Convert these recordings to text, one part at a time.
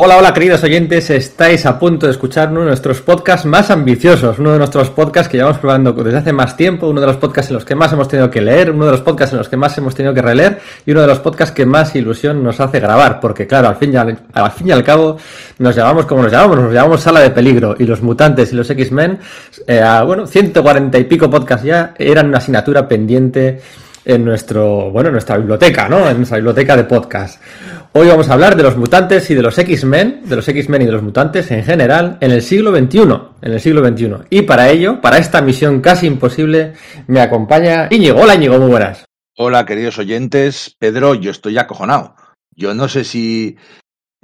Hola, hola queridos oyentes, estáis a punto de escuchar uno de nuestros podcasts más ambiciosos, uno de nuestros podcasts que llevamos probando desde hace más tiempo, uno de los podcasts en los que más hemos tenido que leer, uno de los podcasts en los que más hemos tenido que releer y uno de los podcasts que más ilusión nos hace grabar, porque claro, al fin y al, fin y al cabo nos llamamos como nos llamamos, nos llamamos Sala de Peligro y los mutantes y los X-Men, eh, bueno, 140 y pico podcasts ya eran una asignatura pendiente en nuestro, bueno, en nuestra biblioteca, ¿no? En nuestra biblioteca de podcast. Hoy vamos a hablar de los mutantes y de los X-Men, de los X-Men y de los mutantes en general, en el siglo XXI, en el siglo XXI. Y para ello, para esta misión casi imposible, me acompaña Íñigo. Hola Íñigo, muy buenas. Hola queridos oyentes. Pedro, yo estoy acojonado. Yo no sé si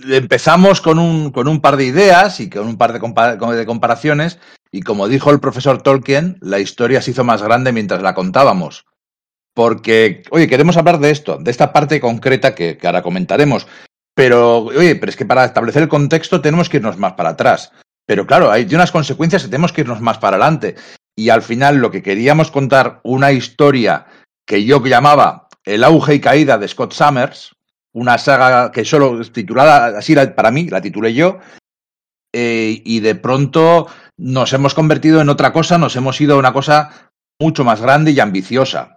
empezamos con un, con un par de ideas y con un par de comparaciones y como dijo el profesor Tolkien, la historia se hizo más grande mientras la contábamos porque, oye, queremos hablar de esto, de esta parte concreta que, ahora comentaremos. Pero, oye, pero es que para establecer el contexto tenemos que irnos más para atrás. Pero claro, hay unas consecuencias que tenemos que irnos más para adelante. Y al final lo que queríamos contar, una historia que yo llamaba El auge y caída de Scott Summers, una saga que solo titulada, así para mí, la titulé yo, eh, y de pronto nos hemos convertido en otra cosa, nos hemos ido a una cosa mucho más grande y ambiciosa.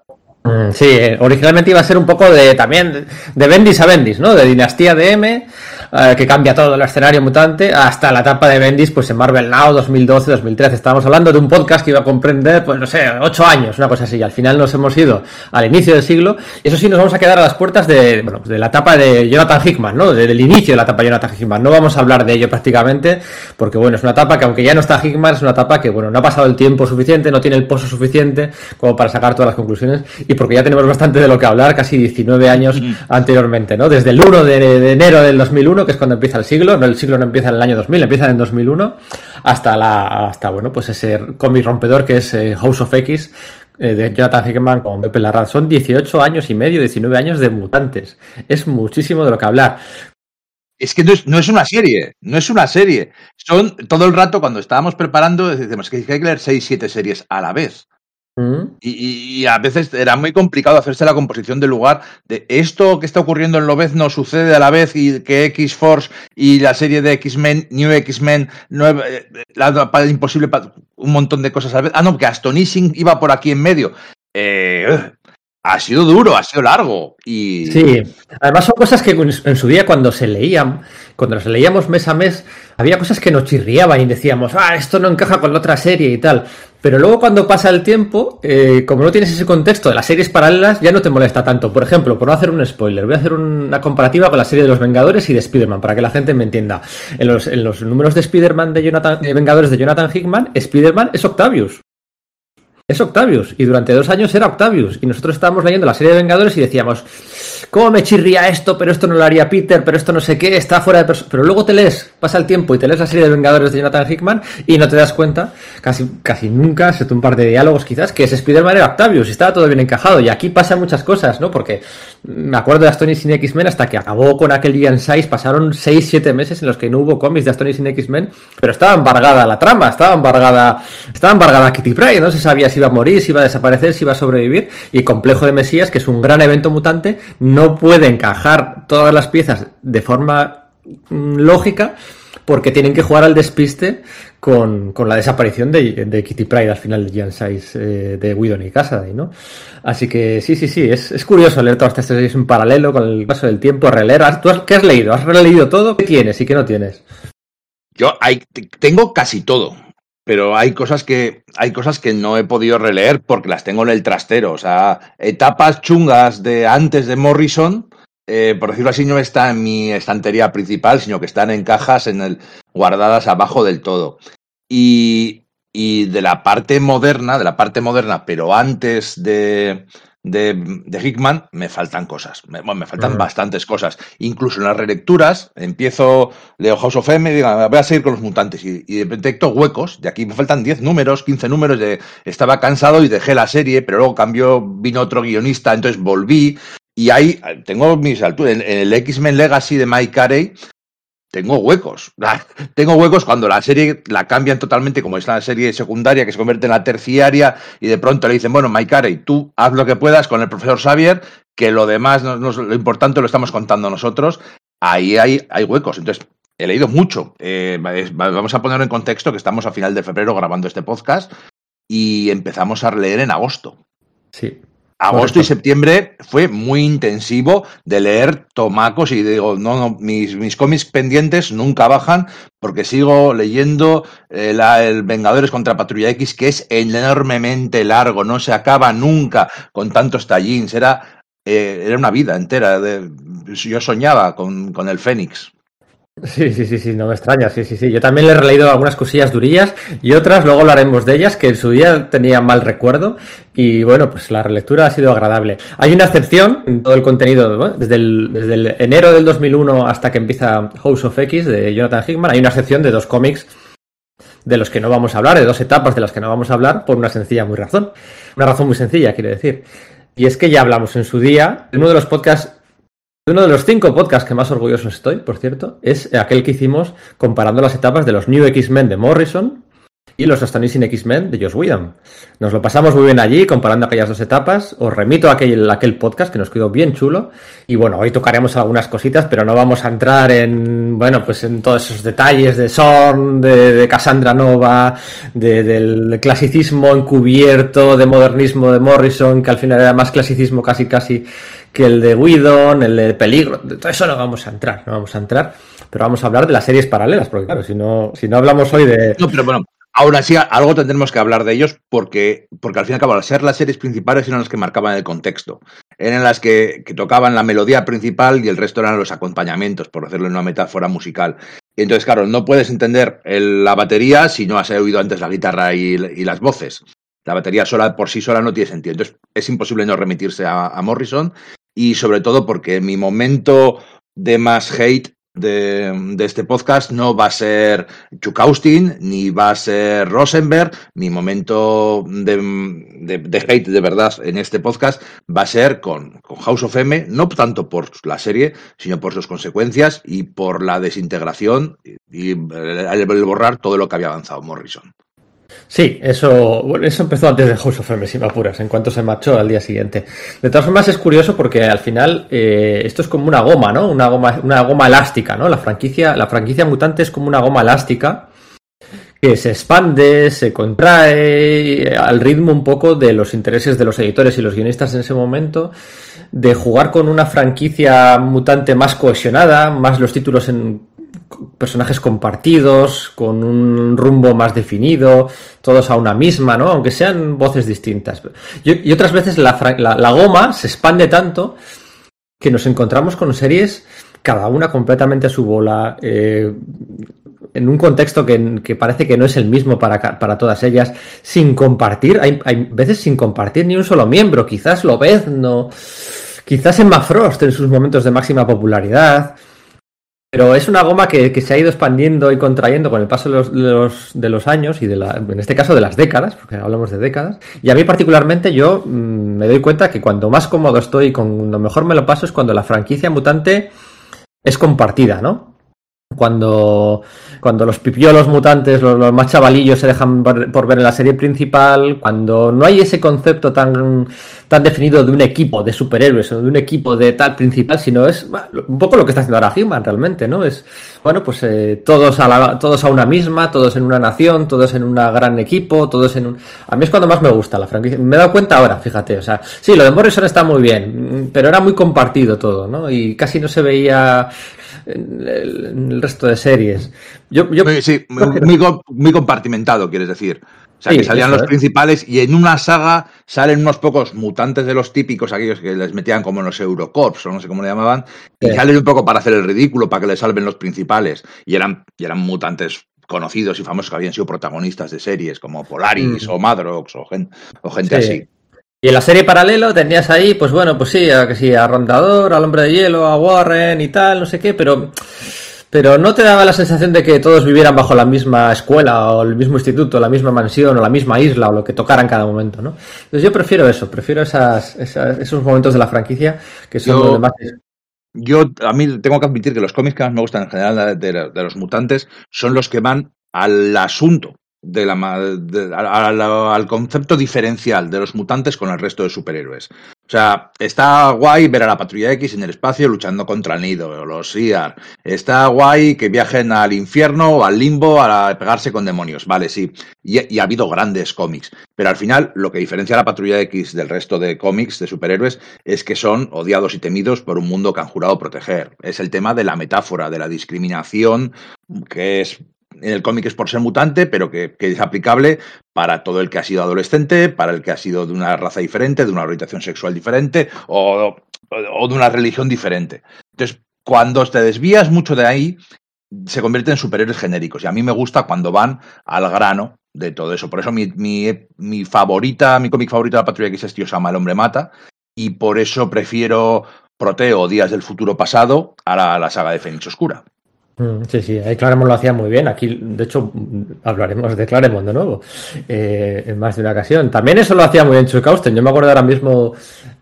Mm, sí, eh, originalmente iba a ser un poco de también de Bendis a Bendis, ¿no? De dinastía de M, eh, que cambia todo el escenario mutante, hasta la etapa de Bendis, pues en Marvel Now 2012-2013. Estábamos hablando de un podcast que iba a comprender, pues no sé, ocho años, una cosa así. Y al final nos hemos ido al inicio del siglo. Y eso sí, nos vamos a quedar a las puertas de, bueno, de la etapa de Jonathan Hickman, ¿no? Del inicio de la etapa de Jonathan Hickman. No vamos a hablar de ello prácticamente, porque bueno, es una etapa que aunque ya no está Hickman, es una etapa que, bueno, no ha pasado el tiempo suficiente, no tiene el pozo suficiente como para sacar todas las conclusiones. Y porque ya tenemos bastante de lo que hablar, casi 19 años mm. anteriormente, ¿no? Desde el 1 de, de, enero del 2001, que es cuando empieza el siglo, no el siglo no empieza en el año 2000, empieza en el 2001, hasta la, hasta, bueno, pues ese cómic rompedor que es eh, House of X, eh, de Jonathan Hickman con Pepe Larraz. Son 18 años y medio, 19 años de mutantes. Es muchísimo de lo que hablar. Es que no es, no es, una serie, no es una serie. Son todo el rato cuando estábamos preparando, decimos que hay que leer 6, 7 series a la vez. Y, y, a veces era muy complicado hacerse la composición del lugar de esto que está ocurriendo en Lobezno sucede a la vez y que X-Force y la serie de X-Men, New X-Men, eh, la, imposible, un montón de cosas a la vez. Ah, no, que Astonishing iba por aquí en medio. Eh, ha sido duro, ha sido largo. Y... Sí, además son cosas que en su día cuando se leían, cuando se leíamos mes a mes, había cosas que nos chirriaban y decíamos, ah, esto no encaja con la otra serie y tal. Pero luego cuando pasa el tiempo, eh, como no tienes ese contexto de las series paralelas, ya no te molesta tanto. Por ejemplo, por no hacer un spoiler, voy a hacer una comparativa con la serie de los Vengadores y de Spider-Man, para que la gente me entienda. En los, números de Spider-Man de Jonathan, de Vengadores de Jonathan Hickman, Spider-Man es Octavius es Octavius. Y durante dos años era Octavius. Y nosotros estábamos leyendo la serie de Vengadores y decíamos, ¿cómo me chirría esto? Pero esto no lo haría Peter, pero esto no sé qué, está fuera de... Pero luego te lees, pasa el tiempo y te lees la serie de Vengadores de Jonathan Hickman y no te das cuenta, casi, casi nunca, excepto un par de diálogos quizás, que ese Spider-Man era Octavius y estaba todo bien encajado. Y aquí pasan muchas cosas, ¿no? Porque me acuerdo de Aston sin X-Men hasta que acabó con aquel Giant Size, pasaron 6-7 meses en los que no hubo cómics de Aston sin X-Men, pero estaba embargada la trama, estaba embargada, estaba embargada Kitty Pryde, no se sabía si iba a morir, si iba a desaparecer, si iba a sobrevivir, y Complejo de Mesías, que es un gran evento mutante, no puede encajar todas las piezas de forma mm, lógica porque tienen que jugar al despiste con, con la desaparición de, Kitty Pride al final de Giant Size eh, de Whedon y Casaday, ¿no? Así que sí, sí, sí, es, es curioso leer todas estas series en paralelo con el paso del tiempo, releer. ¿Tú has, ¿Qué has leído? ¿Has releído todo? ¿Qué tienes y qué no tienes? Yo tengo casi todo pero hay cosas que hay cosas que no he podido releer porque las tengo en el trastero. O sea, etapas chungas de antes de Morrison, eh, por decirlo así, no está en mi estantería principal, sino que están en cajas en el, guardadas abajo del todo. Y, y de la parte moderna, de la parte moderna, pero antes de, de, de Hickman, me faltan cosas. Me, bueno, me faltan mm. bastantes cosas. Incluso en las relecturas, empiezo, leo House of M y digo, voy a seguir con los mutantes. Y, y detecto huecos. De aquí me faltan 10 números, 15 números. De, estaba cansado y dejé la serie, pero luego cambió, vino otro guionista, entonces volví. Y ahí tengo mis alturas. En, en el X-Men Legacy de Mike Carey tengo huecos. Tengo huecos cuando la serie la cambian totalmente, como es la serie secundaria que se convierte en la terciaria, y de pronto le dicen, bueno, Mike Carey, tú haz lo que puedas con el profesor Xavier, que lo demás, no, lo importante lo estamos contando nosotros. Ahí hay, hay huecos. Entonces, he leído mucho. Eh, vamos a ponerlo en contexto que estamos a final de febrero grabando este podcast y empezamos a leer en agosto. Sí. Agosto y septiembre fue muy intensivo de leer tomacos y digo, no, no, mis, mis cómics pendientes nunca bajan porque sigo leyendo eh, el Vengadores contra Patrulla X que es enormemente largo, no se acaba nunca con tantos tallins, era, eh, era una vida entera. De, yo soñaba con, con el Fénix. Sí, sí, sí, sí, no me extraña, sí, sí, sí. Yo también le he releído algunas cosillas durillas y otras, luego hablaremos de ellas, que en su día tenía mal recuerdo y bueno, pues la relectura ha sido agradable. Hay una excepción en todo el contenido, desde, el, desde el enero del 2001 hasta que empieza House of X de Jonathan Hickman, hay una excepción de dos cómics de los que no vamos a hablar, de dos etapas de las que no vamos a hablar, por una sencilla muy razón. Una razón muy sencilla, quiero decir. Y es que ya hablamos en su día, en uno de los podcasts uno de los cinco podcasts que más orgulloso estoy, por cierto, es aquel que hicimos comparando las etapas de los New X-Men de Morrison y los Astonishing X-Men de Josh Whedon. Nos lo pasamos muy bien allí comparando aquellas dos etapas. Os remito a aquel, podcast que nos quedó bien chulo. Y bueno, hoy tocaremos algunas cositas, pero no vamos a entrar en, bueno, pues en todos esos detalles de Sorn, de, de Cassandra Nova, de, del clasicismo encubierto, de modernismo de Morrison, que al final era más clasicismo casi casi que el de Whedon, el de Peligro, de todo eso no vamos a entrar, no vamos a entrar, pero vamos a hablar de las series paralelas, porque claro, si no, si no hablamos hoy de... No, pero bueno, ahora sí, algo tendremos que hablar de ellos porque, porque al fin y al cabo, al ser las series principales eran las que marcaban el contexto. Eran las que, que tocaban la melodía principal y el resto eran los acompañamientos, por hacerlo en una metáfora musical. Y entonces, claro, no puedes entender la batería si no has oído antes la guitarra y, las voces. La batería sola por sí sola no tiene sentido. Entonces, es imposible no remitirse a Morrison y sobre todo porque mi momento de más hate de, de, este podcast no va a ser Chukaustin ni va a ser Rosenberg. Mi momento de, de, hate de verdad en este podcast va a ser con, con, House of M, no tanto por la serie, sino por sus consecuencias y por la desintegración y, el borrar todo lo que había avanzado Morrison. Sí, eso, bueno, eso empezó antes de House of M, apuras, en cuanto se marchó al día siguiente. De todas formas, es curioso porque al final eh, esto es como una goma, ¿no? Una goma, una goma elástica, ¿no? La franquicia, la franquicia mutante es como una goma elástica que se expande, se contrae al ritmo un poco de los intereses de los editores y los guionistas en ese momento, de jugar con una franquicia mutante más cohesionada, más los títulos en personajes compartidos, con un rumbo más definido, todos a una misma, ¿no? Aunque sean voces distintas. Y, otras veces la, la, goma se expande tanto que nos encontramos con series, cada una completamente a su bola, eh, en un contexto que, que, parece que no es el mismo para, para todas ellas, sin compartir, hay, hay, veces sin compartir ni un solo miembro, quizás lo ves, no. Quizás en Frost en sus momentos de máxima popularidad, pero es una goma que, se ha ido expandiendo y contrayendo con el paso de los, años y de la, en este caso de las décadas, porque hablamos de décadas. Y a mí particularmente yo mmm, me doy cuenta que cuando más cómodo estoy, cuando mejor me lo paso es cuando la franquicia mutante es compartida, ¿no? Cuando, cuando los pipiolos mutantes, los, los, más chavalillos se dejan por, ver en la serie principal, cuando no hay ese concepto tan, tan definido de un equipo de superhéroes o de un equipo de tal principal, sino es un poco lo que está haciendo ahora He-Man realmente, ¿no? Es, bueno, pues eh, todos, a la, todos a una misma, todos en una nación, todos en un gran equipo, todos en un... A mí es cuando más me gusta la franquicia. Me he dado cuenta ahora, fíjate, o sea, sí, lo de Morrison está muy bien, pero era muy compartido todo, ¿no? Y casi no se veía en el, en el resto de series. Yo, yo sí, muy, muy, muy, compartimentado, quieres decir. O sea, sí, que salían los es. principales y en una saga salen unos pocos mutantes de los típicos, aquellos que les metían como en los Eurocorps o no sé cómo le llamaban, sí. y salen un poco para hacer el ridículo, para que les salven los principales. Y eran, y eran mutantes conocidos y famosos que habían sido protagonistas de series como Polaris mm. o Madrox o, gen, o gente sí. así. Y en la serie paralelo tenías ahí, pues bueno, pues sí, a, que sí, a Rondador, al Hombre de Hielo, a Warren y tal, no sé qué, pero pero no te daba la sensación de que todos vivieran bajo la misma escuela o el mismo instituto, la misma mansión o la misma isla o lo que tocara en cada momento, ¿no? Entonces yo prefiero eso, prefiero esas, esas esos momentos de la franquicia que son yo, más... Yo, a mí tengo que admitir que los cómics que más me gustan en general de, de, de los mutantes son los que van al asunto, de la, de, al, concepto diferencial de los mutantes con el resto de superhéroes. O sea, está guay ver a la patrulla X en el espacio luchando contra el nido, los IAR. Está guay que viajen al infierno o al limbo a pegarse con demonios. Vale, sí. Y, y, ha habido grandes cómics. Pero al final, lo que diferencia a la patrulla X del resto de cómics de superhéroes es que son odiados y temidos por un mundo que han jurado proteger. Es el tema de la metáfora, de la discriminación, que es en el cómic es por ser mutante, pero que, es aplicable para todo el que ha sido adolescente, para el que ha sido de una raza diferente, de una orientación sexual diferente o, de una religión diferente. Entonces, cuando te desvías mucho de ahí, se convierte en superhéroes genéricos. Y a mí me gusta cuando van al grano de todo eso. Por eso mi, mi, mi favorita, mi cómic favorito de la Patrulla X es Tío Sama, el hombre mata. Y por eso prefiero Proteo, Días del futuro pasado, a la, a la saga de Fénix Oscura. Sí, sí, ahí Claremont lo hacía muy bien. Aquí, de hecho, hablaremos de Claremont de nuevo eh, en más de una ocasión. También eso lo hacía muy bien Chukausten. Yo me acuerdo ahora mismo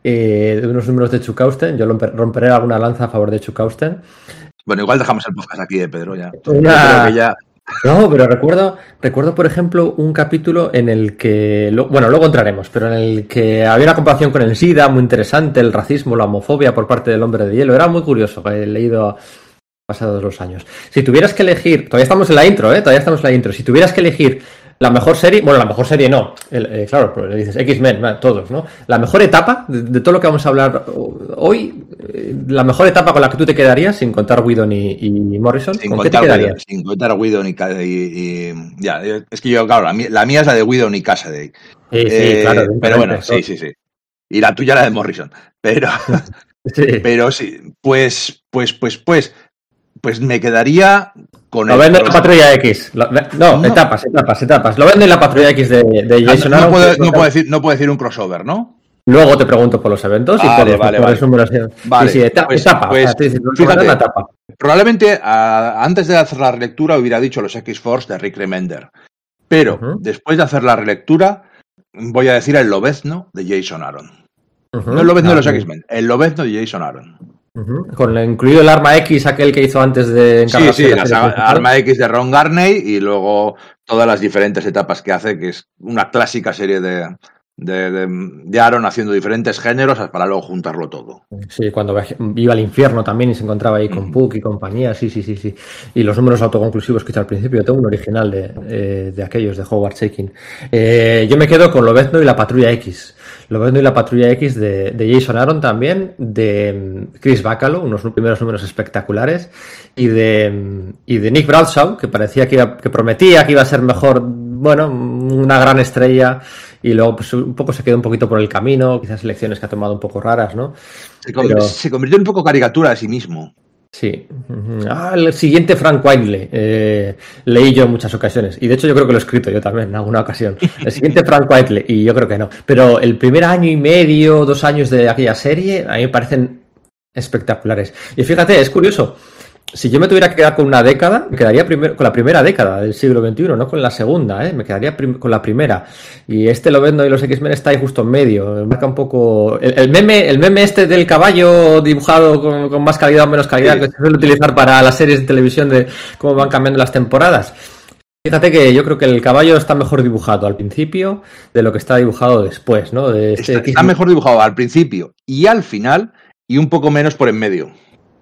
eh, de unos números de Chukausten. Yo romperé alguna lanza a favor de Chukausten. Bueno, igual dejamos el podcast aquí de Pedro ya. No, pero recuerdo, recuerdo, por ejemplo, un capítulo en el que, lo, bueno, luego entraremos, pero en el que había una comparación con el SIDA muy interesante, el racismo, la homofobia por parte del hombre de hielo. Era muy curioso, he leído pasados los años. Si tuvieras que elegir, todavía estamos en la intro, ¿eh? Todavía estamos en la intro. Si tuvieras que elegir la mejor serie, bueno, la mejor serie no, el, eh, claro, pero le dices X-Men, todos, ¿no? La mejor etapa de, de, todo lo que vamos a hablar hoy, eh, la mejor etapa con la que tú te quedarías, sin contar Whedon y, y Morrison, sin ¿con contar qué te quedarías? Whedon, sin contar Whedon y, y, y, ya, es que yo, claro, la mía, la mía es la de Whedon y Cassidy. Sí, sí, eh, claro. Pero bueno, sí, sí, sí. Y la tuya la de Morrison. Pero, sí. pero sí, pues, pues, pues, pues, pues me quedaría con Lo vende la patrulla X. Lo, no, no, etapas, etapas, etapas. Lo vende la patrulla X de, de Jason no, no, puedo decir, no puedo decir un crossover, ¿no? Luego te pregunto por los eventos y vale, por, vale, por vale. numeración. Vale, sí, sí, etapa. pues, etapa pues, o sea, dices, fíjate, la etapa. Probablemente a, antes de hacer la relectura hubiera dicho los X-Force de Rick Remender. Pero uh -huh. después de hacer la relectura, voy a decir el Lobezno de Jason Aaron. Uh -huh. No el Lobezno Ah, de los X-Men, el Lobezno de Jason Aaron. Uh -huh. Con el, incluido el arma X, aquel que hizo antes de Sí, sí, la, arma X de Ron Garney y luego todas las diferentes etapas que hace, que es una clásica serie de, de, de, de, Aaron haciendo diferentes géneros para luego juntarlo todo. Sí, cuando iba al infierno también y se encontraba ahí con Puck y compañía, sí, sí, sí, sí. Y los números autoconclusivos que hice al principio, yo tengo un original de, eh, de aquellos, de Howard Shaking. Eh, yo me quedo con Lobezno y la Patrulla X. Lobezno y la Patrulla X de, de Jason Aaron también, de mm, Chris Bacalo, unos primeros números espectaculares, y de, mm, y de Nick Bradshaw, que parecía que, iba, que prometía que iba a ser mejor, bueno, una gran estrella, y luego pues, un poco se quedó un poquito por el camino, quizás elecciones que ha tomado un poco raras, ¿no? Se, Pero... se convirtió en un poco caricatura de sí mismo. Sí. Ah, el siguiente Frank Wiley. Eh, leí yo en muchas ocasiones. Y de hecho yo creo que lo he escrito yo también en alguna ocasión. El siguiente Frank Wiley. Y yo creo que no. Pero el primer año y medio, dos años de aquella serie, a mí me parecen espectaculares. Y fíjate, es curioso. Si yo me tuviera que quedar con una década, me quedaría con la primera década del siglo XXI, no con la segunda, ¿eh? me quedaría con la primera. Y este lo vendo y los X-Men está ahí justo en medio. Marca un poco. El, el, meme, el meme este del caballo dibujado con, con más calidad o menos calidad sí. que se suele utilizar para las series de televisión de cómo van cambiando las temporadas. Fíjate que yo creo que el caballo está mejor dibujado al principio de lo que está dibujado después, ¿no? De este está, está mejor dibujado al principio y al final y un poco menos por en medio.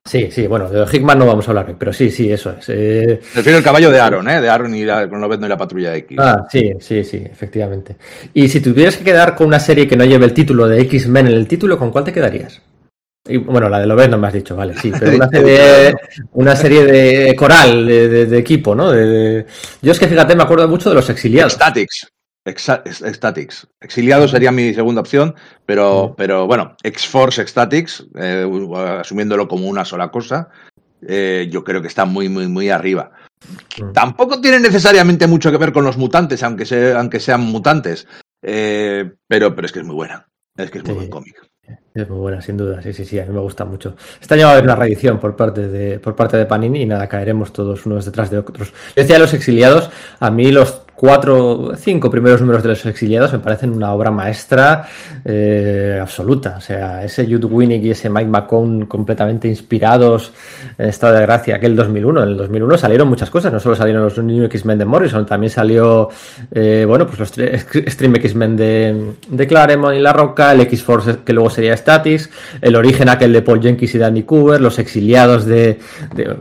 Sí, sí, bueno, de Hickman no vamos a hablar, pero sí, sí, eso es. Eh... Prefiero el caballo de Aaron, ¿eh? De Aaron y la, con Lobezno y la patrulla X. Ah, sí, sí, sí, efectivamente. Y si tuvieras que quedar con una serie que no lleve el título de X-Men en el título, ¿con cuál te quedarías? Y, bueno, la de Lobezno me has dicho, vale, sí, pero una serie, una serie de coral, de, de, de equipo, ¿no? De, yo es que fíjate, me acuerdo mucho de los exiliados. Statics. Statics. Exiliado sería mi segunda opción, pero, pero bueno, X-Force Statics, eh, asumiéndolo como una sola cosa, eh, yo creo que está muy, muy, muy arriba. Tampoco tiene necesariamente mucho que ver con los mutantes, aunque, se, aunque sean mutantes, eh, pero, pero es que es muy buena. Es que es muy sí. buen cómic. Es muy buena, sin duda, sí, sí, sí, a mí me gusta mucho. Este año va a haber una reedición por parte de, por parte de Panini y nada, caeremos todos unos detrás de otros. Yo decía los exiliados, a mí los cuatro, cinco primeros números de los exiliados me parecen una obra maestra eh, absoluta. O sea, ese Jude Winnick y ese Mike McCone completamente inspirados en estado de gracia aquel 2001. En el 2001 salieron muchas cosas, no solo salieron los New X-Men de Morrison, también salió, eh, bueno, pues los Stream X-Men de, de Claremont y La Roca, el X-Force que luego sería Statis, el origen aquel de Paul Jenkins y Danny Cooper, los exiliados de...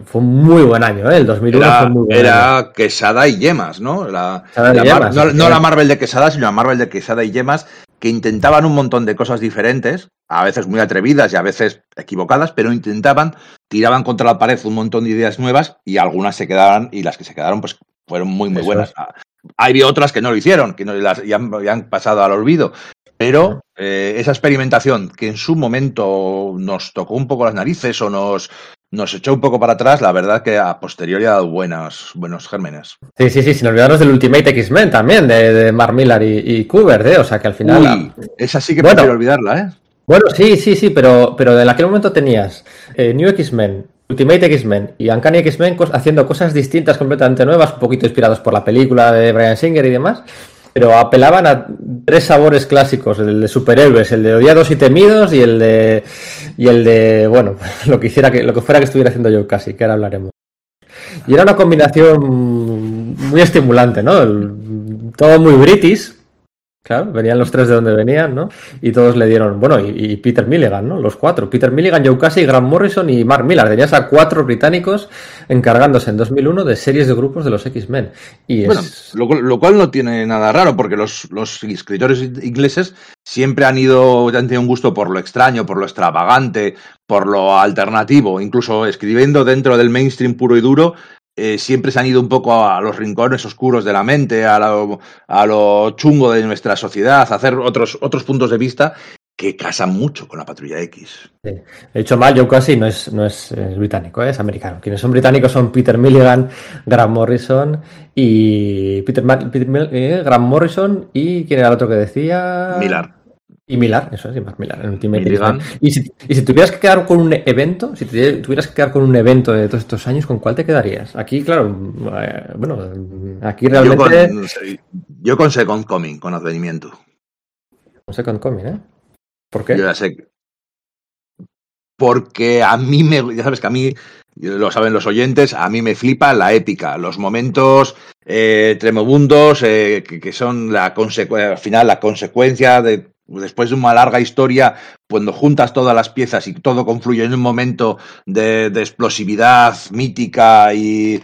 fue un muy buen año, ¿eh? El 2001 era, fue muy buen Era año. Quesada y Yemas, ¿no? La, la Yemas, Mar- no, la Marvel de Quesada, sino la Marvel de Quesada y Yemas, que intentaban un montón de cosas diferentes, a veces muy atrevidas y a veces equivocadas, pero intentaban, tiraban contra la pared un montón de ideas nuevas y algunas se quedaron, y las que se quedaron, pues fueron muy, muy Eso buenas. Ah, Hay otras que no lo hicieron, que no, las, ya, han, ya han pasado al olvido. Pero eh, esa experimentación que en su momento nos tocó un poco las narices o nos, nos echó un poco para atrás, la verdad que a posteriori ha dado buenas, buenos gérmenes. Sí, sí, sí, sin olvidarnos del Ultimate X-Men también, de, de Mark Millar y, y Kubert, ¿eh? O sea que al final... Uy, esa sí que Bueno. prefiero olvidarla, ¿eh? Bueno, sí, sí, sí, pero, pero en aquel momento tenías eh, New X-Men, Ultimate X-Men y Uncanny X-Men haciendo cosas distintas, completamente nuevas, un poquito inspirados por la película de Brian Singer y demás, pero apelaban a tres sabores clásicos, el de superhéroes, el de odiados y temidos y el de y el de bueno, lo que hiciera que lo que fuera que estuviera haciendo yo casi, que ahora hablaremos. Y era una combinación muy estimulante, ¿no? El- todo muy british, Claro, venían los tres de donde venían, ¿no? Y todos le dieron, bueno, y, Peter Milligan, ¿no? Los cuatro. Peter Milligan, Joe Casey, Grant Morrison y Mark Millar. Tenías a cuatro británicos encargándose en 2001 de series de grupos de los X-Men. Y es... Bueno, lo, cual- lo cual no tiene nada raro, porque los, los escritores ingleses siempre han ido, han tenido un gusto por lo extraño, por lo extravagante, por lo alternativo, incluso escribiendo dentro del mainstream puro y duro, eh, siempre se han ido un poco a los rincones oscuros de la mente, a lo, a lo chungo de nuestra sociedad, a hacer otros, otros puntos de vista que casan mucho con la Patrulla X. He dicho mal, Joe Casey no es, no es, es británico, ¿eh? es americano. Quienes son británicos son Peter Milligan, Grant Morrison y Peter, Peter eh, Grant Morrison y ¿quién era el otro que decía? Millar. Y Millar, eso es, y Mark Millar, en Ultimate. Y si, y si tuvieras que quedar con un evento, si te- tuvieras que quedar con un evento de todos estos años, ¿con cuál te quedarías? Aquí, claro, eh, bueno, aquí Yo realmente... con, yo con Second Coming, con advenimiento. Un second coming, ¿eh? ¿Por qué? Yo ya sé. Porque a mí me. Ya sabes que a mí, lo saben los oyentes, a mí me flipa la épica, los momentos eh, eh, que, que son la consecuencia, al final la consecuencia de. Después de una larga historia, cuando juntas todas las piezas y todo confluye en un momento de, explosividad mítica y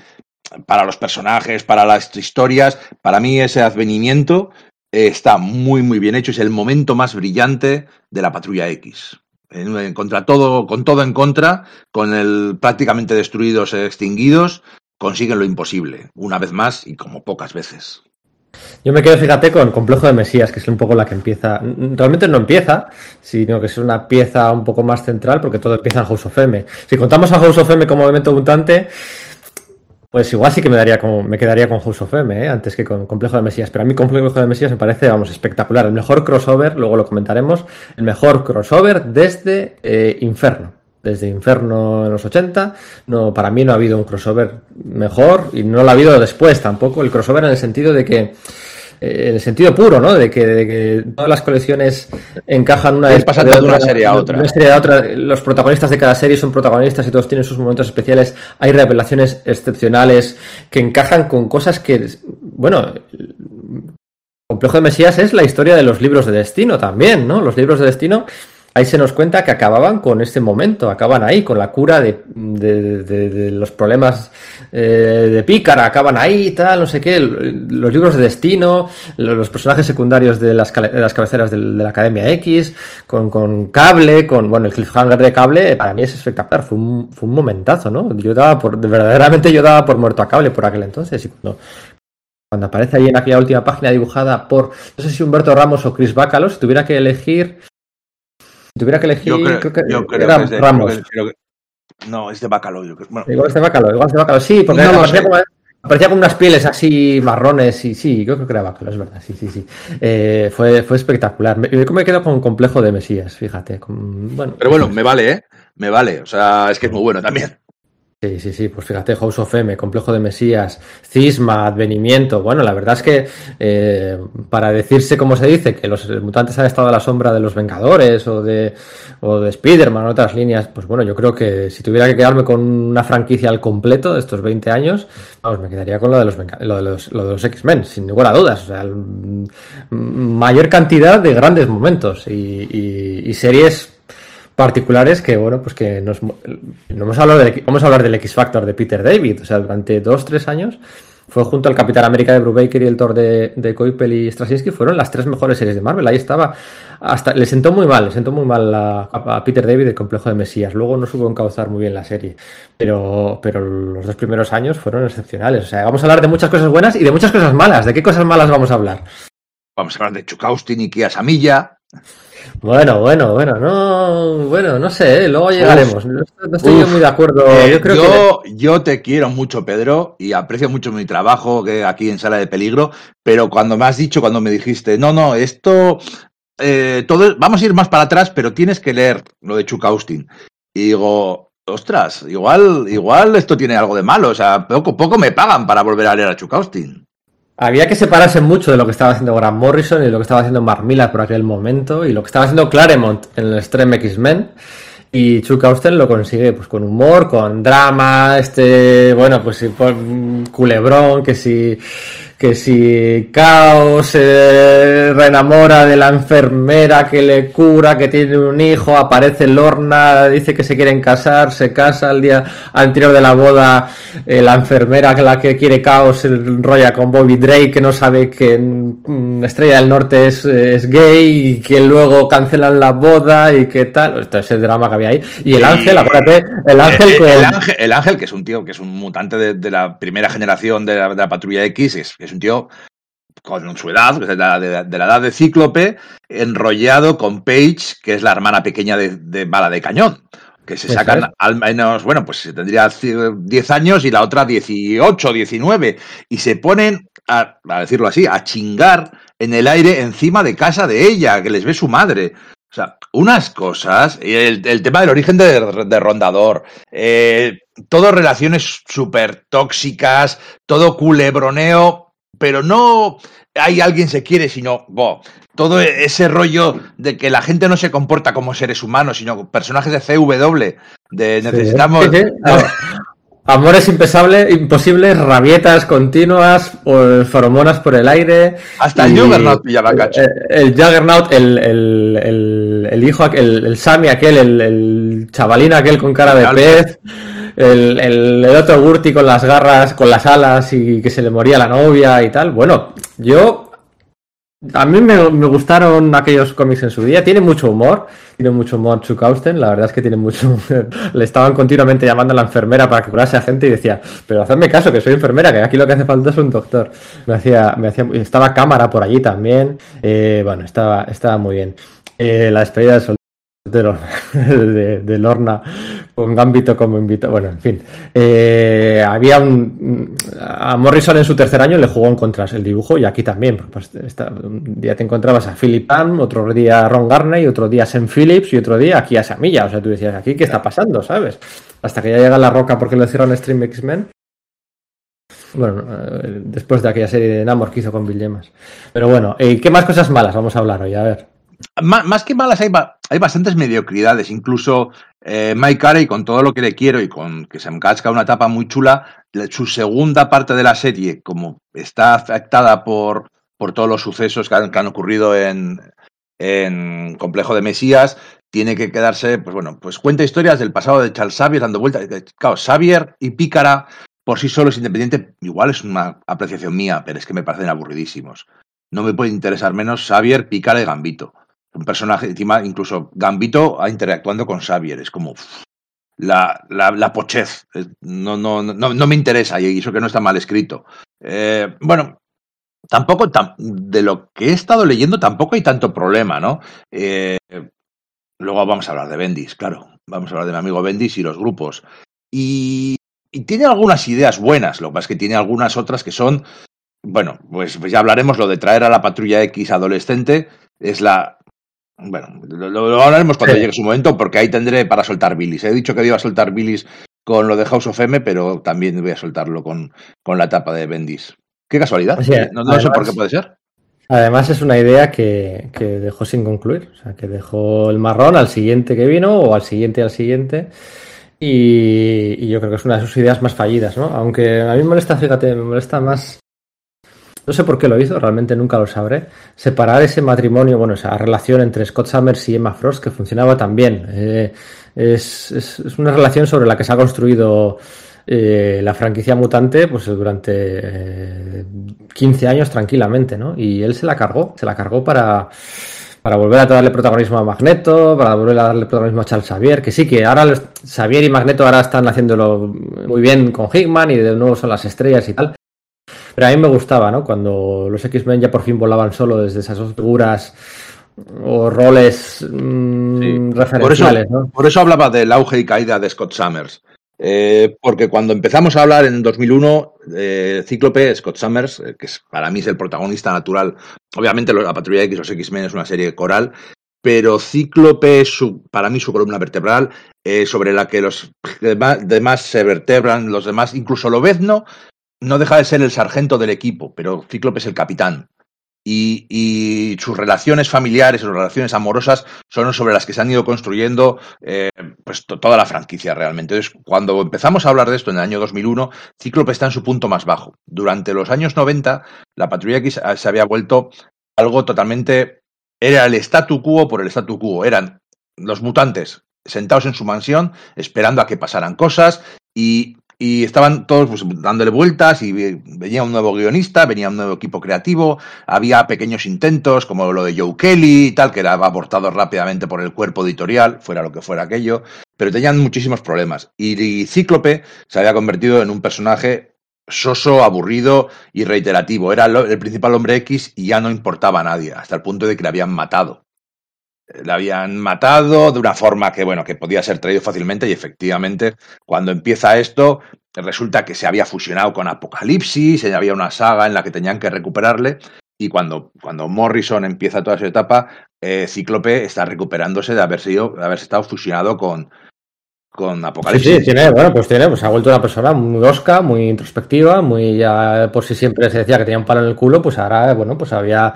para los personajes, para las historias, para mí ese advenimiento eh, está muy, muy bien hecho. Es el momento más brillante de la Patrulla X. En, contra todo, con todo en contra, con el prácticamente destruidos, eh, extinguidos, consiguen lo imposible, una vez más y como pocas veces. Yo me quedo, fíjate, con Complejo de Mesías, que es un poco la que empieza. Realmente no empieza, sino que es una pieza un poco más central, porque todo empieza en House of M. Si contamos a House of M como elemento mutante, pues igual sí que me daría como, me quedaría con House of M, ¿eh? antes que con Complejo de Mesías. Pero a mí Complejo de Mesías me parece, vamos, espectacular. El mejor crossover, luego lo comentaremos, el mejor crossover desde eh, Inferno. Desde Inferno en los 80, no, para mí no ha habido un crossover mejor y no lo ha habido después tampoco. El crossover en el sentido de que, eh, en el sentido puro, ¿no? De que, de que todas las colecciones encajan una Es pasando de una serie a otra. una serie a otra. Los protagonistas de cada serie son protagonistas y todos tienen sus momentos especiales. Hay revelaciones excepcionales que encajan con cosas que, bueno, Complejo de Mesías es la historia de los libros de destino también, ¿no? Los libros de destino, ahí se nos cuenta que acababan con este momento, acaban ahí, con la cura de, los problemas eh, de pícara, acaban ahí, tal, no sé qué, los libros de destino, los personajes secundarios de las, las cabeceras de, la Academia X, con, cable, con, bueno, el cliffhanger de cable, para mí es espectacular, fue un, fue un momentazo, ¿no? Yo daba por, verdaderamente yo daba por muerto a cable por aquel entonces, y cuando cuando aparece ahí en aquella última página dibujada por, no sé si Humberto Ramos o Chris Bacalo, si tuviera que elegir, si tuviera que elegir, yo creo, creo que, yo creo era que es de, Ramos. creo que- creo que- no, es de Bacalo. Yo creo, bueno, Igual es de Bacalo, igual es de Bacalo, sí, porque No aparecía, sé. como, aparecía con unas pieles así marrones y sí, yo creo que era Bacalo, es verdad, sí, sí, sí. Eh, fue, fue espectacular. Me, me quedo con complejo de Mesías, fíjate. con- bueno, pero bueno, me vale, ¿eh? Me vale. O sea, es que es muy bueno también. Sí, sí, sí, pues fíjate, House of M, Complejo de Mesías, Cisma, Advenimiento. Bueno, la verdad es que eh, para decirse, como se dice, que los mutantes han estado a la sombra de los Vengadores o de, o de Spider-Man o otras líneas, pues bueno, yo creo que si tuviera que quedarme con una franquicia al completo de estos 20 años, me quedaría con lo de los, lo de los, X-Men, sin ninguna duda. O sea, mayor cantidad de grandes momentos y, y, y series particulares que, bueno, pues que nos, vamos, a hablar del, vamos a hablar del X Factor de Peter David. O sea, durante dos, tres años fue junto al Capitán América de Brubaker y el Thor de, de Coipel y Straczynski, fueron las tres mejores series de Marvel. Ahí estaba. Hasta, le sentó muy mal, le sentó muy mal a, a Peter David el complejo de Mesías. Luego no supo encauzar muy bien la serie. Pero, pero los dos primeros años fueron excepcionales. O sea, vamos a hablar de muchas cosas buenas y de muchas cosas malas. ¿De qué cosas malas vamos a hablar? Vamos a hablar de Chukaustin y Kia Samilla. Bueno, bueno, bueno, no, bueno, no sé, ¿eh? luego llegaremos. no estoy uf, muy de acuerdo. Eh, yo, creo yo, que... yo, te quiero mucho, Pedro, y aprecio mucho mi trabajo que aquí en Sala de Peligro, pero cuando me has dicho, cuando me dijiste, no, no, esto, eh, todo, vamos a ir más para atrás, pero tienes que leer lo de Chuck Austin. Y digo, ostras, igual, igual esto tiene algo de malo, o sea, poco, poco me pagan para volver a leer a Chuck Austin. Había que separarse mucho de lo que estaba haciendo Grant Morrison y lo que estaba haciendo Mark Millar por aquel momento y lo que estaba haciendo Claremont en el Extreme X-Men. Y Chuck Austen lo consigue pues con humor, con drama, este, bueno, pues culebrón, que si que si Caos se reenamora de la enfermera que le cura, que tiene un hijo, aparece Lorna, dice que se quieren casar, se casa el día anterior de la boda, eh, la enfermera que la que quiere Caos se enrolla con Bobby Drake, que no sabe que mm, Estrella del Norte es, es, gay y que luego cancelan la boda y que tal, esto es el drama que había ahí. Y el ángel, acuérdate, el ángel, el, el, ángel, el ángel, que es un tío, que es un mutante de, de la primera generación de la, de la patrulla X, es, es un tío con su edad, de la, de, de la, edad de Cíclope, enrollado con Paige, que es la hermana pequeña de, de Bala de Cañón. Que se sacan es. al menos, bueno, pues tendría 10 años y la otra 18, 19. Y se ponen, a, a decirlo así, a chingar en el aire encima de casa de ella, que les ve su madre. O sea, unas cosas, y el, el tema del origen de, de Rondador, eh, todo relaciones súper tóxicas, todo culebroneo, pero no hay alguien se quiere, sino bo, todo ese rollo de que la gente no se comporta como seres humanos, sino personajes de CW, de necesitamos... Sí, sí, sí. Amores imposibles, rabietas continuas, feromonas por el aire. Hasta el Juggernaut pillaba cacho. El, el Juggernaut, el, el, el, hijo, el, el Sammy aquel, el, el chavalín aquel con cara de pez. El, el, otro Gurti con las garras, con las alas y que se le moría la novia y tal. Bueno, yo. A mí me, me gustaron aquellos cómics en su día. Tiene mucho humor. Tiene mucho humor Chuck Austen. La verdad es que tiene mucho. le estaban continuamente llamando a la enfermera para que curase a gente y decía: Pero hacedme caso, que soy enfermera, que aquí lo que hace falta es un doctor. Me hacía. Me hacía estaba cámara por allí también. Eh, bueno, estaba, estaba muy bien. Eh, la despedida del de, de, de, Lorna con Gambito como invitado. Bueno, en fin. Eh, había un. A Morrison en su tercer año le jugó en contras el dibujo y aquí también. Pues, esta, un día te encontrabas a Philip Pan, otro día a Ron Garney, otro día a Sam Phillips y otro día aquí a Samilla. O sea, tú decías, aquí, ¿qué está pasando? ¿Sabes? Hasta que ya llega la roca porque lo hicieron Stream X-Men. Bueno, eh, después de aquella serie de Namor que hizo con Bill Gemas. Pero bueno, eh, ¿qué más cosas malas vamos a hablar hoy? A ver. Más, que malas hay, hay bastantes mediocridades. Incluso eh, Mike Carey, con todo lo que le quiero y con que se encasca una etapa muy chula, su segunda parte de la serie, como está afectada por, por todos los sucesos que han, que han ocurrido en, en Complejo de Mesías, tiene que quedarse, pues bueno, pues cuenta historias del pasado de Charles Xavier dando vueltas. Claro, Xavier y Pícara por sí solos independiente, igual es una apreciación mía, pero es que me parecen aburridísimos. No me puede interesar menos Xavier, Pícara y Gambito un personaje, encima, incluso Gambito ha interactuando con Xavier, es como la, la, pochez, no, no, no, no, me interesa y eso que no está mal escrito. Eh, bueno, tampoco, tam, de lo que he estado leyendo, tampoco hay tanto problema, ¿no? Eh, luego vamos a hablar de Bendis, claro, vamos a hablar de mi amigo Bendis y los grupos. Y, y tiene algunas ideas buenas, lo que pasa es que tiene algunas otras que son, bueno, pues, pues ya hablaremos, lo de traer a la patrulla X adolescente, es la bueno, lo, lo hablaremos cuando sí. llegue su momento, porque ahí tendré para soltar bilis. He dicho que iba a soltar bilis con lo de House of M, pero también voy a soltarlo con, con la etapa de Bendis. Qué casualidad. no, sé por qué puede ser. Además es una idea que, dejó sin concluir. O sea, que dejó el marrón al siguiente que vino o al siguiente al siguiente. Y, yo creo que es una de sus ideas más fallidas, ¿no? Aunque a mí me molesta, fíjate, me molesta más. No sé por qué lo hizo, realmente nunca lo sabré. Separar ese matrimonio, bueno, esa relación entre Scott Summers y Emma Frost que funcionaba tan bien. Eh, es, es, una relación sobre la que se ha construido eh, la franquicia mutante pues durante 15 eh, años tranquilamente, ¿no? Y él se la cargó, se la cargó para, para volver a darle protagonismo a Magneto, para volver a darle protagonismo a Charles Xavier, que sí, que ahora Xavier y Magneto ahora están haciéndolo muy bien con Hickman y de nuevo son las estrellas y tal. Pero a mí me gustaba, ¿no? Cuando los X-Men ya por fin volaban solo desde esas dos figuras o roles mm, referenciales. Por eso, por eso hablaba del auge y caída de Scott Summers. Eh, porque cuando empezamos a hablar en 2001, eh, Cíclope, Scott Summers, eh, que es, para mí es el protagonista natural, obviamente la Patrulla X, los X-Men es una serie coral, pero Cíclope es su, para mí su columna vertebral, sobre la que los demás, se vertebran, los demás, incluso Lobezno, no deja de ser el sargento del equipo, pero Cíclope es el capitán y, sus relaciones familiares, sus relaciones amorosas son sobre las que se han ido construyendo eh, pues toda la franquicia realmente. Entonces, cuando empezamos a hablar de esto en el año 2001, Cíclope está en su punto más bajo. Durante los años 90, la Patrulla X se había vuelto algo totalmente... Era el statu quo por el statu quo. Eran los mutantes sentados en su mansión esperando a que pasaran cosas y y estaban todos pues, dándole vueltas y venía un nuevo guionista, venía un nuevo equipo creativo, había pequeños intentos como lo de Joe Kelly y tal, que era abortado rápidamente por el cuerpo editorial, fuera lo que fuera aquello, pero tenían muchísimos problemas. Y, Cíclope se había convertido en un personaje soso, aburrido y reiterativo. Era el principal hombre X y ya no importaba a nadie, hasta el punto de que le habían matado le habían matado de una forma que, bueno, que podía ser traído fácilmente y efectivamente cuando empieza esto resulta que se había fusionado con Apocalipsis, había una saga en la que tenían que recuperarle y cuando, cuando Morrison empieza toda su etapa, eh, Cíclope está recuperándose de haber sido, de haber estado fusionado con, con Apocalipsis. Sí, tiene, bueno, pues tiene, pues ha vuelto una persona muy osca, muy introspectiva, muy ya por si siempre se decía que tenía un palo en el culo, pues ahora, bueno, pues había,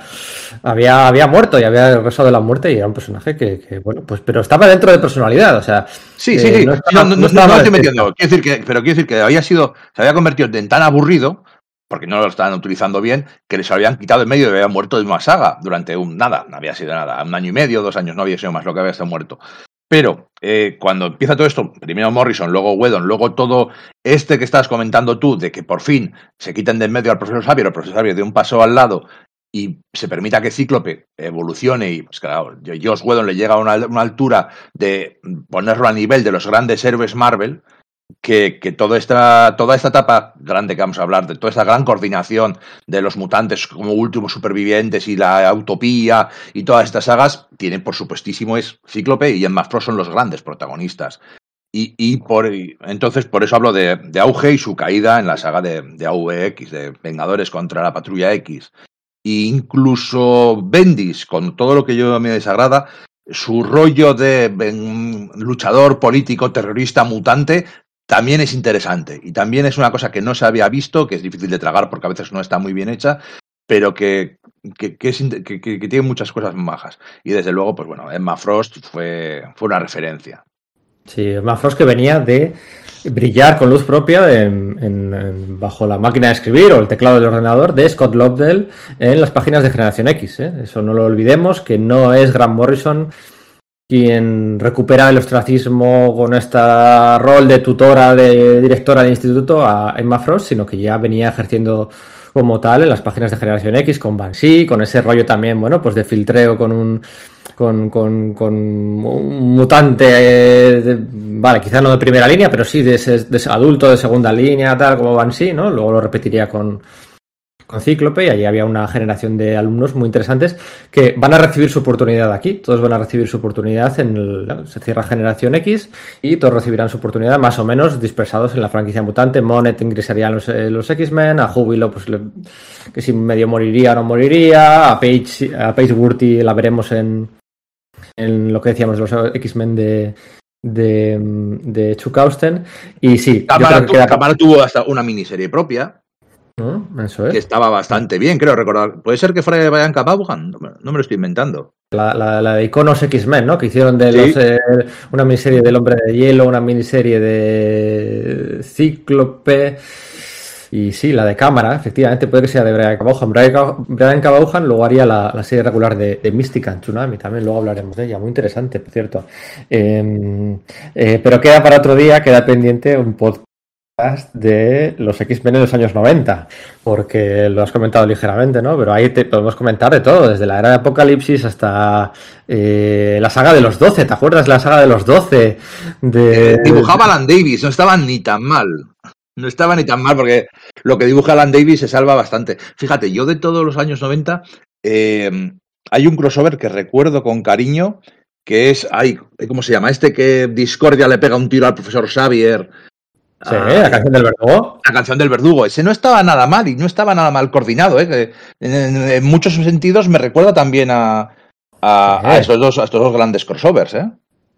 había, había muerto y había regresado de la muerte y era un personaje que, bueno, pues, pero estaba dentro de personalidad, o sea. Sí, sí, sí. No, estoy metiendo. Quiero decir que, pero quiero decir que había sido, se había convertido en tan aburrido, porque no lo estaban utilizando bien, que les habían quitado en medio y había muerto de una saga durante un nada, no había sido nada, un año y medio, dos años, no había sido más lo que había estado muerto. Pero eh, cuando empieza todo esto, primero Morrison, luego Wedon, luego todo este que estás comentando tú, de que por fin se quiten de en medio al profesor Xavier, el profesor Xavier de un paso al lado y se permita que Cíclope evolucione y, pues claro, Josh Whedon le llega a una, altura de ponerlo a nivel de los grandes héroes Marvel, que, que toda, esta, toda esta etapa grande que vamos a hablar, de toda esta gran coordinación de los mutantes como últimos supervivientes y la utopía y todas estas sagas, tienen por supuestísimo es Cíclope y Emma Frost son los grandes protagonistas. Y, y por, entonces por eso hablo de, de, auge y su caída en la saga de, de AVX, de Vengadores contra la Patrulla X. E incluso Bendis, con todo lo que yo me desagrada, su rollo de luchador político, terrorista, mutante, también es interesante y también es una cosa que no se había visto, que es difícil de tragar porque a veces no está muy bien hecha, pero que, que, tiene muchas cosas majas. Y desde luego, pues bueno, Emma Frost fue, fue una referencia. Sí, Emma Frost que venía de brillar con luz propia bajo la máquina de escribir o el teclado del ordenador de Scott Lobdell en las páginas de Generación X. ¿eh? Eso no lo olvidemos, que no es Grant Morrison quien recupera el ostracismo con este rol de tutora, de directora de instituto a Emma Frost, sino que ya venía ejerciendo como tal en las páginas de Generación X con Banshee, con ese rollo también, bueno, pues de filtreo con un con, con, con un mutante, eh, vale, quizás no de primera línea, pero sí de de ese adulto de segunda línea, tal como Banshee, ¿no? Luego lo repetiría con, con Cíclope y allí había una generación de alumnos muy interesantes que van a recibir su oportunidad aquí. Todos van a recibir su oportunidad en el, se cierra generación X y todos recibirán su oportunidad más o menos dispersados en la franquicia mutante. Monet ingresaría en los, eh, los X-Men, a Júbilo pues que si medio moriría o no moriría, a Paige, a Wurty la veremos en, en lo que decíamos de los X-Men de, de, de Chuck Austen. Y sí, tu, Cámara tuvo hasta una miniserie propia. Eso es. Que estaba bastante bien, creo recordar. ¿Puede ser que fuera de Brian Capabugan? No, no, me lo estoy inventando. La, la, la de Iconos X-Men, ¿no? Que hicieron de los, eh, una miniserie del Hombre de Hielo, una miniserie de Cíclope. Y sí, la de cámara, efectivamente, puede que sea de Brian Cabahujan. Brian Cabahujan luego haría la, la, serie regular de, de Mystica en Tsunami, también luego hablaremos de ella, muy interesante, por cierto. Eh, eh, pero queda para otro día, queda pendiente un podcast de los X-Men en los años 90, porque lo has comentado ligeramente, ¿no? Pero ahí te podemos comentar de todo, desde la era de Apocalipsis hasta eh, la saga de los 12, ¿te acuerdas la saga de los 12? De... Eh, dibujaba Alan Davis, no estaban ni tan mal. No estaba ni tan mal porque lo que dibuja Alan Davis se salva bastante. Fíjate, yo de todos los años 90 eh, hay un crossover que recuerdo con cariño que es, ay, ¿cómo se llama? Este que Discordia le pega un tiro al profesor Xavier. Sí, ah, la canción del verdugo. La canción del verdugo. Ese no estaba nada mal y no estaba nada mal coordinado. ¿eh? En, en, en muchos sentidos me recuerda también a, a, a, estos, dos, a estos dos grandes crossovers. ¿eh?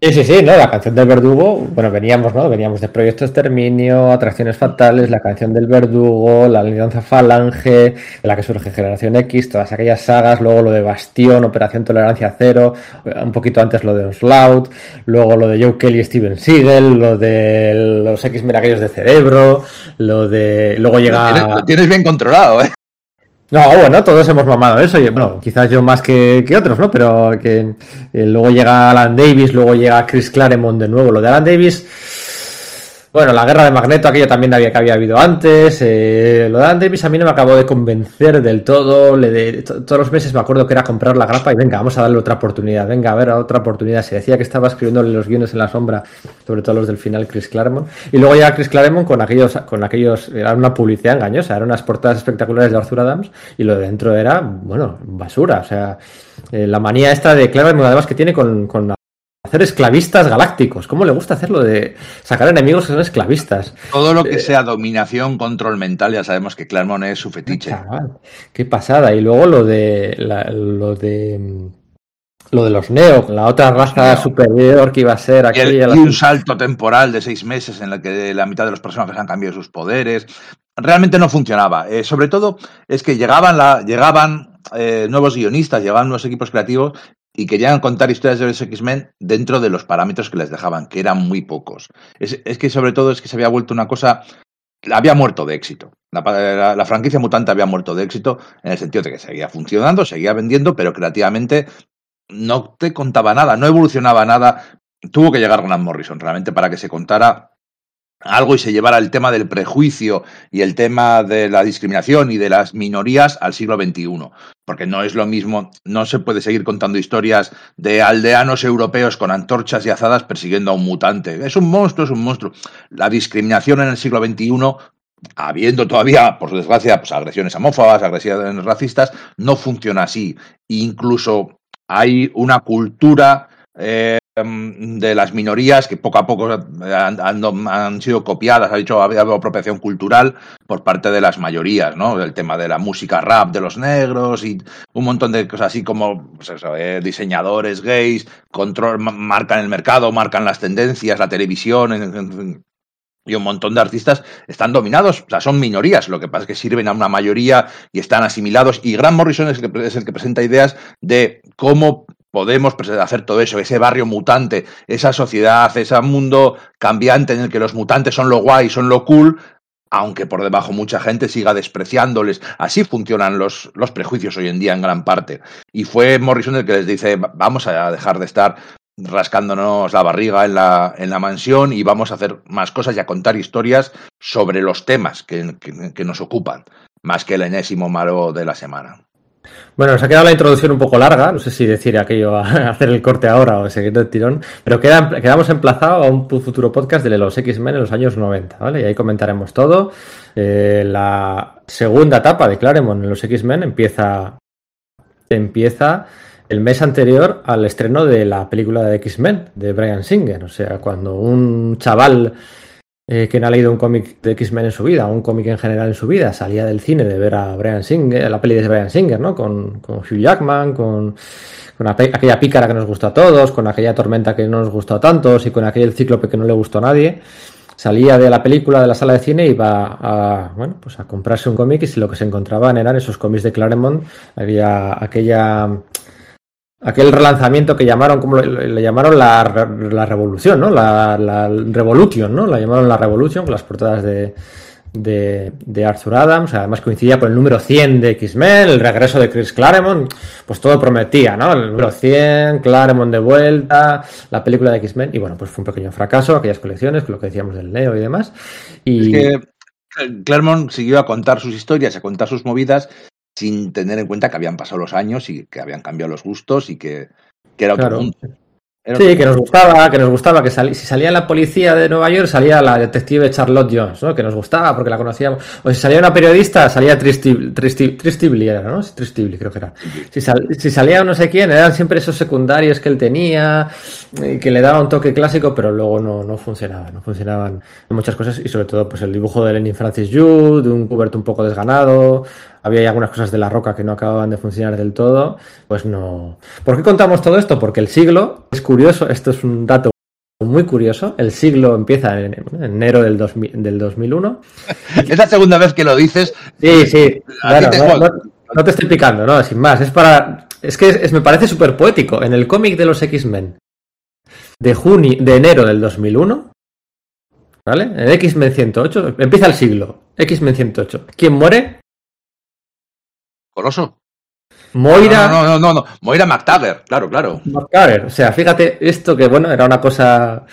Sí, sí, sí, ¿no? La canción del verdugo, bueno, veníamos, ¿no? Veníamos de Proyecto Exterminio, Atracciones Fatales, la canción del verdugo, la Alianza Falange, de la que surge Generación X, todas aquellas sagas, luego lo de Bastión, Operación Tolerancia Cero, un poquito antes lo de Onslaught, luego lo de Joe Kelly y Steven Seagal, lo de los X Miraguillos de Cerebro, lo de... Luego llega... Lo tienes, lo tienes bien controlado, ¿eh? No, bueno, todos hemos mamado eso, bueno, quizás yo más que, que otros, ¿no? Pero que eh, luego llega Alan Davis, luego llega Chris Claremont de nuevo. Lo de Alan Davis, bueno, la guerra de Magneto, aquello también había que había habido antes. Eh, lo de Alan Davis a mí no me acabó de convencer del todo. Le de, todos los meses me acuerdo que era comprar la grapa y venga, vamos a darle otra oportunidad. Venga, a ver, otra oportunidad. Se decía que estaba escribiéndole los guiones en la sombra, sobre todo los del final Chris Claremont. Y luego llega Chris Claremont con aquellos, con aquellos, era una publicidad engañosa, eran unas portadas espectaculares de Arthur Adams y lo de dentro era, bueno, basura. O sea, eh, la manía esta de Claremont además que tiene con, con hacer esclavistas galácticos. ¿Cómo le gusta hacerlo de sacar enemigos que son esclavistas? Todo lo que eh, sea dominación, control mental, ya sabemos que Claremont es su fetiche. Chaval, qué pasada. Y luego lo de la, lo de lo de los Neo, la otra raza superior que iba a ser aquí. Y, el, y un salto temporal de seis meses en el que la mitad de los personajes han cambiado sus poderes. Realmente no funcionaba. Eh, sobre todo es que llegaban, la, llegaban eh, nuevos guionistas, llegaban nuevos equipos creativos y querían contar historias de los X-Men dentro de los parámetros que les dejaban, que eran muy pocos. Es, que sobre todo es que se había vuelto una cosa, había muerto de éxito. La, la, la, franquicia mutante había muerto de éxito en el sentido de que seguía funcionando, seguía vendiendo, pero creativamente no te contaba nada, no evolucionaba nada. Tuvo que llegar Grant Morrison realmente para que se contara algo y se llevara el tema del prejuicio y el tema de la discriminación y de las minorías al siglo XXI. Porque no es lo mismo, no se puede seguir contando historias de aldeanos europeos con antorchas y azadas persiguiendo a un mutante. Es un monstruo, es un monstruo. La discriminación en el siglo XXI habiendo todavía, por desgracia, pues, agresiones homófobas, agresiones racistas, no funciona así. Incluso hay una cultura eh, de las minorías que poco a poco han, sido copiadas, ha dicho, ha habido apropiación cultural por parte de las mayorías, ¿no? El tema de la música rap de los negros y un montón de cosas así como pues eh, diseñadores gays, control, marcan el mercado, marcan las tendencias, la televisión, y un montón de artistas están dominados, o sea, son minorías, lo que pasa es que sirven a una mayoría y están asimilados. Y Grant Morrison es el que, es el que presenta ideas de cómo podemos hacer todo eso, ese barrio mutante, esa sociedad, ese mundo cambiante en el que los mutantes son lo guay, son lo cool, aunque por debajo mucha gente siga despreciándoles. Así funcionan los, los prejuicios hoy en día en gran parte. Y fue Morrison el que les dice, vamos a dejar de estar rascándonos la barriga en la, en la mansión y vamos a hacer más cosas y a contar historias sobre los temas que, que, que nos ocupan, más que el enésimo malo de la semana. Bueno, nos ha quedado la introducción un poco larga, no sé si decir aquello a hacer el corte ahora o seguir el tirón, pero queda, quedamos emplazados a un futuro podcast de los X-Men en los años 90, ¿vale? Y ahí comentaremos todo. Eh, la segunda etapa de Claremont en los X-Men empieza, empieza el mes anterior al estreno de la película de X-Men de Brian Singer, o sea, cuando un chaval eh, que no ha leído un cómic de X-Men en su vida, un cómic en general en su vida, salía del cine de ver a Brian Singer, la peli de Brian Singer, ¿no? Con, con Hugh Jackman, con, con aquella pícara que nos gustó a todos, con aquella tormenta que no nos gustó a tantos y con aquel cíclope que no le gustó a nadie salía de la película de la sala de cine y iba a, bueno, pues a comprarse un cómic y si lo que se encontraban eran esos cómics de Claremont, había aquella aquel relanzamiento que llamaron, como le, llamaron la, revolución, ¿no? La, la Revolution, ¿no? La llamaron la Revolution, con las portadas de, de, Arthur Adams, además coincidía con el número 100 de X-Men, el regreso de Chris Claremont, pues todo prometía, ¿no? El número 100, Claremont de vuelta, la película de X-Men, y bueno, pues fue un pequeño fracaso, aquellas colecciones, lo que decíamos del Neo y demás. Y... Es que Claremont siguió a contar sus historias, a contar sus movidas, sin tener en cuenta que habían pasado los años y que habían cambiado los gustos y que, era otro mundo sí, que nos gustaba, que nos gustaba, que si salía la policía de Nueva York, salía la detective Charlotte Jones, ¿no? Que nos gustaba porque la conocíamos. O si salía una periodista, salía Tristibli, era, ¿no? Tristibli, creo que era. Si, si, salía no sé quién, eran siempre esos secundarios que él tenía, y que le daba un toque clásico, pero luego no, no funcionaba, no funcionaban muchas cosas, y sobre todo, pues el dibujo de Lenin Francis Yu, de un cubierto un poco desganado, había algunas cosas de la roca que no acababan de funcionar del todo, pues no. ¿Por qué contamos todo esto? Porque el siglo es curioso, esto es un dato muy curioso. El siglo empieza en, enero del, del 2001. es la segunda vez que lo dices. Sí, sí. no, te estoy picando, no, sin más. Es para. Es que me parece súper poético. En el cómic de los X-Men de junio, de enero del 2001, ¿vale? En X-Men 108, empieza el siglo. X-Men 108. ¿Quién muere? Coloso. Moira. No, no, no, no, Moira McTaggart, claro, claro. McTaggart, o sea, fíjate, esto que bueno, era una cosa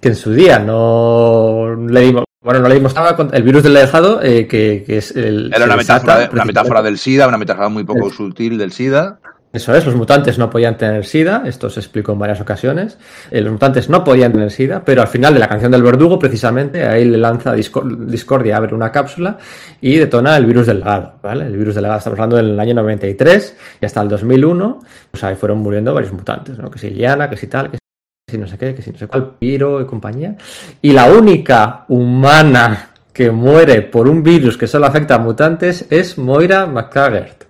que en su día no le dimos. Bueno, no le dimos nada con el virus del dejado, eh, que, es el. Era una metáfora, una metáfora del SIDA, una metáfora muy poco sutil del SIDA. Eso es, los mutantes no podían tener SIDA, esto se explicó en varias ocasiones. Eh, los mutantes no podían tener SIDA, pero al final de la canción del verdugo, precisamente, ahí le lanza Discordia, abre una cápsula y detona el virus del legado, ¿vale? El virus del legado, estamos hablando del año 93 y hasta el 2001, pues ahí fueron muriendo varios mutantes, ¿no? Que si Liana, que si tal, que si no sé qué, que si no sé cuál, Piro y compañía. Y la única humana que muere por un virus que solo afecta a mutantes es Moira McTaggart.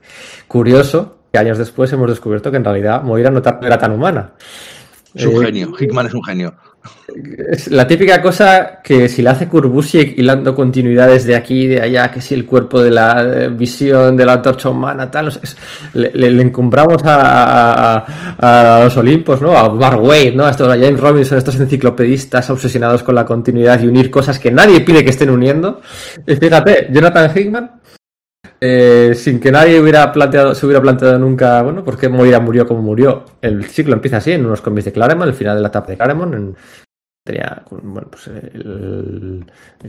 Curioso, que años después hemos descubierto que en realidad Moira no era tan humana. Es un eh, genio, Hickman es un genio. Es la típica cosa que si la hace Kurbusiek hilando continuidades de aquí y de allá, que si el cuerpo de la eh, visión de la antorcha humana, tal, le, encumbramos a, los Olimpos, ¿no? A Mark Wade, ¿no? A, estos, a James Robinson, estos enciclopedistas obsesionados con la continuidad y unir cosas que nadie pide que estén uniendo. Y fíjate, Jonathan Hickman eh, sin que nadie hubiera planteado, se hubiera planteado nunca, bueno, por qué Moira murió como murió. El ciclo empieza así, en unos cómics de Claremont, el final de la etapa de Claremont, en, tenía, bueno, pues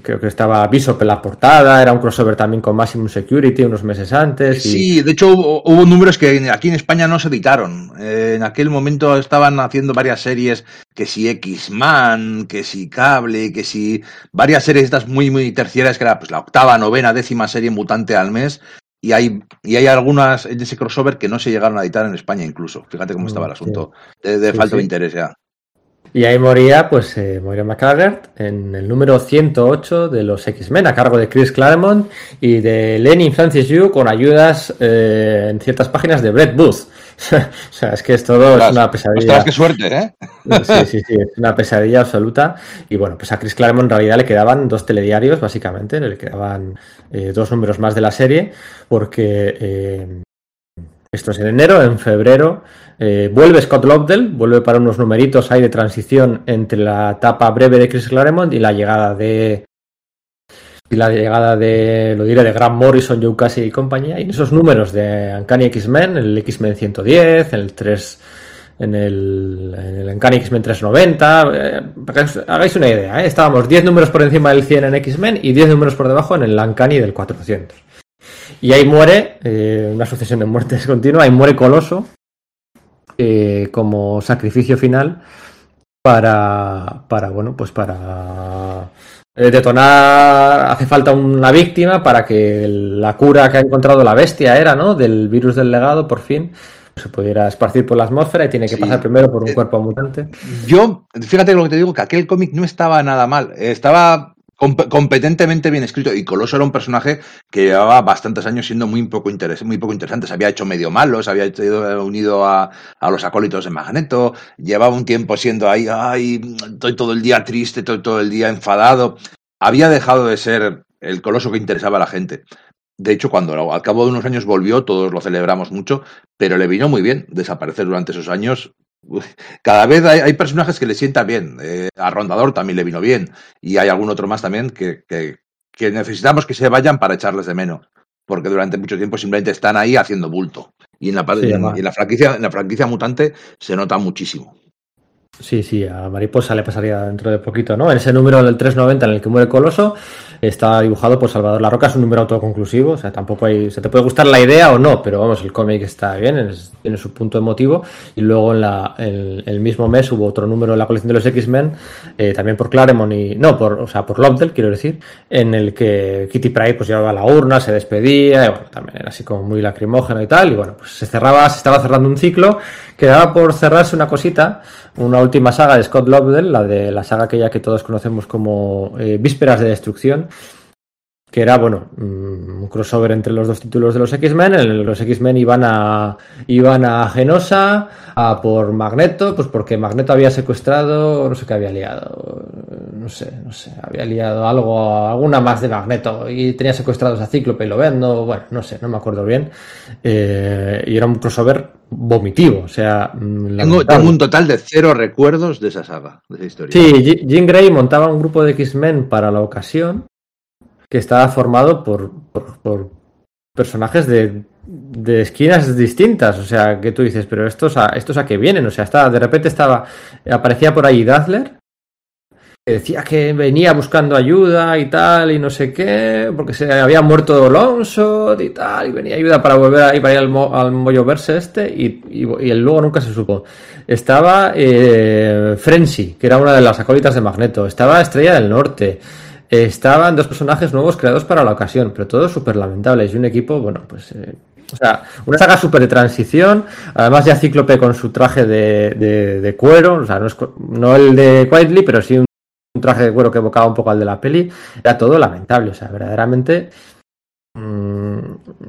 creo que estaba Bishop en la portada, era un crossover también con Maximum Security unos meses antes. Sí, de hecho hubo, números que aquí en España no se editaron. Eh, en aquel momento estaban haciendo varias series, que si X-Man, que si Cable, que si varias series estas muy, muy terciarias, que era pues la octava, novena, décima serie mutante al mes. Y hay, y hay algunas en ese crossover que no se llegaron a editar en España incluso. Fíjate cómo estaba el asunto. De, falta de interés ya. Y ahí moría, pues, eh, McCaggart en el número 108 de los X-Men, a cargo de Chris Claremont y de Lenny Francis Yu, con ayudas eh, en ciertas páginas de Brett Booth. o sea, es que es todo es una pesadilla. Ostras, qué suerte, ¿eh? sí, sí, sí, es una pesadilla absoluta. Y bueno, pues a Chris Claremont en realidad le quedaban dos telediarios, básicamente, le quedaban eh, dos números más de la serie, porque eh, esto es en enero, en febrero eh, vuelve Scott Lobdell, vuelve para unos numeritos ahí de transición entre la etapa breve de Chris Claremont y la llegada de y la llegada de, lo diré, de Grant Morrison, Joe y compañía. Y esos números de Uncanny X-Men, el X-Men 110, el 3, en el, en el Uncanny X-Men 390, eh, para que hagáis una idea, ¿eh? estábamos 10 números por encima del 100 en X-Men y 10 números por debajo en el Uncanny del 400. Y ahí muere, eh, una sucesión de muertes continua, ahí muere Coloso eh, como sacrificio final para, para bueno, pues para eh, detonar, hace falta una víctima para que la cura que ha encontrado la bestia era, ¿no? Del virus del legado, por fin, se pudiera esparcir por la atmósfera y tiene que pasar primero por un cuerpo mutante. Yo, fíjate lo que te digo, que aquel cómic no estaba nada mal. Estaba competentemente bien escrito. Y Coloso era un personaje que llevaba bastantes años siendo muy poco, muy poco interesante. Se había hecho medio malo, se había ido unido a, a, los acólitos de Magneto, llevaba un tiempo siendo ahí, ay, estoy todo el día triste, estoy todo el día enfadado. Había dejado de ser el coloso que interesaba a la gente. De hecho, cuando al cabo de unos años volvió, todos lo celebramos mucho, pero le vino muy bien desaparecer durante esos años. Cada vez hay, personajes que le sientan bien. Eh, a Rondador también le vino bien. Y hay algún otro más también que, que, necesitamos que se vayan para echarles de menos. Porque durante mucho tiempo simplemente están ahí haciendo bulto. Y en la, en la, franquicia, en la franquicia mutante se nota muchísimo. Sí, sí, a Mariposa le pasaría dentro de poquito, ¿no? En ese número del 390 en el que muere Coloso, está dibujado por Salvador La Roca, es un número autoconclusivo, o sea, tampoco hay, se te puede gustar la idea o no, pero vamos, el cómic está bien, tiene su punto emotivo, y luego en la, el, mismo mes hubo otro número en la colección de los X-Men, eh, también por Claremont y, no, por, o sea, por Lobdell, quiero decir, en el que Kitty Pryde pues llevaba la urna, se despedía, y bueno, también era así como muy lacrimógeno y tal, y bueno, pues se cerraba, se estaba cerrando un ciclo, quedaba por cerrarse una cosita, una última saga de Scott Lobdell, la de la saga aquella que todos conocemos como eh, Vísperas de Destrucción, que era, bueno, mm, un crossover entre los dos títulos de los X-Men. Los X-Men iban a, iban a Genosa, a por Magneto, pues porque Magneto había secuestrado, no sé qué había liado, no sé, no sé, había liado algo, alguna más de Magneto y tenía secuestrados a Cíclope y lo vendo, bueno, no sé, no me acuerdo bien. Eh, y era un crossover vomitivo, o sea... Mm, tengo, un total de cero recuerdos de esa saga, de esa historia. Sí, Jean Grey montaba un grupo de X-Men para la ocasión que estaba formado por, por, personajes de, de, esquinas distintas. O sea, que tú dices, pero estos a, estos a qué vienen. O sea, estaba, de repente estaba, aparecía por ahí Dazzler, que decía que venía buscando ayuda y tal, y no sé qué, porque se había muerto Alonso y tal, y venía ayuda para volver a, para ir al, al mollo verse este, y, y, luego nunca se supo. Estaba eh, Frenzy, que era una de las acólitas de Magneto. Estaba Estrella del Norte. Estaban dos personajes nuevos creados para la ocasión, pero todos súper lamentables. Y un equipo, bueno, pues. Eh, o sea, una saga súper de transición. Además, ya Cíclope con su traje de, de, cuero. O sea, no, es, no el de Quietly, pero sí un, traje de cuero que evocaba un poco al de la peli. Era todo lamentable. O sea, verdaderamente. Mm,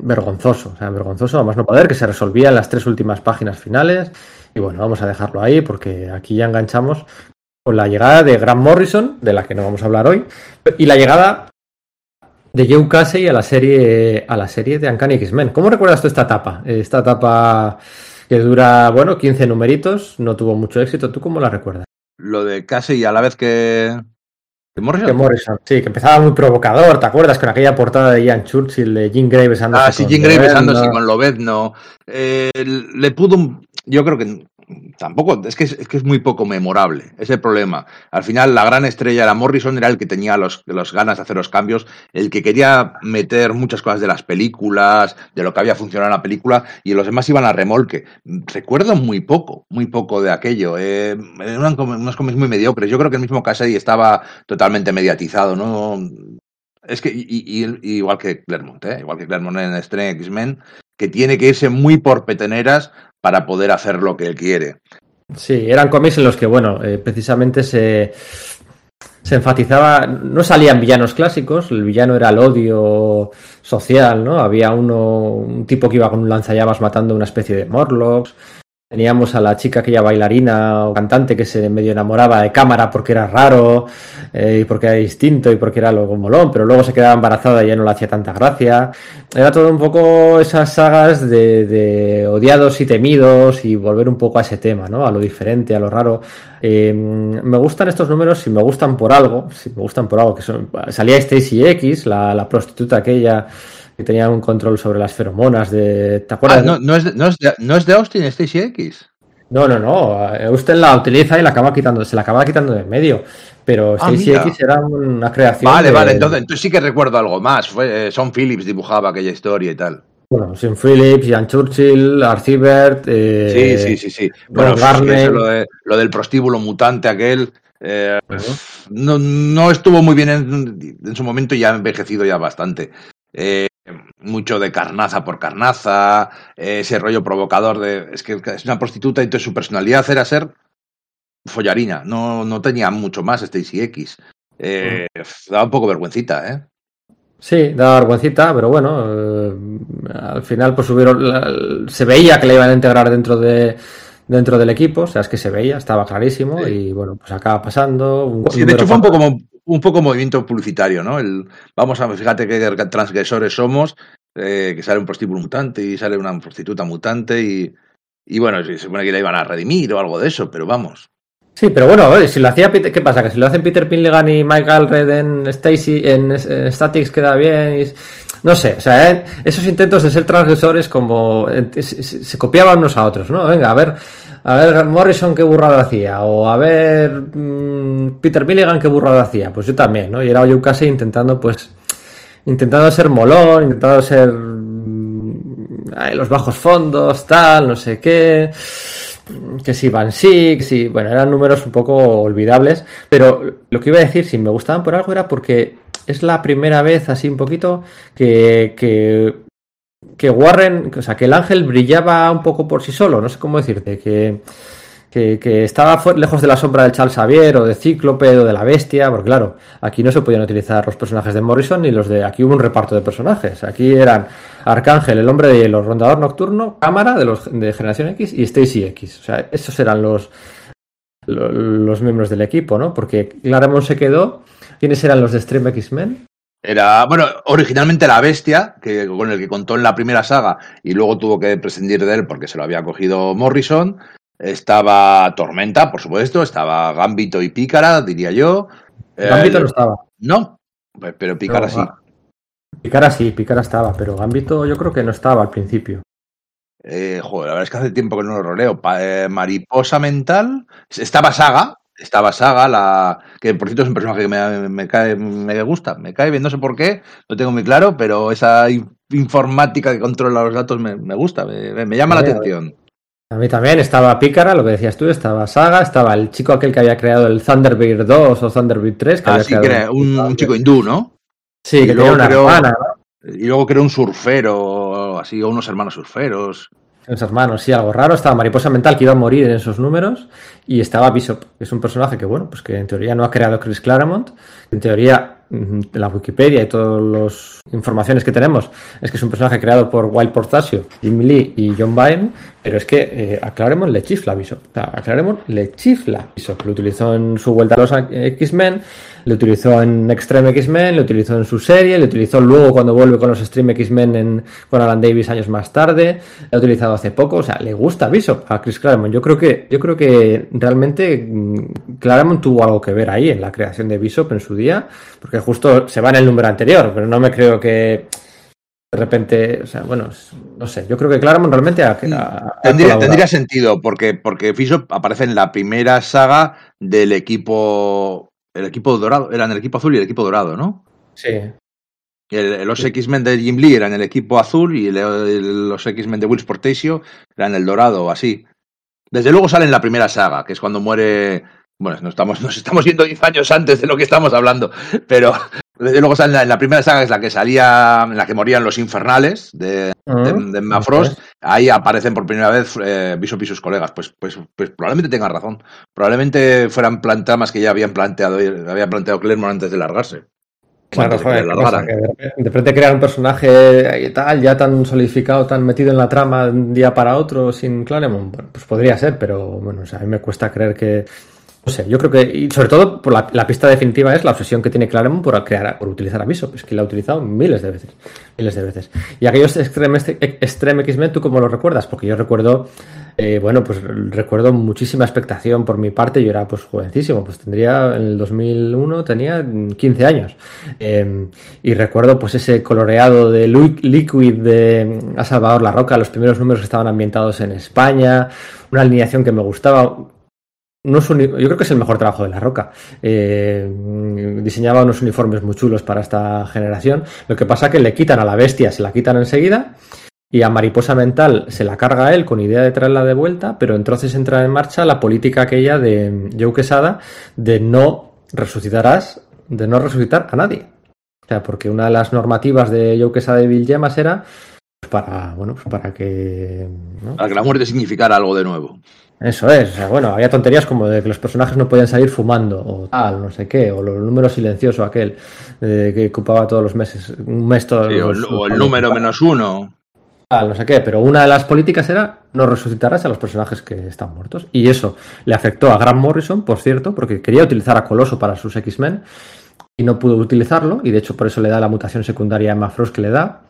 vergonzoso. O sea, vergonzoso, vamos no poder, que se resolvía en las tres últimas páginas finales. Y bueno, vamos a dejarlo ahí porque aquí ya enganchamos con la llegada de Grant Morrison, de la que no vamos a hablar hoy, y la llegada de Joe Casey a la serie a la serie de Uncanny X-Men. ¿Cómo recuerdas tú esta etapa? Esta etapa que dura, bueno, 15 numeritos, no tuvo mucho éxito. ¿Tú cómo la recuerdas? Lo de Casey a la vez que Morrison? Morrison, sí, que empezaba muy provocador, ¿te acuerdas? Con aquella portada de Ian Churchill, de Jim Gray besándose Ah, sí, Jim Gray besándose con Lobezno. Eh, le pudo, yo creo que tampoco, es que es, que es muy poco memorable, es el problema. Al final, la gran estrella era Morrison, era el que tenía los, los, ganas de hacer los cambios, el que quería meter muchas cosas de las películas, de lo que había funcionado en la película, y los demás iban a remolque. Recuerdo muy poco, muy poco de aquello. Eh, eran unos cómics muy mediocres. Yo creo que el mismo Cassidy estaba totalmente mediatizado, ¿no? Es que, y, igual que Claremont, ¿eh? igual que Claremont en Estrella X-Men, que tiene que irse muy por peteneras para poder hacer lo que él quiere. Sí, eran cómics en los que, bueno, eh, precisamente se, se enfatizaba, no salían villanos clásicos, el villano era el odio social, ¿no? Había uno, un tipo que iba con un lanzallamas matando una especie de Morlocks, Teníamos a la chica, aquella bailarina o cantante que se medio enamoraba de cámara porque era raro eh, y porque era distinto y porque era algo molón, pero luego se quedaba embarazada y ya no le hacía tanta gracia. Era todo un poco esas sagas de, odiados y temidos y volver un poco a ese tema, ¿no? A lo diferente, a lo raro. Eh, me gustan estos números si me gustan por algo, si me gustan por algo, que son, salía Stacy X, la, la prostituta aquella que tenía un control sobre las feromonas de. ¿Te acuerdas? Ah, no, no, es de, no, es de, no es de Austin Stacy X. No, no, no. Usted la utiliza y la acaba quitando, se la acaba quitando de en medio. Pero ah, Stacy X era una creación. Vale, vale, entonces, entonces, sí que recuerdo algo más. Fue, eh, Son Phillips dibujaba aquella historia y tal. Bueno, Son Phillips, Ian Churchill, Arcibert. Eh, sí, sí, sí, sí. Bueno, Garner. lo, de, lo, del prostíbulo mutante aquel. Eh, no, no, estuvo muy bien en, en, su momento y ha envejecido ya bastante. Eh, mucho de carnaza por carnaza, ese rollo provocador de es que es una prostituta y entonces su personalidad era ser follarina, no, no tenía mucho más Stacy X. eh, daba un poco vergüencita, ¿eh? Sí, daba vergüencita, pero bueno, eh, al final pues subieron, se veía que le iban a integrar dentro de dentro del equipo, o sea, es que se veía, estaba clarísimo y bueno, pues acaba pasando. Un, sí, de hecho fue un poco, un poco movimiento publicitario, ¿no? El, vamos a, fíjate qué transgresores somos, eh, que sale un prostíbulo mutante y sale una prostituta mutante y, bueno, se supone que la iban a redimir o algo de eso, pero vamos. Sí, pero bueno, si lo hacía ¿qué pasa? Que si lo hacen Peter Pinlegan y Michael Red en Stacy, en, Statics queda bien. No sé, o sea, ¿eh? esos intentos de ser transgresores como se, copiaban unos a otros, ¿no? Venga, a ver, a ver Morrison qué burrado hacía, o a ver mm, Peter Milligan qué burrado hacía, pues yo también, ¿no? Y era yo casi intentando, pues, intentando ser molón, intentando ser mm, los bajos fondos, tal, no sé qué que si Van Six, y bueno, eran números un poco olvidables, pero lo que iba a decir, si me gustaban por algo era porque es la primera vez así un poquito que, que, que Warren, o sea, que el ángel brillaba un poco por sí solo, no sé cómo decirte, que, que, estaba lejos de la sombra del Charles Xavier o de Cíclope o de la Bestia, porque claro, aquí no se podían utilizar los personajes de Morrison ni los de... Aquí hubo un reparto de personajes, aquí eran Arcángel, el hombre de hielo, Rondador Nocturno, Cámara de los de Generación X y Stacy X, o sea, esos eran los, los, miembros del equipo, ¿no? Porque Claremont se quedó ¿Quiénes eran los de Stream X-Men? Era, bueno, originalmente la bestia, que, con el que contó en la primera saga y luego tuvo que prescindir de él porque se lo había cogido Morrison. Estaba Tormenta, por supuesto, estaba Gambito y Pícara, diría yo. Gambito no estaba. No, pues, pero Pícara sí. Ah, Pícara sí, Pícara estaba, pero Gambito yo creo que no estaba al principio. Eh, joder, la verdad es que hace tiempo que no lo roleo. Eh, Mariposa Mental. Estaba Saga, estaba Saga, la que por cierto es un personaje que me, cae, me gusta, me cae bien, no sé por qué, lo tengo muy claro, pero esa informática que controla los datos me, gusta, me, llama la atención. A mí también estaba Pícara, lo que decías tú, estaba Saga, estaba el chico aquel que había creado el Thunderbird 2 o Thunderbird 3. Que ah, sí, un, chico hindú, ¿no? Sí, que tenía una hermana, Y luego creó un surfero, así, o unos hermanos surferos. Unos hermanos, sí, algo raro. Estaba Mariposa Mental, que iba a morir en esos números. Y estaba Bishop, que es un personaje que, bueno, pues que en teoría no ha creado Chris Claremont. En teoría, la Wikipedia y todas las informaciones que tenemos es que es un personaje creado por Wild Portasio, Jim Lee y John Byrne. Pero es que eh, a Claremont le chifla Bishop. O sea, a Claremont le chifla Bishop. Lo utilizó en su vuelta a los X-Men lo utilizó en Extreme X-Men, lo utilizó en su serie, lo utilizó luego cuando vuelve con los Extreme X-Men con Alan Davis años más tarde, lo ha utilizado hace poco, o sea, le gusta Bishop a Chris Claremont. Yo creo que, yo creo que realmente mm, Claremont tuvo algo que ver ahí en la creación de Bishop en su día, porque justo se va en el número anterior, pero no me creo que de repente, o sea, bueno, no sé, yo creo que Claremont realmente ha, tendría, tendría, sentido, porque, porque Bishop aparece en la primera saga del equipo el equipo dorado, eran el equipo azul y el equipo dorado, ¿no? Sí. los X-Men de Jim Lee eran el equipo azul y los X-Men de Will Sportatio eran el dorado, así. Desde luego sale en la primera saga, que es cuando muere. Bueno, nos estamos, nos estamos yendo 10 años antes de lo que estamos hablando, pero desde luego sale en la, primera saga, es la que salía, en la que morían los infernales de, de, ah, Mafrost. Ahí aparecen por primera vez eh, Bishop y sus colegas. Pues, pues, pues probablemente tengan razón. Probablemente fueran plantamas que ya habían planteado, había planteado Claremont antes de largarse. Claro, joder, de, de repente crear un personaje tal, ya tan solidificado, tan metido en la trama de un día para otro sin Claremont, pues podría ser, pero bueno, a mí me cuesta creer que, no sé, yo creo que, y sobre todo por la, pista definitiva es la obsesión que tiene Claremont por crear, por utilizar a Bishop. Es que la ha utilizado miles de veces. Miles de veces. Y aquellos Extreme, Extreme X-Men, ¿tú cómo lo recuerdas? Porque yo recuerdo, eh, bueno, pues recuerdo muchísima expectación por mi parte. Yo era pues jovencísimo, pues tendría, en el 2001 tenía 15 años. Em, y recuerdo pues ese coloreado de Liquid de A Salvador La Roca, los primeros números que estaban ambientados en España, una alineación que me gustaba yo creo que es el mejor trabajo de La Roca. Eh, diseñaba unos uniformes muy chulos para esta generación. Lo que pasa es que le quitan a la bestia, se la quitan enseguida. Y a Mariposa Mental se la carga él con idea de traerla de vuelta, pero entonces entra en marcha la política aquella de Joe Quesada de no resucitarás, de no resucitar a nadie. O sea, porque una de las normativas de Joe Quesada y Bill Gemas era para, bueno, pues para que. Para que la muerte significara algo de nuevo. Eso es, o sea, bueno, había tonterías como de que los personajes no podían salir fumando o tal, no sé qué, o los números silenciosos aquel eh, que ocupaba todos los meses, un mes todo, Sí, o, el- o el número menos uno. tal, no sé qué, pero una de las políticas era no resucitarás a los personajes que están muertos. Y eso le afectó a Grant Morrison, por cierto, porque quería utilizar a Coloso para sus X-Men y no pudo utilizarlo, y de hecho por eso le da la mutación secundaria a Emma Frost que le da.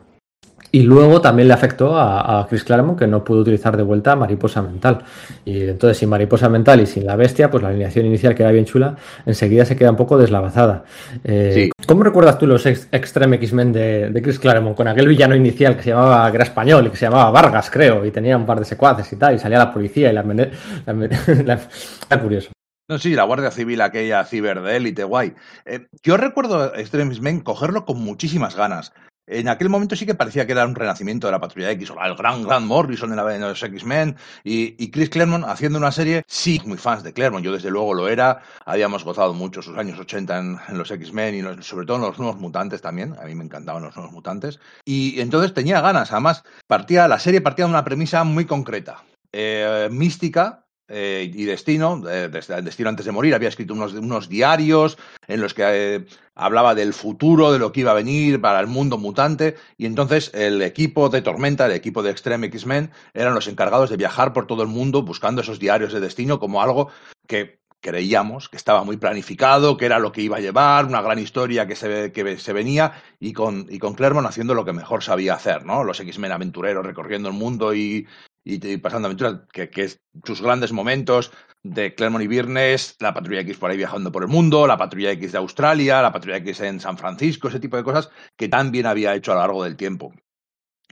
Y luego también le afectó a, a Chris Claremont que no pudo utilizar de vuelta a Mariposa Mental. Y entonces sin Mariposa Mental y sin la bestia, pues la alineación inicial que era bien chula, enseguida se queda un poco deslavazada. Eh, Sí. ¿Cómo recuerdas tú los ex- Extreme X-Men de, de Chris Claremont con aquel villano inicial que se llamaba, que era español y que se llamaba Vargas, creo, y tenía un par de secuaces y tal, y salía la policía y la... la, curioso. No, sí, la Guardia Civil, aquella ciber de élite, guay. Eh, yo recuerdo a Extremis Men cogerlo con muchísimas ganas. En aquel momento sí que parecía que era un renacimiento de la Patrulla X, o el gran Grant Morrison en, la, en los X-Men, y, Chris Claremont haciendo una serie, sí, muy fans de Claremont, yo desde luego lo era, habíamos gozado mucho sus años 80 en, los X-Men y sobre todo en los Nuevos Mutantes también, a mí me encantaban los Nuevos Mutantes, y entonces tenía ganas, además, partía, la serie partía de una premisa muy concreta, eh, mística, eh, y Destino, eh, Destino antes de morir, había escrito unos, unos diarios en los que eh, hablaba del futuro, de lo que iba a venir para el mundo mutante, y entonces el equipo de Tormenta, el equipo de Extreme X-Men, eran los encargados de viajar por todo el mundo buscando esos diarios de Destino como algo que creíamos que estaba muy planificado, que era lo que iba a llevar, una gran historia que se, que se venía, y con, y con Claremont haciendo lo que mejor sabía hacer, ¿no? Los X-Men aventureros recorriendo el mundo y, y, y pasando aventuras, que, es sus grandes momentos de Claremont y Virnes, la Patrulla X por ahí viajando por el mundo, la Patrulla X de Australia, la Patrulla X en San Francisco, ese tipo de cosas que tan bien había hecho a lo largo del tiempo.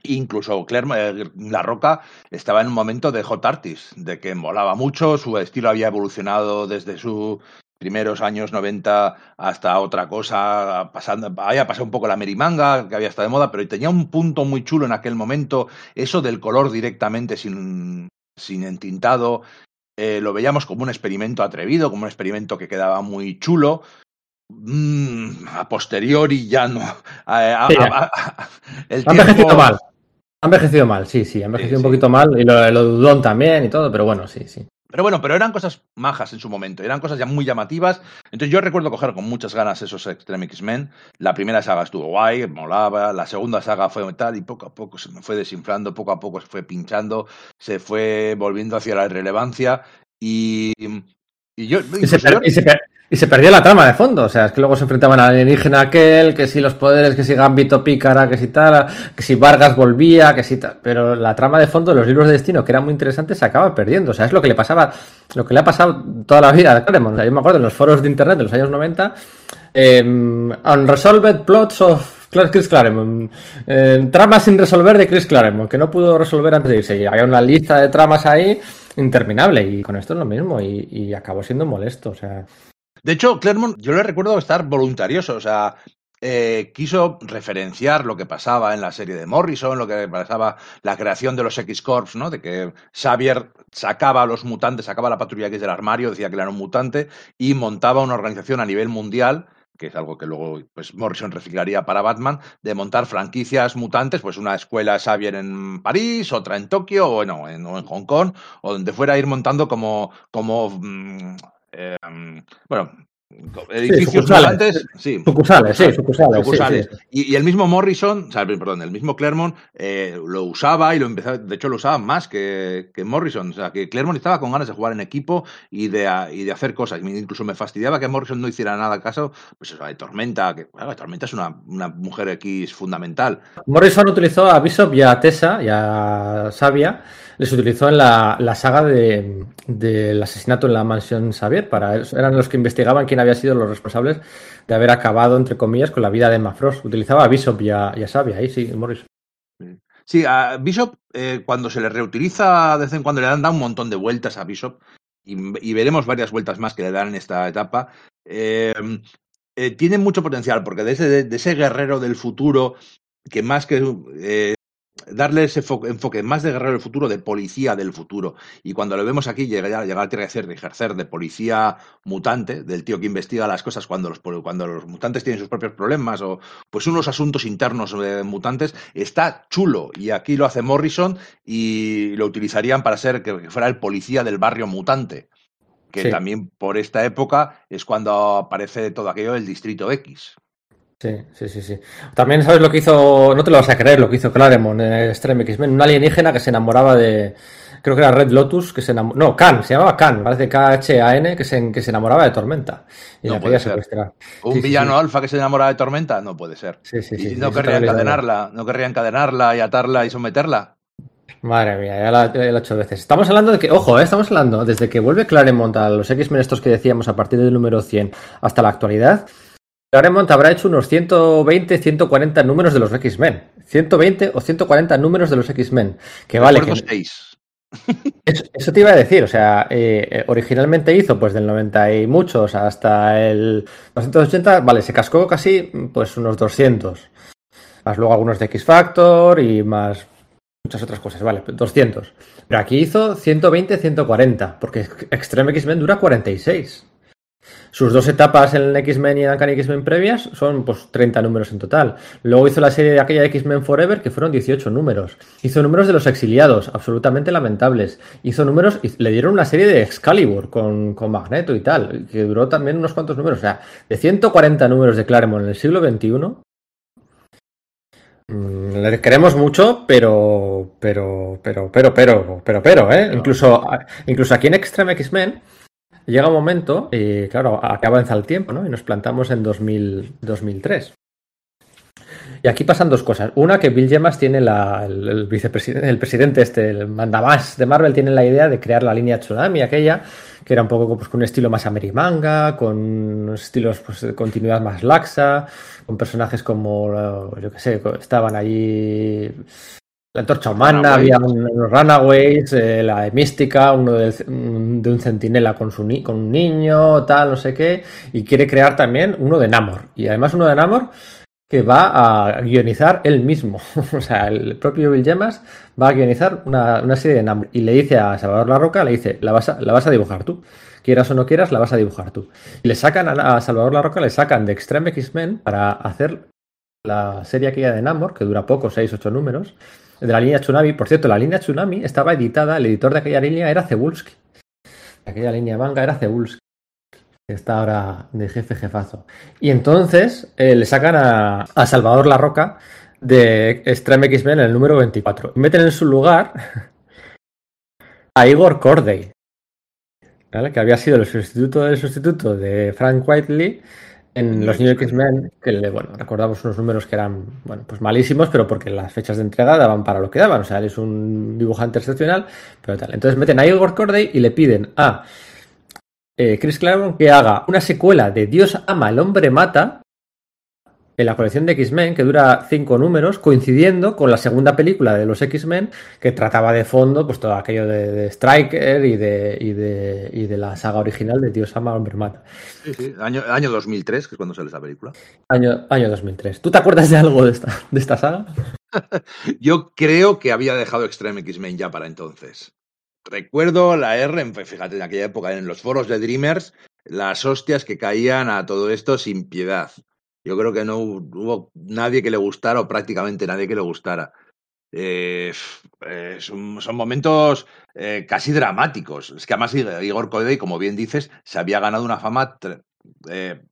Incluso Claremont, eh, La Roca estaba en un momento de hot artist, de que molaba mucho, su estilo había evolucionado desde sus primeros años 90 hasta otra cosa, pasando, había pasado un poco la merimanga, que había estado de moda, pero tenía un punto muy chulo en aquel momento, eso del color directamente sin, sin entintado, eh, lo veíamos como un experimento atrevido, como un experimento que quedaba muy chulo. Mm, a posteriori ya no. A- a- Ha envejecido mal. Ha envejecido mal, sí, sí, ha envejecido Sí, un sí. poquito mal, y lo, lo dudón también y todo, pero bueno, sí, sí. Pero bueno, pero eran cosas majas en su momento, eran cosas ya muy llamativas. Entonces yo recuerdo coger con muchas ganas esos Extreme X-Men. La primera saga estuvo guay, molaba, la segunda saga fue tal y poco a poco se me fue desinflando, poco a poco se fue pinchando, se fue volviendo hacia la irrelevancia y, y yo... Y se, incluso per- yo- y se per- y se perdió la trama de fondo, o sea, es que luego se enfrentaban al alienígena aquel, que si los poderes, que si Gambito pícara, que si tal, que si Vargas volvía, que si tal, pero la trama de fondo de los libros de destino, que era muy interesante, se acaba perdiendo, o sea, es lo que le pasaba, lo que le ha pasado toda la vida a Claremont, o sea, yo me acuerdo en los foros de internet de los años 90, eh, Unresolved Plots of Chris Claremont, eh, tramas sin resolver de Chris Claremont, que no pudo resolver antes de irse, y había una lista de tramas ahí interminable, y con esto es lo mismo, y acabó siendo molesto, o sea... De hecho, Claremont, yo le recuerdo estar voluntarioso, o sea, eh, quiso referenciar lo que pasaba en la serie de Morrison, lo que pasaba, la creación de los X-Corps, ¿no? De que Xavier sacaba a los mutantes, sacaba a la patrulla X del armario, decía que era un mutante, y montaba una organización a nivel mundial que es algo que luego pues, Morrison reciclaría para Batman, de montar franquicias mutantes, pues una escuela Xavier en París, otra en Tokio, o, en, o en Hong Kong, o donde fuera a ir montando como, como mm, eh, bueno, edificios sucursales. sí, Sucursales, sí, sucursales. sí, sucursales. sí. Y, y el mismo Morrison, o sea, perdón, el mismo Claremont eh, lo usaba y lo empezaba, de hecho lo usaba más que, que Morrison, o sea, que Claremont estaba con ganas de jugar en equipo y de, a- y de hacer cosas. Incluso me fastidiaba que Morrison no hiciera nada caso, pues eso, de Tormenta, que bueno, Tormenta es una, una mujer X fundamental. Morrison utilizó a Bishop y a Tessa y a Sabia, les utilizó en la, la saga de- del asesinato en la mansión Xavier. Para, eran los que investigaban quién había sido los responsables de haber acabado, entre comillas, con la vida de Emma Frost. Utilizaba a Bishop y a, y Sabia, ahí sí, Morrison. Sí, a Bishop, eh, cuando se le reutiliza de vez en cuando, le dan da un montón de vueltas a Bishop y, y veremos varias vueltas más que le dan en esta etapa. Eh, eh, tiene mucho potencial porque de ese, de ese guerrero del futuro que más que eh, darle ese enfoque más de guerrero del futuro, de policía del futuro. Y cuando lo vemos aquí, llega, llega a ejercer, ejercer de policía mutante, del tío que investiga las cosas cuando los, cuando los mutantes tienen sus propios problemas o pues unos asuntos internos de mutantes, está chulo. Y aquí lo hace Morrison y lo utilizarían para ser que fuera el policía del barrio mutante que también por esta época es cuando aparece todo aquello del Distrito X. Sí, sí, sí, sí. También sabes lo que hizo, no te lo vas a creer, lo que hizo Claremont en Extreme X-Men, un alienígena que se enamoraba de, creo que era Red Lotus, que se enamoraba, no, Khan, se llamaba Khan, parece K-H-A-N, que se, que se enamoraba de Tormenta. Y no puede ser. ¿Un villano alfa que se enamoraba de Tormenta? No puede ser. Sí, sí, sí. no querría encadenarla, no querría encadenarla y atarla y someterla. Madre mía, ya la, he hecho veces. Estamos hablando de que, ojo, eh, estamos hablando desde que vuelve Claremont a los X-Men estos que decíamos a partir del número 100 hasta la actualidad, Claremont habrá hecho unos 120, 140 números de los X-Men. 120 o 140 números de los X-Men. Que vale. Que... Eso, te iba a decir, o sea, eh, eh, originalmente hizo pues del 90 y muchos hasta el 280, vale, se cascó casi pues unos 200. Más luego algunos de X Factor y más muchas otras cosas, vale, 200. Pero aquí hizo 120, 140, porque Extreme X-Men dura 46. Sus dos etapas en X-Men y en Uncanny X-Men previas son pues 30 números en total. Luego hizo la serie de aquella X-Men Forever que fueron 18 números. Hizo números de los exiliados, absolutamente lamentables. Hizo números y le dieron una serie de Excalibur con, con Magneto y tal, que duró también unos cuantos números. O sea, de 140 números de Claremont en el siglo XXI, mm, le queremos mucho, pero, pero, pero, pero, pero, pero, pero, ¿eh? Incluso, incluso aquí en Extreme X-Men Llega un momento, y claro, acaba avanza el tiempo, ¿no? Y nos plantamos en 2000, 2003. Y aquí pasan dos cosas. Una, que Bill Gemas tiene la, el, vicepresidente, el presidente este, el mandamás de Marvel, tiene la idea de crear la línea Tsunami, aquella, que era un poco pues, con un estilo más amerimanga, con estilos pues, de continuidad más laxa, con personajes como, yo qué sé, estaban allí la antorcha humana, había unos Runaways, eh, la de Mística, uno de, un centinela con, su con un niño, tal, no sé qué, y quiere crear también uno de Namor. Y además uno de Namor que va a guionizar él mismo. o sea, el propio Bill Gemas va a guionizar una, serie de Namor. Y le dice a Salvador La Roca, le dice, la vas, a, la vas a dibujar tú. Quieras o no quieras, la vas a dibujar tú. Y le sacan a, Salvador La Roca, le sacan de Extreme X-Men para hacer la serie aquella de Namor, que dura poco, 6-8 números, de la línea Tsunami. Por cierto, la línea Tsunami estaba editada, el editor de aquella línea era Cebulski. Aquella línea manga era Cebulski, que está ahora de jefe jefazo. Y entonces eh, le sacan a, Salvador La Roca de Extreme X-Men en el número 24. Y meten en su lugar a Igor Corday, que había sido el sustituto del sustituto de Frank Whiteley en los New X-Men, que bueno, recordamos unos números que eran, bueno, pues malísimos, pero porque las fechas de entrega daban para lo que daban. O sea, él es un dibujante excepcional, pero tal. Entonces meten a Igor Corday y le piden a eh, Chris Claremont que haga una secuela de Dios ama, el hombre mata, en la colección de X-Men, que dura cinco números, coincidiendo con la segunda película de los X-Men, que trataba de fondo pues todo aquello de, Striker y de, y de, y de la saga original de Dios ama, hombre mata. Sí, sí, año, año 2003, que es cuando sale esa película. Año, año 2003. ¿Tú te acuerdas de algo de esta, de esta saga? Yo creo que había dejado Extreme X-Men ya para entonces. Recuerdo la R, fíjate, en aquella época, en los foros de Dreamers, las hostias que caían a todo esto sin piedad. Yo creo que no hubo nadie que le gustara o prácticamente nadie que le gustara. Eh, eh, son, momentos eh, casi dramáticos. Es que además Igor Corday, como bien dices, se había ganado una fama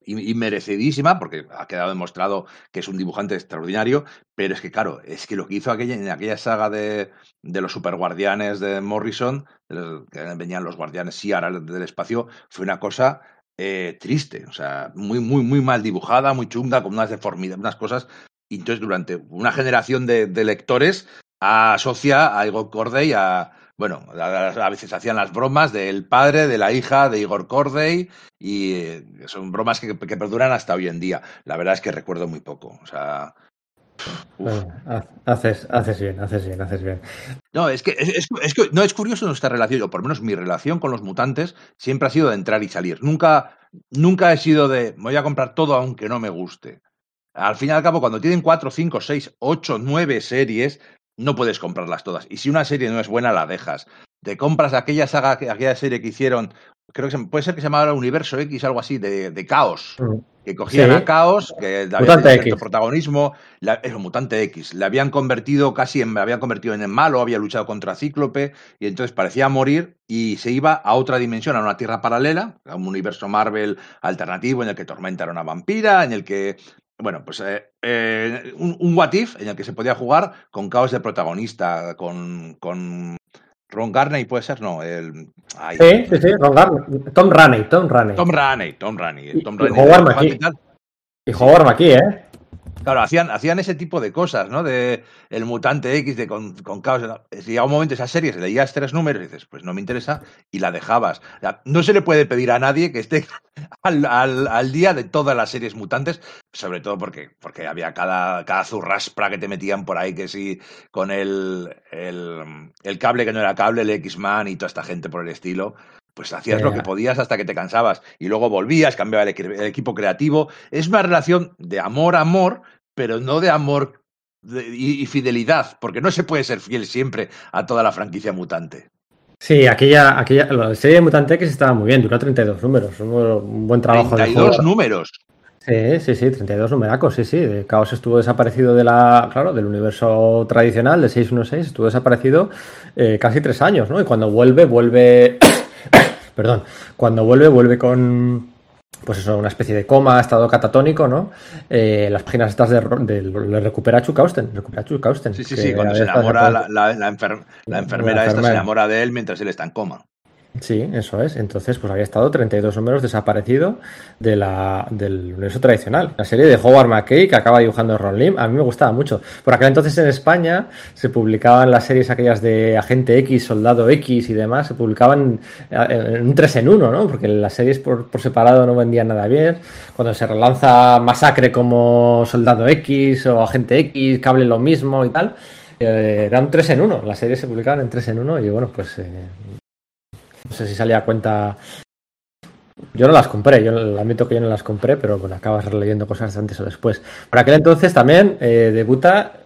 inmerecidísima, porque ha quedado demostrado que es un dibujante extraordinario, pero es que claro, es que lo que hizo aquella, en aquella saga de, de los superguardianes de Morrison, que venían los guardianes Sierra del espacio, fue una cosa eh, triste, o sea, muy, muy, muy mal dibujada, muy chunga, con unas deformidades, unas cosas. Y entonces, durante una generación de, lectores, asocia a Igor Corday a. Bueno, a, veces hacían las bromas del padre, de la hija de Igor Corday, y eh, son bromas que, perduran hasta hoy en día. La verdad es que recuerdo muy poco. O sea, haces, haces bien, haces bien, haces bien. No, es que, es, que no es curioso nuestra relación, o por lo menos mi relación con los mutantes siempre ha sido de entrar y salir. Nunca, nunca he sido de voy a comprar todo aunque no me guste. Al fin y al cabo, cuando tienen cuatro, cinco, seis, ocho, nueve series, no puedes comprarlas todas. Y si una serie no es buena, la dejas. Te compras aquella saga, aquella serie que hicieron, creo que puede ser que se llamaba Universo X, algo así, de, de Caos. Mm. Que cogían a Caos, que había cierto protagonismo, la, Mutante X. Le habían convertido casi en, habían convertido en el malo, había luchado contra Cíclope, y entonces parecía morir y se iba a otra dimensión, a una tierra paralela, a un universo Marvel alternativo en el que Tormenta era una vampira, en el que bueno, pues eh, eh, un, un, what if en el que se podía jugar con caos de protagonista, con, con Ron Garney, puede ser, no, el... sí, sí, sí, Ron Garney, Tom Raney, Tom Raney. Tom Raney, Tom Raney. Tom Raney y, Howard McKee. Y Howard McKee, ¿eh? Claro, hacían, hacían ese tipo de cosas, ¿no? De el mutante X, de con, con caos. Llega un momento esa serie, se leías tres números y dices, pues no me interesa, y la dejabas. No se le puede pedir a nadie que esté al, al, al día de todas las series mutantes, sobre todo porque, porque había cada, cada zurraspra que te metían por ahí, que sí, con el, el, el cable que no era cable, el X-Man y toda esta gente por el estilo pues hacías lo que podías hasta que te cansabas y luego volvías, cambiaba el, el, equipo creativo. Es una relación de amor-amor, pero no de amor y, fidelidad, porque no se puede ser fiel siempre a toda la franquicia mutante. Sí, aquella, aquella la serie de Mutante X estaba muy bien, duró 32 números, un buen trabajo. 32 números. Sí, sí, sí, 32 numeracos, sí, sí. Caos estuvo desaparecido de la, claro, del universo tradicional de 616, estuvo desaparecido eh, casi tres años, ¿no? Y cuando vuelve, vuelve, perdón, cuando vuelve, vuelve con, pues eso, una especie de coma, estado catatónico, ¿no? Eh, las páginas estas de, de, le recupera Chukausten, recupera Chukausten. Sí, sí, sí, cuando se enamora la, la, la, enfermera, la, enfermera esta se enamora de él mientras él está en coma. Sí, eso es. Entonces, pues había estado 32 números desaparecido de la, del universo tradicional. La serie de Howard McKay, que acaba dibujando Ron Lim, a mí me gustaba mucho. Por aquel entonces en España se publicaban las series aquellas de Agente X, Soldado X y demás, se publicaban en un 3 en 1, ¿no? Porque las series por, por separado no vendían nada bien. Cuando se relanza Masacre como Soldado X o Agente X, Cable lo mismo y tal, eh, era un 3 en 1. Las series se publicaban en 3 en 1 y bueno, pues eh, no sé si salía a cuenta. Yo no las compré, yo admito que yo no las compré, pero bueno, acabas releyendo cosas antes o después. Por aquel entonces también eh, debuta,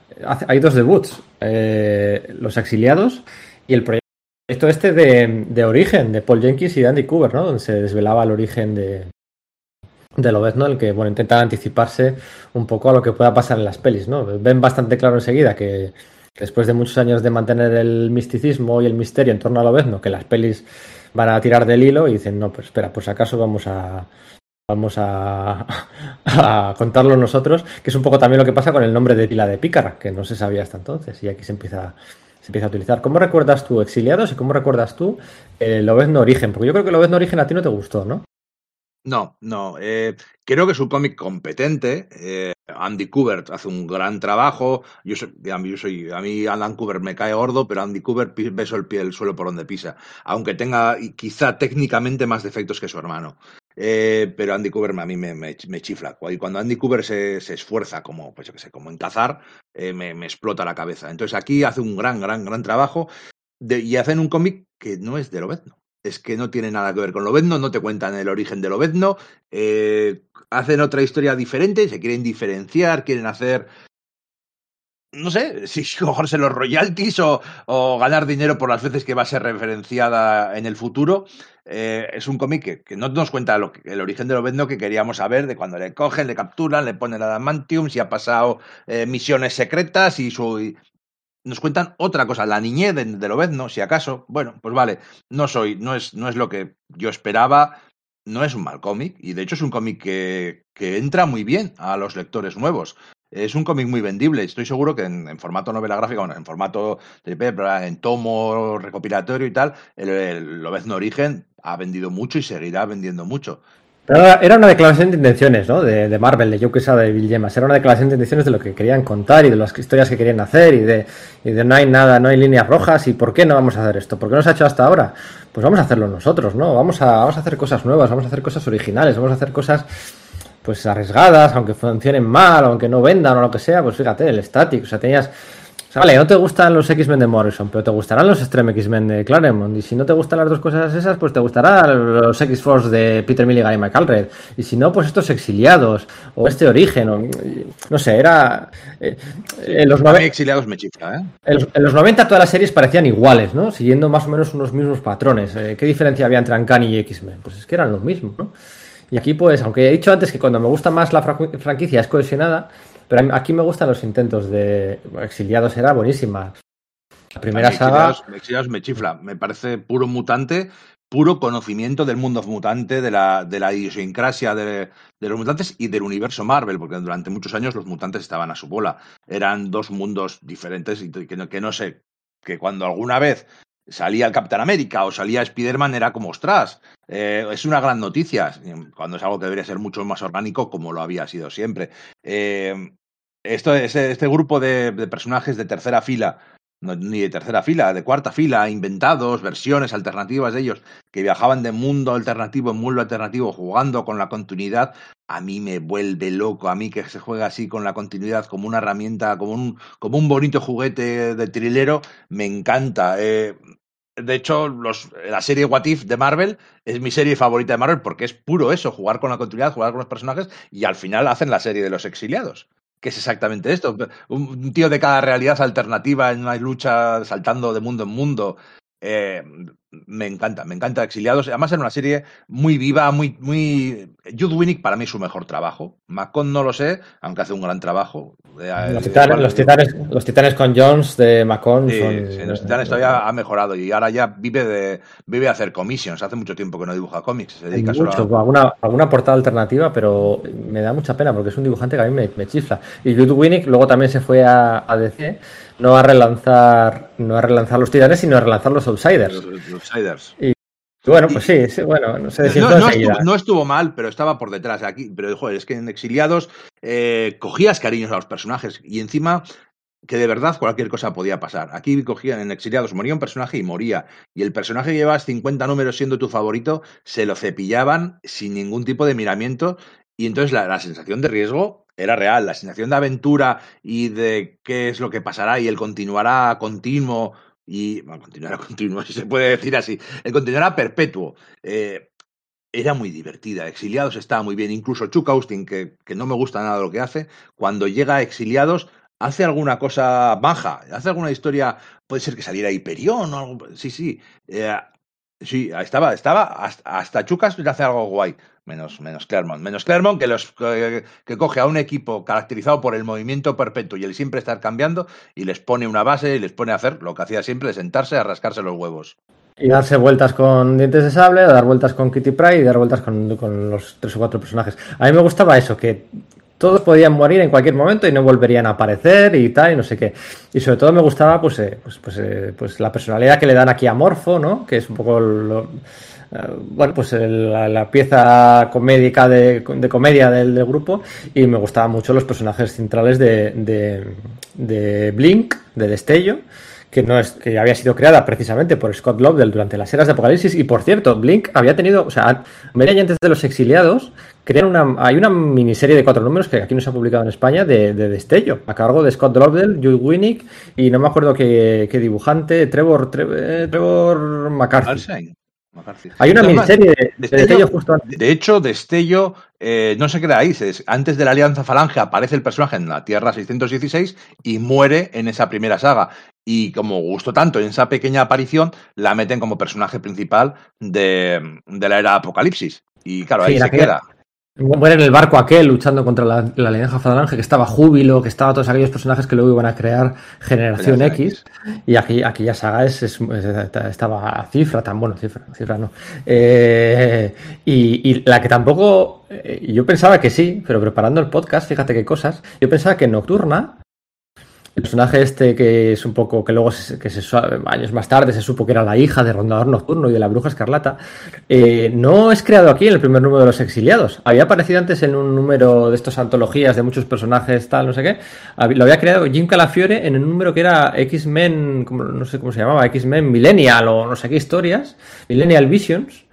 hay dos debuts, eh, Los Exiliados y el proyecto este de, de, origen, de Paul Jenkins y de Andy Cooper, ¿no? Donde se desvelaba el origen de, de Lobezno, el que bueno, intenta anticiparse un poco a lo que pueda pasar en las pelis, ¿no? Ven bastante claro enseguida que después de muchos años de mantener el misticismo y el misterio en torno a Lobezno, que las pelis van a tirar del hilo y dicen, no, pues espera, pues acaso vamos a vamos a, contarlo nosotros, que es un poco también lo que pasa con el nombre de Tila de Pícara, que no se sabía hasta entonces, y aquí se empieza, se empieza a utilizar. ¿Cómo recuerdas tú Exiliados y cómo recuerdas tú el Lobezno Origen? Porque yo creo que Lobezno Origen a ti no te gustó, ¿no? No, no. Eh, creo que es un cómic competente. Eh, Andy Kubert hace un gran trabajo. Yo soy, a mí Alan Kubert me cae gordo, pero Andy Kubert beso el pie del suelo por donde pisa. Aunque tenga quizá técnicamente más defectos que su hermano. Eh, pero Andy Cooper a mí me, chifla. Y cuando Andy Cooper se, esfuerza como, pues yo que sé, como en cazar, eh, me, explota la cabeza. Entonces aquí hace un gran, gran, gran trabajo y hacen un cómic que no es de Lobezno es que no tiene nada que ver con Lobezno, no te cuentan el origen de Lobezno, hacen otra historia diferente, se quieren diferenciar, quieren hacer, no sé, si cogerse los royalties o, o, ganar dinero por las veces que va a ser referenciada en el futuro. Eh, es un cómic que, no nos cuenta el origen de Lobezno que queríamos saber, de cuando le cogen, le capturan, le ponen adamantium, si ha pasado eh, misiones secretas y su, nos cuentan otra cosa, la niñez de, de Lobezno, si acaso. Bueno, pues vale, no soy, no es, no es lo que yo esperaba, no es un mal cómic, y de hecho es un cómic que, que entra muy bien a los lectores nuevos. Es un cómic muy vendible. Estoy seguro que en, formato novela gráfica, bueno, en formato en tomo recopilatorio y tal, el, el Lobezno Origen ha vendido mucho y seguirá vendiendo mucho. Pero era una declaración de intenciones, ¿no? De, de Marvel, de Joe Quesada, de Bill. Era una declaración de intenciones de lo que querían contar y de las historias que querían hacer y de, y de no hay nada, no hay líneas rojas y por qué no vamos a hacer esto. ¿Por qué no se ha hecho hasta ahora? Pues vamos a hacerlo nosotros, ¿no? Vamos a, vamos a hacer cosas nuevas, vamos a hacer cosas originales, vamos a hacer cosas pues arriesgadas, aunque funcionen mal, aunque no vendan o lo que sea, pues fíjate, el static, o sea, tenías vale, no te gustan los X-Men de Morrison, pero te gustarán los Extreme X-Men de Claremont. Y si no te gustan las dos cosas esas, pues te gustarán los X-Force de Peter Milligan y McAlred. Y si no, pues estos exiliados, o este origen, o, no sé, era... Eh, en los exiliados me chifla, ¿eh? En los, 90 todas las series parecían iguales, ¿no? Siguiendo más o menos unos mismos patrones. Eh, ¿Qué diferencia había entre Uncanny y X-Men? Pues es que eran los mismos, ¿no? Y aquí, pues, aunque he dicho antes que cuando me gusta más la franquicia es cohesionada, pero aquí me gustan los intentos de Exiliados, era buenísima. La primera saga. Exiliados, me chifla, me parece puro mutante, puro conocimiento del mundo mutante, de la, de la idiosincrasia de, los mutantes y del universo Marvel, porque durante muchos años los mutantes estaban a su bola. Eran dos mundos diferentes y que no, que no sé, que cuando alguna vez salía el Capitán América o salía Spider-Man era como, ostras, eh, es una gran noticia, cuando es algo que debería ser mucho más orgánico como lo había sido siempre. Eh, esto, este, este grupo de, personajes de tercera fila, ni de tercera fila, de cuarta fila, inventados, versiones alternativas de ellos, que viajaban de mundo alternativo en mundo alternativo jugando con la continuidad, a mí me vuelve loco, a mí que se juega así con la continuidad como una herramienta, como un, como un bonito juguete de trilero, me encanta. Eh, de hecho, los, la serie What If de Marvel es mi serie favorita de Marvel porque es puro eso, jugar con la continuidad, jugar con los personajes y al final hacen la serie de los exiliados que es exactamente esto. Un, tío de cada realidad alternativa en una lucha saltando de mundo en mundo. Eh, me encanta, me encanta Exiliados. Además, era una serie muy viva, muy. muy... Jude Winnick para mí es su mejor trabajo. Macon no lo sé, aunque hace un gran trabajo. Eh, los, titanes, los, titanes, con Jones de Macon son. los Titanes todavía ha mejorado y ahora ya vive de, vive hacer commissions. Hace mucho tiempo que no dibuja cómics. Se dedica mucho, a... alguna, alguna portada alternativa, pero me da mucha pena porque es un dibujante que a mí me, chifla. Y Jude Winnick luego también se fue a, a DC no a relanzar, no a relanzar los titanes, sino a relanzar los outsiders. Los, outsiders. Y bueno, pues sí, bueno, no sé no, no, estuvo, no, estuvo, mal, pero estaba por detrás. Aquí, pero joder, es que en Exiliados eh, cogías cariños a los personajes y encima que de verdad cualquier cosa podía pasar. Aquí cogían en Exiliados, moría un personaje y moría. Y el personaje que llevas 50 números siendo tu favorito, se lo cepillaban sin ningún tipo de miramiento. Y entonces la sensación de riesgo era real. La sensación de aventura y de qué es lo que pasará y el continuará continuo y bueno, continuará continuo, si se puede decir así, el continuará perpetuo. Eh, era muy divertida. Exiliados estaba muy bien. Incluso Chuck Austin, que, que, no me gusta nada lo que hace, cuando llega a Exiliados, hace alguna cosa baja, hace alguna historia. Puede ser que saliera Hiperión o algo. Sí, sí. Eh, sí, estaba, estaba hasta, hasta Chuck Austin hace algo guay menos, menos Claremont. Menos Claremont que, los, que, coge a un equipo caracterizado por el movimiento perpetuo y el siempre estar cambiando y les pone una base y les pone a hacer lo que hacía siempre, de sentarse a rascarse los huevos. Y darse vueltas con dientes de sable, dar vueltas con Kitty Pryde y dar vueltas con, con los tres o cuatro personajes. A mí me gustaba eso, que todos podían morir en cualquier momento y no volverían a aparecer y tal, y no sé qué. Y sobre todo me gustaba pues, eh, pues, pues, eh, pues, la personalidad que le dan aquí a Morfo, ¿no? Que es un poco lo, bueno, pues la, pieza comédica de, comedia del, grupo y me gustaban mucho los personajes centrales de, de, Blink, de Destello, que no es que había sido creada precisamente por Scott Lobdell durante las eras de Apocalipsis y por cierto, Blink había tenido, o sea, media antes de los exiliados, crearon una, hay una miniserie de cuatro números que aquí no se ha publicado en España de, Destello, a cargo de Scott Lobdell, Jude Winnick y no me acuerdo qué, dibujante, Trevor, Trevor, McCarthy. Hay una miniserie de, Destello, justo antes. De hecho, Destello eh, no se queda ahí. Antes de la Alianza Falange aparece el personaje en la Tierra 616 y muere en esa primera saga. Y como gustó tanto en esa pequeña aparición, la meten como personaje principal de, la era Apocalipsis. Y claro, ahí se queda. Muere en el barco aquel luchando contra la, la Alianza Falange, que estaba Júbilo, que estaba todos aquellos personajes que luego iban a crear Generación X. Y aquí, ya Saga es, estaba Cifra, tan bueno, Cifra, Cifra no. Eh, y, la que tampoco, eh, yo pensaba que sí, pero preparando el podcast, fíjate qué cosas, yo pensaba que Nocturna el personaje este que es un poco, que luego que se, años más tarde se supo que era la hija de Rondador Nocturno y de la Bruja Escarlata, eh, no es creado aquí en el primer número de los exiliados. Había aparecido antes en un número de estas antologías de muchos personajes, tal, no sé qué. Lo había creado Jim Calafiore en un número que era X-Men, no sé cómo se llamaba, X-Men Millennial o no sé qué historias, Millennial Visions.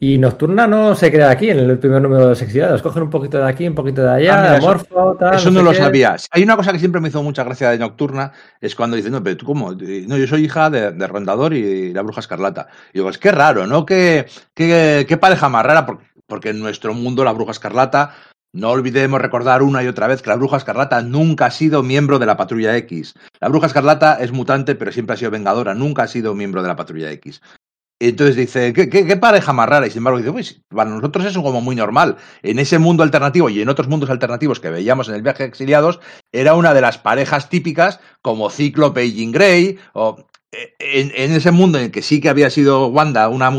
Y Nocturna no se queda aquí en el primer número de los exiliados. Cogen un poquito de aquí, un poquito de allá, Ah, Morfo, tal. Eso no, sé lo sabía. Hay una cosa que siempre me hizo mucha gracia de Nocturna, es cuando dicen, no, pero tú cómo, no, yo soy hija de, de Rondador y la Bruja Escarlata. Y digo, es que raro, ¿no? Qué, qué, qué pareja más rara, porque, porque en nuestro mundo la Bruja Escarlata, no olvidemos recordar una y otra vez que la Bruja Escarlata nunca ha sido miembro de la Patrulla X. La Bruja Escarlata es mutante, pero siempre ha sido vengadora, nunca ha sido miembro de la Patrulla X. Entonces dice, ¿qué, pareja más rara? Y sin embargo dice, pues para nosotros eso es como muy normal. En ese mundo alternativo y en otros mundos alternativos que veíamos en el viaje exiliados, era una de las parejas típicas como Cíclope y Jean Grey, o en, ese mundo en el que sí que había sido Wanda una,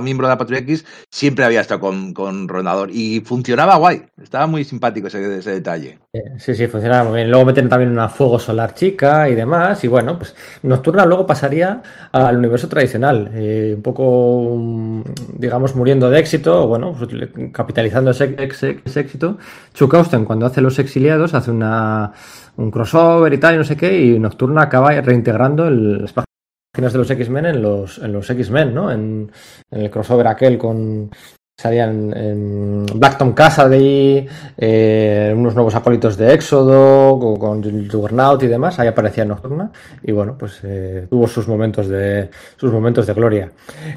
miembro de la Patrulla X, siempre había estado con, con Rondador. Y funcionaba guay, estaba muy simpático ese, ese detalle. Eh, Sí, sí, funciona muy bien. Luego meten también una fuego solar chica y demás. Y bueno, pues Nocturna luego pasaría al universo tradicional. eh, un poco, mm, digamos, muriendo de éxito, bueno, pues, capitalizando ese, ese- ese éxito. Chuck Austen, cuando hace Los Exiliados, hace una, un crossover y tal, y no sé qué, y Nocturna acaba reintegrando el- páginas de los X-Men en los, en los X-Men, ¿no? En, en el crossover aquel con. Salían en Blackton Cassidy, eh, unos nuevos acólitos de Éxodo, con, con Juggernaut y demás, ahí aparecía Nocturna, y bueno, pues eh, tuvo sus momentos de sus momentos de gloria.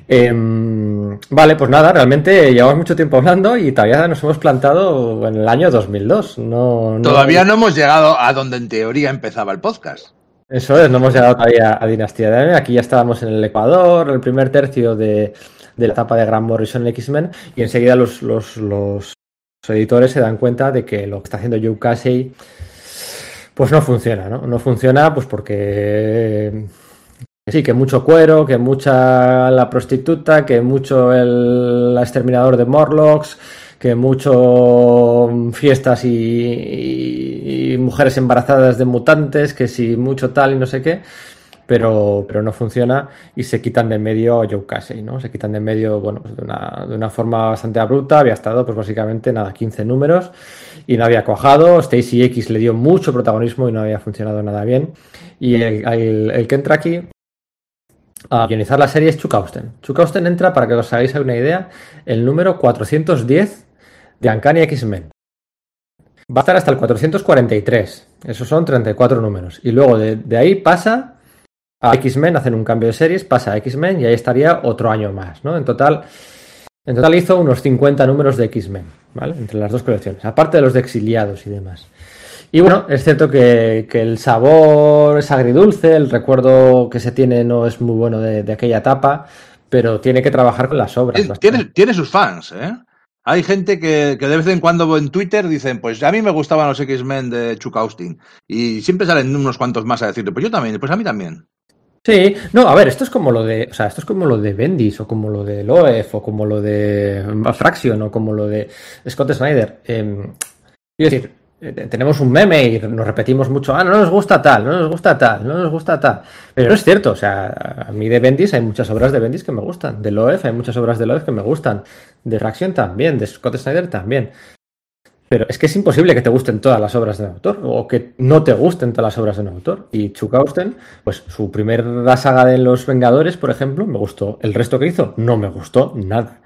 Em, vale, pues nada, realmente llevamos mucho tiempo hablando y todavía nos hemos plantado en el año 2002. No, no- Todavía no hemos llegado a donde en teoría empezaba el podcast. Eso es, no hemos llegado todavía a Dinastía de M. Aquí ya estábamos en el Ecuador, el primer tercio de, de la etapa de Grant Morrison en X-Men, y enseguida los, los, los editores se dan cuenta de que lo que está haciendo Joe Casey pues no funciona, ¿no? No funciona pues porque sí, que mucho cuero, que mucha la prostituta, que mucho el exterminador de Morlocks, que mucho fiestas y, mujeres embarazadas de mutantes, que si mucho tal y no sé qué, pero, pero no funciona y se quitan de medio a Joe Casey, ¿no? Se quitan de medio, bueno, pues de una, de una forma bastante abrupta, había estado pues básicamente nada, 15 números y no había cuajado, Stacy X le dio mucho protagonismo y no había funcionado nada bien y el, el- el que entra aquí a guionizar la serie es Chuck Austen. Chuck Austen entra, para que os hagáis una idea, el número 410 de Uncanny X-Men. Va a estar hasta el 443. Esos son 34 números. Y luego de, de ahí pasa a X-Men, hacen un cambio de series, pasa a X-Men y ahí estaría otro año más, ¿no? En total, en total hizo unos 50 números de X-Men, ¿vale? Entre las dos colecciones, aparte de los de exiliados y demás. Y bueno, es cierto que, que el sabor es agridulce, el recuerdo que se tiene no es muy bueno de, de aquella etapa, pero tiene que trabajar con las obras. Tiene, tiene, tiene sus fans, ¿eh? Hay gente que, que, de vez en cuando en Twitter dicen, pues a mí me gustaban los X-Men de Chuck Austin. Y siempre salen unos cuantos más a decirte, pues yo también, pues a mí también. Sí, no, a ver, esto es como lo de, o sea, esto es como lo de Bendis o como lo de Loef o como lo de Fraction o como lo de Scott Snyder. Eh, quiero decir, tenemos un meme y nos repetimos mucho, ah, no nos gusta tal, no nos gusta tal, no nos gusta tal. Pero no es cierto, o sea, a mí de Bendis hay muchas obras de Bendis que me gustan, de Loef hay muchas obras de Loef que me gustan, de Fraction también, de Scott Snyder también. Pero es que es imposible que te gusten todas las obras de un autor o que no te gusten todas las obras de un autor. Y Chuck Austen, pues su primera saga de Los Vengadores, por ejemplo, me gustó. El resto que hizo no me gustó nada.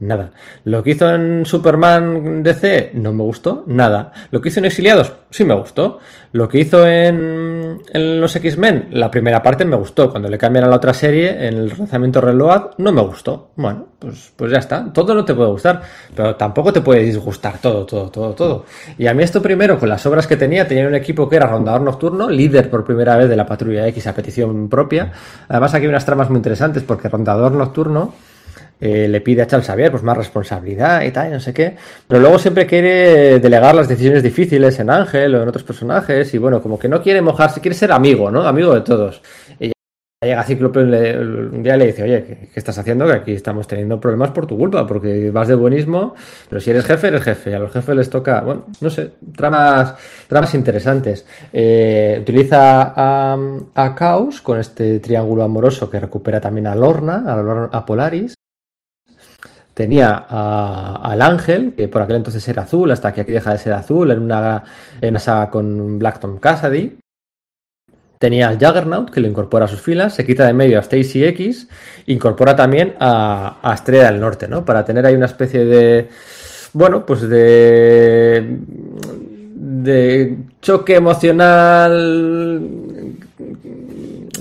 Nada. Lo que hizo en Superman DC no me gustó nada. Lo que hizo en Exiliados sí me gustó. Lo que hizo en, en los X-Men, la primera parte me gustó. Cuando le cambian a la otra serie, en el lanzamiento Reload, no me gustó. Bueno, pues, pues ya está. Todo no te puede gustar, pero tampoco te puede disgustar todo, todo, todo, todo. Y a mí esto primero, con las obras que tenía, tenía un equipo que era rondador nocturno, líder por primera vez de la Patrulla X a petición propia. Además aquí hay unas tramas muy interesantes porque rondador nocturno eh, le pide a Charles Xavier pues más responsabilidad y tal, y no sé qué. Pero luego siempre quiere delegar las decisiones difíciles en Ángel o en otros personajes. Y bueno, como que no quiere mojarse, quiere ser amigo, ¿no? Amigo de todos. Y llega Cíclope un día le dice, oye, ¿qué, ¿qué, estás haciendo? Que aquí estamos teniendo problemas por tu culpa, porque vas de buenismo, pero si eres jefe, eres jefe. Y a los jefes les toca, bueno, no sé, tramas, tramas interesantes. Eh, utiliza a, a Caos con este triángulo amoroso que recupera también a Lorna, a, a Polaris tenía a, al ángel, que por aquel entonces era azul, hasta que aquí deja de ser azul, en una, en una saga con Blackton Cassidy. tenía al Juggernaut, que lo incorpora a sus filas, se quita de medio a Stacy X, incorpora también a, Estrella del Norte, ¿no? Para tener ahí una especie de, bueno, pues de, de choque emocional,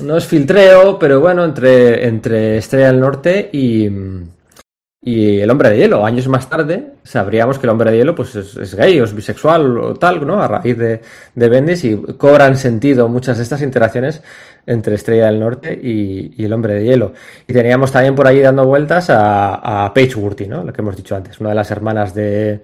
no es filtreo, pero bueno, entre, entre Estrella del Norte y, y el hombre de hielo. Años más tarde sabríamos que el hombre de hielo pues es, gay o es bisexual o tal, ¿no? A raíz de, de Bendis y cobran sentido muchas de estas interacciones entre Estrella del Norte y, el hombre de hielo. Y teníamos también por ahí dando vueltas a, a Paige Wurty, ¿no? Lo que hemos dicho antes, una de las hermanas de,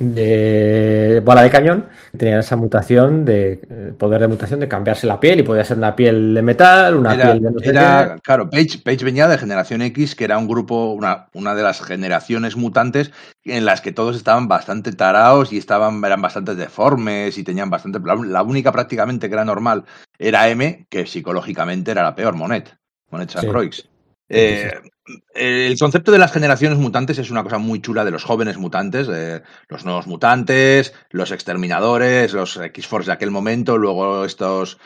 de bola de cañón tenían esa mutación de eh, poder de mutación de cambiarse la piel y podía ser una piel de metal, una piel de no sé era, Claro, Page, Page, venía de Generación X, que era un grupo, una, una de las generaciones mutantes en las que todos estaban bastante tarados y estaban, eran bastante deformes y tenían bastante. La, única prácticamente que era normal era M, que psicológicamente era la peor, Monet. Monet San eh, el concepto de las generaciones mutantes es una cosa muy chula de los jóvenes mutantes, los nuevos mutantes, los exterminadores, los X-Force de aquel momento, luego estos,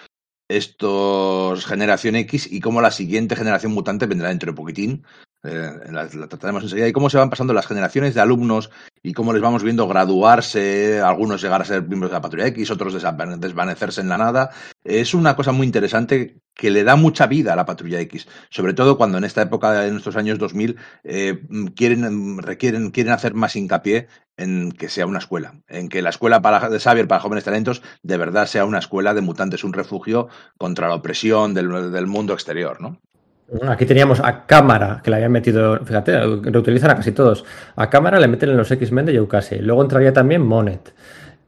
estos generación X y cómo la siguiente generación mutante vendrá dentro de poquitín. Eh, la, trataremos enseguida. Y cómo se van pasando las generaciones de alumnos y cómo les vamos viendo graduarse, algunos llegar a ser miembros de la Patrulla X, otros desvanecerse en la nada. Es una cosa muy interesante que le da mucha vida a la Patrulla X, sobre todo cuando en esta época, en estos años 2000, eh, quieren, requieren, quieren hacer más hincapié en que sea una escuela, en que la escuela para, de Xavier para jóvenes talentos de verdad sea una escuela de mutantes, un refugio contra la opresión del, del mundo exterior, ¿no? Aquí teníamos a Cámara, que le habían metido, fíjate, lo utilizan a casi todos. A Cámara le meten en los X-Men de Youkase. Luego entraría también Monet.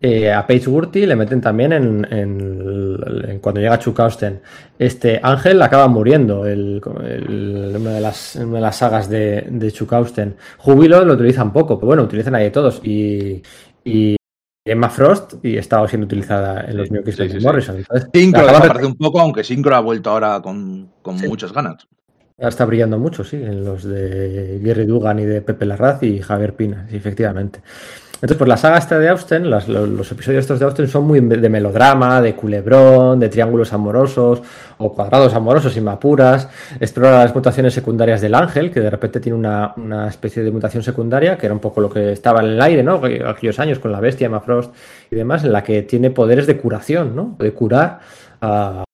Eh, a Paige Wurty le meten también en, cuando llega Chukausten. Este Ángel acaba muriendo el, una, de las, sagas de, de. Júbilo lo utilizan poco, pero bueno, utilizan ahí todos. Y Emma Frost y estaba siendo utilizada en los New de Morrison. Synchro desaparece un poco, aunque Synchro ha vuelto ahora con, con muchas ganas. Está brillando mucho, sí, en los de Gary Dugan y de Pepe Larraz y Javier Pina, sí, efectivamente. Entonces, pues la saga esta de Austen, los, episodios estos de Austen son muy de melodrama, de culebrón, de triángulos amorosos o cuadrados amorosos y mapuras. Explora las mutaciones secundarias del ángel, que de repente tiene una, una, especie de mutación secundaria, que era un poco lo que estaba en el aire, ¿no? Aquellos años con la bestia, Emma Frost y demás, en la que tiene poderes de curación, ¿no? De curar a,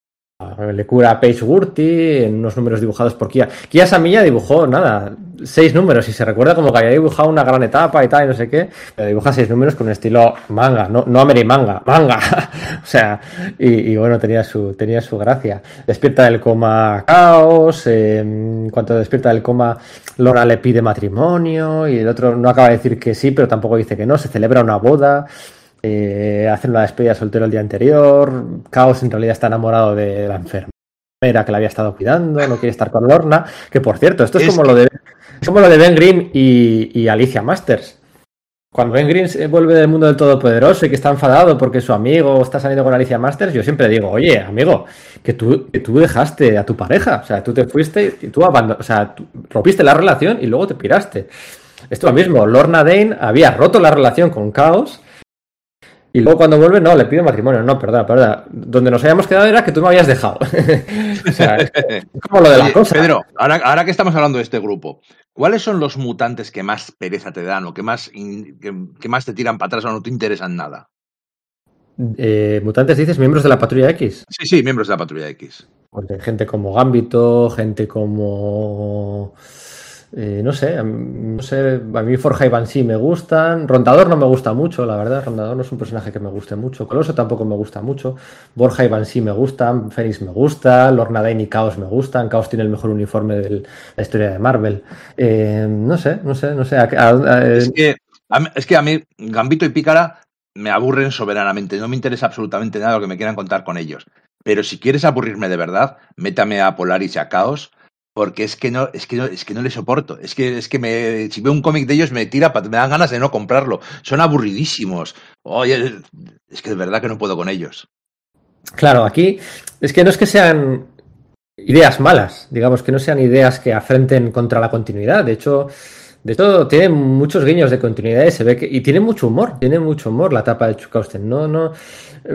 le cura a Paige Wurty en unos números dibujados por Kia. Kia Samilla dibujó, nada, seis números y se recuerda como que había dibujado una gran etapa y tal, y no sé qué, dibuja seis números con un estilo manga, no, no manga, manga. o sea, y, bueno, tenía su, tenía su gracia. Despierta del coma Caos, en cuanto despierta del coma, Lora le pide matrimonio y el otro no acaba de decir que sí, pero tampoco dice que no, se celebra una boda. Eh, hacen una despedida soltero el día anterior. Caos en realidad está enamorado de la enfermera que la había estado cuidando, no quiere estar con Lorna. Que por cierto, esto es, como, lo de, como lo de Ben Grimm y, Alicia Masters. Cuando Ben Grimm vuelve del mundo del Todopoderoso y que está enfadado porque su amigo está saliendo con Alicia Masters, yo siempre digo, oye, amigo, que tú, que tú dejaste a tu pareja, o sea, tú te fuiste y tú abandonaste, o sea, rompiste la relación y luego te piraste. Esto lo mismo, Lorna Dane había roto la relación con Caos y luego cuando vuelve, no, le pido matrimonio. No, perdón, perdón. Donde nos habíamos quedado era que tú me habías dejado. o sea, es como lo de la cosa. Pedro, ahora, que estamos hablando de este grupo, ¿cuáles son los mutantes que más pereza te dan o que más, que, más te tiran para atrás o no te interesan nada? Eh, mutantes dices miembros de la patrulla X. Sí, sí, miembros de la patrulla X. Porque gente como Gambito, gente como eh, no sé, no sé, a mí Forja y Banshee me gustan. Rondador no me gusta mucho, la verdad. Rondador no es un personaje que me guste mucho. Coloso tampoco me gusta mucho. Borja y Banshee me gustan. Fénix me gusta. Lorna Dane y Chaos me gustan. Chaos tiene el mejor uniforme de la historia de Marvel. Eh, no sé, no sé, no sé. es, que, es que a mí Gambito y Pícara me aburren soberanamente. No me interesa absolutamente nada lo que me quieran contar con ellos. Pero si quieres aburrirme de verdad, métame a Polaris y a Chaos porque es que no, es que no, es que no le soporto. Es que, es que me, si veo un cómic de ellos me tira, me dan ganas de no comprarlo. Son aburridísimos. Oye, es que de verdad que no puedo con ellos. Claro, aquí es que no es que sean ideas malas, digamos que no sean ideas que afrenten contra la continuidad. De hecho, de hecho, tiene muchos guiños de continuidad y se ve que. Y tiene mucho humor, tiene mucho humor la etapa de Chukausten. No, no.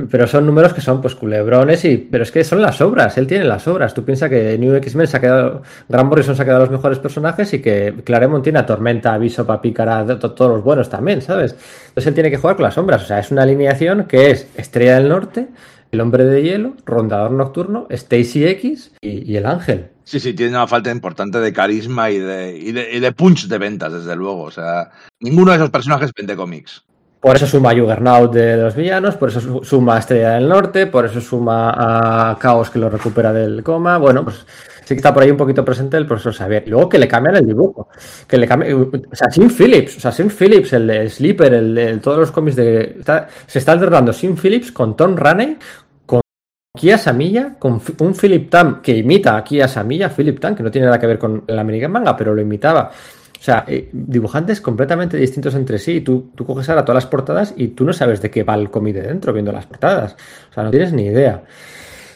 Pero son números que son pues culebrones y pero es que son las obras, él tiene las obras. Tú piensas que New X-Men se ha quedado, Gran Morrison se ha quedado los mejores personajes y que Claremont tiene a Tormenta, Aviso, Papícara, todos los buenos también, ¿sabes? Entonces él tiene que jugar con las sombras, o sea, es una alineación que es Estrella del Norte, El Hombre de Hielo, Rondador Nocturno, Stacy X y, y el Ángel. Sí, sí, tiene una falta importante de carisma y de, y de, y de punch de ventas, desde luego. O sea, ninguno de esos personajes vende cómics. Por eso suma Juggernaut de los villanos, por eso suma a Estrella del Norte, por eso suma a Caos que lo recupera del coma. Bueno, pues sí que está por ahí un poquito presente el profesor Xavier. Luego que le cambian el dibujo. Que le cambie, o sea, Sin Phillips, o sea, Sin Phillips, el de Sleeper, el de todos los cómics de. Se está alternando Sin Phillips con Tom Raney, con Kia Samilla, con un Philip Tam que imita a Kia Samilla, Philip Tam, que no tiene nada que ver con el American Manga, pero lo imitaba. O sea, eh, dibujantes completamente distintos entre sí. Tú, tú coges ahora todas las portadas y tú no sabes de qué va el cómic de dentro viendo las portadas. O sea, no tienes ni idea.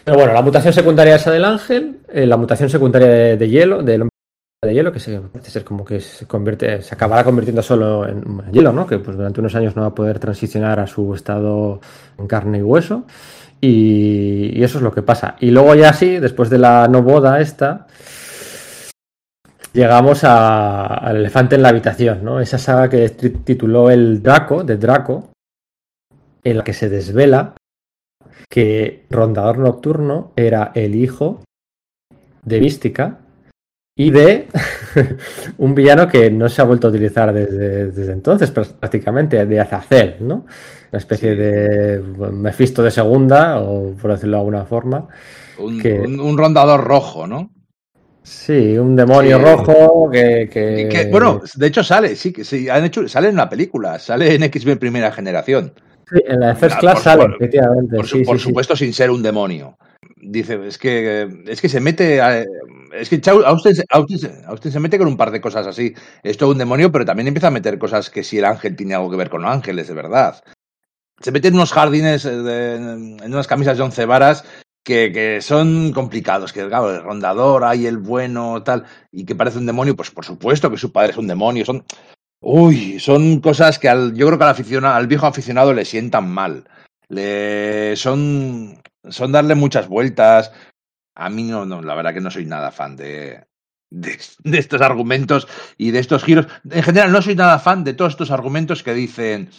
Pero bueno, la mutación secundaria esa del ángel, eh, la mutación secundaria de, de hielo, del hombre de hielo, que se parece ser como que se convierte, se acabará convirtiendo solo en hielo, ¿no? Que pues durante unos años no va a poder transicionar a su estado en carne y hueso. Y, y eso es lo que pasa. Y luego ya sí, después de la no boda esta, llegamos a, al elefante en la habitación, ¿no? Esa saga que tituló el Draco, de Draco, en la que se desvela que Rondador Nocturno era el hijo de Mística y de un villano que no se ha vuelto a utilizar desde, desde entonces, prácticamente, de Azazel, ¿no? Una especie sí. de Mephisto de segunda, o por decirlo de alguna forma. Un, que... un, un rondador rojo, ¿no? Sí, un demonio sí. rojo que, que... que, Bueno, de hecho sale, sí, que sí, han hecho, sale en una película, sale en X-Men Primera Generación. Sí, en la de First Class por, sale, por, efectivamente. Por, sí, por sí, supuesto, sin ser un demonio. Dice, es que, es que se mete. A, es que Austin, Austin, Austin, se mete con un par de cosas así. Esto es un demonio, pero también empieza a meter cosas que si el ángel tiene algo que ver con ángeles, de verdad. Se mete en unos jardines, de, en unas camisas de once varas que, que, son complicados, que claro, el rondador, hay el bueno, tal, y que parece un demonio, pues por supuesto que su padre es un demonio, son, uy, son cosas que al, yo creo que al, aficionado, al viejo aficionado le sientan mal, le, son, son darle muchas vueltas, a mí no, no, la verdad que no soy nada fan de, de, de, estos argumentos y de estos giros. En general, no soy nada fan de todos estos argumentos que dicen.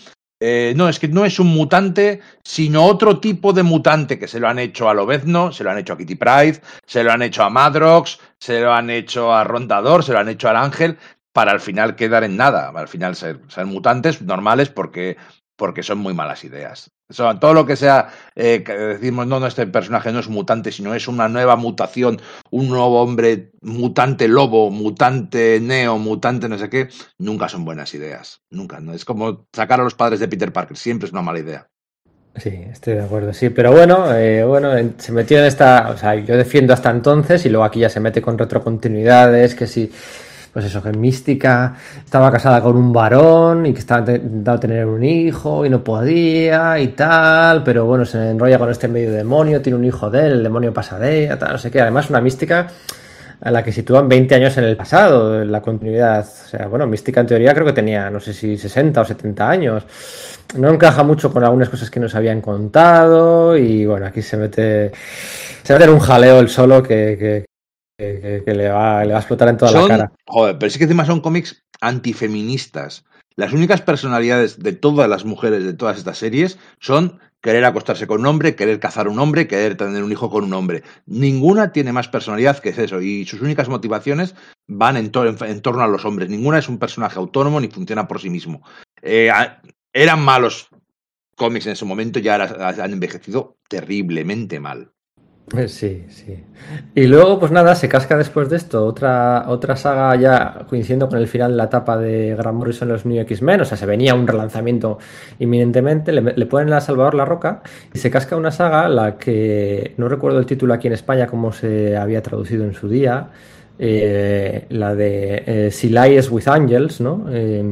Eh, no, es que no es un mutante, sino otro tipo de mutante que se lo han hecho a Lobezno, se lo han hecho a Kitty Pride, se lo han hecho a Madrox, se lo han hecho a Rondador, se lo han hecho al Ángel, para al final quedar en nada, al final ser, ser mutantes normales porque, porque son muy malas ideas. O sea, todo lo que sea, eh, que decimos, no, no, este personaje no es mutante, sino es una nueva mutación, un nuevo hombre mutante lobo, mutante neo, mutante no sé qué, nunca son buenas ideas. Nunca, ¿no? Es como sacar a los padres de Peter Parker, siempre es una mala idea. Sí, estoy de acuerdo, sí, pero bueno, eh, bueno, se metió en esta, o sea, yo defiendo hasta entonces y luego aquí ya se mete con retrocontinuidades, que si pues eso, que Mística estaba casada con un varón y que estaba intentando tener un hijo y no podía y tal, pero bueno, se enrolla con este medio demonio, tiene un hijo de él, el demonio pasa de ella, tal, no sé qué. Además, una Mística a la que sitúan 20 años en el pasado, en la continuidad. O sea, bueno, Mística en teoría creo que tenía, no sé si 60 o 70 años. No encaja mucho con algunas cosas que nos habían contado y bueno, aquí se mete, se mete en un jaleo el solo que, que que, que, le, va, le, va, a explotar en toda son, la cara. Joder, pero es que encima son cómics antifeministas. Las únicas personalidades de todas las mujeres de todas estas series son querer acostarse con un hombre, querer cazar un hombre, querer tener un hijo con un hombre. Ninguna tiene más personalidad que es eso. Y sus únicas motivaciones van en, to en, en torno a los hombres. Ninguna es un personaje autónomo ni funciona por sí mismo. Eh, eran malos cómics en ese momento, ya han envejecido terriblemente mal. Sí, sí. Y luego, pues nada, se casca después de esto otra, otra saga ya coincidiendo con el final de la etapa de Grant Morrison en los New X-Men, o sea, se venía un relanzamiento inminentemente, le, ponen a Salvador La Roca y se casca una saga, la que no recuerdo el título aquí en España, cómo se había traducido en su día, eh, la de eh, Si Lies with Angels, ¿no? Eh,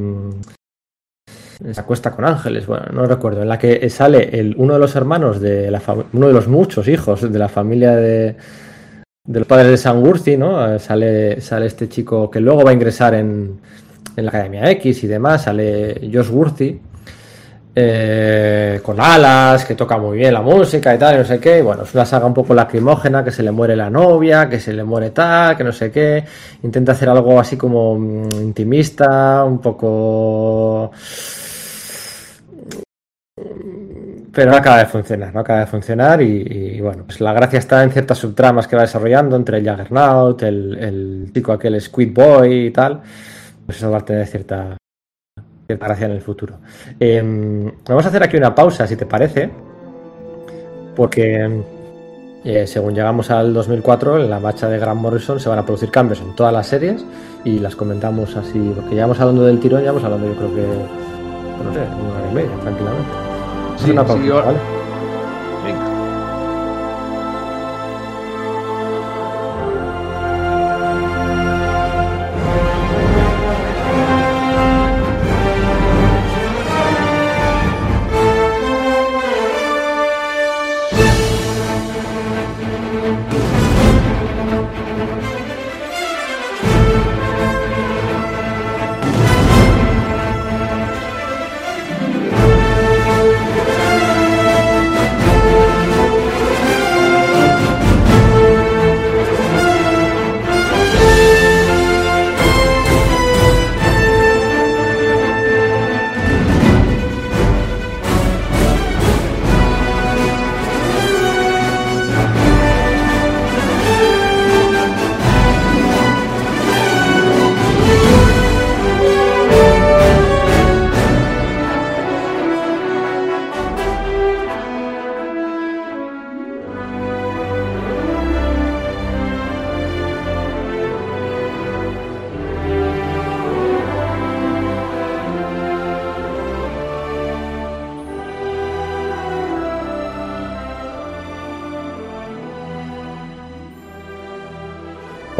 se acuesta con ángeles, bueno, no recuerdo, en la que sale el, uno de los hermanos de la uno de los muchos hijos de la familia de, de los padres de Sangurci, ¿no? Sale, sale este chico que luego va a ingresar en, en la Academia X y demás, sale Josh Worthy. eh, con alas, que toca muy bien la música y tal, y no sé qué. bueno, es una saga un poco lacrimógena, que se le muere la novia, que se le muere tal, que no sé qué. Intenta hacer algo así como mm, intimista, un poco pero no acaba de funcionar, no acaba de funcionar y, bueno, pues la gracia está en ciertas subtramas que va desarrollando entre el Juggernaut, el, el aquel Squid Boy y tal, pues eso va a tener cierta, cierta gracia en el futuro. Em, vamos a hacer aquí una pausa, si te parece, porque eh, según llegamos al 2004, en la marcha de Grant Morrison se van a producir cambios en todas las series y las comentamos así, porque ya vamos hablando del tirón, ya vamos hablando yo creo que, no sé, una hora y media, tranquilamente. Sí, una pausa, ¿vale?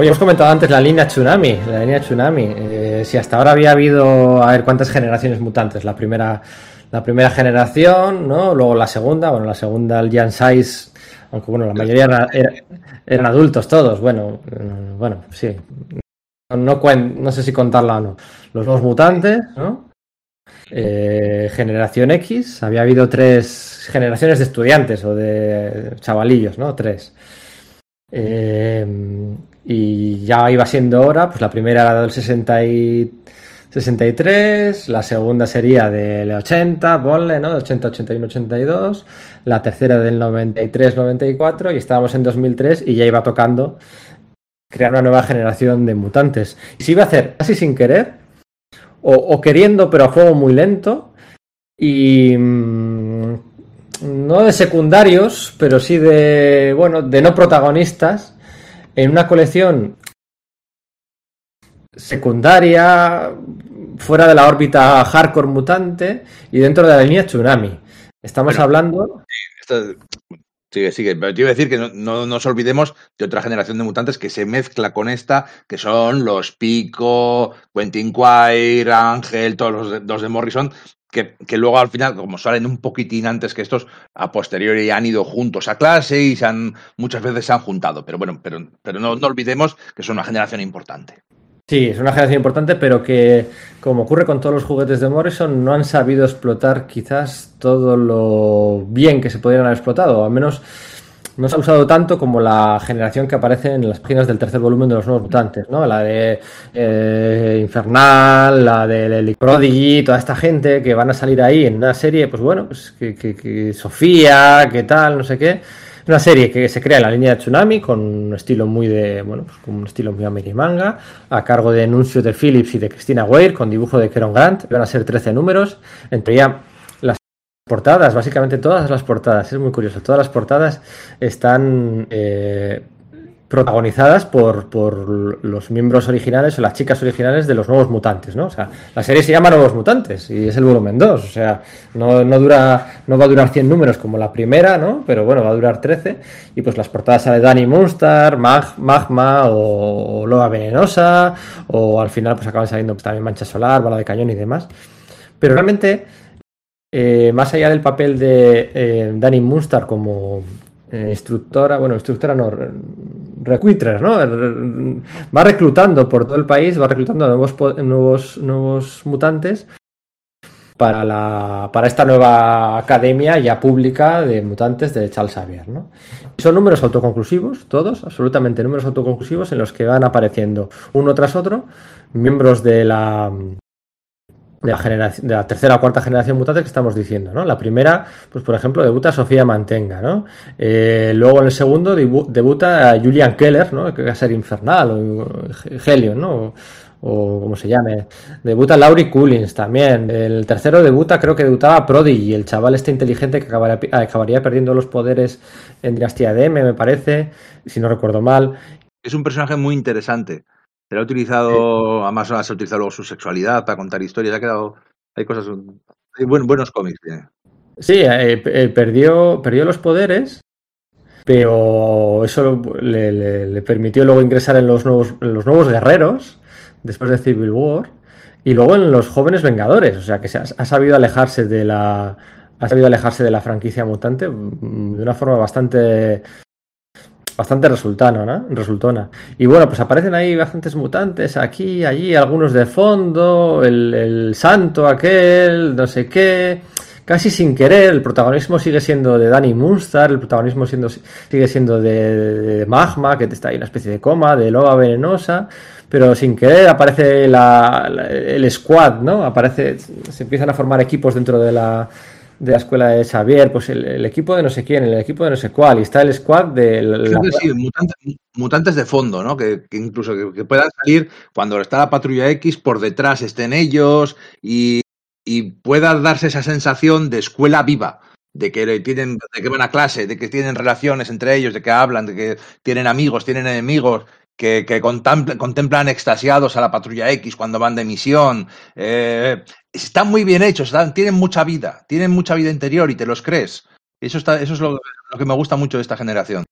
Oye, hemos comentado antes la línea Tsunami, la línea Tsunami. Eh, si hasta ahora había habido, a ver cuántas generaciones mutantes. La primera, la primera generación, ¿no? Luego la segunda, bueno, la segunda el Jan Size, aunque bueno, la mayoría eran, adultos todos. Bueno, mm, bueno, sí. No, sé si contarla o no. Los nuevos mutantes, ¿no? Eh, generación X, había habido tres generaciones de estudiantes o de chavalillos, ¿no? Tres. Eh, y ya iba siendo hora, pues la primera era del 60 y 63, la segunda sería del 80, ponle, ¿no? 80, 81, 82, la tercera del 93, 94 y estábamos en 2003 y ya iba tocando crear una nueva generación de mutantes. Y se iba a hacer casi sin querer o, queriendo pero a fuego muy lento y mm, no de secundarios, pero sí de, bueno, de no protagonistas en una colección secundaria, fuera de la órbita hardcore mutante y dentro de la línea Tsunami. Estamos hablando. Sigue, sigue. Pero te iba a decir que no, nos olvidemos de otra generación de mutantes que se mezcla con esta, que son los Pico, Quentin Quire, Ángel, todos los los de Morrison, que, luego al final, como salen un poquitín antes que estos, a posteriori han ido juntos a clase y se han, muchas veces se han juntado. Pero bueno, pero, pero no, no olvidemos que son una generación importante. Sí, es una generación importante, pero que, como ocurre con todos los juguetes de Morrison, no han sabido explotar quizás todo lo bien que se podrían haber explotado. Al menos no se ha usado tanto como la generación que aparece en las páginas del tercer volumen de los nuevos mutantes, ¿no? La de eh, Infernal, la de Prodigy, toda esta gente que van a salir ahí en una serie, pues bueno, pues que, Sofía, que tal, no sé qué. Una serie que se crea en la línea de Tsunami con un estilo muy de, bueno, pues con un estilo muy manga, a cargo de Nuncio de Phillips y de Christina Weir, con dibujo de Keron Grant. Van a ser 13 números, entre ya portadas, básicamente todas las portadas, es muy curioso, todas las portadas están eh, protagonizadas por, por, los miembros originales o las chicas originales de los nuevos mutantes, ¿no? O sea, la serie se llama Nuevos Mutantes y es el volumen 2, o sea, no, no, dura, no va a durar 100 números como la primera, ¿no? Pero bueno, va a durar 13 y pues las portadas sale Danny Munster, Mag, Magma o, Loa Venenosa o al final pues acaban saliendo pues, también Mancha Solar, Bala de Cañón y demás. Pero realmente eh, más allá del papel de eh, Danny Munster como eh, instructora, bueno, instructora no, recruiter, ¿no? Va reclutando por todo el país, va reclutando nuevos, nuevos, nuevos mutantes. para, la, para esta nueva academia ya pública de mutantes de Charles Xavier. ¿no? Son números autoconclusivos, todos, absolutamente números autoconclusivos en los que van apareciendo uno tras otro miembros de la, de la, tercera o cuarta generación mutante que estamos diciendo, ¿no? La primera, pues por ejemplo, debuta Sofía Mantenga, ¿no? Eh, luego en el segundo debuta Julian Keller, ¿no? Que va a ser infernal, o Helion, ¿no? o como se llame. Debuta Laurie Coolins también. El tercero debuta, creo que debutaba Prodigy, el chaval este inteligente que acabaría, acabaría perdiendo los poderes en Dinastía DM, me parece, si no recuerdo mal. Es un personaje muy interesante. Se ha utilizado, además se ha utilizado luego su sexualidad para contar historias, ha quedado, hay cosas, hay buenos cómics. Sí, eh, eh, perdió, perdió los poderes, pero eso le, permitió luego ingresar en los nuevos, en los nuevos guerreros, después de Civil War, y luego en los jóvenes Vengadores, o sea que se ha, sabido alejarse de la ha sabido alejarse de la franquicia mutante mm, de una forma bastante bastante resultana, ¿no? resultona. Y bueno, pues aparecen ahí bastantes mutantes aquí, allí, algunos de fondo, el, el santo aquel, no sé qué casi sin querer, el protagonismo sigue siendo de Danny Munster, el protagonismo siendo, sigue siendo de, Magma, que está ahí una especie de coma, de Loba Venenosa, pero sin querer aparece el squad, ¿no? Aparece, se empiezan a formar equipos dentro de la, de la escuela de Xavier, pues el, equipo de no sé quién, el equipo de no sé cuál, y está el squad de... Sí, mutantes, de fondo, ¿no? Que, incluso que, puedan salir cuando está la patrulla X, por detrás estén ellos y y pueda darse esa sensación de escuela viva, de que tienen, de que van a clase, de que tienen relaciones entre ellos, de que hablan, de que tienen amigos, tienen enemigos, que, que contemplan, extasiados a la patrulla X cuando van de misión. Eh, están muy bien hechos, tienen mucha vida, tienen mucha vida interior y te los crees. Eso, está, eso es lo, que me gusta mucho de esta generación.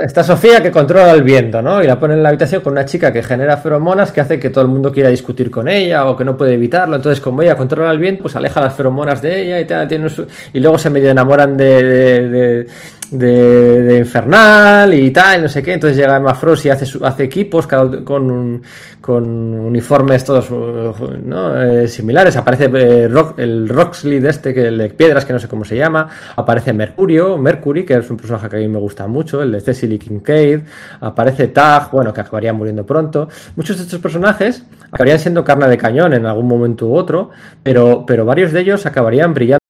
Está, Sofía que controla el viento, ¿no? Y la pone en la habitación con una chica que genera feromonas que hace que todo el mundo quiera discutir con ella o que no puede evitarlo. Entonces, como ella controla el viento, pues aleja las feromonas de ella y, tiene y luego se medio enamoran de, Infernal y tal, no sé qué. Entonces llega Emma Frost y hace, hace equipos con, con uniformes todos eh, similares. Aparece eh, el Roxley de este, que, el de piedras, que no sé cómo se llama. Aparece Mercurio, Mercury, que es un personaje que a mí me gusta mucho, el de Cecily Kincaid. Aparece Tag, bueno, que acabaría muriendo pronto. Muchos de estos personajes acabarían siendo carne de cañón en algún momento u otro, pero, pero varios de ellos acabarían brillando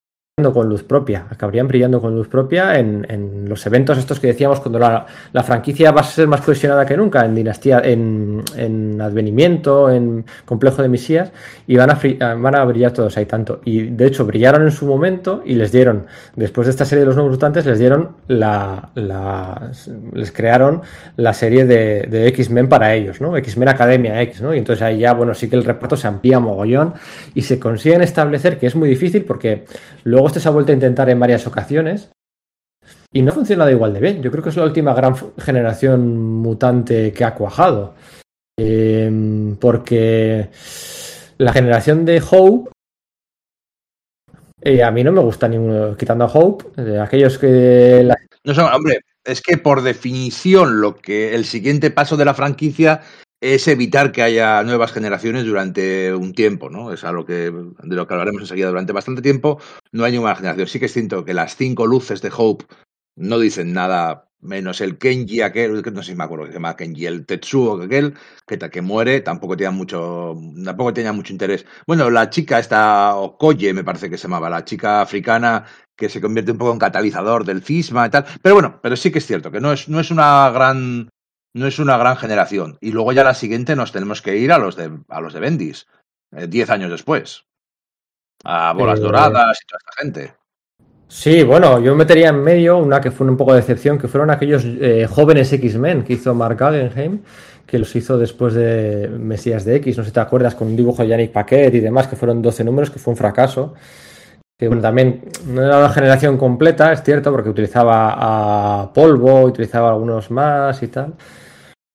con luz propia, acabarían brillando con luz propia en, en los eventos estos que decíamos cuando la, la, franquicia va a ser más cohesionada que nunca, en dinastía, en, en advenimiento, en complejo de misías, y van a, van a brillar todos ahí tanto. Y de hecho brillaron en su momento y les dieron, después de esta serie de los nuevos mutantes, les dieron la, les crearon la serie de, X-Men para ellos, ¿no? X-Men Academia X. Y entonces ahí ya, bueno, sí que el reparto se amplía mogollón y se consiguen establecer que es muy difícil porque luego Este se ha vuelto a intentar en varias ocasiones y no ha funcionado igual de bien. Yo creo que es la última gran generación mutante que ha cuajado. Em, porque la generación de Hope eh, a mí no me gusta ninguno, quitando a Hope, de aquellos que... No, hombre, es que por definición lo que el siguiente paso de la franquicia es evitar que haya nuevas generaciones durante un tiempo, ¿no? Es algo que, de lo que hablaremos enseguida durante bastante tiempo. No hay ninguna generación. Sí que es cierto que las cinco luces de Hope no dicen nada menos el Kenji aquel, no sé si me acuerdo que se llama Kenji, el Tetsuo aquel, que, que muere, tampoco tenía mucho, tampoco tenía mucho interés. Bueno, la chica esta, Okoye me parece que se llamaba, la chica africana que se convierte un poco en catalizador del cisma y tal. Pero bueno, pero sí que es cierto que no es, no es una gran no es una gran generación. Y luego ya la siguiente nos tenemos que ir a los de, a los de Bendis, eh, diez años después. A Bolas eh, Doradas y toda esta gente. Sí, bueno, yo metería en medio una que fue un poco de decepción, que fueron aquellos eh, jóvenes X-Men que hizo Mark Guggenheim, que los hizo después de Mesías de X, no sé si te acuerdas, con un dibujo de Yannick Paquet y demás, que fueron 12 números, que fue un fracaso. Que bueno, también no era una generación completa, es cierto, porque utilizaba a Polvo, utilizaba algunos más y tal.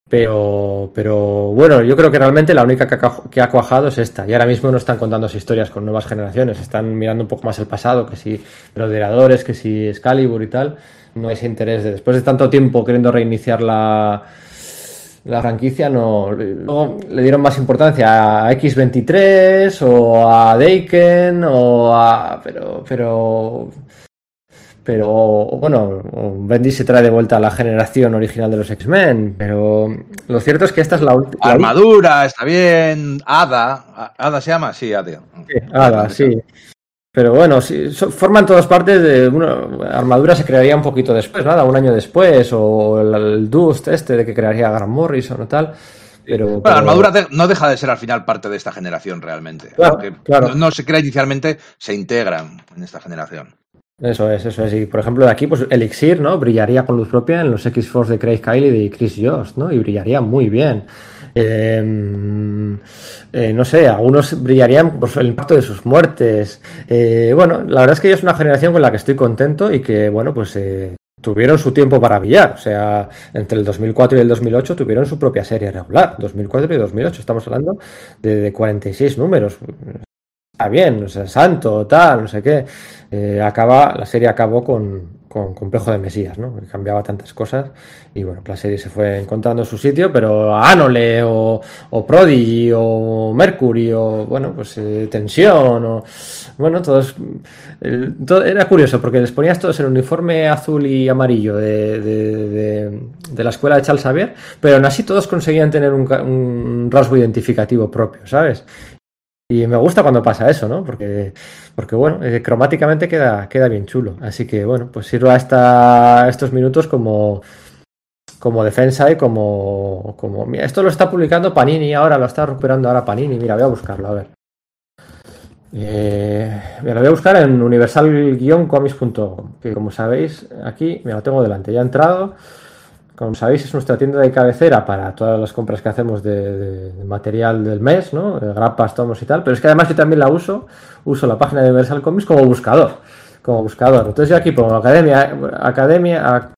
Pero, pero bueno, yo creo que realmente la única que ha, cuajado es esta. Y ahora mismo no están contando historias con nuevas generaciones, están mirando un poco más el pasado, que si los que si Excalibur y tal. No ese interés de después de tanto tiempo queriendo reiniciar la, la franquicia no. Luego le dieron más importancia a X23 o a Daken o a. Pero. Pero. Pero bueno, Bendy se trae de vuelta a la generación original de los X-Men, pero lo cierto es que esta es la última. Armadura, está bien. Ada. ¿Ada se llama? Sí, Ada. Sí, Ada, sí. Pero bueno, si, forman todas partes de. Bueno, Armadura se crearía un poquito después, nada, un año después, o el, Dust este de que crearía Grant Morrison o tal. Pero, bueno, Armadura no deja de ser al final parte de esta generación realmente. Claro, claro. No, no, se crea inicialmente, se integran en esta generación. Eso es, eso es. Y por ejemplo, de aquí, pues Elixir, ¿no? Brillaría con luz propia en los X-Force de Craig Kyle y de Chris Jost, ¿no? Y brillaría muy bien. Em, eh, no sé, algunos brillarían por el impacto de sus muertes. Eh, bueno, la verdad es que es una generación con la que estoy contento y que, bueno, pues eh, tuvieron su tiempo para brillar. O sea, entre el 2004 y el 2008 tuvieron su propia serie regular. 2004 y 2008, estamos hablando de, de 46 números. Está bien, o sea, santo, tal, no sé qué. Acaba, la serie acabó con, con Complejo de Mesías, ¿no? Cambiaba tantas cosas y bueno, la serie se fue encontrando su sitio, pero Anole o, o Prodigy o Mercury o bueno, pues eh, Tensión o bueno, todos todo, era curioso porque les ponías todos el uniforme azul y amarillo de, de, de, la escuela de Charles Xavier, pero aún así todos conseguían tener un, un rasgo identificativo propio, ¿sabes? Y me gusta cuando pasa eso, ¿no? Porque, porque bueno, eh, cromáticamente queda, queda bien chulo. Así que, bueno, pues sirva esta, estos minutos como, como defensa y como, como... Mira, esto lo está publicando Panini ahora, lo está recuperando ahora Panini. Mira, voy a buscarlo, a ver. Eh, me lo voy a buscar en universal-comics.com, que como sabéis, aquí, me lo tengo delante, ya he entrado. Como sabéis, es nuestra tienda de cabecera para todas las compras que hacemos de, material del mes, ¿no? Grapas, tomos y tal. Pero es que además yo también la uso, uso la página de Universal Comics como buscador. Como buscador. Entonces yo aquí pongo Academia, Academia,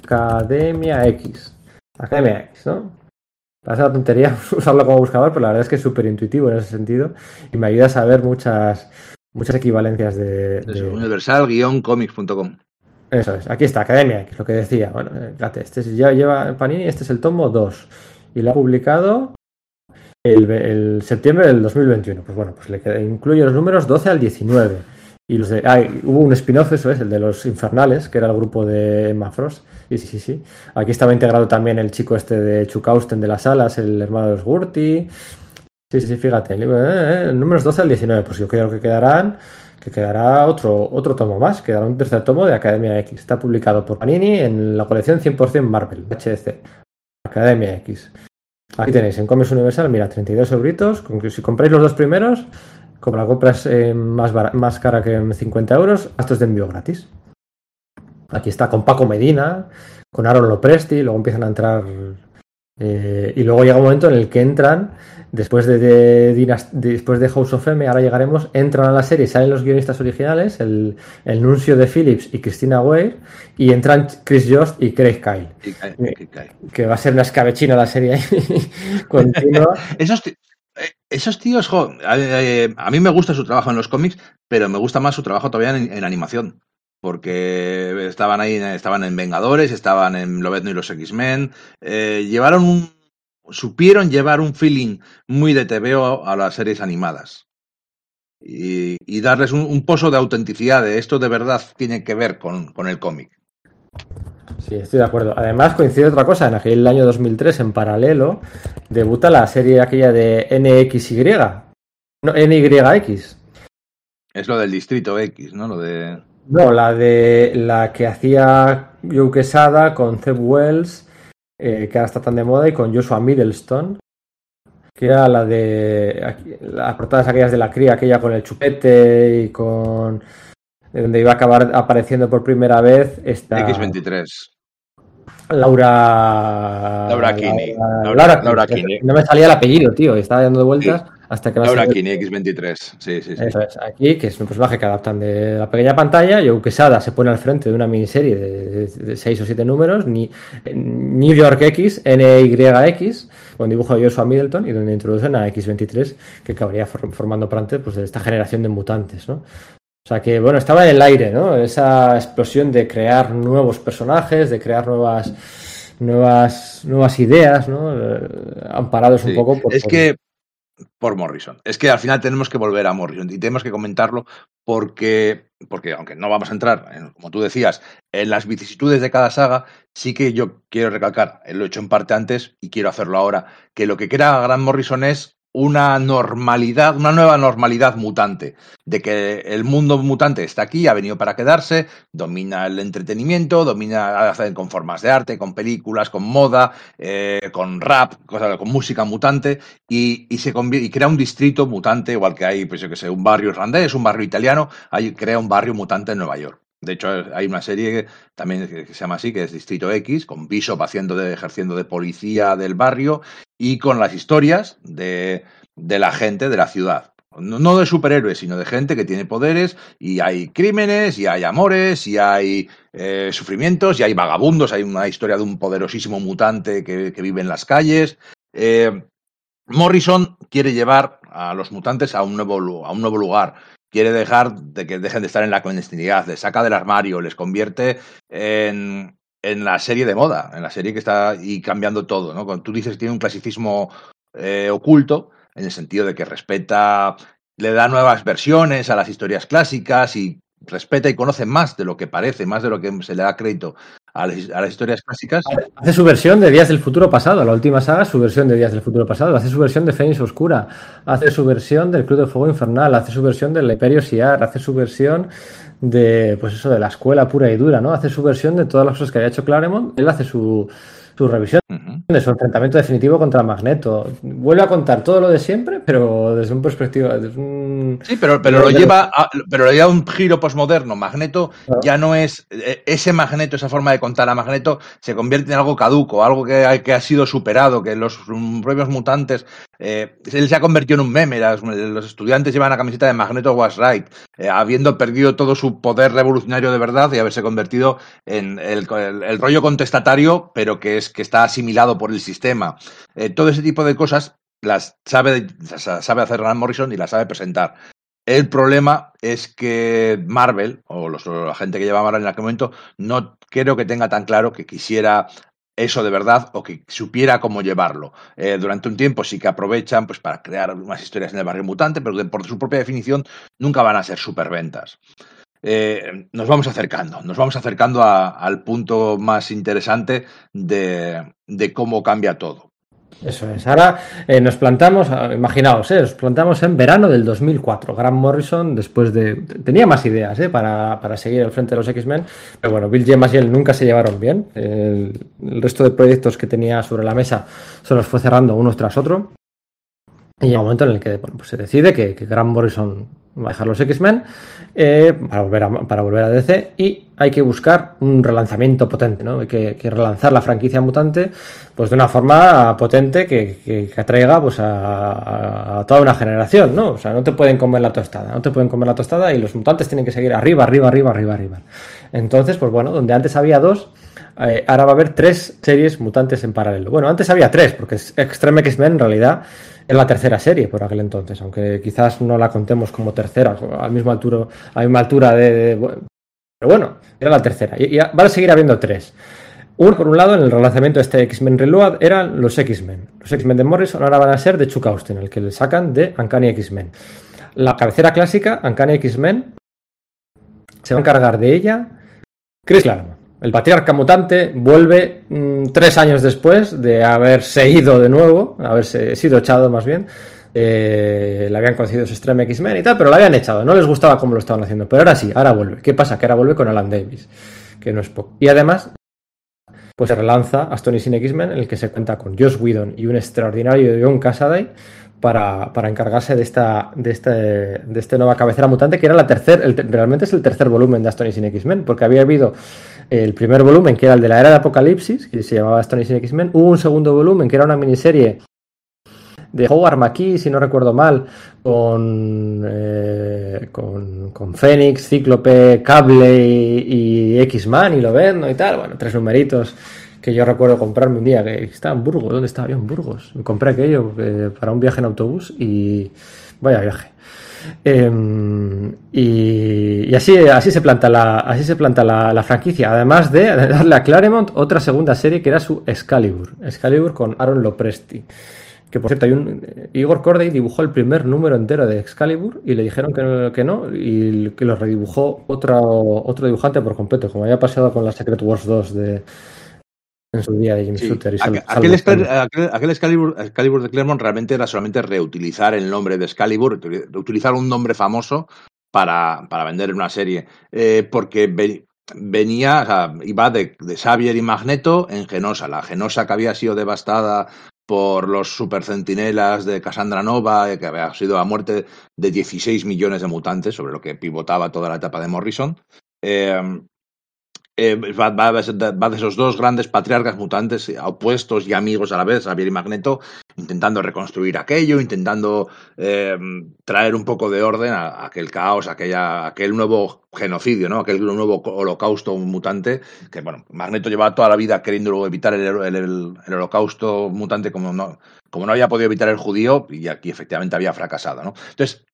Academia X. Academia X, ¿no? Parece una tontería usarlo como buscador, pero la verdad es que es súper intuitivo en ese sentido y me ayuda a saber muchas, muchas equivalencias de. de... Universal-comics.com. Eso es, aquí está, Academia X, lo que decía. Bueno, fíjate, este ya lleva Panini, este es el tomo 2 y lo ha publicado el, septiembre del 2021. Pues bueno, pues le incluye los números 12 al 19. Y los de, ah, hubo un spin-off, eso es, el de los infernales, que era el grupo de Emma Frost. Sí, sí, sí, sí. Aquí estaba integrado también el chico este de Chukausten de las alas, el hermano de los Gurti. Sí, sí, sí, fíjate, el, eh, eh, números 12 al 19, pues yo creo que quedarán que quedará otro, otro tomo más, quedará un tercer tomo de Academia X. Está publicado por Panini en la colección 100% Marvel, HDC, Academia X. Aquí tenéis en Comics Universal, mira, 32 euritos. Si compráis los dos primeros, como la compra es eh, más, más cara que 50 euros, estos de envío gratis. Aquí está con Paco Medina, con Aaron Lopresti, luego empiezan a entrar. Eh, y luego llega un momento en el que entran Después de, de, después de House of M, ahora llegaremos, entran a la serie, salen los guionistas originales, el, el Nuncio de Phillips y Christina Weir, y entran Chris Jost y Craig Kyle. Que va a ser una escabechina la serie continua. esos, esos tíos, jo, a, mí me gusta su trabajo en los cómics, pero me gusta más su trabajo todavía en, animación porque estaban ahí, estaban en Vengadores, estaban en Lobezno y los X-Men, eh, llevaron un, supieron llevar un feeling muy de TVO a las series animadas. Y, y darles un, un, pozo de autenticidad de esto de verdad tiene que ver con, con el cómic. Sí, estoy de acuerdo. Además, coincide otra cosa. En aquel año 2003, en paralelo, debuta la serie aquella de NXY. No, NYX. Es lo del Distrito X, ¿no? Lo de... No, la de la que hacía Joe Quesada con Zeb Wells eh, que ahora está tan de moda, y con Joshua Middleston, que era la de las portadas aquellas de la cría, aquella con el chupete y con donde iba a acabar apareciendo por primera vez esta X23. Laura Laura Kini. Laura, Laura, Laura Kini. No me salía el apellido, tío, estaba dando vueltas. Sí. Hasta que Laura Kini, X23. Sí, sí, sí. Eso es. Aquí, que es un personaje que adaptan de la pequeña pantalla, Joe Quesada se pone al frente de una miniserie de, seis o siete números, ni, New York X, NYX, con dibujo de Joshua Middleton, y donde introducen a X23, que acabaría formando parte pues, de esta generación de mutantes, ¿no? O sea que, bueno, estaba en el aire, ¿no? Esa explosión de crear nuevos personajes, de crear nuevas nuevas, nuevas ideas, ¿no? Eh, amparados un poco por... Es que por Morrison. Es que al final tenemos que volver a Morrison y tenemos que comentarlo porque, porque aunque no vamos a entrar, como tú decías, en las vicisitudes de cada saga, sí que yo quiero recalcar, lo he hecho en parte antes y quiero hacerlo ahora, que lo que crea Grant Morrison es una normalidad, una nueva normalidad mutante, de que el mundo mutante está aquí, ha venido para quedarse, domina el entretenimiento, domina con formas de arte, con películas, con moda, eh, con rap, con música mutante, y, se y crea un distrito mutante, igual que hay, pues yo que sé, un barrio irlandés, un barrio italiano, hay, crea un barrio mutante en Nueva York. De hecho, hay una serie también que se llama así, que es Distrito X, con Bishop haciendo de, ejerciendo de policía del barrio y con las historias de, de la gente de la ciudad. No, de superhéroes, sino de gente que tiene poderes y hay crímenes, y hay amores, y hay eh, sufrimientos, y hay vagabundos. Hay una historia de un poderosísimo mutante que, vive en las calles. Eh, Morrison quiere llevar a los mutantes a un nuevo, a un nuevo lugar quiere dejar de que dejen de estar en la clandestinidad, les saca del armario, les convierte en, en la serie de moda, en la serie que está y cambiando todo, ¿no? Cuando tú dices que tiene un clasicismo eh, oculto, en el sentido de que respeta, le da nuevas versiones a las historias clásicas y respeta y conoce más de lo que parece, más de lo que se le da crédito a las, historias clásicas. Hace su versión de Días del Futuro Pasado, la última saga, su versión de Días del Futuro Pasado, hace su versión de Fénix Oscura, hace su versión del Club de Fuego Infernal, hace su versión del Imperio Siar, hace su versión de, pues eso, de la escuela pura y dura, ¿no? Hace su versión de todas las cosas que había hecho Claremont, él hace su, su revisión de su enfrentamiento definitivo contra Magneto. Vuelve a contar todo lo de siempre, pero desde un perspectiva. Sí, pero, pero lo lleva a, pero lo lleva un giro posmoderno. Magneto ya no es e, ese Magneto, esa forma de contar a Magneto se convierte en algo caduco, algo que, que ha sido superado, que los propios mutantes eh, él se ha convertido en un meme. los estudiantes llevan la camiseta de Magneto Was Right, eh, habiendo perdido todo su poder revolucionario de verdad y haberse convertido en el, rollo contestatario, pero que es que está asimilado por el sistema. Eh, todo ese tipo de cosas las sabe, sabe hacer Grant Morrison y las sabe presentar. El problema es que Marvel, o, la gente que lleva Marvel en aquel momento, no creo que tenga tan claro que quisiera eso de verdad o que supiera cómo llevarlo. Eh, durante un tiempo sí que aprovechan pues, para crear unas historias en el barrio mutante, pero por su propia definición nunca van a ser superventas. Eh, nos vamos acercando, nos vamos acercando al punto más interesante de, cómo cambia todo. Eso es. Ahora eh, nos plantamos, ah, imaginaos, eh, nos plantamos en verano del 2004. Grant Morrison, después de. Tenía más ideas para, seguir al frente de los X-Men, pero bueno, Bill James y él nunca se llevaron bien. El, resto de proyectos que tenía sobre la mesa se los fue cerrando unos tras otro. Y llega un momento en el que pues se decide que, que Grant Morrison dejar los X-Men eh, para, volver a, para volver a DC y hay que buscar un relanzamiento potente, ¿no? Hay que, relanzar la franquicia mutante pues de una forma potente que, que, atraiga pues a, toda una generación, ¿no? O sea, no te pueden comer la tostada, no te pueden comer la tostada y los mutantes tienen que seguir arriba, arriba, arriba, arriba, arriba. Entonces, pues bueno, donde antes había dos, eh, ahora va a haber tres series mutantes en paralelo. Bueno, antes había tres, porque Extreme X-Men en realidad es la tercera serie por aquel entonces, aunque quizás no la contemos como tercera, a misma altura, a misma altura de, pero bueno, era la tercera. Y, va a seguir habiendo tres. Uno, por un lado, en el relanzamiento de este X-Men Reload eran los X-Men. Los X-Men de Morrison ahora van a ser de Chuck Austin, el que le sacan de Uncanny X-Men. La cabecera clásica, Uncanny X-Men, se va a encargar de ella Chris Claremont. El patriarca mutante vuelve mm, tres años después de haberse ido de nuevo, haberse sido echado más bien. Eh, le habían conocido su Extreme X-Men y tal, pero lo habían echado. No les gustaba cómo lo estaban haciendo. Pero ahora sí, ahora vuelve. ¿Qué pasa? Que ahora vuelve con Alan Davis, que no es poco. Y además, pues se relanza Astonishing X-Men, en el que se cuenta con Josh Whedon y un extraordinario John Cassaday para, para, encargarse de esta, de este, de este nueva cabecera mutante, que era la tercera, realmente es el tercer volumen de Astonishing X-Men, porque había habido el primer volumen, que era el de la era de Apocalipsis, que se llamaba Astonishing X-Men, hubo un segundo volumen, que era una miniserie de Howard McKee, si no recuerdo mal, con, eh, con, Fénix, Cíclope, Cable y, X-Man y Loberno y tal, bueno, tres numeritos que yo recuerdo comprarme un día, que estaba en Burgos, ¿dónde estaba yo? En Burgos. compré aquello eh, para un viaje en autobús y vaya viaje. Em, y, así, así se planta, la, así se planta la, franquicia, además de darle a Claremont otra segunda serie que era su Excalibur, Excalibur con Aaron Lopresti. Que por cierto, hay un, Igor Corday dibujó el primer número entero de Excalibur y le dijeron que no, que no y que lo redibujó otro, otro dibujante por completo, como había pasado con la Secret Wars 2 de, en su día de Shooter. Y aquel, Excalibur, de Claremont realmente era solamente reutilizar el nombre de Excalibur, reutilizar un nombre famoso para, para vender una serie. Eh, porque venía, o sea, iba de, de, Xavier y Magneto en Genosa, la Genosa que había sido devastada por los supercentinelas de Cassandra Nova, eh, que había sido la muerte de 16 millones de mutantes, sobre lo que pivotaba toda la etapa de Morrison. Eh, eh, va, de esos dos grandes patriarcas mutantes eh, opuestos y amigos a la vez, Xavier y Magneto, intentando reconstruir aquello, intentando eh, traer un poco de orden a, aquel caos, aquella, aquel nuevo genocidio, ¿no? aquel nuevo holocausto mutante, que bueno, Magneto llevaba toda la vida queriendo evitar el, holocausto mutante como no, como no había podido evitar el judío, y aquí efectivamente había fracasado. ¿no? Entonces,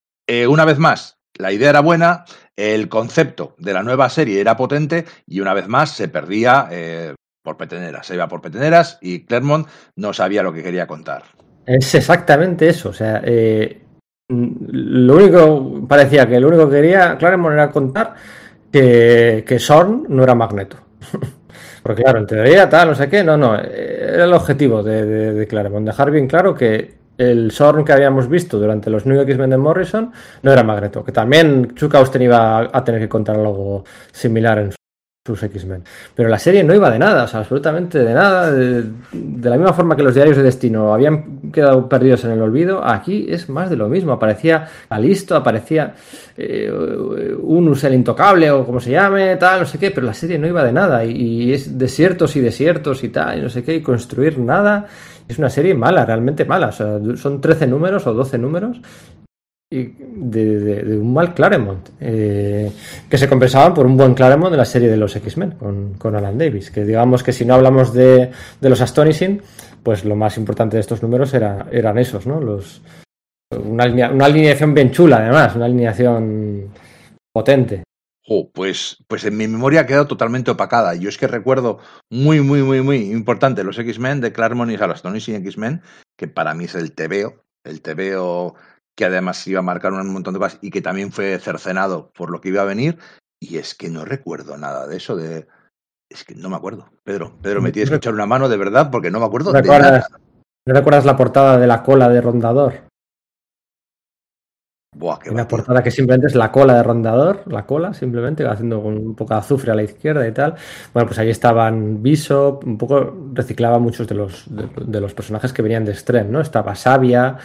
una vez más, la idea era buena, el concepto de la nueva serie era potente y una vez más se perdía eh, por peteneras, se iba por peteneras y Claremont no sabía lo que quería contar. Es exactamente eso, o sea, eh, lo único, parecía que lo único que quería Claremont era contar que, que Sorn no era Magneto. Porque claro, en teoría tal, no sé qué, no, no, era el objetivo de, de Claremont, dejar bien claro que el Sorn que habíamos visto durante los New X-Men de Morrison no era Magneto, que también Chuck Austen iba a tener que contar algo similar en sus X-Men. Pero la serie no iba de nada, o sea, absolutamente de nada. De, la misma forma que los diarios de destino habían quedado perdidos en el olvido, aquí es más de lo mismo. Aparecía Alisto, aparecía eh, Unus el Intocable o como se llame, tal, no sé qué, pero la serie no iba de nada. Y, y es desiertos y desiertos y tal, y no sé qué, y construir nada. Es una serie mala, realmente mala. O sea, son 13 números o 12 números y de, un mal Claremont, eh, que se compensaban por un buen Claremont de la serie de los X-Men con, Alan Davis. Que digamos que si no hablamos de, los Astonishing, pues lo más importante de estos números era, eran esos, ¿no? Los, una, una alineación bien chula, además, una alineación potente. Oh, pues, pues en mi memoria ha quedado totalmente opacada. Yo es que recuerdo muy, muy, muy, muy importante los X-Men de Claremont y Astonishing X-Men, que para mí es el TVO, el TVO que además iba a marcar un montón de cosas y que también fue cercenado por lo que iba a venir. Y es que no recuerdo nada de eso, de... Es que no me acuerdo. Pedro, Pedro, me tienes que echar una mano de verdad porque no me acuerdo de nada. ¿No recuerdas la portada de la cola de Rondador? Una portada que simplemente es la cola de rondador, la cola simplemente, haciendo un poco de azufre a la izquierda y tal. Bueno, pues ahí estaban Bishop, un poco reciclaba muchos de los, de, los personajes que venían de Strem, ¿no? Estaba Sabia,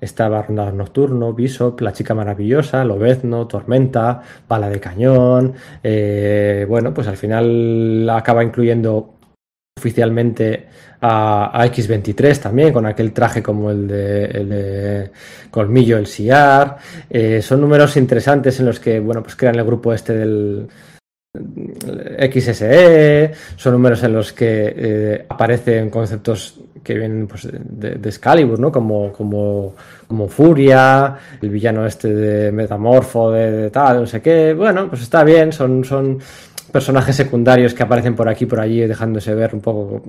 estaba Rondador Nocturno, Bishop, La Chica Maravillosa, Lobezno, Tormenta, Bala de Cañón. Eh, bueno, pues al final acaba incluyendo oficialmente a, X23 también, con aquel traje como el de, Colmillo, el Siar. Eh, son números interesantes en los que, bueno, pues crean el grupo este del XSE, son números en los que eh, aparecen conceptos que vienen pues, de, de, Excalibur, ¿no? Como, como, como Furia, el villano este de Metamorfo, de, de, tal, no sé qué. Bueno, pues está bien, son, son personajes secundarios que aparecen por aquí por allí dejándose ver un poco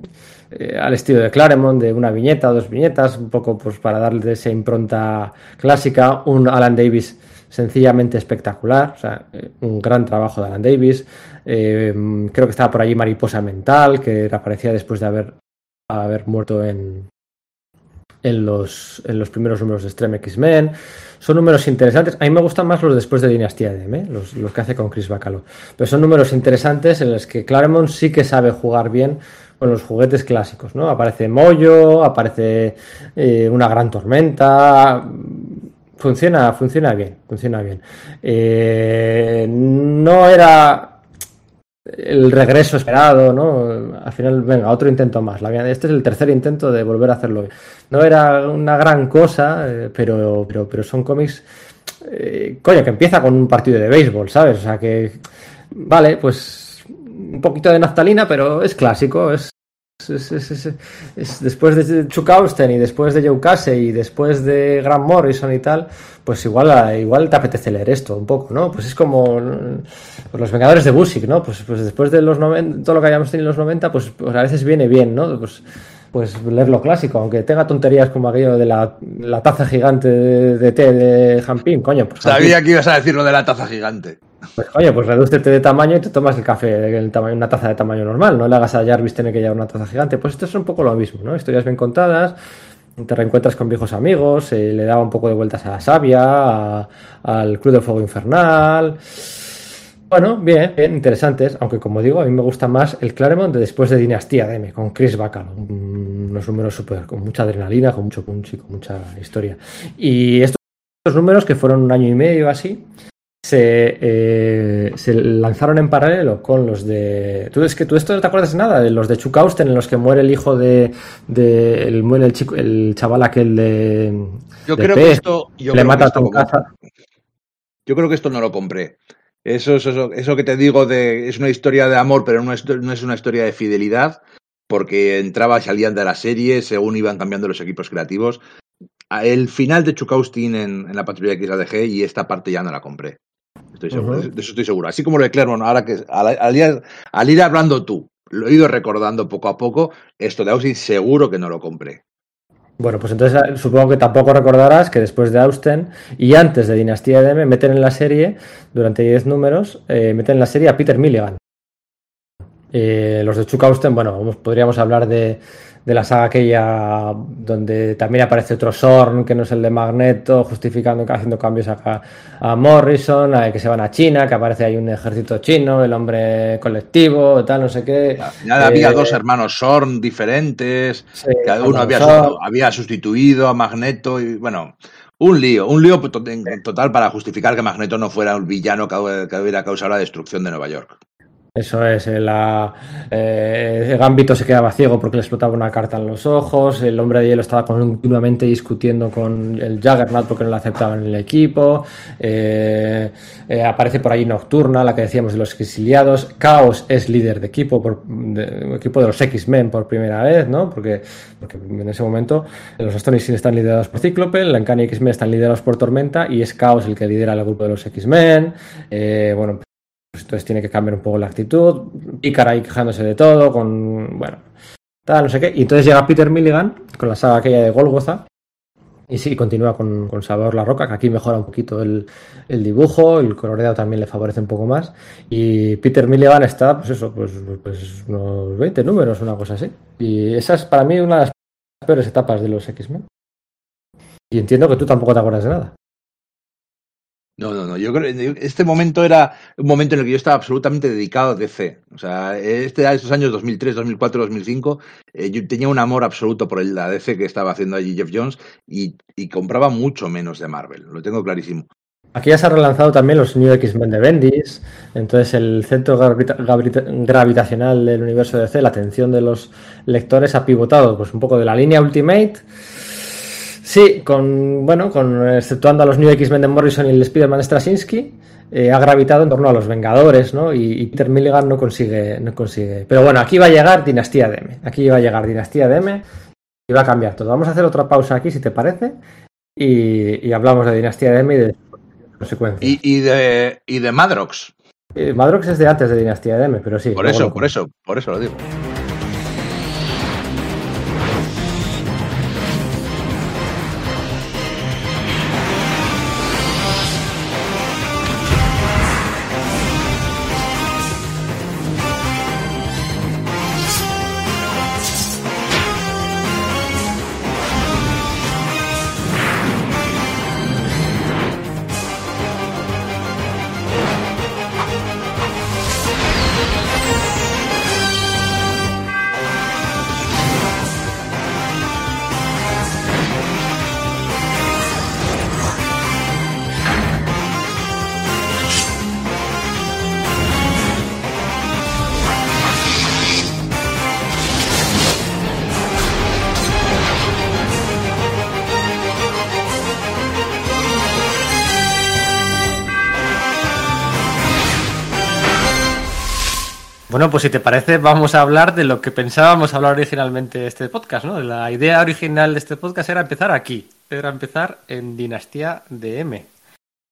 eh, al estilo de Claremont de una viñeta dos viñetas un poco pues para darle esa impronta clásica un Alan Davis sencillamente espectacular o sea eh, un gran trabajo de Alan Davis eh, creo que estaba por allí Mariposa Mental que aparecía después de haber haber muerto en en los, en los primeros números de Extreme X-Men. Son números interesantes. A mí me gustan más los después de Dinastía de M, los, los, que hace con Chris Bacalo. Pero son números interesantes en los que Claremont sí que sabe jugar bien con los juguetes clásicos, ¿no? Aparece Moyo, aparece eh, una gran tormenta. Funciona, funciona bien, funciona bien. Eh, no era el regreso esperado, ¿no? Al final, venga, otro intento más. Este es el tercer intento de volver a hacerlo. No era una gran cosa, eh, pero, pero, pero son cómics, eh, coño, que empieza con un partido de béisbol, ¿sabes? O sea que, vale, pues un poquito de naftalina, pero es clásico, es es, después de Chuck Austen y después de Joe Casey y después de Grant Morrison y tal, pues igual, igual te apetece leer esto un poco, ¿no? Pues es como pues los Vengadores de Busick, ¿no? Pues, pues después de los 90, todo lo que hayamos tenido en los 90, pues, pues, a veces viene bien, ¿no? Pues, pues leer lo clásico, aunque tenga tonterías como aquello de la, taza gigante de, té de Jampín, coño. Pues Sabía que ibas a decir lo de la taza gigante. Pues coño, pues redúcete de tamaño y te tomas el café en tamaño, una taza de tamaño normal, no le hagas a Jarvis tener que llevar una taza gigante. Pues esto es un poco lo mismo, ¿no? Historias bien contadas, te reencuentras con viejos amigos, eh, le daba un poco de vueltas a la savia, al Club de Fuego Infernal. Bueno, bien, bien, interesantes, aunque como digo, a mí me gusta más el Claremont de después de Dinastía DM, con Chris Bacalo. Unos números súper, con mucha adrenalina, con mucho punch y con mucha historia. Y estos números, que fueron un año y medio así, se, eh, se, lanzaron en paralelo con los de. Tú es que tú esto no te acuerdas de nada, de los de Chuck Austen, en los que muere el hijo de. de el, muere el, chico, el chaval aquel de. Yo creo que esto. le mata a tu casa. Yo creo que esto no lo compré. Eso, eso, eso que te digo de. Es una historia de amor, pero no es, no es una historia de fidelidad, porque entraba y salían de la serie según iban cambiando los equipos creativos. El final de Chuck Austin en, en la patrulla X la dejé y esta parte ya no la compré. Estoy seguro, de eso estoy seguro. Así como lo de Clermont, ahora que al, ir, hablando tú, lo he ido recordando poco a poco, esto de Austin seguro que no lo compré. Bueno, pues entonces eh, supongo que tampoco recordarás que después de Austen y antes de Dinastía de M meten en la serie, durante 10 números, eh, meten en la serie a Peter Milligan. Eh, los de Chuck Austen, bueno, podríamos hablar de, de la saga aquella donde también aparece otro Sorn que no es el de Magneto, justificando haciendo cambios acá a Morrison, a que se van a China, que aparece ahí un ejército chino, el hombre colectivo, tal, no sé qué. Al había eh, dos hermanos Sorn diferentes, cada uno había, había sustituido a Magneto y bueno. Un lío, un lío total para justificar que Magneto no fuera un villano que hubiera causado la destrucción de Nueva York. Eso es, el, eh, Gambito se quedaba ciego porque le explotaba una carta en los ojos, el hombre de hielo estaba continuamente discutiendo con el Juggernaut porque no lo aceptaban en el equipo, eh, eh, aparece por ahí Nocturna, la que decíamos de los exiliados, Chaos es líder de equipo, por, de, equipo de los X-Men por primera vez, ¿no? Porque, porque en ese momento los Astonishing están liderados por Cíclope, la Uncanny X-Men están liderados por Tormenta y es Chaos el que lidera el grupo de los X-Men, bueno, pues entonces tiene que cambiar un poco la actitud. Pícara ahí quejándose de todo, con. Bueno, tal, no sé qué. Y entonces llega Peter Milligan con la saga aquella de Golgotha. Y sí, continúa con, con Salvador La Roca, que aquí mejora un poquito el, dibujo, el coloreado también le favorece un poco más. Y Peter Milligan está, pues eso, pues, pues unos 20 números, una cosa así. Y esa es para mí una de las peores etapas de los X-Men. Y entiendo que tú tampoco te acuerdas de nada. No, no, no. Yo creo que este momento era un momento en el que yo estaba absolutamente dedicado a DC. O sea, este, estos años 2003, 2004, 2005, yo tenía un amor absoluto por la DC que estaba haciendo allí Jeff Jones y, compraba mucho menos de Marvel. Lo tengo clarísimo. Aquí ya se ha relanzado también los New X-Men de Bendis. Entonces, el centro gravitacional del universo de DC, la atención de los lectores ha pivotado pues un poco de la línea Ultimate Sí, con, bueno, con, exceptuando a los New X-Men de Morrison y el Spider-Man de Straczynski, eh, ha gravitado en torno a los Vengadores, ¿no? Y, Peter Milligan no consigue, no consigue. Pero bueno, aquí va a llegar Dinastía DM. Aquí va a llegar Dinastía DM y va a cambiar todo. Vamos a hacer otra pausa aquí, si te parece, y, hablamos de Dinastía DM y de consecuencias. Y, de, y de Madrox. Eh, Madrox es de antes de Dinastía DM, pero sí. Por eso, por eso, por eso lo digo. Bueno, pues si te parece, vamos a hablar de lo que pensábamos hablar originalmente de este podcast, ¿no? La idea original de este podcast era empezar aquí, era empezar en Dinastía de M.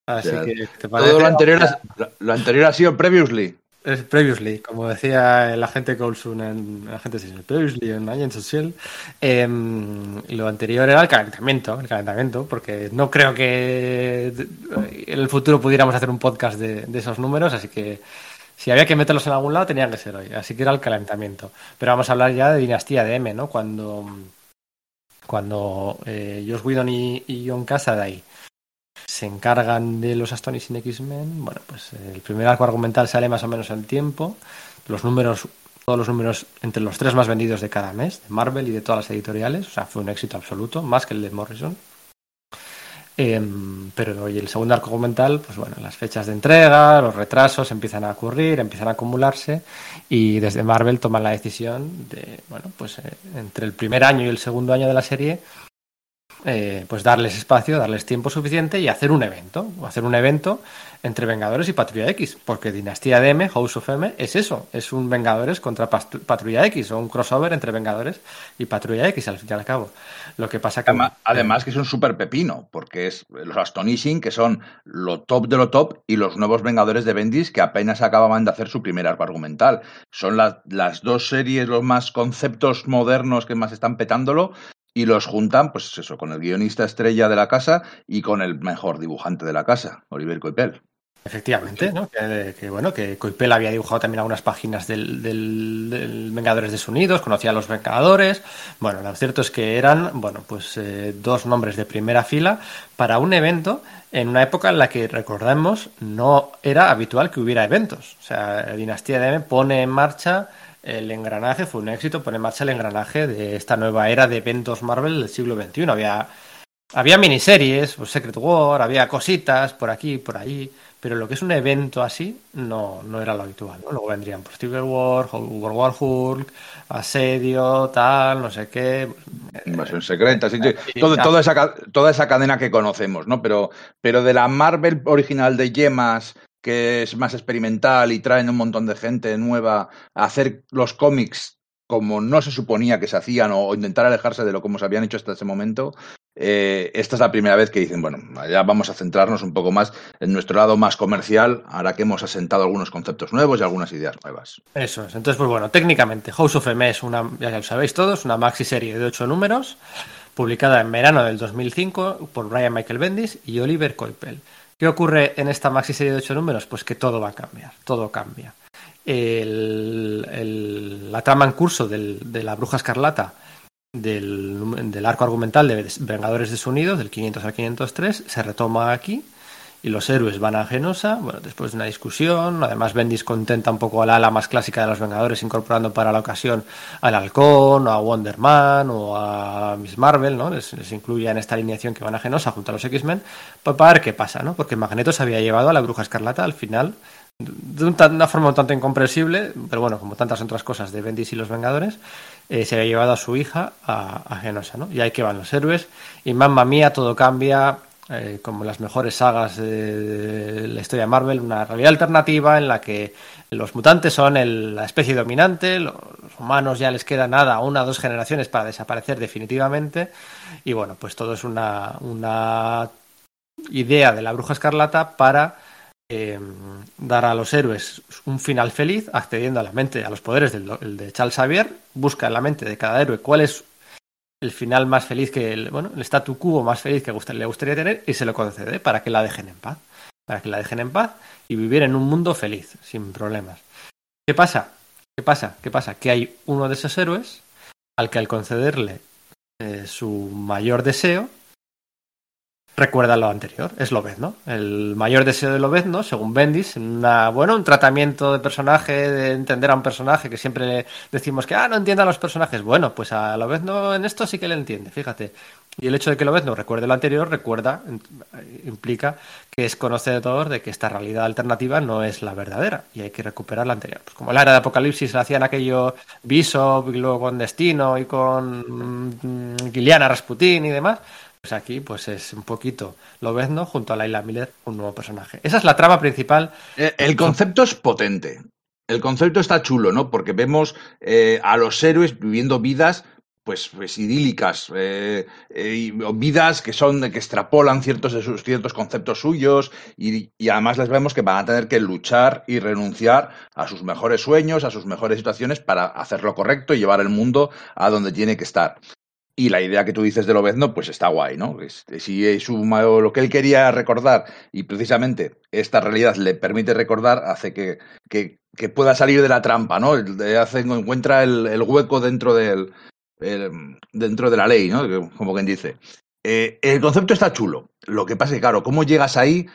Así que, ¿te parece? Todo lo anterior, ha, lo anterior ha sido previously. Es previously, como decía el agente Coulson en el agente previously en Agents Social. Eh, lo anterior era el calentamiento, el calentamiento, porque no creo que en el futuro pudiéramos hacer un podcast de, esos números, así que si había que meterlos en algún lado tenían que ser hoy, así que era el calentamiento. Pero vamos a hablar ya de dinastía de M, ¿no? Cuando, cuando eh, Josh Whedon y, y John Cassaday se encargan de los Astonishing X-Men. Bueno, pues eh, el primer arco argumental sale más o menos en tiempo. Los números, todos los números entre los tres más vendidos de cada mes, de Marvel y de todas las editoriales. O sea, fue un éxito absoluto, más que el de Morrison. Em, pero hoy el segundo arco argumental, pues bueno, las fechas de entrega, los retrasos empiezan a ocurrir, empiezan a acumularse y desde Marvel toman la decisión de, bueno, pues eh, entre el primer año y el segundo año de la serie eh, pues darles espacio, darles tiempo suficiente y hacer un evento, hacer un evento entre Vengadores y Patrulla X, porque Dinastía de M, House of M, es eso, es un Vengadores contra Patrulla X o un crossover entre Vengadores y Patrulla X al fin y al cabo. Lo que pasa que además, que es un super pepino, porque es los Astonishing que son lo top de lo top y los nuevos Vengadores de Bendis que apenas acababan de hacer su primer arco argumental. Son las dos series, los más conceptos modernos que más están petándolo y los juntan, pues eso, con el guionista estrella de la casa y con el mejor dibujante de la casa, Oliver Coipel. Efectivamente, ¿no? Que, bueno, que Coipel había dibujado también algunas páginas del, del, Vengadores desunidos, conocía a los Vengadores. Bueno, lo cierto es que eran, bueno, pues eh, dos nombres de primera fila para un evento en una época en la que, recordemos, no era habitual que hubiera eventos. O sea, Dinastía de M pone en marcha el engranaje fue un éxito, pone en marcha el engranaje de esta nueva era de eventos Marvel del siglo XXI. Había, había miniseries, pues Secret War, había cositas por aquí, por allí, pero lo que es un evento así no, no era lo habitual. Luego vendrían por Civil War, World War Hulk, Asedio, tal, no sé qué. Invasión secreta, sí, toda, esa, toda esa cadena que conocemos, ¿no? Pero, pero de la Marvel original de Yemas que es más experimental y traen un montón de gente nueva a hacer los cómics como no se suponía que se hacían o, intentar alejarse de lo como se habían hecho hasta ese momento, eh, esta es la primera vez que dicen, bueno, ya vamos a centrarnos un poco más en nuestro lado más comercial, ahora que hemos asentado algunos conceptos nuevos y algunas ideas nuevas. Eso es. Entonces, pues bueno, técnicamente, House of M es una, ya lo sabéis todos, una maxi serie de ocho números, publicada en verano del 2005 por Brian Michael Bendis y Oliver Coipel. ¿Qué ocurre en esta maxi serie de ocho números? Pues que todo va a cambiar, todo cambia. la trama en curso de la Bruja Escarlata del, arco argumental de Vengadores desunidos, del 500 al 503, se retoma aquí y los héroes van a Genosa, bueno, después de una discusión, además Bendis contenta un poco al ala más clásica de los Vengadores, incorporando para la ocasión al Halcón, o a Wonder Man, o a Miss Marvel, ¿no? Les, incluye en esta alineación que van a Genosa junto a los X-Men, para ver qué pasa, ¿no? Porque Magneto se había llevado a la Bruja Escarlata al final, de una forma un tanto incomprensible, pero bueno, como tantas otras cosas de Bendis y los Vengadores, eh, se había llevado a su hija a, Genosa, ¿no? Y ahí que van los héroes, y mamma mía, todo cambia, eh, como las mejores sagas de la historia de Marvel, una realidad alternativa en la que los mutantes son la especie dominante, los humanos ya les queda nada, una o dos generaciones para desaparecer definitivamente, y bueno, pues todo es una, una idea de la bruja escarlata para eh, dar a los héroes un final feliz, accediendo a la mente, a los poderes del, de Charles Xavier, busca en la mente de cada héroe cuál es el final más feliz que el, bueno, el statu quo más feliz que le gustaría tener y se lo concede para que la dejen en paz. Para que la dejen en paz y vivir en un mundo feliz, sin problemas. ¿Qué pasa? ¿Qué pasa? ¿Qué pasa? Que hay uno de esos héroes al que al concederle eh, su mayor deseo, recuerda lo anterior, es Lobezno. El mayor deseo de Lobezno, según Bendis, una, bueno, un tratamiento de personaje, de entender a un personaje que siempre decimos que, ah, no entiende a los personajes. Bueno, pues a Lobezno en esto sí que le entiende, fíjate. Y el hecho de que Lobezno recuerde lo anterior, recuerda, implica que es conocedor de que esta realidad alternativa no es la verdadera y hay que recuperar la anterior. Pues como la era de Apocalipsis hacían aquello Viso, y luego con Destino y con mm, Giliana Rasputín y demás, pues aquí pues es un poquito Lobezno junto a Laila Miller, un nuevo personaje. Esa es la trama principal. Eh, el concepto es potente. el concepto está chulo, ¿no? Porque vemos eh, a los héroes viviendo vidas pues, pues idílicas, eh, vidas que son que extrapolan ciertos de sus ciertos conceptos suyos y, además les vemos que van a tener que luchar y renunciar a sus mejores sueños, a sus mejores situaciones para hacer lo correcto y llevar el mundo a donde tiene que estar. Y la idea que tú dices de Lobezno, pues está guay, ¿no? Si es lo que él quería recordar y precisamente esta realidad le permite recordar, hace que, que, pueda salir de la trampa, ¿no? Hace, encuentra el, el hueco dentro del, el, dentro de la ley, ¿no? Como quien dice. Eh, el concepto está chulo. Lo que pasa es que, claro, cómo llegas ahí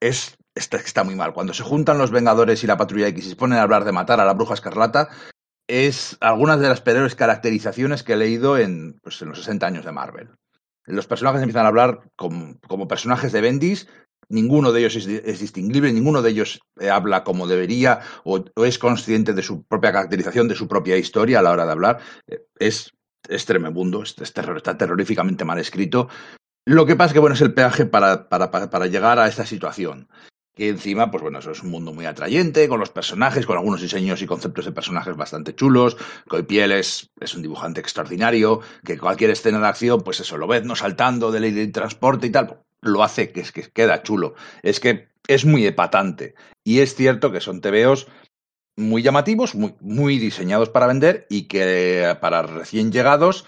es está, está, muy mal. Cuando se juntan los Vengadores y la Patrulla X y se ponen a hablar de matar a la Bruja Escarlata, es algunas de las peores caracterizaciones que he leído en, pues, en los 60 años de Marvel. Los personajes empiezan a hablar como, como personajes de Bendis, ninguno de ellos es, distinguible, ninguno de ellos eh, habla como debería o, es consciente de su propia caracterización, de su propia historia a la hora de hablar. Eh, es, es terror, está terroríficamente mal escrito. Lo que pasa es que bueno, es el peaje para, para, para llegar a esta situación que encima, pues bueno, eso es un mundo muy atrayente, con los personajes, con algunos diseños y conceptos de personajes bastante chulos. Coipiel es, es un dibujante extraordinario, que cualquier escena de acción, pues eso, lo ves no saltando de ley de transporte y tal, lo hace que es que queda chulo. Es que es muy epatante. Y es cierto que son tebeos muy llamativos, muy, muy diseñados para vender y que para recién llegados,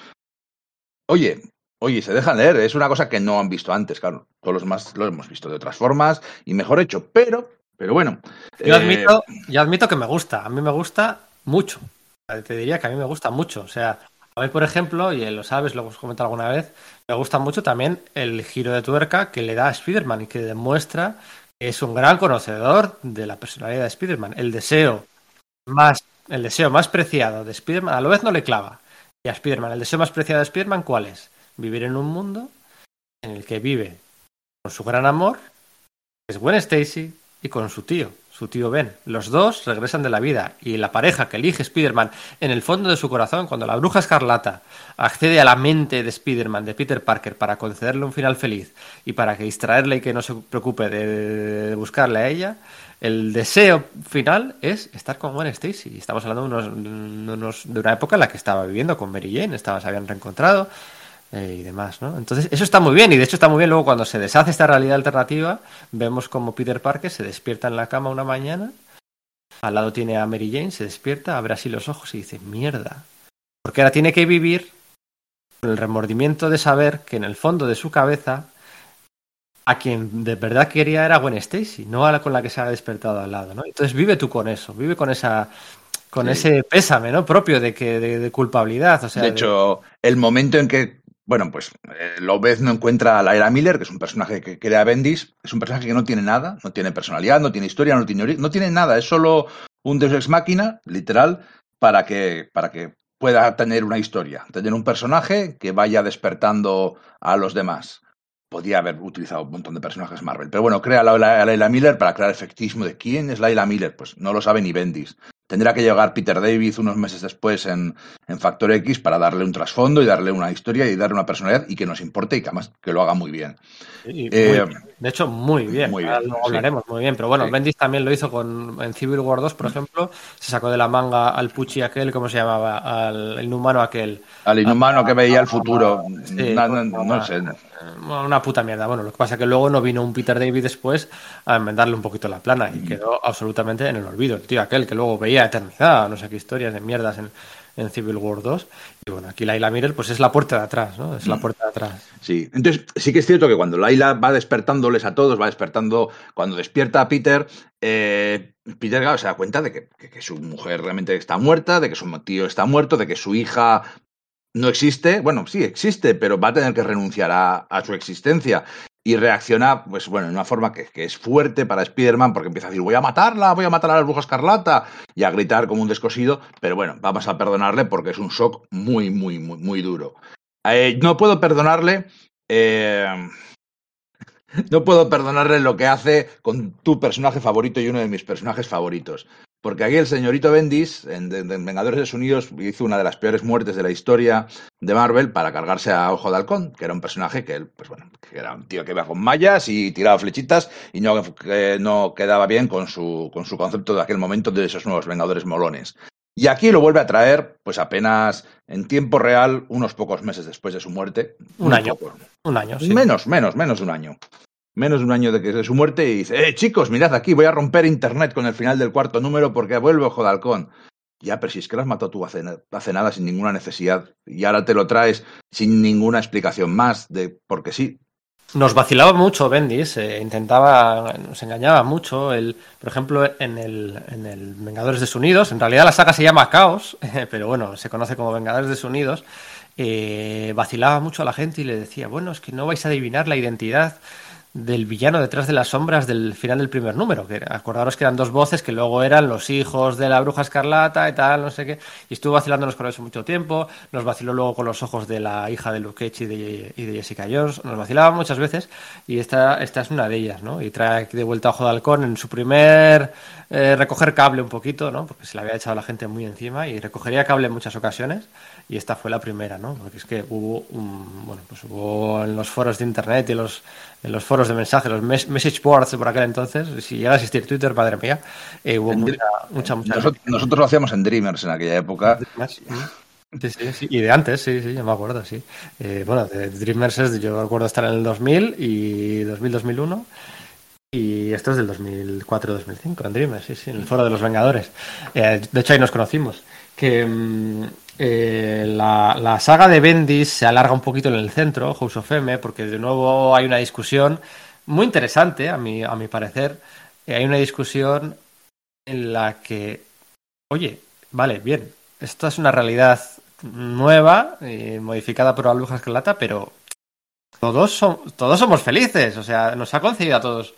oye, Oye, se dejan leer, es una cosa que no han visto antes, claro. Todos los más lo hemos visto de otras formas y mejor hecho, pero, pero bueno. Yo, eh... admito, yo admito que me gusta, a mí me gusta mucho. Te diría que a mí me gusta mucho. O sea, a mí, por ejemplo, y lo sabes, lo hemos comentado alguna vez, me gusta mucho también el giro de tuerca que le da a Spider-Man y que demuestra que es un gran conocedor de la personalidad de Spider-Man. El deseo más, el deseo más preciado de Spider-Man, a lo vez no le clava. Y a Spider-Man, el deseo más preciado de Spider-Man, ¿cuál es? Vivir en un mundo en el que vive con su gran amor, que es Gwen Stacy, y con su tío, su tío Ben. Los dos regresan de la vida y la pareja que elige Spider-Man en el fondo de su corazón, cuando la bruja escarlata accede a la mente de Spider-Man, de Peter Parker, para concederle un final feliz y para que distraerle y que no se preocupe de, buscarle a ella, el deseo final es estar con Gwen Stacy. Estamos hablando de, unos, de una época en la que estaba viviendo con Mary Jane, estaba, se habían reencontrado eh, y demás, ¿no? Entonces, eso está muy bien, y de hecho está muy bien luego cuando se deshace esta realidad alternativa, vemos como Peter Parker se despierta en la cama una mañana, al lado tiene a Mary Jane, se despierta, abre así los ojos y dice, mierda, porque ahora tiene que vivir con el remordimiento de saber que en el fondo de su cabeza a quien de verdad quería era Gwen Stacy, no a la con la que se ha despertado al lado, ¿no? Entonces vive tú con eso, vive con esa con sí. ese pésame, ¿no? propio de que de, de culpabilidad, o sea, de hecho, de... el momento en que bueno, pues eh, Lobez no encuentra a Lyra Miller, que es un personaje que crea Bendis. Es un personaje que no tiene nada, no tiene personalidad, no tiene historia, no tiene, no tiene nada. Es solo un Deus Ex Máquina, literal, para que, para que pueda tener una historia. Tener un personaje que vaya despertando a los demás. Podía haber utilizado un montón de personajes Marvel. Pero bueno, crea a Layla Miller para crear efectismo de quién es Layla Miller. Pues no lo sabe ni Bendis. Tendrá que llegar Peter David unos meses después en, en, Factor X para darle un trasfondo y darle una historia y darle una personalidad y que nos importe y que además que lo haga muy bien. Sí, eh, muy, de hecho, muy bien. Muy bien lo hablaremos sí. muy bien. Pero bueno, sí. Bendis también lo hizo con en Civil War 2, por ejemplo. Se sacó de la manga al Pucci aquel, ¿cómo se llamaba? Al inhumano aquel. Al inhumano a, que veía a, el futuro. no, no, no, no sé una puta mierda. Bueno, lo que pasa es que luego no vino un Peter David después a enmendarle un poquito la plana y quedó absolutamente en el olvido. El tío aquel que luego veía eternidad, no sé qué historias de mierdas en, en Civil War 2. Y bueno, aquí Laila Miller pues es la puerta de atrás, ¿no? Es la puerta de atrás. Sí, entonces sí que es cierto que cuando Laila va despertándoles a todos, va despertando, cuando despierta a Peter, eh, Peter claro, se da cuenta de que, que, que, su mujer realmente está muerta, de que su tío está muerto, de que su hija no existe, bueno, sí existe, pero va a tener que renunciar a, su existencia. Y reacciona, pues bueno, en una forma que, que es fuerte para Spider-Man, porque empieza a decir, voy a matarla, voy a matar a la bruja escarlata, y a gritar como un descosido, pero bueno, vamos a perdonarle porque es un shock muy, muy, muy, muy duro. Eh, no puedo perdonarle. Eh, no puedo perdonarle lo que hace con tu personaje favorito y uno de mis personajes favoritos. Porque aquí el señorito Bendis, en, Vengadores Unidos, hizo una de las peores muertes de la historia de Marvel para cargarse a Ojo de Halcón, que era un personaje que él, pues bueno, que era un tío que iba con mallas y tiraba flechitas y no, que no quedaba bien con su, con su concepto de aquel momento de esos nuevos Vengadores molones. Y aquí lo vuelve a traer, pues apenas en tiempo real, unos pocos meses después de su muerte. Un, año. Un año, sí. Menos, menos, menos de un año. Menos de un año de su muerte y dice, eh, chicos, mirad aquí, voy a romper internet con el final del cuarto número porque vuelve Ojo de Halcón. Ya, pero si es que lo has tú hace, hace nada sin ninguna necesidad y ahora te lo traes sin ninguna explicación más de porque sí. Nos vacilaba mucho Bendis, eh, intentaba, nos engañaba mucho. El, por ejemplo, en el, en el Vengadores Desunidos, en realidad la saga se llama Caos, pero bueno, se conoce como Vengadores Desunidos. Eh, vacilaba mucho a la gente y le decía, bueno, es que no vais a adivinar la identidad del villano detrás de las sombras del final del primer número. Que acordaros que eran dos voces que luego eran los hijos de la bruja escarlata y tal, no sé qué. Y estuvo vacilándonos con eso mucho tiempo. Nos vaciló luego con los ojos de la hija de Luke Cage y de, y de Jessica Jones. Nos vacilaba muchas veces y esta, esta es una de ellas, ¿no? Y trae de vuelta a Ojo de Halcón en su primer eh, recoger cable un poquito, ¿no? Porque se le había echado la gente muy encima y recogería cable en muchas ocasiones y esta fue la primera, ¿no? Porque es que hubo, un, bueno, pues hubo en los foros de internet y los, en los foros de mensajes, los message boards por aquel entonces, si llega a existir Twitter, madre mía, eh, hubo mucha, mucha, mucha nosotros, lo hacíamos en Dreamers en aquella época. Sí, sí, sí, y de antes, sí, sí, yo me acuerdo, sí. Eh, bueno, de Dreamers es, yo recuerdo estar en el 2000 y 2000-2001 y esto es del 2004-2005 en Dreamers, sí, sí, en el foro de los Vengadores. Eh, de hecho ahí nos conocimos. Que mm, eh, la, saga de Bendis se alarga un poquito en el centro, House of M, porque de nuevo hay una discusión muy interesante, a mi, a mi parecer. Eh, hay una discusión en la que, oye, vale, bien, esto es una realidad nueva, eh, modificada por la bruja escarlata, pero todos, todos somos felices, o sea, nos ha concedido a todos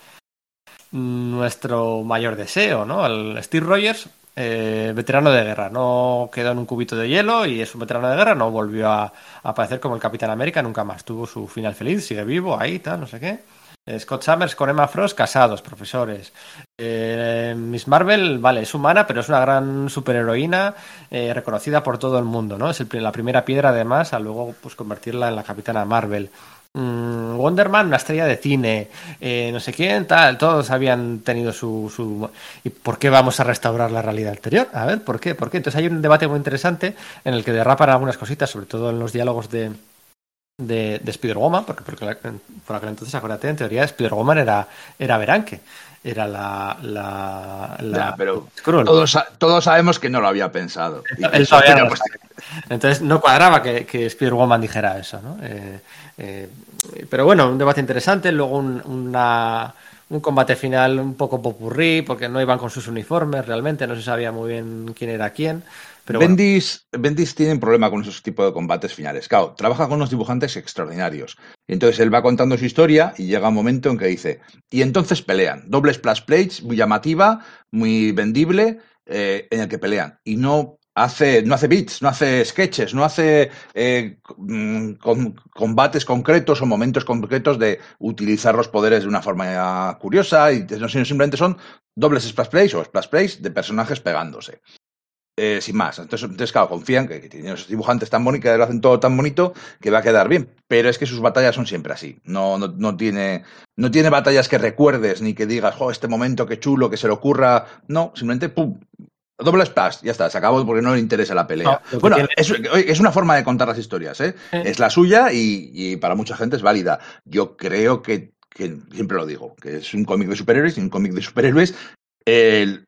nuestro mayor deseo, ¿no? El Steve Rogers eh, veterano de guerra. No quedó en un cubito de hielo y es un veterano de guerra. No volvió a, aparecer como el Capitán América nunca más. Tuvo su final feliz, sigue vivo ahí, tal, no sé qué. Eh, Scott Summers con Emma Frost, casados, profesores. Eh, Miss Marvel, vale, es humana, pero es una gran superheroína reconocida por todo el mundo, ¿no? Es la primera piedra, además, a luego pues convertirla en la Capitana Marvel. Mm, Wonderman, una estrella de cine, eh, no sé quién, tal, todos habían tenido su, su, ¿Y por qué vamos a restaurar la realidad anterior? A ver, ¿por qué? ¿Por qué? Entonces hay un debate muy interesante en el que derrapan algunas cositas, sobre todo en los diálogos de, de, de Spider-Woman, porque, por aquel entonces, acuérdate, en teoría Spider-Woman era, era era la. la, pero todos, todos, sabemos que no lo había pensado. Entonces no cuadraba que, que Spider-Woman dijera eso, ¿no? Eh, eh, pero bueno, un debate interesante. Luego un, un combate final un poco popurrí, porque no iban con sus uniformes realmente, no se sabía muy bien quién era quién. Bendis, Bendis, tiene un problema con esos tipos de combates finales. Claro, trabaja con unos dibujantes extraordinarios. Entonces él va contando su historia y llega un momento en que dice, y entonces pelean. Doble splash plates, muy llamativa, muy vendible, eh, en el que pelean. Y no hace, no hace beats, no hace sketches, no hace eh, mm, combates concretos o momentos concretos de utilizar los poderes de una forma curiosa, y no, simplemente son dobles splash plays o splash plays de personajes pegándose. Eh, sin más. Entonces, claro, confían que, tienen esos dibujantes tan bonitos, que lo hacen todo tan bonito, que va a quedar bien. Pero es que sus batallas son siempre así. No, no, tiene, no tiene batallas que recuerdes, ni que digas, oh, este momento, qué chulo, que se le ocurra. No, simplemente, pum, Doble splash, ya está, se acabó porque no le interesa la pelea. bueno, es, una forma de contar las historias, ¿eh? Es la suya y, para mucha gente es válida. Yo creo que, que, siempre lo digo, que es un cómic de superhéroes y un cómic de superhéroes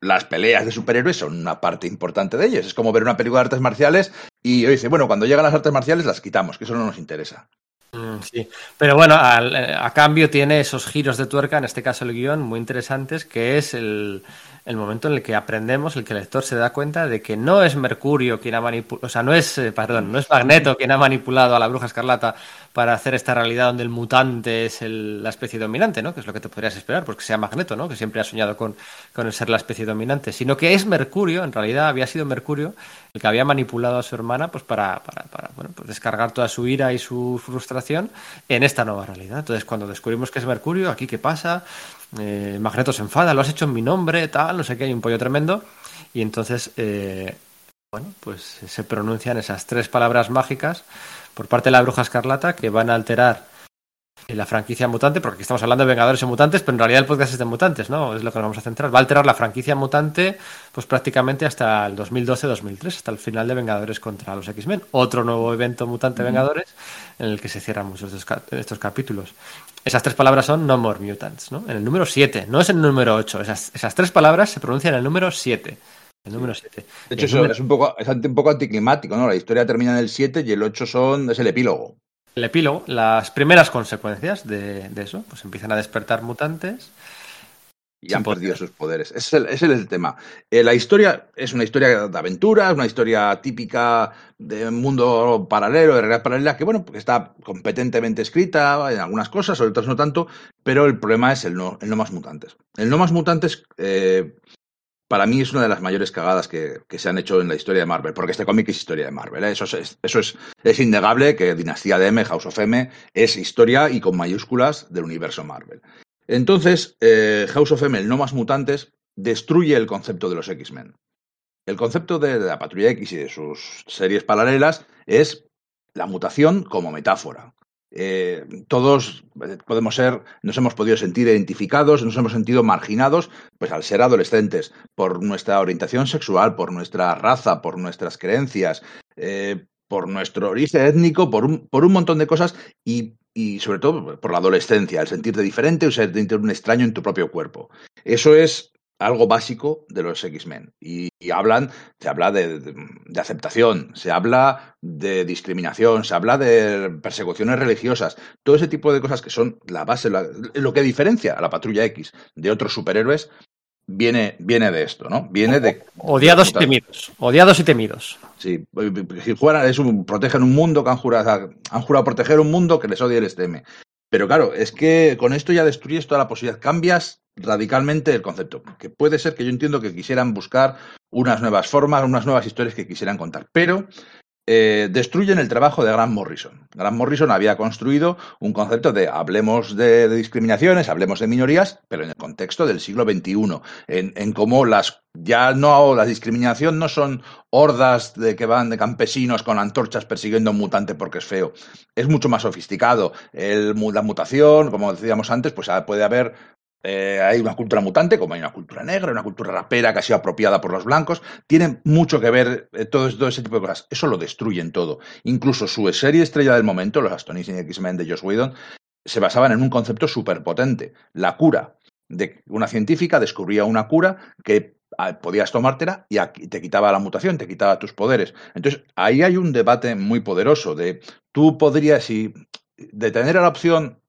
las peleas de superhéroes son una parte importante de ellos. Es como ver una película de artes marciales y dice, bueno, cuando llegan las artes marciales las quitamos, que eso no nos interesa. Mm, sí, pero bueno, eh, a cambio tiene esos giros de tuerca, en este caso el guion, muy interesantes, que es el, el momento en el que aprendemos, el que el lector se da cuenta de que no es Mercurio quien ha manipulado, o sea, no es, eh, perdón, no es Magneto quien ha manipulado a la bruja escarlata para hacer esta realidad donde el mutante es la especie dominante, ¿no? Que es lo que te podrías esperar, porque sea Magneto, ¿no? Que siempre ha soñado con, con el ser la especie dominante, sino que es Mercurio, en realidad había sido Mercurio el que había manipulado a su hermana pues para, para, para bueno, pues descargar toda su ira y su frustración en esta nueva realidad. Entonces, cuando descubrimos que es Mercurio, aquí qué pasa, eh, Magneto se enfada, lo has hecho en mi nombre, tal, no sé qué, hay un pollo tremendo. y entonces, eh, bueno, pues se pronuncian esas tres palabras mágicas por parte de la bruja escarlata que van a alterar la franquicia mutante, porque aquí estamos hablando de Vengadores y Mutantes, pero en realidad el podcast es de mutantes, ¿no? Es lo que nos vamos a centrar. Va a alterar la franquicia mutante, pues prácticamente hasta el 2012-2003, hasta el final de Vengadores contra los X-Men. Otro nuevo evento mutante Vengadores, en el que se cierran muchos de estos capítulos. Esas tres palabras son No More Mutants, ¿no? En el número 7, no es en el número 8. Esas, esas tres palabras se pronuncian en el número 7. El número 7. De hecho, eso es, un poco, es un poco anticlimático, ¿no? La historia termina en el 7 y el 8 son, es el epílogo el epílogo, las primeras consecuencias de, eso, pues empiezan a despertar mutantes. Y han perdido sus poderes. Ese es el, tema. Eh, la historia es una historia de aventuras, una historia típica de mundo paralelo, de realidad paralela, que bueno, está competentemente escrita en algunas cosas, otras no tanto, pero el problema es el no, el no más mutantes. El no más mutantes eh, para mí es una de las mayores cagadas que, se han hecho en la historia de Marvel, porque este cómic es historia de Marvel. ¿eh? Eso, es, eso es, es, innegable que Dinastía de M, House of M, es historia y con mayúsculas del universo Marvel. Entonces, eh, House of M, el no más mutantes, destruye el concepto de los X-Men. El concepto de la Patrulla X y de sus series paralelas es la mutación como metáfora. Eh, todos podemos ser, nos hemos podido sentir identificados, nos hemos sentido marginados, pues al ser adolescentes, por nuestra orientación sexual, por nuestra raza, por nuestras creencias, eh, por nuestro origen étnico, por un, por un montón de cosas y, y, sobre todo por la adolescencia, el sentirte diferente o sentirte un extraño en tu propio cuerpo. Eso es algo básico de los X-Men. Y, hablan, se habla de, aceptación, se habla de discriminación, se habla de persecuciones religiosas, todo ese tipo de cosas que son la base, lo que diferencia a la Patrulla X de otros superhéroes. Viene, viene de esto, ¿no? Viene de. Odiados y temidos. Odiados y temidos. Sí, si juegan, es un, protegen un mundo que han jurado, han jurado proteger un mundo que les odia y les teme. Pero claro, es que con esto ya destruyes toda la posibilidad. Cambias radicalmente el concepto. Que puede ser que yo entiendo que quisieran buscar unas nuevas formas, unas nuevas historias que quisieran contar. Pero eh, destruyen el trabajo de Grant Morrison. Grant Morrison había construido un concepto de hablemos de, discriminaciones, hablemos de minorías, pero en el contexto del siglo XXI, en, en cómo las ya no la discriminación no son hordas de que van de campesinos con antorchas persiguiendo a un mutante porque es feo. Es mucho más sofisticado. El, la mutación, como decíamos antes, pues ah, puede haber eh, hay una cultura mutante, como hay una cultura negra, una cultura rapera que ha sido apropiada por los blancos. Tiene mucho que ver eh, todo, ese tipo de cosas. Eso lo destruyen todo. Incluso su serie estrella del momento, los Astonishing X-Men de Josh Whedon, se basaban en un concepto súper potente, la cura. De una científica descubría una cura que ah, podías tomártela y te quitaba la mutación, te quitaba tus poderes. Entonces, ahí hay un debate muy poderoso de tú podrías, si de tener la opción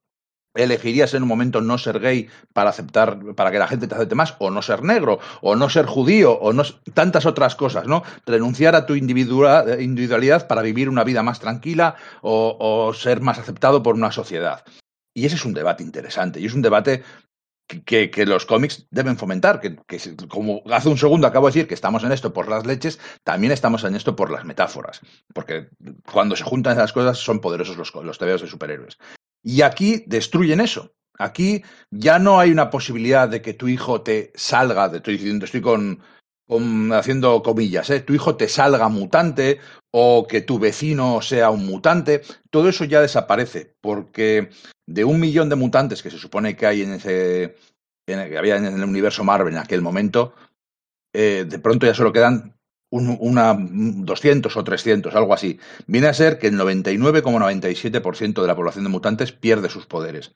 elegirías en un momento no ser gay para aceptar, para que la gente te acepte más, o no ser negro, o no ser judío, o no tantas otras cosas, ¿no? Renunciar a tu individualidad para vivir una vida más tranquila o, ser más aceptado por una sociedad. Y ese es un debate interesante, y es un debate que, los cómics deben fomentar, que, como hace un segundo acabo de decir que estamos en esto por las leches, también estamos en esto por las metáforas, porque cuando se juntan esas cosas son poderosos los, los de superhéroes. Y aquí destruyen eso. Aquí ya no hay una posibilidad de que tu hijo te salga, estoy diciendo, estoy con, haciendo comillas, ¿eh? tu hijo te salga mutante o que tu vecino sea un mutante, todo eso ya desaparece, porque de un millón de mutantes que se supone que hay en ese, que había en el universo Marvel en aquel momento, eh, de pronto ya solo quedan una 200 o 300, algo así. Viene a ser que el 99,97% de la población de mutantes pierde sus poderes.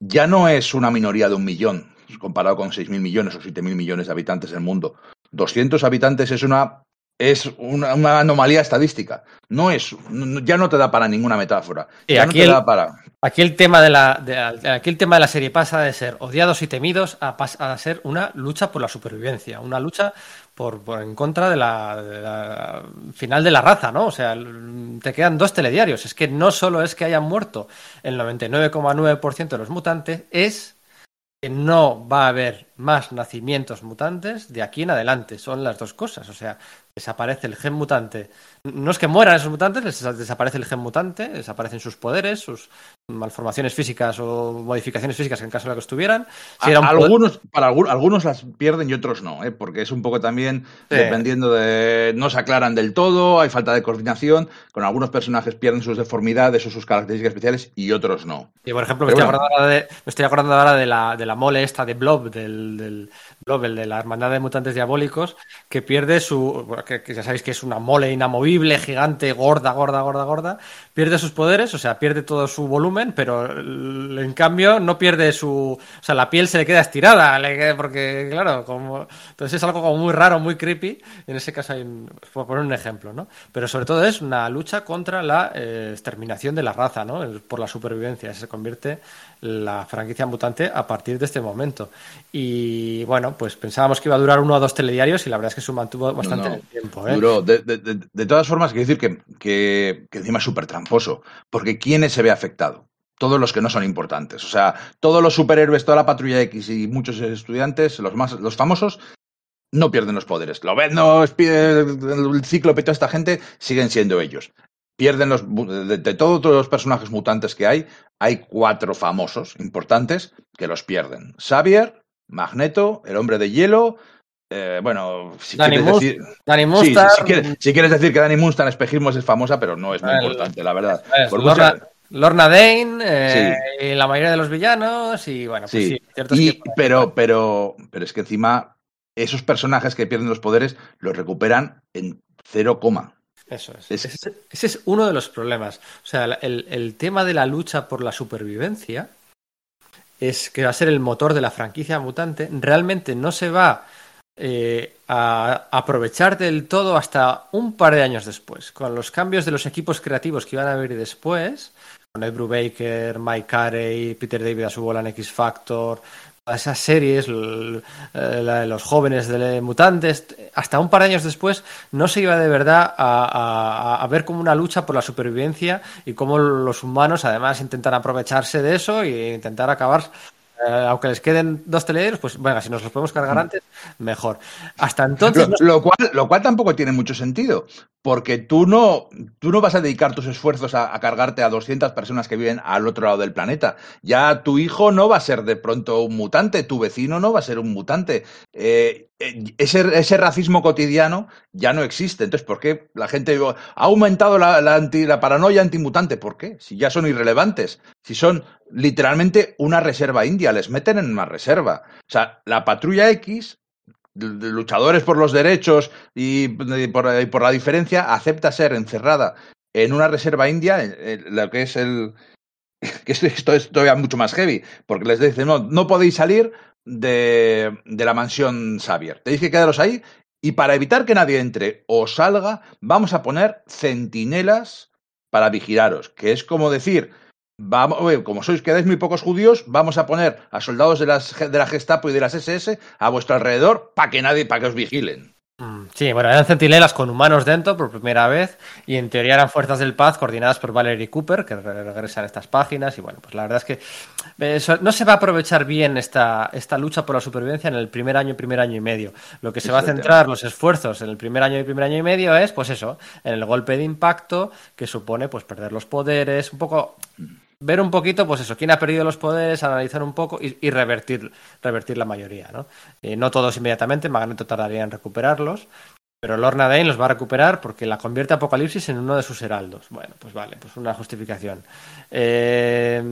Ya no es una minoría de un millón, comparado con 6.000 millones o 7.000 millones de habitantes del mundo. 200 habitantes es una es una, anomalía estadística. No es, ya no te da para ninguna metáfora. Y aquí, el, para... aquí, el, tema de la, aquí el tema de la serie pasa de ser odiados y temidos a, a ser una lucha por la supervivencia, una lucha por, en contra de la, final de la raza, ¿no? O sea, te quedan dos telediarios. Es que no solo es que hayan muerto el 99,9% de los mutantes, es que no va a haber más nacimientos mutantes de aquí en adelante. Son las dos cosas. O sea, desaparece el gen mutante. No es que mueran esos mutantes, les desaparece el gen mutante, desaparecen sus poderes, sus malformaciones físicas o modificaciones físicas en caso de que estuvieran. algunos, para algunos, las pierden y otros no, ¿eh? porque es un poco también dependiendo de. No se aclaran del todo, hay falta de coordinación. Con algunos personajes pierden sus deformidades o sus características especiales y otros no. Y por ejemplo, me estoy, acordando ahora de, me estoy, acordando ahora de, la, de la mole esta de Blob, del, del Blob, el de la Hermandad de Mutantes Diabólicos, que pierde su. que, ya sabéis que es una mole inamovible, gigante, gorda, gorda, gorda, gorda. Pierde sus poderes, o sea, pierde todo su volumen, pero en cambio no pierde su. O sea, la piel se le queda estirada, porque, claro, como. Entonces es algo como muy raro, muy creepy. En ese caso hay. por poner un ejemplo, ¿no? Pero sobre todo es una lucha contra la eh, exterminación de la raza, ¿no? Por la supervivencia. Se convierte la franquicia mutante a partir de este momento. Y bueno, pues pensábamos que iba a durar uno o dos telediarios y la verdad es que se mantuvo bastante tiempo. ¿eh? De, todas formas, quiero decir que, que, encima es súper porque ¿quiénes se ve afectado? Todos los que no son importantes. O sea, todos los superhéroes, toda la patrulla X y muchos estudiantes, los más, los famosos, no pierden los poderes. Lo ven, no, el cíclope, toda esta gente siguen siendo ellos pierden los de, todos los personajes mutantes que hay, hay cuatro famosos importantes que los pierden. Xavier, Magneto, el hombre de hielo, eh, bueno, si quieres decir. si, quieres, decir que Danny Moonstar espejismo es famosa, pero no es muy importante, la verdad. Lorna, Dane, eh, y la mayoría de los villanos, y bueno, pues sí, cierto pero, pero, pero es que encima esos personajes que pierden los poderes los recuperan en cero coma. Eso es. Ese, es uno de los problemas. O sea, el, tema de la lucha por la supervivencia es que va a ser el motor de la franquicia mutante. Realmente no se va eh, a aprovechar del todo hasta un par de años después. Con los cambios de los equipos creativos que iban a haber después, con Ed Brubaker, Mike Carey, Peter David a su bola en X Factor, esas series, eh, la de los jóvenes de mutantes, hasta un par de años después no se iba de verdad a, ver como una lucha por la supervivencia y cómo los humanos además intentan aprovecharse de eso e intentar acabar aunque les queden dos telediarios, pues venga, si nos los podemos cargar mm. antes, mejor. Hasta entonces. Lo, cual, lo cual tampoco tiene mucho sentido, porque tú no, tú no vas a dedicar tus esfuerzos a, cargarte a 200 personas que viven al otro lado del planeta. Ya tu hijo no va a ser de pronto un mutante, tu vecino no va a ser un mutante. Eh, eh, ese, ese, racismo cotidiano ya no existe. Entonces, ¿por qué la gente ha aumentado la, anti, la paranoia antimutante? ¿Por qué? Si ya son irrelevantes, si son literalmente una reserva india, les meten en una reserva. O sea, la patrulla X luchadores por los derechos y por, la diferencia, acepta ser encerrada en una reserva india, lo que es el... que esto, es todavía mucho más heavy, porque les dicen, no, no podéis salir de, de la mansión Xavier, tenéis que quedaros ahí y para evitar que nadie entre o salga, vamos a poner centinelas para vigilaros, que es como decir, Vamos, como sois quedáis muy pocos judíos, vamos a poner a soldados de, las, de la Gestapo y de las SS a vuestro alrededor para que nadie, para que os vigilen. Mm, sí, bueno, eran centinelas con humanos dentro por primera vez y en teoría eran fuerzas del paz coordinadas por Valerie Cooper, que regresan estas páginas y bueno, pues la verdad es que eh, no se va a aprovechar bien esta, esta lucha por la supervivencia en el primer año, primer año y medio. Lo que se va a centrar los esfuerzos en el primer año y primer año y medio es, pues eso, en el golpe de impacto que supone pues perder los poderes, un poco ver un poquito, pues eso, quién ha perdido los poderes, analizar un poco y, revertir, revertir la mayoría, ¿no? Eh, no todos inmediatamente, Magneto tardaría en recuperarlos, pero Lorna Dane los va a recuperar porque la convierte Apocalipsis en uno de sus heraldos. Bueno, pues vale, pues una justificación. Eh,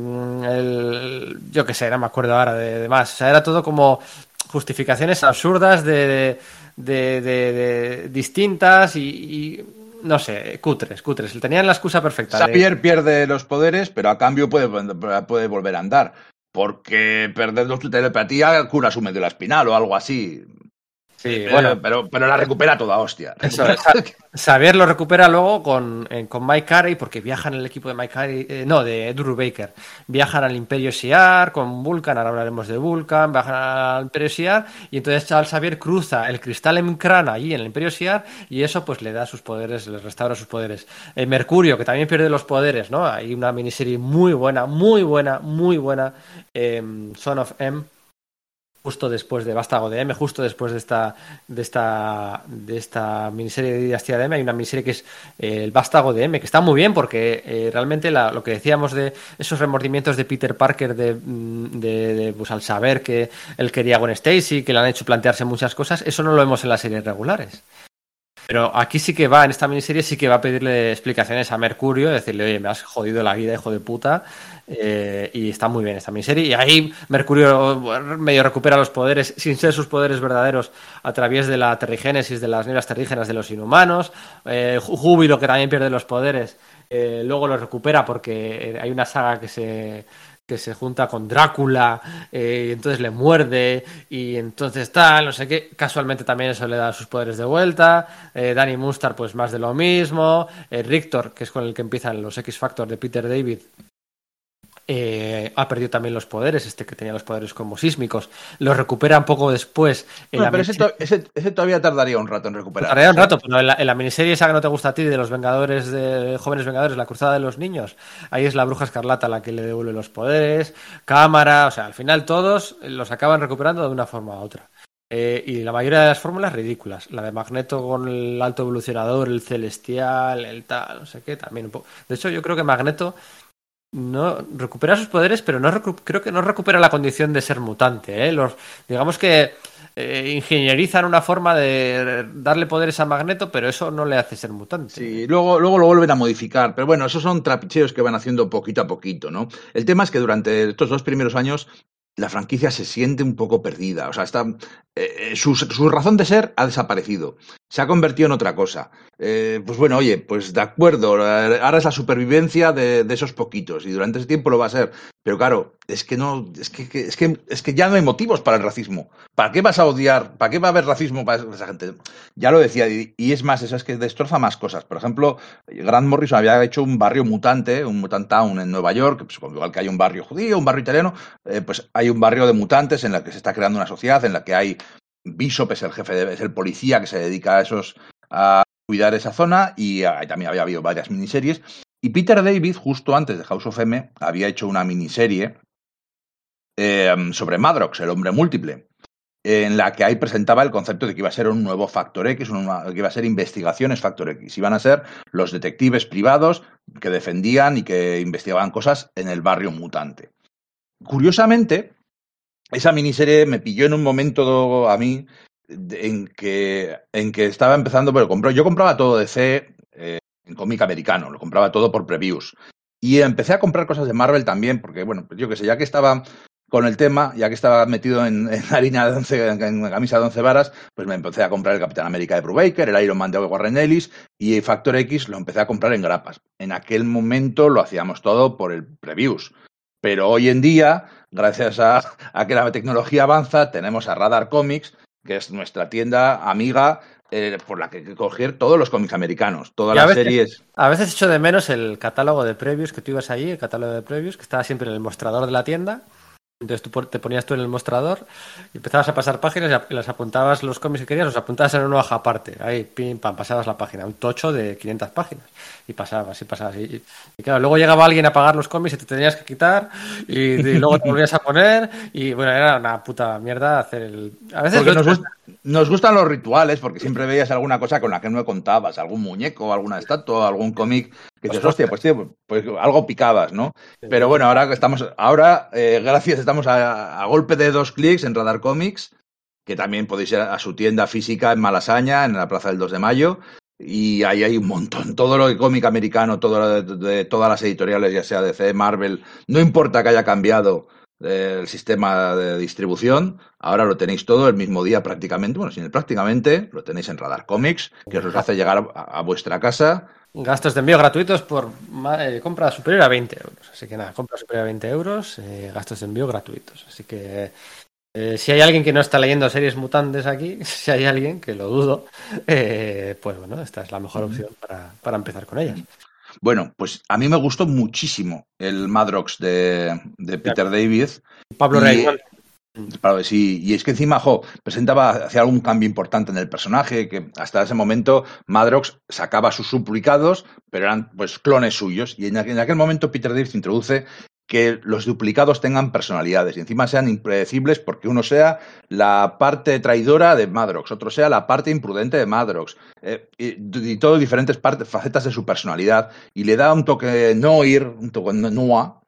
yo qué sé, no me acuerdo ahora de, más. O sea, era todo como justificaciones absurdas de, de, distintas y no sé, cutres, cutres. Tenían la excusa perfecta. Xavier pierde los poderes, pero a cambio puede, puede volver a andar. Porque perder los telepatía cura su medio la espinal o algo así. Sí, bueno. Pero, pero la recupera toda hostia. Eso, Xavier lo recupera luego con, eh, con Mike Carey, porque viajan el equipo de Mike Carey, eh, no, de Drew Baker. Viajan al Imperio Shiar con Vulcan, ahora hablaremos de Vulcan, viajan al Imperio Shiar, y entonces Charles Xavier cruza el cristal en crana allí en el Imperio Shiar, y eso pues le da sus poderes, le restaura sus poderes. El Mercurio, que también pierde los poderes, ¿no? Hay una miniserie muy buena, muy buena, muy buena, eh, Son of M justo después de Vástago de M, justo después de esta, de esta, de esta miniserie de Dinastía de M, hay una miniserie que es eh, El Vástago de M, que está muy bien porque eh, realmente lo que decíamos de esos remordimientos de Peter Parker de, mm, de, pues, al saber que él quería a Gwen Stacy, que le han hecho plantearse muchas cosas, eso no lo vemos en las series regulares. Pero aquí sí que va, en esta miniserie sí que va a pedirle explicaciones a Mercurio, decirle, oye, me has jodido la vida, hijo de puta. Eh, y está muy bien esta miniserie. Y ahí Mercurio medio recupera los poderes, sin ser sus poderes verdaderos, a través de la terrigénesis, de las nieblas terrígenas de los inhumanos. Eh, Júbilo, que también pierde los poderes, eh, luego los recupera porque hay una saga que se que se junta con Drácula, eh, y entonces le muerde, y entonces tal, no sé qué. Casualmente también eso le da sus poderes de vuelta. Eh, Danny Mustar, pues más de lo mismo. Eh, que es con el que empiezan los X Factor de Peter David, eh, ha perdido también los poderes, este que tenía los poderes como sísmicos, los recupera un poco después. pero ese, todavía tardaría un rato en recuperar. Tardaría un rato, pero en la, miniserie esa que no te gusta a ti, de los Vengadores, de Jóvenes Vengadores, la Cruzada de los Niños, ahí es la Bruja Escarlata la que le devuelve los poderes, cámara, o sea, al final todos los acaban recuperando de una forma u otra. Eh, y la mayoría de las fórmulas ridículas. La de Magneto con el alto evolucionador, el celestial, el tal, no sé qué, también un poco. De hecho, yo creo que Magneto no recupera sus poderes, pero no creo que no recupera la condición de ser mutante. ¿eh? Los, digamos que eh, ingenierizan una forma de darle poderes a Magneto, pero eso no le hace ser mutante. Sí, luego, luego lo vuelven a modificar. Pero bueno, esos son trapicheos que van haciendo poquito a poquito, ¿no? El tema es que durante estos dos primeros años la franquicia se siente un poco perdida. O sea, está, eh, su, su, razón de ser ha desaparecido. Se ha convertido en otra cosa. Eh, pues bueno, oye, pues de acuerdo, ahora es la supervivencia de, esos poquitos y durante ese tiempo lo va a ser. Pero claro, es que no, es que, es que, es que ya no hay motivos para el racismo. ¿Para qué vas a odiar? ¿Para qué va a haber racismo para esa gente? Ya lo decía, y, es más, eso es que destroza más cosas. Por ejemplo, Grant Morrison había hecho un barrio mutante, un mutant town en Nueva York, pues, igual que hay un barrio judío, un barrio italiano, eh, pues hay un barrio de mutantes en la que se está creando una sociedad, en la que hay Bishop es el jefe, de, es el policía que se dedica a esos a cuidar esa zona y también había habido varias miniseries. Y Peter David, justo antes de House of M, había hecho una miniserie eh, sobre Madrox, el hombre múltiple, en la que ahí presentaba el concepto de que iba a ser un nuevo Factor X, que iba a ser investigaciones Factor X. Iban a ser los detectives privados que defendían y que investigaban cosas en el barrio mutante. Curiosamente, esa miniserie me pilló en un momento a mí en que, en que estaba empezando, pero compró, yo compraba todo de C eh, en cómic americano, lo compraba todo por previews. Y empecé a comprar cosas de Marvel también, porque bueno, pues yo que sé, ya que estaba con el tema, ya que estaba metido en, en harina de once, en, camisa de once varas, pues me empecé a comprar el Capitán América de Brubaker, el Iron Man de Warren Ellis y Factor X lo empecé a comprar en grapas. En aquel momento lo hacíamos todo por el previews. Pero hoy en día, gracias a, a que la tecnología avanza, tenemos a Radar Comics, que es nuestra tienda amiga eh, por la que coger todos los cómics americanos, todas las series. A veces echo de menos el catálogo de previews que tú ibas allí, el catálogo de previews, que estaba siempre en el mostrador de la tienda. Entonces tú te ponías tú en el mostrador y empezabas a pasar páginas y las apuntabas los cómics que querías, los apuntabas en una hoja aparte. Ahí, pim, pam, pasabas la página, un tocho de 500 páginas. Y pasabas, y pasabas. Y, y claro, luego llegaba alguien a pagar los cómics y te tenías que quitar y, luego te volvías a poner. Y bueno, era una puta mierda hacer el. A veces nos, nos, gustan los rituales porque siempre veías alguna cosa con la que no contabas, algún muñeco, alguna estatua, algún cómic que dices, hostia, pues tío, pues algo picabas, ¿no? Pero bueno, ahora que estamos, ahora, eh, gracias, estamos a, a, golpe de dos clics en Radar Comics, que también podéis ir a su tienda física en Malasaña, en la Plaza del 2 de Mayo, y ahí hay un montón. Todo lo de cómic americano, todo de, de, todas las editoriales, ya sea DC, Marvel, no importa que haya cambiado el sistema de distribución, ahora lo tenéis todo el mismo día prácticamente, bueno, sin prácticamente, lo tenéis en Radar Comics, que os hace llegar a, a vuestra casa Gastos de envío gratuitos por eh, compra superior a 20 euros. Así que nada, compra superior a 20 euros, eh, gastos de envío gratuitos. Así que eh, si hay alguien que no está leyendo series mutantes aquí, si hay alguien, que lo dudo, eh, pues bueno, esta es la mejor opción para, para, empezar con ellas. Bueno, pues a mí me gustó muchísimo el Madrox de, de Peter David. Pablo y, Y es que encima, jo, presentaba, hacía algún cambio importante en el personaje, que hasta ese momento Madrox sacaba sus suplicados, pero eran pues clones suyos, y en aquel, en aquel momento Peter David introduce que los duplicados tengan personalidades y encima sean impredecibles porque uno sea la parte traidora de Madrox, otro sea la parte imprudente de Madrox, eh, y, todo diferentes partes, facetas de su personalidad y le da un toque Noir, un toque Noa,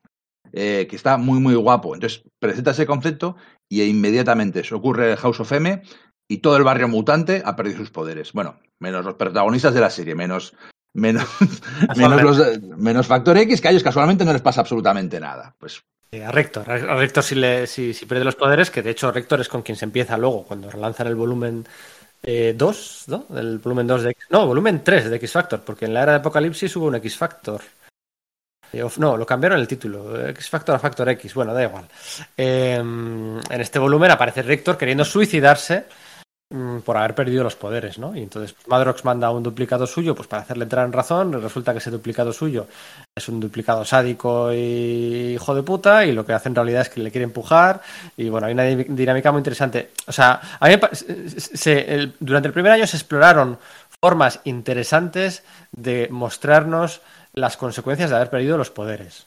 eh, que está muy muy guapo. Entonces presenta ese concepto y inmediatamente se ocurre House of M y todo el barrio mutante ha perdido sus poderes. Bueno, menos los protagonistas de la serie, menos menos, menos, los, menos Factor X, que a ellos casualmente no les pasa absolutamente nada. Pues a Rector, a Rector si, le, si, pierde los poderes, que de hecho Rector es con quien se empieza luego, cuando relanzan el volumen 2, eh, ¿no? El volumen 2 de X, no, volumen 3 de X Factor, porque en la era de Apocalipsis hubo un X Factor. Eh, no, lo cambiaron el título, X Factor a Factor X, bueno, da igual. Eh, en este volumen aparece Rector queriendo suicidarse Mm, por haber perdido los poderes, ¿no? Y entonces Madrox manda un duplicado suyo pues para hacerle entrar en razón, resulta que ese duplicado suyo es un duplicado sádico y hijo de puta y lo que hace en realidad es que le quiere empujar y bueno, hay una dinámica muy interesante. O sea, a mí se, durante el primer año se exploraron formas interesantes de mostrarnos las consecuencias de haber perdido los poderes.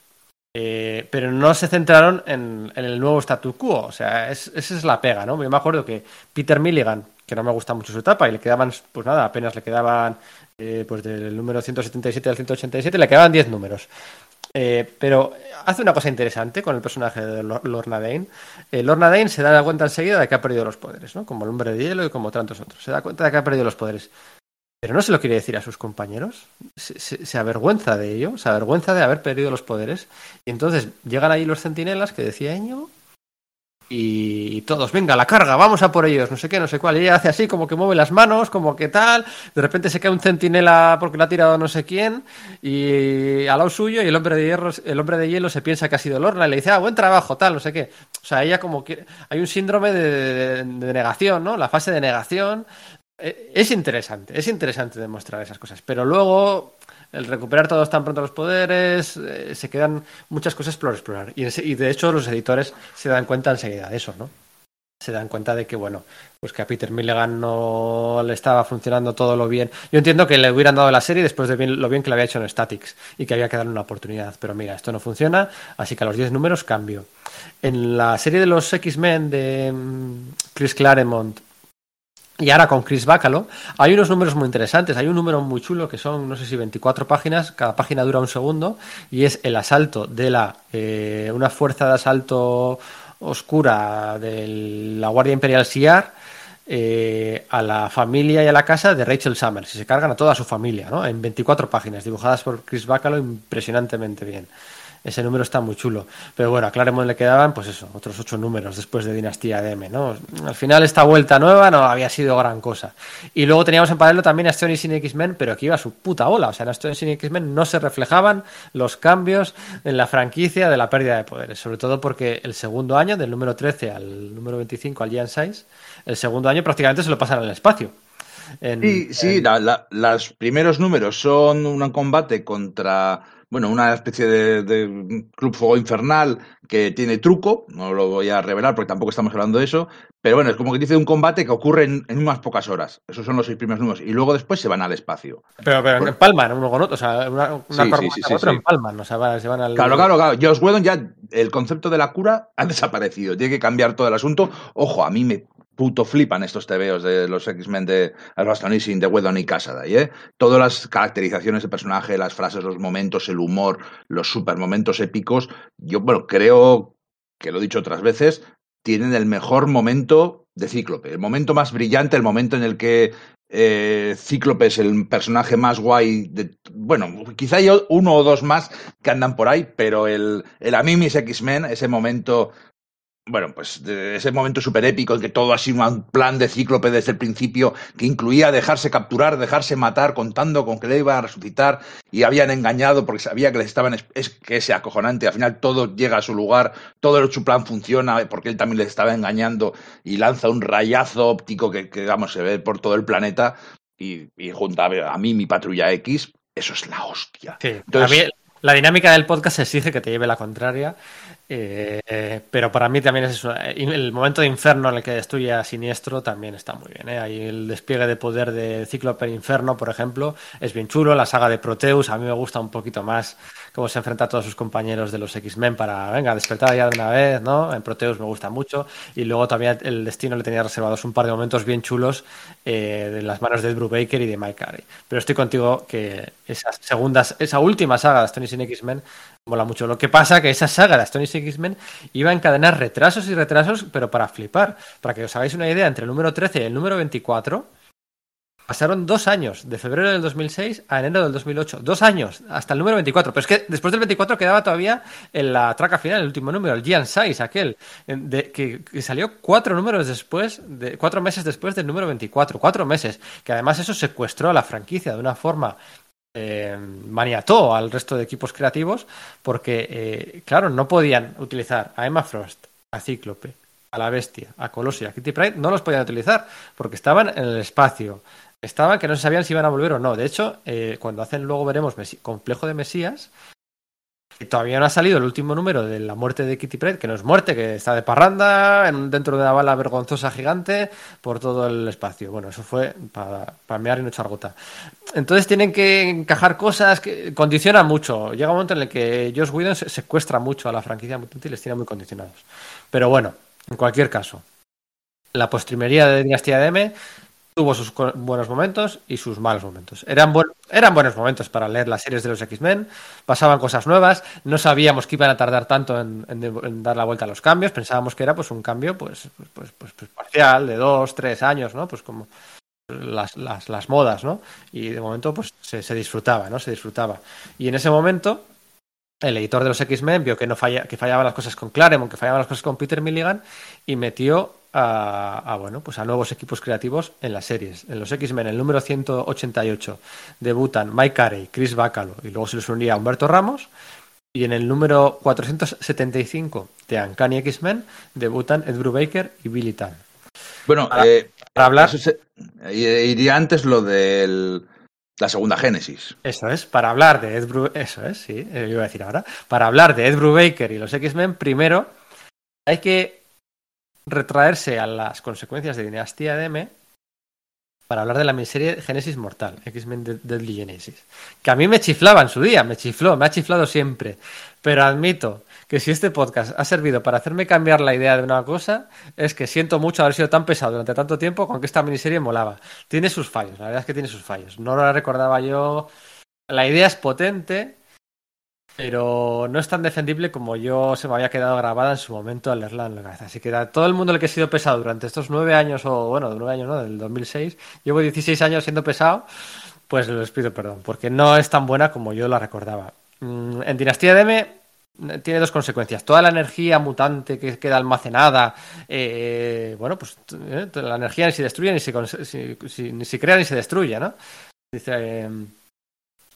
Eh, pero no se centraron en, el nuevo statu quo. O sea, esa es la pega, ¿no? Yo me acuerdo que Peter Milligan, que no me gusta mucho su etapa, y le quedaban, pues nada, apenas le quedaban, eh, pues del número 177 al 187, le quedaban 10 números. Eh, pero hace una cosa interesante con el personaje de Lorna Dane. Lorna Dane se da cuenta enseguida de que ha perdido los poderes, ¿no? Como el hombre de hielo y como tantos otros. Se da cuenta de que ha perdido los poderes. Pero no se lo quiere decir a sus compañeros. Se, avergüenza de ello, se avergüenza de haber perdido los poderes. Y entonces llegan ahí los centinelas que decía Eño y todos, venga, la carga, vamos a por ellos, no sé qué, no sé cuál. Ella hace así, como que mueve las manos, como que tal. De repente se cae un centinela porque le ha tirado no sé quién. Y al lado suyo, y el hombre de hierro, el hombre de hielo se piensa que ha sido Lorna y le dice, ah, buen trabajo, tal, no sé qué. O sea, ella como que. Hay un síndrome de negación, ¿no? La fase de negación es interesante, es interesante demostrar esas cosas, pero luego el recuperar todos tan pronto los poderes, eh, se quedan muchas cosas por explorar. Y, de hecho los editores se dan cuenta enseguida de eso, ¿no? Se dan cuenta de que, bueno, pues que a Peter Milligan no le estaba funcionando todo lo bien. Yo entiendo que le hubieran dado la serie después de lo bien que le había hecho en Statics y que había que darle una oportunidad. Pero mira, esto no funciona, así que a los 10 números cambio. En la serie de los X-Men de mm, Chris Claremont y ahora con Chris Bacalo hay unos números muy interesantes. Hay un número muy chulo que son, no sé si 24 páginas, cada página dura un segundo, y es el asalto de la eh, una fuerza de asalto oscura de la Guardia Imperial SIAR eh, a la familia y a la casa de Rachel Summers. Y se cargan a toda su familia, ¿no? En 24 páginas, dibujadas por Chris Bacalo impresionantemente bien. Ese número está muy chulo. Pero bueno, a Claremont le quedaban, pues eso, otros ocho números después de Dinastía de M, ¿no? Al final esta vuelta nueva no había sido gran cosa. Y luego teníamos en paralelo también a Aston sin X-Men, pero aquí iba a su puta ola. O sea, en Aston sin X-Men no se reflejaban los cambios en la franquicia de la pérdida de poderes. Sobre todo porque el segundo año, del número 13 al número 25, al Giant Size, el segundo año prácticamente se lo pasan al espacio. sí, sí, los primeros números son un combate contra bueno, una especie de, club fuego infernal que tiene truco, no lo voy a revelar porque tampoco estamos hablando de eso, pero bueno, es como que dice un combate que ocurre en, unas pocas horas. Esos son los seis primeros números. Y luego después se van al espacio. Pero, pero en Palman, uno con otro, o sea, una, una sí, sí, Palman, o sea, se van al... Claro, claro, claro. Josh Whedon ya, el concepto de la cura ha desaparecido. Tiene que cambiar todo el asunto. Ojo, a mí me puto flipan estos tebeos de los X-Men de Aston de Whedon y Casaday, ¿eh? Todas las caracterizaciones de personaje, las frases, los momentos, el humor, los super momentos épicos, yo, bueno, creo que lo he dicho otras veces, tienen el mejor momento de Cíclope, el momento más brillante, el momento en el que eh, Cíclope es el personaje más guay. De, bueno, quizá hay uno o dos más que andan por ahí, pero el, el Amimis X-Men, ese momento bueno, pues de ese momento súper épico en que todo ha sido un plan de cíclope desde el principio, que incluía dejarse capturar, dejarse matar, contando con que le iban a resucitar y habían engañado porque sabía que les estaban. Es que ese acojonante, al final todo llega a su lugar, todo su plan funciona porque él también les estaba engañando y lanza un rayazo óptico que, que vamos, se ve por todo el planeta y, y junto a, mí, mi patrulla X, eso es la hostia. Sí, Entonces, la dinámica del podcast exige que te lleve la contraria. Eh, pero para mí también es eso. El momento de inferno en el que destruye a Siniestro también está muy bien. ¿eh? Ahí el despliegue de poder de Cíclope Inferno, por ejemplo, es bien chulo. La saga de Proteus a mí me gusta un poquito más cómo se enfrenta a todos sus compañeros de los X-Men para, venga, despertar ya de una vez, ¿no? En Proteus me gusta mucho. Y luego también el destino le tenía reservados un par de momentos bien chulos eh, de las manos de Ed Brubaker y de Mike Carey. Pero estoy contigo que esas segundas, esa última saga de Astonishing X-Men mola mucho. Lo que pasa que esa saga de Astonishing X-Men iba a encadenar retrasos y retrasos, pero para flipar. Para que os hagáis una idea, entre el número 13 y el número 24 Pasaron dos años, de febrero del 2006 a enero del 2008. Dos años, hasta el número 24. Pero es que después del 24 quedaba todavía en la traca final, el último número, el Gian 6, aquel, de, que, salió cuatro números después, de, cuatro meses después del número 24. Cuatro meses. Que además eso secuestró a la franquicia de una forma eh, maniató al resto de equipos creativos porque, eh, claro, no podían utilizar a Emma Frost, a Cíclope, a la Bestia, a Colossia, a Kitty Pride, no los podían utilizar porque estaban en el espacio estaban que no sabían si iban a volver o no. De hecho, eh, cuando hacen luego veremos Complejo de Mesías, todavía no ha salido el último número de la muerte de Kitty Pryde, que no es muerte, que está de parranda dentro de una bala vergonzosa gigante por todo el espacio. Bueno, eso fue para, para mear y no echar gota. Entonces tienen que encajar cosas que condicionan mucho. Llega un momento en el que Josh Whedon secuestra mucho a la franquicia mutante y les tiene muy condicionados. Pero bueno, en cualquier caso, la postrimería de Dinastía de M tuvo sus buenos momentos y sus malos momentos. Eran, eran buenos momentos para leer las series de los X-Men, pasaban cosas nuevas, no sabíamos que iban a tardar tanto en, dar la vuelta a los cambios, pensábamos que era pues un cambio pues, pues, pues, pues parcial, de dos, tres años, ¿no? Pues como las, las, las modas, ¿no? Y de momento pues se, se, disfrutaba, ¿no? Se disfrutaba. Y en ese momento el editor de los X-Men vio que no falla, que fallaban las cosas con Claremont, que fallaban las cosas con Peter Milligan y metió a, bueno, pues a nuevos equipos creativos en las series. En los X-Men, el número 188 debutan Mike Carey, Chris Bacalo y luego se les unía Humberto Ramos. Y en el número 475 de Uncanny X-Men debutan Ed Brubaker y Billy Tan. Bueno, para, eh, hablar. iría antes lo de la segunda Génesis. Eso es, para hablar de Ed Brubaker. Eso es, sí, eh, iba a decir ahora. Para hablar de Ed Brubaker y los X-Men, primero hay que retraerse a las consecuencias de Dinastía de M para hablar de la miniserie Génesis Mortal, X-Men Deadly Genesis, que a mí me chiflaba en su día, me chifló, me ha chiflado siempre, pero admito que si este podcast ha servido para hacerme cambiar la idea de una cosa, es que siento mucho haber sido tan pesado durante tanto tiempo con que esta miniserie molaba. Tiene sus fallos, la verdad es que tiene sus fallos. No la recordaba yo. La idea es potente, pero no es tan defendible como yo se me había quedado grabada en su momento al leerla en la cabeza. Así que a todo el mundo el que he sido pesado durante estos nueve años, o bueno, nueve años, ¿no? Del 2006, llevo 16 años siendo pesado, pues les pido perdón, porque no es tan buena como yo la recordaba. Mm, en Dinastía de M eh, tiene dos consecuencias. Toda la energía mutante que queda almacenada, eh, bueno, pues eh, la energía ni se destruye, ni se, ni se crea, ni se destruye, ¿no? Dice,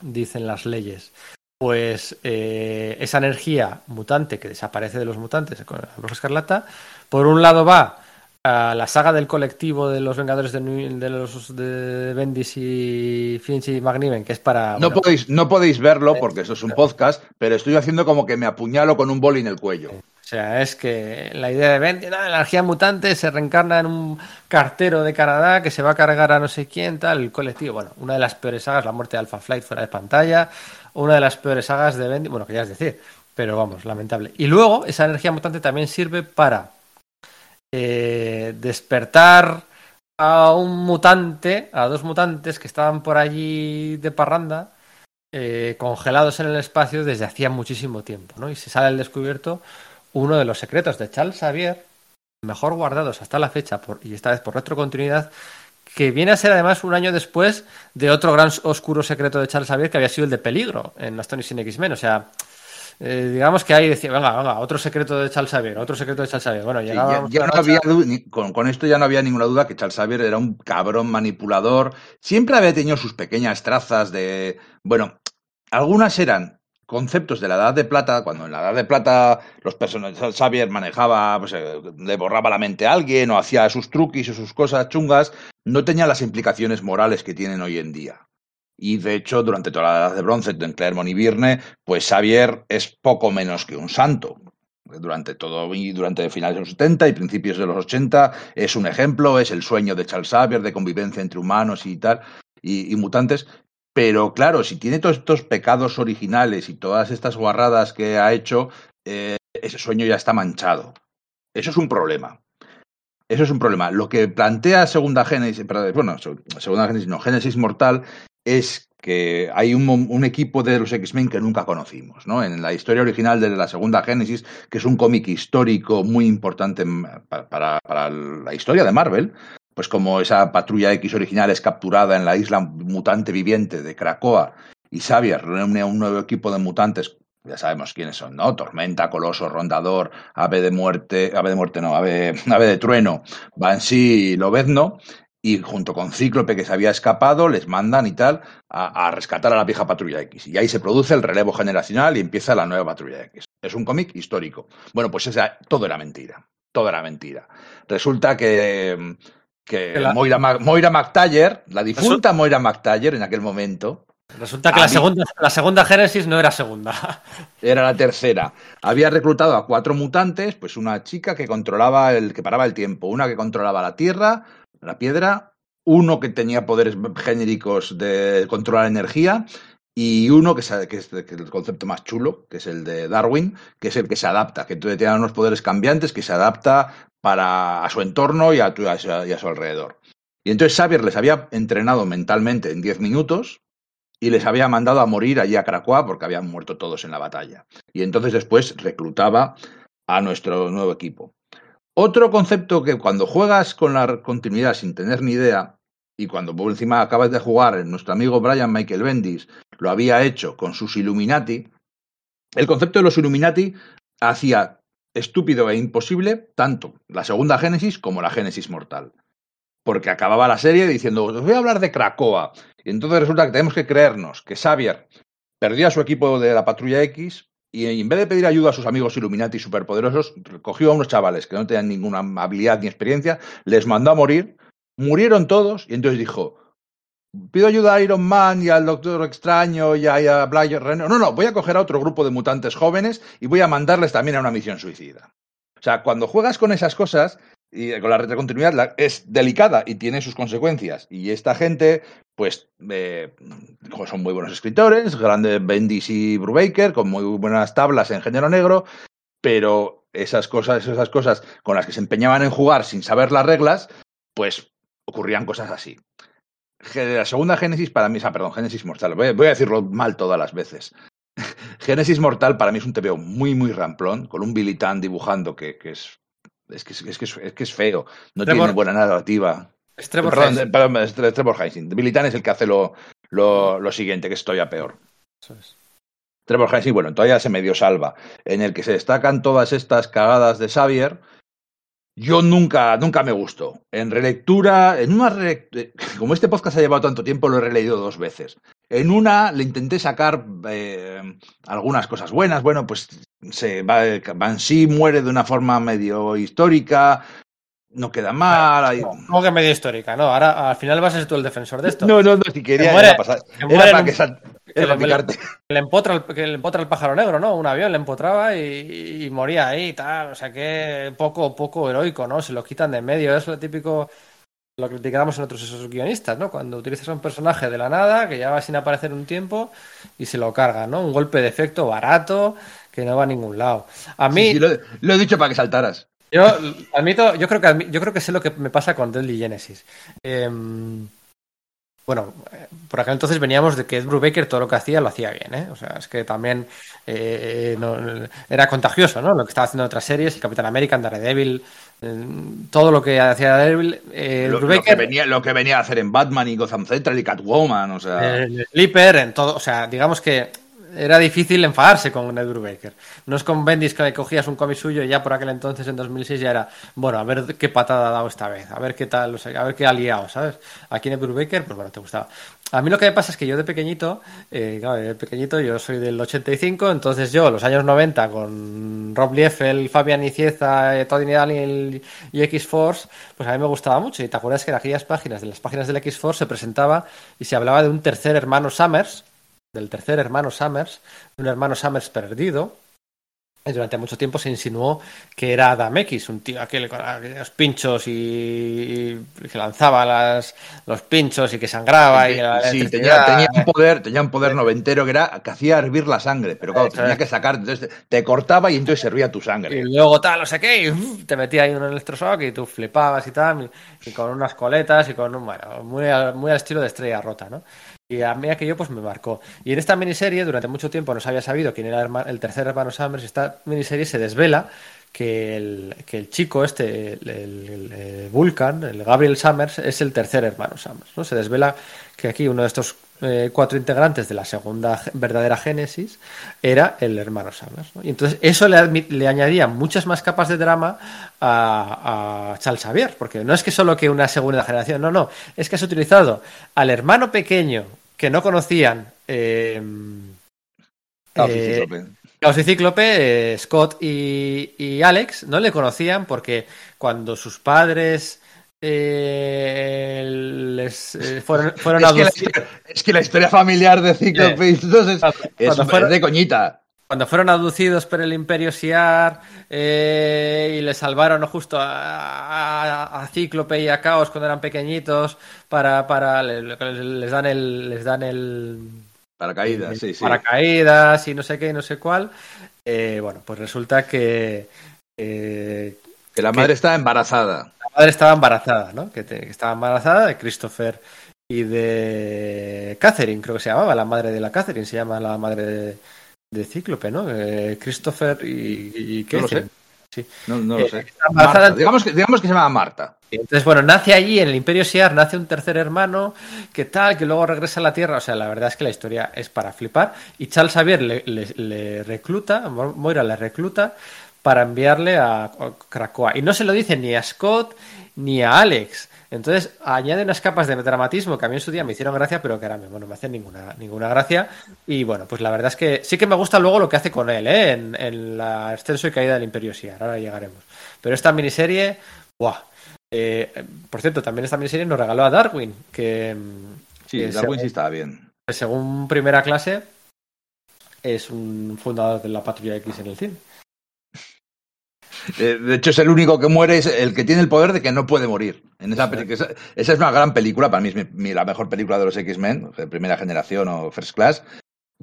dicen las leyes pues eh, esa energía mutante que desaparece de los mutantes con la Bruja Escarlata, por un lado va a la saga del colectivo de los Vengadores de, de los de Bendis y Finch y McNiven, que es para... No, podéis, no podéis verlo porque eso es un podcast, pero estoy haciendo como que me apuñalo con un boli en el cuello. O sea, es que la idea de Bendis, la energía mutante se reencarna en un cartero de Canadá que se va a cargar a no sé quién, tal, el colectivo. Bueno, una de las peores sagas, la muerte de Alpha Flight fuera de pantalla, una de las peores sagas de Bendy, bueno, querías decir, pero vamos, lamentable. Y luego, esa energía mutante también sirve para eh, despertar a un mutante, a dos mutantes que estaban por allí de parranda, eh, congelados en el espacio desde hacía muchísimo tiempo, ¿no? Y se sale al descubierto uno de los secretos de Charles Xavier, mejor guardados hasta la fecha, por, y esta vez por retrocontinuidad, que viene a ser además un año después de otro gran oscuro secreto de Charles Xavier que había sido el de Peligro en Astonishing X-Men. O sea, eh, digamos que ahí decía, venga, venga, otro secreto de Charles Xavier, otro secreto de Charles Xavier. Bueno, ya, no había, con, con, esto ya no había ninguna duda que Charles Xavier era un cabrón manipulador. Siempre había tenido sus pequeñas trazas de, bueno, algunas eran conceptos de la Edad de Plata, cuando en la Edad de Plata los personajes, Xavier manejaba, pues, eh, le borraba la mente a alguien o hacía sus truquis o sus cosas chungas, no tenía las implicaciones morales que tienen hoy en día. Y de hecho, durante toda la Edad de Bronce, en Clermont y Virne, pues Xavier es poco menos que un santo. durante todo y durante finales de los 70 y principios de los 80 es un ejemplo, es el sueño de Charles Xavier de convivencia entre humanos y tal y, mutantes. Pero claro, si tiene todos estos pecados originales y todas estas guarradas que ha hecho, eh, ese sueño ya está manchado. Eso es un problema. Eso es un problema. Lo que plantea Segunda Génesis, bueno, Segunda Génesis, no, Génesis Mortal, es que hay un, equipo de los X-Men que nunca conocimos, ¿no? En la historia original de la Segunda Génesis, que es un cómic histórico muy importante para, la historia de Marvel, pues como esa patrulla X original es capturada en la isla mutante viviente de Krakoa y Xavier reúne a un nuevo equipo de mutantes ya sabemos quiénes son, ¿no? Tormenta, Coloso, Rondador, Ave de Muerte, Ave de Muerte no, Ave, ave de Trueno, Banshee y Lobezno, y junto con Cíclope que se había escapado, les mandan y tal a, rescatar a la vieja Patrulla X. Y ahí se produce el relevo generacional y empieza la nueva Patrulla X. Es un cómic histórico. Bueno, pues esa, todo era mentira. Todo era mentira. Resulta que, que Moira, Moira McTaller, la difunta Moira McTaller en aquel momento, Resulta que la segunda, la segunda Génesis no era segunda. Era la tercera. Había reclutado a cuatro mutantes, pues una chica que controlaba el, que paraba el tiempo, una que controlaba la tierra, la piedra, uno que tenía poderes genéricos de controlar energía y uno que, es, que es el concepto más chulo, que es el de Darwin, que es el que se adapta, que tiene unos poderes cambiantes, que se adapta para a su entorno y a, su alrededor. Y entonces Xavier les había entrenado mentalmente en 10 minutos y les había mandado a morir allí a Krakoa porque habían muerto todos en la batalla. Y entonces después reclutaba a nuestro nuevo equipo. Otro concepto que cuando juegas con la continuidad sin tener ni idea, y cuando por encima acabas de jugar, nuestro amigo Brian Michael Bendis lo había hecho con sus Illuminati, el concepto de los Illuminati hacía estúpido e imposible tanto la segunda Génesis como la Génesis mortal. Porque acababa la serie diciendo, os voy a hablar de Krakoa. Y entonces resulta que tenemos que creernos que Xavier perdió a su equipo de la Patrulla X y en vez de pedir ayuda a sus amigos Illuminati superpoderosos, cogió a unos chavales que no tenían ninguna habilidad ni experiencia, les mandó a morir, murieron todos y entonces dijo, pido ayuda a Iron Man y al Doctor Extraño y a, Blair Renner. No, no, voy a coger a otro grupo de mutantes jóvenes y voy a mandarles también a una misión suicida. O sea, cuando juegas con esas cosas, y con la retrocontinuidad es delicada y tiene sus consecuencias. Y esta gente, pues, eh, son muy buenos escritores, grandes Bendis y Brubaker, con muy buenas tablas en género negro, pero esas cosas, esas cosas con las que se empeñaban en jugar sin saber las reglas, pues ocurrían cosas así. La segunda Génesis para mí, ah, perdón, Génesis Mortal, voy a, decirlo mal todas las veces. Génesis Mortal para mí es un TVO muy, muy ramplón, con un Billy dibujando que, que es es que es, que es, que es feo, no tiene buena narrativa. Es Trevor Perdón, perdón, es Trevor Heising. Militan es el que hace lo, lo, lo siguiente, que es todavía peor. Eso es. Trevor Heising, bueno, todavía se medio salva, en el que se destacan todas estas cagadas de Xavier. Yo nunca, nunca me gustó. En relectura, en una como este podcast ha llevado tanto tiempo, lo he releído dos veces. En una le intenté sacar eh, algunas cosas buenas. Bueno, pues se va, Banshee muere de una forma medio histórica. No queda mal. ¿Cómo que medio histórica? No, ahora al final vas a ser tú el defensor de esto. No, no, no, si quería era pasar. Era para que, que, le, empotra el, que le empotra el pájaro negro, ¿no? Un avión le empotraba y, moría ahí y tal. O sea que poco, poco heroico, ¿no? Se lo quitan de medio. Es lo típico lo criticábamos en otros esos guionistas, ¿no? Cuando utilizas a un personaje de la nada, que ya va sin aparecer un tiempo, y se lo carga, ¿no? Un golpe de efecto barato, que no va a ningún lado. A mí... lo, he dicho para que saltaras. Yo admito, yo creo que yo creo que sé lo que me pasa con Deadly Genesis. Em, bueno, por aquel entonces veníamos de que Ed Brubaker todo lo que hacía lo hacía bien, ¿eh? O sea, es que también eh, era contagioso, ¿no? Lo que estaba haciendo en otras series, el Capitán América, Daredevil, todo lo que hacía Daredevil. Eh, lo, que venía, lo que venía a hacer en Batman y Gotham Central y Catwoman, o sea. En Sleeper, en todo. O sea, digamos que era difícil enfadarse con Ed Brubaker. No es con Bendis que cogías un cómic suyo y ya por aquel entonces, en 2006, ya era, bueno, a ver qué patada ha dado esta vez, a ver qué tal, o a ver qué ha liado, ¿sabes? Aquí en Ed Brubaker, pues bueno, te gustaba. A mí lo que me pasa es que yo de pequeñito, eh, claro, de pequeñito yo soy del 85, entonces yo, los años 90, con Rob Liefeld, Fabian Icieza, eh, Tony Daniel y X-Force, pues a mí me gustaba mucho. Y te acuerdas que en aquellas páginas, de las páginas del X-Force, se presentaba y se hablaba de un tercer hermano Summers, del tercer hermano Summers, un hermano Summers perdido, durante mucho tiempo se insinuó que era Adam X, un tío aquel con los pinchos y, que lanzaba las, los pinchos y que sangraba. y sí, tenía, tenía, un poder, tenía un poder noventero que era que hacía hervir la sangre, pero claro, tenía que sacar, entonces te cortaba y entonces servía tu sangre. Y luego tal, no sé qué, y te metía ahí un electroshock y tú flipabas y tal, y, con unas coletas y con un, bueno, muy, muy al estilo de estrella rota, ¿no? Y a mí aquello pues me marcó. Y en esta miniserie, durante mucho tiempo no se había sabido quién era el, tercer hermano Summers. Esta miniserie se desvela que el, que el chico este, el, Vulcan, el Gabriel Summers, es el tercer hermano Summers. ¿no? Se desvela que aquí uno de estos eh, cuatro integrantes de la segunda verdadera Génesis era el hermano Summers. Y entonces eso le, le, añadía muchas más capas de drama a, a, Charles Xavier, porque no es que solo que una segunda generación, no, no, es que has utilizado al hermano pequeño que no conocían. Eh, eh, y Cíclope, eh, Scott y, Alex no le conocían porque cuando sus padres eh, les fueron, fueron es, que la, es, que la, historia familiar de Cíclope es, es, de coñita. Cuando fueron aducidos por el Imperio Siar eh, y le salvaron justo a, Cíclope y a Caos cuando eran pequeñitos para, para les dan el les dan el paracaídas, sí, sí. Paracaídas y no sé qué, no sé cuál. Eh, bueno, pues resulta que que la madre estaba embarazada. La madre estaba embarazada, ¿no? Que, que estaba embarazada de Christopher y de Catherine, creo que se llamaba, la madre de la Catherine, se llama la madre de de Cíclope, ¿no? Eh, Christopher y, ¿qué? No lo sé. Sí. No, no lo eh, sé. digamos, que, digamos que se llama Marta. Entonces, bueno, nace allí en el Imperio Siar, nace un tercer hermano, que tal, que luego regresa a la Tierra. O sea, la verdad es que la historia es para flipar. Y Charles Xavier le, le recluta, Moira le recluta para enviarle a Krakoa. Y no se lo dice ni a Scott ni a Alex. Entonces añade unas capas de dramatismo que a mí en su día me hicieron gracia, pero que ahora mismo no me hacen ninguna, ninguna gracia. Y bueno, pues la verdad es que sí que me gusta luego lo que hace con él, ¿eh? en, la ascenso y caída del Imperio Siar. Ahora llegaremos. Pero esta miniserie, ¡buah! Eh, por cierto, también esta miniserie nos regaló a Darwin, que. Sí, Darwin sí estaba bien. Según primera clase, es un fundador de la Patrulla X en el cine. Eh, de hecho, es el único que muere, es el que tiene el poder de que no puede morir. En esa, esa, es una gran película, para mí es la mejor película de los X-Men, primera generación o First Class.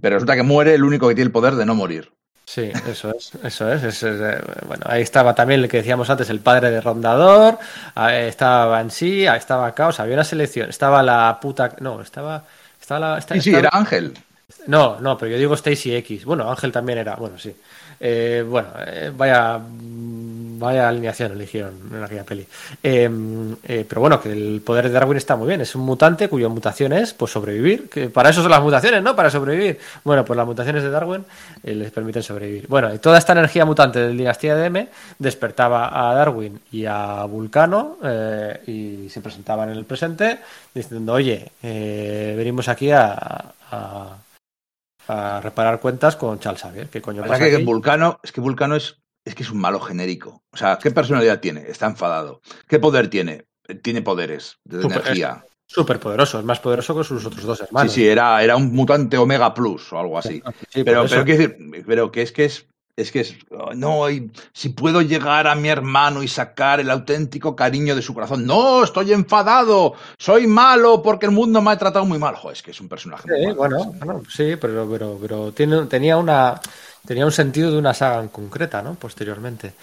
Pero resulta que muere el único que tiene el poder de no morir. Sí, eso es, eso es. Eh, bueno, ahí estaba también el que decíamos antes, el padre de Rondador, estaba Banshee, ahí estaba Caos, había una selección, estaba la puta, no, estaba, estaba la, sí, sí, era Ángel. No, no, pero yo digo Stacy X. Bueno, Ángel también era, bueno, sí. Eh, bueno, eh, vaya vaya alineación eligieron en aquella peli. Em, eh, pero bueno, que el poder de Darwin está muy bien. Es un mutante cuya mutación es pues sobrevivir. Que para eso son las mutaciones, ¿no? Para sobrevivir. Bueno, pues las mutaciones de Darwin les permiten sobrevivir. Bueno, y toda esta energía mutante del dinastía de M despertaba a Darwin y a Vulcano y se presentaban en el presente diciendo, oye, venimos aquí a reparar cuentas con Charles Xavier. ¿Qué coño pasa? Que Vulcano, es que Vulcano es, es que es un malo genérico. O sea, ¿qué personalidad tiene? Está enfadado. ¿Qué poder tiene? Tiene poderes de energía. Súper poderoso, es más poderoso que sus otros dos hermanos. Sí, sí, era, era un mutante Omega Plus o algo así. pero, pero, decir, pero que es que es es que es, no, si puedo llegar a mi hermano y sacar el auténtico cariño de su corazón. No, estoy enfadado, soy malo porque el mundo me ha tratado muy mal. es que es un personaje. Sí, bueno, sí, pero, pero, pero tiene, tenía una tenía un sentido de una saga en concreta, ¿no? Posteriormente,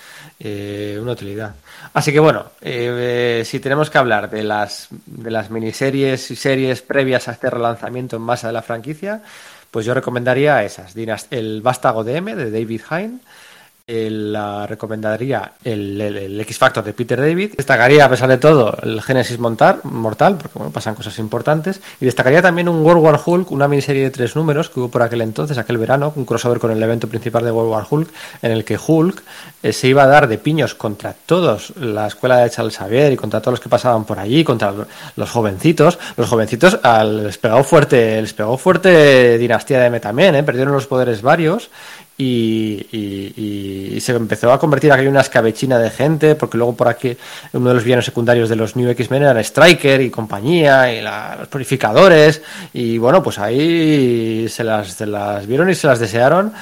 eh, una utilidad. Así que bueno, eh, si tenemos que hablar de las de las miniseries y series previas a este relanzamiento en masa de la franquicia, pues yo recomendaría esas. El Vástago DM de David Hine, la recomendaría el, X Factor de Peter David. Destacaría, a pesar de todo, el Genesis Mortal, porque pasan cosas importantes. Y destacaría también un World War Hulk, una miniserie de tres números que hubo por aquel entonces, aquel verano, un crossover con el evento principal de World War Hulk, en el que Hulk eh, se iba a dar de piños contra todos, la escuela de Charles Xavier y contra todos los que pasaban por allí, contra los jovencitos. Los jovencitos les pegó fuerte, les pegó fuerte Dinastía de M también, ¿eh? perdieron los poderes varios y, se empezó a convertir aquí en una escabechina de gente, porque luego por aquí uno de los villanos secundarios de los New X-Men era Striker y compañía, y los purificadores, y bueno, pues ahí se las, se las vieron y se las desearon,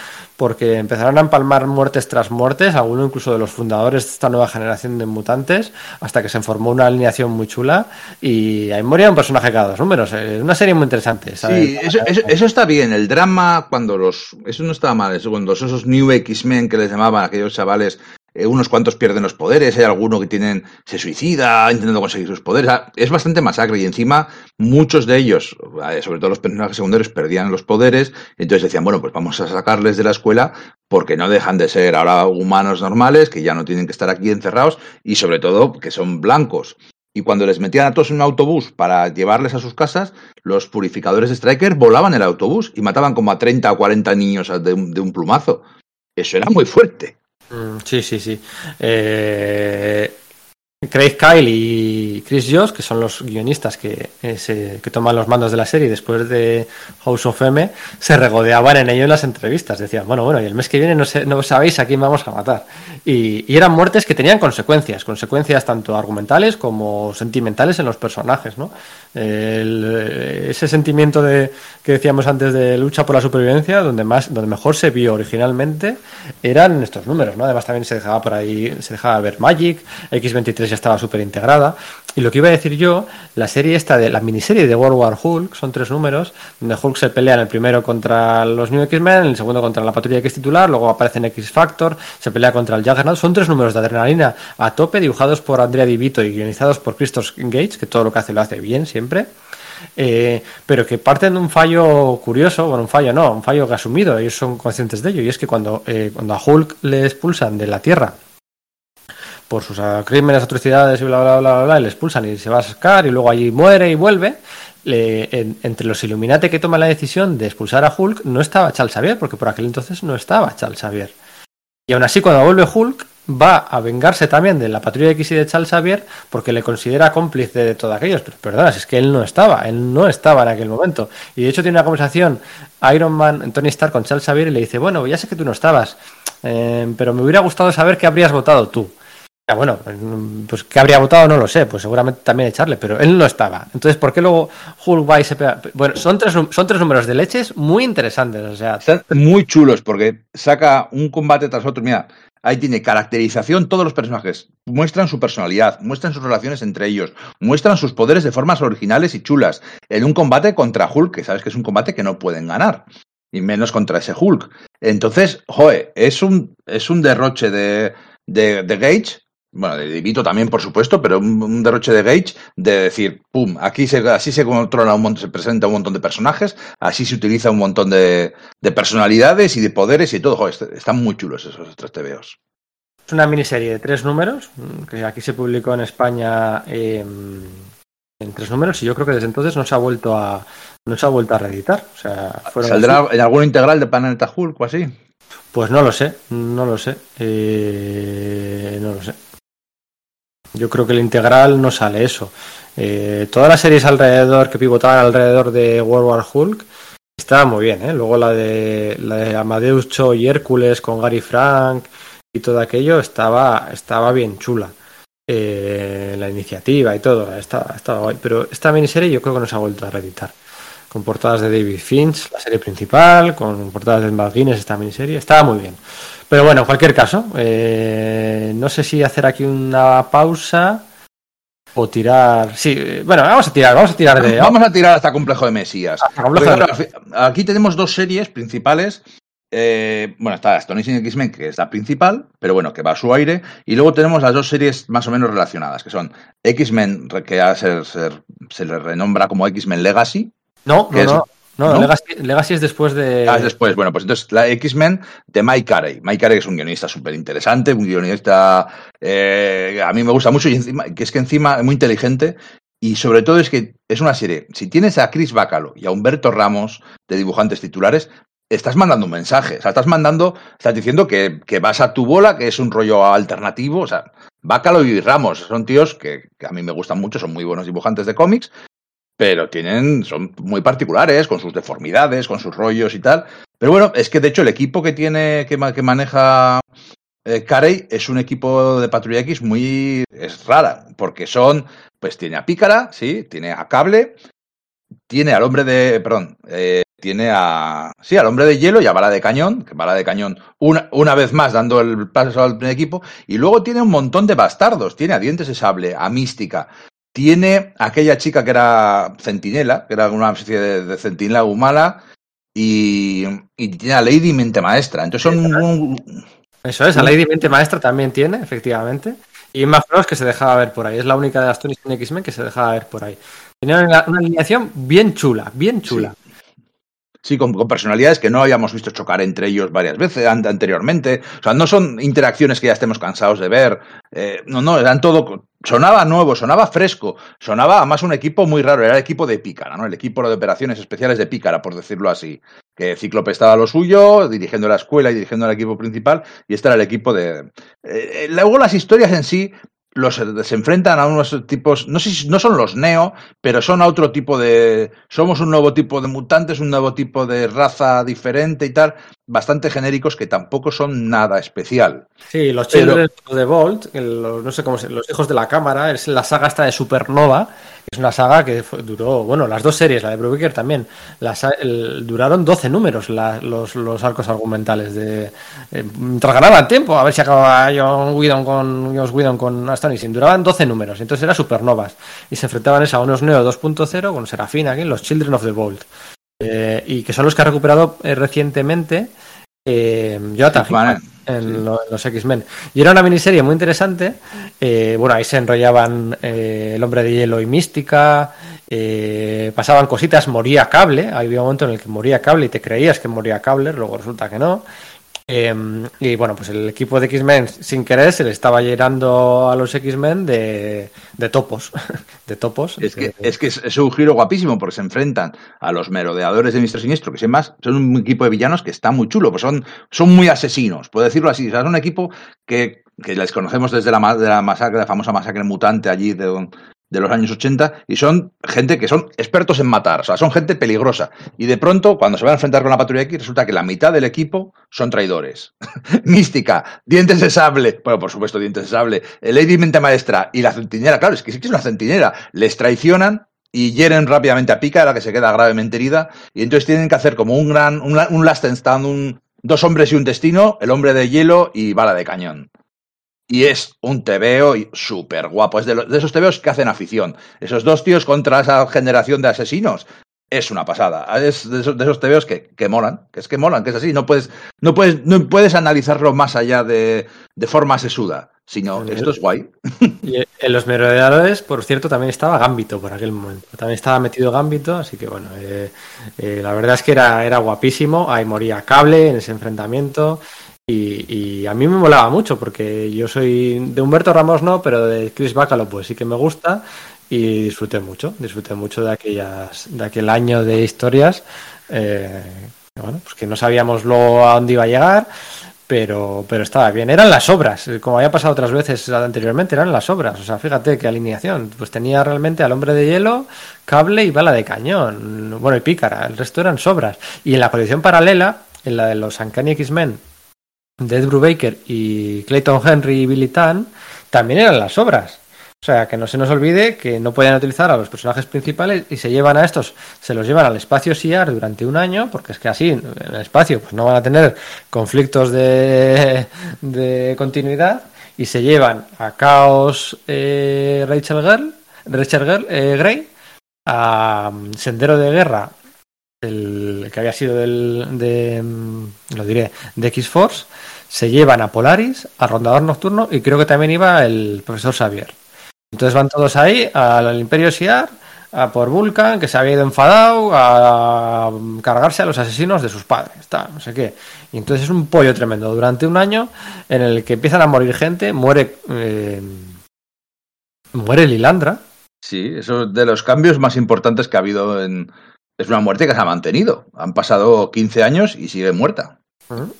porque empezaron a empalmar muertes tras muertes, alguno incluso de los fundadores de esta nueva generación de mutantes, hasta que se formó una alineación muy chula y ahí moría un personaje cada dos números. Es una serie muy interesante. Sí, eso, eso, está bien. El drama, cuando los. Eso no estaba mal. Eso, cuando esos New X-Men que les llamaban aquellos chavales eh, unos cuantos pierden los poderes, hay alguno que tienen, se suicida intentando conseguir sus poderes. Es bastante masacre y encima muchos de ellos, eh, sobre todo los personajes secundarios, perdían los poderes. Entonces decían, bueno, pues vamos a sacarles de la escuela porque no dejan de ser ahora humanos normales, que ya no tienen que estar aquí encerrados y sobre todo que son blancos. Y cuando les metían a todos en un autobús para llevarles a sus casas, los purificadores de Striker volaban el autobús y mataban como a 30 o 40 niños de un plumazo. Eso era muy fuerte. Mm, sí, sí, sí. Eh, Craig Kyle y Chris Joss, que son los guionistas que, eh, que toman los mandos de la serie después de House of M, se regodeaban en ello en las entrevistas. Decían, bueno, bueno, y el mes que viene no, no sabéis a quién vamos a matar. Y, eran muertes que tenían consecuencias, consecuencias tanto argumentales como sentimentales en los personajes, ¿no? El, ese sentimiento de que decíamos antes de lucha por la supervivencia, donde más, donde mejor se vio originalmente, eran estos números, ¿no? Además también se dejaba por ahí, se dejaba ver Magic, X23 ya estaba súper integrada. Y lo que iba a decir yo, la serie esta de la miniserie de World War Hulk, son tres números, donde Hulk se pelea en el primero contra los New X-Men, en el segundo contra la patrulla X titular, luego aparece en X Factor, se pelea contra el Juggernaut. Son tres números de adrenalina a tope, dibujados por Andrea Di Vito y guionizados por Christoph Gates, que todo lo que hace lo hace bien siempre. Eh, pero que parten de un fallo curioso, bueno, un fallo no, un fallo que asumido, ellos son conscientes de ello, y es que cuando, eh, cuando a Hulk le expulsan de la Tierra por sus crímenes, atrocidades y bla, bla, bla, bla, bla, y le expulsan y se va a sacar y luego allí muere y vuelve. entre los Illuminati que toman la decisión de expulsar a Hulk no estaba Charles Xavier, porque por aquel entonces no estaba Charles Xavier. Y aún así, cuando vuelve Hulk, va a vengarse también de la patrulla X y de Charles Xavier porque le considera cómplice de todo aquello. Pero perdona, es que él no estaba, él no estaba en aquel momento. Y de hecho tiene una conversación Iron Man, Tony Stark con Charles Xavier y le dice, bueno, ya sé que tú no estabas, eh, pero me hubiera gustado saber qué habrías votado tú bueno, pues que habría votado no lo sé, pues seguramente también echarle, pero él no estaba. Entonces, ¿por qué luego Hulk va y se pega? Bueno, son tres, son tres números de leches muy interesantes, o sea. Muy chulos porque saca un combate tras otro. Mira, ahí tiene caracterización todos los personajes, muestran su personalidad, muestran sus relaciones entre ellos, muestran sus poderes de formas originales y chulas. En un combate contra Hulk, que sabes que es un combate que no pueden ganar. Y menos contra ese Hulk. Entonces, joe, es un, es un derroche de, de, de Gage bueno, de Vito también, por supuesto, pero un, derroche de Gage de decir, pum, aquí se, así se controla un montón, se presenta un montón de personajes, así se utiliza un montón de, personalidades y de poderes y todo. Joder, están muy chulos esos tres TVOs. Es una miniserie de tres números, que aquí se publicó en España em, en tres números, y yo creo que desde entonces no se ha vuelto a, no se ha vuelto a reeditar. O sea, ¿Saldrá en algún integral de Planeta Hulk o así? Pues no lo sé, no lo sé. Eh, no lo sé. Yo creo que el integral no sale eso. Eh, todas las series alrededor que pivotaban alrededor de World War Hulk estaba muy bien, ¿eh? Luego la de, la de Amadeus Cho y Hércules con Gary Frank y todo aquello estaba, estaba bien chula. Eh, la iniciativa y todo, estaba, estaba guay. Pero esta miniserie yo creo que no se ha vuelto a reeditar. Con portadas de David Finch, la serie principal, con portadas de McGuinness, esta miniserie, estaba muy bien. Pero bueno, en cualquier caso, eh, no sé si hacer aquí una pausa o tirar. Sí, bueno, vamos a tirar, vamos a tirar de. Vamos a tirar hasta Complejo de Mesías. Aquí tenemos dos series principales. Eh, bueno, está Astonishing X-Men, que es la principal, pero bueno, que va a su aire. Y luego tenemos las dos series más o menos relacionadas, que son X-Men, que ya se, se, le renombra como X-Men Legacy. No, no, no. No, Legacy, es después de. Ah, es después. Bueno, pues entonces la X-Men de Mike Carey. Mike Carey es un guionista súper interesante, un guionista. Eh, a mí me gusta mucho y encima, que es que encima es muy inteligente. Y sobre todo es que es una serie. Si tienes a Chris Bacalo y a Humberto Ramos de dibujantes titulares, estás mandando un mensaje. O sea, estás mandando, estás diciendo que, que vas a tu bola, que es un rollo alternativo. O sea, Bacalo y Ramos son tíos que, que, a mí me gustan mucho, son muy buenos dibujantes de cómics pero tienen, son muy particulares, con sus deformidades, con sus rollos y tal. Pero bueno, es que de hecho el equipo que tiene, que, que maneja eh, Carey es un equipo de Patrulla X muy es rara, porque son, pues tiene a Pícara, sí, tiene a Cable, tiene al hombre de, perdón, eh, tiene a. Sí, al hombre de hielo y a bala de cañón, que bala de cañón una, una vez más dando el paso al primer equipo. Y luego tiene un montón de bastardos. Tiene a dientes de sable, a mística. Tiene aquella chica que era centinela, que era una especie de, de centinela humana. Y, y, tiene a Lady Mente Maestra. Entonces son. Un, Eso es, a Lady Mente Maestra también tiene, efectivamente. Y más Frost que se dejaba ver por ahí. Es la única de las Tony X-Men que se dejaba ver por ahí. Tenía una, una, alineación bien chula, bien chula. Sí. Sí, con, con, personalidades que no habíamos visto chocar entre ellos varias veces anteriormente. O sea, no son interacciones que ya estemos cansados de ver. Eh, no, no, eran todo. Sonaba nuevo, sonaba fresco, sonaba además un equipo muy raro. Era el equipo de Pícara, ¿no? El equipo de operaciones especiales de Pícara, por decirlo así. Que Cíclope estaba lo suyo, dirigiendo la escuela y dirigiendo el equipo principal, y este era el equipo de. Eh, luego las historias en sí los se enfrentan a unos tipos, no sé si no son los neo, pero son a otro tipo de, somos un nuevo tipo de mutantes, un nuevo tipo de raza diferente y tal, bastante genéricos que tampoco son nada especial. Sí, los Children pero... de Bolt, los, no sé cómo se, los hijos de la cámara, es la saga esta de Supernova, es una saga que fue, duró, bueno, las dos series, la de Brubaker también, las, el, duraron 12 números la, los, los, arcos argumentales de, eh, mientras ganaban tiempo, a ver si acababa John Whedon con Joss Whedon con Astonishing, duraban 12 números, entonces era Supernovas, y se enfrentaban a unos Neo 2.0 con Serafín aquí, los Children of the Bolt. Eh, y que son los que ha recuperado eh, recientemente eh, Jonathan Hickman en, sí. lo, en, los X-Men. Y era una miniserie muy interesante. Eh, bueno, ahí se enrollaban eh, El Hombre de Hielo y Mística. pasaban cositas, moría Cable. Había un momento en el que moría Cable y te creías que moría Cable, luego resulta que no. Eh, y bueno, pues el equipo de X-Men, sin querer, se le estaba llenando a los X-Men de, de, topos. de topos. Es que, es que es, es, un giro guapísimo porque se enfrentan a los merodeadores de Mr. Siniestro, que sin más son un equipo de villanos que está muy chulo, pues son, son muy asesinos, puedo decirlo así. O sea, es un equipo que, que les conocemos desde la, de la masacre, la famosa masacre mutante allí de, de los años 80 y son gente que son expertos en matar, o sea, son gente peligrosa. Y de pronto, cuando se van a enfrentar con la patrulla X, resulta que la mitad del equipo son traidores. Mística, dientes de sable, bueno, por supuesto, dientes de sable, Lady Mente Maestra y la centinela, claro, es que sí que es una centinela, les traicionan y hieren rápidamente a Pica, la que se queda gravemente herida, y entonces tienen que hacer como un gran, un, un last stand, un, dos hombres y un destino, el hombre de hielo y bala de cañón. Y es un tebeo súper guapo. Es de, los, de, esos tebeos que hacen afición. Esos dos tíos contra esa generación de asesinos. Es una pasada. Es de esos, de esos que, que, molan. Que es que molan, que es así. No puedes, no puedes, no puedes analizarlo más allá de, de forma sesuda. Sino, esto es guay. Y en los merodeadores, por cierto, también estaba Gambito por aquel momento. También estaba metido Gambito, así que bueno, eh, eh, la verdad es que era, era guapísimo. Ahí moría Cable en ese enfrentamiento. Y, a mí me molaba mucho porque yo soy de Humberto Ramos no, pero de Chris Bacalo pues sí que me gusta y disfruté mucho, disfruté mucho de aquellas, de aquel año de historias, eh, bueno, pues que no sabíamos luego a dónde iba a llegar, pero, pero estaba bien. Eran las obras, como había pasado otras veces anteriormente, eran las obras. O sea, fíjate qué alineación. Pues tenía realmente al hombre de hielo, cable y bala de cañón. Bueno, y pícara, el resto eran sobras. Y en la colección paralela, en la de los Uncanny X-Men, de Ed Brubaker y Clayton Henry y Billy Tan también eran las obras. O sea, que no se nos olvide que no pueden utilizar a los personajes principales y se llevan a estos, se los llevan al espacio SIAR durante un año, porque es que así en el espacio pues no van a tener conflictos de, de continuidad y se llevan a Chaos eh, Rachel Girl, Rachel Girl, eh, Grey, a Sendero de Guerra, el que había sido del, de, lo diré, de X-Force, se llevan a Polaris, a Rondador Nocturno y creo que también iba el profesor Xavier. Entonces van todos ahí al Imperio Siar, a por Vulcan, que se había ido enfadado, a cargarse a los asesinos de sus padres, está, no sé qué. Y entonces es un pollo tremendo durante un año en el que empiezan a morir gente, muere eh, muere Lilandra. Sí, eso es de los cambios más importantes que ha habido en, es una muerte que se ha mantenido. Han pasado 15 años y sigue muerta.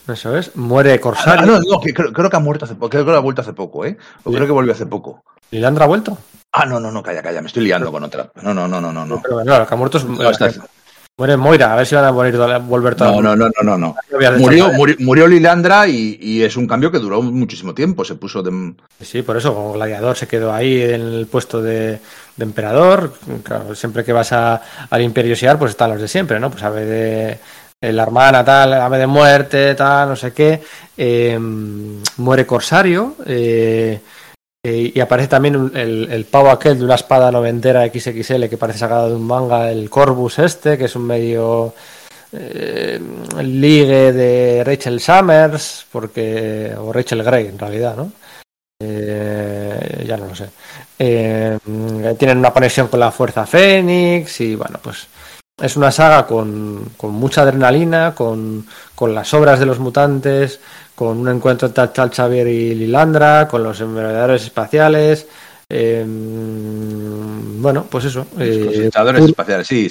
Eso es. Muere Corsario. Ah, no, no, que creo, creo, que ha muerto hace poco. Creo que ha vuelto hace poco, ¿eh? O sí. creo que volvió hace poco. ¿Lilandra ha vuelto? Ah, no, no, no, calla, calla. Me estoy liando con otra. No, no, no, no, no. Pero claro, que ha muerto es. No, esta, Muere Moira, a ver si van a morir, volver todas. No, no, no, no, no. Murió, murió, murió, Lilandra y, y, es un cambio que duró muchísimo tiempo. Se puso de. Sí, por eso, como gladiador se quedó ahí en el puesto de, de emperador. Claro, siempre que vas a, al Imperio Siar, pues están los de siempre, ¿no? Pues ave de. La hermana, tal, ave de muerte, tal, no sé qué. Eh, muere Corsario. Eh, eh, y aparece también el, el, pavo aquel de una espada noventera XXL que parece sacado de un manga, el Corvus este, que es un medio eh, ligue de Rachel Summers, porque o Rachel Grey en realidad, ¿no? Eh, ya no lo sé. tienen una conexión con la Fuerza Fénix y bueno, pues es una saga con, con mucha adrenalina, con, con las obras de los mutantes, con un encuentro entre Tal Xavier y Lilandra, con los envergadores espaciales. Eh, bueno, pues eso. Eh, los espaciales, sí.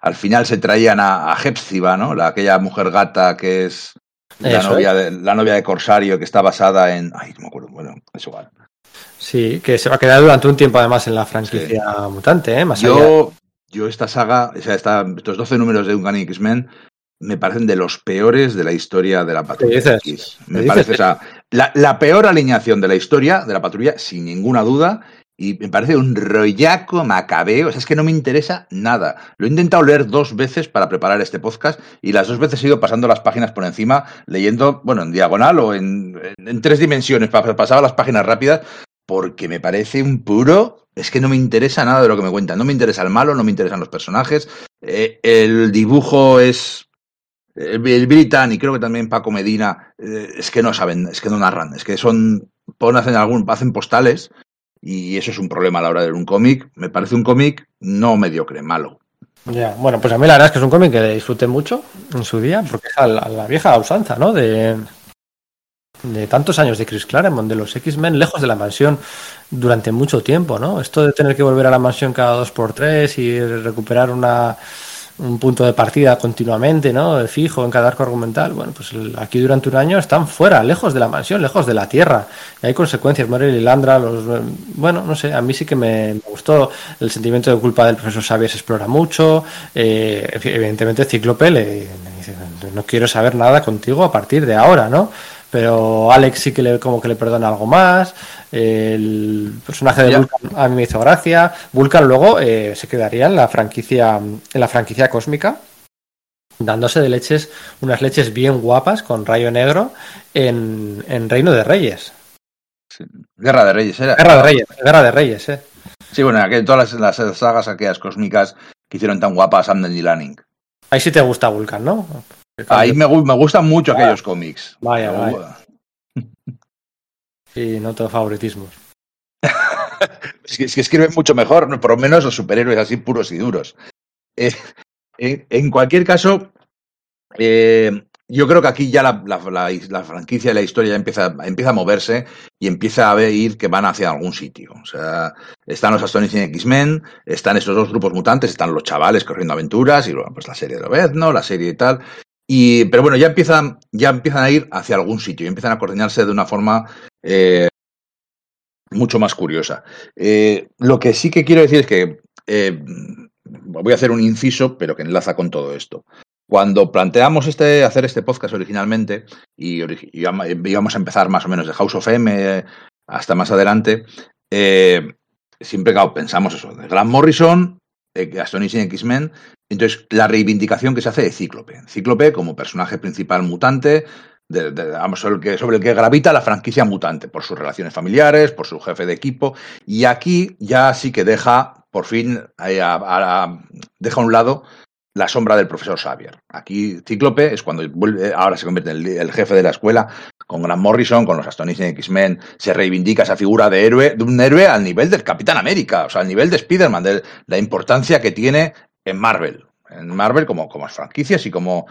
al final se traían a, a Hepzibah, ¿no? La, aquella mujer gata que es la novia, de, la novia de Corsario, que está basada en. Ay, no me acuerdo. Bueno, es igual. Sí, que se va a quedar durante un tiempo además en la franquicia mutante, ¿eh? Más yo, yo esta saga, o sea, estos 12 números de Uncanny X-Men me parecen de los peores de la historia de la patrulla X. Me parece, o sea, la, peor alineación de la historia de la patrulla, sin ninguna duda, y me parece un rollaco macabeo. O sea, es que no me interesa nada. Lo he intentado leer dos veces para preparar este podcast y las dos veces he ido pasando las páginas por encima, leyendo, bueno, en diagonal o en, en tres dimensiones, pasaba las páginas rápidas, porque me parece un puro. Es que no me interesa nada de lo que me cuentan. No me interesa el malo, no me interesan los personajes. Eh, el dibujo es el, el y creo que también Paco Medina, eh, es que no saben, es que no narran, es que son, ponen, hacen, algún, hacen postales y eso es un problema a la hora de un cómic. Me parece un cómic no mediocre, malo. Ya, bueno, pues a mí la verdad es que es un cómic que disfruté mucho en su día, porque es a la, vieja usanza, ¿no? De, de tantos años de Chris Claremont, de los X-Men, lejos de la mansión durante mucho tiempo, ¿no? Esto de tener que volver a la mansión cada dos por tres y recuperar una un punto de partida continuamente, ¿no? Fijo en cada arco argumental. Bueno, pues aquí durante un año están fuera, lejos de la mansión, lejos de la tierra. Y hay consecuencias. Morel y Landra, los, bueno, no sé, a mí sí que me, gustó. El sentimiento de culpa del profesor Xavier se explora mucho. Eh, evidentemente, Cíclope le, dice, no quiero saber nada contigo a partir de ahora, ¿no? Pero Alex sí que le, como que le perdona algo más. El personaje de Vulcan a mí me hizo gracia. Vulcan luego eh, se quedaría en la franquicia, en la franquicia cósmica, dándose de leches, unas leches bien guapas con rayo negro en, en Reino de Reyes. Guerra de Reyes era. Guerra de Reyes, Guerra de Reyes, eh. Sí, bueno, en todas las, sagas aquellas cósmicas que hicieron tan guapas Amden y Lanning. Ahí sí te gusta Vulcan, ¿no? Ahí me, me gustan mucho aquellos cómics. Vaya, vaya. Sí, no todo favoritismos. es, que, es, que, escriben mucho mejor, por lo menos los superhéroes así puros y duros. Eh, en cualquier caso, eh, yo creo que aquí ya la, la, la, franquicia y la historia ya empieza, empieza a moverse y empieza a ver que van hacia algún sitio. O sea, están los Astonishing X-Men, están esos dos grupos mutantes, están los chavales corriendo aventuras y luego pues la serie de ¿no? la serie y tal. Y, pero bueno, ya empiezan, ya empiezan a ir hacia algún sitio y empiezan a coordinarse de una forma eh, mucho más curiosa. Eh, lo que sí que quiero decir es que eh, voy a hacer un inciso, pero que enlaza con todo esto. Cuando planteamos este, hacer este podcast originalmente, y, íbamos a empezar más o menos de House of M hasta más adelante, siempre pensamos eso, de Grant Morrison, Astonishing X-Men, entonces, la reivindicación que se hace de Cíclope. Cíclope como personaje principal mutante, de, sobre, el que, sobre el que gravita la franquicia mutante, por sus relaciones familiares, por su jefe de equipo. Y aquí ya sí que deja, por fin, eh, deja a un lado la sombra del profesor Xavier. Aquí Cíclope es cuando ahora se convierte en el, jefe de la escuela, con Grant Morrison, con los Astonishing X-Men, se reivindica esa figura de héroe, de un héroe al nivel del Capitán América, o sea, al nivel de Spider-Man, de la importancia que tiene en Marvel. En Marvel como, como franquicias y como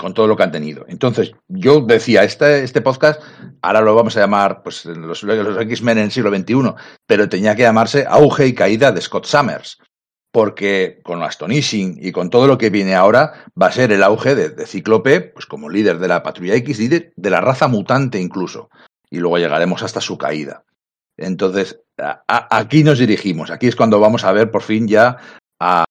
con todo lo que han tenido. Entonces, yo decía, este, este podcast, ahora lo vamos a llamar pues, los, los X-Men en el siglo XXI, pero tenía que llamarse Auge y Caída de Scott Summers porque con Astonishing y con todo lo que viene ahora va a ser el auge de, de, Cíclope, pues como líder de la Patrulla X, líder de la raza mutante incluso, y luego llegaremos hasta su caída. Entonces, aquí nos dirigimos, aquí es cuando vamos a ver por fin ya a,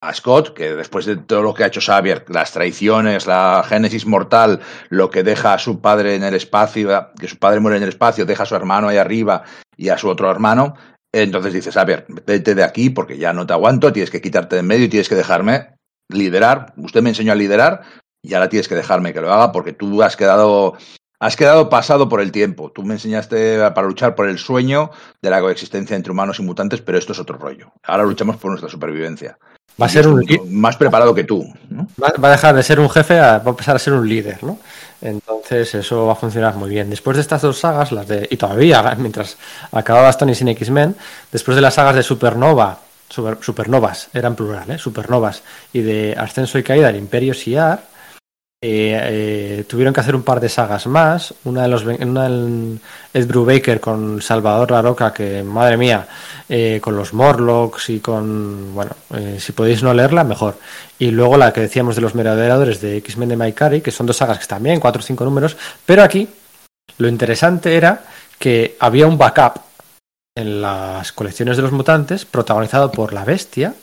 a Scott, que después de todo lo que ha hecho Xavier, las traiciones, la génesis mortal, lo que deja a su padre en el espacio, que su padre muere en el espacio, deja a su hermano ahí arriba y a su otro hermano, entonces dices, Xavier, vete de aquí porque ya no te aguanto, tienes que quitarte de en medio y tienes que dejarme liderar. Usted me enseñó a liderar y ahora tienes que dejarme que lo haga porque tú has quedado Has quedado pasado por el tiempo. Tú me enseñaste para luchar por el sueño de la coexistencia entre humanos y mutantes, pero esto es otro rollo. Ahora luchamos por nuestra supervivencia. Va a ser un más preparado que tú. Va, a dejar de ser un jefe, a, va a empezar a ser un líder, ¿no? Entonces eso va a funcionar muy bien. Después de estas dos sagas, las de y todavía mientras acababa Stone sin X-Men, después de las sagas de Supernova, Supernovas, eran plural, ¿eh? Supernovas y de Ascenso y Caída del Imperio Siar eh, eh, tuvieron que hacer un par de sagas más. Una de los una Ed Brubaker con Salvador La Roca, que madre mía, eh, con los Morlocks y con. Bueno, si podéis no leerla, mejor. Y luego la que decíamos de los merodeadores de X-Men de Mike que son dos sagas que bien, cuatro o cinco números. Pero aquí lo interesante era que había un backup en las colecciones de los mutantes protagonizado por la bestia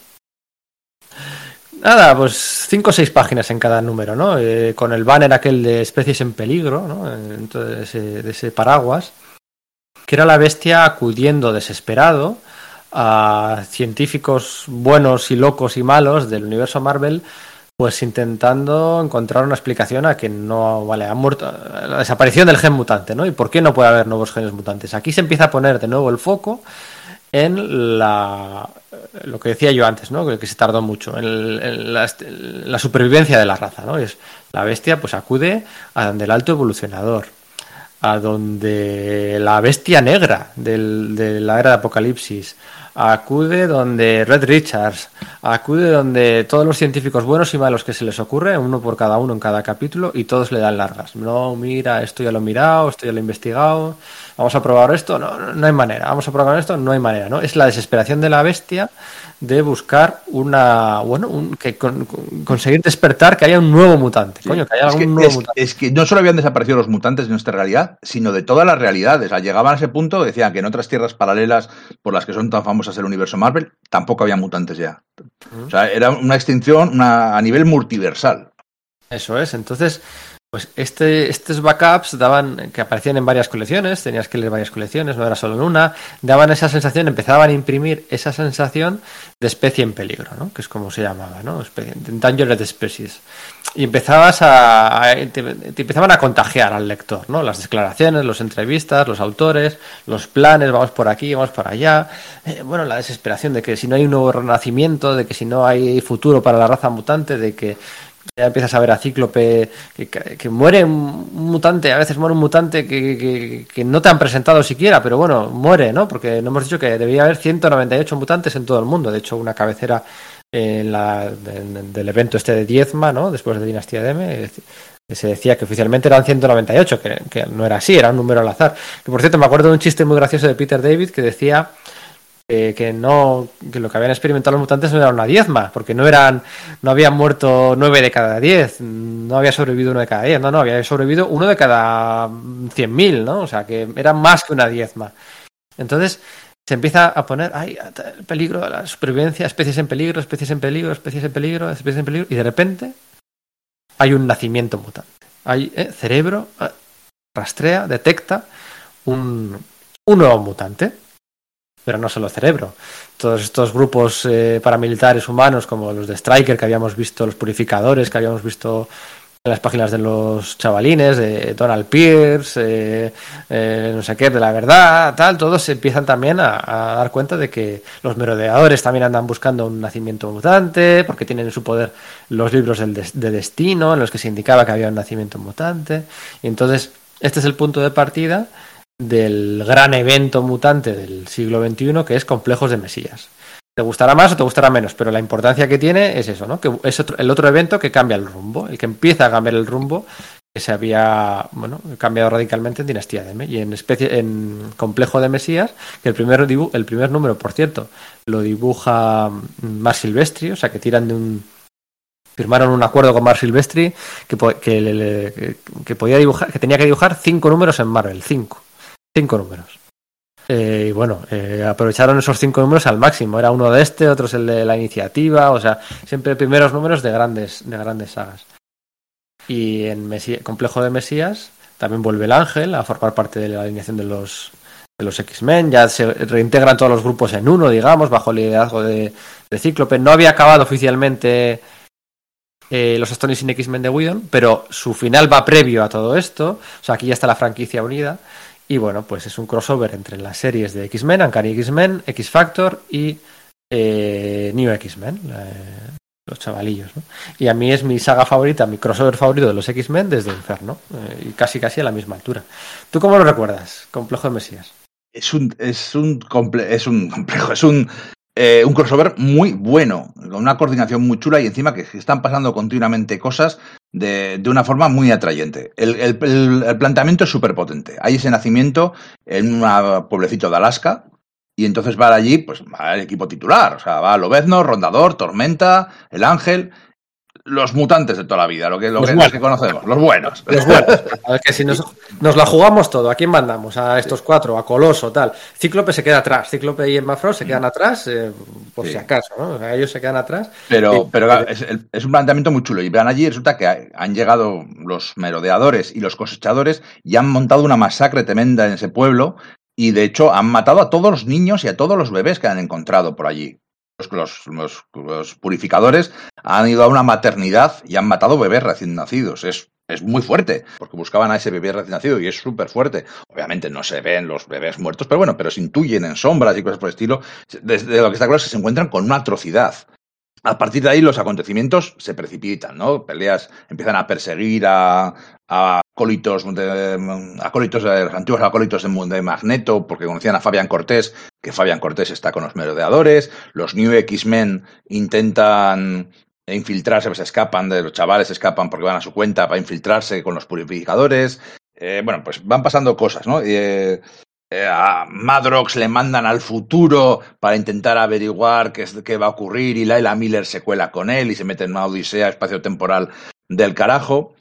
Nada, pues cinco o seis páginas en cada número, ¿no? Eh, con el banner aquel de especies en peligro, ¿no? Entonces, de ese paraguas, que era la bestia acudiendo desesperado a científicos buenos y locos y malos del universo Marvel, pues intentando encontrar una explicación a que no, vale, ha muerto la desaparición del gen mutante, ¿no? Y por qué no puede haber nuevos genes mutantes. Aquí se empieza a poner de nuevo el foco en la, lo que decía yo antes, ¿no? que se tardó mucho, en, la, supervivencia de la raza. ¿no? Es, la bestia pues acude a donde el alto evolucionador, a donde la bestia negra del, de la era de Apocalipsis, acude donde Red Richards, acude donde todos los científicos buenos y malos que se les ocurre, uno por cada uno en cada capítulo, y todos le dan largas. No, mira, esto ya lo he mirado, esto ya lo he investigado, vamos a probar esto, no, no hay manera, vamos a probar esto, no hay manera, ¿no? Es la desesperación de la bestia de buscar una, bueno, que conseguir despertar que haya un nuevo mutante, coño, que haya es algún nuevo mutante. Es que no solo habían desaparecido los mutantes de nuestra realidad, sino de todas las realidades. Al llegaban a ese punto, decían que en otras tierras paralelas por las que son tan famosas el universo Marvel, tampoco había mutantes ya. O sea, era una extinción a nivel multiversal. Eso es, entonces pues este, estos backups daban, que aparecían en varias colecciones, tenías que leer varias colecciones, no era solo en una, daban esa sensación, empezaban a imprimir esa sensación de especie en peligro, ¿no? que es como se llamaba, ¿no? Endangered Species. Y empezabas a, te, empezaban a contagiar al lector, ¿no? Las declaraciones, las entrevistas, los autores, los planes, vamos por aquí, vamos por allá. Eh, bueno, la desesperación de que si no hay un nuevo renacimiento, de que si no hay futuro para la raza mutante, de que ya empiezas a ver a Cíclope que, muere un mutante, a veces muere un mutante que, no te han presentado siquiera, pero bueno, muere, ¿no? Porque no hemos dicho que debía haber 198 mutantes en todo el mundo. De hecho, una cabecera en la, del evento este de Diezma, ¿no? Después de Dinastía de se decía que oficialmente eran 198, que, que no era así, era un número al azar. Que por cierto, me acuerdo de un chiste muy gracioso de Peter David que decía que no que lo que habían experimentado los mutantes no era una diezma, porque no eran no habían muerto nueve de cada diez, no había sobrevivido uno de cada diez, no, no, había sobrevivido uno de cada cien mil, ¿no? O sea, que era más que una diezma. Entonces se empieza a poner, ay, el peligro, la supervivencia, especies en peligro, especies en peligro, especies en peligro, especies en peligro, y de repente hay un nacimiento mutante. Hay eh, cerebro, eh, rastrea, detecta un, un nuevo mutante pero no solo cerebro. Todos estos grupos eh, paramilitares humanos, como los de Striker, que habíamos visto, los purificadores, que habíamos visto en las páginas de los chavalines, de Donald Pierce, eh, eh, no sé qué, de la verdad, tal, todos empiezan también a, dar cuenta de que los merodeadores también andan buscando un nacimiento mutante, porque tienen en su poder los libros de destino, en los que se indicaba que había un nacimiento mutante. Y entonces, este es el punto de partida del gran evento mutante del siglo XXI que es Complejos de Mesías. Te gustará más o te gustará menos, pero la importancia que tiene es eso, ¿no? Que es el otro evento que cambia el rumbo, el que empieza a cambiar el rumbo que se había bueno, cambiado radicalmente en Dinastía de M y en en Complejo de Mesías, que el primer el primer número, por cierto, lo dibuja Mar Silvestri, o sea que tiran de un firmaron un acuerdo con Mar Silvestri que, que, que podía dibujar, que tenía que dibujar cinco números en Marvel, cinco cinco números. Eh, y bueno, eh, aprovecharon esos cinco números al máximo. Era uno de este, otro es el de la iniciativa, o sea, siempre primeros números de grandes, de grandes sagas. Y en Complejo de Mesías también vuelve el Ángel a formar parte de la alineación de los, de los X-Men. Ya se reintegran todos los grupos en uno, digamos, bajo el liderazgo de, de Cíclope. No había acabado oficialmente eh, los Astonishing X-Men de Whedon, pero su final va previo a todo esto. O sea, aquí ya está la franquicia unida. Y bueno, pues es un crossover entre las series de X-Men, Uncanny X-Men, X-Factor y eh, New X-Men, eh, los chavalillos. ¿no? Y a mí es mi saga favorita, mi crossover favorito de los X-Men desde Inferno, eh, y casi casi a la misma altura. ¿Tú cómo lo recuerdas, Complejo de Mesías? Es un, es un, es un complejo, es un, eh, un crossover muy bueno, con una coordinación muy chula y encima que están pasando continuamente cosas de, de una forma muy atrayente. El, el, el planteamiento es súper potente. Hay ese nacimiento en un pueblecito de Alaska, y entonces va allí, pues va el equipo titular. O sea, va Lobezno, Rondador, Tormenta, El Ángel, los mutantes de toda la vida, lo que, lo que, los que conocemos, los buenos. Los buenos. A ver, que si nos, nos, la jugamos todo, ¿a quién mandamos? A estos cuatro, a Coloso, tal. Cíclope se queda atrás, Cíclope y Emma Frost se quedan atrás, eh, por sí. si acaso, ¿no? O sea, ellos se quedan atrás. Pero, y, pero es, es, un planteamiento muy chulo. Y vean allí, resulta que han llegado los merodeadores y los cosechadores y han montado una masacre tremenda en ese pueblo y de hecho han matado a todos los niños y a todos los bebés que han encontrado por allí. Los, los, los, purificadores han ido a una maternidad y han matado bebés recién nacidos. Es, es muy fuerte, porque buscaban a ese bebé recién nacido y es súper fuerte. Obviamente no se ven los bebés muertos, pero bueno, pero se intuyen en sombras y cosas por el estilo. Desde lo que está claro es que se encuentran con una atrocidad. A partir de ahí los acontecimientos se precipitan, ¿no? Peleas empiezan a perseguir a, acólitos, de, acólitos los antiguos acólitos de, de, Magneto, porque conocían a Fabián Cortés, que Fabián Cortés está con los merodeadores, los New X-Men intentan infiltrarse, pues escapan, de los chavales escapan porque van a su cuenta para infiltrarse con los purificadores. Eh, bueno, pues van pasando cosas, ¿no? Eh, eh, a Madrox le mandan al futuro para intentar averiguar qué, es, qué va a ocurrir y Laila Miller se cuela con él y se mete en una odisea espacio-temporal del carajo.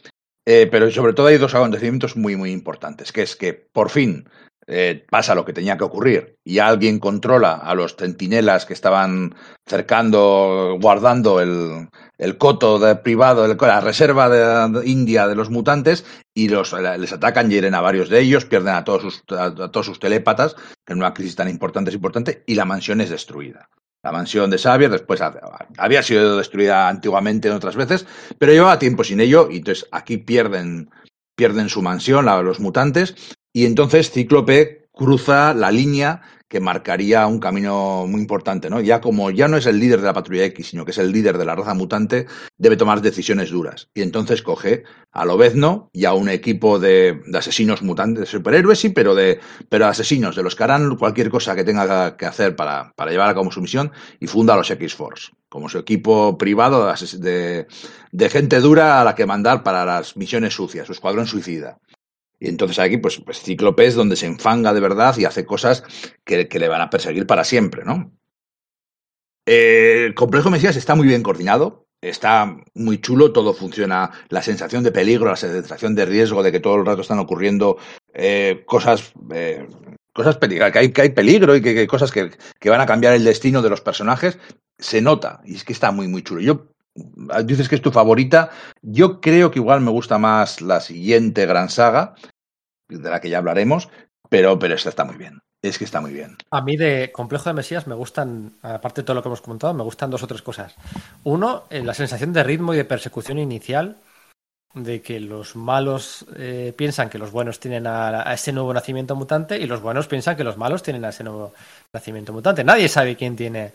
Eh, pero sobre todo hay dos acontecimientos muy, muy importantes, que es que por fin eh, pasa lo que tenía que ocurrir y alguien controla a los centinelas que estaban cercando, guardando el, el coto privado, la reserva de, India de los mutantes y los, les atacan, hieren a varios de ellos, pierden a todos sus, a, todos sus telépatas, en una crisis tan importante es importante, y la mansión es destruida. La mansión de Xavier después había sido destruida antiguamente en otras veces, pero llevaba tiempo sin ello y entonces aquí pierden, pierden su mansión los mutantes y entonces Cíclope cruza la línea que marcaría un camino muy importante, ¿no? Ya como ya no es el líder de la patrulla X, sino que es el líder de la raza mutante, debe tomar decisiones duras. Y entonces coge a Lobezno y a un equipo de, asesinos mutantes, de superhéroes, sí, pero de pero asesinos, de los que harán cualquier cosa que tenga que hacer para, para llevar a cabo su misión, y funda a los X-Force, como su equipo privado de, de, de gente dura a la que mandar para las misiones sucias, su escuadrón suicida. Y entonces aquí, pues, pues Cíclope es donde se enfanga de verdad y hace cosas que, que le van a perseguir para siempre, ¿no? El complejo Mesías está muy bien coordinado, está muy chulo, todo funciona, la sensación de peligro, la sensación de riesgo, de que todo el rato están ocurriendo eh, cosas, eh, cosas que hay, que hay peligro y que, que hay cosas que, que, van a cambiar el destino de los personajes, se nota y es que está muy, muy chulo. Yo dices que es tu favorita, yo creo que igual me gusta más la siguiente gran saga, de la que ya hablaremos, pero, pero esta está muy bien. Es que está muy bien. A mí de Complejo de Mesías me gustan, aparte de todo lo que hemos comentado, me gustan dos o tres cosas. Uno, eh, la sensación de ritmo y de persecución inicial, de que los malos eh, piensan que los buenos tienen a, a, ese nuevo nacimiento mutante y los buenos piensan que los malos tienen a ese nuevo nacimiento mutante. Nadie sabe quién tiene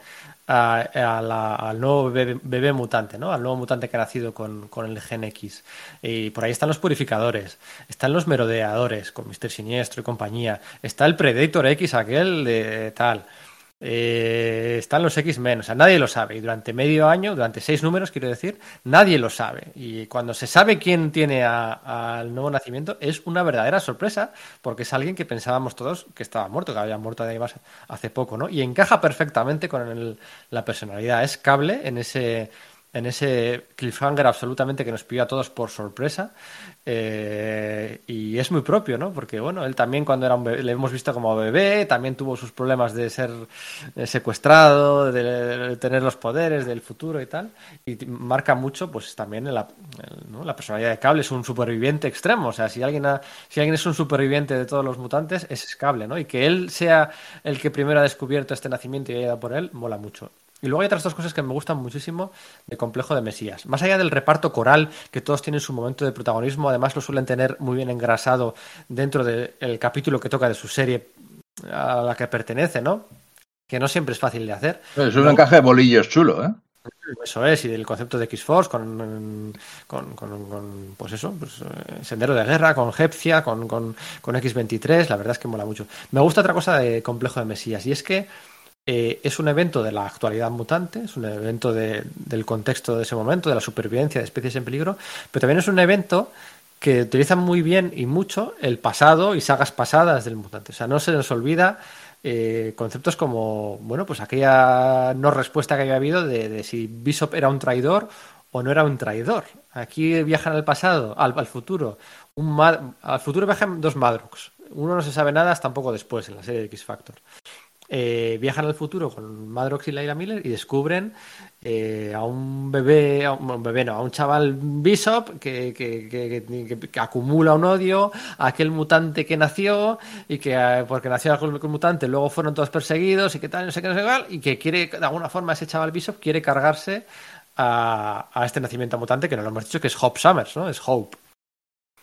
a, la, al nuevo bebé, bebé, mutante, ¿no? Al nuevo mutante que ha nacido con, con, el gen X. Y por ahí están los purificadores, están los merodeadores con Mister Siniestro y compañía, está el Predator X aquel de tal. Eh, están los X-Men, o sea, nadie lo sabe. Y durante medio año, durante seis números, quiero decir, nadie lo sabe. Y cuando se sabe quién tiene al nuevo nacimiento, es una verdadera sorpresa, porque es alguien que pensábamos todos que estaba muerto, que había muerto además hace poco, ¿no? Y encaja perfectamente con el, la personalidad. Es cable en ese en ese cliffhanger absolutamente que nos pilló a todos por sorpresa. Eh, y es muy propio, ¿no? Porque, bueno, él también cuando era un bebé, le hemos visto como bebé, también tuvo sus problemas de ser eh, secuestrado, de, tener los poderes del futuro y tal. Y marca mucho, pues también la, personalidad de Cable es un superviviente extremo. O sea, si alguien, si alguien es un superviviente de todos los mutantes, es Cable, ¿no? Y que él sea el que primero ha descubierto este nacimiento y haya ido por él, mola mucho. Y luego hay otras dos cosas que me gustan muchísimo de Complejo de Mesías. Más allá del reparto coral, que todos tienen su momento de protagonismo, además lo suelen tener muy bien engrasado dentro del capítulo que toca de su serie a la que pertenece, ¿no? Que no siempre es fácil de hacer. Es un encaje de bolillos chulo, ¿eh? Eso es, y del concepto de X-Force con, con, pues eso, pues, eh, Sendero de Guerra, con Hepcia, con, con, X23, la verdad es que mola mucho. Me gusta otra cosa de Complejo de Mesías, y es que eh, es un evento de la actualidad mutante, es un evento del contexto de ese momento, de la supervivencia de especies en peligro, pero también es un evento que utiliza muy bien y mucho el pasado y sagas pasadas del mutante. O sea, no se nos olvida eh, conceptos como, bueno, pues aquella no respuesta que había habido de, si Bishop era un traidor o no era un traidor. Aquí viajan al pasado, al, futuro. Al futuro viajan dos Madrox. Uno no se sabe nada hasta un poco después en la serie de X Factor. Eh, viajan al futuro con Madrox y Laila Miller y descubren eh, a un bebé, a un, bebé no, a un chaval Bishop que, que, acumula un odio a aquel mutante que nació y que eh, porque nació aquel mutante luego fueron todos perseguidos y que tal, no sé qué, no sé qué, y que quiere, de alguna forma ese chaval Bishop quiere cargarse a, a este nacimiento mutante que no lo hemos dicho que es Hope Summers, ¿no? Es Hope.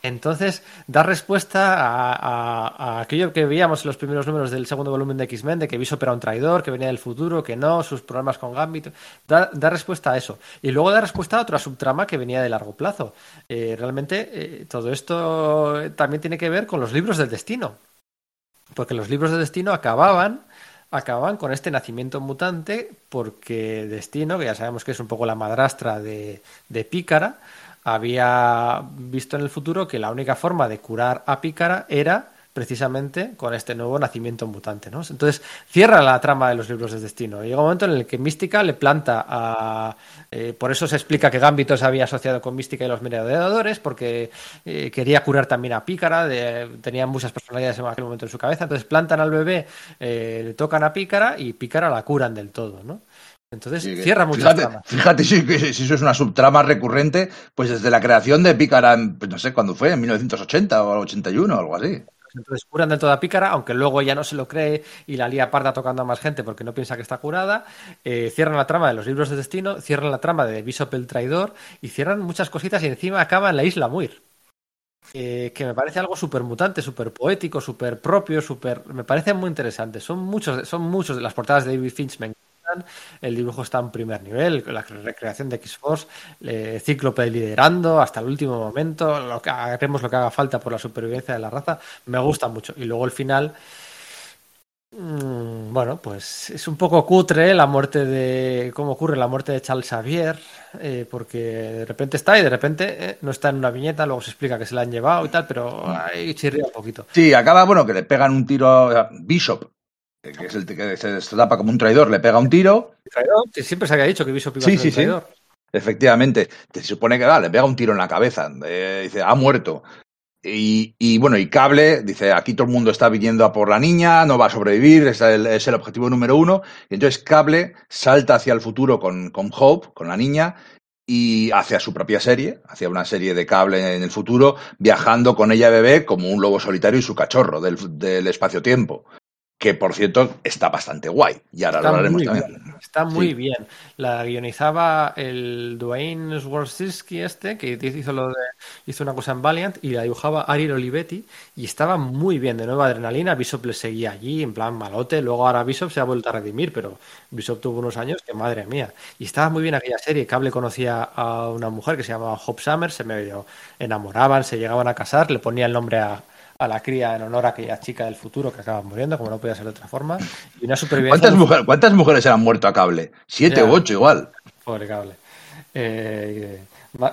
Entonces, da respuesta a, aquello que veíamos en los primeros números del segundo volumen de X-Men, de que Bishop era un traidor, que venía del futuro, que no, sus problemas con Gambit. Da, respuesta a eso. Y luego da respuesta a otra subtrama que venía de largo plazo. Eh, realmente, eh, todo esto también tiene que ver con los libros del destino. Porque los libros del destino acababan acababan con este nacimiento mutante porque Destino, que ya sabemos que es un poco la madrastra de, de Pícara, había visto en el futuro que la única forma de curar a Pícara era precisamente con este nuevo nacimiento mutante. ¿no? Entonces cierra la trama de los libros de destino. Llega un momento en el que Mística le planta a... Eh, por eso se explica que Gambito se había asociado con Mística y los merodeadores, porque eh, quería curar también a Pícara, tenía muchas personalidades en aquel momento en su cabeza. Entonces plantan al bebé, eh, le tocan a Pícara y Pícara la curan del todo. ¿no? Entonces cierra muchas fíjate, tramas. Fíjate si, si, eso es una subtrama recurrente, pues desde la creación de Pícara, pues no sé cuándo fue, en 1980 o 81 o algo así. Entonces curan de toda Pícara, aunque luego ya no se lo cree y la lía parda tocando a más gente porque no piensa que está curada. Eh, cierran la trama de los libros de destino, cierran la trama de Bishop el traidor y cierran muchas cositas y encima acaba en la isla Muir. Eh, que me parece algo súper mutante, súper poético, súper propio, súper... Me parece muy interesante. Son muchos, son muchos de las portadas de David Finch, el dibujo está en primer nivel, la recreación de X-Force, eh, Cíclope liderando hasta el último momento, lo que, haremos lo que haga falta por la supervivencia de la raza, me gusta mucho. Y luego el final, mm, bueno, pues es un poco cutre la muerte de, cómo ocurre la muerte de Charles Xavier, eh, porque de repente está y de repente eh, no está en una viñeta, luego se explica que se la han llevado y tal, pero ahí chirría un poquito. Sí, acaba, bueno, que le pegan un tiro a Bishop, que es el que se tapa como un traidor, le pega un tiro. ¿Traidor? siempre se había dicho que Bishop iba a ser traidor. Efectivamente, se supone que le pega un tiro en la cabeza, eh, dice, ha muerto. Y, bueno, y Cable dice, aquí todo el mundo está viniendo a por la niña, no va a sobrevivir, es el, es el objetivo número uno. Y entonces Cable salta hacia el futuro con, con Hope, con la niña, y hacia su propia serie, hacia una serie de cable en el futuro, viajando con ella bebé como un lobo solitario y su cachorro del, del espacio-tiempo que por cierto está bastante guay. Y ahora lo hablaremos también. Está muy bien. La guionizaba el Dwayne Swarzynski este, que hizo, lo de, hizo una cosa en Valiant, y la dibujaba Ariel Olivetti, y estaba muy bien, de nueva adrenalina. Bishop le seguía allí, en plan malote. Luego ahora Bishop se ha vuelto a redimir, pero Bishop tuvo unos años que madre mía. Y estaba muy bien aquella serie. Cable conocía a una mujer que se llamaba Hope Summer, se medio enamoraban, se llegaban a casar, le ponía el nombre a a la cría en honor a aquella chica del futuro que acaba muriendo, como no podía ser de otra forma. Y una supervivencia. ¿Cuántas, mujeres, ¿Cuántas mujeres han muerto a cable? Siete u ocho igual. Pobre cable. Eh,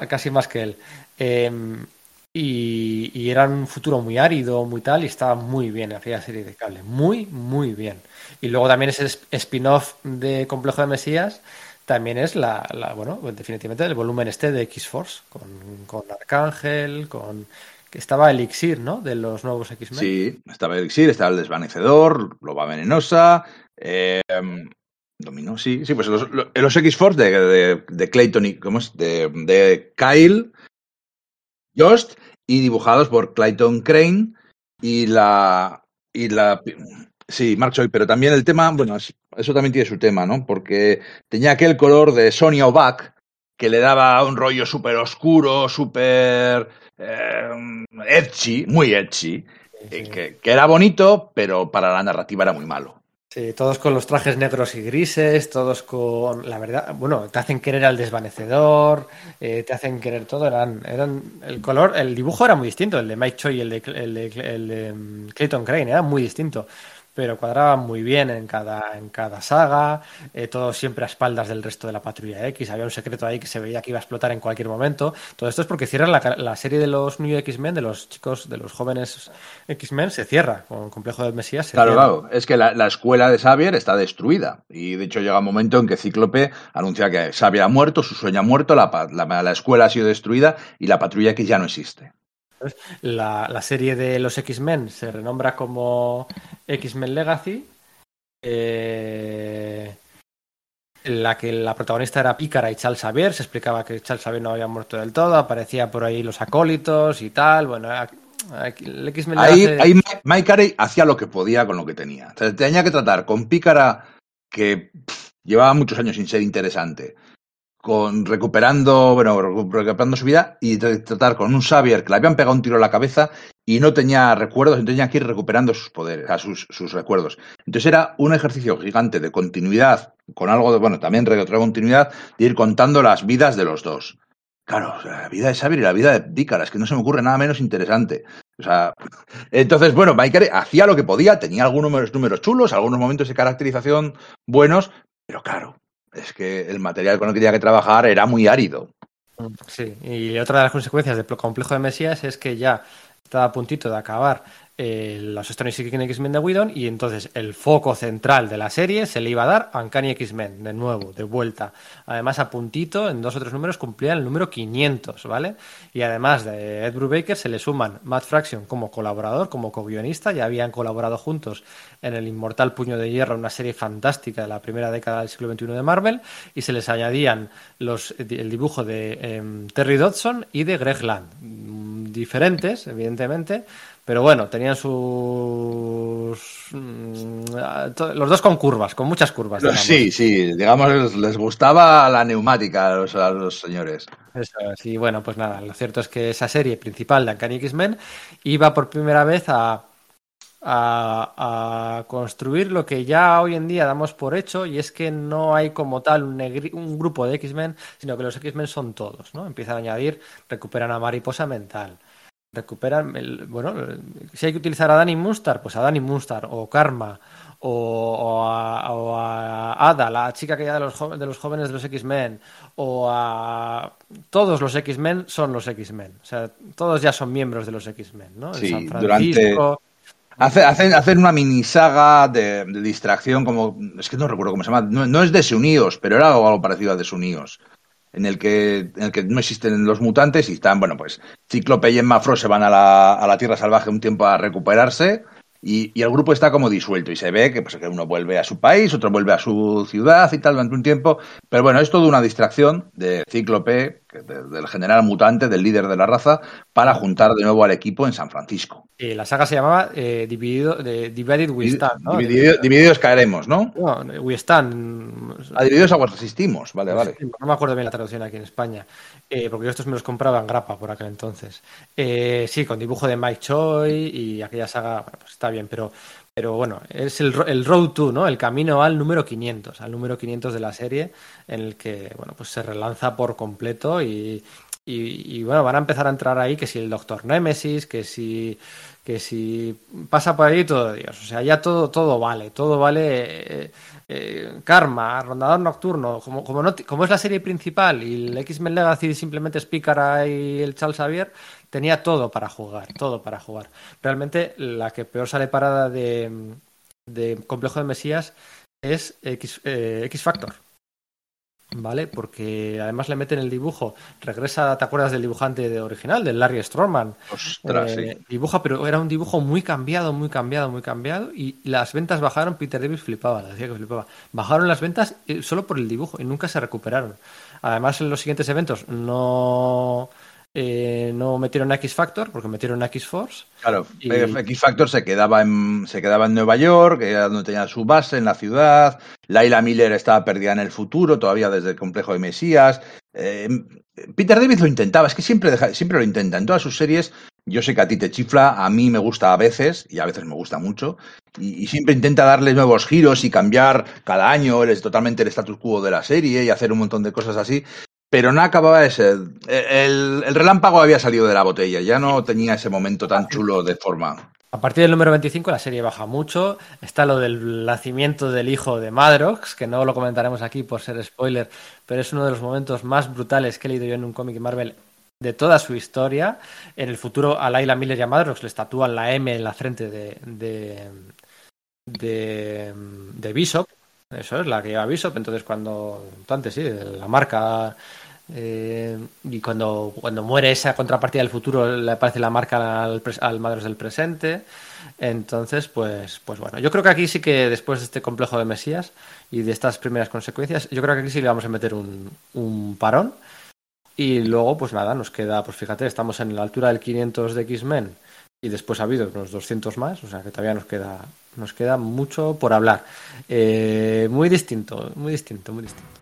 casi más que él. Em, y, y, era un futuro muy árido, muy tal, y estaba muy bien aquella serie de cable. Muy, muy bien. Y luego también ese spin-off de Complejo de Mesías también es la, la bueno, definitivamente el volumen este de X-Force, con, con Arcángel, con que estaba Elixir, ¿no? De los nuevos X-Men. Sí, estaba Elixir, estaba el Desvanecedor, Loba Venenosa, eh, Dominó, sí, sí, pues los, los X-Force de, de, Clayton y, ¿cómo es? De, de Kyle, Jost, y dibujados por Clayton Crane y la, y la, sí, Mark pero también el tema, bueno, eso también tiene su tema, ¿no? Porque tenía aquel color de Sonia O'Back que le daba un rollo súper oscuro, súper eh, edgy, muy edgy, sí. que, que era bonito, pero para la narrativa era muy malo. Sí, todos con los trajes negros y grises, todos con, la verdad, bueno, te hacen querer al desvanecedor, eh, te hacen querer todo, eran, eran, el color, el dibujo era muy distinto, el de Mike Choi y el de, el de, el de um, Clayton Crane, era muy distinto pero cuadraban muy bien en cada, en cada saga, eh, todo siempre a espaldas del resto de la patrulla X, había un secreto ahí que se veía que iba a explotar en cualquier momento. Todo esto es porque cierran la, la serie de los New X-Men, de los chicos, de los jóvenes X-Men, se cierra con Complejo del Mesías. Se claro, cierra. claro, es que la, la, escuela de Xavier está destruida y de hecho llega un momento en que Cíclope anuncia que Xavier ha muerto, su sueño ha muerto, la, la, la escuela ha sido destruida y la patrulla X ya no existe. La, la, serie de los X-Men se renombra como X-Men Legacy. Eh, en la que la protagonista era Pícara y Charles Xavier. Se explicaba que Charles Xavier no había muerto del todo. Aparecía por ahí los acólitos y tal. Bueno, el X-Men Ahí, Mike Carey hacía lo que podía con lo que tenía. O sea, tenía que tratar con Pícara, que pff, llevaba muchos años sin ser interesante con recuperando, bueno, recuperando su vida y tratar con un Xavier que le habían pegado un tiro en la cabeza y no tenía recuerdos, entonces tenía que ir recuperando sus poderes, a sus, sus recuerdos. Entonces era un ejercicio gigante de continuidad, con algo de, bueno, también de otra continuidad, de ir contando las vidas de los dos. Claro, la vida de Xavier y la vida de Dícara, que no se me ocurre nada menos interesante. O sea, entonces, bueno, Mike hacía lo que podía, tenía algunos números chulos, algunos momentos de caracterización buenos, pero claro, es que el material con el que tenía que trabajar era muy árido. Sí, y otra de las consecuencias del complejo de Mesías es que ya estaba a puntito de acabar eh, los Stone X-Men de Whedon y entonces el foco central de la serie se le iba a dar a Uncanny X-Men, de nuevo, de vuelta. Además, a puntito, en dos o tres números, cumplían el número 500, ¿vale? Y además de Ed Brubaker se le suman Matt Fraction como colaborador, como co-guionista, ya habían colaborado juntos en el Inmortal Puño de Hierro, una serie fantástica de la primera década del siglo XXI de Marvel, y se les añadían los, el dibujo de eh, Terry Dodson y de Greg Land, diferentes, evidentemente, pero bueno, tenían sus. Los dos con curvas, con muchas curvas. Digamos. Sí, sí, digamos, les gustaba la neumática a los, a los señores. Eso es, y bueno, pues nada, lo cierto es que esa serie principal de Uncanny X-Men iba por primera vez a, a, a, construir lo que ya hoy en día damos por hecho, y es que no hay como tal un, un grupo de X-Men, sino que los X-Men son todos, ¿no? Empiezan a añadir, recuperan a Mariposa Mental recuperan, el, bueno, si hay que utilizar a Danny Munstar, pues a Danny Munstar o Karma o, o, a, o, a, Ada, la chica que ya de los, de los jóvenes de los X-Men, o a todos los X-Men son los X-Men, o sea, todos ya son miembros de los X-Men, ¿no? Sí, San Francisco, durante... Hacen, hacen una mini saga de, de, distracción, como. Es que no recuerdo cómo se llama. No, no es Desunidos, pero era algo, algo parecido a Desunidos en el que, en el que no existen los mutantes y están, bueno, pues Cíclope y Emma Frost se van a la, a la Tierra Salvaje un tiempo a recuperarse y, y, el grupo está como disuelto y se ve que, pues, que uno vuelve a su país, otro vuelve a su ciudad y tal durante un tiempo. Pero bueno, es toda una distracción de Cíclope, de, del general mutante, del líder de la raza, para juntar de nuevo al equipo en San Francisco. Y la saga se llamaba eh, Dividido, de, Divided We Stand, ¿no? Dividido, divididos caeremos, ¿no? No, We Stand. A divididos aguas resistimos, vale, vale. No me acuerdo bien la traducción aquí en España, eh, porque yo estos me los compraba en grapa por aquel entonces. Eh, sí, con dibujo de Mike Choi y aquella saga, bueno, pues está bien, pero, pero bueno, es el, el Road to, ¿no? El camino al número 500, al número 500 de la serie, en el que, bueno, pues se relanza por completo y, y, y, bueno, van a empezar a entrar ahí que si el Doctor Nemesis, que si que si pasa por ahí todo Dios, o sea, ya todo todo vale, todo vale eh, eh, Karma, Rondador Nocturno, como, como, no, es la serie principal y el X-Men Legacy simplemente es Pícara y el Charles Xavier, tenía todo para jugar, todo para jugar. Realmente la que peor sale parada de, de Complejo de Mesías es X, eh, X Factor. ¿vale? Porque además le meten el dibujo, regresa, ¿te acuerdas del dibujante de original, del Larry Stroman? Ostras, Eh, Dibuja, pero era un dibujo muy cambiado, muy cambiado, muy cambiado, y las ventas bajaron, Peter Davis flipaba, decía que flipaba. Bajaron las ventas eh, solo por el dibujo y nunca se recuperaron. Además, en los siguientes eventos no, eh, no metieron a X Factor, porque metieron a X Force. Claro, Y- X Factor se quedaba en se quedaba en Nueva York, que era donde tenía su base en la ciudad. Laila Miller estaba perdida en el futuro, todavía desde el complejo de Mesías. Eh, Peter David lo intentaba, es que siempre deja- siempre lo intenta en todas sus series. Yo sé que a ti te chifla, a mí me gusta a veces y a veces me gusta mucho. Y, y siempre intenta darle nuevos giros y cambiar cada año el, totalmente el status quo de la serie y hacer un montón de cosas así. Pero no acababa de ser. El, el relámpago había salido de la botella, ya no tenía ese momento tan chulo de forma. A partir del número 25 la serie baja mucho. Está lo del nacimiento del hijo de Madrox, que no lo comentaremos aquí por ser spoiler, pero es uno de los momentos más brutales que he leído yo en un cómic Marvel de toda su historia. En el futuro a Laila Miller y a Madrox le tatúan la M en la frente de, de, de, de Bishop. Eso es la que lleva Bishop. Entonces cuando, antes sí, la marca eh, y cuando, cuando muere esa contrapartida del futuro le aparece la marca al, al Madrox del presente. Entonces, pues, pues bueno, yo creo que aquí sí que después de este complejo de Mesías y de estas primeras consecuencias, yo creo que aquí sí le vamos a meter un, un parón. Y luego, pues nada, nos queda, pues fíjate, estamos en la altura del 500 de X-Men y después ha habido unos 200 más, o sea que todavía nos queda, nos queda mucho por hablar. Eh, muy distinto, muy distinto, muy distinto.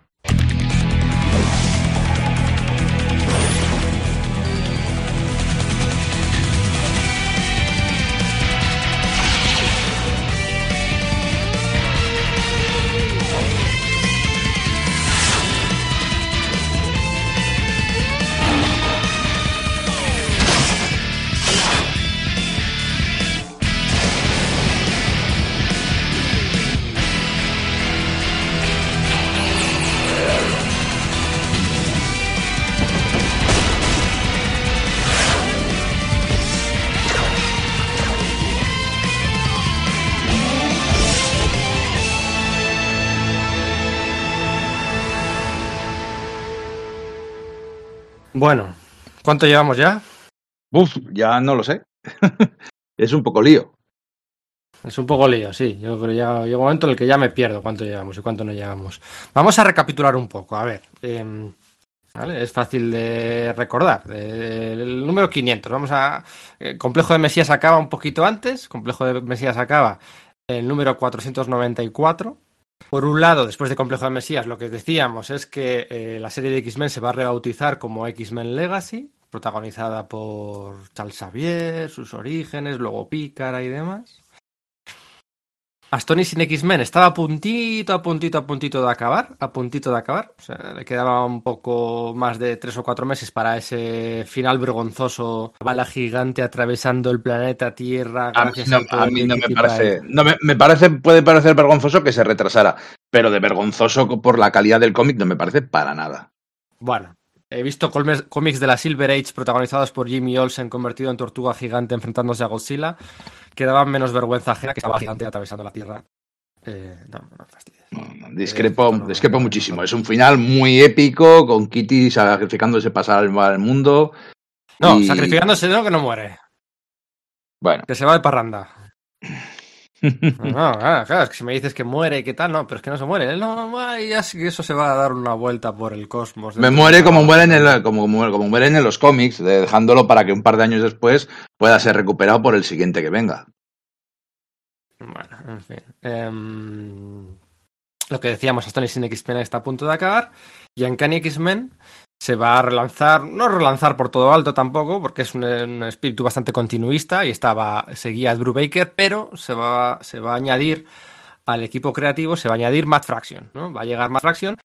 Bueno, ¿cuánto llevamos ya? Uf, ya no lo sé. es un poco lío. Es un poco lío, sí. Yo creo que ya llega un momento en el que ya me pierdo cuánto llevamos y cuánto no llevamos. Vamos a recapitular un poco. A ver, eh, ¿vale? es fácil de recordar. Eh, el número 500. Vamos a. El complejo de Mesías acaba un poquito antes. Complejo de Mesías acaba el número 494. Por un lado, después de Complejo de Mesías, lo que decíamos es que eh, la serie de X-Men se va a rebautizar como X-Men Legacy, protagonizada por Charles Xavier, sus orígenes, luego Pícara y demás. Astonishing sin X-Men estaba a puntito, a puntito, a puntito de acabar, a puntito de acabar. O sea, le quedaba un poco más de tres o cuatro meses para ese final vergonzoso. Bala gigante atravesando el planeta Tierra. A mí no, a mí me parece, no me, me parece, puede parecer vergonzoso que se retrasara, pero de vergonzoso por la calidad del cómic no me parece para nada. Bueno, he visto cómics de la Silver Age protagonizados por Jimmy Olsen convertido en tortuga gigante enfrentándose a Godzilla que daban menos vergüenza ajena que estaba gigante atravesando la Tierra. Eh, no, no fastidies. No, no, Discrepo, Eh, discrepo muchísimo. Es un final muy épico, con Kitty sacrificándose pasar al, al mundo. No, y- sacrificándose no, que no muere. Bueno. Que se va de parranda. No, claro, claro, es que si me dices que muere y qué tal, no, pero es que no se muere. Él no, no, sé que eso se va a dar una vuelta por el cosmos. Me muere como mueren en, como, como, como mueren en los cómics, dejándolo para que un par de años después pueda ser recuperado por el siguiente que venga. Bueno, en fin. Em, lo que decíamos, Astonishing X-Men está a punto de acabar. Y Uncanny X-Men se va a relanzar, no relanzar por todo alto tampoco, porque es un, espíritu bastante continuista y estaba, seguía Drew Baker, pero se va, a añadir al equipo creativo, se va a añadir Matt Fraction, ¿no? Va a llegar Matt Fraction,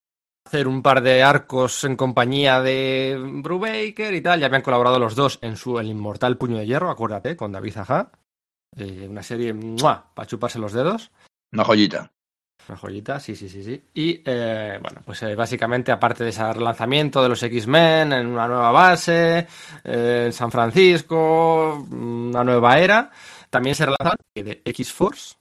hacer un par de arcos en compañía de Drew Baker y tal. Ya habían colaborado los dos en su El Inmortal Puño de Hierro, acuérdate, con David Zaha. Eh, una serie para chuparse los dedos. Una joyita. Una joyita, sí, sí, sí, sí. Y eh, bueno, pues eh, básicamente, aparte de ese relanzamiento de los X-Men en una nueva base, eh, en San Francisco, una nueva era, también se relanzan de X-Force,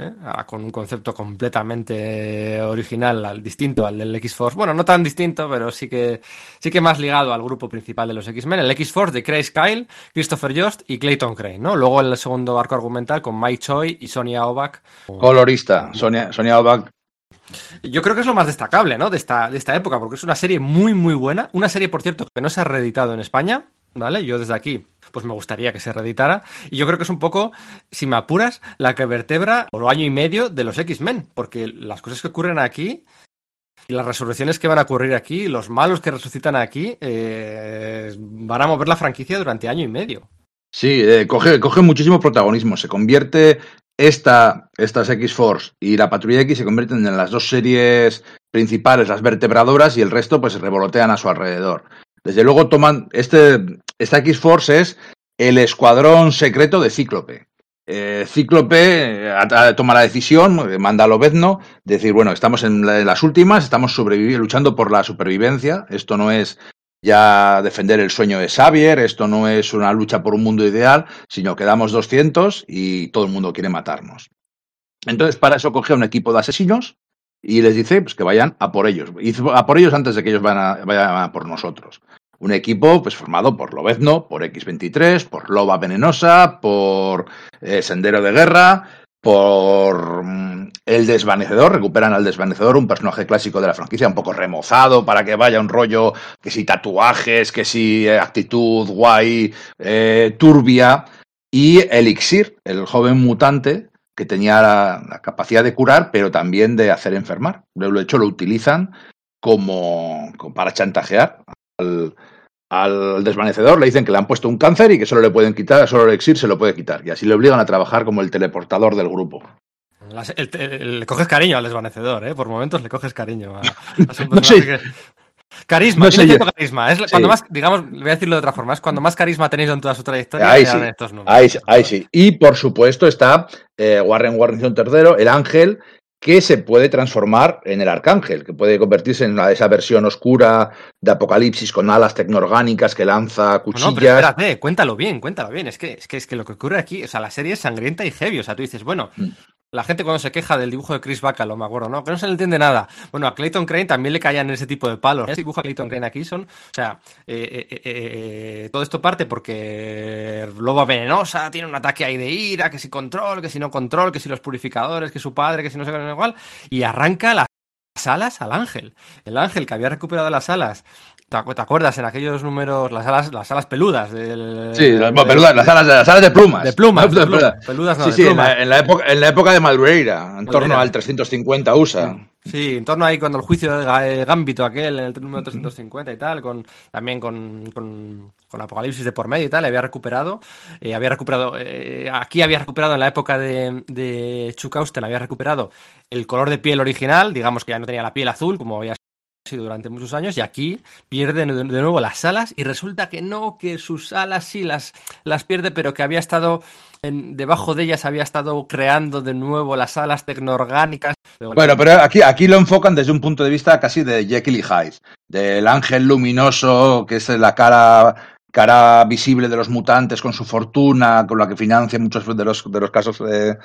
¿eh? con un concepto completamente original, al, distinto al del X-Force. Bueno, no tan distinto, pero sí que, sí que más ligado al grupo principal de los X-Men. El X-Force de Chris Kyle, Christopher Jost y Clayton Crane, ¿no? Luego el segundo arco argumental con Mike Choi y Sonia Obak. Colorista, Sonia, Sonia Obak. Yo creo que es lo más destacable, ¿no? De esta, de esta época, porque es una serie muy, muy buena. Una serie, por cierto, que no se ha reeditado en España, ¿vale? Yo desde aquí pues me gustaría que se reeditara. Y yo creo que es un poco, si me apuras, la que vertebra por año y medio de los X-Men, porque las cosas que ocurren aquí y las resurrecciones que van a ocurrir aquí, los malos que resucitan aquí, eh, van a mover la franquicia durante año y medio. Sí, eh, coge, coge muchísimo protagonismo. Se convierte esta, estas X-Force y la Patrulla X se convierten en las dos series principales, las vertebradoras, y el resto pues se revolotean a su alrededor. Desde luego toman, este, esta X-Force es el escuadrón secreto de Cíclope. Eh, Cíclope eh, toma la decisión, manda a Lobezno, de decir, bueno, estamos en, las últimas, estamos luchando por la supervivencia, esto no es ya defender el sueño de Xavier, esto no es una lucha por un mundo ideal, sino que damos 200 y todo el mundo quiere matarnos. Entonces, para eso coge un equipo de asesinos y les dice pues, que vayan a por ellos, a por ellos antes de que ellos vayan a por nosotros. Un equipo pues, formado por Lobezno, por X23, por Loba Venenosa, por eh, Sendero de Guerra, por mm, El Desvanecedor, recuperan al Desvanecedor, un personaje clásico de la franquicia, un poco remozado para que vaya un rollo, que si tatuajes, que si eh, actitud guay, eh, turbia, y Elixir, el joven mutante que tenía la, capacidad de curar, pero también de hacer enfermar. De hecho, lo utilizan como para chantajear al, al desvanecedor le dicen que le han puesto un cáncer y que solo le pueden quitar, solo el exir se lo puede quitar. Y así le obligan a trabajar como el teleportador del grupo. le coges cariño al desvanecedor, ¿eh? Por momentos le coges cariño. A, Carisma, no tiene carisma. Es cuando más, digamos, voy a decirlo de otra forma, es cuando más carisma tenéis en toda su trayectoria. Ahí sí, estos números. Ahí, sí. Y por supuesto está eh, Warren Warren III, el ángel, que se puede transformar en el arcángel, que puede convertirse en esa versión oscura de Apocalipsis con alas tecnoorgánicas que lanza cuchillas. No, pero espérate, cuéntalo bien, cuéntalo bien. Es que, es que, es que lo que ocurre aquí, o sea, la serie es sangrienta y heavy. O sea, tú dices, bueno, mm. La gente cuando se queja del dibujo de Chris Bacalo, me acuerdo, ¿no? Que no se le entiende nada. Bueno, a Clayton Crane también le caían ese tipo de palos. Ese dibujo a Clayton Crane aquí son, o sea, eh, eh, eh, todo esto parte porque Loba Venenosa tiene un ataque ahí de ira, que si control, que si no control, que si los purificadores, que su padre, que si no se qué igual, y arranca las alas al ángel. El ángel que había recuperado las alas ¿Te acuerdas en aquellos números, las alas, las alas peludas? Del, sí, las, peludas, las alas, las alas de plumas. De plumas, de plumas. peludas no, sí, sí, En, la, época, en la época de Madureira, en torno al 350 USA. Sí, en torno ahí cuando el juicio de Gambito aquel, en el número 350 y tal, con también con, con, Apocalipsis de por medio y tal, había recuperado, eh, había recuperado, eh, aquí había recuperado en la época de, de Chuck Austen, había recuperado el color de piel original, digamos que ya no tenía la piel azul, como había durante muchos años y aquí pierde de nuevo las alas y resulta que no, que sus alas sí las, las pierde, pero que había estado en, debajo de ellas había estado creando de nuevo las alas tecnoorgánicas. Bueno, pero aquí, aquí lo enfocan desde un punto de vista casi de Jekyll y Hyde, del ángel luminoso que es la cara cara visible de los mutantes con su fortuna, con la que financia muchos de los, de los casos de,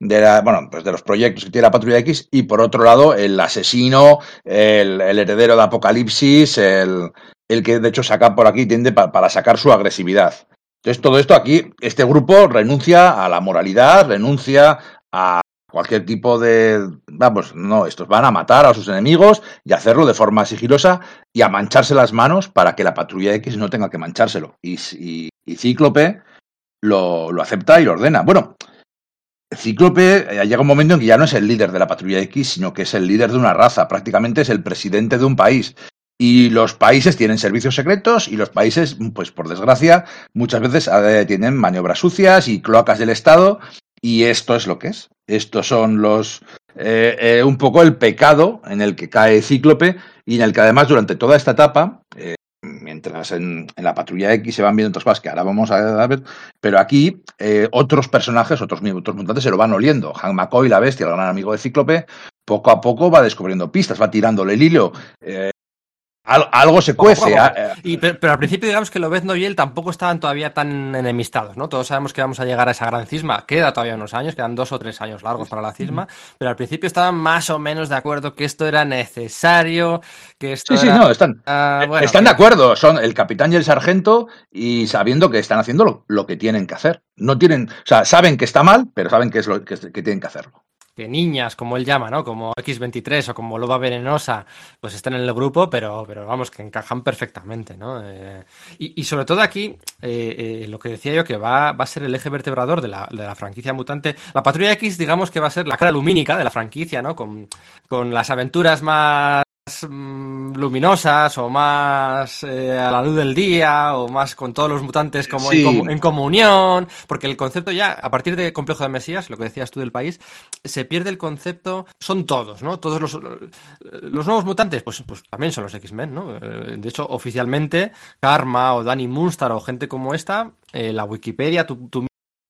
de, bueno, pues de los proyectos que tiene la Patrulla X y por otro lado el asesino, el, heredero de Apocalipsis, el, el, que de hecho saca por aquí tiende para sacar su agresividad. Entonces todo esto aquí, este grupo renuncia a la moralidad, renuncia a cualquier tipo de... Vamos, no, estos van a matar a sus enemigos y hacerlo de forma sigilosa y a mancharse las manos para que la Patrulla X no tenga que manchárselo. Y, y, y Cíclope lo, lo acepta y lo ordena. Bueno, Cíclope eh, llega un momento en que ya no es el líder de la patrulla X, sino que es el líder de una raza, prácticamente es el presidente de un país. Y los países tienen servicios secretos y los países, pues por desgracia, muchas veces eh, tienen maniobras sucias y cloacas del Estado. Y esto es lo que es. Estos son los. Eh, un poco el pecado en el que cae Cíclope y en el que además durante toda esta etapa mientras en, la patrulla X se van viendo otras cosas que ahora vamos a ver, pero aquí eh, otros personajes, otros, mutantes se lo van oliendo. Hank McCoy, la bestia, el gran amigo de Cíclope, poco a poco va descubriendo pistas, va tirándole el hilo. Eh, algo se cuece. Y, pero, al principio, digamos que Lobezno y él tampoco estaban todavía tan enemistados, ¿no? Todos sabemos que vamos a llegar a esa gran cisma. Queda todavía unos años, quedan dos o tres años largos para la cisma, pero al principio estaban más o menos de acuerdo que esto era necesario, que esto Sí, sí, no, están, ah, eh, están de acuerdo. Son el capitán y el sargento y sabiendo que están haciendo lo, que tienen que hacer. No tienen, o sea, saben que está mal, pero saben que es lo que tienen que hacerlo que niñas, como él llama, ¿no? Como X23 o como Loba Venenosa, pues están en el grupo, pero, pero vamos, que encajan perfectamente, ¿no? Eh, y, sobre todo aquí, eh, eh, lo que decía yo, que va, va a ser el eje vertebrador de la, de la, franquicia mutante. La Patrulla X, digamos que va a ser la cara lumínica de la franquicia, ¿no? Con, con las aventuras más luminosas o más eh, a la luz del día o más con todos los mutantes como en, comunión, porque el concepto ya, a partir de Complejo de Mesías, lo que decías tú del país, se pierde el concepto, son todos, ¿no? Todos los, los nuevos mutantes, pues, pues también son los X-Men, ¿no? Eh, de hecho, oficialmente, Karma o Danny Munster o gente como esta, eh, la Wikipedia, tu, tu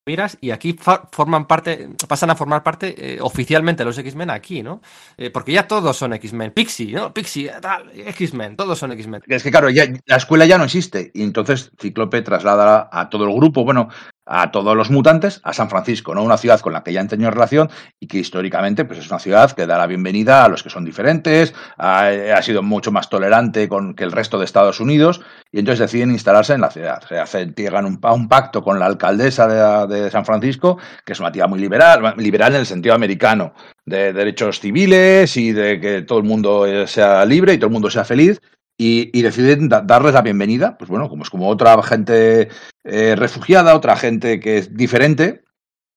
miras y aquí forman parte, pasan a formar parte eh, oficialmente los X-Men aquí, ¿no? Eh, porque ya todos son X-Men. Pixie, ¿no? Pixie, tal, X-Men, todos son X-Men. Es que claro, ya, la escuela ya no existe y entonces Ciclope traslada a todo el grupo, bueno, a todos los mutantes a San Francisco, ¿no? Una ciudad con la que ya han tenido relación y que históricamente pues es una ciudad que da la bienvenida a los que son diferentes, ha, sido mucho más tolerante con que el resto de Estados Unidos y entonces deciden instalarse en la ciudad. Se llegan un, un pacto con la alcaldesa de, San Francisco, que es una tía muy liberal, liberal en el sentido americano, de derechos civiles y de que todo el mundo sea libre y todo el mundo sea feliz y, deciden darles la bienvenida, pues bueno, como es como otra gente eh, refugiada, otra gente que es diferente,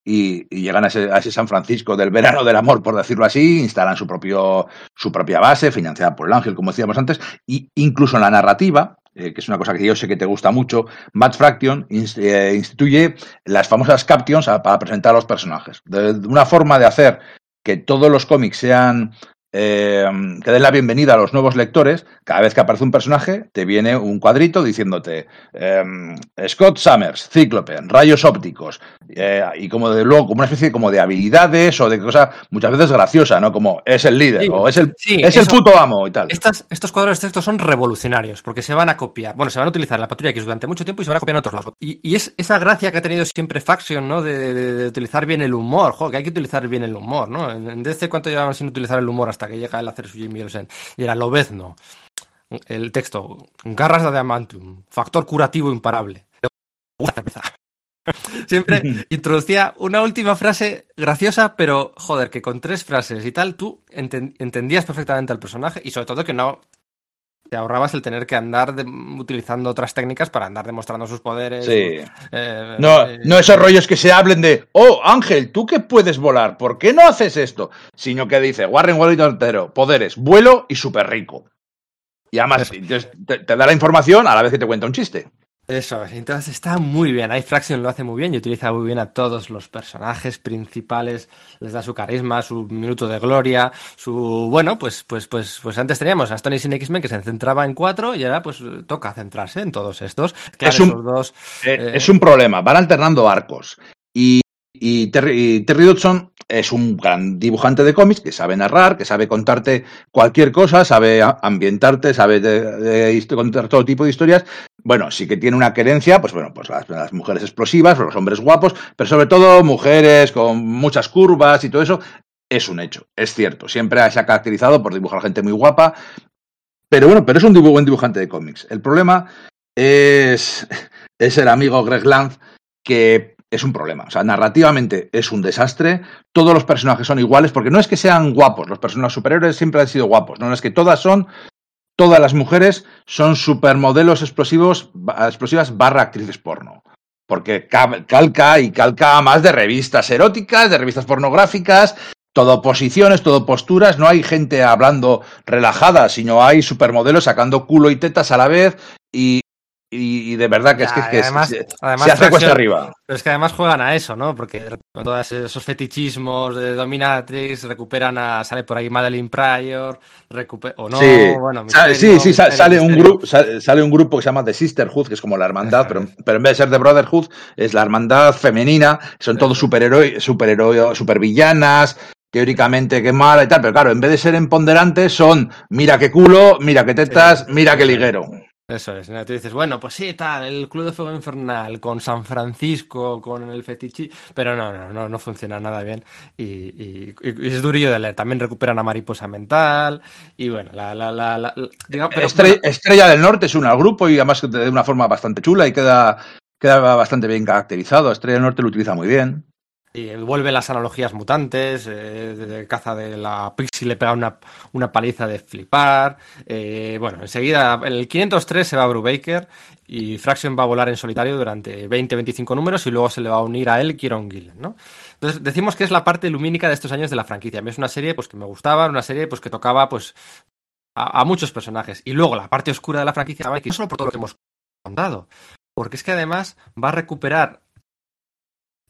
y, llegan a ese, San Francisco del verano del amor, por decirlo así, instalan su, propio, su propia base, financiada por el Ángel, como decíamos antes, y incluso en la narrativa, eh, que es una cosa que yo sé que te gusta mucho, Matt Fraction eh, instituye las famosas captions para presentar a los personajes. de, una forma de hacer que todos los cómics sean eh, que den la bienvenida a los nuevos lectores, cada vez que aparece un personaje, te viene un cuadrito diciéndote em, Scott Summers, Cíclope, rayos ópticos, eh, y como de luego, como una especie de, como de habilidades o de cosas muchas veces graciosa, ¿no? Como es el líder o es el, es el puto amo y tal. estos cuadros de texto son revolucionarios porque se van a copiar, bueno, se van a utilizar en la patrulla X durante mucho tiempo y se van a copiar en otros lados. Y, es esa gracia que ha tenido siempre Faction, ¿no? De, utilizar bien el humor, que hay que utilizar bien el humor, ¿no? En, desde cuánto llevamos sin utilizar el humor hasta que llega el hacer su Jimmy Y era Lobezno. El texto, garras de adamantium, factor curativo imparable. Siempre introducía una última frase graciosa, pero joder, que con tres frases y tal tú entendías perfectamente al personaje y sobre todo que no te ahorrabas el tener que andar utilizando otras técnicas para andar demostrando sus poderes. Sí. Eh, no, eh, no esos rollos que se hablen de, oh, Ángel, tú que puedes volar, ¿por qué no haces esto? Sino que dice, Warren Wellington entero, poderes, vuelo y súper rico. Y además te, te, da la información a la vez que te cuenta un chiste. Eso, entonces está muy bien. Hay Fraction lo hace muy bien y utiliza muy bien a todos los personajes principales, les da su carisma, su minuto de gloria, su bueno, pues, pues, pues, pues antes teníamos a Stone Sin X-Men que se centraba en cuatro y ahora pues toca centrarse en todos estos. es, un, dos, eh, eh, es un problema, van alternando arcos. Y, y Terry, Terry Dodson es un gran dibujante de cómics que sabe narrar, que sabe contarte cualquier cosa, sabe ambientarte, sabe contar todo tipo de historias. Bueno, sí que tiene una querencia, pues bueno, pues las, mujeres explosivas, los hombres guapos, pero sobre todo mujeres con muchas curvas y todo eso. Es un hecho, es cierto. Siempre se ha caracterizado por dibujar gente muy guapa. Pero bueno, pero es un buen dibujante de cómics. El problema es, es el amigo Greg Lanz que es un problema. O sea, narrativamente es un desastre. Todos los personajes son iguales, porque no es que sean guapos, los personajes superiores siempre han sido guapos, no es que todas son, todas las mujeres son supermodelos explosivos, explosivas barra actrices porno. Porque calca y calca más de revistas eróticas, de revistas pornográficas, todo posiciones, todo posturas, no hay gente hablando relajada, sino hay supermodelos sacando culo y tetas a la vez y, y, de verdad que es que, además, se, hace cuesta arriba. Pero es que además juegan a eso, ¿no? Porque con todos esos fetichismos de Dominatrix recuperan a. Sale por ahí Madeline Pryor, o no, sí. bueno. sí, sí, sale, un grupo, sale, un grupo que se llama The Sisterhood, que es como la hermandad, pero, pero, en vez de ser The Brotherhood, es la hermandad femenina, son todos superhéroes, superhéroes, supervillanas, teóricamente que mala y tal, pero claro, en vez de ser empoderantes son mira qué culo, mira qué tetas, mira qué liguero. Eso es, tú dices, bueno, pues sí, tal, el Club de Fuego Infernal con San Francisco, con el Fetichi, pero no, no, no, no funciona nada bien y, es durillo de leer. También recuperan a Mariposa Mental y bueno, la... la, la, Estrella, del Norte es un grupo y además de una forma bastante chula y queda, queda bastante bien caracterizado. Estrella del Norte lo utiliza muy bien. Y vuelve las analogías mutantes, eh, de caza de la Pixie le pega una, una paliza de flipar. Eh, bueno, enseguida, en el 503 se va Brubaker y Fraction va a volar en solitario durante 20-25 números y luego se le va a unir a él Kieron Gillen, ¿no? Entonces decimos que es la parte lumínica de estos años de la franquicia. A mí es una serie pues, que me gustaba, una serie pues, que tocaba pues, a, muchos personajes. Y luego la parte oscura de la franquicia, no solo por todo lo que hemos contado, porque es que además va a recuperar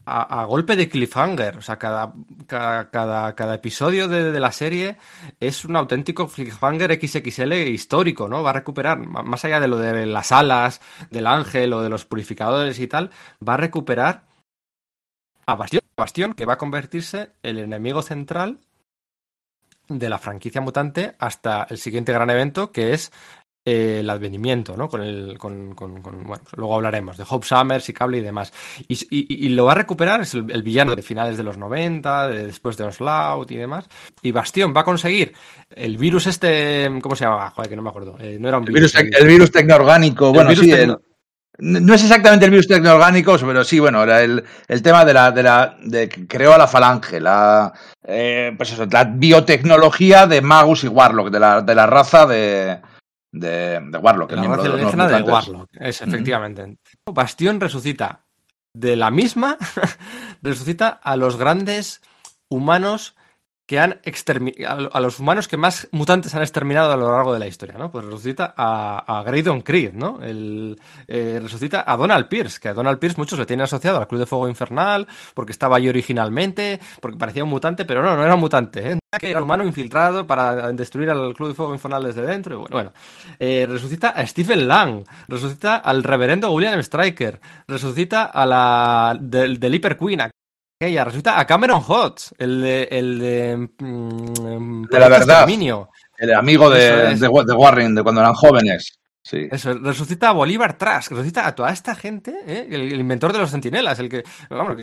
a, golpe de cliffhanger. O sea, cada, cada, cada, episodio de, la serie es un auténtico cliffhanger XXL histórico, ¿no? Va a recuperar, más allá de lo de las alas, del ángel o de los purificadores y tal, va a recuperar a Bastión, que va a convertirse el enemigo central de la franquicia mutante hasta el siguiente gran evento, que es eh, el advenimiento, ¿no? Con el, con, con, bueno, pues luego hablaremos de Hope Summers y Cable y demás. Y, y, lo va a recuperar, es el, villano de finales de los 90, después de Onslaught y demás. Y Bastión va a conseguir el virus este, ¿cómo se llama? Joder, que no me acuerdo. Eh, no era un virus. El virus, el virus tecnoorgánico, bueno, sí, no es exactamente el virus tecnoorgánico, pero sí, bueno, era el, el tema de la, de la, de creó a la falange, la, eh, pues eso, la biotecnología de Magus y Warlock, de la, de la raza de, de, de Warlock. La raza alienígena de, Warlock, es, efectivamente. Bastión resucita de la misma, resucita a los grandes humanos que han exterminado, a los humanos que más mutantes han exterminado a lo largo de la historia, ¿no? Pues resucita a, a Graydon Creed, ¿no? El, eh, resucita a Donald Pierce, que a Donald Pierce muchos le tienen asociado al Club de Fuego Infernal, porque estaba allí originalmente, porque parecía un mutante, pero no, no era un mutante, ¿eh? Era un humano infiltrado para destruir al Club de Fuego Infernal desde dentro. Y bueno, bueno. Eh, resucita a Stephen Lang, resucita al reverendo William Stryker, resucita a la del, del Hyper Queen, ella resulta a Cameron Hodge, el de, el de, mm, de la verdad, el amigo de, de, Warren de cuando eran jóvenes. Sí. Eso, resucita a Bolívar Trask, resucita a toda esta gente, ¿eh? el, inventor de los centinelas, el que, vamos,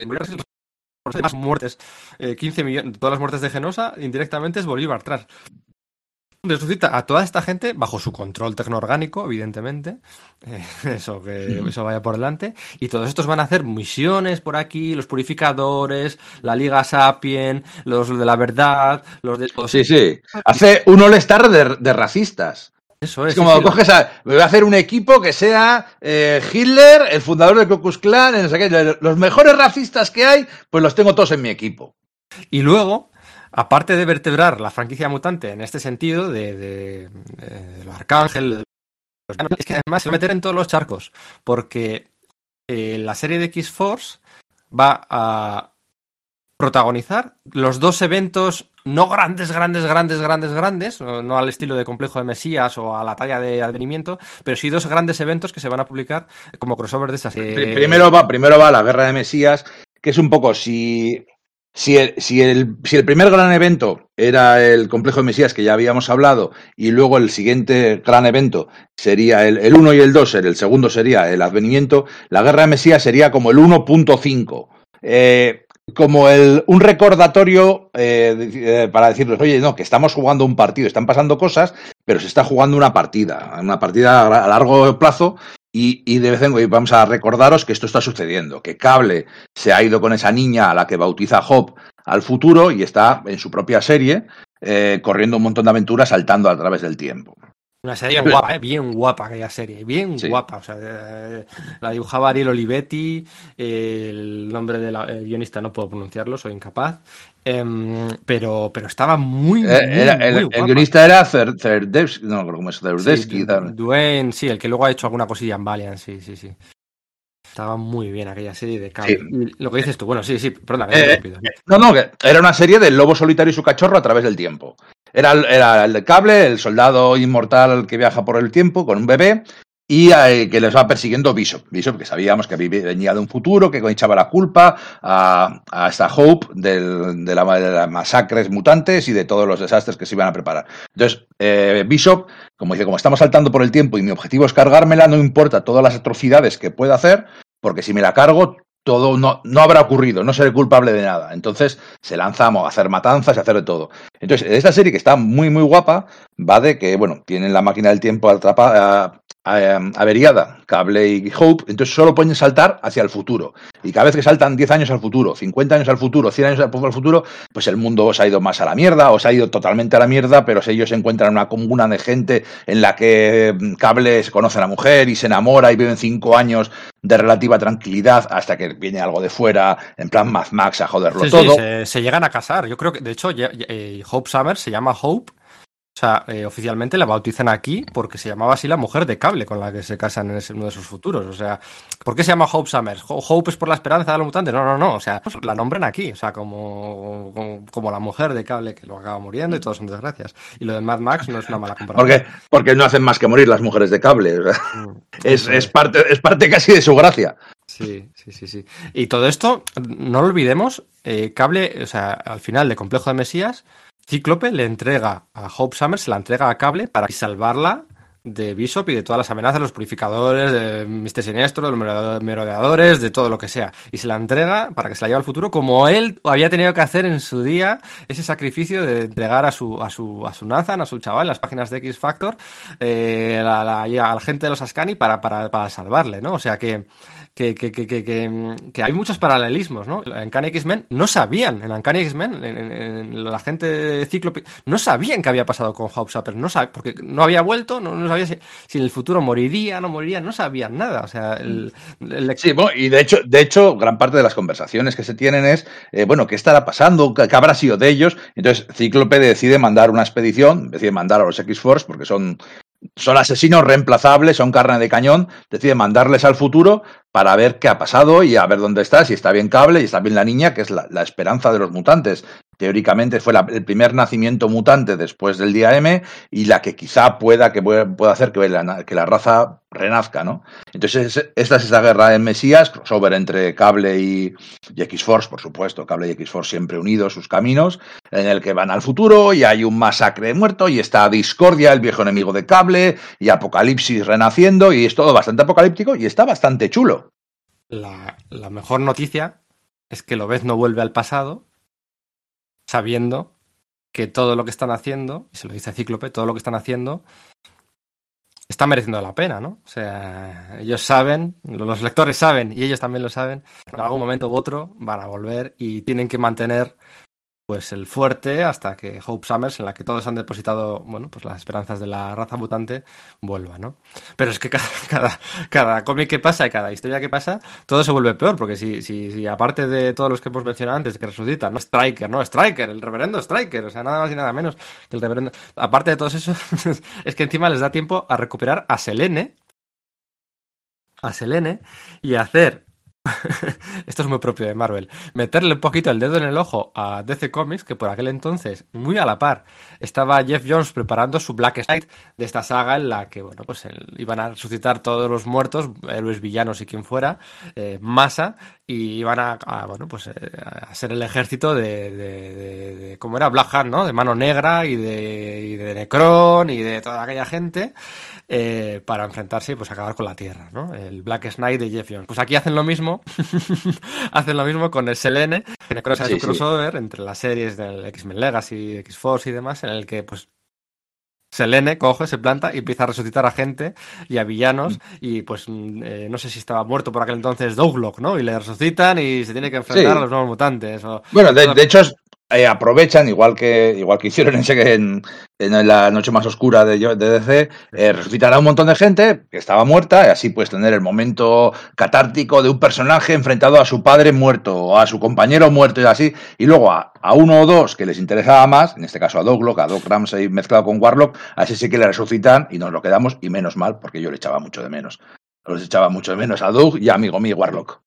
más muertes, eh, 15 millones, todas las muertes de Genosa, indirectamente es Bolívar Trask resucita a toda esta gente bajo su control tecnoorgánico, evidentemente. Eh, eso, que eso vaya por delante. Y todos estos van a hacer misiones por aquí, los purificadores, la Liga Sapien, los de la verdad, los de. Sí, sí. Hace un all-star de, racistas. Eso es. es como coges a. Me voy a hacer un equipo que sea eh, Hitler, el fundador del Ku Klux Klan, los mejores racistas que hay, pues los tengo todos en mi equipo. Y luego aparte de vertebrar la franquicia mutante en este sentido de, de, de, Arcángel, es que además se va a meter en todos los charcos, porque eh, la serie de X-Force va a protagonizar los dos eventos no grandes, grandes, grandes, grandes, grandes, no, al estilo de complejo de Mesías o a la talla de advenimiento, pero sí dos grandes eventos que se van a publicar como crossover de esa serie. Primero va, primero va la guerra de Mesías, que es un poco si si el, si, el, si el, primer gran evento era el complejo de Mesías que ya habíamos hablado y luego el siguiente gran evento sería el, el 1 y el 2, el segundo sería el advenimiento, la guerra de Mesías sería como el 1.5. Eh, como el, un recordatorio eh, eh, para decirles, oye, no, que estamos jugando un partido, están pasando cosas, pero se está jugando una partida, una partida a largo plazo y, de vez en cuando vamos a recordaros que esto está sucediendo, que Cable se ha ido con esa niña a la que bautiza Hop al futuro y está en su propia serie eh, corriendo un montón de aventuras saltando a través del tiempo. Una serie guapa, ¿eh? bien guapa aquella serie, bien guapa. O sea, eh, la dibujaba Ariel Olivetti, el nombre del guionista no puedo pronunciarlo, soy incapaz. Em, pero, pero estaba muy, eh, el, guionista era Zerdevsky, no creo cómo es Zerdevsky. Sí, Dwayne, sí, el que luego ha hecho alguna cosilla en Valiant, sí, sí, sí. Estaba muy bien aquella serie de cable. Lo que dices tú, bueno, sí, sí, perdón, eh, rápido. No, no, era una serie del lobo solitario y su cachorro a través del tiempo. Era, era el de cable, el soldado inmortal que viaja por el tiempo con un bebé y eh, que les va persiguiendo Bishop. Bishop, que sabíamos que venía de un futuro, que echaba la culpa a, a esta Hope del, de, la, de, las masacres mutantes y de todos los desastres que se iban a preparar. Entonces, eh, Bishop, como dice, como estamos saltando por el tiempo y mi objetivo es cargármela, no importa todas las atrocidades que pueda hacer, porque si me la cargo, todo no, no, habrá ocurrido, no seré culpable de nada. Entonces se lanzamos a hacer matanzas y hacer de todo. Entonces, esta serie que está muy, muy guapa, va de que, bueno, tienen la máquina del tiempo atrapada, averiada, Cable y Hope, entonces solo pueden saltar hacia el futuro. Y cada vez que saltan 10 años al futuro, 50 años al futuro, 100 años al futuro, pues el mundo os ha ido más a la mierda, os ha ido totalmente a la mierda, pero si ellos se encuentran una comuna de gente en la que mm, Cable se conoce a la mujer y se enamora y viven 5 años de relativa tranquilidad hasta que viene algo de fuera, en plan Mad Max a joderlo sí, todo. Sí, se, se, llegan a casar. Yo creo que, de hecho, eh, Hope Summer se llama Hope o sea, eh, oficialmente la bautizan aquí porque se llamaba así la mujer de cable con la que se casan en ese, uno de sus futuros. O sea, ¿por qué se llama Hope Summers? ¿Hope es por la esperanza de los mutantes? No, no, no. O sea, la nombran aquí. O sea, como, como, como, la mujer de cable que lo acaba muriendo y todos son desgracias. Y lo de Mad Max no es una mala comparación. Porque, porque no hacen más que morir las mujeres de cable. O sea, mm, es, es, parte, es parte casi de su gracia. Sí, sí, sí, sí. Y todo esto, no lo olvidemos, eh, cable, o sea, al final de Complejo de Mesías Cíclope le entrega a Hope Summers, se la entrega a Cable para salvarla de Bishop y de todas las amenazas, los purificadores, de Mr. Siniestro, de los merodeadores, de todo lo que sea. Y se la entrega para que se la lleve al futuro, como él había tenido que hacer en su día ese sacrificio de entregar a su, a su, a su Nathan, a su chaval, en las páginas de X Factor, eh, la, la gente de los Ascani para, para, para salvarle, ¿no? O sea que que, que, que, que, hay muchos paralelismos, ¿no? En Uncanny X-Men no sabían, en Uncanny X-Men, en, la gente de Cíclope, no sabían qué había pasado con Hope Sapper, no sab, porque no había vuelto, no, no sabía si, en el futuro moriría, no moriría, no sabían nada, o sea, el... el... Sí, bueno, y de hecho, de hecho, gran parte de las conversaciones que se tienen es, eh, bueno, ¿qué estará pasando? ¿Qué, ¿Qué, habrá sido de ellos? Entonces, Cíclope decide mandar una expedición, decide mandar a los X-Force, porque son son asesinos reemplazables, son carne de cañón, decide mandarles al futuro para ver qué ha pasado y a ver dónde está, si está bien cable y está bien la niña, que es la, la esperanza de los mutantes. Teóricamente fue el primer nacimiento mutante después del día M y la que quizá pueda, que pueda, hacer que la, raza renazca, ¿no? Entonces, esta es esa guerra en Mesías, crossover entre Cable y, X-Force, por supuesto, Cable y X-Force siempre unidos sus caminos, en el que van al futuro y hay un masacre de muertos y está Discordia, el viejo enemigo de Cable, y Apocalipsis renaciendo, y es todo bastante apocalíptico y está bastante chulo. La, la mejor noticia es que Lobez no vuelve al pasado, sabiendo que todo lo que están haciendo, y se lo dice Cíclope, todo lo que están haciendo está mereciendo la pena, ¿no? O sea, ellos saben, los lectores saben y ellos también lo saben, en algún momento u otro van a volver y tienen que mantener pues el fuerte hasta que Hope Summers, en la que todos han depositado, bueno, pues las esperanzas de la raza mutante, vuelva, ¿no? Pero es que cada, cada, cada cómic que pasa y cada historia que pasa, todo se vuelve peor, porque si, si, si aparte de todos los que hemos mencionado antes, que resucitan, ¿no? Striker, ¿no? Striker, el reverendo Striker, o sea, nada más y nada menos que el reverendo. Aparte de todos esos, es que encima les da tiempo a recuperar a Selene, a Selene, y a hacer esto es muy propio de Marvel, meterle un poquito el dedo en el ojo a DC Comics, que por aquel entonces, muy a la par, estaba Jeff Jones preparando su Black Knight de esta saga en la que, bueno, pues iban a resucitar todos los muertos, héroes villanos y quien fuera, eh, masa, y iban a, a bueno, pues eh, a ser el ejército de, de, de, de, ¿cómo era? Black Hand, ¿no? De Mano Negra y de, y de Necron y de toda aquella gente, eh, para enfrentarse y pues acabar con la Tierra, ¿no? El Black Knight de Jeff Jones. Pues aquí hacen lo mismo, hacen lo mismo con el Selene, que Necron es un crossover sí. entre las series del X-Men Legacy, X-Force y demás, en el que pues Selene coge, se planta y empieza a resucitar a gente y a villanos. Y pues eh, no sé si estaba muerto por aquel entonces Douglock, ¿no? Y le resucitan y se tiene que enfrentar sí. a los nuevos mutantes. O... Bueno, de, de hecho, eh, aprovechan, igual que igual que hicieron en, en, la noche más oscura de, de DC, eh, resucitan a un montón de gente que estaba muerta y así puedes tener el momento catártico de un personaje enfrentado a su padre muerto o a su compañero muerto y así, y luego a, a uno o dos que les interesaba más, en este caso a Douglock, a Doc Ramsey mezclado con Warlock, así sí que le resucitan y nos lo quedamos y menos mal porque yo le echaba mucho de menos. Los echaba mucho de menos a Doug y a amigo mío Warlock.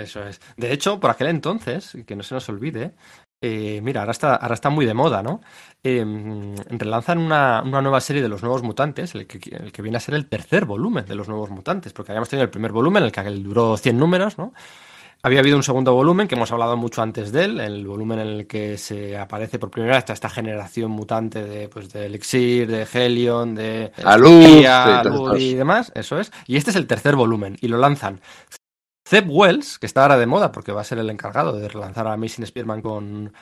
Eso es. De hecho, por aquel entonces, que no se nos olvide, eh, mira, ahora está, ahora está muy de moda, ¿no? Em, relanzan una, una, nueva serie de los nuevos mutantes, el que, el que, viene a ser el tercer volumen de los nuevos mutantes, porque habíamos tenido el primer volumen, el que duró 100 números, ¿no? Había habido un segundo volumen que hemos hablado mucho antes de él, el volumen en el que se aparece por primera vez esta generación mutante de, pues, de Elixir, de Helion, de Alud, y demás, eso es. Y este es el tercer volumen y lo lanzan Zeb Wells, que está ahora de moda porque va a ser el encargado de relanzar a Amazing Spearman con,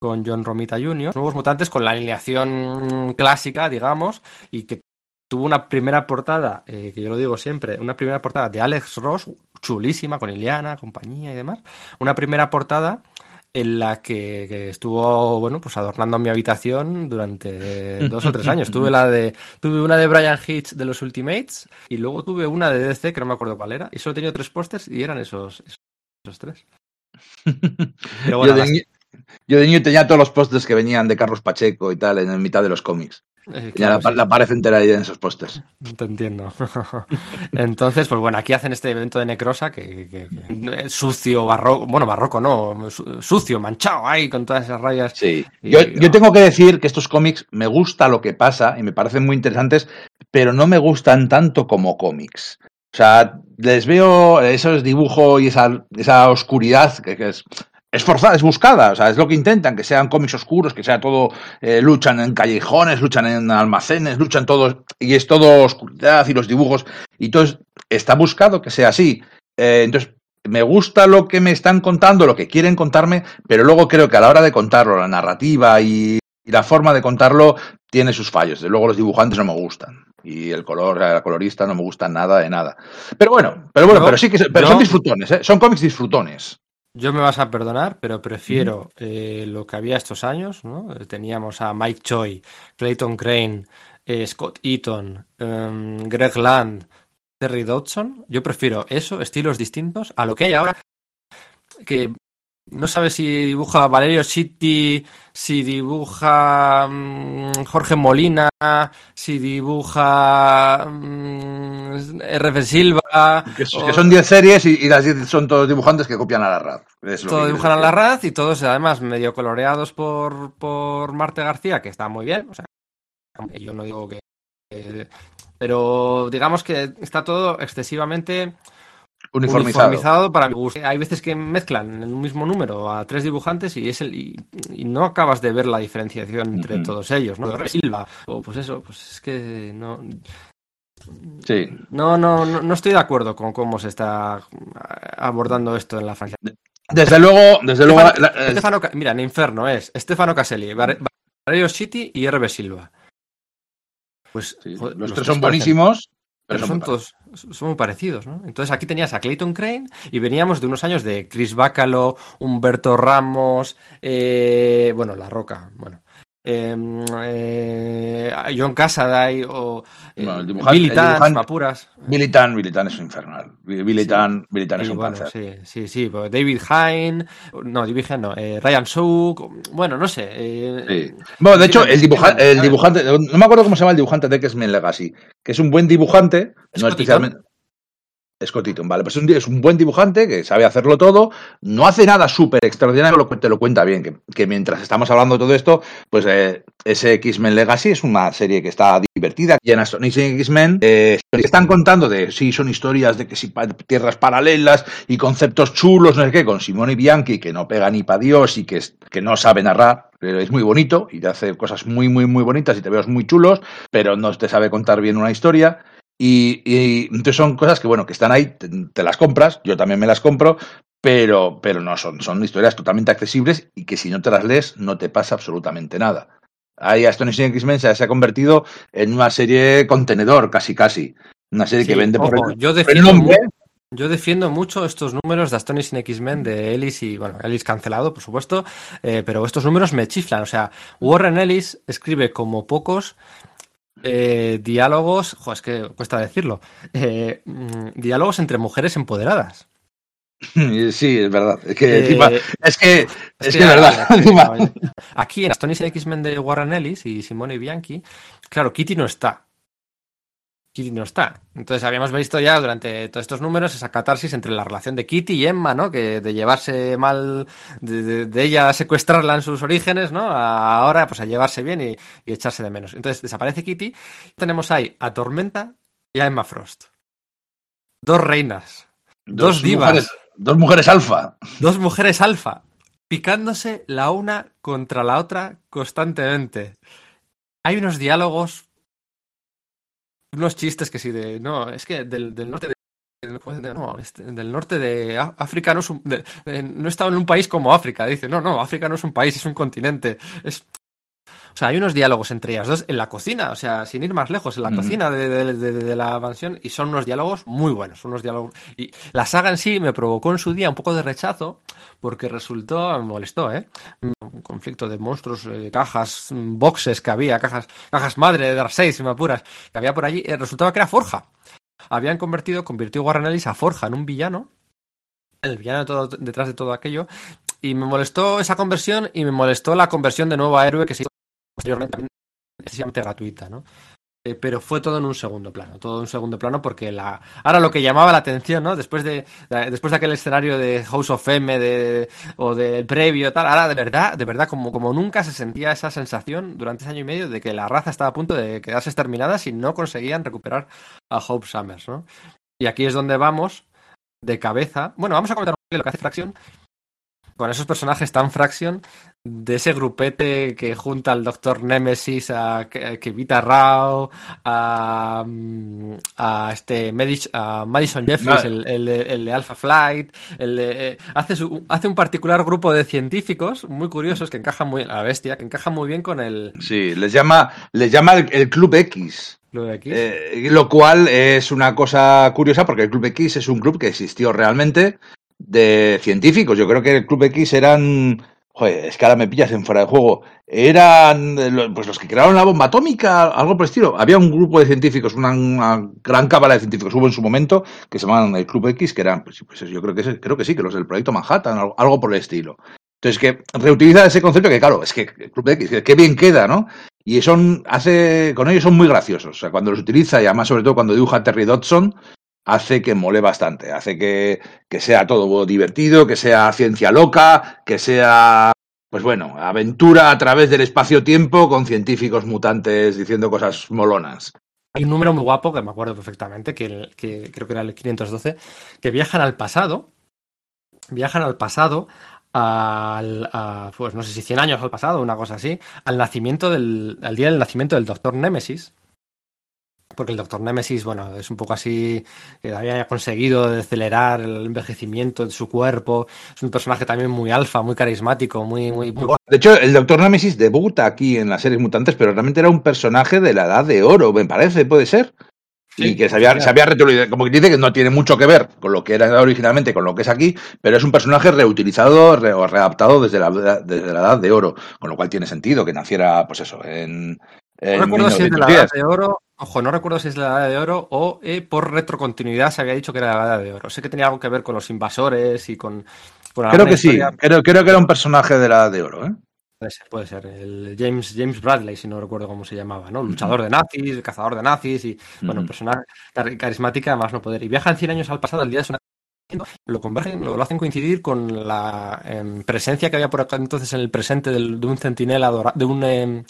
con John Romita Jr., nuevos mutantes con la alineación clásica, digamos, y que tuvo una primera portada, eh, que yo lo digo siempre, una primera portada de Alex Ross, chulísima, con Iliana, compañía y demás. Una primera portada en la que, estuvo, bueno, pues adornando mi habitación durante dos o tres años. tuve la de, tuve una de Brian Hitch de los Ultimates y luego tuve una de DC, que no me acuerdo cuál era, y solo tenido tres pósters y eran esos, esos, tres. yo, de, yo, de, niño tenía todos los pósters que venían de Carlos Pacheco y tal en mitad de los cómics. Eh, ya la, aparece entera ahí en esos pósters. Te entiendo. Entonces, pues bueno, aquí hacen este evento de necrosa que, es sucio, barroco, bueno, barroco no, sucio, manchado ahí con todas esas rayas. Sí. yo, yo, tengo que decir que estos cómics me gusta lo que pasa y me parecen muy interesantes, pero no me gustan tanto como cómics. O sea, les veo esos dibujos y esa, esa oscuridad que, que es es forzada, es buscada, o sea, es lo que intentan, que sean cómics oscuros, que sea todo, eh, luchan en callejones, luchan en almacenes, luchan todos, y es todo oscuridad y los dibujos, y todo está buscado que sea así. Eh, entonces, me gusta lo que me están contando, lo que quieren contarme, pero luego creo que a la hora de contarlo, la narrativa y, la forma de contarlo tiene sus fallos. Luego los dibujantes no me gustan. Y el color, la colorista no me gusta nada de nada. Pero bueno, pero bueno, pero sí que pero son disfrutones, ¿eh? son cómics disfrutones. Yo me vas a perdonar, pero prefiero eh, lo que había estos años, ¿no? Teníamos a Mike Choi, Clayton Crane, eh, Scott Eaton, em, Greg Land, Terry Dodson. Yo prefiero eso, estilos distintos, a lo que hay ahora, que no sabes si dibuja Valerio City, si dibuja mm, Jorge Molina, si dibuja mm, RF Silva. Que, son 10 series y, las 10 son todos dibujantes que copian a la RAD. Todos dibujan a la RAD y todos además medio coloreados por, por Marte García, que está muy bien. O sea, yo no digo que. pero digamos que está todo excesivamente uniformizado. para mi gusto. Hay veces que mezclan en un mismo número a tres dibujantes y es el y, no acabas de ver la diferenciación entre todos ellos, ¿no? Silva o pues eso, pues es que no Sí. No, no, no, estoy de acuerdo con cómo se está abordando esto en la Francia. Desde luego, desde luego. mira, en Inferno es Stefano Caselli, Valerio City y RB Silva. Pues los, tres son buenísimos. Pero son todos son muy parecidos, ¿no? Entonces aquí tenías a Clayton Crane y veníamos de unos años de Chris Bacalo, Humberto Ramos, eh, bueno, La Roca, bueno, Em, eh, John Casaday o eh, Billy Tan, Mapuras. Billy Tan, Billy Tan es infernal. Billy Tan, Billy Tan es un bueno, Sí, sí, sí. Pues David Hine, no, David Hine no, eh, Ryan Sook, bueno, no sé. Eh, bueno, de hecho, el, el dibujante, no me acuerdo cómo se llama el dibujante de X-Men Legacy, que es un buen dibujante, no especialmente. Scott vale, pues es un, buen dibujante que sabe hacerlo todo, no hace nada súper extraordinario, te lo cuenta bien, que, mientras estamos hablando de todo esto, pues eh, ese X-Men Legacy es una serie que está divertida, en Astonishing X-Men eh, están contando de, sí, son historias de que si tierras paralelas y conceptos chulos, no sé qué, con Simone Bianchi, que no pega ni para Dios y que, no sabe narrar, es muy bonito y te hace cosas muy, muy, muy bonitas y te veo muy chulos, pero no te sabe contar bien una historia. Y, entonces son cosas que, bueno, que están ahí, te, las compras, yo también me las compro, pero, pero no, son, son historias totalmente accesibles y que si no te las lees no te pasa absolutamente nada. Ahí Astonishing X-Men se, ha convertido en una serie contenedor, casi casi. Una serie que vende por, el, yo defiendo, Yo defiendo mucho estos números de Astonishing X-Men de Ellis y, bueno, Ellis cancelado, por supuesto, eh, pero estos números me chiflan. O sea, Warren Ellis escribe como pocos eh, diálogos, jo, es que cuesta decirlo, eh, mm, diálogos entre mujeres empoderadas. Sí, es verdad. Es que, eh, es que, es, que, verdad. Aquí en Astonishing X-Men de Warren Ellis y Simone Bianchi, claro, Kitty no está. Kitty no está. Entonces habíamos visto ya durante todos estos números esa catarsis entre la relación de Kitty y Emma, ¿no? Que de llevarse mal, de, de, ella secuestrarla en sus orígenes, ¿no? A ahora, pues a llevarse bien y, y, echarse de menos. Entonces desaparece Kitty. Tenemos ahí a Tormenta y a Emma Frost. Dos reinas. Dos, dos divas. Mujeres, dos mujeres alfa. Dos mujeres alfa. Picándose la una contra la otra constantemente. Hay unos diálogos unos chistes que sí de no es que del, del norte de no, este, del norte de África no es un, de, de, no he estado en un país como África dice no no África no es un país es un continente es o sea, hay unos diálogos entre ellas dos en la cocina, o sea, sin ir más lejos, en la mm. cocina de, de, de, de, la mansión, y son unos diálogos muy buenos, unos diálogos. Y la saga en sí me provocó en su día un poco de rechazo, porque resultó, me molestó, ¿eh? Un conflicto de monstruos, eh, cajas, boxes que había, cajas, cajas madre de Darkseid, si me apuras, que había por allí, eh, resultaba que era Forja. Habían convertido, convirtió Warren Ellis a Forja en un villano, el villano de todo, detrás de todo aquello, y me molestó esa conversión y me molestó la conversión de nuevo a héroe que se posteriormente excesivamente gratuita, ¿no? Eh, pero fue todo en un segundo plano, todo en un segundo plano porque la ahora lo que llamaba la atención, ¿no? Después de, de después de aquel escenario de House of M de, o del previo tal, ahora de verdad, de verdad como, como nunca se sentía esa sensación durante ese año y medio de que la raza estaba a punto de quedarse exterminada si no conseguían recuperar a Hope Summers, ¿no? Y aquí es donde vamos de cabeza. Bueno, vamos a comentar lo que hace Fraction con esos personajes tan Fraction de ese grupete que junta al Doctor Nemesis, a Kevita Rao, a, a este Medis, a Madison Jeffries, el, el, el, de Alpha Flight, el de, eh, hace, su, hace un particular grupo de científicos muy curiosos que encajan muy, a la bestia, que encajan muy bien con el... Sí, les llama, les llama el, el Club X. Eh, lo cual es una cosa curiosa porque el Club X es un club que existió realmente de científicos. Yo creo que el Club X eran. Joder, es que ahora me pillas en fuera de juego. Eran pues los que crearon la bomba atómica, algo por el estilo. Había un grupo de científicos, una, gran cábala de científicos, hubo en su momento, que se llamaban el Club X, que eran, pues, pues yo creo que, sí, que los del proyecto Manhattan, algo, por el estilo. Entonces, que reutiliza ese concepto que, claro, es que el Club X, que bien queda, ¿no? Y son, hace, con ellos son muy graciosos. O sea, cuando los utiliza, y además, sobre todo cuando dibuja Terry Dodson, hace que mole bastante, hace que, que, sea todo divertido, que sea ciencia loca, que sea, pues bueno, aventura a través del espacio-tiempo con científicos mutantes diciendo cosas molonas. Hay un número muy guapo que me acuerdo perfectamente, que, que creo que era el 512, que viajan al pasado, viajan al pasado al, pues no sé si 100 años al pasado, una cosa así, al nacimiento del, al día del nacimiento del doctor Némesis, porque el doctor Nemesis, bueno, es un poco así, que había conseguido acelerar el envejecimiento de su cuerpo, es un personaje también muy alfa, muy carismático, muy, muy, muy... De hecho, el doctor Nemesis debuta aquí en las series mutantes, pero realmente era un personaje de la edad de oro, me parece, puede ser. Sí, y que se había, se había reutilizado, como que dice que no tiene mucho que ver con lo que era originalmente, con lo que es aquí, pero es un personaje reutilizado re, o readaptado desde la, desde la edad de oro, con lo cual tiene sentido que naciera, pues eso, en, no recuerdo si es de la edad de oro, ojo, no recuerdo si es la edad de oro o eh, por retrocontinuidad se había dicho que era la edad de oro. Sé que tenía algo que ver con los invasores y con. con creo que historia. sí, creo, creo que era un personaje de la edad de oro, ¿eh? Puede ser, puede ser. El James, James Bradley, si no recuerdo cómo se llamaba, ¿no? Luchador de nazis, cazador de nazis y, bueno, personaje carismática, más no poder. Y viajan 100 años al pasado, el día de su lo convergen, lo, lo hacen coincidir con la eh, presencia que había por acá entonces en el presente del, de un centinela, de un. Eh,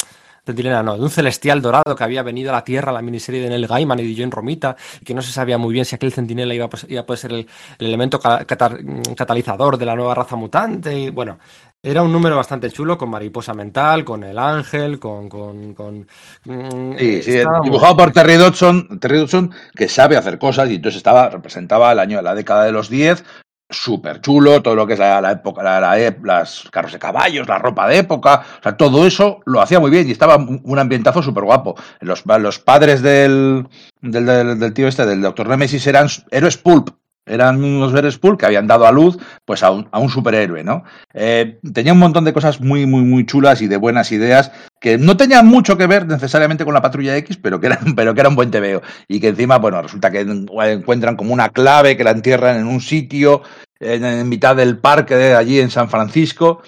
Centinela no, de un celestial dorado que había venido a la Tierra, la miniserie de Neil Gaiman y de John Romita, y que no se sabía muy bien si aquel centinela iba a, iba a poder ser el, el elemento catar, catalizador de la nueva raza mutante. Y bueno, era un número bastante chulo con Mariposa Mental, con El Ángel, con. con, con sí, sí, dibujado por Terry Dodson, Terry Dodson, que sabe hacer cosas y entonces estaba, representaba el año de la década de los 10, súper chulo, todo lo que es la, época, la, las carros de caballos, la ropa de época, o sea, todo eso lo hacía muy bien y estaba un ambientazo súper guapo. Los, los padres del, del, del, del, tío este, del Doctor Nemesis, eran héroes pulp. Eran unos pulp que habían dado a luz pues a un, a un superhéroe, ¿no? Eh, tenía un montón de cosas muy, muy, muy chulas y de buenas ideas que no tenían mucho que ver necesariamente con la patrulla X, pero que eran, pero que era un buen tebeo. Y que encima, bueno, resulta que encuentran como una clave que la entierran en un sitio en, mitad del parque de allí en San Francisco.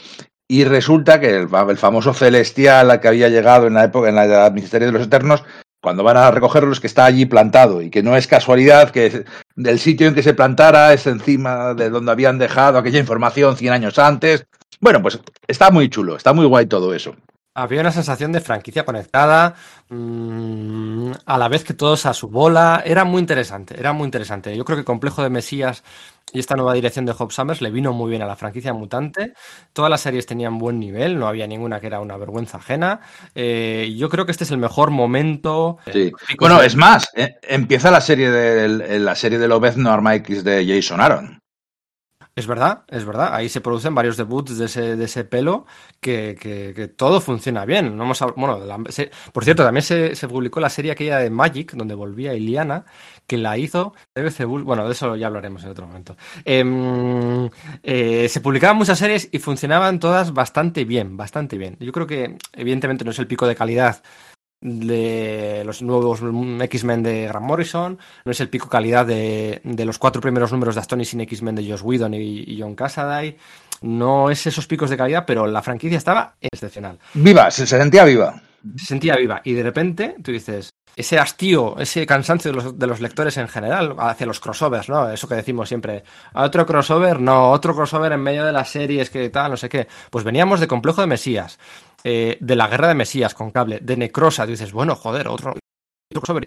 Y resulta que el, famoso celestial que había llegado en la época, en la Ministerio de los Eternos, cuando van a recogerlo es que está allí plantado y que no es casualidad que del sitio en que se plantara es encima de donde habían dejado aquella información 100 años antes. Bueno, pues está muy chulo, está muy guay todo eso. Había una sensación de franquicia conectada, mmm, a la vez que todos a su bola. Era muy interesante, era muy interesante. Yo creo que Complejo de Mesías y esta nueva dirección de Hope Summers le vino muy bien a la franquicia mutante. Todas las series tenían buen nivel, no había ninguna que era una vergüenza ajena. Eh, yo creo que este es el mejor momento. Sí. Bueno, es más, eh, empieza la serie de la serie de Lobezno Armaix de Jason Aaron. Es verdad, es verdad. Ahí se producen varios debuts de ese, de ese pelo que, todo funciona bien. No hemos, bueno, por cierto, también se, publicó la serie aquella de Magic, donde volvía Iliana, que la hizo BBC Bull. Bueno, de eso ya hablaremos en otro momento. Eh, eh, se publicaban muchas series y funcionaban todas bastante bien, bastante bien. Yo creo que, evidentemente, no es el pico de calidad de los nuevos X-Men de Grant Morrison, no es el pico calidad de, de los cuatro primeros números de Astonishing X-Men de Josh Whedon y, y, John Cassaday, no es esos picos de calidad, pero la franquicia estaba excepcional. Viva, se, se sentía viva. Se sentía viva y de repente tú dices, ese hastío, ese cansancio de los, de los, lectores en general hacia los crossovers, ¿no? Eso que decimos siempre. ¿A otro crossover? No, otro crossover en medio de las series que tal, no sé qué. Pues veníamos de Complejo de Mesías, eh, de la Guerra de Mesías con cable, de Necrosa. dices, bueno, joder, otro, otro crossover.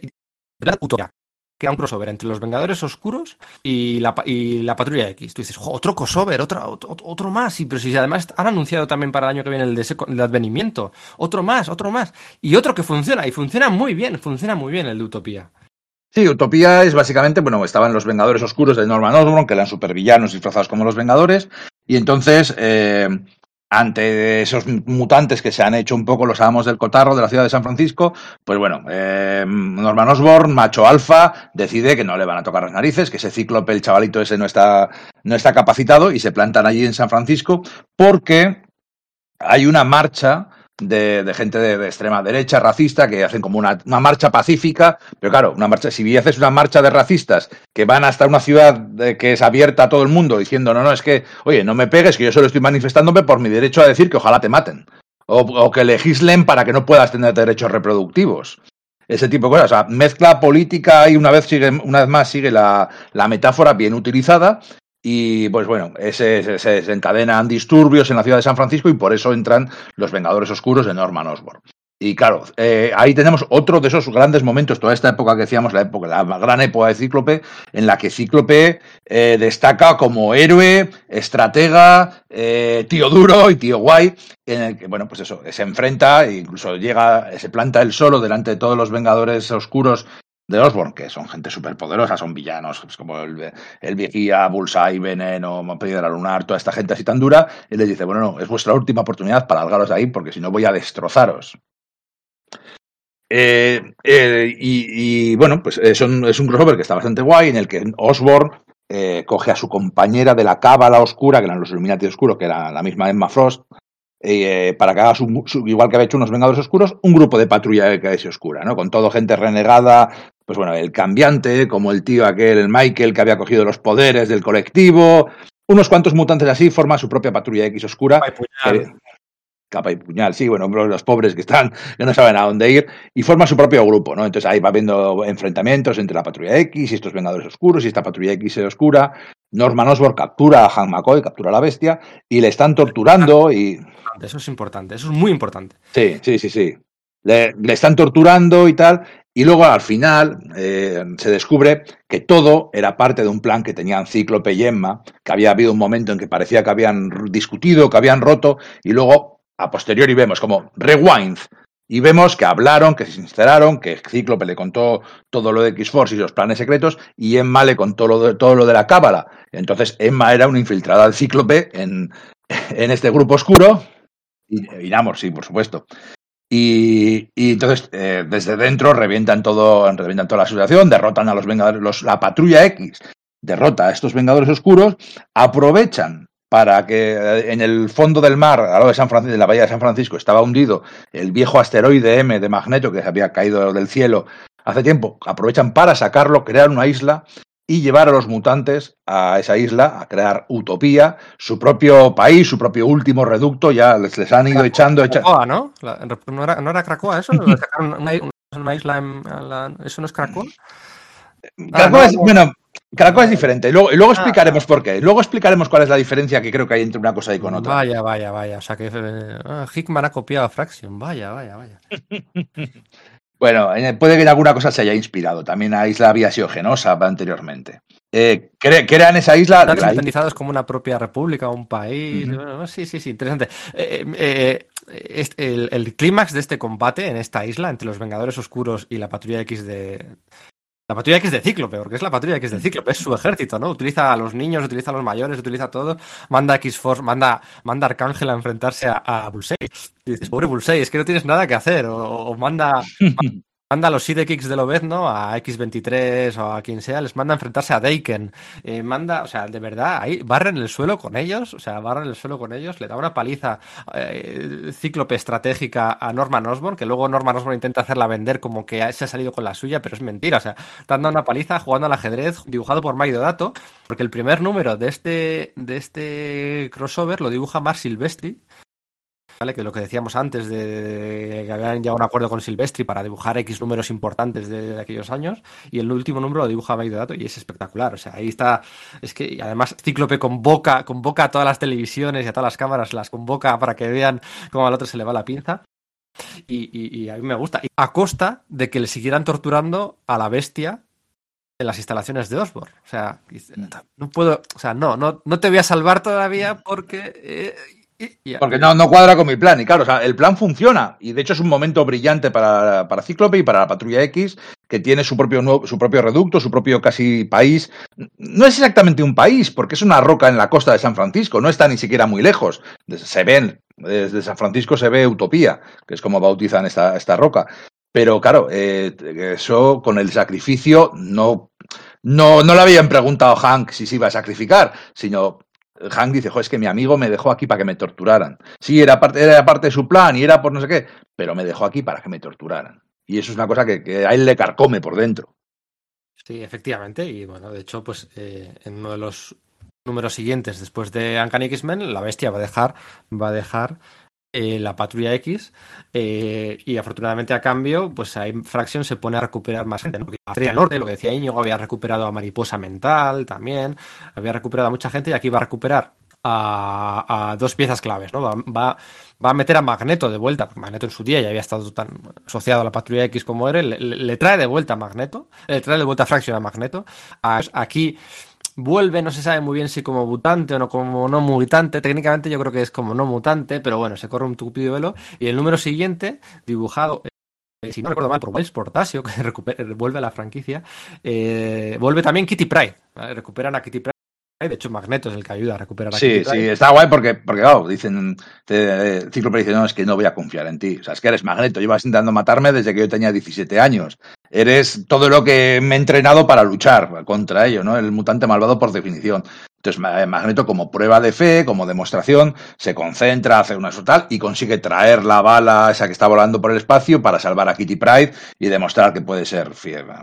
¿Verdad? Utopia. Que era un crossover entre los Vengadores Oscuros y la, y la Patrulla X. Tú dices, otro crossover, otro, otro, otro más. Y, pero si además han anunciado también para el año que viene el de, el advenimiento. Otro más, otro más. Y otro que funciona. Y funciona muy bien, funciona muy bien el de Utopía. Sí, Utopía es básicamente, bueno, estaban los Vengadores Oscuros de Norman Osborn, que eran supervillanos disfrazados como los Vengadores. Y entonces, eh, ante esos mutantes que se han hecho un poco los amos del cotarro de la ciudad de San Francisco, pues bueno, eh, Norman Osborn, macho alfa, decide que no le van a tocar las narices, que ese cíclope, el chavalito ese no está, no está capacitado y se plantan allí en San Francisco porque hay una marcha de, gente de, extrema derecha, racista, que hacen como una, marcha pacífica, pero claro, una marcha, si haces una marcha de racistas que van hasta una ciudad de, que es abierta a todo el mundo diciendo, no, no, es que, oye, no me pegues, que yo solo estoy manifestándome por mi derecho a decir que ojalá te maten. O, o que legislen para que no puedas tener derechos reproductivos. Ese tipo de cosas. O sea, mezcla política y una vez, sigue, una vez más sigue la, la metáfora bien utilizada y pues bueno, ese, se desencadenan disturbios en la ciudad de San Francisco y por eso entran los Vengadores Oscuros de Norman Osborn. Y claro, eh, ahí tenemos otro de esos grandes momentos, toda esta época que decíamos, la época, la gran época de Cíclope, en la que Cíclope eh, destaca como héroe, estratega, eh, tío duro y tío guay, en el que, bueno, pues eso, se enfrenta e incluso llega, se planta él solo delante de todos los Vengadores Oscuros de Osborn, que son gente súper poderosa, son villanos, pues como el, el Vigía, Bullseye, Veneno, Piedra Lunar, toda esta gente así tan dura, y les dice, bueno, no, es vuestra última oportunidad para algaros de ahí, porque si no voy a destrozaros. Eh, eh, y, bueno, pues es un, es un, crossover que está bastante guay, en el que Osborn eh, coge a su compañera de la cábala oscura, que eran los Illuminati oscuros, que era la misma Emma Frost, eh, para que haga su, su, igual que había hecho unos Vengadores Oscuros, un grupo de patrulla de Oscura, ¿no? Con todo gente renegada, pues bueno, el cambiante, como el tío aquel, el Michael, que había cogido los poderes del colectivo, unos cuantos mutantes así, forman su propia patrulla X Oscura. Que, capa y puñal, sí, bueno, los pobres que están, que no saben a dónde ir, y forma su propio grupo, ¿no? Entonces ahí va habiendo enfrentamientos entre la patrulla X y estos Vengadores Oscuros y esta patrulla X oscura. Norman Osborn captura a Han McCoy, captura a la bestia, y le están torturando y... Eso es importante, eso es muy importante. Sí, sí, sí, sí. Le, están torturando y tal, y luego al final eh, se descubre que todo era parte de un plan que tenían Cíclope y Emma, que había habido un momento en que parecía que habían discutido, que habían roto, y luego a posteriori vemos como rewind y vemos que hablaron, que se sinceraron, que Cíclope le contó todo lo de X-Force y los planes secretos y Emma le contó lo de, todo lo de la cábala. Entonces Emma era una infiltrada del Cíclope en, en este grupo oscuro y, sí, por supuesto. Y, y, entonces eh, desde dentro revientan todo, revientan toda la situación, derrotan a los Vengadores, los, la patrulla X, derrota a estos Vengadores Oscuros, aprovechan para que eh, en el fondo del mar, a lo de San Francisco, de la bahía de San Francisco, estaba hundido el viejo asteroide M de Magneto que había caído del cielo hace tiempo, aprovechan para sacarlo, crear una isla y llevar a los mutantes a esa isla, a crear Utopía, su propio país, su propio último reducto, ya les, les han ido Cracoa, echando... Cracoa, ¿no? La, ¿no, era, ¿No era Cracoa eso? Una, una isla en, la... ¿Eso no es Krakow? Krakow es, bueno, Krakow es diferente. Luego, luego explicaremos por qué. Luego explicaremos cuál es la diferencia que creo que hay entre una cosa y con otra. Vaya, vaya, vaya. O sea que eh, Hickman ha copiado a Fraction. Vaya, vaya, vaya. bueno, puede que en alguna cosa se haya inspirado. También la isla había sido genosa anteriormente. Eh, crean esa isla. Están como una propia república, un país. sí, sí, sí, interesante. Eh, eh, eh el, el clímax de este combate en esta isla entre los Vengadores Oscuros y la Patrulla X de, la patrulla X de Cíclope, porque es la patrulla X de Cíclope, es su ejército, ¿no? Utiliza a los niños, utiliza a los mayores, utiliza todo, manda X-Force, manda, manda Arcángel a enfrentarse a, a Bullseye. Y dices, pobre Bullseye, es que no tienes nada que hacer, o, manda, manda a los Sidekicks de Lobezno, a X23 o a quien sea, les manda a enfrentarse a Daken. Eh, manda, o sea, de verdad, ahí barren el suelo con ellos, o sea, barren el suelo con ellos, le da una paliza eh, cíclope estratégica a Norman Osborn, que luego Norman Osborn intenta hacerla vender como que se ha salido con la suya, pero es mentira, o sea, dando una paliza jugando al ajedrez dibujado por Mike Dato, porque el primer número de este, de este crossover lo dibuja Mark Silvestri, Que lo que decíamos antes de que habían llegado a un acuerdo con Silvestri para dibujar X números importantes de, aquellos años, y el último número lo dibuja Mike Dato y es espectacular. O sea, ahí está. Es que además Cíclope convoca, convoca a todas las televisiones y a todas las cámaras, las convoca para que vean cómo al otro se le va la pinza. Y, a mí me gusta. a costa de que le siguieran torturando a la bestia en las instalaciones de Osborne. O sea, no puedo, o sea, no, no, no te voy a salvar todavía porque eh, porque no, no cuadra con mi plan. Y claro, o sea, el plan funciona. Y de hecho es un momento brillante para, para Cíclope y para la Patrulla X, que tiene su propio, su propio reducto, su propio casi país. No es exactamente un país, porque es una roca en la costa de San Francisco. No está ni siquiera muy lejos. Se ven, desde San Francisco se ve Utopía, que es como bautizan esta, esta roca. Pero claro, eh, eso con el sacrificio no, no, no le habían preguntado a Hank si se iba a sacrificar, sino Hank dice, es que mi amigo me dejó aquí para que me torturaran. Sí, era parte, era parte de su plan y era por no sé qué, pero me dejó aquí para que me torturaran. Y eso es una cosa que, a él le carcome por dentro. Sí, efectivamente. Y bueno, de hecho, pues eh, en uno de los números siguientes, después de Uncanny X-Men, la bestia va a dejar, va a dejar eh, la patrulla X eh, y afortunadamente a cambio pues ahí Fraction se pone a recuperar más gente ¿no? la Norte lo que decía Íñigo había recuperado a Mariposa Mental también había recuperado a mucha gente y aquí va a recuperar a, dos piezas claves ¿no? va, va, a meter a Magneto de vuelta porque Magneto en su día ya había estado tan asociado a la patrulla X como era le, trae de vuelta a Magneto le trae de vuelta a Fraction a Magneto aquí vuelve, no se sabe muy bien si como mutante o no como no mutante, técnicamente yo creo que es como no mutante, pero bueno, se corre un tupido velo. Y el número siguiente, dibujado, eh, si no recuerdo mal, por Miles Portasio, que vuelve a la franquicia, eh, vuelve también Kitty Pride, recuperan a Kitty Pride. De hecho, Magneto es el que ayuda a recuperar a Sí, sí, está guay porque, porque claro, dicen, te, eh, Cíclope dice, no, es que no voy a confiar en ti. O sea, es que eres Magneto, llevas intentando matarme desde que yo tenía 17 años. Eres todo lo que me he entrenado para luchar contra ello, ¿no? El mutante malvado por definición. Entonces Magneto como prueba de fe, como demostración, se concentra, hace una tal y consigue traer la bala esa que está volando por el espacio para salvar a Kitty Pride y demostrar que puede ser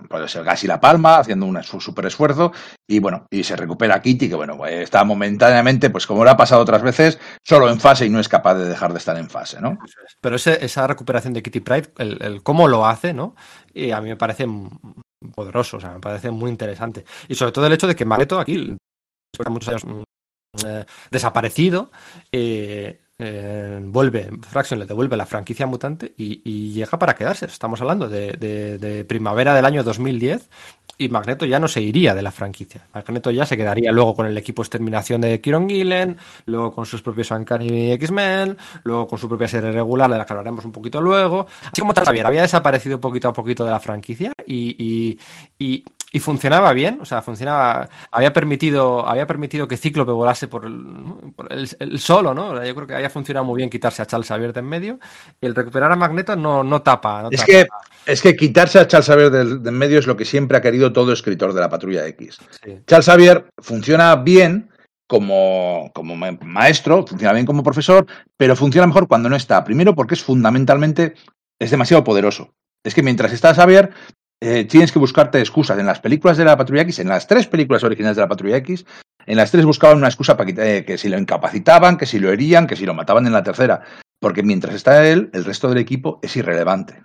puede ser casi la palma, haciendo un super esfuerzo y bueno, y se recupera Kitty que bueno, pues, está momentáneamente, pues como lo ha pasado otras veces, solo en fase y no es capaz de dejar de estar en fase, ¿no? Pero esa recuperación de Kitty Pride, el, el cómo lo hace, ¿no? Y a mí me parece poderoso, o sea, me parece muy interesante. Y sobre todo el hecho de que Magneto aquí muchos años mm, eh, desaparecido, eh, eh, vuelve, Fraction le devuelve la franquicia mutante y, llega para quedarse. Estamos hablando de, primavera del año 2010 y Magneto ya no se iría de la franquicia. Magneto ya se quedaría luego con el equipo exterminación de Kieron Gillen, luego con sus propios Uncanny X-Men, luego con su propia serie regular, de la que hablaremos un poquito luego. Así como tal, había desaparecido poquito a poquito de la franquicia y, y funcionaba bien, o sea, funcionaba, había permitido, había permitido que Cíclope volase por el, solo, ¿no? Yo creo que había funcionado muy bien quitarse a Charles Xavier de en medio y el recuperar a Magneto no, no tapa. es, Que, es que quitarse a Charles Xavier del, de en medio es lo que siempre ha querido todo escritor de la Patrulla X. Charles Xavier funciona bien, como, como, maestro, funciona bien como profesor, pero funciona mejor cuando no está. Primero porque es fundamentalmente, es demasiado poderoso. Es que mientras está Xavier, eh, tienes que buscarte excusas. En las películas de la Patrulla X, en las tres películas originales de la Patrulla X, en las tres buscaban una excusa para que, eh, que si lo incapacitaban, que si lo herían, que si lo mataban en la tercera. Porque mientras está él, el resto del equipo es irrelevante.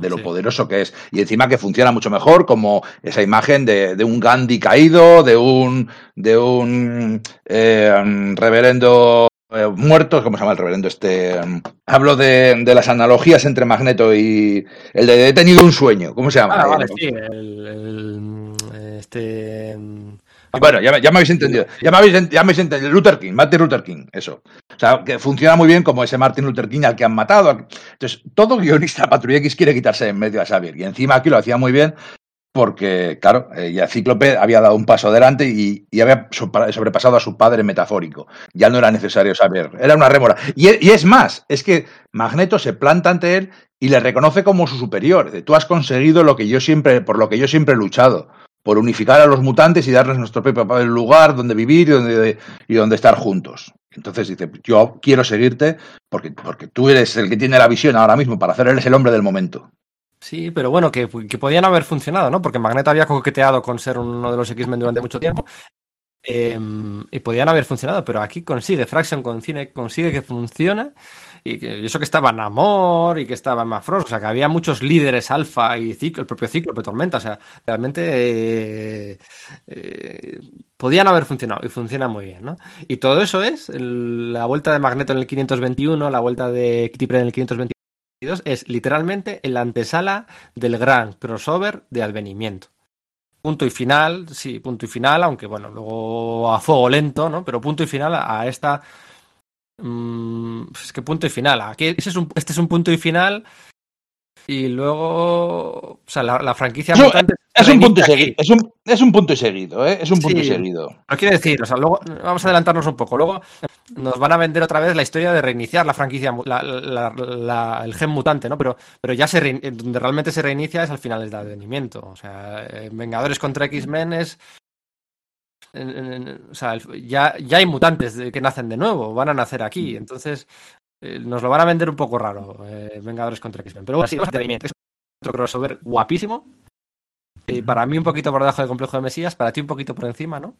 de lo poderoso que es. Y encima que funciona mucho mejor como esa imagen de, de un Gandhi caído, de un, de un eh, reverendo eh, muerto, ¿cómo se llama el reverendo? Este, hablo de, de, las analogías entre Magneto y el de he tenido un sueño, ¿cómo se llama? Ah, vale, sí, el, el, este bueno, ya, ya, me habéis entendido. Ya me habéis, ya me habéis entendido. Luther King, Martin Luther King, eso. O sea, que funciona muy bien como ese Martin Luther King al que han matado. Entonces, todo guionista Patrulla X quiere quitarse en medio a Xavier. Y encima aquí lo hacía muy bien porque, claro, eh, ya Cíclope había dado un paso adelante y, había sobrepasado a su padre metafórico. Ya no era necesario saber. Era una rémora. Y, y, es más, es que Magneto se planta ante él y le reconoce como su superior. Tú has conseguido lo que yo siempre, por lo que yo siempre he luchado por unificar a los mutantes y darles nuestro propio lugar donde vivir y donde, y donde estar juntos. Entonces dice, yo quiero seguirte porque, porque tú eres el que tiene la visión ahora mismo para hacer, eres el hombre del momento. Sí, pero bueno, que, que podían haber funcionado, ¿no? Porque Magneto había coqueteado con ser uno de los X-Men durante mucho tiempo. Eh, y podían haber funcionado, pero aquí consigue, Fraction consigue que funcione y, que, y eso que estaba Namor y que estaba Mafros, o sea, que había muchos líderes alfa y ciclo, el propio ciclo, de Tormenta, o sea, realmente eh, eh, podían haber funcionado y funciona muy bien, ¿no? Y todo eso es la vuelta de Magneto en el 521, la vuelta de Kitty en el 522, es literalmente en la antesala del gran crossover de advenimiento punto y final, sí, punto y final, aunque bueno, luego a fuego lento, ¿no? Pero punto y final a esta Mm, es que punto y final. Aquí este es un punto y final. Y luego. O sea, la, la franquicia es, mutante es un punto y seguido. Es un, es un punto y seguido, ¿eh? Es un punto sí, seguido. Lo quiero decir, o sea, luego vamos a adelantarnos un poco. Luego nos van a vender otra vez la historia de reiniciar la franquicia, la, la, el gen mutante, ¿no? Pero, pero ya se donde realmente se reinicia es al final del advenimiento. O sea, Vengadores contra X-Men es en, en, o sea, ya, ya hay mutantes de, que nacen de nuevo, van a nacer aquí, entonces eh, nos lo van a vender un poco raro, eh, Vengadores contra X-Men. Pero bueno, sí, es otro crossover guapísimo. Y para mí un poquito por debajo del complejo de Mesías, para ti un poquito por encima, ¿no?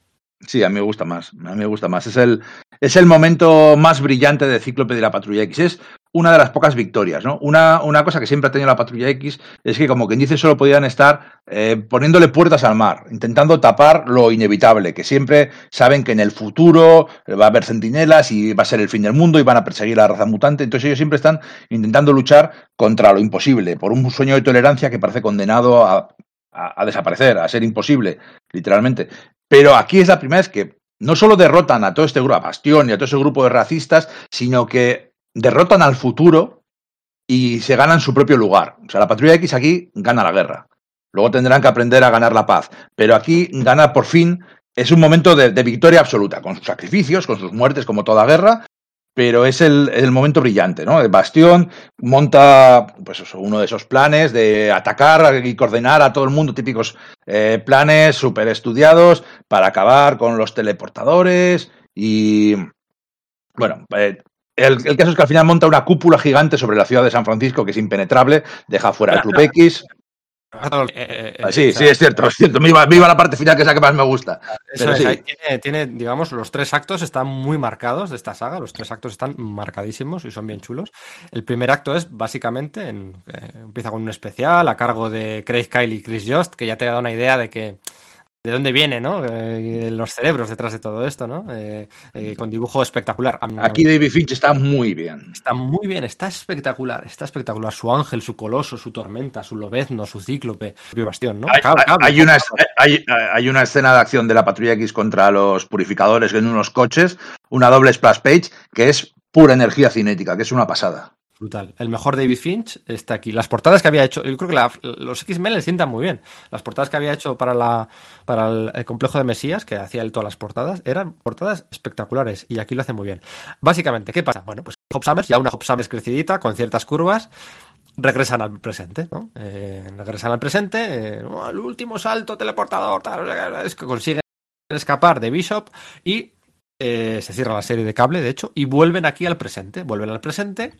Sí, a mí me gusta más, a mí me gusta más. Es el, es el momento más brillante de Cíclope de la Patrulla X. Es una de las pocas victorias, ¿no? Una, una cosa que siempre ha tenido la Patrulla X es que, como quien dice, solo podían estar eh, poniéndole puertas al mar, intentando tapar lo inevitable, que siempre saben que en el futuro va a haber centinelas y va a ser el fin del mundo y van a perseguir a la raza mutante. Entonces ellos siempre están intentando luchar contra lo imposible, por un sueño de tolerancia que parece condenado a, a desaparecer, a ser imposible, literalmente. Pero aquí es la primera vez que no solo derrotan a todo este grupo, a Bastión y a todo ese grupo de racistas, sino que derrotan al futuro y se ganan su propio lugar. O sea, la Patrulla X aquí gana la guerra. Luego tendrán que aprender a ganar la paz. Pero aquí gana por fin, es un momento de, de victoria absoluta, con sus sacrificios, con sus muertes, como toda guerra, pero es el, el, momento brillante, ¿no? El Bastión monta pues eso, uno de esos planes de atacar y coordinar a todo el mundo, típicos eh, planes súper estudiados para acabar con los teleportadores y bueno, eh, el, el, caso es que al final monta una cúpula gigante sobre la ciudad de San Francisco que es impenetrable, deja fuera el Club X. Eh, eh, sí, sí, es cierto, es cierto. Viva, viva, la parte final que es la que más me gusta. Eso es, sí. tiene, tiene, digamos, los tres actos están muy marcados de esta saga. Los tres actos están marcadísimos y son bien chulos. El primer acto es básicamente en, eh, empieza con un especial a cargo de Craig Kyle y Chris Jost, que ya te da una idea de que de dónde viene, ¿no? Eh, los cerebros detrás de todo esto, ¿no? Eh, eh, con dibujo espectacular. Aquí David Finch está muy bien. Está muy bien, está espectacular, está espectacular. Su ángel, su coloso, su tormenta, su lobezno, su cíclope, su bastión, ¿no? Hay, cable, cable, hay, una, hay, hay, una escena de acción de la Patrulla X contra los purificadores en unos coches, una doble splash page, que es pura energía cinética, que es una pasada. Brutal. El mejor David Finch está aquí. Las portadas que había hecho, yo creo que la, los X-Men le sientan muy bien. Las portadas que había hecho para, la, para el, complejo de Mesías, que hacía él todas las portadas, eran portadas espectaculares y aquí lo hace muy bien. Básicamente, ¿qué pasa? Bueno, pues Hop Summers, ya una Hop Summers crecidita, con ciertas curvas, regresan al presente, ¿no? Eh, regresan al presente, eh, oh, el último salto teleportador, es que consiguen escapar de Bishop y eh, se cierra la serie de cable, de hecho, y vuelven aquí al presente, vuelven al presente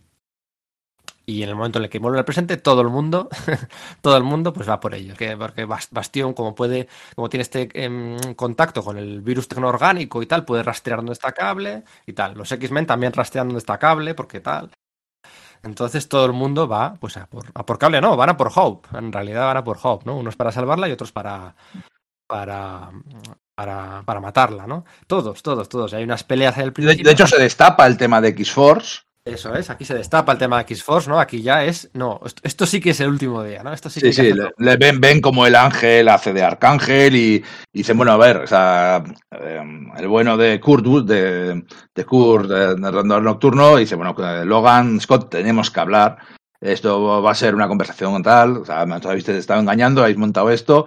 y en el momento en el que vuelve al presente todo el mundo todo el mundo pues va por ellos que, porque Bastión como puede como tiene este eh, contacto con el virus tecnoorgánico y tal puede rastrear dónde está cable y tal los X-Men también rastrean dónde está cable porque tal Entonces todo el mundo va pues a por, a por cable, no, van a por Hope. En realidad van a por Hope, ¿no? Unos para salvarla y otros para, para, para, para matarla, ¿no? Todos, todos, todos. Hay unas peleas al De, principio. de hecho, se destapa el tema de X-Force. Eso es, aquí se destapa el tema de X-Force, ¿no? Aquí ya es. No, esto, esto sí que es el último día, ¿no? Esto sí que Sí, sí, le, ven, ven como el ángel hace de arcángel y, y dicen, bueno, a ver, o sea, eh, el bueno de Kurt, Wood, de, de Kurt, de, de Rondador Nocturno, dice, bueno, Logan, Scott, tenemos que hablar. Esto va a ser una conversación tal, o sea, me habéis estado engañando, habéis montado esto.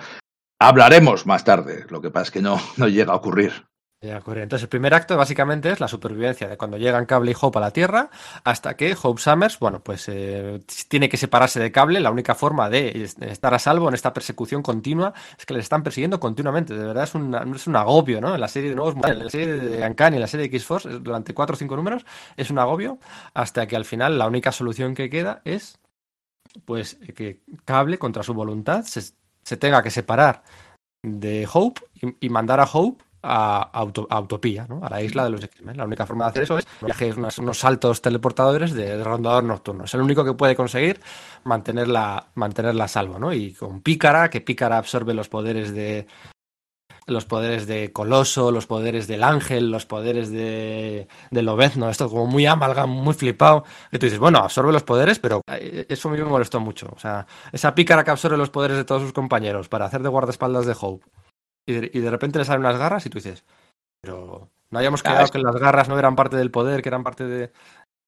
Hablaremos más tarde. Lo que pasa es que no, no llega a ocurrir. Ya ocurre. Entonces, el primer acto básicamente es la supervivencia de cuando llegan Cable y Hope a la Tierra hasta que Hope Summers, bueno, pues eh, tiene que separarse de Cable. La única forma de estar a salvo en esta persecución continua es que les están persiguiendo continuamente. De verdad es, una, es un agobio, ¿no? En la serie de nuevos en la serie de Uncanny, en la serie de X-Force, durante cuatro o cinco números, es un agobio hasta que al final la única solución que queda es pues que Cable, contra su voluntad, se, se tenga que separar de Hope y mandar a Hope a, Auto, a, Utopía, ¿no? a la isla de los X-Men. La única forma de hacer eso es viajes, unos, unos saltos teleportadores de, de, rondador nocturno. Es el único que puede conseguir mantenerla, mantenerla a salvo. ¿no? Y con Pícara, que Pícara absorbe los poderes de los poderes de Coloso, los poderes del Ángel, los poderes de, de Lobezno, esto como muy amalgam, muy flipado, que tú dices, bueno, absorbe los poderes, pero eso a mí me molestó mucho. O sea, esa pícara que absorbe los poderes de todos sus compañeros para hacer de guardaespaldas de Hope y de, y de repente le salen unas garras y tú dices, pero no habíamos quedado ah, es... que las garras no eran parte del poder, que eran parte de...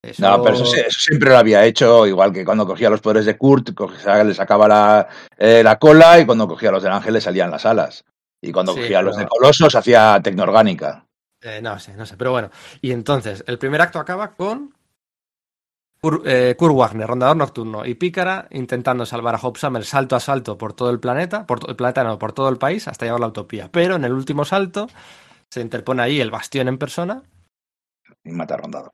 Eso... No, pero eso, eso, siempre lo había hecho, igual que cuando cogía los poderes de Kurt, cogía, le sacaba la, eh, la, cola y cuando cogía los del ángel le salían las alas. Y cuando sí, cogía pero... los de Colosos hacía tecnoorgánica. Eh, no sé, no sé, pero bueno. Y entonces, el primer acto acaba con Kurt, eh, Kurt Wagner, rondador nocturno, y Pícara intentando salvar a Hope Summer salto a salto por todo el planeta, por todo el planeta no, por todo el país, hasta llegar a la utopía. Pero en el último salto se interpone ahí el bastión en persona. Y mata a Rondador.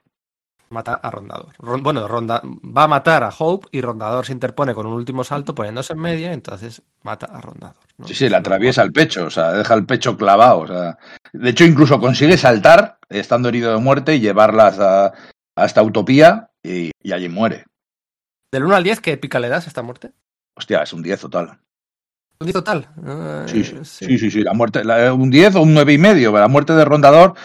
Mata a Rondador. Ron, bueno, Ronda, va a matar a Hope y Rondador se interpone con un último salto poniéndose en media, entonces mata a Rondador. ¿no? Sí, sí, le atraviesa el pecho, o sea, deja el pecho clavado. O sea, de hecho, incluso consigue saltar, estando herido de muerte, y llevarla hasta, hasta Utopía y, y, allí muere. ¿Del 1 al 10 qué pica le das a esta muerte? Hostia, es un 10 total. ¿Un 10 total? Uh, sí, sí, sí, sí, sí, sí, la muerte, la, un 10 o un 9 y medio, la muerte de Rondador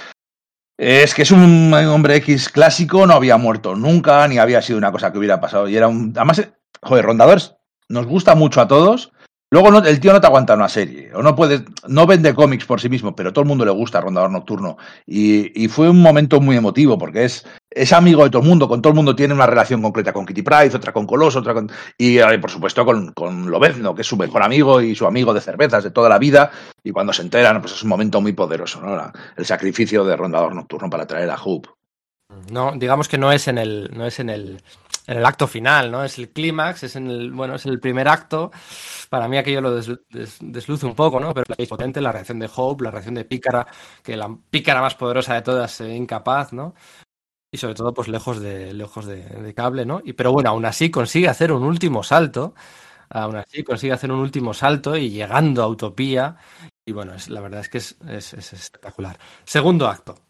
es que es un hombre X clásico, no había muerto nunca, ni había sido una cosa que hubiera pasado. Y era un. Además, joder, Rondadores nos gusta mucho a todos. Luego el tío no te aguanta una serie, o no puede, no vende cómics por sí mismo, pero todo el mundo le gusta Rondador Nocturno. Y, fue un momento muy emotivo, porque es, es amigo de todo el mundo, con todo el mundo tiene una relación concreta con Kitty Price, otra con Coloso, otra con. Y eh, por supuesto con, con Lobezno, que es su mejor amigo y su amigo de cervezas de toda la vida. Y cuando se enteran, pues es un momento muy poderoso, ¿no? El sacrificio de Rondador Nocturno para traer a Hope. No, digamos que no es en el, no es en el, en el acto final, ¿no? Es el clímax, es en el, bueno, es el primer acto. Para mí aquello lo des, des, desluce un poco, ¿no? Pero es potente la reacción de Hope, la reacción de Pícara, que la Pícara más poderosa de todas, eh, incapaz, ¿no? Y sobre todo, pues lejos de, lejos de, cable, ¿no? Y, pero bueno, aún así consigue hacer un último salto. Aún así consigue hacer un último salto y llegando a Utopía. Y bueno, es, la verdad es que es espectacular. Segundo acto.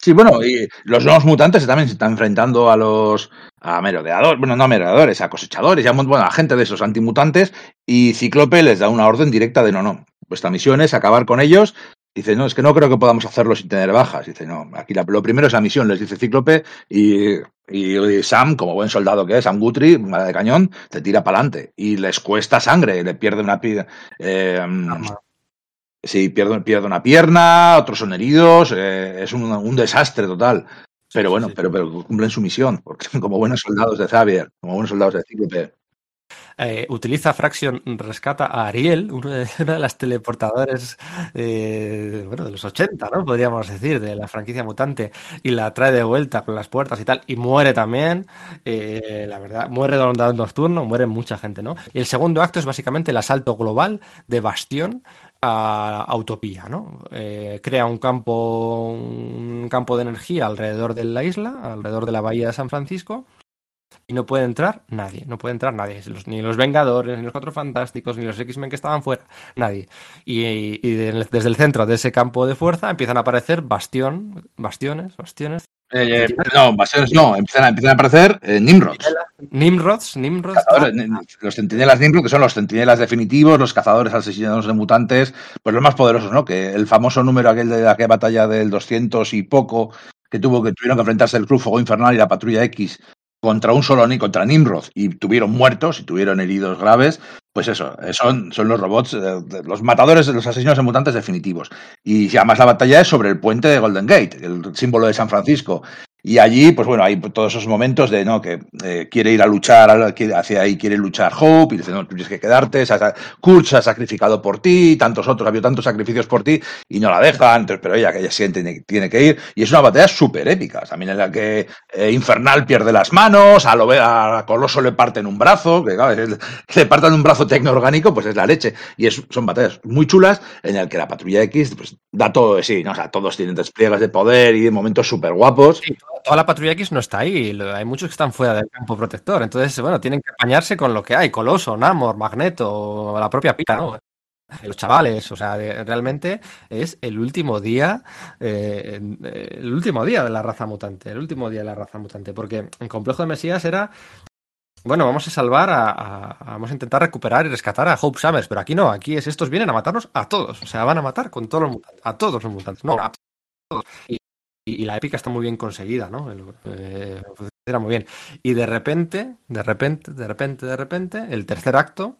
Sí, bueno, y los nuevos mutantes también se están enfrentando a los a merodeadores, bueno, no a merodeadores, a cosechadores, ya, bueno, a gente de esos antimutantes, y Cíclope les da una orden directa de no, no, vuestra misión es acabar con ellos. Dice, no, es que no creo que podamos hacerlo sin tener bajas. Dice, no, aquí la, lo primero es la misión, les dice Cíclope, y, y, y Sam, como buen soldado que es, Sam Guthrie, mala de cañón, te tira para adelante. Y les cuesta sangre, le pierde una... Eh, Sí, pierde, pierde, una pierna, otros son heridos, eh, es un, un, desastre total. Pero bueno, sí, sí. Pero, pero, cumplen su misión, porque como buenos soldados de Xavier, como buenos soldados de Cíclope. Eh, utiliza Fraction, rescata a Ariel, una de, una de las teleportadores eh, bueno, de los 80, ¿no? Podríamos decir, de la franquicia mutante, y la trae de vuelta con las puertas y tal, y muere también, eh, la verdad, muere de un nocturno, muere mucha gente, ¿no? Y el segundo acto es básicamente el asalto global de Bastión a, Utopía, ¿no? Eh, crea un campo, un campo de energía alrededor de la isla, alrededor de la bahía de San Francisco, y no puede entrar nadie, no puede entrar nadie, ni los Vengadores, ni los Cuatro Fantásticos, ni los X-Men que estaban fuera, nadie. Y, y, desde el centro de ese campo de fuerza empiezan a aparecer bastión, bastiones, bastiones, Eh, eh, no, invasiones no, empiezan a, empiezan a aparecer eh, Nimrods. Nimrods, Nimrods. Cazadores, los centinelas Nimrod, que son los centinelas definitivos, los cazadores asesinados de mutantes, pues los más poderosos, ¿no? Que el famoso número aquel de aquella batalla del 200 y poco, que tuvo que tuvieron que enfrentarse el Club Fuego Infernal y la Patrulla X contra un solo contra Nimrod y tuvieron muertos y tuvieron heridos graves, pues eso, son, son los robots, eh, los matadores, los asesinos de mutantes definitivos. Y además la batalla es sobre el puente de Golden Gate, el símbolo de San Francisco. Y allí, pues bueno, hay todos esos momentos de, ¿no? Que eh, quiere ir a luchar, hacia ahí quiere luchar Hope, y dice, no, tienes que quedarte, Kurt se ha sacrificado por ti, tantos otros, ha habido tantos sacrificios por ti, y no la dejan, pero ella que ella siente tiene que ir, y es una batalla súper épica, también en la que eh, Infernal pierde las manos, a, lo, a Coloso le parten un brazo, que, claro, que le partan un brazo tecnoorgánico, pues es la leche, y es, son batallas muy chulas, en el que la Patrulla X, pues da todo de sí, ¿no? o sea, todos tienen despliegues de poder y momentos súper guapos toda la patrulla X no está ahí. Hay muchos que están fuera del campo protector. Entonces, bueno, tienen que apañarse con lo que hay. Coloso, Namor, Magneto, la propia pica, ¿no? Los chavales, o sea, realmente es el último día, eh, el último día de la raza mutante, el último día de la raza mutante, porque el complejo de Mesías era bueno, vamos a salvar a, Vamos a intentar recuperar y rescatar a Hope Summers, pero aquí no, aquí es estos vienen a matarnos a todos. O sea, van a matar con todos los mutantes, a todos los mutantes, no, a todos. Y, y, la épica está muy bien conseguida, ¿no? Eh, era muy bien. Y de repente, de repente, de repente, de repente, el tercer acto,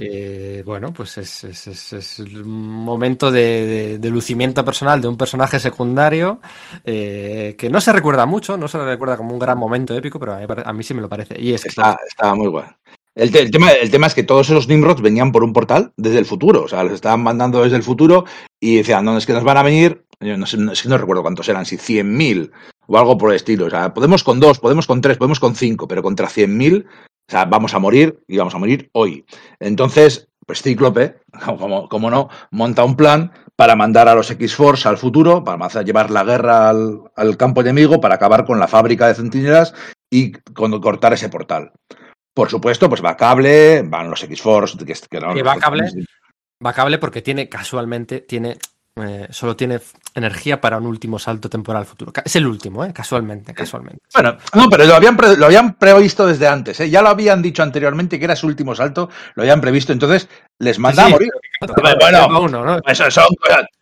eh, bueno, pues es, es, es, es, un momento de, de, lucimiento personal de un personaje secundario eh, que no se recuerda mucho, no se recuerda como un gran momento épico, pero a mí, sí me lo parece. Y es Está, muy bueno. El, el, tema, el tema es que todos esos Nimrods venían por un portal desde el futuro, o sea, los estaban mandando desde el futuro y decían, no, es que nos van a venir no sé, no, no recuerdo cuántos eran, si 100.000 o algo por el estilo. O sea, podemos con dos, podemos con tres, podemos con cinco, pero contra 100.000, o sea, vamos a morir y vamos a morir hoy. Entonces, pues Cíclope, como, como no, monta un plan para mandar a los X-Force al futuro, para llevar la guerra al, al, campo enemigo, para acabar con la fábrica de centinelas y con, cortar ese portal. Por supuesto, pues va cable, van los X-Force. Que, que no, va cable, va cable porque tiene, casualmente, tiene eh, solo tiene energía para un último salto temporal futuro. Es el último, ¿eh? casualmente, casualmente. Bueno, no, pero lo habían, pre lo habían previsto desde antes, ¿eh? ya lo habían dicho anteriormente que era su último salto, lo habían previsto, entonces les manda sí, a morir. Bueno, uno, ¿no? eso son,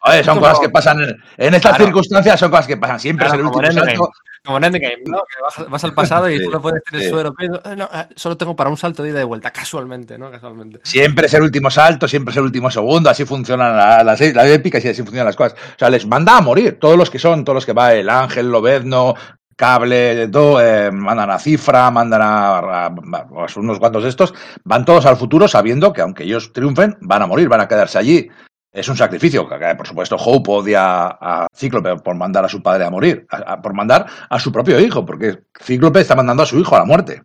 oye, son cosas que pasan en, en estas claro. circunstancias, son cosas que pasan siempre, es el último salto. Como en Endgame, ¿no? Que vas, vas al pasado y sí, solo puedes tener sí. suero. Pero, no, solo tengo para un salto de ida y de vuelta, casualmente, ¿no? Casualmente. Siempre es el último salto, siempre es el último segundo, así funcionan las la, la épicas y así funcionan las cosas. O sea, les manda a morir todos los que son, todos los que va el Ángel, Lobezno, Cable, todo, eh, mandan a Cifra, mandan a, a, a, unos cuantos de estos, van todos al futuro sabiendo que aunque ellos triunfen, van a morir, van a quedarse allí es un sacrificio. Por supuesto, Hope odia a Cíclope por mandar a su padre a morir, a, a, por mandar a su propio hijo, porque Cíclope está mandando a su hijo a la muerte.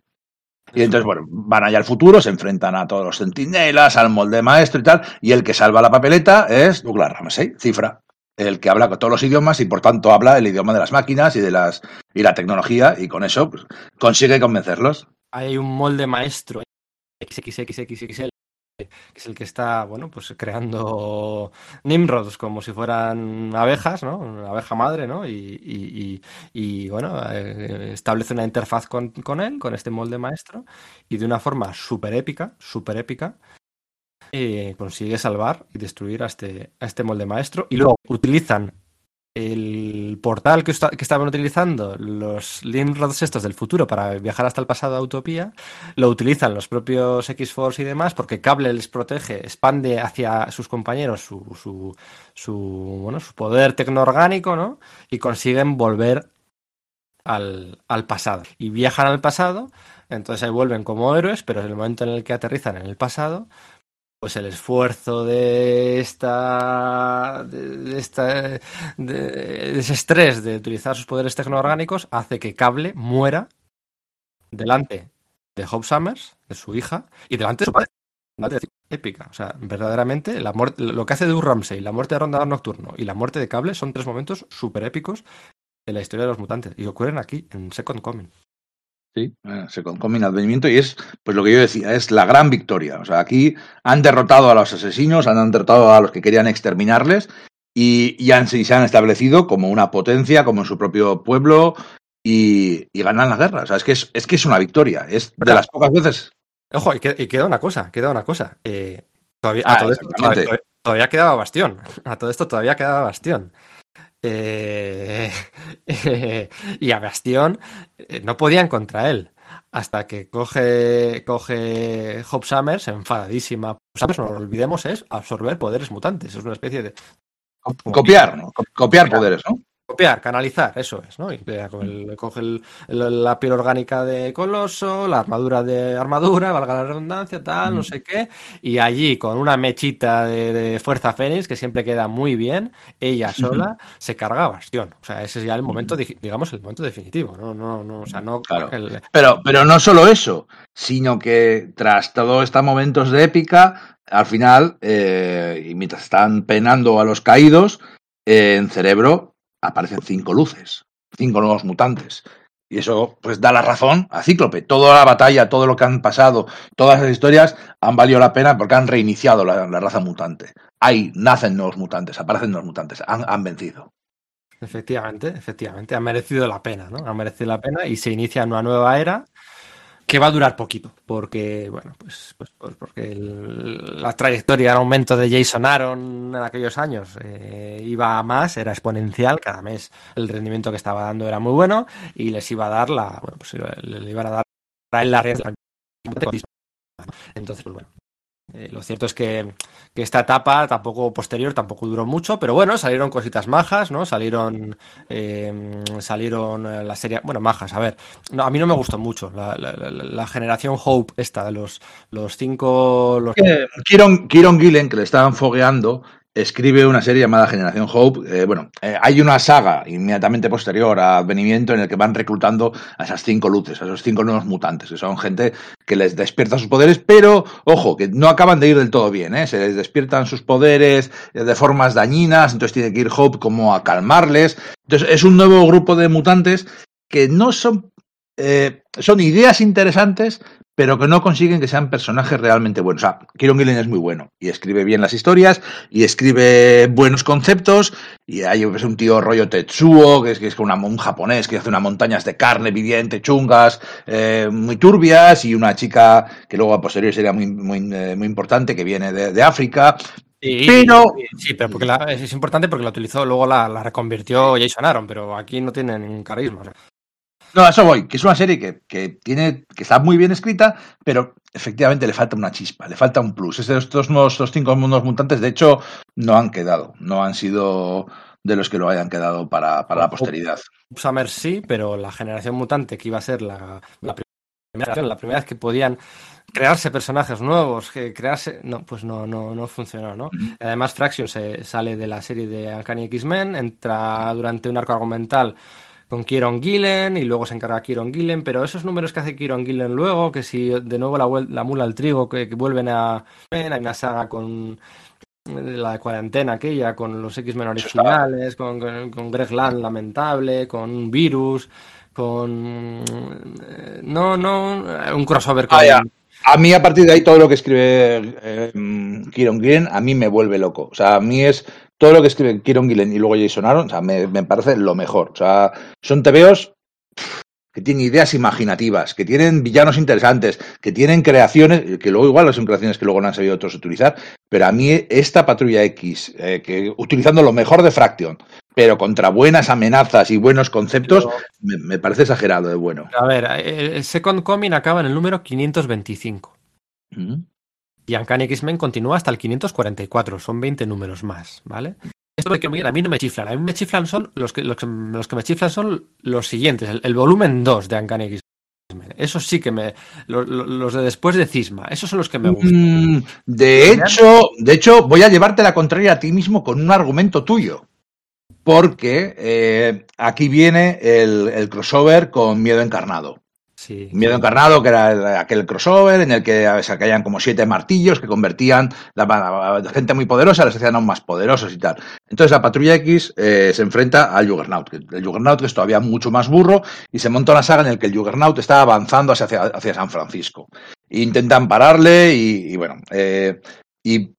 Y entonces, bueno, van allá al futuro, se enfrentan a todos los centinelas, al molde maestro y tal, y el que salva la papeleta es Douglas Ramsey, cifra, el que habla con todos los idiomas y por tanto habla el idioma de las máquinas y de las y la tecnología, y con eso pues, consigue convencerlos. Hay un molde maestro XXXXXL que es el que está, bueno, pues creando Nimrods como si fueran abejas, ¿no? Una abeja madre, ¿no? Y, y, y, bueno, eh, establece una interfaz con, con, él, con este molde maestro, y de una forma súper épica, súper épica, eh, consigue salvar y destruir a este, a este molde maestro. Y luego utilizan el portal que, estaban utilizando los Limrods estos del futuro para viajar hasta el pasado a Utopía, lo utilizan los propios X-Force y demás porque Cable les protege, expande hacia sus compañeros su, su, su, bueno, su poder tecnoorgánico, ¿no? Y consiguen volver al, al pasado. Y viajan al pasado, entonces ahí vuelven como héroes, pero en el momento en el que aterrizan en el pasado, pues el esfuerzo de esta de, esta de, de, ese estrés de utilizar sus poderes tecnoorgánicos hace que Cable muera delante de Hope Summers, de su hija, y delante de su padre. Épica. O sea, verdaderamente, la muerte, lo que hace de Ramsey, la muerte de Rondador Nocturno y la muerte de Cable son tres momentos súper épicos en la historia de los mutantes. Y ocurren aquí, en Second Coming. Sí, eh, se combina advenimiento y es, pues lo que yo decía, es la gran victoria. O sea, aquí han derrotado a los asesinos, han derrotado a los que querían exterminarles y, han, se han establecido como una potencia, como en su propio pueblo, y, ganan la guerra. O sea, es que es, es que es una victoria. Es de las pocas veces. Ojo, y, queda una cosa, queda una cosa. Eh, todavía, ah, todavía, quedaba Bastión. A todo esto todavía quedaba Bastión. Eh, y a Bastión eh, no podían contra él. Hasta que coge, coge Hope Summers, enfadadísima. Summers, no lo olvidemos, es absorber poderes mutantes. Es una especie de. Copiar, ¿no? Copiar poderes, ¿no? Copiar, canalizar, eso es, ¿no? Y coge la piel orgánica de Coloso, la armadura de armadura, valga la redundancia, tal, no mm. sé qué, y allí con una mechita de, Fuerza Fénix, que siempre queda muy bien, ella sola se carga a Bastión. O sea, ese es ya el momento, digamos, el momento definitivo, ¿no? no, no o sea, no... Pero, pero no solo eso, sino que tras todos estos momentos de épica, al final, eh, y mientras están penando a los caídos, eh, en cerebro aparecen cinco luces, cinco nuevos mutantes. Y eso pues da la razón a Cíclope. Toda la batalla, todo lo que han pasado, todas las historias han valido la pena porque han reiniciado la, raza mutante. Ahí nacen nuevos mutantes, aparecen nuevos mutantes, han, han vencido. Efectivamente, efectivamente, ha merecido la pena, ¿no? Ha merecido la pena y se inicia una nueva era que va a durar poquito, porque, bueno, pues, pues, pues porque la trayectoria, el aumento de Jason Aaron en aquellos años eh, iba a más, era exponencial, cada mes el rendimiento que estaba dando era muy bueno y les iba a dar la, bueno, pues le, iban a dar la red. Entonces, pues bueno, eh, lo cierto es que, esta etapa tampoco posterior tampoco duró mucho, pero bueno, salieron cositas majas, ¿no? Salieron eh, salieron eh, la serie, bueno, majas, a ver, no, a mí no me gustó mucho la, generación Hope esta los, los cinco... Los... Kieron, Kieron Gillen, que le estaban fogueando, escribe una serie llamada Generación Hope. Eh, bueno, eh, hay una saga inmediatamente posterior a Advenimiento en el que van reclutando a esas cinco luces, a esos cinco nuevos mutantes, que son gente que les despierta sus poderes, pero, ojo, que no acaban de ir del todo bien, ¿eh? Se les despiertan sus poderes eh, de formas dañinas, entonces tiene que ir Hope como a calmarles. Entonces, es un nuevo grupo de mutantes que no son son ideas interesantes, pero que no consiguen que sean personajes realmente buenos. O sea, Kieron Gillen es muy bueno y escribe bien las historias y escribe buenos conceptos y hay pues, un tío rollo Tetsuo, que es, que es una, un japonés que hace unas montañas de carne viviente, chungas, eh, muy turbias y una chica que luego a posteriori sería muy, muy, eh, muy importante que viene de, África. pero... Sí, pero porque es importante porque la utilizó, luego la, la reconvirtió Jason Aaron, pero aquí no tiene ningún carisma. No, a eso voy, que es una serie que, tiene, que está muy bien escrita, pero efectivamente le falta una chispa, le falta un plus. estos nuevos, estos cinco mundos mutantes, de hecho, no han quedado, no han sido de los que lo hayan quedado para, la posteridad. Summer sí, pero la generación mutante que iba a ser la, primera, la primera vez que podían crearse personajes nuevos, que crearse, no, pues no, no, no funcionó, ¿no? Además, Fraction se sale de la serie de Uncanny X-Men, entra durante un arco argumental con Kieron Gillen y luego se encarga Kieron Gillen, pero esos números que hace Kieron Gillen luego, que si de nuevo la, la mula al trigo, que, vuelven a... Hay una saga con la cuarentena aquella, con los X-Men originales, con, con, Greg Land lamentable, con un virus, con... Eh, no, no, un crossover con... Ah, a mí, a partir de ahí, todo lo que escribe eh, Kieron Gillen, a mí me vuelve loco. O sea, a mí es todo lo que escriben Kieron Gillen y luego Jason Aaron, o sea, me, parece lo mejor. O sea, son TVOs que tienen ideas imaginativas, que tienen villanos interesantes, que tienen creaciones, que luego igual son creaciones que luego no han sabido otros utilizar, pero a mí esta patrulla X, eh, que utilizando lo mejor de Fraction, pero contra buenas amenazas y buenos conceptos, me, parece exagerado de bueno. A ver, el Second Coming acaba en el número 525. Y Uncanny X-Men continúa hasta el 544, son 20 números más, ¿vale? Esto de que a mí no me chiflan, a mí me chiflan son los que, los que, me chiflan son los siguientes, el, volumen 2 de Uncanny X-Men. Esos sí que me. Los, de después de Cisma, esos son los que me gustan. Mm, de hecho, de hecho, voy a llevarte la contraria a ti mismo con un argumento tuyo. Porque eh, aquí viene el crossover con Miedo Encarnado. Miedo encarnado, que era aquel crossover en el que se caían como siete martillos que convertían la, gente muy poderosa, les hacían aún más poderosos y tal. Entonces la Patrulla X eh, se enfrenta al Juggernaut, el Juggernaut es todavía mucho más burro, y se monta una saga en el que el Juggernaut está avanzando hacia, hacia San Francisco. intentan pararle y, bueno, eh, y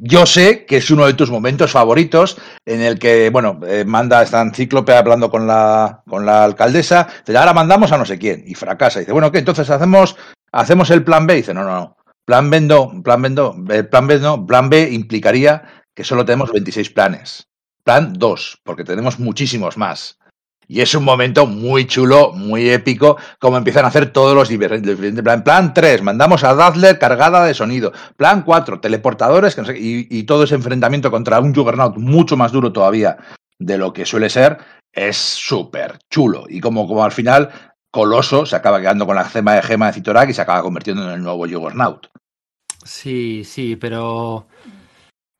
yo sé que es uno de tus momentos favoritos en el que, bueno, eh, manda, está en Cíclope hablando con la, con la alcaldesa, dice, ahora mandamos a no sé quién, y fracasa. Dice, bueno, ¿qué? Entonces hacemos, hacemos el plan B. dice, no, no, no. Plan B no, plan B no, plan B no, plan B implicaría que solo tenemos 26 planes. Plan 2, porque tenemos muchísimos más. Y es un momento muy chulo, muy épico, como empiezan a hacer todos los diferentes. Plan, plan 3, mandamos a Dazzler cargada de sonido. Plan 4, teleportadores, y, todo ese enfrentamiento contra un Juggernaut mucho más duro todavía de lo que suele ser, es súper chulo. Y como, como al final, Coloso se acaba quedando con la gema de gema de Citorak y se acaba convirtiendo en el nuevo Juggernaut. Sí, sí, pero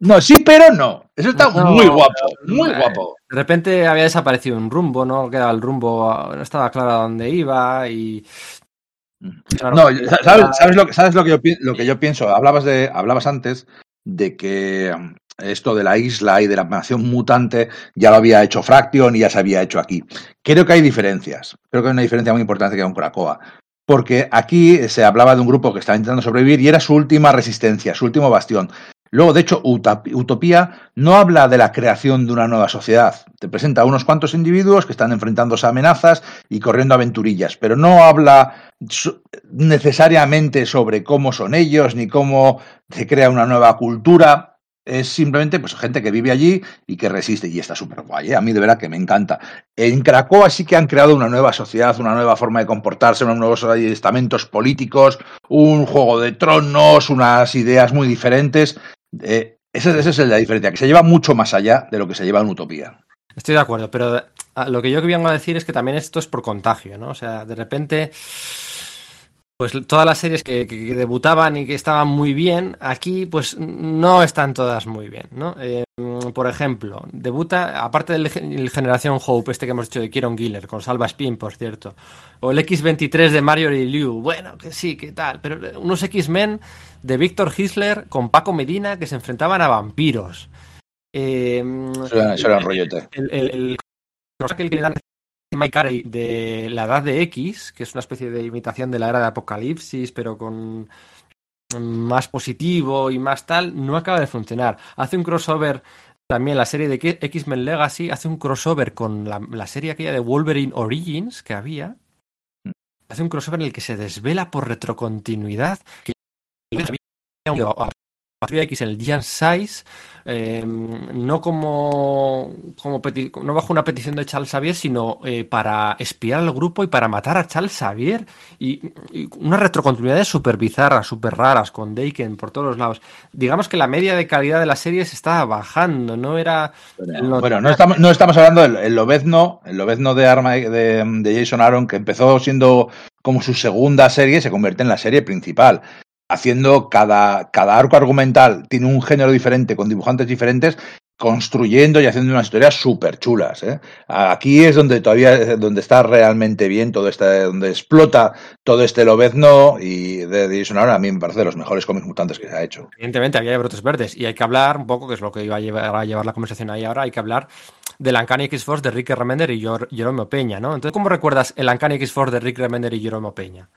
no, sí, pero no. Eso está muy guapo, muy guapo. De repente había desaparecido un rumbo, ¿no? Quedaba el rumbo, no estaba claro a dónde iba y. no, ¿sabes, lo, ¿sabes lo, que yo, lo que yo pienso? Hablabas, de, hablabas antes de que um, esto de la isla y de la nación mutante ya lo había hecho Fraction y ya se había hecho aquí. Creo que hay diferencias. Creo que hay una diferencia muy importante que con Krakoa. Porque aquí se hablaba de un grupo que estaba intentando sobrevivir y era su última resistencia, su último bastión. Luego, de hecho, Utopía no habla de la creación de una nueva sociedad. Te presenta a unos cuantos individuos que están enfrentándose a amenazas y corriendo aventurillas, pero no habla necesariamente sobre cómo son ellos ni cómo se crea una nueva cultura. Es simplemente pues, gente que vive allí y que resiste. Y está súper guay. ¿eh? A mí de verdad que me encanta. En Cracoa sí que han creado una nueva sociedad, una nueva forma de comportarse, unos nuevos estamentos políticos, un juego de tronos, unas ideas muy diferentes. Eh, esa, es la diferencia, que se lleva mucho más allá de lo que se lleva en Utopía. Estoy de acuerdo, pero ah, lo que yo vengo a decir es que también esto es por contagio, ¿no? O sea, de repente, pues todas las series que, debutaban y que estaban muy bien, aquí pues no están todas muy bien, ¿no? Eh, por ejemplo, debuta, aparte del Generación Hope, este que hemos hecho de Kieron Giller, con Salva Spin, por cierto, o el X23 de Mario Liu, bueno, que sí, que tal, pero unos X-Men de Víctor Hisler con Paco Medina que se enfrentaban a vampiros. Eh, eso, era, un rollete. El, el, que le dan Mike Carey de la edad de X, que es una especie de imitación de la era de Apocalipsis, pero con más positivo y más tal, no acaba de funcionar. Hace un crossover también la serie de X-Men Legacy, hace un crossover con la, la, serie aquella de Wolverine Origins que había. Mm. Hace un crossover en el que se desvela por retrocontinuidad, que Patrulla X en el Giant Size, eh, no como, como no bajo una petición de Charles Xavier, sino eh, para espiar al grupo y para matar a Charles Xavier. Y, unas retrocontinuidades súper bizarras, súper raras, con Daken por todos los lados. Digamos que la media de calidad de la serie se estaba bajando, no era... Bueno, no, estamos, no estamos hablando del Lobezno, el Lobezno de, Arma, de, de Jason Aaron, que empezó siendo como su segunda serie, se convierte en la serie principal haciendo cada, cada arco argumental, tiene un género diferente, con dibujantes diferentes, construyendo y haciendo unas historias súper chulas. ¿eh? Aquí es donde todavía donde está realmente bien todo este, donde explota todo este lobezno y de Jason ahora a mí me parece de los mejores cómics mutantes que se ha hecho. Evidentemente, había brotes verdes y hay que hablar un poco, que es lo que iba a llevar, a llevar la conversación ahí ahora, hay que hablar del Uncanny X-Force de Rick Remender y Jerome Peña, ¿no? Entonces, ¿cómo recuerdas el Uncanny X-Force de Rick Remender y Jerome Peña?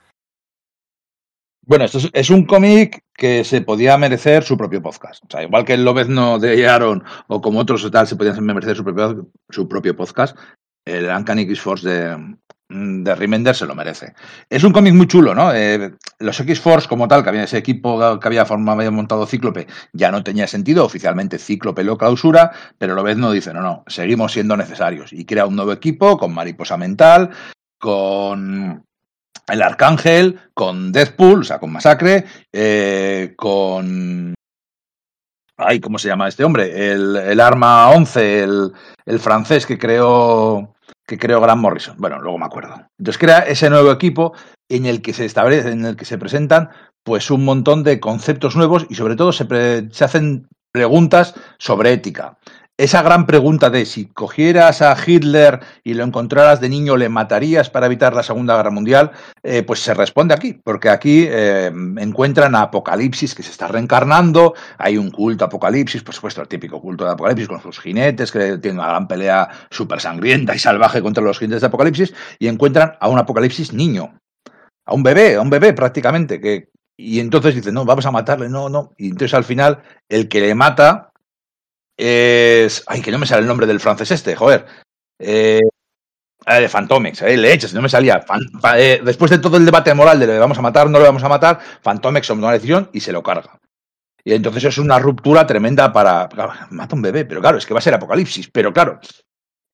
Bueno, esto es, un cómic que se podía merecer su propio podcast. O sea, igual que el Lobezno de Aaron o como otros tal se podían merecer su propio, su propio podcast, el Uncanny X-Force de, de Remender se lo merece. Es un cómic muy chulo, ¿no? Eh, los X-Force como tal, que había ese equipo que había formado, había montado Cíclope, ya no tenía sentido. Oficialmente Cíclope lo clausura, pero Lobezno dice, no, no, seguimos siendo necesarios. Y crea un nuevo equipo con Mariposa Mental, con el Arcángel, con Deathpool, o sea, con Masacre, eh, con... Ay, ¿cómo se llama este hombre? El, el Arma 11, el, el, francés que creó, que creó Grant Morrison. Bueno, luego me acuerdo. Entonces crea ese nuevo equipo en el que se establece, en el que se presentan pues un montón de conceptos nuevos y sobre todo se, se hacen preguntas sobre ética esa gran pregunta de si cogieras a Hitler y lo encontraras de niño, ¿le matarías para evitar la Segunda Guerra Mundial? Eh, pues se responde aquí, porque aquí eh, encuentran a Apocalipsis que se está reencarnando, hay un culto Apocalipsis, por supuesto, el típico culto de Apocalipsis con sus jinetes, que tienen una gran pelea súper sangrienta y salvaje contra los jinetes de Apocalipsis, y encuentran a un Apocalipsis niño, a un bebé, a un bebé prácticamente, que y entonces dice, no, vamos a matarle, no, no. Y entonces al final, el que le mata es. Ay, que no me sale el nombre del francés este, joder. Eh, de Fantomex, eh, leches, no me salía. Eh, después de todo el debate moral de le vamos a matar, no le vamos a matar, Fantomex toma una decisión y se lo carga. Y entonces es una ruptura tremenda para. mata un bebé, pero claro, es que va a ser apocalipsis. Pero claro,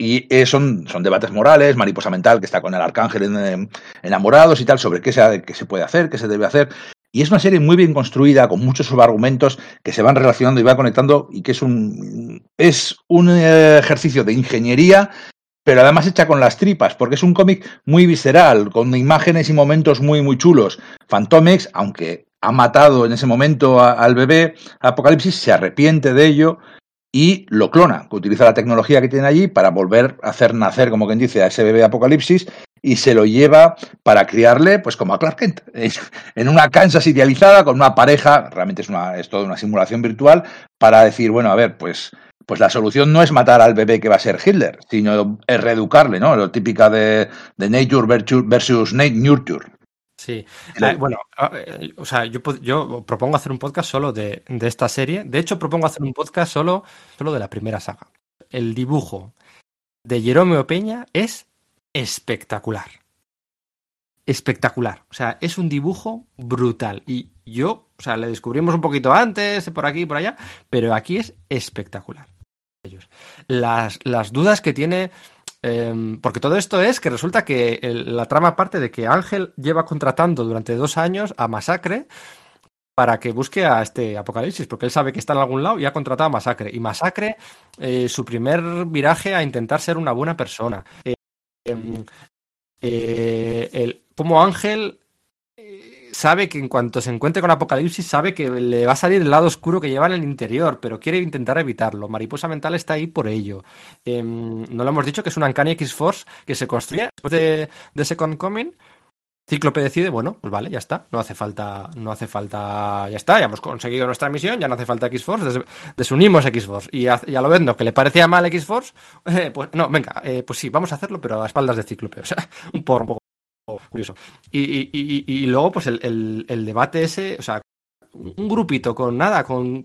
y eh, son, son debates morales, mariposa mental que está con el arcángel en, enamorados y tal, sobre qué se, qué se puede hacer, qué se debe hacer. Y es una serie muy bien construida, con muchos subargumentos que se van relacionando y van conectando, y que es un, es un eh, ejercicio de ingeniería, pero además hecha con las tripas, porque es un cómic muy visceral, con imágenes y momentos muy, muy chulos. Fantomex, aunque ha matado en ese momento al bebé Apocalipsis, se arrepiente de ello y lo clona, que utiliza la tecnología que tiene allí para volver a hacer nacer, como quien dice, a ese bebé Apocalipsis y se lo lleva para criarle, pues como a Clark Kent, en una Kansas idealizada con una pareja, realmente es, una, es toda una simulación virtual, para decir, bueno, a ver, pues, pues la solución no es matar al bebé que va a ser Hitler, sino reeducarle, ¿no? Lo típica de, de nature versus nurture. Sí, eh, bueno, eh, o sea, yo, yo, propongo hacer un podcast solo de, esta serie. De hecho, propongo hacer un podcast solo, solo de la primera saga. El dibujo de Jerome Peña es espectacular. Espectacular. O sea, es un dibujo brutal. Y yo, o sea, le descubrimos un poquito antes, por aquí y por allá, pero aquí es espectacular. Las, las dudas que tiene Em, porque todo esto es que resulta que la trama parte de que Ángel lleva contratando durante dos años a Masacre para que busque a este Apocalipsis, porque él sabe que está en algún lado y ha contratado a Masacre. Y Masacre, eh, su primer viraje a intentar ser una buena persona. Em, eh, como Ángel sabe que en cuanto se encuentre con Apocalipsis, sabe que le va a salir el lado oscuro que lleva en el interior, pero quiere intentar evitarlo. Mariposa Mental está ahí por ello. Em, no lo hemos dicho que es un Uncanny X-Force que se construye después de, de Second Coming. Cíclope decide, bueno, pues vale, ya está, no hace falta, no hace falta, ya está, ya hemos conseguido nuestra misión, ya no hace falta X-Force, desunimos X-Force. Y a, lo vendo que le parecía mal X-Force, eh, pues no, venga, eh, pues sí, vamos a hacerlo, pero a espaldas de Cíclope, o sea, un poco curioso. Y, luego, pues el, debate ese, o sea, un grupito con nada, con,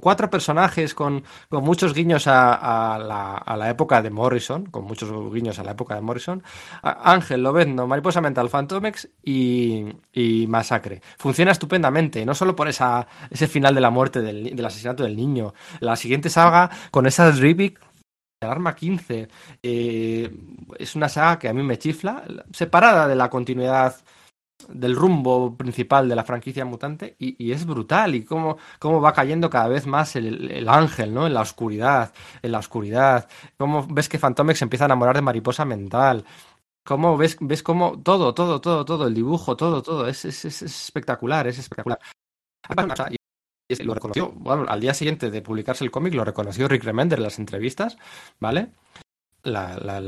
cuatro personajes, con, muchos guiños a, la, época de Morrison, con muchos guiños a la época de Morrison, Ángel, Lobezno, Mariposa Mental, Phantomex y, Masacre. Funciona estupendamente, no solo por esa, ese final de la muerte del, asesinato del niño, la siguiente saga con esa Rivik Alarma 15 eh, es una saga que a mí me chifla, separada de la continuidad del rumbo principal de la franquicia mutante y, es brutal y cómo, cómo, va cayendo cada vez más el, ángel, ¿no? En la oscuridad, en la oscuridad. Cómo ves que Fantomex empieza a enamorar de mariposa mental. Cómo ves, ves cómo todo, todo, todo, todo, el dibujo, todo, todo, es, es, es espectacular, es espectacular. Lo reconoció, bueno, al día siguiente de publicarse el cómic, lo reconoció Rick Remender en las entrevistas, ¿vale? La,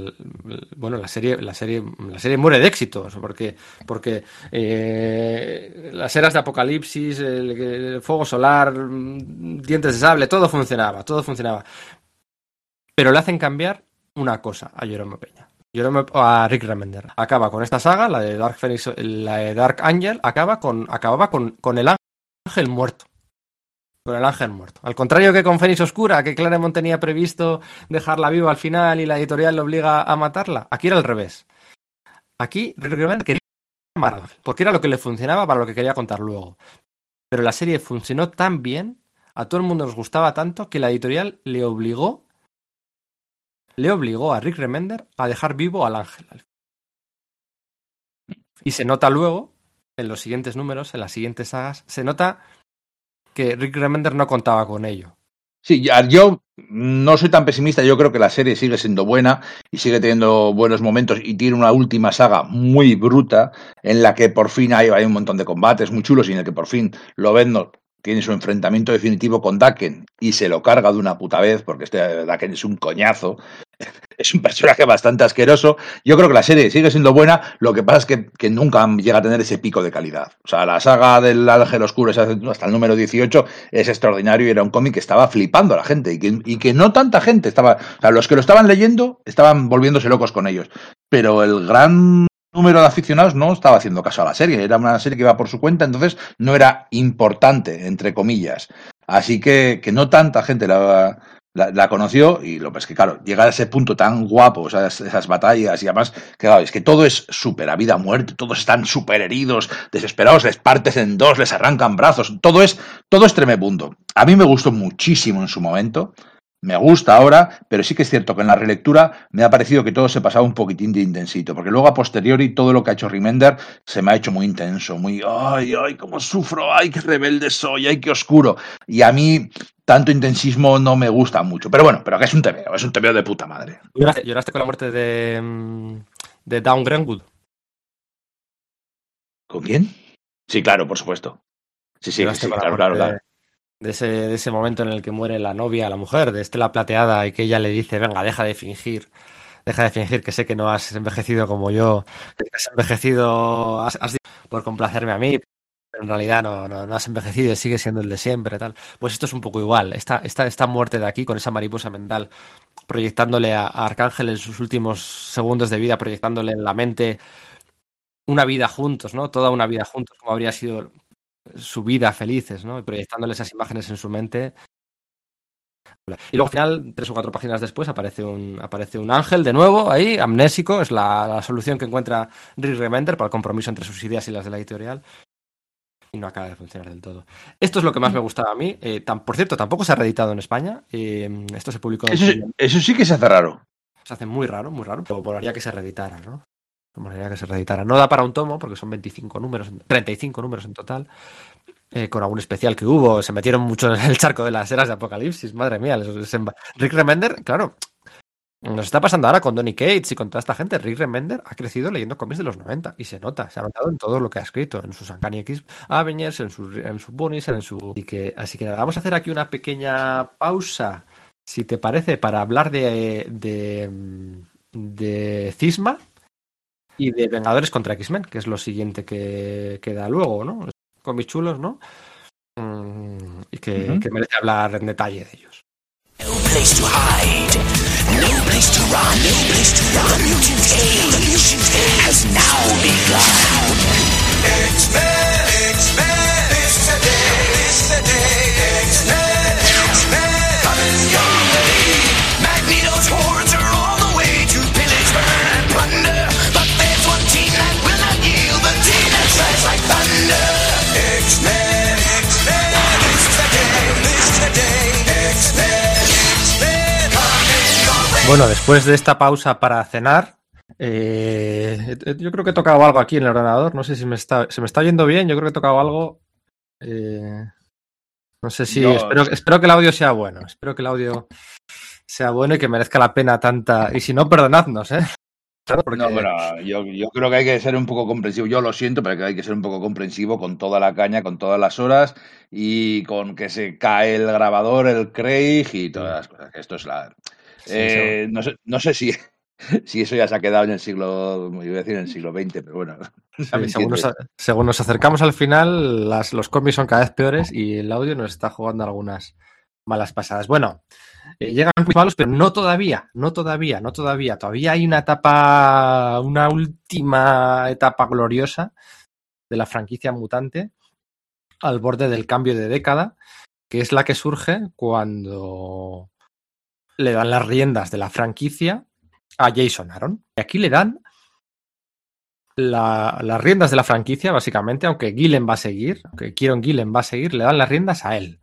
bueno, la serie, la serie, la serie muere de éxitos, porque, porque eh, las eras de Apocalipsis, el, fuego solar, dientes de sable, todo funcionaba, todo funcionaba. Pero le hacen cambiar una cosa a Jerome Peña. Jerome, a Rick Remender. Acaba con esta saga, la de Dark Phoenix, la de Dark Angel, acaba con, acababa con, con el ángel muerto con el ángel muerto. Al contrario que con Fénix Oscura, que Claremont tenía previsto dejarla viva al final y la editorial le obliga a matarla. Aquí era al revés. Aquí realmente quería matar porque era lo que le funcionaba para lo que quería contar luego. Pero la serie funcionó tan bien, a todo el mundo nos gustaba tanto, que la editorial le obligó le obligó a Rick Remender a dejar vivo al ángel. Y se nota luego, en los siguientes números, en las siguientes sagas, se nota que Rick Remender no contaba con ello. Sí, yo no soy tan pesimista, yo creo que la serie sigue siendo buena y sigue teniendo buenos momentos y tiene una última saga muy bruta en la que por fin hay, un montón de combates muy chulos y en el que por fin lo vendo tiene su enfrentamiento definitivo con Daken y se lo carga de una puta vez, porque este Daken es un coñazo, es un personaje bastante asqueroso. Yo creo que la serie sigue siendo buena, lo que pasa es que, nunca llega a tener ese pico de calidad. O sea, la saga del Ángel Oscuro hasta el número 18 es extraordinario y era un cómic que estaba flipando a la gente y que, y que no tanta gente estaba, o sea, los que lo estaban leyendo estaban volviéndose locos con ellos. Pero el gran número de aficionados no estaba haciendo caso a la serie. Era una serie que iba por su cuenta, entonces no era importante, entre comillas. Así que, que no tanta gente la, la, conoció y lo pues que claro, llegar a ese punto tan guapo, esas batallas y además, que, es que todo es súper a vida muerte, todos están súper heridos, desesperados, les partes en dos, les arrancan brazos, todo es, todo es tremebundo. A mí me gustó muchísimo en su momento, me gusta ahora, pero sí que es cierto que en la relectura me ha parecido que todo se pasaba un poquitín de intensito, porque luego a posteriori todo lo que ha hecho Remender se me ha hecho muy intenso, muy, ay, ay, cómo sufro, ay, qué rebelde soy, ay, qué oscuro. Y a mí tanto intensismo no me gusta mucho, pero bueno, pero que es un TVO, es un TVO de puta madre. ¿Lloraste, lloraste con la muerte de, de Down Greenwood? ¿Con quién? Sí, claro, por supuesto. Sí, sí, sí claro, claro, claro de ese, de ese momento en el que muere la novia, la mujer de Estela Plateada y que ella le dice, venga, deja de fingir, deja de fingir que sé que no has envejecido como yo, que has envejecido has, por complacerme a mí, pero en realidad no, no, no, has envejecido y sigue siendo el de siempre, tal. Pues esto es un poco igual, esta, esta, esta muerte de aquí con esa mariposa mental, proyectándole a, a Arcángel en sus últimos segundos de vida, proyectándole en la mente una vida juntos, ¿no? Toda una vida juntos, como habría sido su vida felices, ¿no? Y proyectándole esas imágenes en su mente. Y luego al final, tres o cuatro páginas después, aparece un, aparece un ángel de nuevo ahí, amnésico, es la, la solución que encuentra Rick Remender para el compromiso entre sus ideas y las de la editorial. Y no acaba de funcionar del todo. Esto es lo que más me gustaba a mí. Eh, tan, por cierto, tampoco se ha reeditado en España. Eh, esto se publicó. Eso, eso, sí que se hace raro. Se hace muy raro, muy raro. Pero molaría que se reeditara, ¿no? Molaría que se reeditara. No da para un tomo, porque son 25 números, 35 números en total. Eh, con algún especial que hubo, se metieron mucho en el charco de las eras de Apocalipsis, madre mía. Rick Remender, claro, nos está pasando ahora con Donny Cates y con toda esta gente. Rick Remender ha crecido leyendo cómics de los 90 y se nota, se ha notado en todo lo que ha escrito, en sus Uncanny X Avengers, en sus en su Bunnies, en su. Y que, así que nada, vamos a hacer aquí una pequeña pausa, si te parece, para hablar de, de, de Cisma y de Vengadores contra X-Men, que es lo siguiente que queda luego, ¿no? Cómics chulos, ¿no? Mm, y que, uh -huh. que merece hablar en detalle de ellos. No place to hide, no place to run, no place to run. The mutant age, the mutant age has now begun. X-Men, Bueno, después de esta pausa para cenar, eh, yo creo que he tocado algo aquí en el ordenador. No sé si me está, se me está oyendo bien. Yo creo que he tocado algo. Eh, no sé si. No. Espero, espero que el audio sea bueno. Espero que el audio sea bueno y que merezca la pena tanta. Y si no, perdonadnos, ¿eh? Porque... No, pero yo, yo, creo que hay que ser un poco comprensivo. Yo lo siento, pero que hay que ser un poco comprensivo con toda la caña, con todas las horas y con que se cae el grabador, el Craig y todas las cosas. Esto es la. Sí, eh, no, sé, no sé si, si eso ya se ha quedado en el siglo, iba a decir en el siglo XX, pero bueno. según, nos, según, nos, acercamos al final, las, los cómics son cada vez peores y el audio nos está jugando algunas malas pasadas. Bueno, eh, llegan muy malos, pero no todavía, no todavía, no todavía. Todavía hay una etapa, una última etapa gloriosa de la franquicia mutante al borde del cambio de década, que es la que surge cuando le dan las riendas de la franquicia a Jason Aaron. Y aquí le dan la, las riendas de la franquicia, básicamente, aunque Gillen va a seguir, aunque Kieron Gillen va a seguir, le dan las riendas a él.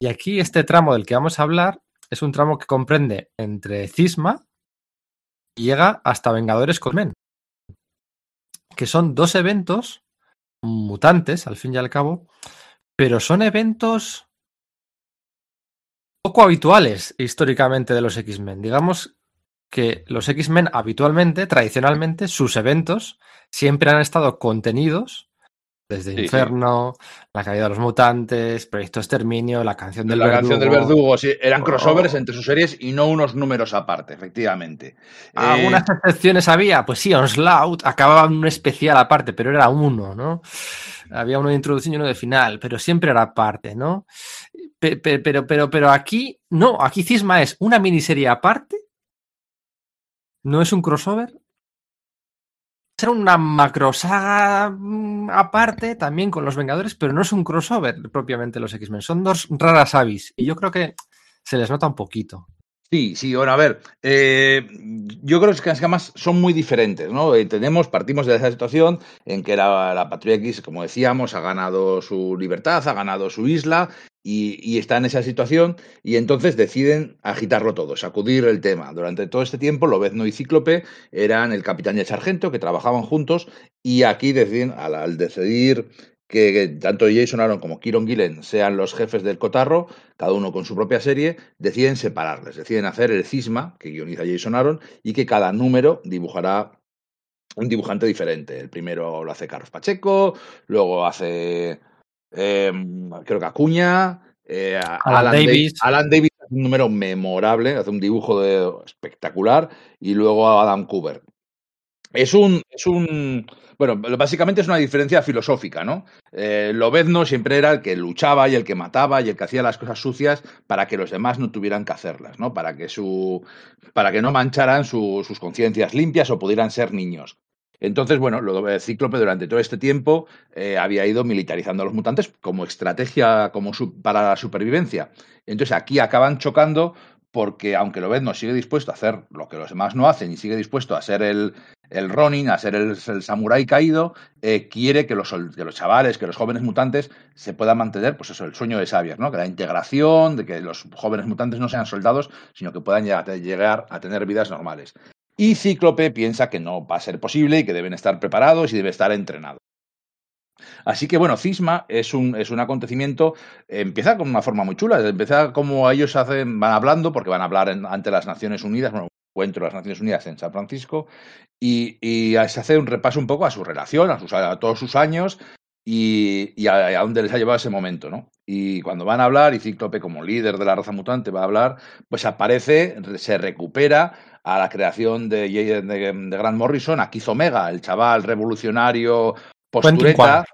Y aquí este tramo del que vamos a hablar es un tramo que comprende entre Cisma y llega hasta Vengadores Cosmen, que son dos eventos mutantes, al fin y al cabo, pero son eventos poco habituales históricamente de los X-Men. Digamos que los X-Men habitualmente, tradicionalmente, sus eventos siempre han estado contenidos desde sí, Inferno, sí. La caída de los mutantes, Proyecto Exterminio, la canción del la verdugo. canción del verdugo, sí, eran crossovers oh. entre sus series y no unos números aparte, efectivamente. ¿Algunas eh... excepciones había? Pues sí, Onslaught acababa en un especial aparte, pero era uno, ¿no? Había uno de introducción y uno de final, pero siempre era aparte, ¿no? Pero, pero, pero, aquí, no, aquí Cisma es una miniserie aparte, no es un crossover, ser una macrosaga mm, aparte también con los Vengadores, pero no es un crossover propiamente los X-Men. Son dos raras avis y yo creo que se les nota un poquito. Sí, sí, bueno, a ver, eh, yo creo que que además son muy diferentes, ¿no? Eh, tenemos, partimos de esa situación en que la, la Patrulla X, como decíamos, ha ganado su libertad, ha ganado su isla y, está en esa situación y entonces deciden agitarlo todo, sacudir el tema. Durante todo este tiempo, Lobezno y Cíclope eran el capitán y el sargento que trabajaban juntos y aquí deciden, al, decidir que, que tanto Jason Aaron como Kieron Gillen sean los jefes del cotarro, cada uno con su propia serie, deciden separarles, deciden hacer el cisma que guioniza Jason Aaron y que cada número dibujará un dibujante diferente. El primero lo hace Carlos Pacheco, luego hace eh, creo que Acuña, eh, Alan Davis. Da- Alan Davis hace un número memorable, hace un dibujo de, espectacular, y luego Adam Cooper. Es un, es un, bueno, básicamente es una diferencia filosófica, ¿no? Eh, Lobezno siempre era el que luchaba y el que mataba y el que hacía las cosas sucias para que los demás no tuvieran que hacerlas, ¿no? Para que su, para que no mancharan su- sus conciencias limpias o pudieran ser niños. Entonces, bueno, lo Cíclope durante todo este tiempo eh, había ido militarizando a los mutantes como estrategia como para la supervivencia. Entonces aquí acaban chocando porque aunque Lobezno sigue dispuesto a hacer lo que los demás no hacen y sigue dispuesto a ser el, el Ronin, a ser el, samurái caído, eh, quiere que los, que los chavales, que los jóvenes mutantes se puedan mantener, pues eso, el sueño de Xavier, ¿no? Que la integración, de que los jóvenes mutantes no sean soldados, sino que puedan llegar a tener vidas normales. Y Cíclope piensa que no va a ser posible y que deben estar preparados y debe estar entrenados. Así que bueno, Cisma es un, es un acontecimiento, empieza con una forma muy chula, empieza como ellos hacen, van hablando, porque van a hablar ante las Naciones Unidas, bueno, encuentro las Naciones Unidas en San Francisco, y, y se hace un repaso un poco a su relación, a, sus, a todos sus años y, y a, a dónde les ha llevado ese momento, ¿no? Y cuando van a hablar, y Cíclope como líder de la raza mutante va a hablar, pues aparece, se recupera a la creación de, de, de Grant Morrison, a Keith Omega, el chaval revolucionario postureta,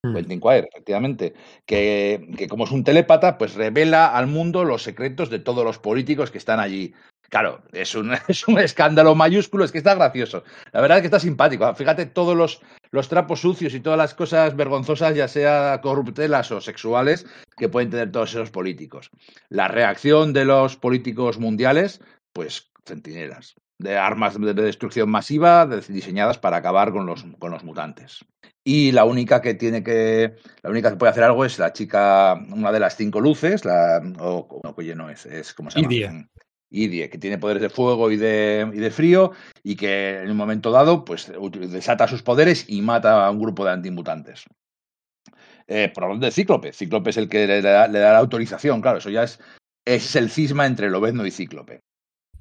Quire. Quentin Quire, efectivamente, que, que como es un telépata, pues revela al mundo los secretos de todos los políticos que están allí. Claro, es un, es un escándalo mayúsculo, es que está gracioso. La verdad es que está simpático. Fíjate todos los, los trapos sucios y todas las cosas vergonzosas, ya sea corruptelas o sexuales, que pueden tener todos esos políticos. La reacción de los políticos mundiales, pues centinelas, de armas de destrucción masiva diseñadas para acabar con los, con los mutantes. Y la única que tiene que, la única que puede hacer algo es la chica, una de las cinco luces, la, o, no, oye, no es, es ¿cómo se llama? Idie. Idie, que tiene poderes de fuego y de, y de frío y que en un momento dado pues desata sus poderes y mata a un grupo de antimutantes. Eh, por orden de Cíclope. Cíclope es el que le da, le da la autorización, claro, eso ya es, es el cisma entre Lobezno y Cíclope.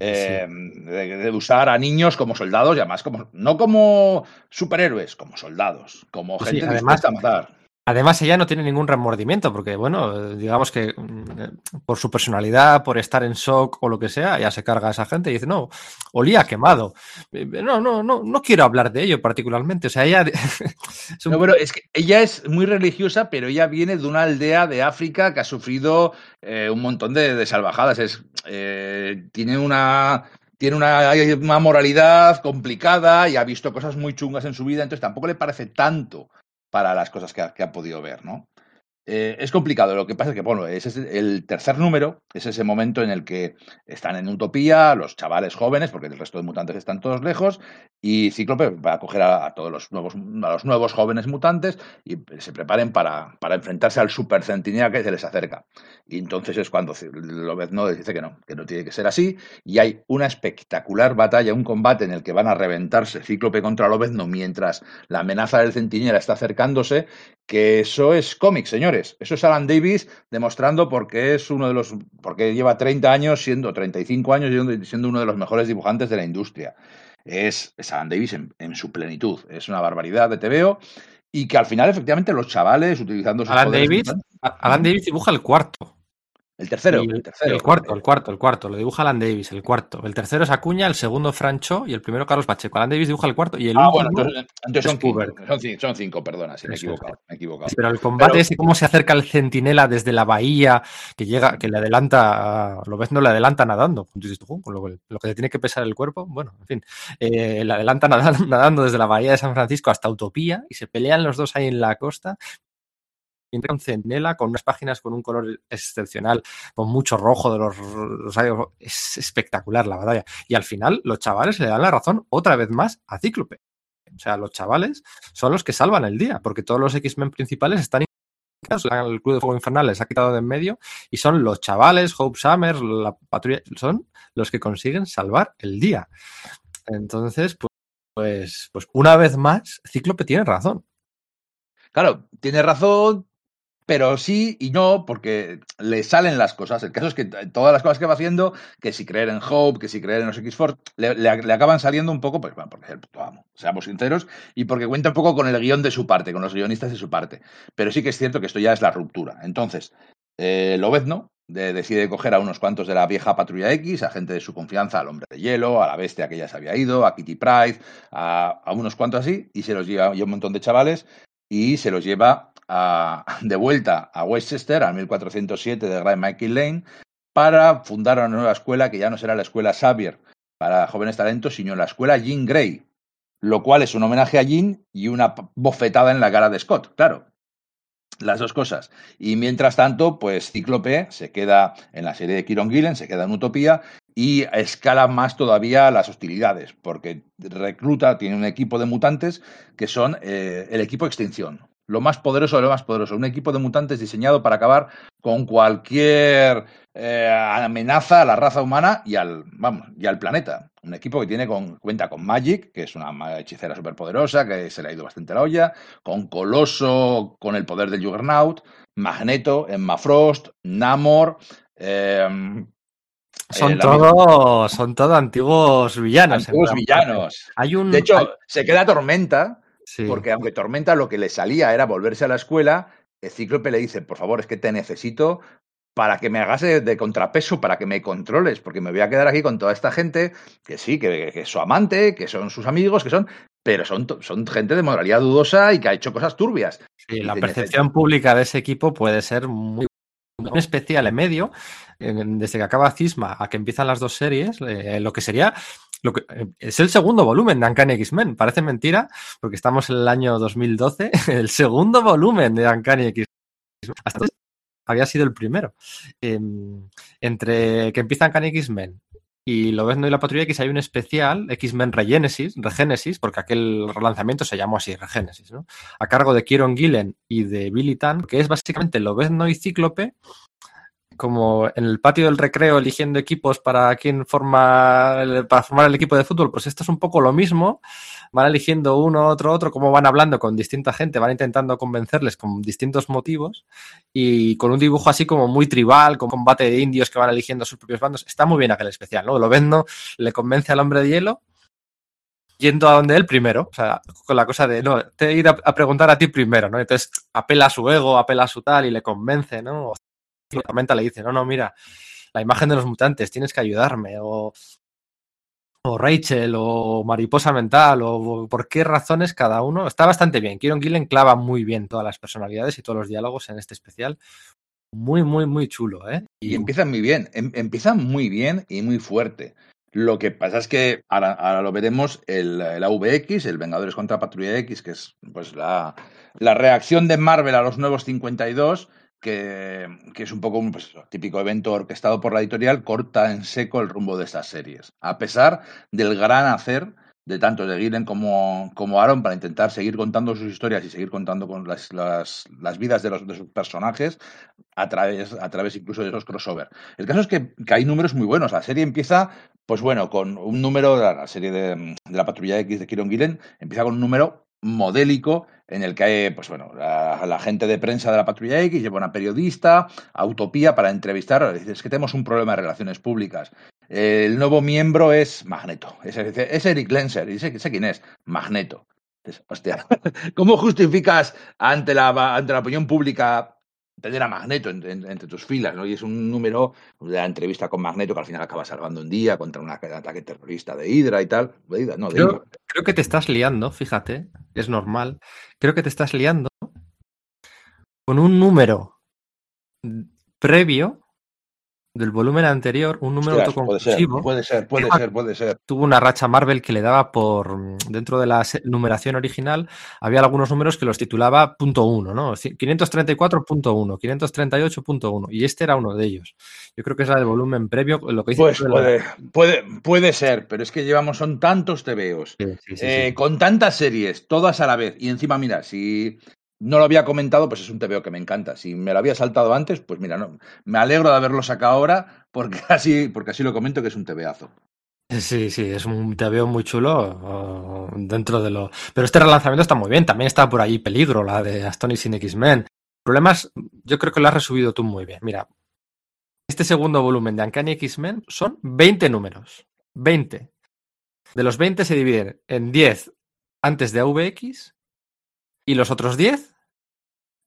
Eh, de, de usar a niños como soldados y además como, no como superhéroes, como soldados, como Sí, gente además- dispuesta a matar. Además, ella no tiene ningún remordimiento, porque, bueno, digamos que mm, por su personalidad, por estar en shock o lo que sea, ella se carga a esa gente y dice, no, olía quemado. Eh, No, no, no, no quiero hablar de ello particularmente. O sea, ella. es No, pero es que ella es muy religiosa, pero ella viene de una aldea de África que ha sufrido eh, un montón de, de salvajadas. Es, eh, tiene una, tiene una, una moralidad complicada y ha visto cosas muy chungas en su vida, entonces tampoco le parece tanto para las cosas que que ha podido ver, ¿no? Eh, es complicado, lo que pasa es que, bueno, ese es el tercer número, es ese momento en el que están en Utopía, los chavales jóvenes, porque el resto de mutantes están todos lejos, y Cíclope va a coger a, todos los nuevos, a los nuevos jóvenes mutantes y se preparen para, para enfrentarse al super centinela que se les acerca. Y entonces es cuando Lobezno dice que no, que no tiene que ser así, y hay una espectacular batalla, un combate en el que van a reventarse Cíclope contra Lobezno mientras la amenaza del centinela está acercándose, que eso es cómic, señores. Eso es Alan Davis demostrando por qué es uno de los, porque lleva 30 años siendo, 35 años siendo, siendo uno de los mejores dibujantes de la industria. Es, es Alan Davis en, en, su plenitud. Es una barbaridad de TVO. Y que al final, efectivamente, los chavales utilizando sus Alan poderes Davis, Alan Davis dibuja el cuarto. El tercero, el, el, tercero. el cuarto, el cuarto, el cuarto. Lo dibuja Alan Davis, el cuarto. El tercero es Acuña, el segundo Francho y el primero Carlos Pacheco. Alan Davis dibuja el cuarto y el Ah, último. bueno, entonces, entonces son, cinco, son, cinco, son cinco, perdona, sí, me he equivocado, me he equivocado. Pero el combate Pero- ese, cómo se acerca el centinela desde la bahía, que llega, que le adelanta, lo ves, no le adelanta nadando. Dices tú, "Jo, con lo, lo que le tiene que pesar el cuerpo, bueno, en fin, eh, le adelanta nadando, nadando desde la bahía de San Francisco hasta Utopía y se pelean los dos ahí en la costa. Con unas páginas con un color excepcional, con mucho rojo de los rayos. Es espectacular la batalla. Y al final, los chavales le dan la razón otra vez más a Cíclope. O sea, los chavales son los que salvan el día, porque todos los X-Men principales están el Club de Fuego Infernal les ha quitado de en medio y son los chavales, Hope Summers, la patrulla, son los que consiguen salvar el día. Entonces, pues, pues, pues una vez más, Cíclope tiene razón. Claro, tiene razón, pero sí y no, porque le salen las cosas. El caso es que todas las cosas que va haciendo, que si creer en Hope, que si creer en los X-Force, le, acaban saliendo un poco, pues bueno, porque es el puto amo, seamos sinceros, y porque cuenta un poco con el guion de su parte, con los guionistas de su parte. Pero sí que es cierto que esto ya es la ruptura. Entonces, eh, Lobezno de- decide coger a unos cuantos de la vieja patrulla X, a gente de su confianza, al hombre de hielo, a la bestia que ya se había ido, a Kitty Pride, a, a unos cuantos así, y se los lleva y un montón de chavales, y se los lleva de vuelta a Westchester, al 1407 de Grand Michael Lane, para fundar una nueva escuela que ya no será la escuela Xavier para jóvenes talentos, sino la escuela Jean Grey, lo cual es un homenaje a Jean y una bofetada en la cara de Scott, claro. Las dos cosas. Y mientras tanto, pues Cíclope se queda en la serie de Kieron Gillen, se queda en Utopía y escala más todavía las hostilidades, porque recluta, tiene un equipo de mutantes que son eh, el equipo Extinción. Lo más poderoso de lo más poderoso. Un equipo de mutantes diseñado para acabar con cualquier eh, amenaza a la raza humana y al, vamos, y al planeta. Un equipo que tiene con, cuenta con Magic, que es una hechicera superpoderosa, que se le ha ido bastante la olla, con Coloso, con el poder del Juggernaut, Magneto, Emma Frost, Namor, eh, Son eh, la todos, son todos antiguos villanos. antiguos villanos. Hay un. De hecho, hay- se queda Tormenta, sí. porque aunque Tormenta lo que le salía era volverse a la escuela, el Cíclope le dice, por favor, es que te necesito para que me hagas de, contrapeso, para que me controles, porque me voy a quedar aquí con toda esta gente que sí, que, que es su amante, que son sus amigos, que son, pero son, son gente de moralidad dudosa y que ha hecho cosas turbias. Sí, la percepción pública de ese equipo puede ser muy especial en medio, desde que acaba Cisma a que empiezan las dos series, eh, lo que sería, eh, es el segundo volumen de Uncanny X-Men. Parece mentira, porque estamos en el año 2012, el segundo volumen de Uncanny X-Men. Hasta entonces había sido el primero. Eh, entre que empieza Uncanny X-Men y lo ves y la Patrulla X hay un especial, X-Men Regenesis, Regenesis, porque aquel relanzamiento se llamó así, Regenesis, ¿no? A cargo de Kieron Gillen y de Billy Tan, que es básicamente Lobezno y Cíclope, como en el patio del recreo eligiendo equipos para quién forma el- para formar el equipo de fútbol, pues esto es un poco lo mismo. Van eligiendo uno, otro, otro, como van hablando con distinta gente, van intentando convencerles con distintos motivos y con un dibujo así como muy tribal, con combate de indios que van eligiendo sus propios bandos. Está muy bien aquel especial, ¿no? Lo vendo, le convence al hombre de hielo yendo a donde él primero, o sea, con la cosa de, no, te ido a, a preguntar a ti primero, ¿no? Entonces apela a su ego, apela a su tal y le convence, ¿no? Tormenta le dice, no, no, mira, la imagen de los mutantes, tienes que ayudarme, o, o Rachel, o Mariposa Mental, o por qué razones cada uno. Está bastante bien. Kieron Gillen clava muy bien todas las personalidades y todos los diálogos en este especial. Muy, muy, muy chulo, ¿eh? Y empiezan muy bien, em- empiezan muy bien y muy fuerte. Lo que pasa es que ahora, ahora lo veremos, el, el AVX, el Vengadores contra Patrulla X, que es pues la, la reacción de Marvel a los nuevos 52, que, que es un poco un pues, típico evento orquestado por la editorial, corta en seco el rumbo de estas series. A pesar del gran hacer de tanto de Gillen como, como Aaron para intentar seguir contando sus historias y seguir contando con las, las, las vidas de, los, de sus personajes a través, a través incluso de esos crossover. El caso es que, que hay números muy buenos. La serie empieza, pues bueno, con un número, la serie de, de, la Patrulla X de Kieron Gillen, empieza con un número modélico en el que pues bueno, la, gente de prensa de la Patrulla X lleva una periodista a Utopía para entrevistar. Es que tenemos un problema de relaciones públicas. El nuevo miembro es Magneto. Es, es Eric Lenser. Y dice, sé quién es. Magneto. Entonces, hostia, ¿cómo justificas ante la, ante la opinión pública tener a Magneto en- en- entre tus filas, ¿no? Y es un número de la entrevista con Magneto que al final acaba salvando un día contra un ataque terrorista de Hydra y tal. De Hydra, no, de Creo, Hydra. creo que te estás liando, fíjate, es normal. Creo que te estás liando con un número previo del volumen anterior, un número Ostras, puede ser, autoconclusivo. puede ser, puede ser, puede ser. Tuvo una racha Marvel que le daba por mm, dentro de la numeración original, había algunos números que los titulaba punto uno, ¿no? Ci- 534.1, 538.1, y este era uno de ellos. Yo creo que es la del volumen previo, lo que dice Pues la- puede, puede, puede ser, pero es que llevamos, son tantos TVOs, Sí, sí, sí, eh, con tantas series, todas a la vez. Y encima, mira, si no lo había comentado, pues es un TVO que me encanta. Si me lo había saltado antes, pues mira, no, me alegro de haberlo sacado ahora, porque así, porque así lo comento que es un TVazo. Sí, sí, es un TVO muy chulo dentro de lo. Pero este relanzamiento está muy bien. También está por ahí Peligro, la de Astonishing X-Men. Problemas, yo creo que lo has resubido tú muy bien. Mira, este segundo volumen de Uncanny X-Men son 20 números. 20. De los 20 se dividen en 10 antes de AVX y los otros 10,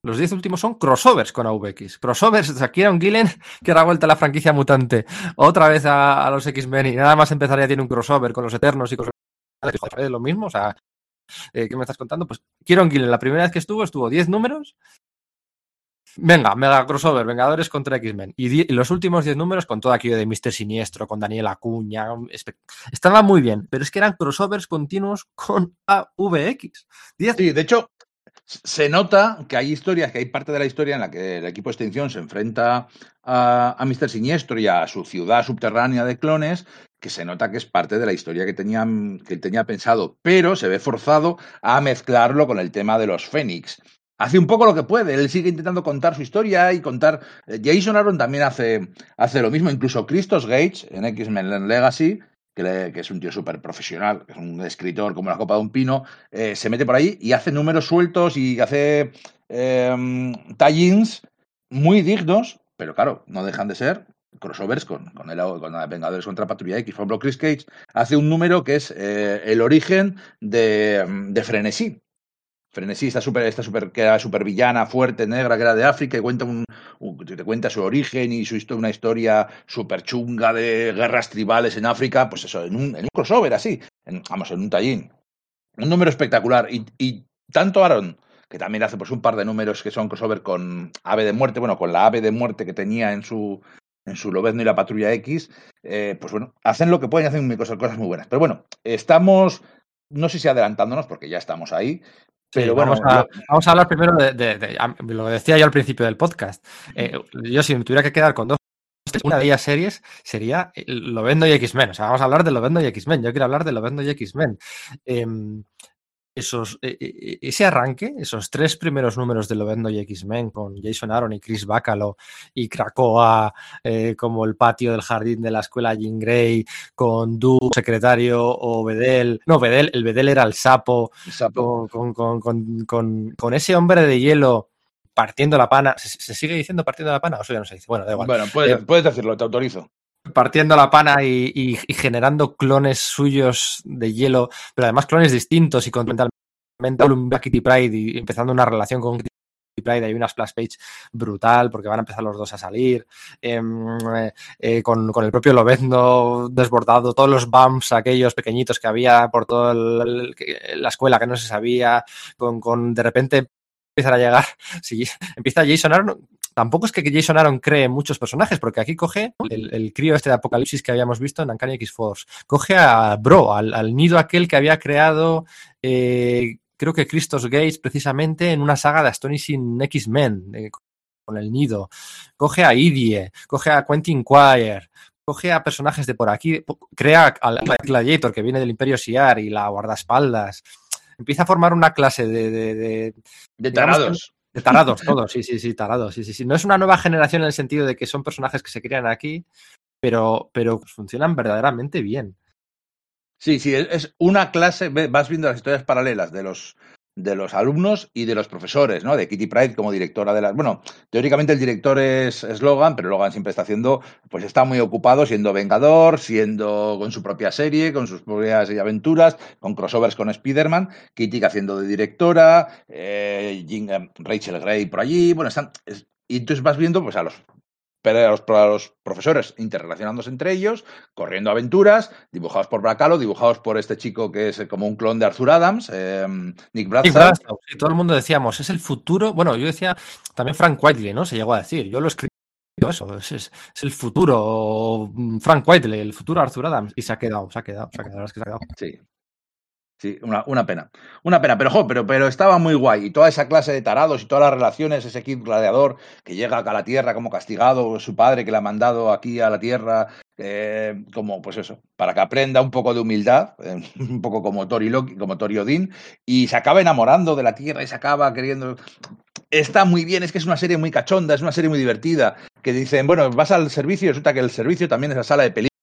los 10 últimos son crossovers con AVX. Crossovers, o sea, Kieron Gillen, que ahora ha vuelto a la franquicia mutante otra vez a, los X-Men y nada más empezar ya tiene un crossover con los Eternos y con los... Dijo, "Joder, lo mismo, o sea, eh, ¿qué me estás contando? Pues Kieron Gillen, la primera vez que estuvo, estuvo 10 números. Venga, mega crossover, Vengadores contra X-Men. Y, los últimos 10 números con todo aquello de Mister Siniestro, con Daniel Acuña. Estaba muy bien, pero es que eran crossovers continuos con AVX. 10 Sí, de hecho, se nota que hay historias, que hay parte de la historia en la que el equipo extinción se enfrenta a, a Mr. Siniestro y a su ciudad subterránea de clones, que se nota que es parte de la historia que tenía, que tenía pensado, pero se ve forzado a mezclarlo con el tema de los Fénix. Hace un poco lo que puede, él sigue intentando contar su historia y contar... eh, Jason Aaron también hace, hace lo mismo, incluso Christos Gage en X-Men Legacy, que, le- que es un tío súper profesional, que es un escritor como la copa de un pino, eh, se mete por ahí y hace números sueltos y hace eh, tie-ins muy dignos, pero claro, no dejan de ser crossovers con, con, el, con Vengadores contra Patrulla X. Por ejemplo, Chris Cage hace un número que es eh, el origen de, de Frenesí. Frenesí súper, que era súper villana, fuerte, negra, que era de África, y cuenta un, te cuenta su origen y su una historia súper chunga de guerras tribales en África, pues eso, en un, en un crossover así, en- vamos, en un tallín. Un número espectacular. Y, tanto Aaron, que también hace pues un par de números que son crossover con Ave de Muerte, bueno, con la Ave de Muerte que tenía en su en su Lobezno y la Patrulla X, eh, pues bueno, hacen lo que pueden hacen cosas muy buenas. Pero bueno, estamos, no sé si adelantándonos, porque ya estamos ahí, Sí, pero bueno, vamos, a, lo- vamos a hablar primero de, de- de- a- lo que decía yo al principio del podcast. Eh, yo si me tuviera que quedar con dos, una de ellas series sería Lovendo y X-Men. O sea, vamos a hablar de Lovendo y X-Men. Yo quiero hablar de Lovendo y X-Men. Em, esos, eh, eh, ese arranque, esos tres primeros números de Lovendo y X-Men con Jason Aaron y Chris Bacalo y Krakoa eh, como el patio del jardín de la escuela Jean Grey con Du, secretario o Bedel. No, Bedel, el Bedel era el sapo sapo, con, con- con- con- con- con ese hombre de hielo partiendo la pana. ¿Se, se sigue diciendo partiendo la pana? O eso ya no se dice. Bueno, da igual. bueno, puedes, Eh, puedes decirlo, te autorizo. Partiendo la pana y, y- y generando clones suyos de hielo, pero además clones distintos y con mentalmente un Kitty Pride y empezando una relación con Kitty Pride. Hay una splash page brutal porque van a empezar los dos a salir. Em, eh, eh, con, con el propio Lobezno desbordado, todos los bumps, aquellos pequeñitos que había por toda la escuela que no se sabía, con, con de repente empiezan a llegar. Si empieza Jason Aaron. Tampoco es que Jason Aaron cree muchos personajes, porque aquí coge el, el crío este de Apocalipsis que habíamos visto en Uncanny X-Force. Coge a Bro, al, al nido aquel que había creado, eh, creo que Christos Gates, precisamente en una saga de Astonishing X-Men, eh, con el nido. Coge a Idie, coge a Quentin Quire, coge a personajes de por aquí, crea al Gladiator que viene del Imperio Siar y la guardaespaldas. Empieza a formar una clase de, de- de- De tarados. De tarados, todos, sí, sí, sí, tarados, sí, sí, sí. No es una nueva generación en el sentido de que son personajes que se crean aquí, pero, pero funcionan verdaderamente bien. Sí, sí, es, una clase, vas viendo las historias paralelas de los de los alumnos y de los profesores, ¿no? De Kitty Pride como directora de las... Bueno, teóricamente el director es, es Logan, pero Logan siempre está haciendo, pues está muy ocupado siendo Vengador, siendo con su propia serie, con sus propias aventuras, con crossovers con Spider-Man, Kitty haciendo de directora, eh, eh, Rachel Gray por allí, bueno, están, es- y entonces vas viendo pues a los, a los, a los profesores interrelacionándose entre ellos, corriendo aventuras, dibujados por Bracalo, dibujados por este chico que es como un clon de Arthur Adams, eh, Nick. Bradshaw, sí, todo el mundo decíamos, es el futuro. Bueno, yo decía también Frank Whiteley, ¿no? Se llegó a decir. Yo lo escribí eso, es, es- es el futuro mm, Frank Whiteley, el futuro Arthur Adams. Y se ha quedado, se ha quedado, se ha quedado, es que se ha quedado. Sí. Sí, una, pena. Una pena, pero, jo, pero, pero estaba muy guay. Y toda esa clase de tarados y todas las relaciones, ese kid gladiador que llega acá a la Tierra como castigado, su padre que le ha mandado aquí a la Tierra, eh, como pues eso, para que aprenda un poco de humildad, eh, un poco como Tori, Loki, como Tori Odin, y se acaba enamorando de la Tierra y se acaba queriendo... Está muy bien, es que es una serie muy cachonda, es una serie muy divertida, que dicen, bueno, vas al servicio resulta que el servicio también es la sala de películas.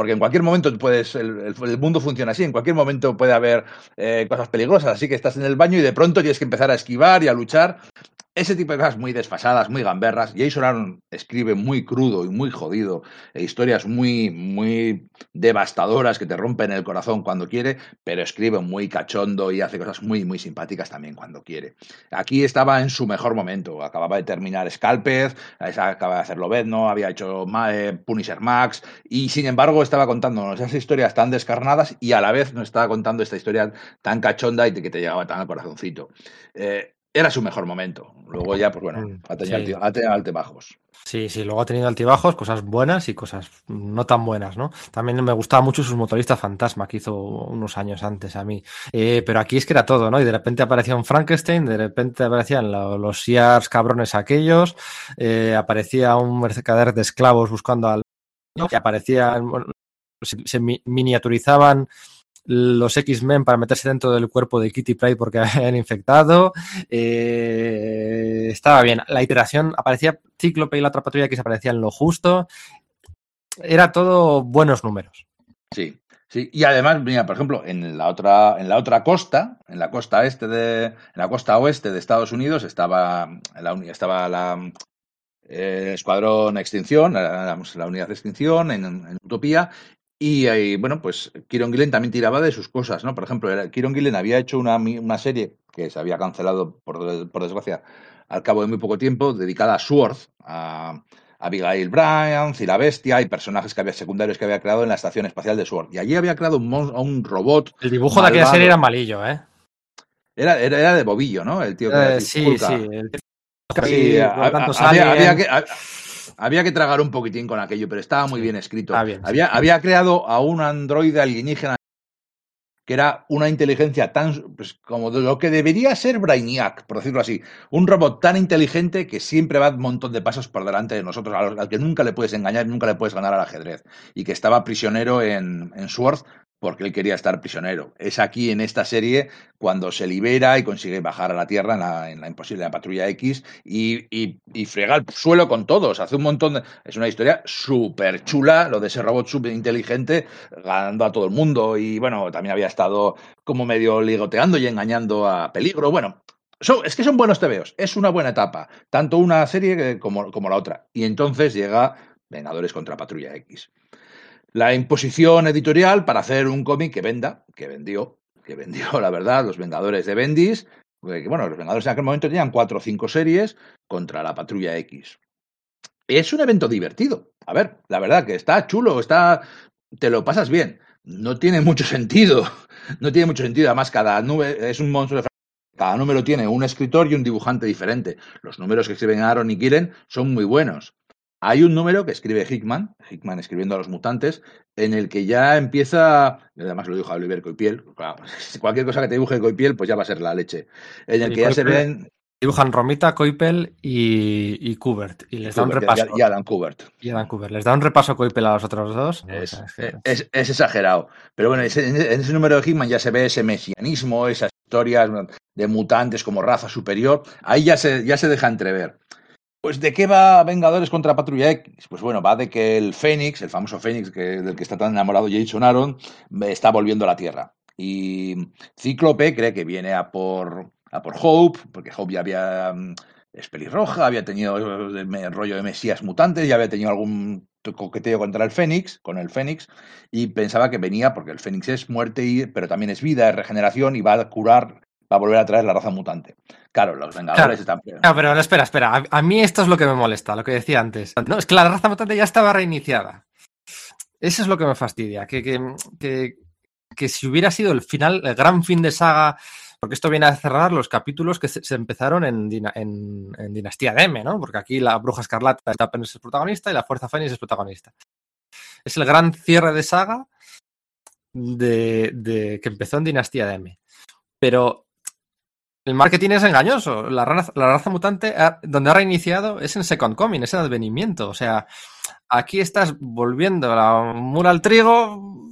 Porque en cualquier momento puedes, el, mundo funciona así, en cualquier momento puede haber eh, cosas peligrosas, así que estás en el baño y de pronto tienes que empezar a esquivar y a luchar. Ese tipo de cosas muy desfasadas, muy gamberras. Jason Aaron escribe muy crudo y muy jodido, e historias muy, muy devastadoras que te rompen el corazón cuando quiere, pero escribe muy cachondo y hace cosas muy, muy simpáticas también cuando quiere. Aquí estaba en su mejor momento. Acababa de terminar Scalpez, acaba de hacerlo no había hecho eh, Punisher Max, y sin embargo estaba contándonos esas historias tan descarnadas y a la vez nos estaba contando esta historia tan cachonda y que te llegaba tan al corazoncito. Eh, era su mejor momento. Luego ya, pues bueno, Mm, ha tenido, sí. alti- ha tenido altibajos. Sí, sí, luego ha tenido altibajos, cosas buenas y cosas no tan buenas, ¿no? También me gustaba mucho sus motoristas fantasma que hizo unos años antes a mí. Eh, pero aquí es que era todo, ¿no? Y de repente aparecía un Frankenstein, de repente aparecían lo- los Sears cabrones aquellos, eh, aparecía un mercader de esclavos buscando al... y aparecían, bueno, se, se mi- miniaturizaban los X-Men para meterse dentro del cuerpo de Kitty Pryde porque habían infectado. Eh, estaba bien. La iteración aparecía Cíclope y la otra patrulla que se aparecía en lo justo. Era todo buenos números. Sí, sí. Y además, mira, por ejemplo, en la otra, en la otra costa, en la costa este de, en la costa oeste de Estados Unidos, estaba la, estaba la eh, Escuadrón Extinción, la, la- unidad de extinción en Utopía. Y, ahí, bueno, pues Kieron Gillen también tiraba de sus cosas, ¿no? Por ejemplo, era- Kieron Gillen había hecho una, una serie que se había cancelado, por, por desgracia, al cabo de muy poco tiempo, dedicada a Sword, a Abigail Bryant y la Bestia y personajes que había secundarios que había creado en la Estación Espacial de Sword. Y allí había creado un, un robot. El dibujo de aquella serie era malillo, ¿eh? Era, era, era de bobillo, ¿no? El tío que Eh, sí, sí. el- Sí, a- a- había, había que, a- había que tragar un poquitín con aquello, pero estaba muy Sí, bien escrito. bien, sí. había, creado a un androide alienígena que era una inteligencia tan pues, como de lo que debería ser Brainiac, por decirlo así. Un robot tan inteligente que siempre va un montón de pasos por delante de nosotros, al, al que nunca le puedes engañar, nunca le puedes ganar al ajedrez. Y que estaba prisionero en, en porque él quería estar prisionero. Es aquí en esta serie cuando se libera y consigue bajar a la Tierra en la, imposible la patrulla X y, y, y frega el suelo con todos. Hace un montón de... Es una historia súper chula, lo de ese robot súper inteligente ganando a todo el mundo. Y bueno, también había estado como medio ligoteando y engañando a Peligro. Bueno, son- es que son buenos tebeos. Es una buena etapa. Tanto una serie como, como la otra. Y entonces llega Vengadores contra Patrulla X la imposición editorial para hacer un cómic que venda, que vendió, que vendió, la verdad, los Vengadores de Bendis. que, Bueno, los Vengadores en aquel momento tenían cuatro o cinco series contra la Patrulla X. Es un evento divertido. A ver, la verdad que está chulo, está. Te lo pasas bien. No tiene mucho sentido. No tiene mucho sentido. Además, cada nube es un monstruo de cada número tiene un escritor y un dibujante diferente. Los números que escriben Aaron y Killen son muy buenos. Hay un número que escribe Hickman, Hickman escribiendo a los mutantes, en el que ya empieza, además lo dijo Oliver Coipiel, claro, cualquier cosa que te dibuje Coipiel, pues ya va a ser la leche. En el que ya se ven Dibujan Romita, Coipel y, y Kubert. Y les da un repaso. y, Adam Kubert. Y Adam Kubert. Les da un repaso Coipel a los otros dos. Es, O sea, es que- es- es exagerado. Pero bueno, en ese número de Hickman ya se ve ese mesianismo, esas historias de mutantes como raza superior. Ahí ya se, ya se deja entrever. Pues ¿de qué va Vengadores contra Patrulla X? Pues bueno, va de que el Fénix, el famoso Fénix que, del que está tan enamorado Jason Aaron, está volviendo a la Tierra. Y Cíclope cree que viene a por, a por Hope, porque Hope ya había... mm, Es pelirroja, había tenido el me- rollo de mesías mutantes, ya había tenido algún coqueteo contra el Fénix, con el Fénix, y pensaba que venía porque el Fénix es muerte, y, pero también es vida, es regeneración y va a curar va a volver a traer la raza mutante. Claro, los Vengadores Claro. están... No, pero espera, espera. A, a mí esto es lo que me molesta, lo que decía antes. No, es que la raza mutante ya estaba reiniciada. Eso es lo que me fastidia. Que, que, que, que si hubiera sido el final, el gran fin de saga. Porque esto viene a cerrar los capítulos que se, se empezaron en, Dina- en- en Dinastía de M, ¿no? Porque aquí la Bruja Escarlata es protagonista y la Fuerza Fénix es protagonista. Es el gran cierre de saga de, de- que empezó en Dinastía de M. Pero el marketing es engañoso. La raza, la raza mutante, ha- donde ha reiniciado, es en Second Coming, es en advenimiento. O sea, aquí estás volviendo la mula al trigo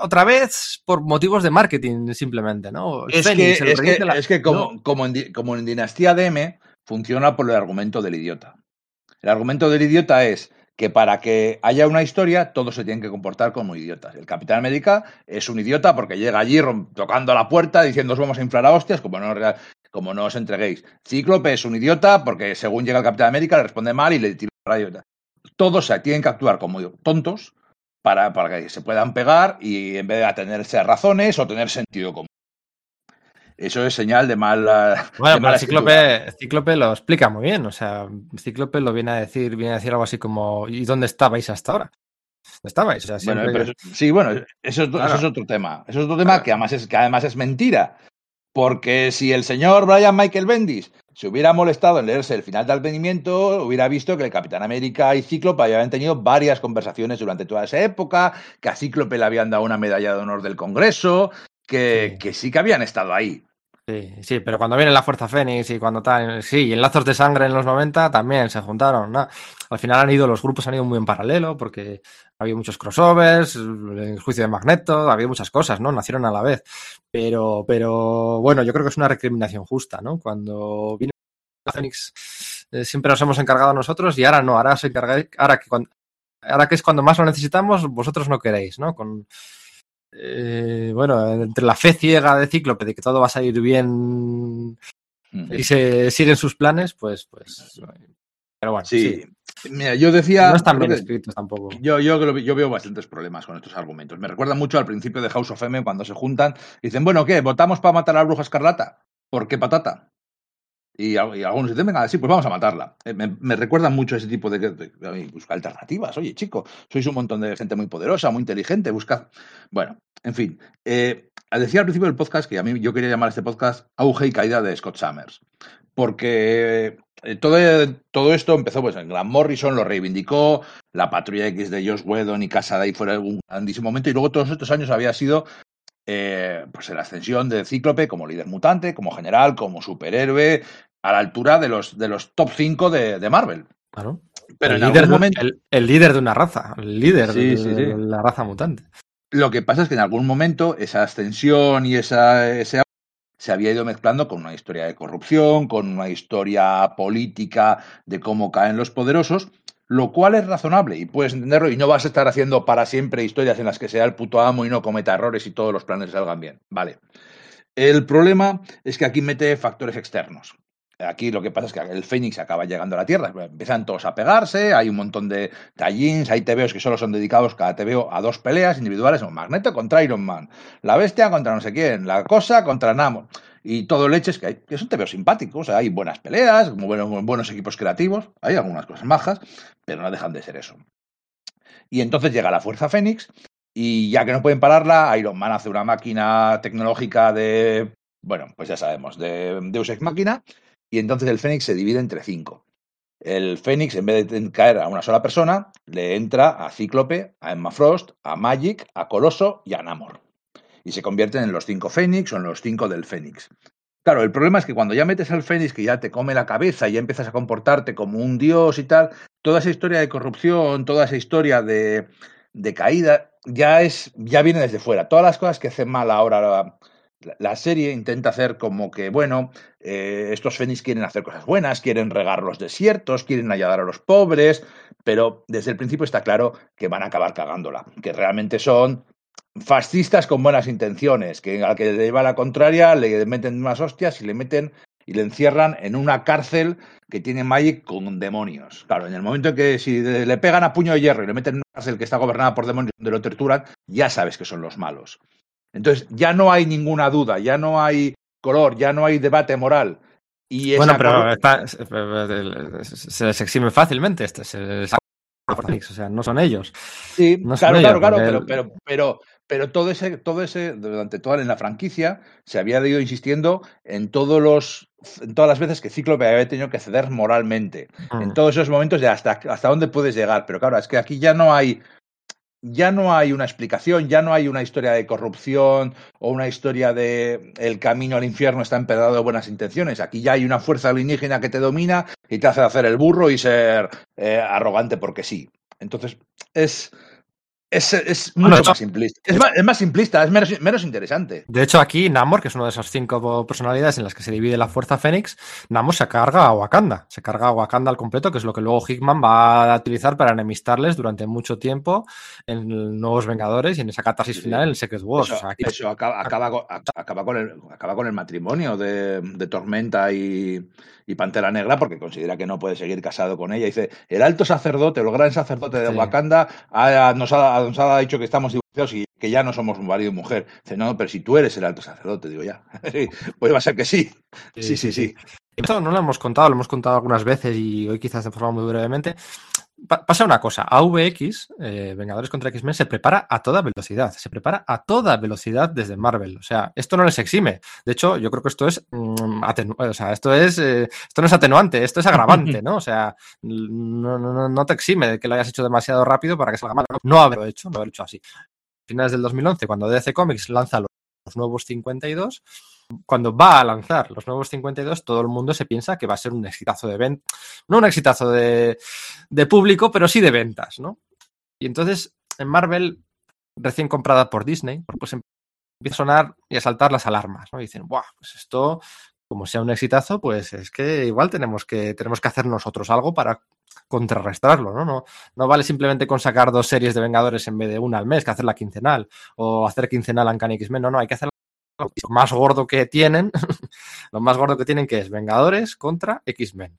otra vez por motivos de marketing, simplemente, ¿no? El Es Fénix, que, el es rey que, de la- es que como, No, como, en, como en Dinastía de M, funciona por el argumento del idiota. El argumento del idiota es que para que haya una historia, todos se tienen que comportar como idiotas. El Capitán América es un idiota porque llega allí tocando la puerta diciendo os vamos a inflar a hostias, como no, como no os entreguéis. Cíclope es un idiota porque según llega el Capitán América le responde mal y le tira la idiota. Todos se tienen que actuar como tontos para, para que se puedan pegar y en vez de atenerse a razones o tener sentido común. Eso es señal de mala. Bueno, de pero mala Cíclope, Cíclope lo explica muy bien. O sea, Cíclope lo viene a decir, viene a decir algo así como ¿y dónde estabais hasta ahora? ¿Dónde estabais? O sea, Bueno, pero eso- sí, bueno, eso es, Claro. eso es otro tema. Eso es otro tema Claro. que, además es, que además es mentira. Porque si el señor Brian Michael Bendis se hubiera molestado en leerse el final de Advenimiento, hubiera visto que el Capitán América y Cíclope habían tenido varias conversaciones durante toda esa época, que a Cíclope le habían dado una medalla de honor del Congreso, que Sí. que sí que habían estado ahí. Sí, sí, pero cuando viene la Fuerza Fénix y cuando tal, sí, y en Lazos de Sangre en los 90 también se juntaron, ¿no? Al final han ido, los grupos han ido muy en paralelo porque ha habido muchos crossovers, el juicio de Magneto, ha habido muchas cosas, ¿no? Nacieron a la vez. Pero, pero bueno, yo creo que es una recriminación justa, ¿no? Cuando vino la Fénix eh, siempre nos hemos encargado nosotros y ahora no, ahora os encargáis, ahora que, cuando- ahora que es cuando más lo necesitamos, vosotros no queréis, ¿no? Con, eh, bueno, entre la fe ciega de Cíclope de que todo va a salir bien Mm. y se siguen sus planes, pues, pues. Pero bueno, Sí. sí. Mira, yo decía. No están bien que- escritos tampoco. Yo, yo, yo veo bastantes problemas con estos argumentos. Me recuerda mucho al principio de House of M cuando se juntan y dicen, bueno, ¿qué? ¿Votamos para matar a la bruja escarlata? ¿Por qué patata? Y, algunos dicen, venga, sí, pues vamos a matarla. Eh, Me, me recuerda mucho a ese tipo de, de- busca alternativas. Oye, chico, sois un montón de gente muy poderosa, muy inteligente, buscad. Bueno, en fin. Eh, decía al principio del podcast que a mí yo quería llamar este podcast Auge y Caída de Scott Summers. Porque eh, todo, todo esto empezó pues en Grant Morrison, lo reivindicó, la Patrulla X de Josh Whedon y Casa de ahí fuera un grandísimo momento, y luego todos estos años había sido eh, pues la ascensión de Cíclope como líder mutante, como general, como superhéroe, a la altura de los, de los top 5 de, de Marvel. Claro. Pero el, en líder algún de, momento, el, el líder de una raza, el líder Sí, de, sí, sí. de la raza mutante. lo que pasa es que en algún momento esa ascensión y esa, ese se había ido mezclando con una historia de corrupción, con una historia política de cómo caen los poderosos, lo cual es razonable y puedes entenderlo y no vas a estar haciendo para siempre historias en las que sea el puto amo y no cometa errores y todos los planes salgan bien. Vale. El problema es que aquí mete factores externos. Aquí lo que pasa es que el Fénix acaba llegando a la Tierra, empiezan todos a pegarse, hay un montón de tallins, hay TVOs que solo son dedicados cada TVO a dos peleas individuales, un Magneto contra Iron Man, la Bestia contra no sé quién, la Cosa contra Namor, y todo leches que, hay, que son TVOs simpáticos, hay buenas peleas, buenos, buenos equipos creativos, hay algunas cosas majas, pero no dejan de ser eso. Y entonces llega la Fuerza Fénix, y ya que no pueden pararla, Iron Man hace una máquina tecnológica de, bueno, pues ya sabemos, de Deus Ex Máquina, y entonces el Fénix se divide entre cinco. El Fénix, en vez de caer a una sola persona, le entra a Cíclope, a Emma Frost, a Magic, a Coloso y a Namor. Y se convierten en los cinco Fénix o en los cinco del Fénix. Claro, el problema es que cuando ya metes al Fénix, que ya te come la cabeza y ya empiezas a comportarte como un dios y tal, toda esa historia de corrupción, toda esa historia de, de caída, ya es, ya viene desde fuera. Todas las cosas que hacen mal ahora la, serie intenta hacer como que, bueno, eh, estos Fénix quieren hacer cosas buenas, quieren regar los desiertos, quieren ayudar a los pobres, pero desde el principio está claro que van a acabar cagándola, que realmente son fascistas con buenas intenciones, que al que le lleva la contraria le meten más hostias y le meten y le encierran en una cárcel que tiene Magic con demonios. Claro, en el momento en que si le pegan a puño de hierro y le meten en una cárcel que está gobernada por demonios donde lo torturan, ya sabes que son los malos. Entonces ya no hay ninguna duda, ya no hay color, ya no hay debate moral. Y Bueno, pero color- está- se, se les exime fácilmente. Este, se les- o sea, no son ellos. Sí, No claro, ellos, claro, claro, pero, el- pero, pero, pero todo ese, todo ese, durante toda en la franquicia, se había ido insistiendo en todos los, en todas las veces que Cíclope había tenido que ceder moralmente. En Mm. todos esos momentos de hasta, hasta dónde puedes llegar. Pero claro, es que aquí ya no hay, ya no hay una explicación, ya no hay una historia de corrupción o una historia de el camino al infierno está empedrado de buenas intenciones. Aquí ya hay una fuerza alienígena que te domina y te hace hacer el burro y ser eh, arrogante porque sí. Entonces, es, es, es mucho hecho- más simplista. Es más, es más simplista, es menos, menos interesante. De hecho, aquí Namor, que es una de esas cinco personalidades en las que se divide la fuerza Fénix, Namor se carga a Wakanda. Se carga a Wakanda al completo, que es lo que luego Hickman va a utilizar para enemistarles durante mucho tiempo en Nuevos Vengadores y en esa catarsis Sí, final en Secret Wars. Eso, O sea, aquí- eso acaba, acaba, con, acaba, con el, acaba con el matrimonio de, de Tormenta y, y Pantera Negra porque considera que no puede seguir casado con ella. Dice, el alto sacerdote, el gran sacerdote de Sí. Wakanda ha- nos, ha, nos ha dicho que estamos divorciados y que ya no somos marido y mujer. Dice, no, pero si tú eres el alto sacerdote, digo ya. Sí, pues va a ser que sí. Sí, sí, sí. Esto no lo hemos contado, lo hemos contado algunas veces y hoy quizás de forma muy brevemente. Pa- pasa una cosa, AVX, eh, Vengadores contra X-Men, se prepara a toda velocidad, se prepara a toda velocidad desde Marvel. O sea, esto no les exime. De hecho, yo creo que esto es, mm, atenu- o sea, esto es, eh, esto no es atenuante, esto es agravante, ¿no? O sea, no, no, no- te exime de que lo hayas hecho demasiado rápido para que salga mal. No haberlo hecho, no haberlo hecho así. Finales del 2011, cuando DC Comics lanza los los nuevos 52, cuando va a lanzar los nuevos 52, todo el mundo se piensa que va a ser un exitazo de venta, no un exitazo de, público, pero sí de ventas, ¿no? Y entonces, en Marvel, recién comprada por Disney, pues empieza a sonar y a saltar las alarmas, ¿no? Dicen, ¡buah! Pues esto, como sea un exitazo, pues es que igual tenemos que, tenemos que hacer nosotros algo para contrarrestarlo, ¿no? No, no vale simplemente con sacar dos series de Vengadores en vez de una al mes, que hacerla quincenal, o hacer quincenal Uncanny X-Men, no, no, hay que hacer lo más gordo que tienen, lo más gordo que tienen que es Vengadores contra X-Men.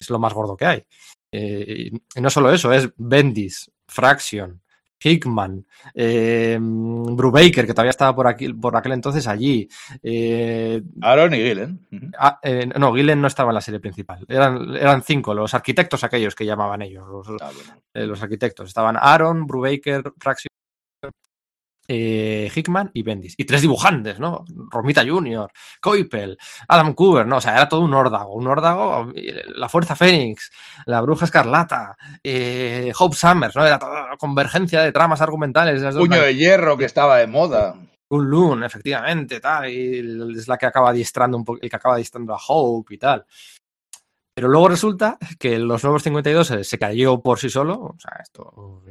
Es lo más gordo que hay. Eh, y no solo eso, es Bendis, Fraction, Hickman, eh, Brubaker, que todavía estaba por aquí, por aquel entonces allí. eh, Aaron y Gillen. Ah, eh, no, Gillen no estaba en la serie principal. Eran, eran cinco, los arquitectos aquellos que llamaban ellos. Los, Ah, bueno. los arquitectos. Estaban Aaron, Brubaker, Fraction, eh, Hickman y Bendis. Y tres dibujantes, ¿no? Romita Jr., Coipel, Adam Cooper, ¿no? O sea, era todo un órdago. Un órdago, la Fuerza Fénix, la Bruja Escarlata, eh, Hope Summers, ¿no? Era toda convergencia de tramas argumentales. Puño de hierro que estaba de moda. Kunlun, efectivamente, tal, y es la que acaba adiestrando un poco, el que acaba adiestrando a Hope y tal. Pero luego resulta que los nuevos 52 se, se cayó por sí solo, o sea, esto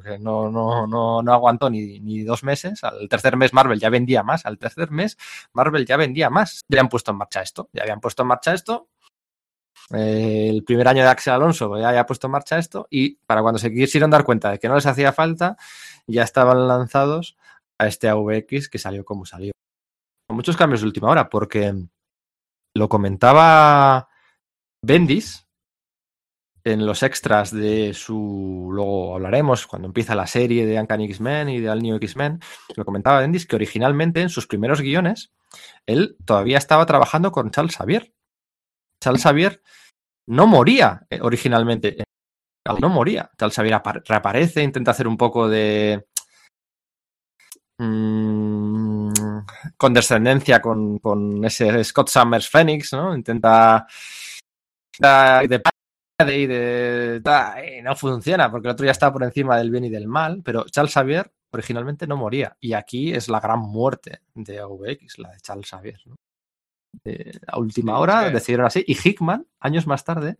creo que no, no, no, no aguantó ni, ni dos meses. Al tercer mes Marvel ya vendía más, al tercer mes Marvel ya vendía más. Ya habían puesto en marcha esto, ya habían puesto en marcha esto. Eh, el primer año de Axel Alonso ya había puesto en marcha esto y para cuando se quisieron dar cuenta de que no les hacía falta, ya estaban lanzados a este AVX que salió como salió. Muchos cambios de última hora, porque lo comentaba Bendis en los extras de su. Luego hablaremos cuando empieza la serie de Uncanny X-Men y de All New X-Men. Lo comentaba Bendis que originalmente en sus primeros guiones él todavía estaba trabajando con Charles Xavier. Charles Xavier no moría eh, originalmente. No moría. Charles Xavier apa- reaparece, intenta hacer un poco de mm, condescendencia con, con ese Scott Summers Phoenix, ¿no? Intenta da- de y de y no funciona porque el otro ya está por encima del bien y del mal, pero Charles Xavier originalmente no moría y aquí es la gran muerte de AVX, la de Charles Xavier, ¿no? Eh, a última hora decidieron así y Hickman, años más tarde,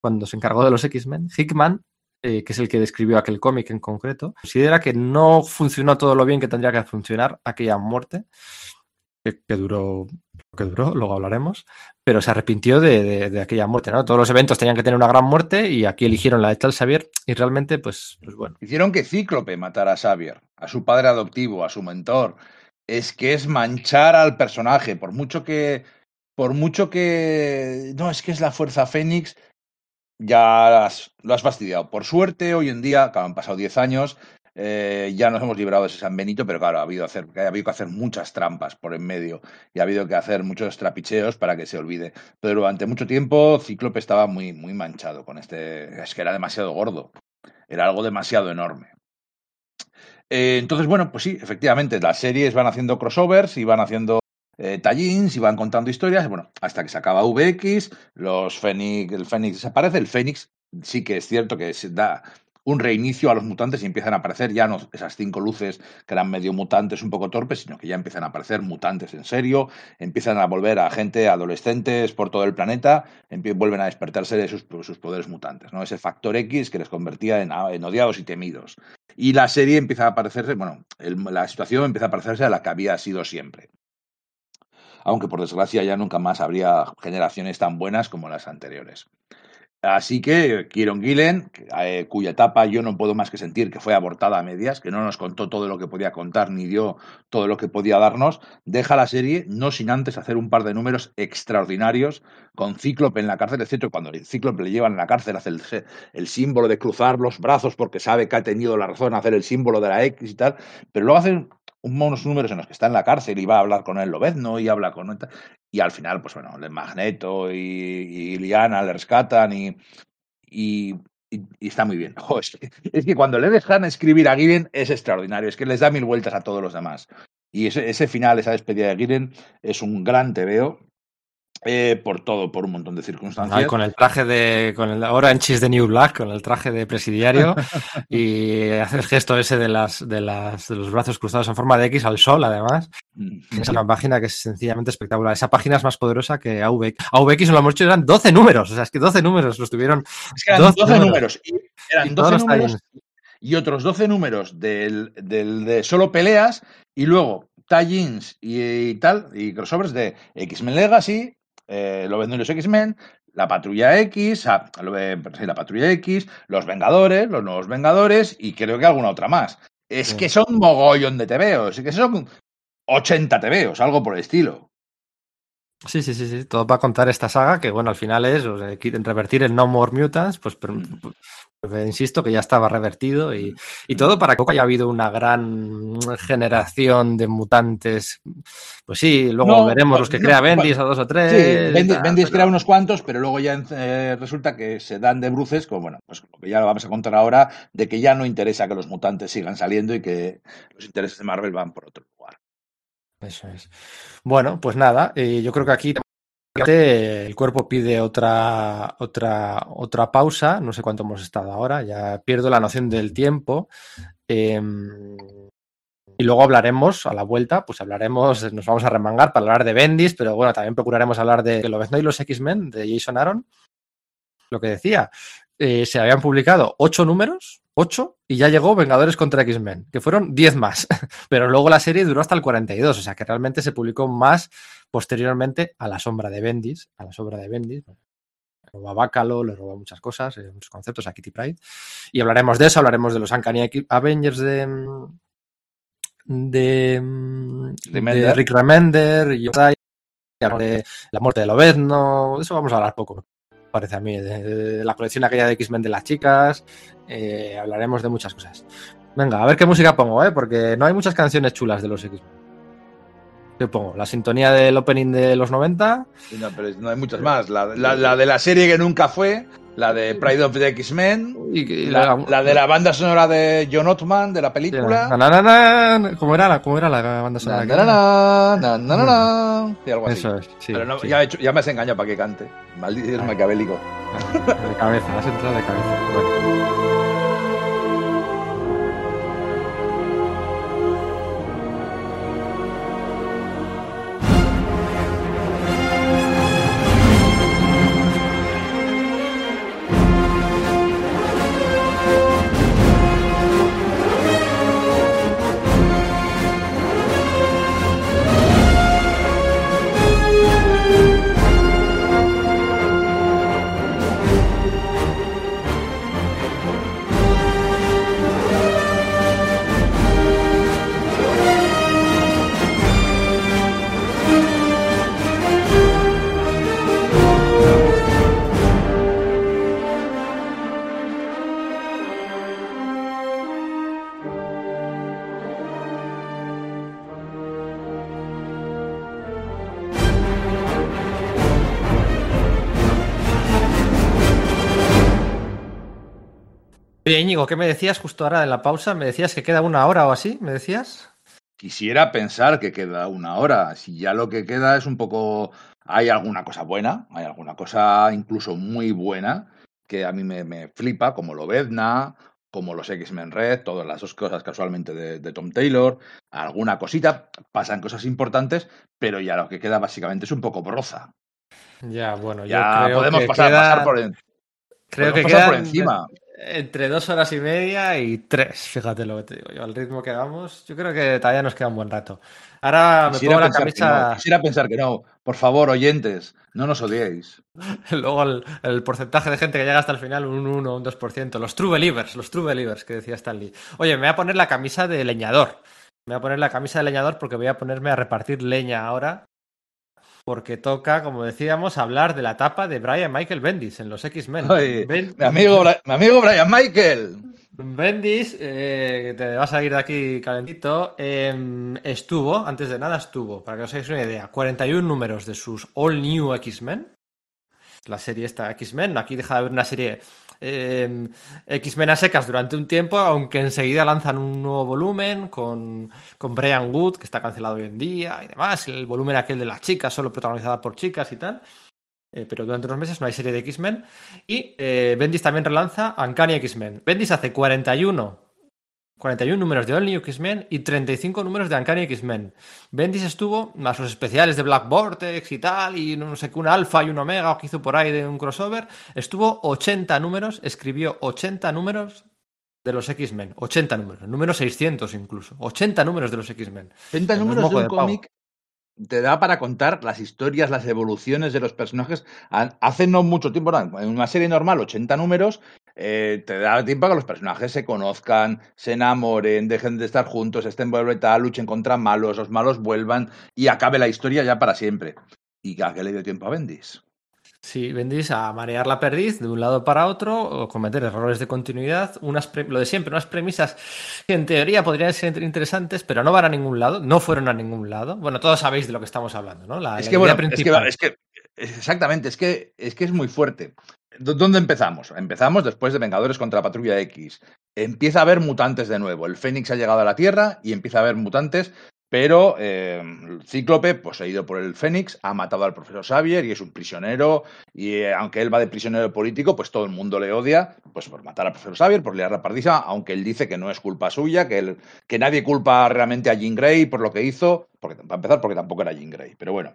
cuando se encargó de los X-Men, Hickman eh, que es el que describió aquel cómic en concreto, considera que no funcionó todo lo bien que tendría que funcionar aquella muerte, que, que duró lo que duró, luego hablaremos, pero se arrepintió de, de- aquella muerte. Todos los eventos tenían que tener una gran muerte y aquí eligieron la de Charles Xavier y realmente, pues, pues bueno. Hicieron que Cíclope matara a Xavier, a su padre adoptivo, a su mentor. Es que es manchar al personaje, por mucho que. Por mucho que. No, es que es la fuerza Fénix. Ya lo has fastidiado. Por suerte, hoy en día, que han pasado 10 años, eh, ya nos hemos librado de ese San Benito, pero claro, ha habido, que hacer muchas trampas por en medio y ha habido que hacer muchos trapicheos para que se olvide. Pero durante mucho tiempo Cíclope estaba muy, muy manchado con este... Es que era demasiado gordo, era algo demasiado enorme. Eh, entonces, bueno, pues sí, efectivamente, las series van haciendo crossovers y van haciendo eh, tallins y van contando historias, bueno, hasta que se acaba VX, los Fénix, el Fénix desaparece, el Fénix sí que es cierto que se da un reinicio a los mutantes y empiezan a aparecer ya no esas cinco luces que eran medio mutantes un poco torpes, sino que ya empiezan a aparecer mutantes en serio, empiezan a volver a gente, adolescentes por todo el planeta, vuelven a despertarse de sus, poderes mutantes, ¿no? Ese factor X que les convertía en, odiados y temidos. Y la serie empieza a parecerse, bueno, la situación empieza a parecerse a la que había sido siempre. Aunque por desgracia ya nunca más habría generaciones tan buenas como las anteriores. Así que Kieron Gillen, eh, cuya etapa yo no puedo más que sentir que fue abortada a medias, que no nos contó todo lo que podía contar ni dio todo lo que podía darnos, deja la serie no sin antes hacer un par de números extraordinarios con Cíclope en la cárcel, etc. Cuando el Cíclope le llevan a la cárcel hace el, el, símbolo de cruzar los brazos porque sabe que ha tenido la razón hacer el símbolo de la X y tal, pero luego hacen unos números en los que está en la cárcel y va a hablar con el Lobezno y habla con y al final pues bueno el Magneto y, y Liana le rescatan y, y, está muy bien. Es, que, cuando le dejan escribir a Gideon es extraordinario es que les da mil vueltas a todos los demás. Y ese, final esa despedida de Gideon es un gran tebeo eh, por todo, por un montón de circunstancias. Ay, con el traje de. con el Orange is the New Black, con el traje de presidiario. y hace el gesto ese de las, de las de los brazos cruzados en forma de X al sol, además. Es una página que es sencillamente espectacular. Esa página es más poderosa que AVX. AVX, no lo hemos dicho, eran 12 números. O sea, es que 12 números los tuvieron. Es que eran 12, 12 números. Y eran y 12 números y otros 12 números del, del, de solo peleas y luego tie-ins y, y, tal, y crossovers de X-Men Legacy, eh, lo venden los X-Men, la Patrulla X, a, lo, sí, la Patrulla X, los Vengadores, los nuevos Vengadores y creo que alguna otra más. Es sí. que son mogollón de TVOs, es que son 80 TVOs, algo por el estilo. Sí, sí, sí, sí, todo para contar esta saga que, bueno, al final es o sea, revertir el No More Mutants, pues, pero, pues, insisto que ya estaba revertido y, y, todo para que haya habido una gran generación de mutantes. Pues sí, luego no, veremos los que no, crea Bendis a dos o tres. Sí, Bendis, Bendis pero... crea unos cuantos, pero luego ya eh, resulta que se dan de bruces, como bueno, pues lo que ya lo vamos a contar ahora, de que ya no interesa que los mutantes sigan saliendo y que los intereses de Marvel van por otro lugar. Eso es. Bueno, pues nada, eh, yo creo que aquí el cuerpo pide otra, otra, otra pausa. No sé cuánto hemos estado ahora, ya pierdo la noción del tiempo. Eh, y luego hablaremos a la vuelta, pues hablaremos, nos vamos a remangar para hablar de Bendis, pero bueno, también procuraremos hablar de lo ves, ¿no? Y los X-Men de Jason Aaron. Lo que decía, eh, se habían publicado ocho números 8 y ya llegó Vengadores contra X-Men, que fueron 10 más, pero luego la serie duró hasta el 42, o sea que realmente se publicó más posteriormente a la sombra de Bendis, a la sombra de Bendis. Le roba Bácalo, le roba muchas cosas, eh, muchos conceptos a Kitty Pride. Y hablaremos de eso, hablaremos de los Uncanny Avengers de, de, de, de Rick Remender y de la muerte de Lobezno, de eso vamos a hablar poco parece a mí, de, de la colección aquella de X-Men de las chicas, eh, hablaremos de muchas cosas. Venga, a ver qué música pongo, ¿eh? porque no hay muchas canciones chulas de los X-Men. ¿Qué pongo? ¿La sintonía del opening de los 90? No, pero no hay muchas más. La, la, la de la serie que nunca fue, la de Pride of the X-Men, la, la, de la banda sonora de John Ottman, de la película. Na, na, na, ¿Cómo, era, ¿Cómo era la banda sonora? Y algo así. Eso es, sí, Pero no, sí. ya, he hecho, ya, me has engañado para que cante. Maldito es macabélico. De cabeza, has entrado de cabeza. Bueno. Oye, Íñigo, ¿qué me decías justo ahora en la pausa? ¿Me decías que queda una hora o así? ¿Me decías? Quisiera pensar que queda una hora. Si ya lo que queda es un poco. Hay alguna cosa buena, hay alguna cosa incluso muy buena que a mí me, me flipa, como lo Vedna, como los X-Men Red, todas las dos cosas casualmente de, de Tom Taylor, alguna cosita, pasan cosas importantes, pero ya lo que queda básicamente es un poco broza. Ya, bueno, yo Ya creo podemos que pasar, queda- pasar por, en- Creo que pasar por encima. Entre dos horas y media y tres, fíjate lo que te digo yo. Al ritmo que vamos, yo creo que todavía nos queda un buen rato. Ahora me pongo la camisa. no, quisiera pensar que no. Por favor, oyentes, no nos odiéis. Luego el, el porcentaje de gente que llega hasta el final, un 1 un 2%. Los true believers, los true believers que decía Stanley. Oye, me voy a poner la camisa de leñador. Me voy a poner la camisa de leñador porque voy a ponerme a repartir leña ahora. Porque toca, como decíamos, hablar de la etapa de Brian Michael Bendis en los X-Men. Ben- mi, amigo, mi amigo Brian Michael. Bendis, eh, te vas a ir de aquí calentito, eh, estuvo, antes de nada estuvo, para que os hagáis una idea, 41 números de sus All New X-Men, la serie esta X-Men, aquí deja de haber una serie eh, X-Men a secas durante un tiempo, aunque enseguida lanzan un nuevo volumen con, con Brian Wood, que está cancelado hoy en día y demás, el volumen aquel de las chicas, solo protagonizada por chicas y tal. Eh, pero durante unos meses no hay serie de X-Men. Y eh, Bendis también relanza Uncanny X-Men. Bendis hace 41, 41 números de New X-Men y 35 números de Uncanny X-Men. Bendis estuvo, más los especiales de Black Vortex y tal, y no sé qué, un alfa y un omega que hizo por ahí de un crossover. Estuvo 80 números, escribió 80 números de los X-Men. 80 números, número 600 incluso. 80 números de los X-Men. 30 No es números moco de un cómic te da para contar las historias, las evoluciones de los personajes. Ha- Hace no mucho tiempo, en una serie normal, 80 números, eh, te da tiempo a que los personajes se conozcan, se enamoren, dejen de estar juntos, estén vuelven tal, luchen contra malos, los malos vuelvan y acabe la historia ya para siempre. ¿Y a qué le dio tiempo a Bendis? Sí, Bendis a marear la perdiz de un lado para otro, o cometer errores de continuidad, unas lo de siempre, unas premisas que en teoría podrían ser interesantes, pero no van a ningún lado, no fueron a ningún lado. Bueno, todos sabéis de lo que estamos hablando, ¿no? La, Es la que idea bueno, es que, es que exactamente, es que es que es muy fuerte. ¿Dó- ¿Dónde empezamos? Empezamos después de Vengadores contra Patrulla X. Empieza a haber mutantes de nuevo. El Fénix ha llegado a la Tierra y empieza a haber mutantes, pero eh, Cíclope, poseído por el Fénix, ha matado al profesor Xavier y es un prisionero. Y eh, aunque él va de prisionero político, pues todo el mundo le odia pues por matar al profesor Xavier, por liar la pardiza, aunque él dice que no es culpa suya, que, que nadie culpa realmente a Jean Grey por lo que hizo, porque, para empezar, porque tampoco era Jean Grey. Pero bueno,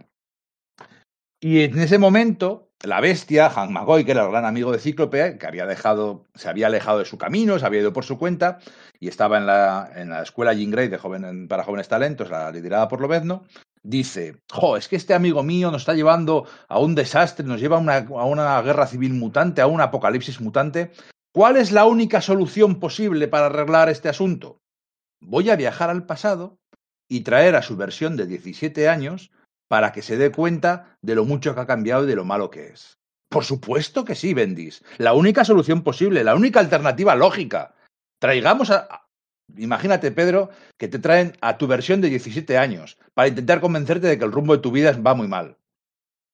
y en ese momento, la bestia, Hank McCoy, que era el gran amigo de Cíclope, que había dejado, se había alejado de su camino, se había ido por su cuenta, y estaba en la, en la escuela Jean Grey de joven, para jóvenes talentos, la liderada por Lobezno, dice, jo, es que este amigo mío nos está llevando a un desastre, nos lleva a una, a una guerra civil mutante, a un apocalipsis mutante. ¿Cuál es la única solución posible para arreglar este asunto? Voy a viajar al pasado y traer a su versión de 17 años para que se dé cuenta de lo mucho que ha cambiado y de lo malo que es. Por supuesto que sí, Bendis. La única solución posible, la única alternativa lógica. Traigamos a... Imagínate, Pedro, que te traen a tu versión de 17 años para intentar convencerte de que el rumbo de tu vida va muy mal.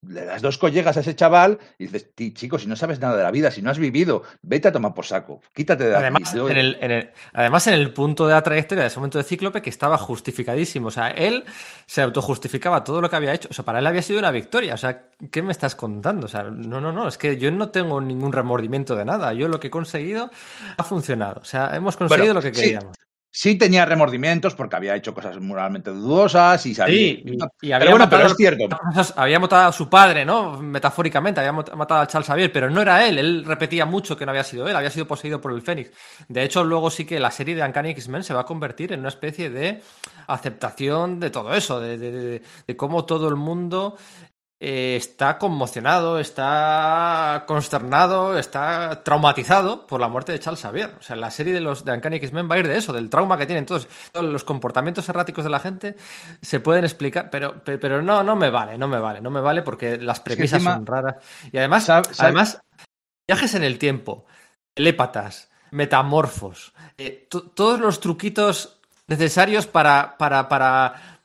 Le das dos collegas a ese chaval y dices, "Ti, chico, si no sabes nada de la vida, si no has vivido, vete a tomar por saco, quítate de aquí. Además Yo- en, el, en el- además, en el punto de la trayectoria de ese momento de Cíclope, que estaba justificadísimo. O sea, él se autojustificaba todo lo que había hecho. O sea, para él había sido una victoria. O sea, ¿qué me estás contando? O sea, no, no, no. Es que yo no tengo ningún remordimiento de nada. Yo lo que he conseguido ha funcionado. O sea, hemos conseguido Bueno, lo que queríamos. Sí tenía remordimientos porque había hecho cosas moralmente dudosas y sabía... Sí, y, y había pero bueno, pero es cierto. Había matado a su padre, ¿no? Metafóricamente, había matado a Charles Xavier, pero no era él. Él repetía mucho que no había sido él, había sido poseído por el Fénix. De hecho, luego sí que la serie de Uncanny X-Men se va a convertir en una especie de aceptación de todo eso, de, de- de- de cómo todo el mundo eh, está conmocionado, está consternado, está traumatizado por la muerte de Charles Xavier. O sea, la serie de los de Uncanny X-Men va a ir de eso, del trauma que tienen todos, todos los comportamientos erráticos de la gente se pueden explicar, pero, pero, no, no me vale, no me vale, no me vale porque las premisas encima- son raras. Y además, además, viajes en el tiempo, telépatas, metamorfos, eh, to- todos los truquitos necesarios para, para, para,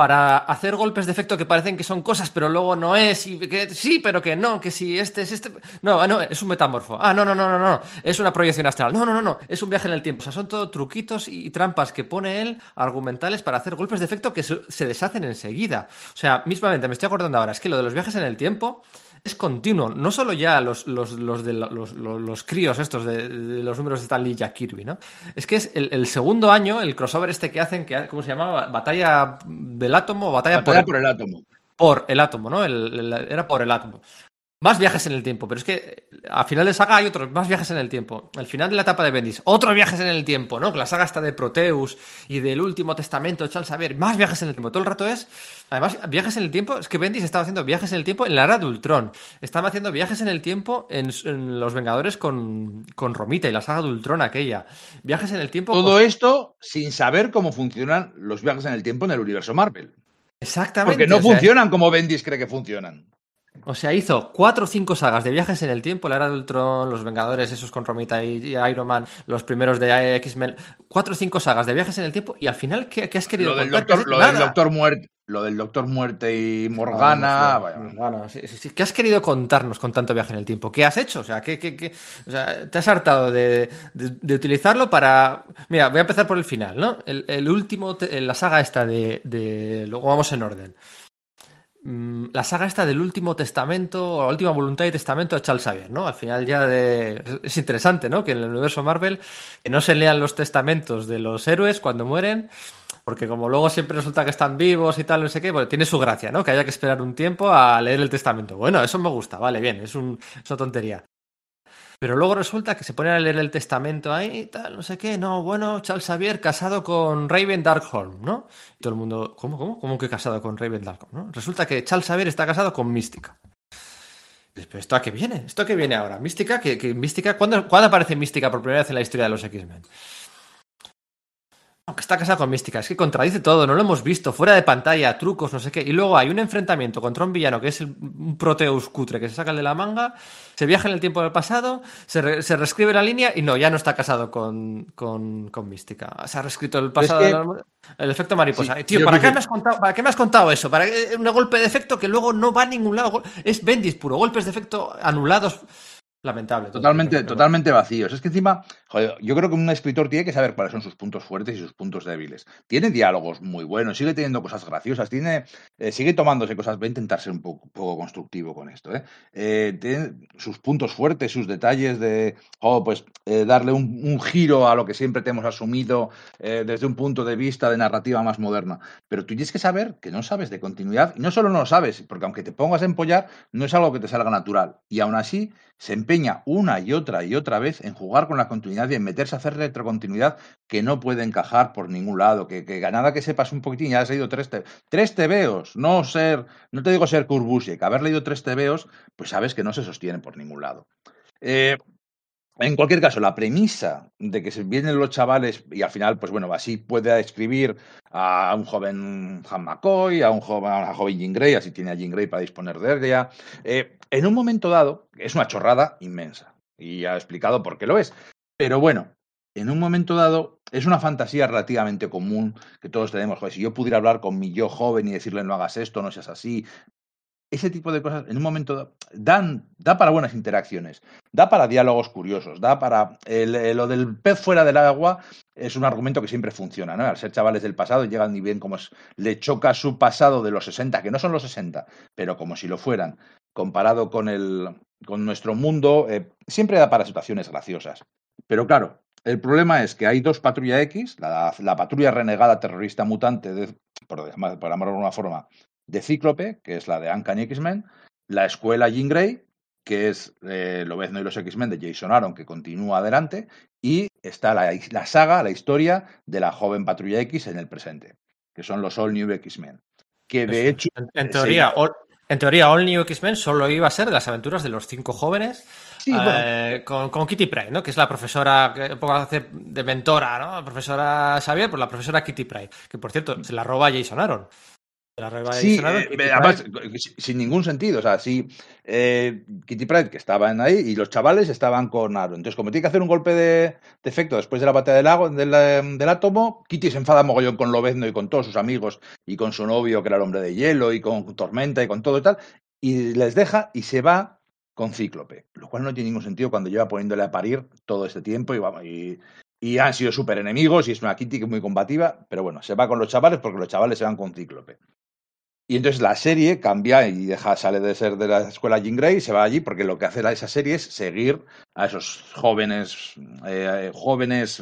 para hacer golpes de efecto que parecen que son cosas, pero luego no es, y que sí, pero que no, que si este es este. No, ah, no, es un metamorfo. Ah, no, no, no, no, no, es una proyección astral. No, no, no, no, es un viaje en el tiempo. O sea, son todo truquitos y trampas que pone él, argumentales, para hacer golpes de efecto que se se deshacen enseguida. O sea, mismamente, me estoy acordando ahora, es que lo de los viajes en el tiempo es continuo. No solo ya los, los, los, de la- los, los- críos estos de, de los números de Stanley y Jack Kirby, ¿no? Es que es el, el segundo año, el crossover este que hacen, que, ¿cómo se llamaba? Batalla del átomo o batalla, Batalla por, por el átomo. por el átomo, ¿no? El- el- era por el átomo. Más viajes en el tiempo, pero es que a final de saga hay otros más viajes en el tiempo. Al final de la etapa de Bendis, otros viajes en el tiempo, ¿no? La saga está de Proteus y del último testamento de Charles Xavier, más viajes en el tiempo. Todo el rato es, además, viajes en el tiempo. Es que Bendis estaba haciendo viajes en el tiempo en la era de Ultron. Estaba haciendo viajes en el tiempo en, en Los Vengadores con, con Romita y la saga de Ultron aquella. Viajes en el tiempo. Todo con- esto sin saber cómo funcionan los viajes en el tiempo en el universo Marvel. Exactamente. Porque no o sea, funcionan como Bendis cree que funcionan. O sea, hizo cuatro o cinco sagas de viajes en el tiempo, la era de Ultron, los Vengadores, esos con Romita y, Iron Man, los primeros de X-Men, cuatro o cinco sagas de viajes en el tiempo y al final, ¿qué, qué has querido Lo del, contar? Lo del doctor Muerte, lo del Doctor Muerte y Morgana. Ah, no sí, sí, sí. ¿Qué has querido contarnos con tanto viaje en el tiempo? ¿Qué has hecho? O sea, ¿qué, qué- qué- o sea, te has hartado de, de- de utilizarlo para... Mira, voy a empezar por el final, ¿no? El, el último, te- la saga esta de, de... Luego vamos en orden. Mm, La saga esta del último testamento, o la última voluntad y testamento de Charles Xavier, ¿no? Al final ya de... Es interesante, ¿no? Que en el universo Marvel no se lean los testamentos de los héroes cuando mueren, porque como luego siempre resulta que están vivos y tal, no sé qué, pues tiene su gracia, ¿no? Que haya que esperar un tiempo a leer el testamento. Bueno, eso me gusta, vale, bien, es, es una tontería. Pero luego resulta que se ponen a leer el testamento ahí tal, no sé qué. No, bueno, Charles Xavier casado con Raven Darkholm, ¿no? Y todo el mundo, ¿cómo, cómo? ¿Cómo que casado con Raven Darkholm? ¿no? Resulta que Charles Xavier está casado con Mística. ¿Pero esto a qué viene? ¿Esto a qué viene ahora? ¿Mística? ¿Qué, qué- Mística? ¿Cuándo, ¿Cuándo aparece Mística por primera vez en la historia de los X-Men? Aunque está casado con Mística, es que contradice todo, no lo hemos visto, fuera de pantalla, trucos, no sé qué. Y luego hay un enfrentamiento contra un villano que es el- un Proteus cutre que se saca el de la manga, se viaja en el tiempo del pasado, se, re- se reescribe la línea y no, ya no está casado con, con, con Mística. Se ha reescrito el pasado, que- el efecto mariposa. Sí, Tío, ¿para qué, que- me has contado, ¿para qué me has contado eso? ¿Para qué- un golpe de efecto que luego no va a ningún lado? Es Bendis puro, golpes de efecto anulados. Lamentable. todo. Totalmente, totalmente vacíos. Es que encima, joder, yo creo que un escritor tiene que saber cuáles son sus puntos fuertes y sus puntos débiles. Tiene diálogos muy buenos, sigue teniendo cosas graciosas, tiene, eh, sigue tomándose cosas. Voy a intentar ser un poco, poco constructivo con esto. ¿eh? Eh, tiene sus puntos fuertes, sus detalles de, oh, pues eh, darle un, un giro a lo que siempre te hemos asumido eh, desde un punto de vista de narrativa más moderna. Pero tú tienes que saber que no sabes de continuidad y no solo no lo sabes, porque aunque te pongas a empollar, no es algo que te salga natural. Y aún así se empeña una y otra y otra vez en jugar con la continuidad y en meterse a hacer retrocontinuidad que no puede encajar por ningún lado, que, que nada que sepas un poquitín, ya has leído tres, te- tres tebeos, no ser, no te digo ser Kurt Busiek, haber leído tres tebeos, pues sabes que no se sostiene por ningún lado. Eh, en cualquier caso, la premisa de que se vienen los chavales y al final, pues bueno, así puede escribir a un joven Han McCoy, a un joven, a una joven Jean así tiene a Jean Grey para disponer de ella. Eh, en un momento dado, es una chorrada inmensa. Y ya he explicado por qué lo es. Pero bueno, en un momento dado, es una fantasía relativamente común que todos tenemos. Joder, si yo pudiera hablar con mi yo joven y decirle no hagas esto, no seas así. Ese tipo de cosas, en un momento dado, dan, da para buenas interacciones, da para diálogos curiosos, da para. el- el- lo del pez fuera del agua es un argumento que siempre funciona, ¿no? Al ser chavales del pasado, llegan y bien como es, le choca su pasado de los 60, que no son los 60, pero como si lo fueran, comparado con, el, con nuestro mundo, eh, siempre da para situaciones graciosas. Pero claro, el problema es que hay dos patrulla X, la, la patrulla renegada terrorista mutante, de, por, por llamarlo de alguna forma, de Cíclope, que es la de Uncanny X-Men, la escuela Jean Grey, que es eh, Lobezno y los X-Men de Jason Aaron, que continúa adelante, y está la, la saga, la historia de la joven patrulla X en el presente, que son los All New X-Men. Que de hecho. En, teoría, All, en teoría, All New X-Men solo iba a ser de las aventuras de los cinco jóvenes Sí, bueno, eh, con, con Kitty Pryde, ¿no? Que es la profesora que un poco hace de mentora, ¿no? La profesora Xavier, pues la profesora Kitty Pryde, que por cierto se la roba Jason Aaron. La Sí, eh, además, sin ningún sentido. O sea, si eh, Kitty Pryde, que estaban ahí, y los chavales estaban con Aaron. Entonces, como tiene que hacer un golpe de, de efecto después de la batalla del, lago, del, eh, del átomo, Kitty se enfada mogollón con Lobezno y con todos sus amigos, y con su novio, que era el hombre de hielo, y con Tormenta, y con todo y tal, y les deja y se va con Cíclope. Lo cual no tiene ningún sentido cuando lleva poniéndole a parir todo este tiempo, y vamos, y, y han sido súper enemigos, y es una Kitty que es muy combativa, pero bueno, se va con los chavales porque los chavales se van con Cíclope. Y entonces la serie cambia y deja, sale de ser de la escuela Jean Grey y se va allí porque lo que hace esa serie es seguir a esos jóvenes, eh, jóvenes,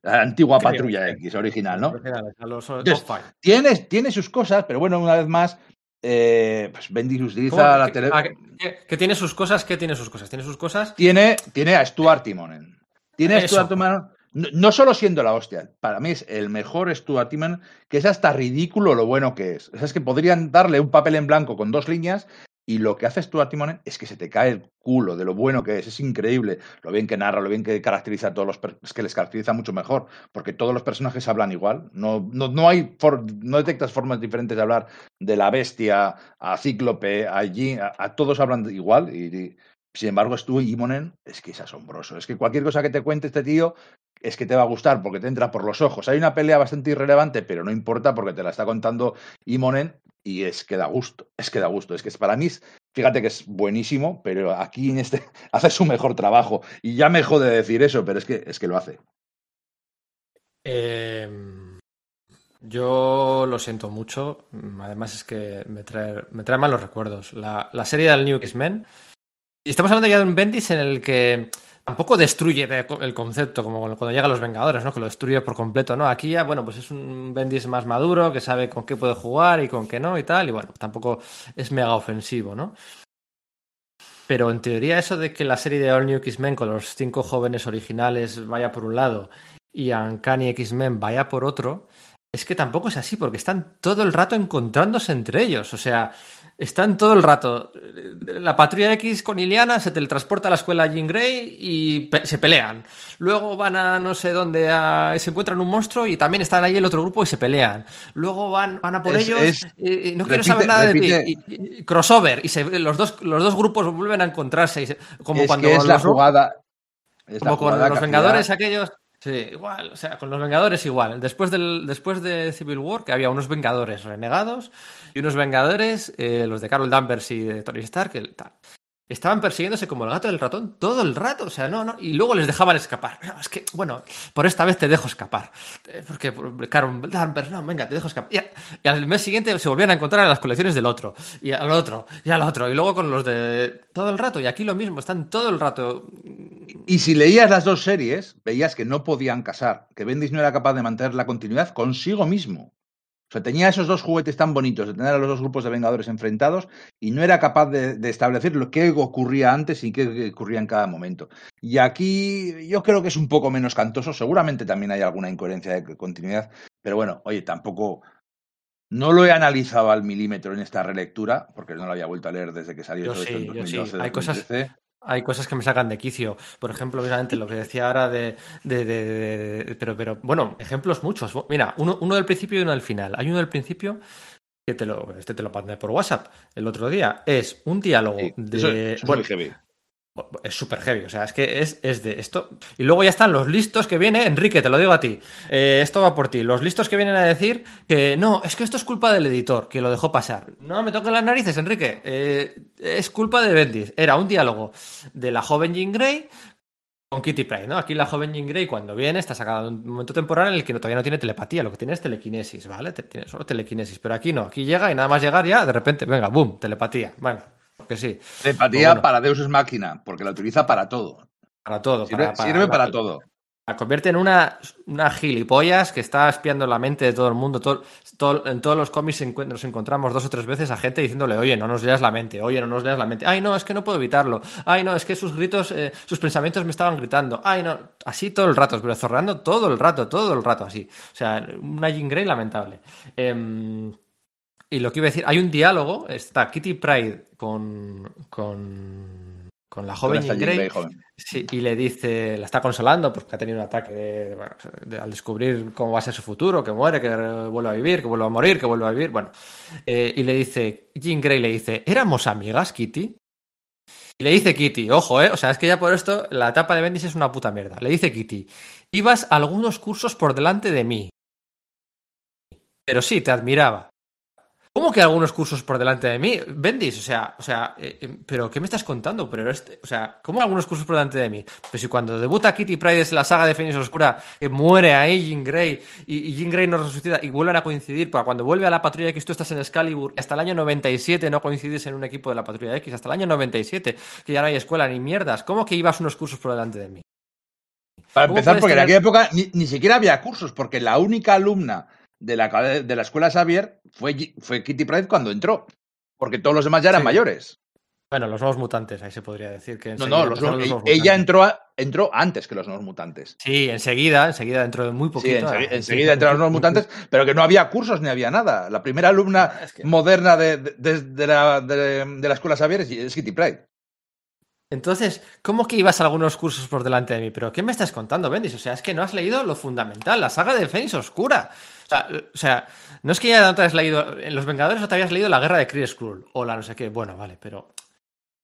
la antigua Creo, patrulla sí. X original, ¿no? a los Entonces. Tiene, tiene sus cosas, pero bueno, una vez más, eh, pues ¿Cómo utiliza la tele. ah, que- tiene sus cosas? ¿Qué tiene sus cosas? Tiene sus cosas. Tiene, tiene a Stuart Timonen. Tiene a. Stuart Timonen. No, solo siendo la hostia, para mí es el mejor Stuart Timonen, que es hasta ridículo lo bueno que es. O sea, es que podrían darle un papel en blanco con dos líneas y lo que hace Stuart Timonen es que se te cae el culo de lo bueno que es. Es increíble lo bien que narra, lo bien que caracteriza a todos los... Es que les caracteriza mucho mejor, porque todos los personajes hablan igual. No, no, no hay no detectas formas diferentes de hablar de la bestia a Cíclope, a Jean, a, todos hablan igual y, y, sin embargo, Stu Imonen es que es asombroso. Es que cualquier cosa que te cuente este tío es que te va a gustar porque te entra por los ojos. Hay una pelea bastante irrelevante, pero no importa porque te la está contando Imonen y es que da gusto. Es que da gusto. Es que para mí, fíjate que es buenísimo, pero aquí en este hace su mejor trabajo. Y ya me jode decir eso, pero es que, es que lo hace. Eh, yo lo siento mucho. Además, es que me trae, me trae malos recuerdos. La, la serie del New X-Men. Y estamos hablando ya de un Bendis en el que tampoco destruye el concepto, como cuando llegan los Vengadores, ¿no? Que lo destruye por completo, ¿no? Aquí ya, bueno, pues es un Bendis más maduro, que sabe con qué puede jugar y con qué no y tal. Y bueno, tampoco es mega ofensivo, ¿no? Pero en teoría eso de que la serie de All New X-Men con los cinco jóvenes originales vaya por un lado y Uncanny X-Men vaya por otro, es que tampoco es así, porque están todo el rato encontrándose entre ellos. O sea, están todo el rato. La patrulla X con Iliana se teletransporta a la escuela Jean Grey y pe se pelean. Luego van a no sé dónde a, se encuentran un monstruo y también están ahí el otro grupo y se pelean. Luego van, van a por Es- ellos es- y, y no repite- quiero saber nada repite- de ti. Y, crossover. Y se, los, dos, los dos grupos vuelven a encontrarse. Y se- como es cuando es la jugada. es la como con jugada los Vengadores aquellos. Sí, igual, o sea, con los Vengadores igual. Después, del, después de Civil War, que había unos Vengadores renegados y unos Vengadores, eh, los de Carol Danvers y de Tony Stark, que tal. Estaban persiguiéndose como el gato del ratón todo el rato, o sea, no, no, y luego les dejaban escapar. Es que, bueno, por esta vez te dejo escapar. Eh, Porque, Danvers, no, venga, te dejo escapar. Y, y al mes siguiente se volvían a encontrar en las colecciones del otro, y al otro, y al otro, y luego con los de todo el rato, y aquí lo mismo, están todo el rato Y si leías las dos series, veías que no podían casar, que Bendis no era capaz de mantener la continuidad consigo mismo. O sea, tenía esos dos juguetes tan bonitos de tener a los dos grupos de Vengadores enfrentados y no era capaz de, de establecer lo que ocurría antes y qué ocurría en cada momento. Y aquí yo creo que es un poco menos cantoso. Seguramente también hay alguna incoherencia de continuidad, pero bueno, oye, tampoco. No lo he analizado al milímetro en esta relectura, porque no lo había vuelto a leer desde que salió Yo todo esto en sí, yo sí. 2012, Hay cosas- 2013. Hay cosas que me sacan de quicio. Por ejemplo, obviamente, lo que decía ahora de. de- de- de- de- pero, pero, bueno, ejemplos muchos. Mira, uno, uno del principio y uno del final. Hay uno del principio que te lo. Este te lo mandé por WhatsApp el otro día. Es un diálogo Sí, de. eso- eso es bueno, muy heavy. Es súper heavy, o sea, es que es, es de esto. Y luego ya están los listos que viene, Enrique, te lo digo a ti. Eh, esto va por ti. Los listos que vienen a decir que no, es que esto es culpa del editor, que lo dejó pasar. No me toquen las narices, Enrique. Eh, es culpa de Bendis. Era un diálogo de la joven Jean Grey con Kitty Pryde, ¿no? Aquí la joven Jean Grey cuando viene está sacada de un momento temporal en el que todavía no tiene telepatía, lo que tiene es telequinesis, ¿vale? Tiene solo telequinesis, pero aquí no, aquí llega y nada más llegar ya, de repente, venga, boom, telepatía, venga, que sí, Telepatía Bueno. para Deus es máquina, porque la utiliza para todo. para todo. Sirve para, para- sirve para todo. La convierte en una, una gilipollas que está espiando la mente de todo el mundo. Todo, todo- en todos los cómics nos encontramos dos o tres veces a gente diciéndole, oye, no nos leas la mente, oye, no nos leas la mente. Ay, no, es que no puedo evitarlo. Ay, no, es que sus gritos, eh, sus pensamientos me estaban gritando. Ay, no, así todo el rato, pero zorrando todo el rato, todo el rato así. O sea, una Jean Grey lamentable. Em, y lo que iba a decir, hay un diálogo, está Kitty Pride con, con con la joven Jean Grey. Grey joven. Sí, y le dice, la está consolando porque ha tenido un ataque de- bueno, de- al descubrir cómo va a ser su futuro, que muere, que vuelve a vivir, que vuelve a morir, que vuelve a vivir. Bueno, eh, y le dice, Jean Grey le dice, ¿éramos amigas, Kitty? Y le dice Kitty, ojo, eh, o sea, es que ya por esto la etapa de Bendis es una puta mierda. Le dice Kitty, ibas algunos cursos por delante de mí. Pero sí, te admiraba. ¿Cómo que algunos cursos por delante de mí? Bendis, o sea, o sea, eh, eh, pero ¿qué me estás contando? Pero este, o sea, ¿cómo algunos cursos por delante de mí? Pues si cuando debuta Kitty Pryde es la saga de Fénix Oscura, que muere ahí Jean Grey y, y Jean Grey no resucita y vuelven a coincidir, para cuando vuelve a la Patrulla X tú estás en Excalibur hasta el año 97 no coincides en un equipo de la Patrulla X, hasta el año 97, que ya no hay escuela ni mierdas. ¿Cómo que ibas unos cursos por delante de mí? Para ¿Cómo empezar, porque en aquella época ni, ni siquiera había cursos, porque la única alumna de la, de la escuela Xavier fue, fue Kitty Pryde cuando entró. Porque todos los demás ya eran Sí. mayores. Bueno, los nuevos mutantes, ahí se podría decir que No, enseguida no, los los nuevos ella entró, a- entró antes que los nuevos mutantes. Sí, enseguida, enseguida dentro de muy Sí, poquito. ah, enseguida entraron los nuevos mutantes, pero que no había cursos ni había nada. La primera alumna Es que- moderna de, de- de- la, de- la escuela Xavier es, es Kitty Pryde. Entonces, ¿cómo que ibas a algunos cursos por delante de mí? ¿Pero qué me estás contando, Bendis? O sea, es que no has leído lo fundamental, la saga de Fénix Oscura. O sea, o sea, no es que ya no te hayas leído, en Los Vengadores no te habías leído la guerra de Kree Skrull o la no sé qué. Bueno, vale, pero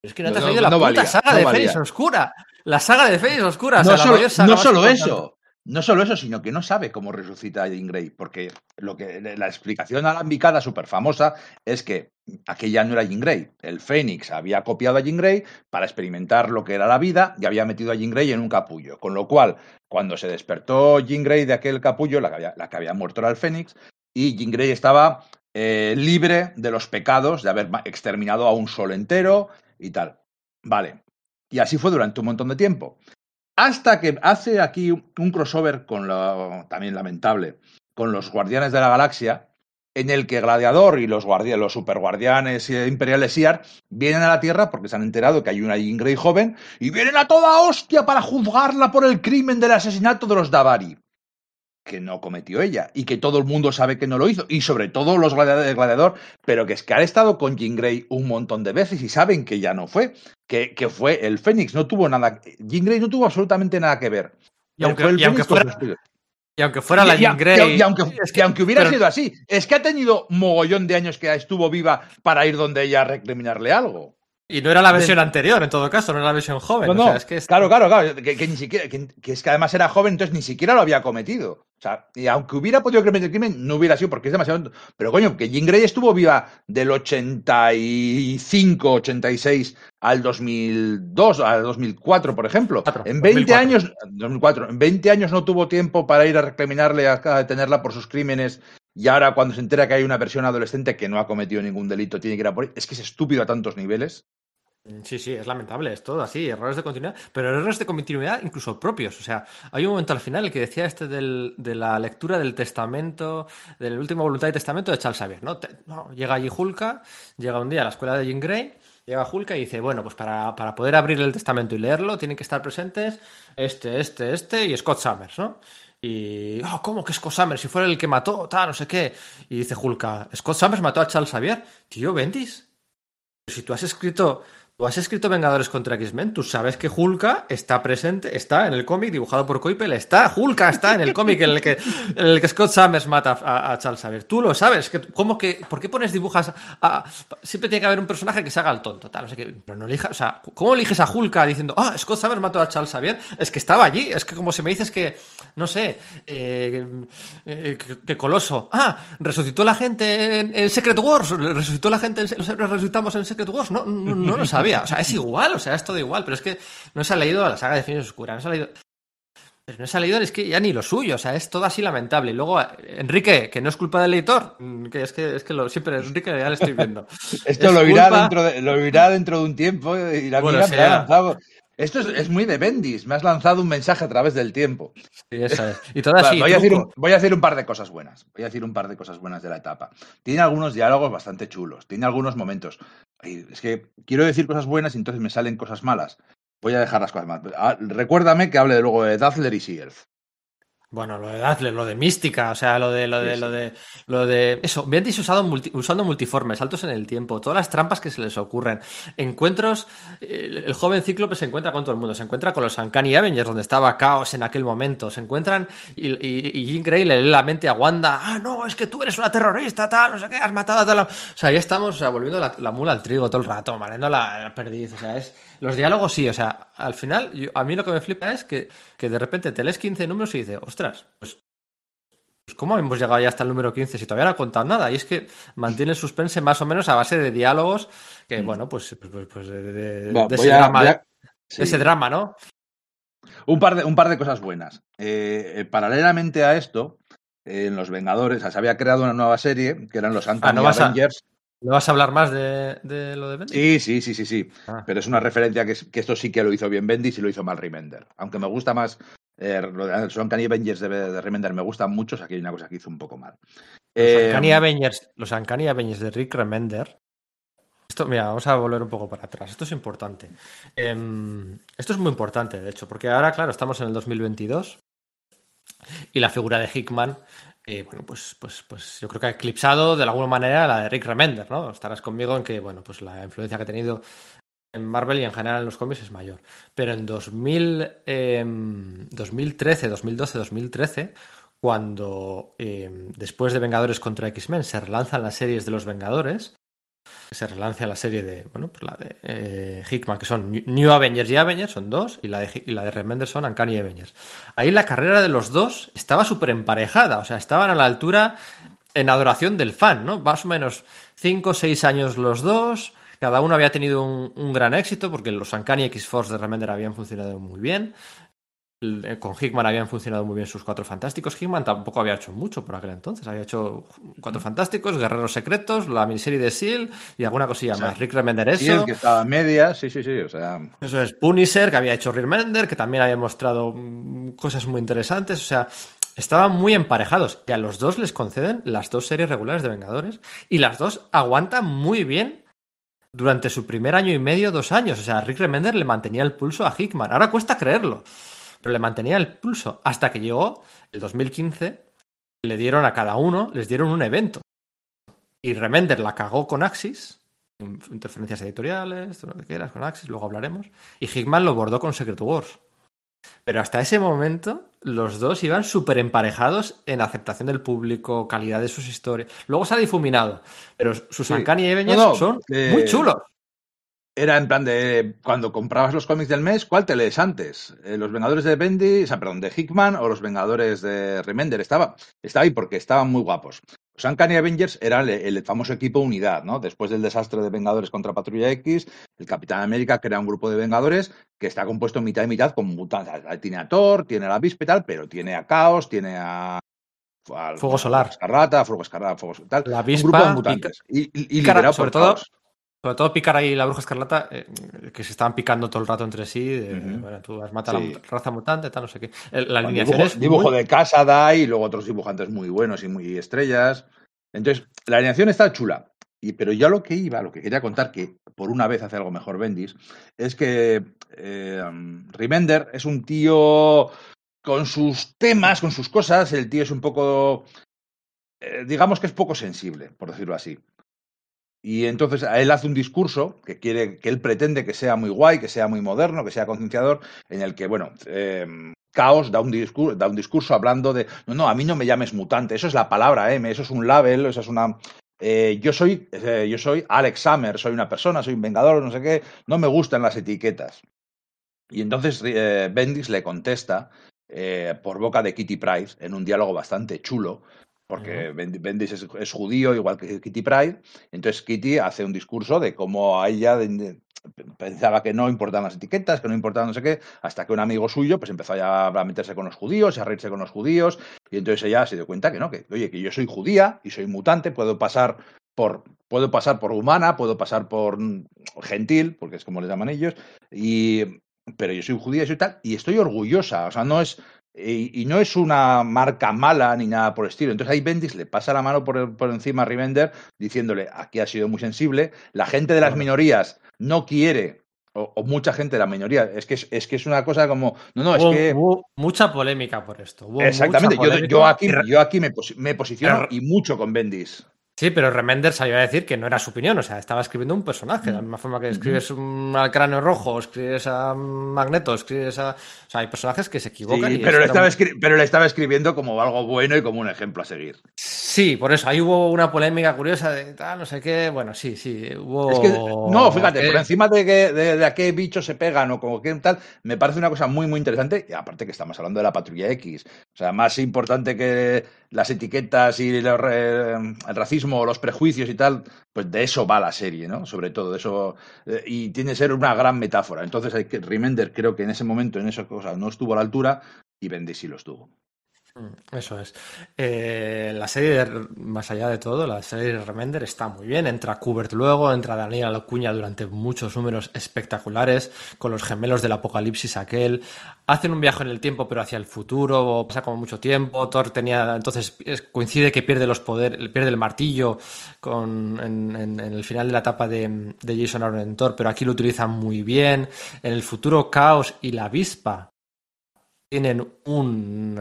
es que no te has no, leído la no puta valía, saga de. Fénix Oscura. La saga de Fénix Oscura. o sea, no la solo, mayor saga no más solo importante. eso, no solo eso, sino que no sabe cómo resucita a Jean Grey, porque lo que la explicación alambicada súper famosa es que aquella no era Jean Grey. El Fénix había copiado a Jean Grey para experimentar lo que era la vida y había metido a Jean Grey en un capullo. Con lo cual, cuando se despertó Jean Grey de aquel capullo, la que había, muerto era el Fénix, y Jean Grey estaba eh, libre de los pecados de haber exterminado a un sol entero y tal. Vale. Y así fue durante un montón de tiempo. Hasta que hace aquí un crossover con lo también lamentable, con los Guardianes de la Galaxia, en el que Gladiador y los, guardia- los superguardianes eh, imperiales IAR vienen a la Tierra porque se han enterado que hay una Jean Grey joven y vienen a toda hostia para juzgarla por el crimen del asesinato de los Davari que no cometió ella y que todo el mundo sabe que no lo hizo y sobre todo los gladiadores de gladiador pero que es que han estado con Jean Grey un montón de veces y saben que ya no fue que, que fue el Fénix no tuvo nada Jean Grey no tuvo absolutamente nada que ver Y aunque, y aunque fuera, y aunque fuera la Y- Jean Grey. y aunque, Es y aunque hubiera pero- sido así es que ha tenido mogollón de años que estuvo viva para ir donde ella a recriminarle algo Y no era la versión anterior, en todo caso, no era la versión joven. No, o no, sea, es que es- claro, claro, claro, que, que ni siquiera, que, que es que además era joven, entonces ni siquiera lo había cometido. O sea, y aunque hubiera podido cometer el crimen, no hubiera sido porque es demasiado. Pero coño, que Jean Grey estuvo viva del 85, 86 al 2002, al 2004, por ejemplo. Cuatro, En 20 2004. años, 2004, en 20 años no tuvo tiempo para ir a recriminarle, a, a detenerla por sus crímenes. Y ahora, cuando se entera que hay una versión adolescente que no ha cometido ningún delito, tiene que ir a por. Es que es estúpido a tantos niveles. Sí, sí, es lamentable, es todo así, errores de continuidad, pero errores de continuidad incluso propios. O sea, hay un momento al final que decía este del- de la lectura del testamento, del último voluntad y testamento de Charles Xavier, ¿no? No, llega allí Hulka, llega un día a la escuela de Jean Grey, llega Hulka y dice, bueno, pues para, para poder abrir el testamento y leerlo tienen que estar presentes este, este, este y Scott Summers, ¿no? Y, oh, ¿cómo que Scott Summers? Si fuera el que mató, tal, no sé qué. Y dice Hulka, ¿Scott Summers mató a Charles Xavier? Tío, Bendis, si tú has escrito, tú has escrito Vengadores contra X-Men, tú sabes que Hulka está presente, está en el cómic dibujado por Coipel, está, Hulka está en el cómic en el que, en el que Scott Summers mata a, a Charles Xavier. Tú lo sabes, ¿cómo que, ¿por qué pones dibujas a, siempre tiene que haber un personaje que se haga el tonto, tal, pero no elija, o sea, ¿cómo eliges a Hulka diciendo, ah, Scott Summers mató a Charles Xavier? Es que estaba allí, es que como si me dices que, no sé, eh, eh, que, Coloso, ah, resucitó la gente en, en Secret Wars, resucitó la gente, en, resucitamos en Secret Wars, no, no, no lo o sea, es igual, o sea, es todo igual, pero es que no se ha leído la saga de Fines Oscura, no se ha leído... Pero no se ha leído, es que ya ni lo suyo, o sea, es todo así lamentable. Y luego, Enrique, que no es culpa del editor, mm, que es que, es que lo, siempre, Enrique, ya le estoy viendo. Esto Es lo culpa- dentro de, lo oirá dentro de un tiempo y la Bueno, mira sí, me ha lanzado. Esto es, es muy de Bendis, me has lanzado un mensaje a través del tiempo. Sí, esa es. Y todo Va, así, voy, a decir un, voy a decir un par de cosas buenas. Voy a decir un par de cosas buenas de la etapa. Tiene algunos diálogos bastante chulos. Tiene algunos momentos. Es que quiero decir cosas buenas y entonces me salen cosas malas. Voy a dejar las cosas malas. Ah, Recuérdame que hable luego de Dazzler y Seaelf. Bueno, lo de Dazzler, lo de mística, o sea, lo de lo de Sí, lo de lo de eso, Bendis usado multi- usando multiformes, saltos en el tiempo, todas las trampas que se les ocurren, encuentros, el, el joven Cíclope se encuentra con todo el mundo, se encuentra con los Uncanny Avengers donde estaba Caos en aquel momento, se encuentran y, y, y Jean Grey le lee la mente a Wanda, ah no, es que tú eres una terrorista, tal, no sé qué, has matado a tal, o sea, ya estamos, o sea, volviendo la, la mula al trigo todo el rato, mareando la, la perdiz, o sea, es los diálogos sí, o sea, al final yo- a mí lo que me flipa es que, que de repente te lees 15 números y dices, ostras, pues pues, ¿Cómo hemos llegado ya hasta el número 15 si todavía no ha contado nada? Y es que mantiene el suspense más o menos a base de diálogos que, bueno, pues, pues, pues- pues de, ese, a- drama, de ese drama, ¿no? Un par de, un par de cosas buenas. Eh, eh, paralelamente a esto, eh, en Los Vengadores se había creado una nueva serie que eran los Uncanny Ah, ¿no vas a- ¿No vas a hablar más de, de lo de Bendis? Sí, sí, sí, sí, sí. Ah. Pero es una referencia que, es- que esto sí que lo hizo bien Bendis y lo hizo mal Remender. Aunque me gusta más. Eh, lo Uncanny Avengers de, de Remender me gustan mucho, o sea, aquí hay una cosa que hizo un poco mal. Los Eh, Uncanny Avengers, los Uncanny Avengers de Rick Remender. Esto, mira, vamos a volver un poco para atrás. Esto es importante. Em, esto es muy importante, de hecho, porque ahora, claro, estamos en el 2022 y la figura de Hickman, eh, bueno, pues, pues, pues yo creo que ha eclipsado de alguna manera la de Rick Remender, ¿no? Estarás conmigo en que, bueno, pues la influencia que ha tenido en Marvel y en general en los cómics es mayor. Pero en 2000, em, 2013, 2012, 2013, cuando em, después de Vengadores contra X-Men se relanzan las series de los Vengadores, se relanza la serie de, bueno, pues la de eh, Hickman, que son New Avengers y Avengers, son dos, y la de, y la de Remender son Uncanny Avengers. Ahí la carrera de los dos estaba súper emparejada, o sea, estaban a la altura en adoración del fan, ¿no? Más o menos 5 o 6 años los dos, cada uno había tenido un, un gran éxito, porque los Uncanny X-Force de Remender habían funcionado muy bien. Eh, Con Hickman habían funcionado muy bien sus cuatro fantásticos. Hickman tampoco había hecho mucho por aquel entonces. Había hecho cuatro fantásticos, Guerreros Secretos, la miniserie de Seal y alguna cosilla más. Rick Remender sí, eso. el que estaba media, sí, sí, sí. O sea, Eso es Punisher, que había hecho Rick Remender, que también había mostrado mm, cosas muy interesantes. O sea, estaban muy emparejados. Y a los dos les conceden las dos series regulares de Vengadores. Y las dos aguantan muy bien durante su primer año y medio, dos años. O sea, Rick Remender le mantenía el pulso a Hickman. Ahora cuesta creerlo, pero le mantenía el pulso hasta que llegó el 2015. Le dieron a cada uno, les dieron un evento. Y Remender la cagó con Axis, interferencias editoriales, todo lo que quieras con Axis, luego hablaremos. Y Hickman lo bordó con Secret Wars. Pero hasta ese momento, los dos iban súper emparejados en aceptación del público, calidad de sus historias. Luego se ha difuminado, pero sus Sí. No, no, son eh, muy chulos. Era en plan de cuando comprabas los cómics del mes, ¿cuál te lees antes? Eh, ¿Los Vengadores de Bendy, o sea, perdón, de Hickman o los Vengadores de Remender? Estaba, estaba ahí porque estaban muy guapos. Los Uncanny Avengers era el, el famoso equipo unidad, ¿no? Después del desastre de Vengadores contra Patrulla X, el Capitán América crea un grupo de Vengadores que está compuesto mitad y mitad con mutantes. Tiene a Thor, tiene a la Vispe y tal, pero tiene a Caos, tiene a... al- Fuego Solar. Escarlata, Fuego Escarlata, Fuego tal. La un Avispa, grupo de mutantes. Y, y- y sobre por todo, Caos. Sobre todo Pícara y la Bruja Escarlata, eh, que se estaban picando todo el rato entre sí. de, bueno, tú has matado Sí. a la raza mutante, tal, no sé qué. La alineación dibujo, es dibujo muy- de casa da y luego otros dibujantes muy buenos y muy estrellas. Entonces, la alineación está chula. Y, pero yo lo que iba, lo que quería contar, que por una vez hace algo mejor Bendis, es que eh, Remender es un tío con sus temas, con sus cosas. El tío es un poco, eh, digamos que es poco sensible, por decirlo así. Y entonces él hace un discurso que quiere, que él pretende que sea muy guay, que sea muy moderno, que sea concienciador, en el que, bueno, eh, Caos da un, discurso, da un discurso hablando de, no, no, a mí no me llames mutante, eso es la palabra M, eso es un label, eso es una... eh, yo, soy, eh, yo soy Alex Summer, soy una persona, soy un vengador, no sé qué, no me gustan las etiquetas. Y entonces eh, Bendis le contesta eh, por boca de Kitty Pryde en un diálogo bastante chulo, porque Bendi- Bendis es, es judío igual que Kitty Pryde, entonces Kitty hace un discurso de cómo a ella pensaba que no importaban las etiquetas, que no importaban no sé qué, hasta que un amigo suyo pues empezó ya a meterse con los judíos, a reírse con los judíos, y entonces ella se dio cuenta que no, que oye, que yo soy judía y soy mutante, puedo pasar por puedo pasar por humana, puedo pasar por mm, gentil, porque es como les llaman ellos, y pero yo soy judía y soy tal, y estoy orgullosa, o sea, no es y, y no es una marca mala ni nada por el estilo. Entonces ahí Bendis le pasa la mano por, por encima a Remender diciéndole, aquí ha sido muy sensible, la gente de las minorías no quiere O, o mucha gente, la minoría. Es que es, es que es una cosa como. No, no, es Hubo, que. hubo mucha polémica por esto. hubo Exactamente. mucha Yo, aquí, yo aquí me, me posiciono Pero- y mucho con Bendis. Sí, pero Remender salió a decir que no era su opinión, o sea, estaba escribiendo un personaje, de la misma forma que escribes un al cráneo rojo, escribes a Magneto, escribes a... O sea, hay personajes que se equivocan. Sí, y pero, le estaba pero le estaba escribiendo como algo bueno y como un ejemplo a seguir. Sí, por eso, ahí hubo una polémica curiosa de tal, no sé qué, bueno, sí, sí, hubo... Es que, no, fíjate, por encima de, que, de, de a qué bichos se pegan o como que tal, me parece una cosa muy, muy interesante. Y aparte que estamos hablando de la patrulla X. O sea, más importante que las etiquetas y re- el racismo los prejuicios y tal, pues de eso va la serie, ¿no? Sobre todo, de eso. eh, y tiene que ser una gran metáfora. Entonces, hay que, Remender creo que en ese momento, en esas cosas, no estuvo a la altura y Bendis sí lo estuvo. Mm, Eso es. Eh, la serie, de- más allá de todo, la serie de Remender está muy bien. Entra Kubert luego, entra Daniel Acuña durante muchos números espectaculares, con los gemelos del apocalipsis aquel. Hacen un viaje en el tiempo, pero hacia el futuro, pasa como mucho tiempo. Thor tenía, entonces es- coincide que pierde los poderes, pierde el martillo con, en el final de la etapa de, de Jason Aaron en Thor, pero aquí lo utilizan muy bien. En el futuro, Caos y la avispa tienen un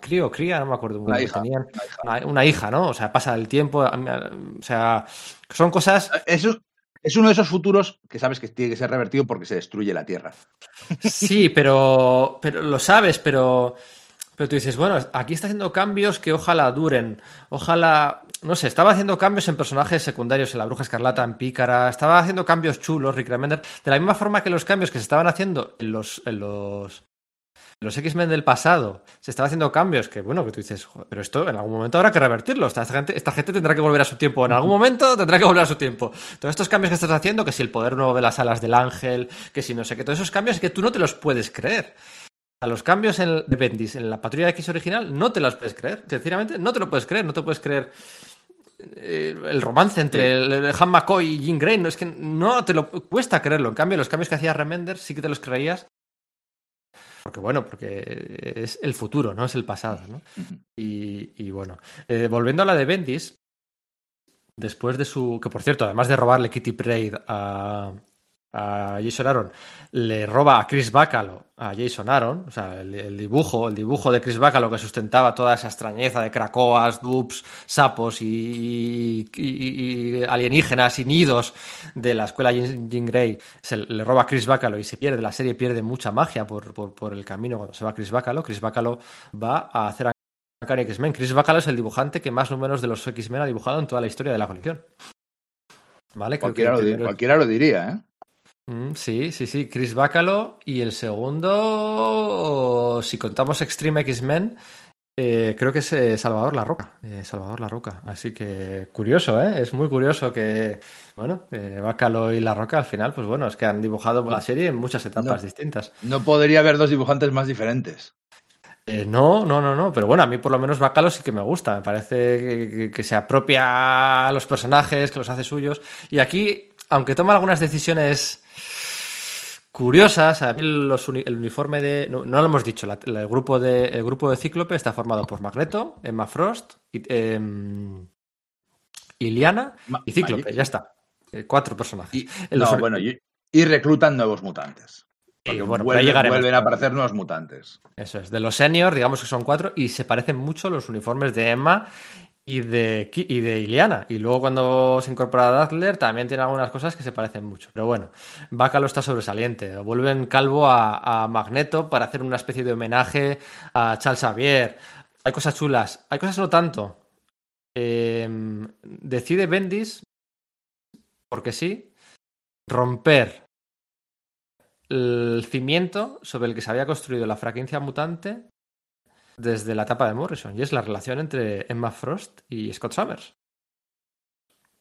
crío, cría, no me acuerdo muy Una bien, hija, tenían una hija. una, hija, ¿no? O sea, pasa el tiempo, o sea, son cosas, Eso es uno de esos futuros que sabes que tiene que ser revertido porque se destruye la Tierra. sí, pero, pero lo sabes, pero, pero tú dices, bueno, aquí está haciendo cambios que ojalá duren, ojalá, no sé, estaba haciendo cambios en personajes secundarios, en la Bruja Escarlata, en Pícara, estaba haciendo cambios chulos, Rick Remender, de la misma forma que los cambios que se estaban haciendo en los, en los los X-Men del pasado se estaba haciendo cambios que, bueno, que tú dices, "Joder, pero esto en algún momento habrá que revertirlo. Esta gente, esta gente tendrá que volver a su tiempo. En algún momento tendrá que volver a su tiempo. Todos estos cambios que estás haciendo, que si el poder nuevo de las alas del ángel, que si no sé qué, todos esos cambios que tú no te los puedes creer. A los cambios en, de Bendis en la Patrulla X original no te los puedes creer. Sinceramente, no te lo puedes creer. No te puedes creer eh, el romance entre el, el Han McCoy y Jean Grey. No, es que no te lo cuesta creerlo. En cambio, los cambios que hacía Remender sí que te los creías. Porque bueno, porque es el futuro, no es el pasado, ¿no? Y, y bueno, eh, volviendo a la de Bendis, después de su. Que por cierto, además de robarle Kitty Pryde a, a Jason Aaron, le roba a Chris Bacalo a Jason Aaron, o sea, el, el dibujo, el dibujo de Chris Bacalo que sustentaba toda esa extrañeza de cracoas, dupes, sapos y, y- y alienígenas y nidos de la escuela Jean, Grey, se le roba a Chris Bacalo y se pierde, la serie pierde mucha magia por, por, por el camino cuando se va Chris Bacalo. Chris Bacalo va a hacer Uncanny X-Men. Chris Bacalo es el dibujante que más números de los X-Men ha dibujado en toda la historia de la colección. ¿Vale? Que lo, cualquiera lo diría, ¿eh? Mm, sí, sí, sí, Chris Bacalo. Y el segundo, si contamos Extreme X-Men, eh, creo que es eh, Salvador La Roca. eh, Salvador La Roca. Así que curioso, ¿eh? Es muy curioso que, bueno, Bacalo y La Roca al final, pues bueno, es que han dibujado la serie en muchas etapas No. distintas. No podría haber dos dibujantes más diferentes. Eh, no, no, no, no, pero bueno, a mí por lo menos Bacalo sí que me gusta, me parece que, que- que se apropia a los personajes, que los hace suyos, y aquí, aunque toma algunas decisiones curiosas, a mí los uni- el uniforme de, no, no lo hemos dicho, la- la- el, grupo de, el grupo de Cíclope está formado por Magneto, Emma Frost, y, em, Iliana Ma- y Cíclope, Magic. ya está, Eh, cuatro personajes. Y, En no, bueno, y, y reclutan nuevos mutantes. Bueno, vuelven, llegaremos. vuelven a aparecer nuevos mutantes. Eso es, de los seniors, digamos que son cuatro, y se parecen mucho los uniformes de Emma y de, y de Iliana. Y luego cuando se incorpora Dazzler también tiene algunas cosas que se parecen mucho. Pero bueno, Bacalo está sobresaliente. Vuelven calvo a, a Magneto para hacer una especie de homenaje a Charles Xavier. Hay cosas chulas, hay cosas no tanto. Eh, decide Bendis, porque sí, romper el cimiento sobre el que se había construido la franquicia mutante desde la etapa de Morrison, y es la relación entre Emma Frost y Scott Summers.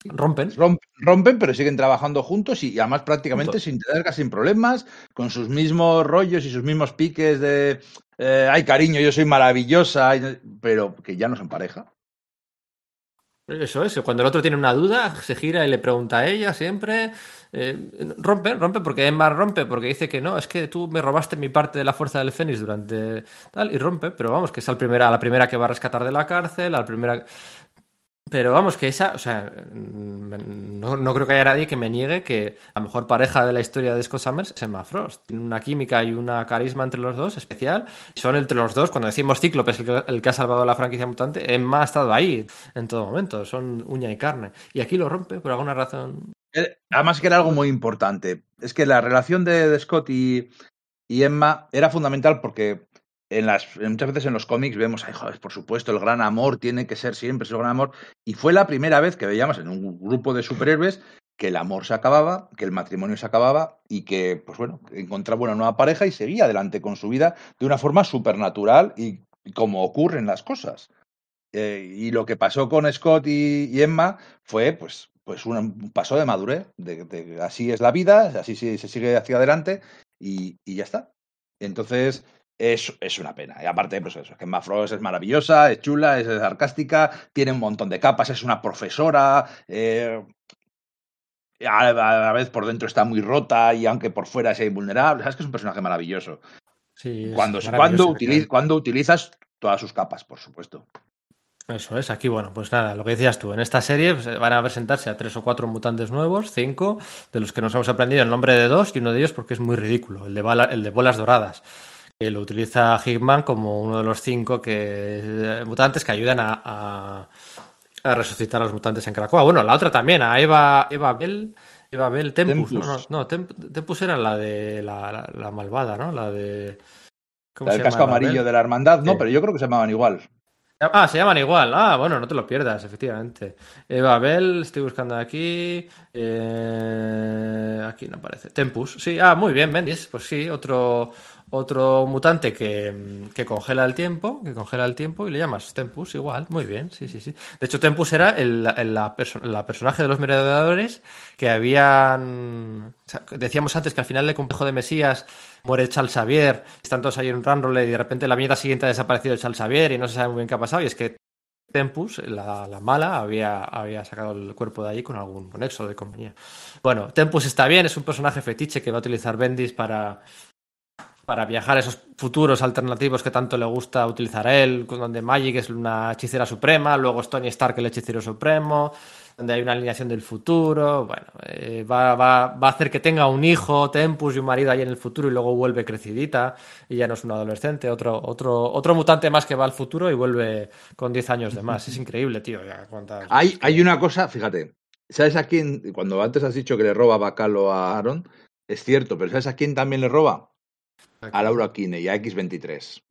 Rompen. Romp- rompen, pero siguen trabajando juntos y además prácticamente Juntos. sin tener casi problemas, con sus mismos rollos y sus mismos piques de eh, ay cariño, yo soy maravillosa, pero que ya no son pareja. Eso es, cuando el otro tiene una duda, se gira y le pregunta a ella siempre. Eh, rompe, rompe, porque Emma rompe, porque dice que no, es que tú me robaste mi parte de la fuerza del Fénix durante tal, y rompe, pero vamos, que es la primera, la primera que va a rescatar de la cárcel, la primera. Pero vamos, que esa, o sea, mm, no, no creo que haya nadie que me niegue que la mejor pareja de la historia de Scott Summers es Emma Frost. Tiene una química y una carisma entre los dos especial. Son entre los dos, cuando decimos Cíclope es el que ha salvado la franquicia mutante, Emma ha estado ahí en todo momento. Son uña y carne. Y aquí lo rompe por alguna razón. Eh, Además que era algo muy importante. Es que la relación de, Scott y, Emma era fundamental porque en las, muchas veces en los cómics vemos, ay, joder, por supuesto, el gran amor tiene que ser siempre el gran amor. Y fue la primera vez que veíamos en un grupo de superhéroes que el amor se acababa, que el matrimonio se acababa y que, pues bueno, encontraba una nueva pareja y seguía adelante con su vida de una forma supernatural y como ocurren las cosas. Eh, y lo que pasó con Scott y, y Emma fue, pues, pues un, un paso de madurez, de, de así es la vida, así se, se sigue hacia adelante y, y ya está. Entonces, es, es, una pena. Y aparte, pues eso, que Emma Frost es maravillosa, es chula, es sarcástica, tiene un montón de capas, es una profesora. Eh, a, la vez por dentro está muy rota y aunque por fuera sea invulnerable. Sabes que es un personaje maravilloso. Sí, cuando, cuando, utiliz, cuando utilizas todas sus capas, por supuesto. Eso es, aquí, bueno, pues nada, lo que decías tú, en esta serie pues, van a presentarse a tres o cuatro mutantes nuevos, cinco, de los que nos hemos aprendido el nombre de dos, y uno de ellos porque es muy ridículo, el de, bala, el de bolas doradas, que lo utiliza Hickman como uno de los cinco que, mutantes que ayudan a, a, a, resucitar a los mutantes en Krakoa. Bueno, la otra también, a Eva, Eva Bell. Eva Bell, Tempus, Tempus. no, no, no Tempus era la de la, la, la malvada, ¿no? La de. ¿Cómo la del casco amarillo de la hermandad, no, sí. pero yo creo que se llamaban igual. Ah, se llaman igual. Ah, bueno, no te lo pierdas, efectivamente. Eva Bell, estoy buscando aquí. Eh, aquí no aparece. Tempus, sí. Ah, muy bien, Bendis. Pues sí, otro, otro mutante que, que, congela el tiempo, que congela el tiempo y le llamas Tempus igual, muy bien, sí, sí, sí. De hecho, Tempus era el, el la, perso la, personaje de los merodeadores que habían... Decíamos antes que al final del complejo de Mesías muere Charles Xavier, están todos ahí en Ranrole y de repente la viñeta siguiente ha desaparecido Charles Xavier y no se sabe muy bien qué ha pasado y es que Tempus, la, la, mala, había, había sacado el cuerpo de ahí con algún conexo de compañía. Bueno, Tempus está bien, es un personaje fetiche que va a utilizar Bendis para, para viajar a esos futuros alternativos que tanto le gusta utilizar a él, donde Magic es una hechicera suprema, luego es Tony Stark el hechicero supremo, donde hay una alineación del futuro, bueno, eh, va, va, va, a hacer que tenga un hijo, Tempus y un marido ahí en el futuro y luego vuelve crecidita y ya no es un adolescente, otro, otro, otro mutante más que va al futuro y vuelve con 10 años de más. Es increíble, tío. Hay, hay una cosa, fíjate, ¿sabes a quién? Cuando antes has dicho que le roba Bacalo a Aaron, es cierto, pero ¿sabes a quién también le roba? A Laura Kinney, a X23.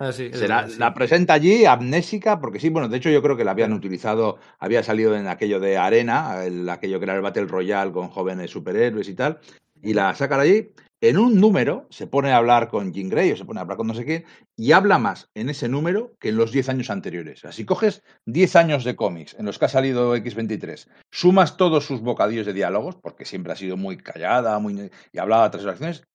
Ah, sí, Se la, presenta allí amnésica, porque sí, bueno, de hecho yo creo que la habían utilizado, había salido en aquello de Arena, el, aquello que era el Battle Royale con jóvenes superhéroes y tal, y la sacan allí. En un número se pone a hablar con Jean Grey o se pone a hablar con no sé quién y habla más en ese número que en los 10 años anteriores. Así coges 10 años de cómics en los que ha salido X23, sumas todos sus bocadillos de diálogos, porque siempre ha sido muy callada muy, y hablaba tras las acciones,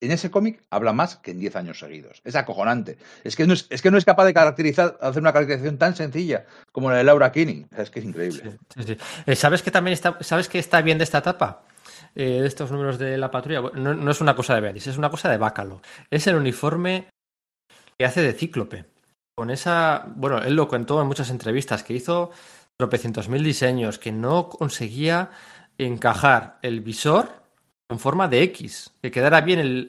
en ese cómic habla más que en 10 años seguidos. Es acojonante. Es que, no es, es, que no es capaz de caracterizar, hacer una caracterización tan sencilla como la de Laura Kinney. Es que es increíble. Sí. ¿Sabes que también está, sabes que está bien de esta etapa? Eh, de estos números de la patrulla. No, es una cosa de Bendis, es una cosa de Bácalo. Es el uniforme que hace de Cíclope. Con esa. Bueno, él lo contó en muchas entrevistas que hizo tropecientos mil diseños, que no conseguía encajar el visor en forma de X, que quedara bien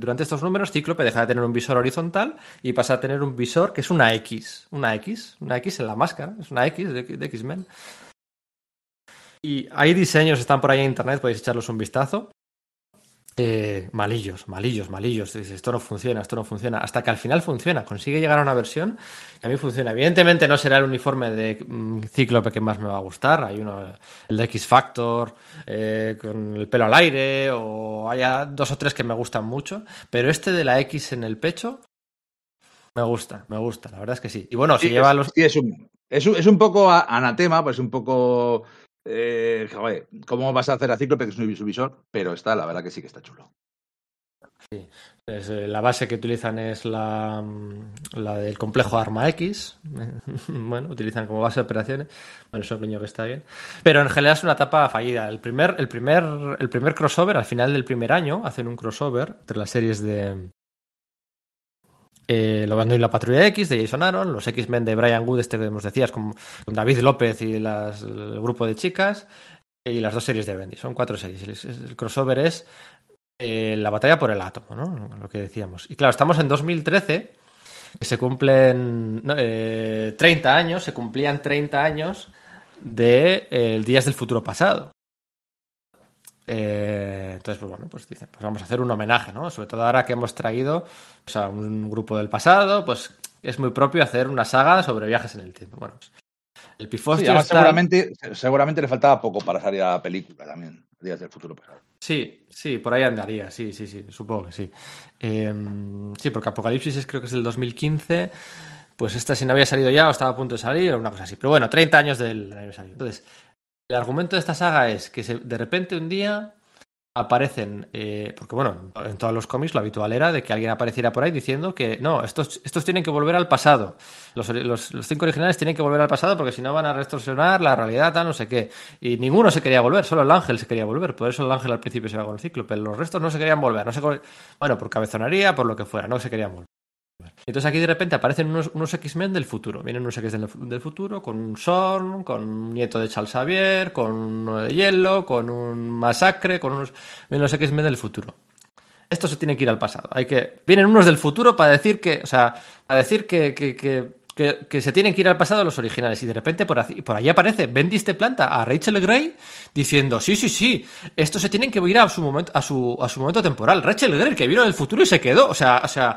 durante estos números, Cíclope deja de tener un visor horizontal y pasa a tener un visor que es una X, una X, una X en la máscara, es una X de, de X-Men. Y hay diseños, están por ahí en internet, podéis echarlos un vistazo. Eh, malillos, malillos, malillos. Dices, esto no funciona, esto no funciona. Hasta que al final funciona, consigue llegar a una versión que a mí funciona. Evidentemente no será el uniforme de mm, Cíclope que más me va a gustar. Hay uno, el de X Factor, eh, con el pelo al aire, o haya dos o tres que me gustan mucho. Pero este de la X en el pecho, me gusta, me gusta, la verdad es que sí. Y bueno, sí, si lleva es, los. Sí, es, un, es, un, es un poco anatema, pues un poco eh, joder, ¿cómo vas a hacer a Cíclope que es un visor? Pero está, la verdad que sí que está chulo. Sí. Es, eh, la base que utilizan es la, la, del complejo Arma X. bueno, utilizan como base de operaciones. Bueno, eso que está bien. Pero en general es una etapa fallida. El primer, el, primer, el primer crossover, al final del primer año, hacen un crossover entre las series de, eh, lo van a ir la Patrulla X de Jason Aaron, los X-Men de Brian Wood, este que nos decías, con, David López y el grupo de chicas, y las dos series de Bendy. Son cuatro series. El, el crossover es eh, la batalla por el átomo, ¿no? Lo que decíamos. Y claro, estamos en 2013, que se cumplen no, eh, 30 años, se cumplían 30 años de eh, Días del Futuro Pasado. Eh, entonces, pues bueno, pues dicen, pues vamos a hacer un homenaje, ¿no? Sobre todo ahora que hemos traído pues, a un grupo del pasado, pues es muy propio hacer una saga sobre viajes en el tiempo. Bueno, pues, el Sí, pifostio además está- seguramente, seguramente le faltaba poco para salir a la película también, Días del Futuro Pasado. Sí, sí, por ahí andaría, sí, sí, sí, supongo que sí. Eh, sí, porque Apocalipsis es, creo que es del 2015, pues esta si no había salido ya o estaba a punto de salir o una cosa así. Pero bueno, 30 años del aniversario. Entonces, el argumento de esta saga es que se- de repente un día aparecen, eh, porque bueno, en todos los cómics lo habitual era de que alguien apareciera por ahí diciendo que no, estos, estos tienen que volver al pasado. Los, los- cinco originales tienen que volver al pasado porque si no van a distorsionar la realidad, tal, no sé qué. Y ninguno se quería volver, solo el ángel se quería volver. Por eso el ángel al principio se va con el ciclo, pero los restos no se querían volver. No se, bueno, por cabezonería, por lo que fuera, no se querían volver. Entonces aquí de repente aparecen unos, unos X-Men del futuro. Vienen unos X del, futuro con un Sorn, con un nieto de Charles Xavier, con uno de hielo, con un masacre, con unos, vienen los X-Men del futuro. Esto se tiene que ir al pasado. Hay que, vienen unos del futuro para decir que, o sea, para decir que, que, que, que- que se tienen que ir al pasado los originales. Y de repente por, así- por ahí aparece Bendy este planta a Rachel Grey diciendo, sí, sí, sí, esto se tienen que ir a su momento, a su, a su momento temporal. Rachel Grey, que vino del futuro y se quedó. O sea, o sea,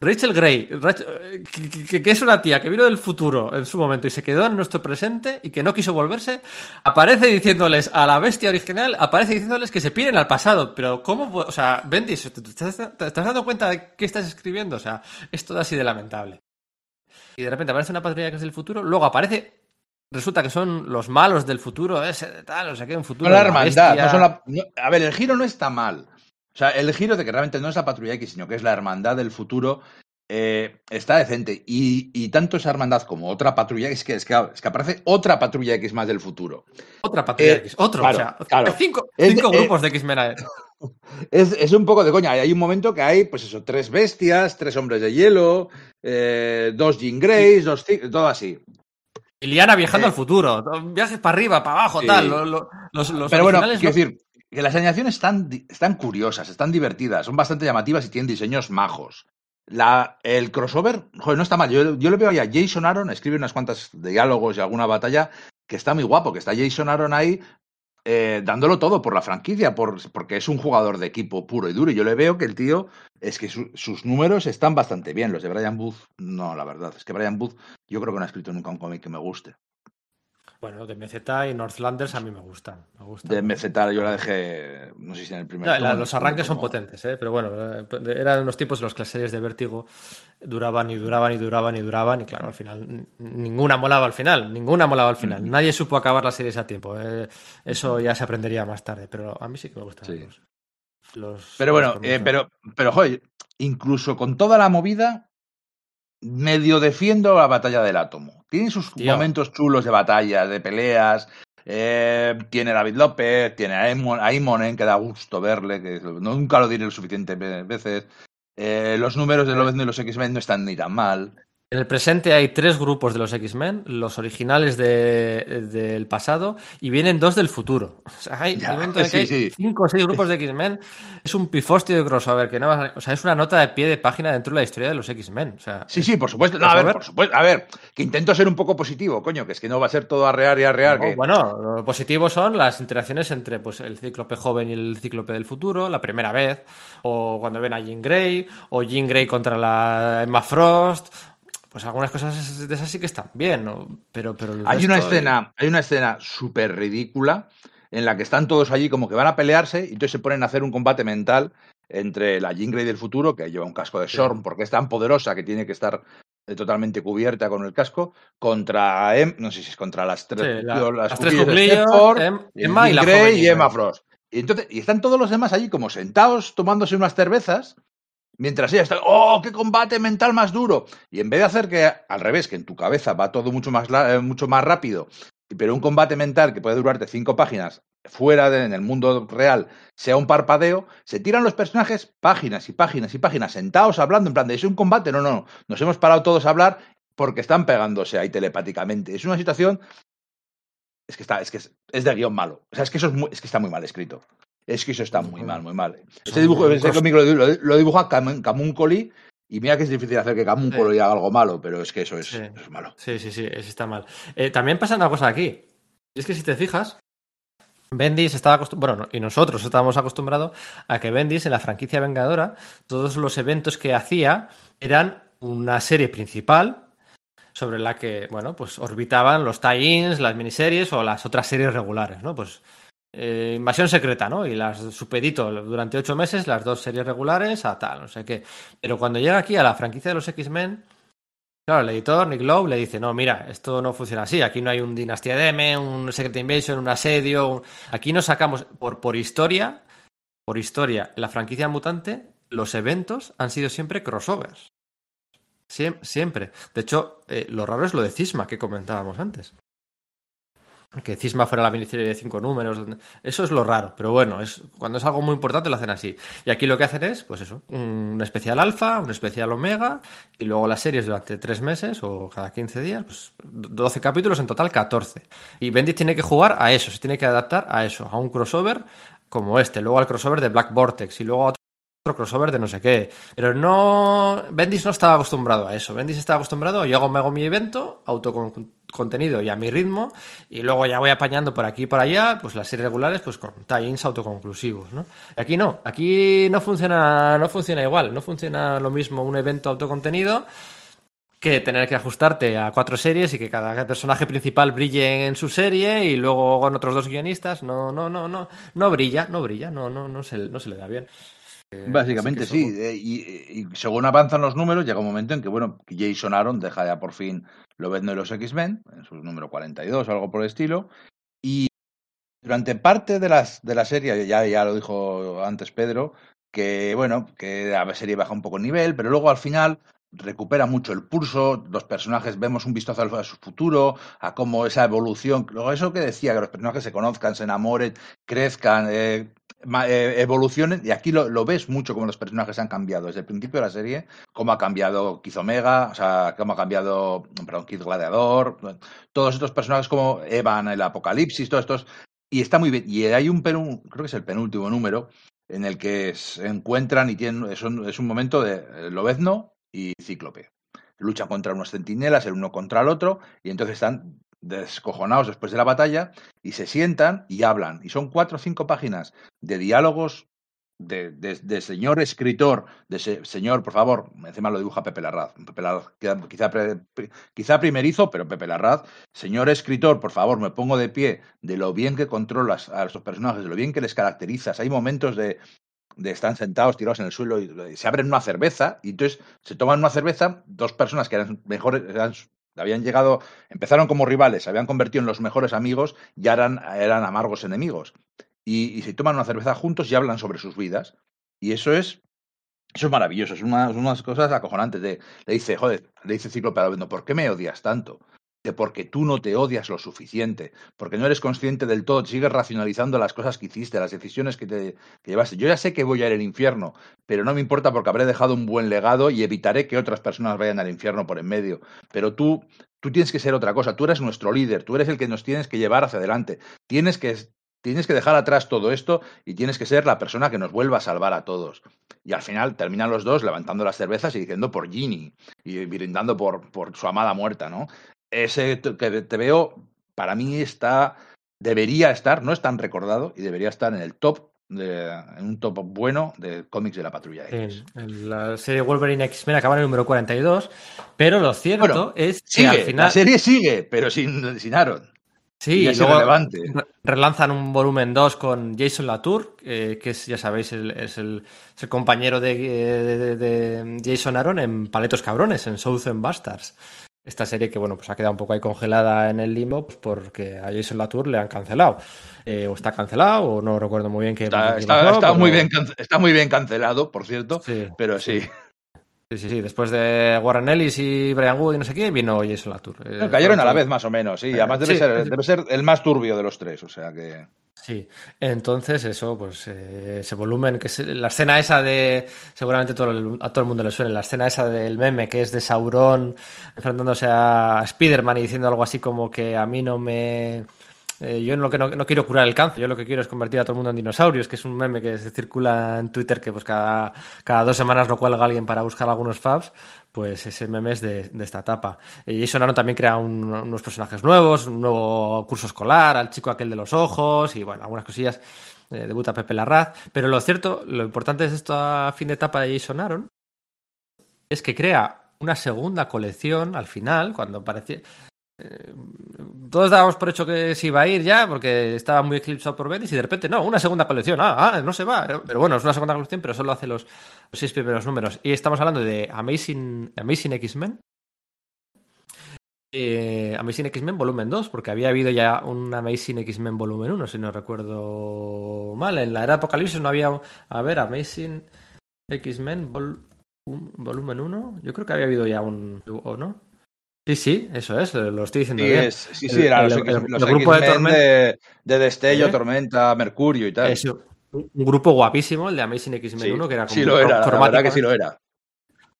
Rachel eh, que, que- es una tía que vino del futuro en su momento y se quedó en nuestro presente y que no quiso volverse, aparece diciéndoles a la bestia original, aparece diciéndoles que se piden al pasado. Pero, ¿cómo? O sea, Bendis, ¿te, estás, te estás dando cuenta de qué estás escribiendo? O sea, es todo así de lamentable. Y de repente aparece una patrulla que es del futuro, luego aparece. Resulta que son los malos del futuro, ese de tal, o sea, que un futuro. Son la hermandad. no son la- no- a ver, el giro no está mal. O sea, el giro de que realmente no es la patrulla X, sino que es la hermandad del futuro, eh, está decente. Y, y tanto esa hermandad como otra patrulla X, que es que, es que aparece otra patrulla X más del futuro. Otra patrulla Eh, X, otro, claro, o sea, claro. cinco, Es- eh, grupos de X-Men. Es, es un poco de coña. Hay un momento que hay, pues eso, tres bestias, tres hombres de hielo, dos Jean Greys, dos todo así. Y Liana viajando al futuro, viajes para arriba, para abajo, Sí. tal. lo- lo- los, los Pero bueno, quiero no- decir que las animaciones están, están curiosas, están divertidas, son bastante llamativas y tienen diseños majos. La, el crossover, joder, no está mal. Yo, yo le veo ahí a Jason Aaron, escribe unas cuantas diálogos y alguna batalla, que está muy guapo, que está Jason Aaron ahí eh, dándolo todo por la franquicia, por, porque es un jugador de equipo puro y duro. Y yo le veo que el tío, es que su- sus números están bastante bien. Los de Brian Booth, no, la verdad. Es que Brian Booth, yo creo que no ha escrito nunca un cómic que me guste. Bueno, de MZ y Northlanders a mí me gustan. Me gustan. De yo la dejé, no sé si en el primer No, la- los arranques son potentes, ¿eh? pero bueno, eh, eran unos tiempos en los que las series de Vértigo duraban y duraban y duraban y duraban y claro, al final ninguna molaba al final, ninguna molaba al final. Nadie supo acabar las series a tiempo. eh, Eso ya se aprendería más tarde, pero a mí sí que me gustan Sí. los, los- Pero bueno, eh, pero, pero joder, incluso con toda la movida, medio defiendo la batalla del átomo. Tiene sus Tío. momentos chulos de batallas, de peleas. eh, tiene David López, tiene a Imonen, que da gusto verle, que nunca lo diré lo suficiente ve- veces. Eh, los números de Lobezno y los X-Men no están ni tan mal. En el presente hay tres grupos de los X-Men, los originales de- del pasado y vienen dos del futuro. O sea, hay, Ya, sí, hay sí. cinco o seis grupos de X-Men. Es un pifostio de crossover que no a- O sea, es una nota de pie de página dentro de la historia de los X-Men. O sea, Sí, sí, por supuesto. No, a ver, por supuesto. A ver, que intento ser un poco positivo, coño, que es que no va a ser todo arrear y arrear. No, que... Bueno, lo positivo son las interacciones entre pues, el cíclope joven y el cíclope del futuro, la primera vez, o cuando ven a Jean Grey, o Jean Grey contra la Emma Frost. Pues algunas cosas de esas sí que están bien, ¿no? pero, pero Hay una escena, hay una escena súper ridícula en la que están todos allí como que van a pelearse y entonces se ponen a hacer un combate mental entre la Jean Grey del futuro, que lleva un casco de Shorn porque es tan poderosa que tiene que estar eh, totalmente cubierta con el casco, contra Em, no sé si es contra las tres, Sí, la- las, las tres Stepford, Em- Emma y Grey y Emma. Frost. Y entonces, y están todos los demás allí como sentados tomándose unas cervezas Mientras ella está, ¡oh, qué combate mental más duro! Y en vez de hacer que, al revés, que en tu cabeza va todo mucho más, eh, mucho más rápido, pero un combate mental que puede durarte cinco páginas, fuera de, en el mundo real sea un parpadeo, se tiran los personajes páginas y páginas y páginas sentados hablando en plan de es un combate, no, no, nos hemos parado todos a hablar porque están pegándose ahí telepáticamente. Es una situación es que está es que es, es de guion malo. O sea, es que eso es, muy, es que está muy mal escrito. Es que eso está muy mal, muy mal. Ese dibujo, ese cómic lo, dibuja Cam- Camuncoli y mira que es difícil hacer que Camuncoli haga algo malo, pero es que eso es, Sí. eso es malo. Sí, sí, sí, eso está mal. Eh, también pasa una cosa aquí. Y es que si te fijas, Bendis estaba acostumbrado, bueno, y nosotros estábamos acostumbrados a que Bendis en la franquicia Vengadora, todos los eventos que hacía eran una serie principal sobre la que, bueno, pues orbitaban los tie-ins, las miniseries o las otras series regulares, ¿no? Pues eh, Invasión Secreta, ¿no? Y las supedito durante ocho meses, las dos series regulares a tal, no sé qué. Pero cuando llega aquí a la franquicia de los X-Men, Claro, el editor, Nick Lowe, le dice, no, mira, esto no funciona así, aquí no hay un Dinastía de M, un Secret Invasion, un asedio, aquí nos sacamos, por, historia, por historia, la franquicia mutante, los eventos han sido siempre crossovers. Siem- siempre. De hecho, eh, lo raro es lo de Cisma que comentábamos antes. Que Cisma fuera la miniserie de cinco números. Eso es lo raro, pero bueno, es, cuando es algo muy importante lo hacen así. Y aquí lo que hacen es, pues eso, un especial alfa, un especial omega, y luego las series durante tres meses o cada 15 días, pues 12 capítulos, en total 14. Y Bendis tiene que jugar a eso, se tiene que adaptar a eso, a un crossover como este, luego al crossover de Black Vortex y luego a otro crossover de no sé qué. Pero no. Bendis no estaba acostumbrado a eso. Bendis estaba acostumbrado, yo hago, me hago mi evento, autocontenido y a mi ritmo, y luego ya voy apañando por aquí y por allá, pues las series regulares, pues con tie-ins autoconclusivos, ¿no? Aquí no, aquí no funciona, no funciona igual, no funciona lo mismo un evento autocontenido que tener que ajustarte a cuatro series y que cada personaje principal brille en su serie y luego con otros dos guionistas. No, no, no, no, no brilla, no brilla, no, no, no se, no se le da bien. Eh, Básicamente que sí, eso- eh, y, y según avanzan los números, llega un momento en que, bueno, Jason Aaron deja ya por fin lo de los X-Men, en su número 42 o algo por el estilo, y durante parte de, las, de la serie, ya, ya lo dijo antes Pedro, que, bueno, que la serie baja un poco el nivel, pero luego al final recupera mucho el pulso, los personajes vemos un vistazo a su futuro, a cómo esa evolución, luego eso que decía, que los personajes se conozcan, se enamoren, crezcan, eh, eh, evolucionen, y aquí lo, lo ves mucho como los personajes han cambiado desde el principio de la serie, cómo ha cambiado Kid Omega, o sea, cómo ha cambiado, perdón, Kid Gladiador, todos estos personajes como Evan, el Apocalipsis, todos estos, y está muy bien, y hay un, penú- creo que es el penúltimo número, en el que se encuentran y tienen, es un, es un momento de eh, Lobezno y Cíclope. Luchan contra unos centinelas, el uno contra el otro, y entonces están descojonados después de la batalla y se sientan y hablan. Y son cuatro o cinco páginas de diálogos de, señor escritor, de se- señor, por favor, encima lo dibuja Pepe Larraz, Pepe Larraz quizá, quizá primerizo, pero Pepe Larraz, señor escritor, por favor, me pongo de pie de lo bien que controlas a estos personajes, de lo bien que les caracterizas. Hay momentos de, de están sentados tirados en el suelo y, y se abren una cerveza y entonces se toman una cerveza dos personas que eran mejores eran- habían llegado empezaron como rivales se habían convertido en los mejores amigos ya eran, eran amargos enemigos y, y se toman una cerveza juntos y hablan sobre sus vidas y eso es eso es maravilloso, es unas cosas acojonantes. De, le dice, joder, le dice Cíclope a ¿por qué me odias tanto? Porque tú no te odias lo suficiente, porque no eres consciente del todo, sigues racionalizando las cosas que hiciste, las decisiones que te llevaste. Yo ya sé que voy a ir al infierno, pero no me importa porque habré dejado un buen legado y evitaré que otras personas vayan al infierno por en medio. Pero tú, tú tienes que ser otra cosa, tú eres nuestro líder, tú eres el que nos tienes que llevar hacia adelante. Tienes que, tienes que dejar atrás todo esto y tienes que ser la persona que nos vuelva a salvar a todos. Y al final terminan los dos levantando las cervezas y diciendo por Ginny y brindando por, por su amada muerta, ¿no? Ese que te veo, para mí está, debería estar, no es tan recordado y debería estar en el top, de, en un top bueno de cómics de la Patrulla X. En, la serie Wolverine X-Men acaba en el número 42, pero lo cierto Bueno, es que al final... la serie sigue, pero sin, sin Aaron. Sí, y es luego irrelevante. re- relanzan un volumen 2 con Jason Latour, eh, que es, ya sabéis, el- es, el, es el compañero de- de- de Jason Aaron en Paletos Cabrones, en Southern Bastards. Esta serie que, bueno, pues ha quedado un poco ahí congelada en el limbo porque a Jason Latour le han cancelado. Eh, o está cancelado, o no recuerdo muy bien qué. Está, está- muy bien, está muy bien cancelado, por cierto, Sí, pero sí. Sí, sí, sí. Después de Warren Ellis y Brian Wood y no sé qué, vino Jason Latour. Eh, No, cayeron a la vez, más o menos, sí. Además debe, Sí. ser, debe ser el más turbio de los tres, o sea que... Sí, entonces eso, pues eh, ese volumen, que es la escena esa de, seguramente todo el- a todo el mundo le suena, la escena esa del meme que es de Sauron enfrentándose a Spider-Man y diciendo algo así como que a mí no me... eh, yo lo que no, no quiero curar el cáncer, yo lo que quiero es convertir a todo el mundo en dinosaurios, que es un meme que se circula en Twitter que pues cada, cada dos semanas lo cuelga alguien para buscar algunos faps, pues ese meme es de, de esta etapa. Y Jason Aaron también crea un- unos personajes nuevos, un nuevo curso escolar, al chico aquel de los ojos y bueno, algunas cosillas. Eh, debuta Pepe Larraz. Pero lo cierto, lo importante de esto a fin de etapa de Jason Aaron es que crea una segunda colección al final, cuando parecía. Eh, todos dábamos por hecho que se iba a ir ya, porque estaba muy eclipsado por Bendis, y de repente, no, una segunda colección, ah, ah, no se va. Pero bueno, es una segunda colección, pero solo hace los, seis primeros números. Y estamos hablando de Amazing, Amazing X-Men. Eh, Amazing X-Men volumen 2, porque había habido ya un Amazing X-Men volumen 1, si no recuerdo mal. En la era Apocalipsis no había. A ver, Amazing X-Men vol- volumen 1. Yo creo que había habido ya un. ¿O no? Sí, sí, eso es, lo estoy diciendo Sí, bien. es- sí, sí, eran los, el- los el grupo de X-Men Tormenta. de, de Destello, ¿Eh? Tormenta, Mercurio y tal. Eso, un grupo guapísimo, el de Amazing X-Men Sí, 1, que era como sí lo era, la verdad que cromáticamente- sí lo era.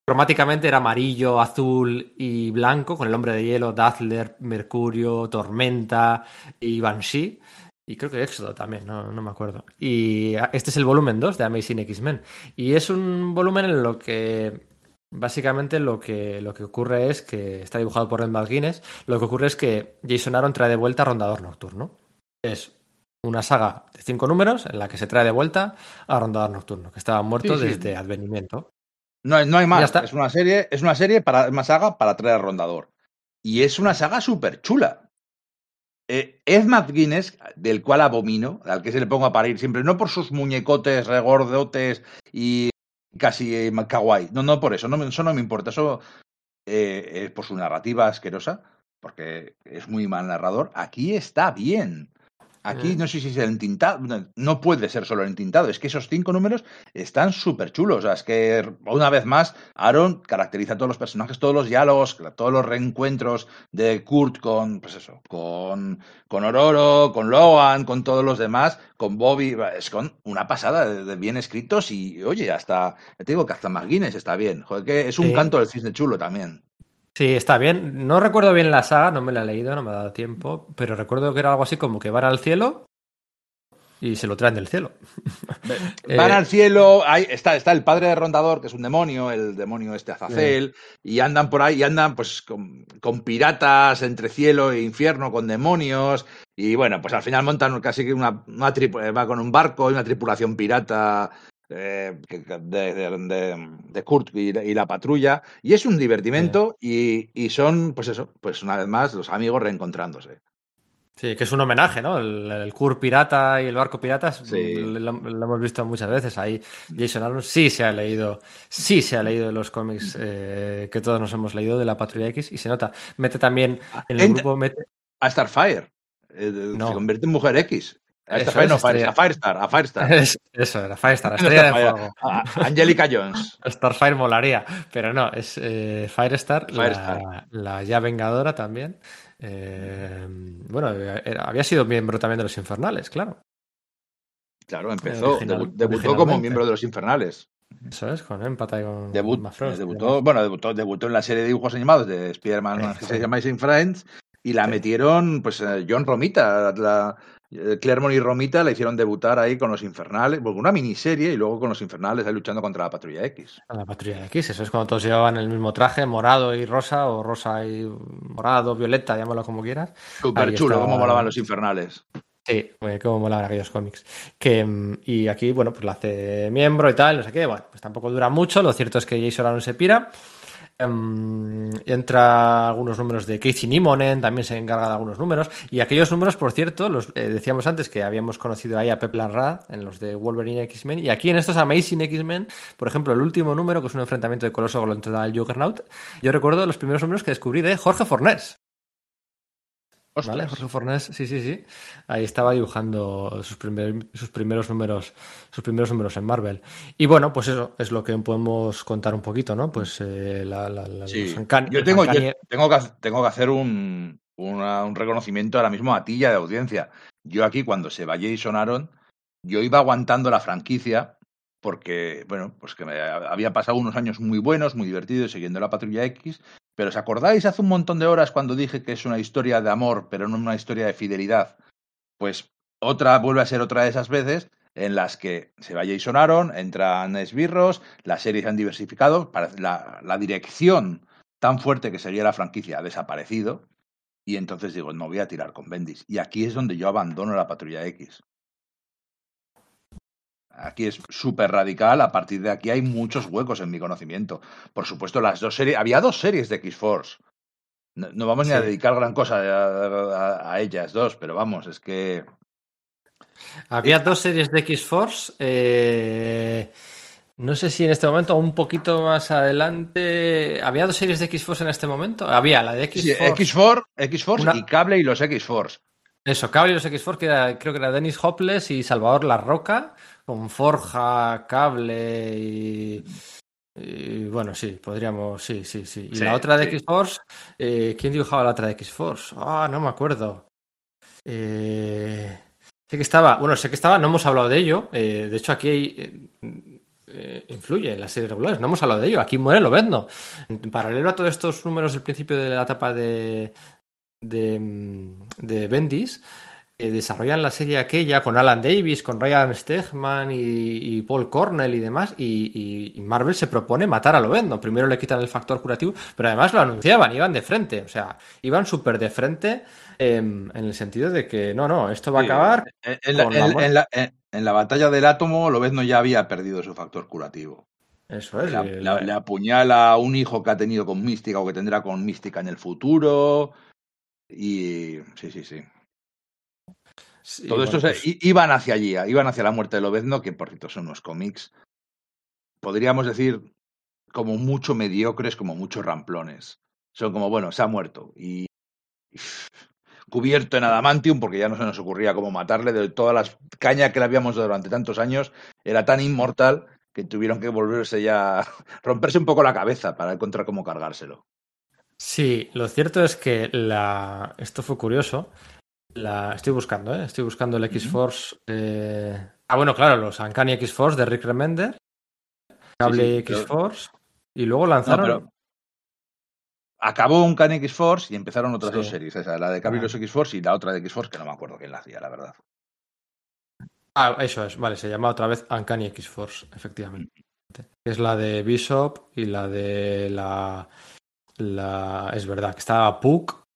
Cromáticamente era amarillo, azul y blanco, con el hombre de hielo, Dazzler, Mercurio, Tormenta y Banshee. Y creo que Éxodo también, no, no me acuerdo. Y este es el volumen 2 de Amazing X-Men. Y es un volumen en lo que básicamente lo que, lo que ocurre es que está dibujado por Ed McGuinness. Lo que ocurre es que Jason Aaron trae de vuelta a Rondador Nocturno. Es una saga de cinco números en la que se trae de vuelta a Rondador Nocturno, que estaba muerto Sí, sí. desde Advenimiento. No, hay- no hay Ya más. está. Es una serie, es una serie para una saga para traer a Rondador. Y es una saga súper chula. Eh, Ed McGuinness, del cual abomino, al que se le pongo a parir siempre, no por sus muñecotes regordotes y casi eh, kawaii. No, no por eso, no, eso no me importa. Eso eh, es por su narrativa asquerosa, porque es muy mal narrador. Aquí está bien. Aquí no sé si es el entintado, no, no puede ser solo el entintado, es que esos cinco números están súper chulos. O sea, es que una vez más, Aaron caracteriza a todos los personajes, todos los diálogos, todos los reencuentros de Kurt con, pues eso, con, con Ororo, con Logan, con todos los demás, con Bobby, es con una pasada de, de bien escritos y, oye, hasta, te digo que hasta McGuinness está bien. Joder, que es un Sí. canto del cisne chulo también. Sí, está bien. No recuerdo bien la saga, no me la he leído, no me ha dado tiempo, pero recuerdo que era algo así como que van al cielo y se lo traen del cielo. Van Eh, al cielo, ahí está, está el padre de Rondador, que es un demonio, el demonio este Azazel, y andan por ahí, y andan pues con, con piratas entre cielo e infierno, con demonios, y bueno, pues al final montan casi que una, una eh, va con un barco y una tripulación pirata eh, de, de- Kurt y, la- y la patrulla, y es un divertimento, y, y son, pues eso, pues una vez más, los amigos reencontrándose. Sí, que es un homenaje, ¿no? El, el Kur pirata y el barco pirata Sí. lo, lo hemos visto muchas veces. Ahí Jason Aaron sí se ha leído, sí se ha leído los cómics eh, que todos nos hemos leído de la Patrulla X y se nota. Mete también en el Ent- grupo, mete, A Starfire, eh, No. se convierte en mujer X. A Eso Starfire, es, no, Fire- estrella. a Firestar, a Firestar. Es- eso era Firestar, la estrella de fuego. Angelica Jones. Starfire molaría, pero no, es eh, Firestar, Firestar. La, la ya vengadora también. Eh, bueno, era- había sido miembro también de los Infernales, claro. Claro, empezó, Original- debu- debutó como miembro de los Infernales. Eso es, con Empata y con Debut, y debutó, bueno, debutó, debutó en la serie de dibujos animados de Spider-Man que se llama Friends y la Sí. metieron, pues eh, John Romita, la, eh, Claremont y Romita la hicieron debutar ahí con los Infernales, una miniserie y luego con los Infernales ahí luchando contra la Patrulla X. La patrulla X, eso es cuando todos llevaban el mismo traje, morado y rosa, o rosa y morado, violeta, llámalo como quieras. Súper chulo, estaba- cómo molaban los Infernales. Sí, cómo molaban aquellos cómics. Que, mm, y aquí, bueno, pues la hace miembro y tal, no sé qué. Bueno, pues tampoco dura mucho. Lo cierto es que Jason Aaron se pira. Em, entra algunos números de Casey Nimonen, también se encarga de algunos números. Y aquellos números, por cierto, los eh, decíamos antes que habíamos conocido ahí a Pep Larrad en los de Wolverine X-Men. Y aquí en estos Amazing X-Men, por ejemplo, el último número, que es un enfrentamiento de Coloso contra el Juggernaut, yo recuerdo los primeros números que descubrí de Jorge Fornés. ¿Vale? Jorge Fornés, sí, sí, sí. Ahí estaba dibujando sus, primer- sus primeros números, sus primeros números en Marvel. Y bueno, pues eso es lo que podemos contar un poquito, ¿no? Pues eh, la, la- la- Sí. los Yo tengo, yo tengo, que, tengo que hacer un, una- un reconocimiento ahora mismo a ti y a la audiencia. Yo aquí, cuando se va Jason Aaron, yo iba aguantando la franquicia porque, bueno, pues que me había pasado unos años muy buenos, muy divertidos siguiendo la Patrulla X. Pero ¿os acordáis hace un montón de horas cuando dije que es una historia de amor, pero no una historia de fidelidad? Pues otra vuelve a ser otra de esas veces en las que se va Jason Aaron, entran esbirros, las series han diversificado, la, la dirección tan fuerte que seguía la franquicia ha desaparecido, y entonces digo, no voy a tirar con Bendis. Y aquí es donde yo abandono la Patrulla X. Aquí es súper radical, a partir de aquí hay muchos huecos en mi conocimiento. Por supuesto, las dos series, había dos series de X-Force. No, no vamos ni a Sí. dedicar gran cosa a, a- a ellas dos, pero vamos, es que Había dos series de X-Force. eh, no sé si en este momento o un poquito más adelante. ¿Había dos series de X-Force en este momento? Había la de Sí, X-Force. X-Force, X-Force Una- y Cable y los X-Force. Eso, Cable y los X-Force, que era- creo que era Dennis Hopeless y Salvador La Roca, con Forja, Cable y. y bueno, sí, podríamos. Sí, sí, sí. Y Sí, la otra de sí. X-Force, eh, ¿quién dibujaba la otra de X-Force? Ah, no me acuerdo. Eh, sé que estaba. Bueno, sé que estaba, no hemos hablado de ello. eh, de hecho, aquí hay. influye en las series regulares, no hemos hablado de ello. Aquí muere Lobezno. En paralelo a todos estos números del principio de la etapa de, de, mm, de Bendis, eh, desarrollan la serie aquella con Alan Davis, con Ryan Stegman y, y Paul Cornell y demás, y, Marvel se propone matar a Lobezno. Primero le quitan el factor curativo, pero además lo anunciaban, iban de frente, o sea, iban súper de frente em, en el sentido de que no, no, esto va a acabar. En, en la, en- en- batalla del átomo, Lobezno ya había perdido su factor curativo. Eso es. Le, y le- la- le apuñala a un hijo que ha tenido con Mística o que tendrá con Mística en el futuro. Y sí, sí, sí. Sí, Todo bueno, esto se- pues- iban hacia allí, iban hacia la muerte de Lobezno, que por cierto son unos cómics. Podríamos decir como mucho mediocres, como muchos ramplones. Son como, bueno, se ha muerto. Y, y, cubierto en adamantium, porque ya no se nos ocurría cómo matarle, de todas las cañas que le habíamos dado durante tantos años, era tan inmortal que tuvieron que volverse ya, romperse un poco la cabeza para encontrar cómo cargárselo. Sí, lo cierto es que la... esto fue curioso. La... Estoy buscando, ¿eh? Estoy buscando el X-Force. eh, Ah, bueno, claro, los Uncanny X-Force de Rick Remender. Cable Sí, sí, pero- X-Force. Y luego No, lanzaron. pero acabó un Can X-Force y empezaron otras Sí. dos series, esa, la de Cable y Ah. X-Force y la otra de X-Force, que no me acuerdo quién la hacía, la verdad. Ah, eso es, vale, se llama otra vez Uncanny X-Force, efectivamente. Es la de Bishop y la de la. la es verdad, que estaba Puck.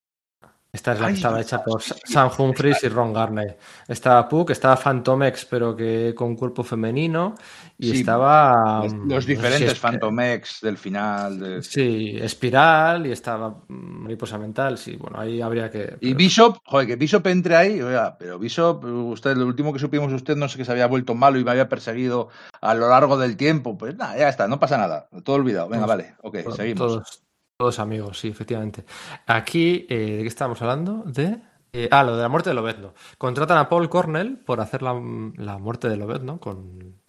Esta es la Ay, que estaba hecha por Sam Humphries y Ron Garney. Estaba Puck, estaba Phantom X, pero que con cuerpo femenino. Y Sí, estaba. Los, mm, los no sé si diferentes del final. de- Sí, Espiral y estaba mm, Mariposa Mental. Sí, bueno, ahí habría que. Y Bishop, joder, que Bishop entre ahí, oiga, pero Bishop, usted, lo último que supimos usted, no sé que se había vuelto malo y me había perseguido a lo largo del tiempo. Pues nada, ya está, no pasa nada, todo olvidado. Venga, Todos- vale, ok, To- seguimos. Todos, todos amigos, sí, efectivamente. Aquí, eh, ¿de qué estábamos hablando? De. eh, ah, lo de la muerte de Lobezno. Contratan a Paul Cornell por hacer la, la muerte de Lobezno con,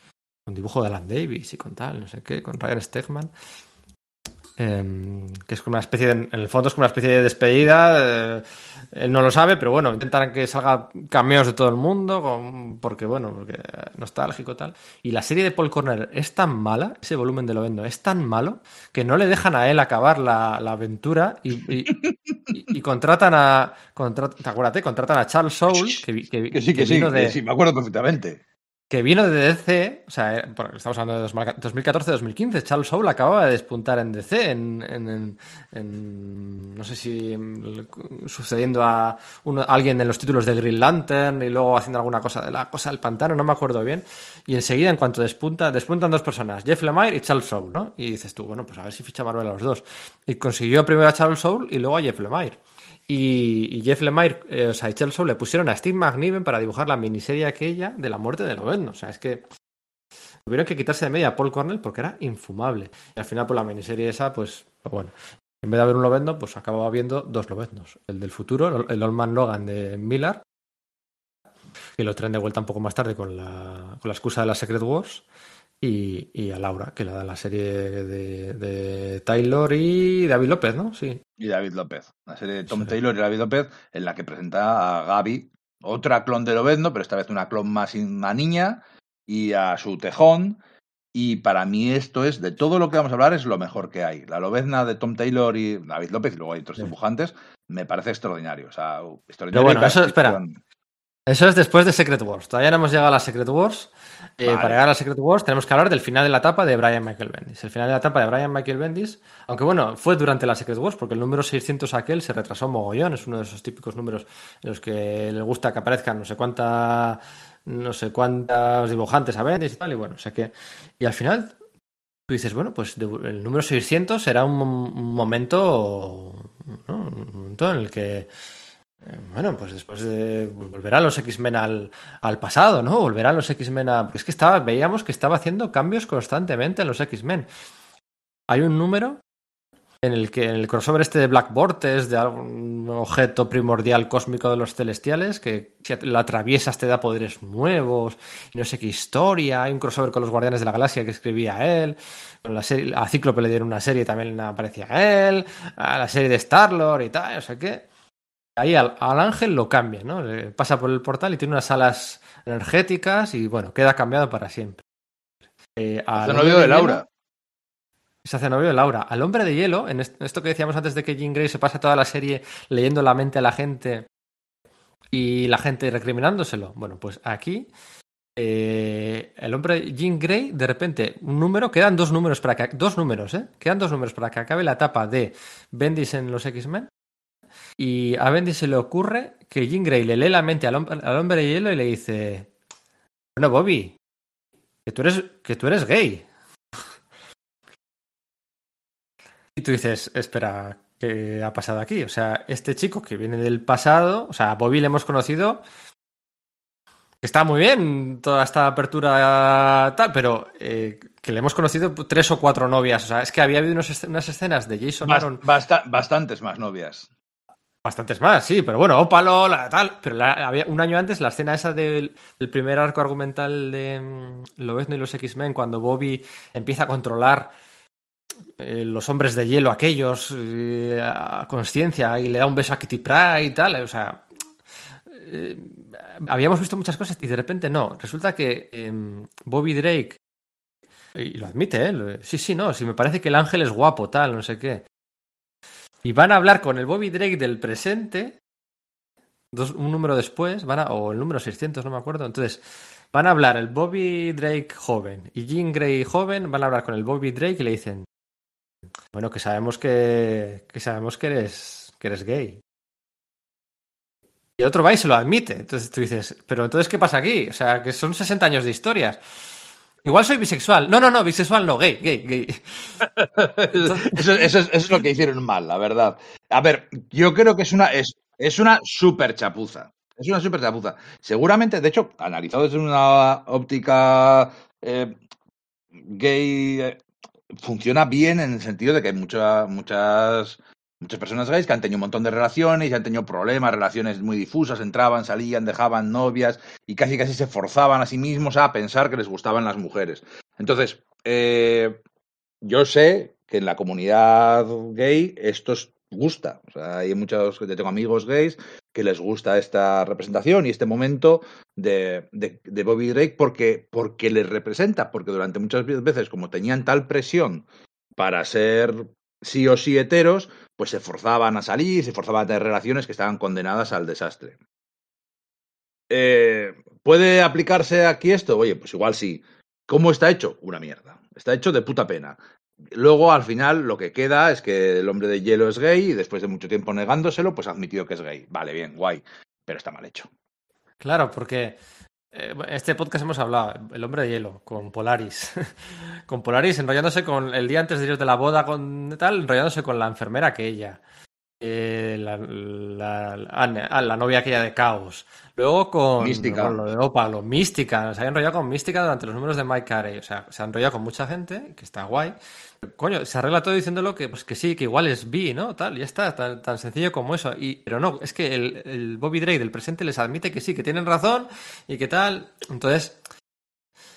con dibujo de Alan Davis y con tal, no sé qué, con Ryan Stegman. Em, que es como una especie de, en el fondo es como una especie de despedida. eh, él no lo sabe, pero bueno, intentan que salga cameos de todo el mundo, con- porque bueno, porque nostálgico tal. Y la serie de Paul Cornell es tan mala, ese volumen de Lovendo es tan malo, que no le dejan a él acabar la, la aventura y, y- y- y contratan a. contrat- ¿Te acuérdate? Contratan a Charles Soule, que, que Que sí, que, sí, vino de, que sí, me acuerdo perfectamente. Que vino de DC, o sea, eh, estamos hablando de 2014-2015, Charles Soule acababa de despuntar en DC, en, no sé si en- sucediendo a alguien en los títulos de Green Lantern y luego haciendo alguna cosa de la cosa del pantano, no me acuerdo bien, y enseguida en cuanto despunta, despuntan dos personas, Jeff Lemire y Charles Soule, ¿no? Y dices tú, bueno, pues a ver si ficha Marvel a los dos. Y consiguió primero a Charles Soule y luego a Jeff Lemire. Y, y Jeff Lemire, eh, o sea, y Soule le pusieron a Steve McNiven para dibujar la miniserie aquella de la muerte de Lobezno. O sea, es que tuvieron que quitarse de media a Paul Cornell porque era infumable. Y al final, por la miniserie esa, pues, pues bueno. En vez de haber un Lobezno, pues acababa viendo dos Lobeznos. El del futuro, el Old Man Logan de Miller, que lo traen de vuelta un poco más tarde con la, con la excusa de la Secret Wars, y, y a Laura, que la da la serie de, de Taylor y David López, ¿no? Sí. Y David López. La serie de Tom Sí. Taylor y David López, en la que presenta a Gaby, otra clon de Lobezno, pero esta vez una clon más una niña, y a su tejón. Y para mí esto es, de todo lo que vamos a hablar, es lo mejor que hay. La Lobezna de Tom Taylor y David López, y luego hay otros Sí. dibujantes, me parece extraordinario. O sea, extraordinario. Pero bueno, eso, espera. Eso es después de Secret Wars. Todavía no hemos llegado a la Secret Wars. Eh, Vale. Para llegar a la Secret Wars tenemos que hablar del final de la etapa de Brian Michael Bendis. El final de la etapa de Brian Michael Bendis, aunque bueno, fue durante la Secret Wars, porque el número 600 aquel se retrasó mogollón. Es uno de esos típicos números en los que le gusta que aparezcan no sé cuánta, no sé cuántos dibujantes a Bendis y tal. Y bueno, o sea que. Y al final tú dices, bueno, pues de- el número 600 será un, un momento, ¿no? un momento en el que. Bueno, pues después de volverán los X-Men al, al pasado, ¿no? Volverán los X-Men a. Es que estaba, veíamos que estaba haciendo cambios constantemente en los X-Men. Hay un número en el que en el crossover este de Black Vortex, de algún objeto primordial cósmico de los celestiales, que si lo atraviesas te da poderes nuevos, no sé qué historia. Hay un crossover con los Guardianes de la Galaxia que escribía él. Con la serie, a Cíclope le dieron una serie también aparecía él. A la serie de Star-Lord y tal, o sea que ahí al, al ángel lo cambia, ¿no? Pasa por el portal y tiene unas alas energéticas y bueno, queda cambiado para siempre. Eh, al novio de hielo- Laura. se hace novio de Laura. Al hombre de hielo, en est- esto que decíamos antes de que Jean Grey se pasa toda la serie leyendo la mente a la gente y la gente recriminándoselo. Bueno, pues aquí eh, el hombre Jean Grey, de repente, un número, quedan dos números para que dos números, ¿eh? Quedan dos números para que acabe la etapa de Bendis en los X-Men. Y a Bendis se le ocurre que Jean Grey le lee la mente al hombre, al hombre de hielo y le dice: Bueno, Bobby, que tú eres, que tú eres gay. Y tú dices, espera, ¿qué ha pasado aquí? O sea, este chico que viene del pasado, o sea, a Bobby le hemos conocido, que está muy bien toda esta apertura tal, pero eh, que le hemos conocido tres o cuatro novias. O sea, es que había habido unos unas escenas de Jason Bast- Aaron, basta- bastantes más novias. Bastantes más, sí, pero bueno, Ópalo, la, tal. Pero la- había un año antes la escena esa del, primer arco argumental de mm, Lobezno y los X-Men, cuando Bobby empieza a controlar eh, los hombres de hielo aquellos eh, a conciencia y le da un beso a Kitty Pryde y tal. O sea, eh, habíamos visto muchas cosas y de repente no. Resulta que em, Bobby Drake, y lo admite, ¿eh? Sí, sí, no, si me parece que el ángel es guapo, tal, no sé qué. Y van a hablar con el Bobby Drake del presente, dos, un número después, van a, o el número 600, no me acuerdo. Entonces, van a hablar el Bobby Drake joven y Jean Grey joven, van a hablar con el Bobby Drake y le dicen, bueno, que sabemos que, que sabemos que eres, que eres gay. Y otro va y se lo admite. Entonces tú dices, pero entonces, ¿qué pasa aquí? O sea, que son 60 años de historias. Igual soy bisexual. No, no, no, bisexual no, gay, gay, gay. Eso, eso es, eso es lo que hicieron mal, la verdad. A ver, yo creo que es una, es, es una super chapuza. Es una super chapuza. Seguramente, de hecho, analizado desde una óptica eh, gay, eh, funciona bien en el sentido de que hay mucha- muchas, muchas personas gays que han tenido un montón de relaciones y han tenido problemas, relaciones muy difusas, entraban, salían, dejaban novias y casi casi se forzaban a sí mismos a pensar que les gustaban las mujeres. Entonces, eh, yo sé que en la comunidad gay esto es- gusta. O sea, hay muchos, yo tengo amigos gays que les gusta esta representación y este momento de, de, de Bobby Drake porque, porque les representa, porque durante muchas veces, como tenían tal presión para ser sí o sí heteros, pues se forzaban a salir, se forzaban a tener relaciones que estaban condenadas al desastre. Eh, ¿Puede aplicarse aquí esto? Oye, pues igual sí. ¿Cómo está hecho? Una mierda. Está hecho de puta pena. Luego, al final, lo que queda es que el hombre de hielo es gay y después de mucho tiempo negándoselo, pues ha admitido que es gay. Vale, bien, guay. Pero está mal hecho. Claro, porque este podcast hemos hablado, el hombre de hielo, con Polaris. con Polaris enrollándose con el día antes de ir de la boda con tal, enrollándose con la enfermera que ella. Eh, la, la, la- ah, la novia aquella de Caos. Luego con, Mística. con lo de Ópalo, Mística. Se había enrollado con Mística durante los números de Mike Carey. O sea, se ha enrollado con mucha gente, que está guay. Coño, se arregla todo diciéndolo que, pues, que sí, que igual es bi, ¿no? Tal, ya está, tan, tan sencillo como eso. Y, pero no, es que el, el Bobby Drake del presente les admite que sí, que tienen razón y que tal. Entonces,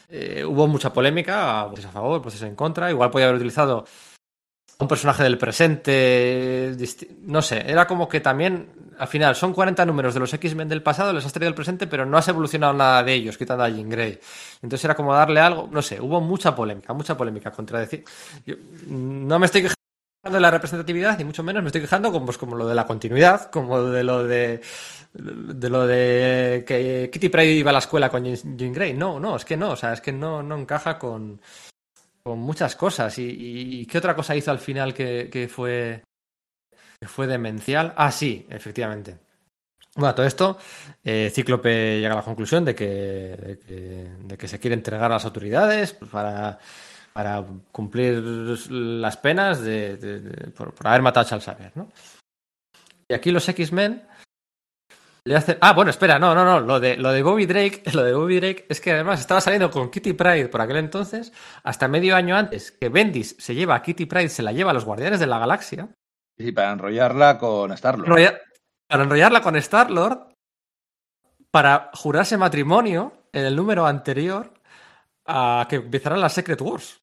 eh, hubo mucha polémica, pues a favor, pues en contra. Igual podía haber utilizado un personaje del presente, no sé, era como que también, al final, son 40 números de los X-Men del pasado, les has traído el presente, pero no has evolucionado nada de ellos, quitando a Jean Grey. Entonces era como darle algo, no sé, hubo mucha polémica, mucha polémica contra decir... yo, no me estoy quejando de la representatividad, ni mucho menos me estoy quejando como, pues, como lo de la continuidad, como de lo de de lo de que Kitty Pryde iba a la escuela con Jean Jean Grey. No, no, es que no, o sea, es que no, no encaja con, con muchas cosas. ¿Y, qué otra cosa hizo al final que, fue, que fue demencial? Ah, sí, efectivamente. Bueno, todo esto, eh, Cíclope llega a la conclusión de que, de que, se quiere entregar a las autoridades para, para cumplir las penas de, por, haber matado a Charles ¿no? Y aquí los X-Men le. Ah, bueno, espera, no, no, no, lo de, lo de Bobby Drake, lo de Bobby Drake es que además estaba saliendo con Kitty Pride por aquel entonces, hasta medio año antes que Bendis se lleva a Kitty Pride, se la lleva a los Guardianes de la Galaxia, Sí, para enrollarla con Starlord. enrolla- para enrollarla con Star-Lord, para jurarse matrimonio en el número anterior a que empezarán las Secret Wars.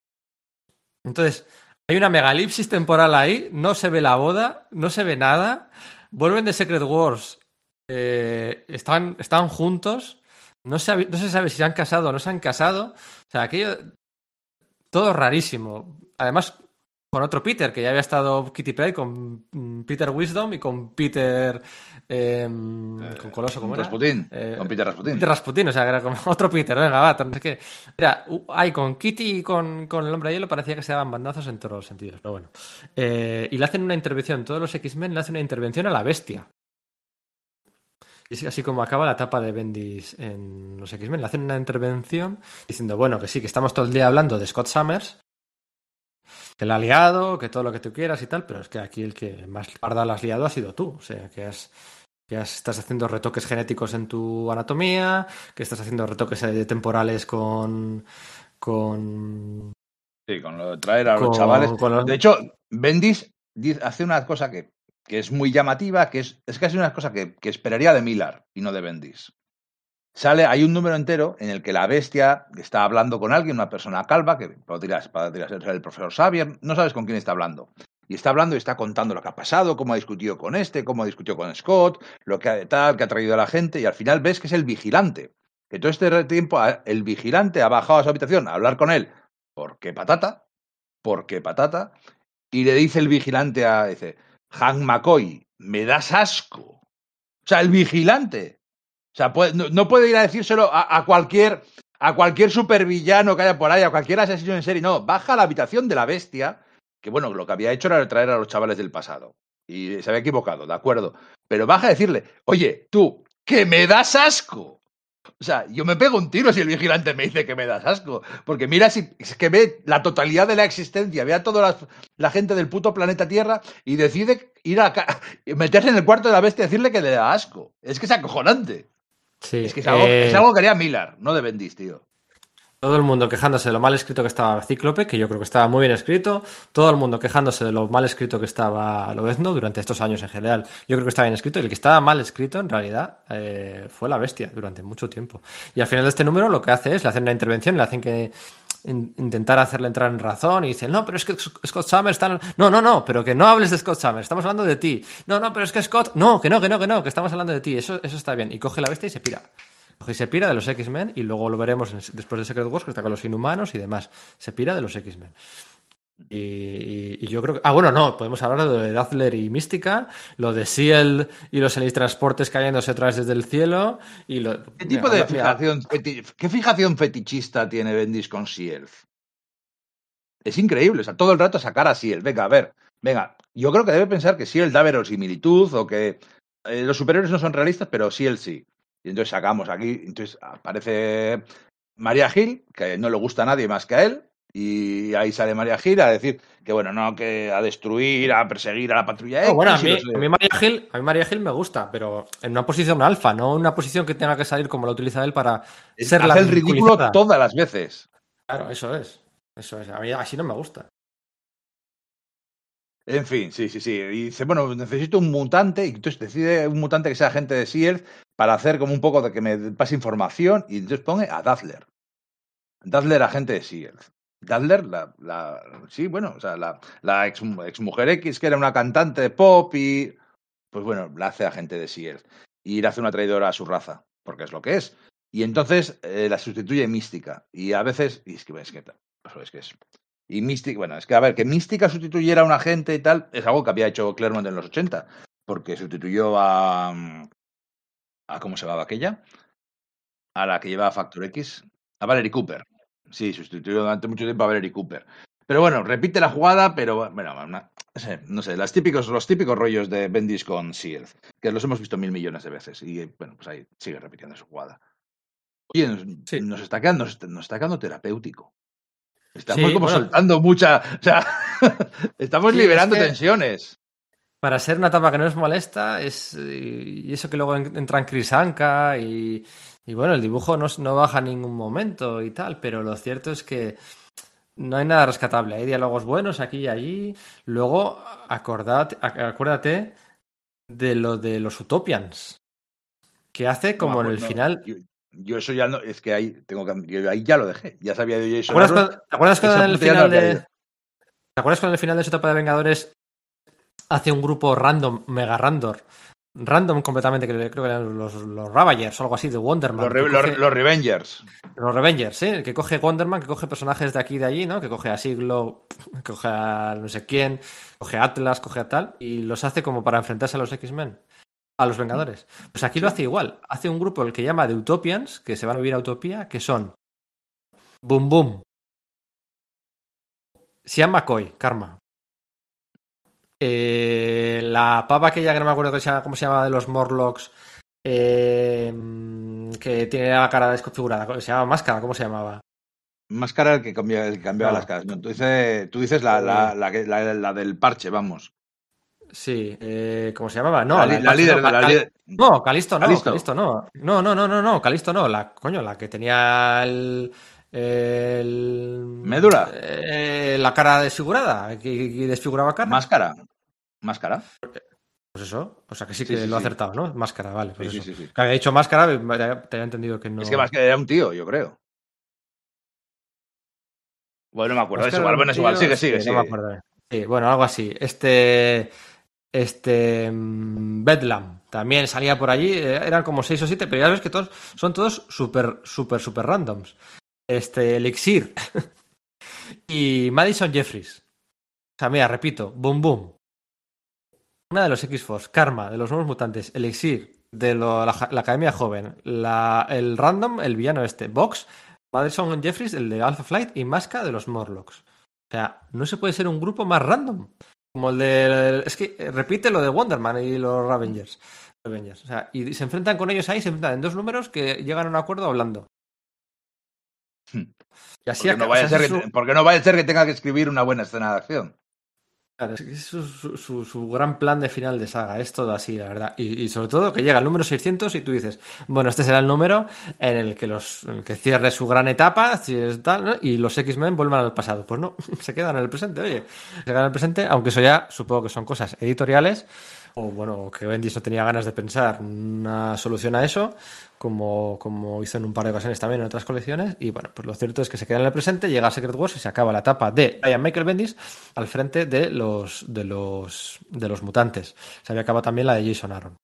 Entonces, hay una megalipsis temporal ahí, no se ve la boda, no se ve nada, vuelven de Secret Wars, eh, están, están juntos, no se, no se sabe si se han casado o no se han casado, o sea, aquello, todo rarísimo. Además, con otro Peter, que ya había estado Kitty Pryde con mm, Peter Wisdom y con Peter... eh, con Coloso, ¿cómo era? Rasputin, Eh, con Peter Rasputin. Peter Rasputin, o sea, que era como otro Peter, venga, va, sé qué. Era, ahí con Kitty y con, con el hombre de hielo parecía que se daban bandazos en todos los sentidos, pero bueno. Eh, y le hacen una intervención, todos los X-Men le hacen una intervención a la bestia. Es así como acaba la etapa de Bendis en los X-Men. Le hacen una intervención diciendo, bueno, que sí, que estamos todo el día hablando de Scott Summers, que la ha liado, que todo lo que tú quieras y tal, pero es que aquí el que más parda la has liado ha sido tú. O sea, que has, que has- estás haciendo retoques genéticos en tu anatomía, que estás haciendo retoques temporales con. con. Sí, con lo de traer a los con- chavales. con los- De hecho, Bendis di- hace una cosa que, que es muy llamativa, que es, es casi una cosa que, que esperaría de Millar y no de Bendis. Sale, hay un número entero en el que la bestia está hablando con alguien, una persona calva, que podría, podría ser el profesor Xavier, no sabes con quién está hablando. Y está hablando y está contando lo que ha pasado, cómo ha discutido con este, cómo ha discutido con Scott, lo que ha, tal, que ha traído a la gente, y al final ves que es el vigilante. Que todo este tiempo el vigilante ha bajado a su habitación a hablar con él, porque patata, porque patata, y le dice el vigilante a, dice, Hank McCoy, me das asco. O sea, el vigilante. O sea, no, puede ir a decírselo a, a cualquier a cualquier supervillano que haya por ahí, a cualquier asesino en serie. No, baja a la habitación de la bestia, que bueno, lo que había hecho era traer a los chavales del pasado. Y se había equivocado, de acuerdo. Pero baja a decirle, oye, tú, que me das asco. O sea, yo me pego un tiro si el vigilante me dice que me das asco. Porque mira, si es que ve la totalidad de la existencia, ve a toda la, la gente del puto planeta Tierra y decide ir a ca- meterse en el cuarto de la bestia y decirle que le da asco. Es que es acojonante. Sí, Es que es algo, eh, es algo que haría Millar, no de Bendis, tío. Todo el mundo quejándose de lo mal escrito que estaba Cíclope, que yo creo que estaba muy bien escrito. Todo el mundo quejándose de lo mal escrito que estaba Lobezno durante estos años en general. Yo creo que estaba bien escrito. Y el que estaba mal escrito, en realidad, eh, fue la bestia durante mucho tiempo. Y al final de este número lo que hace es, le hacen una intervención, le hacen que in- intentar hacerle entrar en razón y dicen, no, pero es que Scott Summers está... No, no, no, pero que no hables de Scott Summers, estamos hablando de ti. No, no, pero es que Scott... No, que no, que no, que no, que estamos hablando de ti. Eso, eso está bien. Y coge la bestia y se pira. Y se pira de los X-Men y luego lo veremos después de Secret Wars, que está con los inhumanos y demás. Se pira de los X-Men. Y, y- y yo creo que. Ah, bueno, no, podemos hablar de lo de Dazzler y Mística, lo de Seal y los transportes cayéndose otra vez desde el cielo. Y lo, ¿Qué tipo Mira, de fijación, qué fijación fetichista tiene Bendis con Sielf? Es increíble, o sea, todo el rato sacar a Siel. Venga, a ver, venga, yo creo que debe pensar que Siel da verosimilitud o que eh, los superiores no son realistas, pero Siel sí. Y entonces sacamos aquí, entonces aparece María Gil, que no le gusta a nadie más que a él, Y ahí sale María Gil a decir que, bueno, no, que a destruir, a perseguir a la patrulla X. No, bueno, a mí, los- a mí María Gil, a mí María Gil me gusta, pero en una posición alfa, no en una posición que tenga que salir como la utiliza él para es- ser la el ridículo todas las veces. Claro, eso es. Eso es. A mí así no me gusta. En fin, sí, sí, sí. Y dice, bueno, necesito un mutante, y entonces decide un mutante que sea agente de SEAL para hacer como un poco de que me pase información, y entonces pone a Dazzler. Dazzler, agente de SEAL. Dazzler, la, la sí, bueno, o sea, la, la ex, mujer X, que era una cantante de pop, y pues bueno, la hace agente de SEAL. Y le hace una traidora a su raza, porque es lo que es. Y entonces eh, la sustituye Mística. Y a veces, y es que, es que, pues es es, y Mística, bueno, es que a ver, que Mística sustituyera a un agente y tal, es algo que había hecho Claremont en los 80, porque sustituyó a. a ¿Cómo se llamaba aquella? A la que llevaba Factor X, a Valerie Cooper. Sí, sustituyó durante mucho tiempo a Valerie Cooper. Pero bueno, repite la jugada, pero bueno, no sé, los típicos, los típicos rollos de Bendis con Shield, que los hemos visto mil millones de veces. Y bueno, pues ahí sigue repitiendo su jugada. Oye, nos, Sí. nos está quedando, nos, nos está quedando terapéutico. Estamos Sí, como bueno. soltando mucha. O sea, estamos Sí, liberando es que- tensiones. Para ser una etapa que no es molesta, es y eso que luego en- entran Chris Anka y, y bueno, el dibujo no, no baja en ningún momento y tal, pero lo cierto es que no hay nada rescatable. Hay diálogos buenos aquí y allí. Luego, acordate, ac- acuérdate de lo de los Utopians, que hace como No, en el no, final. Yo, yo eso ya no. Es que ahí tengo que. yo ahí ya lo dejé. Ya sabía yo ¿Te eso. acuerdas cuando, ¿te acuerdas cuando en el final de. ¿Te acuerdas cuando en el final de su etapa de Vengadores hace un grupo random, mega random, random completamente, que creo que eran los, los Ravagers o algo así, de Wonderman? Los, que re- los- coge- los Revengers. los Revengers, ¿sí? Que coge Wonderman, que coge personajes de aquí y de allí, ¿no? Que coge a Siglo, coge a no sé quién, coge a Atlas, coge a tal, y los hace como para enfrentarse a los X-Men, a los Vengadores. Pues aquí lo hace igual. Hace un grupo el que llama The Utopians, que se van a vivir a Utopía, que son Boom Boom, Sean McCoy, Karma. Eh, la pava aquella que no me acuerdo que se llama- cómo se llama de los Morlocks, eh, que tiene la cara desconfigurada, se llama Máscara, ¿cómo se llamaba? Máscara el que, cambia, el que cambiaba No. las caras. No, tú dices, tú dices la, la, la, que- la- la del parche, vamos. Sí, eh, ¿cómo se llamaba? No, la, la líder. no, la Cal- líder- No, Calisto no, Calisto. Calisto no. No, no, no, no, no, Calisto no. La, coño, la que tenía el. el ¿Médula? eh, la cara desfigurada, que, que desfiguraba cara. Máscara. Máscara. Pues eso, o sea que sí que sí, lo ha acertado, ¿no? Máscara, vale. Pues Sí, eso. sí, sí, sí. Que había dicho máscara, te había entendido que no. Es que Máscara era un tío, yo creo. Bueno, no me acuerdo. Es igual, bueno, es igual. Sigue, sigue, sí, sigue. No me acuerdo. Sí, bueno, algo así. Este. Este. mm, Bedlam también salía por allí. eh, Eran como seis o siete, pero ya ves que todos son todos súper, súper, súper randoms. Este. Elixir. y Madison Jeffries. O sea, mira, repito. Boom Boom. Una de los X-Force. Karma, de los nuevos mutantes. Elixir, de lo- la, la Academia Joven. La, el Random, el villano este. Vox. Madison Jeffries, el de Alpha Flight. Y Masca, de los Morlocks. O sea, no se puede ser un grupo más random. Como el de. Es que eh, repite lo de Wonderman y los Ravengers. Ravengers. O sea, y se enfrentan con ellos ahí, se enfrentan en dos números que llegan a un acuerdo hablando. Hmm. Y así Porque no, vaya a ser que, porque no vaya a ser que tenga que escribir una buena escena de acción. Es su, gran plan de final de saga. Es todo así, la verdad. Y, sobre todo que llega el número 600 y tú dices, bueno, este será el número en el que los que cierre su gran etapa tal, y los X-Men vuelvan al pasado. Pues no, se quedan en el presente, oye. Se quedan en el presente, aunque eso ya supongo que son cosas editoriales o bueno, que Bendis no tenía ganas de pensar una solución a eso, como, como hizo en un par de ocasiones también en otras colecciones. Y bueno, pues lo cierto es que se queda en el presente, llega a Secret Wars y se acaba la etapa de Brian Michael Bendis al frente de los, de los, de los mutantes. Se había acabado también la de Jason Aaron.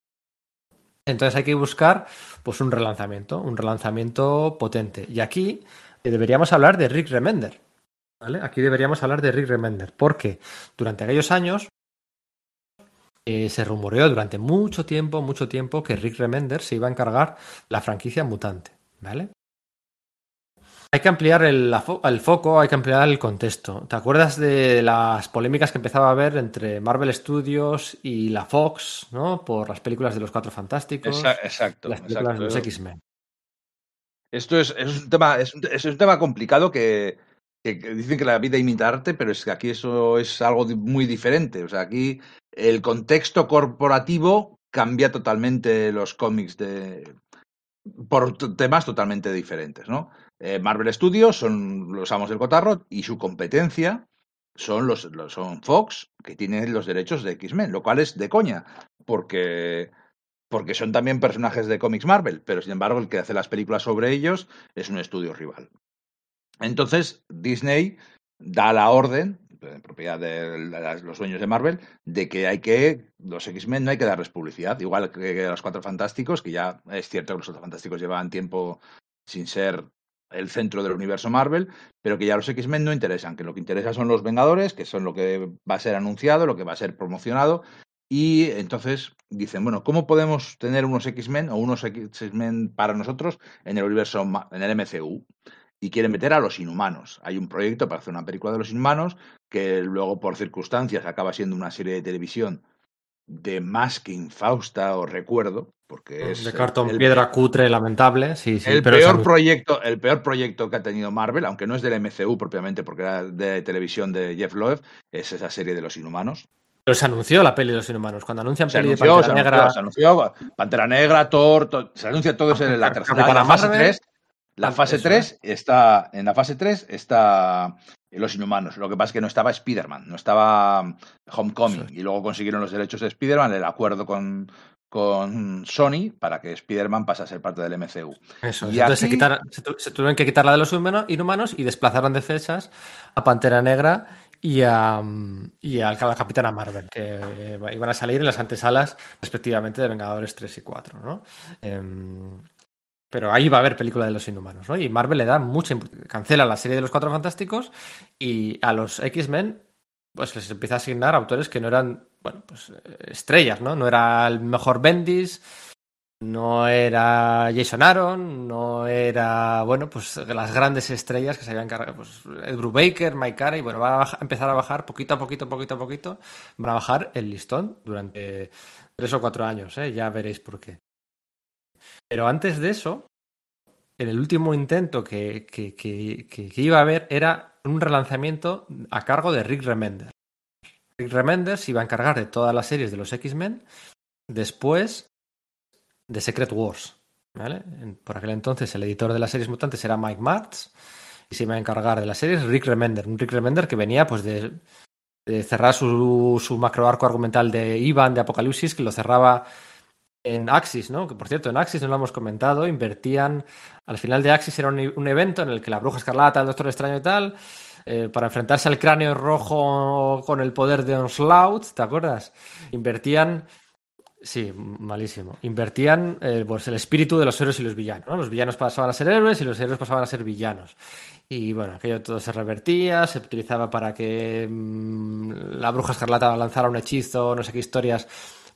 Entonces hay que buscar pues un relanzamiento, un relanzamiento potente. Y aquí eh, deberíamos hablar de Rick Remender. ¿vale? Aquí deberíamos hablar de Rick Remender, porque durante aquellos años eh, se rumoreó durante mucho tiempo, mucho tiempo, que Rick Remender se iba a encargar la franquicia mutante, ¿vale? Hay que ampliar el, el foco, hay que ampliar el contexto. ¿Te acuerdas de las polémicas que empezaba a haber entre Marvel Studios y la Fox, ¿no? Por las películas de los Cuatro Fantásticos, Exa- Exacto. las películas exacto. de los X-Men. Esto es, es un tema, es un, es un tema complicado que, que, dicen que la vida imita arte, pero es que aquí eso es algo muy diferente. O sea, aquí el contexto corporativo cambia totalmente los cómics de por temas totalmente diferentes, ¿no? Eh, Marvel Studios son los amos del cotarro y su competencia son los, los- son Fox, que tienen los derechos de X-Men, lo cual es de coña, porque porque son también personajes de cómics Marvel, pero sin embargo el que hace las películas sobre ellos es un estudio rival. Entonces Disney da la orden, en propiedad de los dueños de Marvel, de que hay que, los X-Men no hay que darles publicidad, igual que los Cuatro Fantásticos, que ya es cierto que los Cuatro Fantásticos llevaban tiempo sin ser el centro del universo Marvel, pero que ya los X-Men no interesan, que lo que interesa son los Vengadores, que son lo que va a ser anunciado, lo que va a ser promocionado, y entonces dicen, bueno, ¿cómo podemos tener unos X-Men o unos X-Men para nosotros en el universo, en el MCU? Y quieren meter a los inhumanos. Hay un proyecto para hacer una película de los inhumanos que luego por circunstancias acaba siendo una serie de televisión de más que infausta o recuerdo, porque es de cartón el- piedra cutre, lamentable. Sí, sí, el pero peor proyecto, el peor proyecto que ha tenido Marvel, aunque no es del MCU propiamente, porque era de televisión de Jeff Loeb, es esa serie de los Inhumanos. pero se anunció la peli de los inhumanos. Cuando anuncian Se peli anunció, de se Pantera anunció, Negra. se anunció Pantera Negra, Thor, to- se anuncia todo eso en la tercera, Capitana Marvel. 3. La fase eso 3 está, en la fase 3 está los Inhumanos. Lo que pasa es que no estaba Spider-Man, no estaba Homecoming. Eso Y luego consiguieron los derechos de Spider-Man, el acuerdo con, con Sony para que Spider-Man pase a ser parte del MCU. Eso, Y entonces se, quitaron- se, tu- se tuvieron que quitar la de los inhumano- inhumanos y desplazaron de fechas a Pantera Negra y a, mm, y a la Capitana Marvel, que eh, iban a salir en las antesalas respectivamente de Vengadores 3 y 4, ¿no? Em, pero ahí va a haber película de los inhumanos, ¿no? Y Marvel le da mucha cancela la serie de los Cuatro Fantásticos y a los X-Men pues les empieza a asignar autores que no eran, bueno, pues eh, estrellas, ¿no? No era el mejor Bendis, no era Jason Aaron, no era, bueno, pues las grandes estrellas que se habían cargado, pues Ed Brubaker, Mike Carey, bueno, va a empezar a bajar poquito a poquito, poquito a poquito, van a bajar el listón durante tres o cuatro años, ¿eh? ya veréis por qué. Pero antes de eso, en el último intento que, iba a haber era un relanzamiento a cargo de Rick Remender. Rick Remender se iba a encargar de todas las series de los X-Men después de Secret Wars. ¿vale? Por aquel entonces el editor de las series mutantes era Mike Martz y se iba a encargar de las series Rick Remender. Un Rick Remender que venía pues de, de cerrar su, su macroarco argumental de Ivan de Apocalipsis, que lo cerraba en Axis, ¿no? Que por cierto, en Axis no lo hemos comentado, invertían. Al final de Axis era un, evento en el que la bruja escarlata, el doctor extraño y tal, eh, para enfrentarse al cráneo rojo con el poder de Onslaught, ¿te acuerdas? Invertían. Sí, malísimo. Invertían eh, pues el espíritu de los héroes y los villanos. ¿no? Los villanos pasaban a ser héroes y los héroes pasaban a ser villanos. Y bueno, aquello todo se revertía, se utilizaba para que mm, la bruja escarlata lanzara un hechizo, no sé qué historias,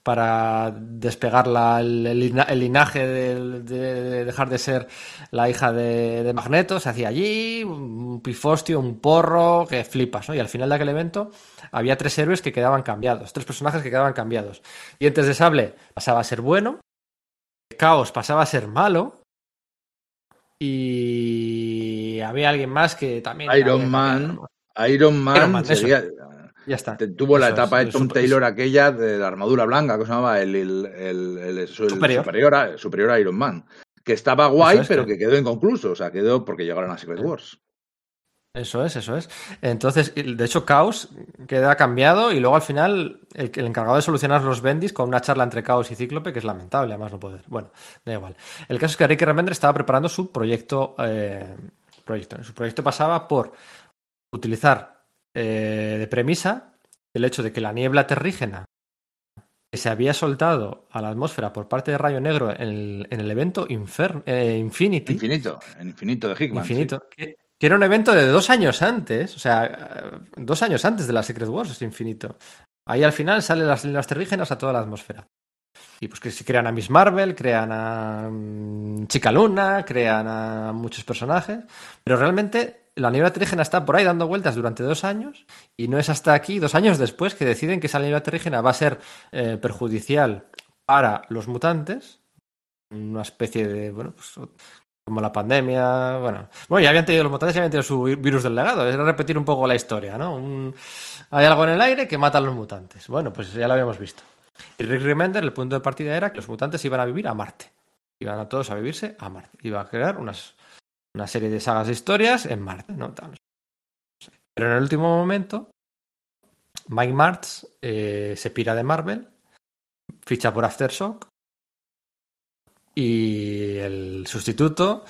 para despegar la- el, el lina- el linaje de, de- de dejar de ser la hija de, de Magneto. Se hacía allí un pifostio, un porro, que flipas, ¿no? Y al final de aquel evento había tres héroes que quedaban cambiados, tres personajes que quedaban cambiados. Dientes de Sable pasaba a ser bueno, Caos pasaba a ser malo, y había alguien más que también... Iron Man. Iron Man, Iron Man, eso. sería- Ya está. te- tuvo la etapa de Tom Taylor aquella de la armadura blanca, que se llamaba el, el, el- el- el Superior. superior, a, superior a Iron Man. Que estaba guay, es, pero que- que quedó inconcluso. O sea, quedó porque llegaron a Secret Wars. Eso es, eso es. Entonces, de hecho, Caos queda cambiado y luego al final el, el encargado de solucionar los bendis con una charla entre Caos y Cíclope, que es lamentable, además no poder. Bueno, da igual. El caso es que Rick Remender estaba preparando su proyecto. eh, proyecto. Su proyecto pasaba por utilizar eh, de premisa el hecho de que la niebla terrígena que se había soltado a la atmósfera por parte de Rayo Negro en el, en el evento Infer- eh, Infinity. Infinito, en Infinito de Hickman. sí. Infinito. Que, que era un evento de dos años antes, o sea, eh, dos años antes de la Secret Wars, es infinito. Ahí al final salen las líneas terrígenas a toda la atmósfera. Y pues que se crean a Miss Marvel, crean a mm, Chica Luna, crean a muchos personajes, pero realmente la niebla terrígena está por ahí dando vueltas durante dos años y no es hasta aquí, dos años después, que deciden que esa niebla terrígena va a ser eh, perjudicial para los mutantes, una especie de, bueno, pues como la pandemia, bueno, bueno, ya habían tenido los mutantes, ya habían tenido su virus del legado, era repetir un poco la historia, ¿no? Un- hay algo en el aire que mata a los mutantes. Bueno, pues ya lo habíamos visto. Y Rick Remender, el punto de partida era que los mutantes iban a vivir a Marte. Iban a todos a vivirse a Marte. Iba a crear unas, una serie de sagas de historias en Marte, ¿no? Pero en el último momento, Mike Martz eh, se pira de Marvel, ficha por Aftershock y el sustituto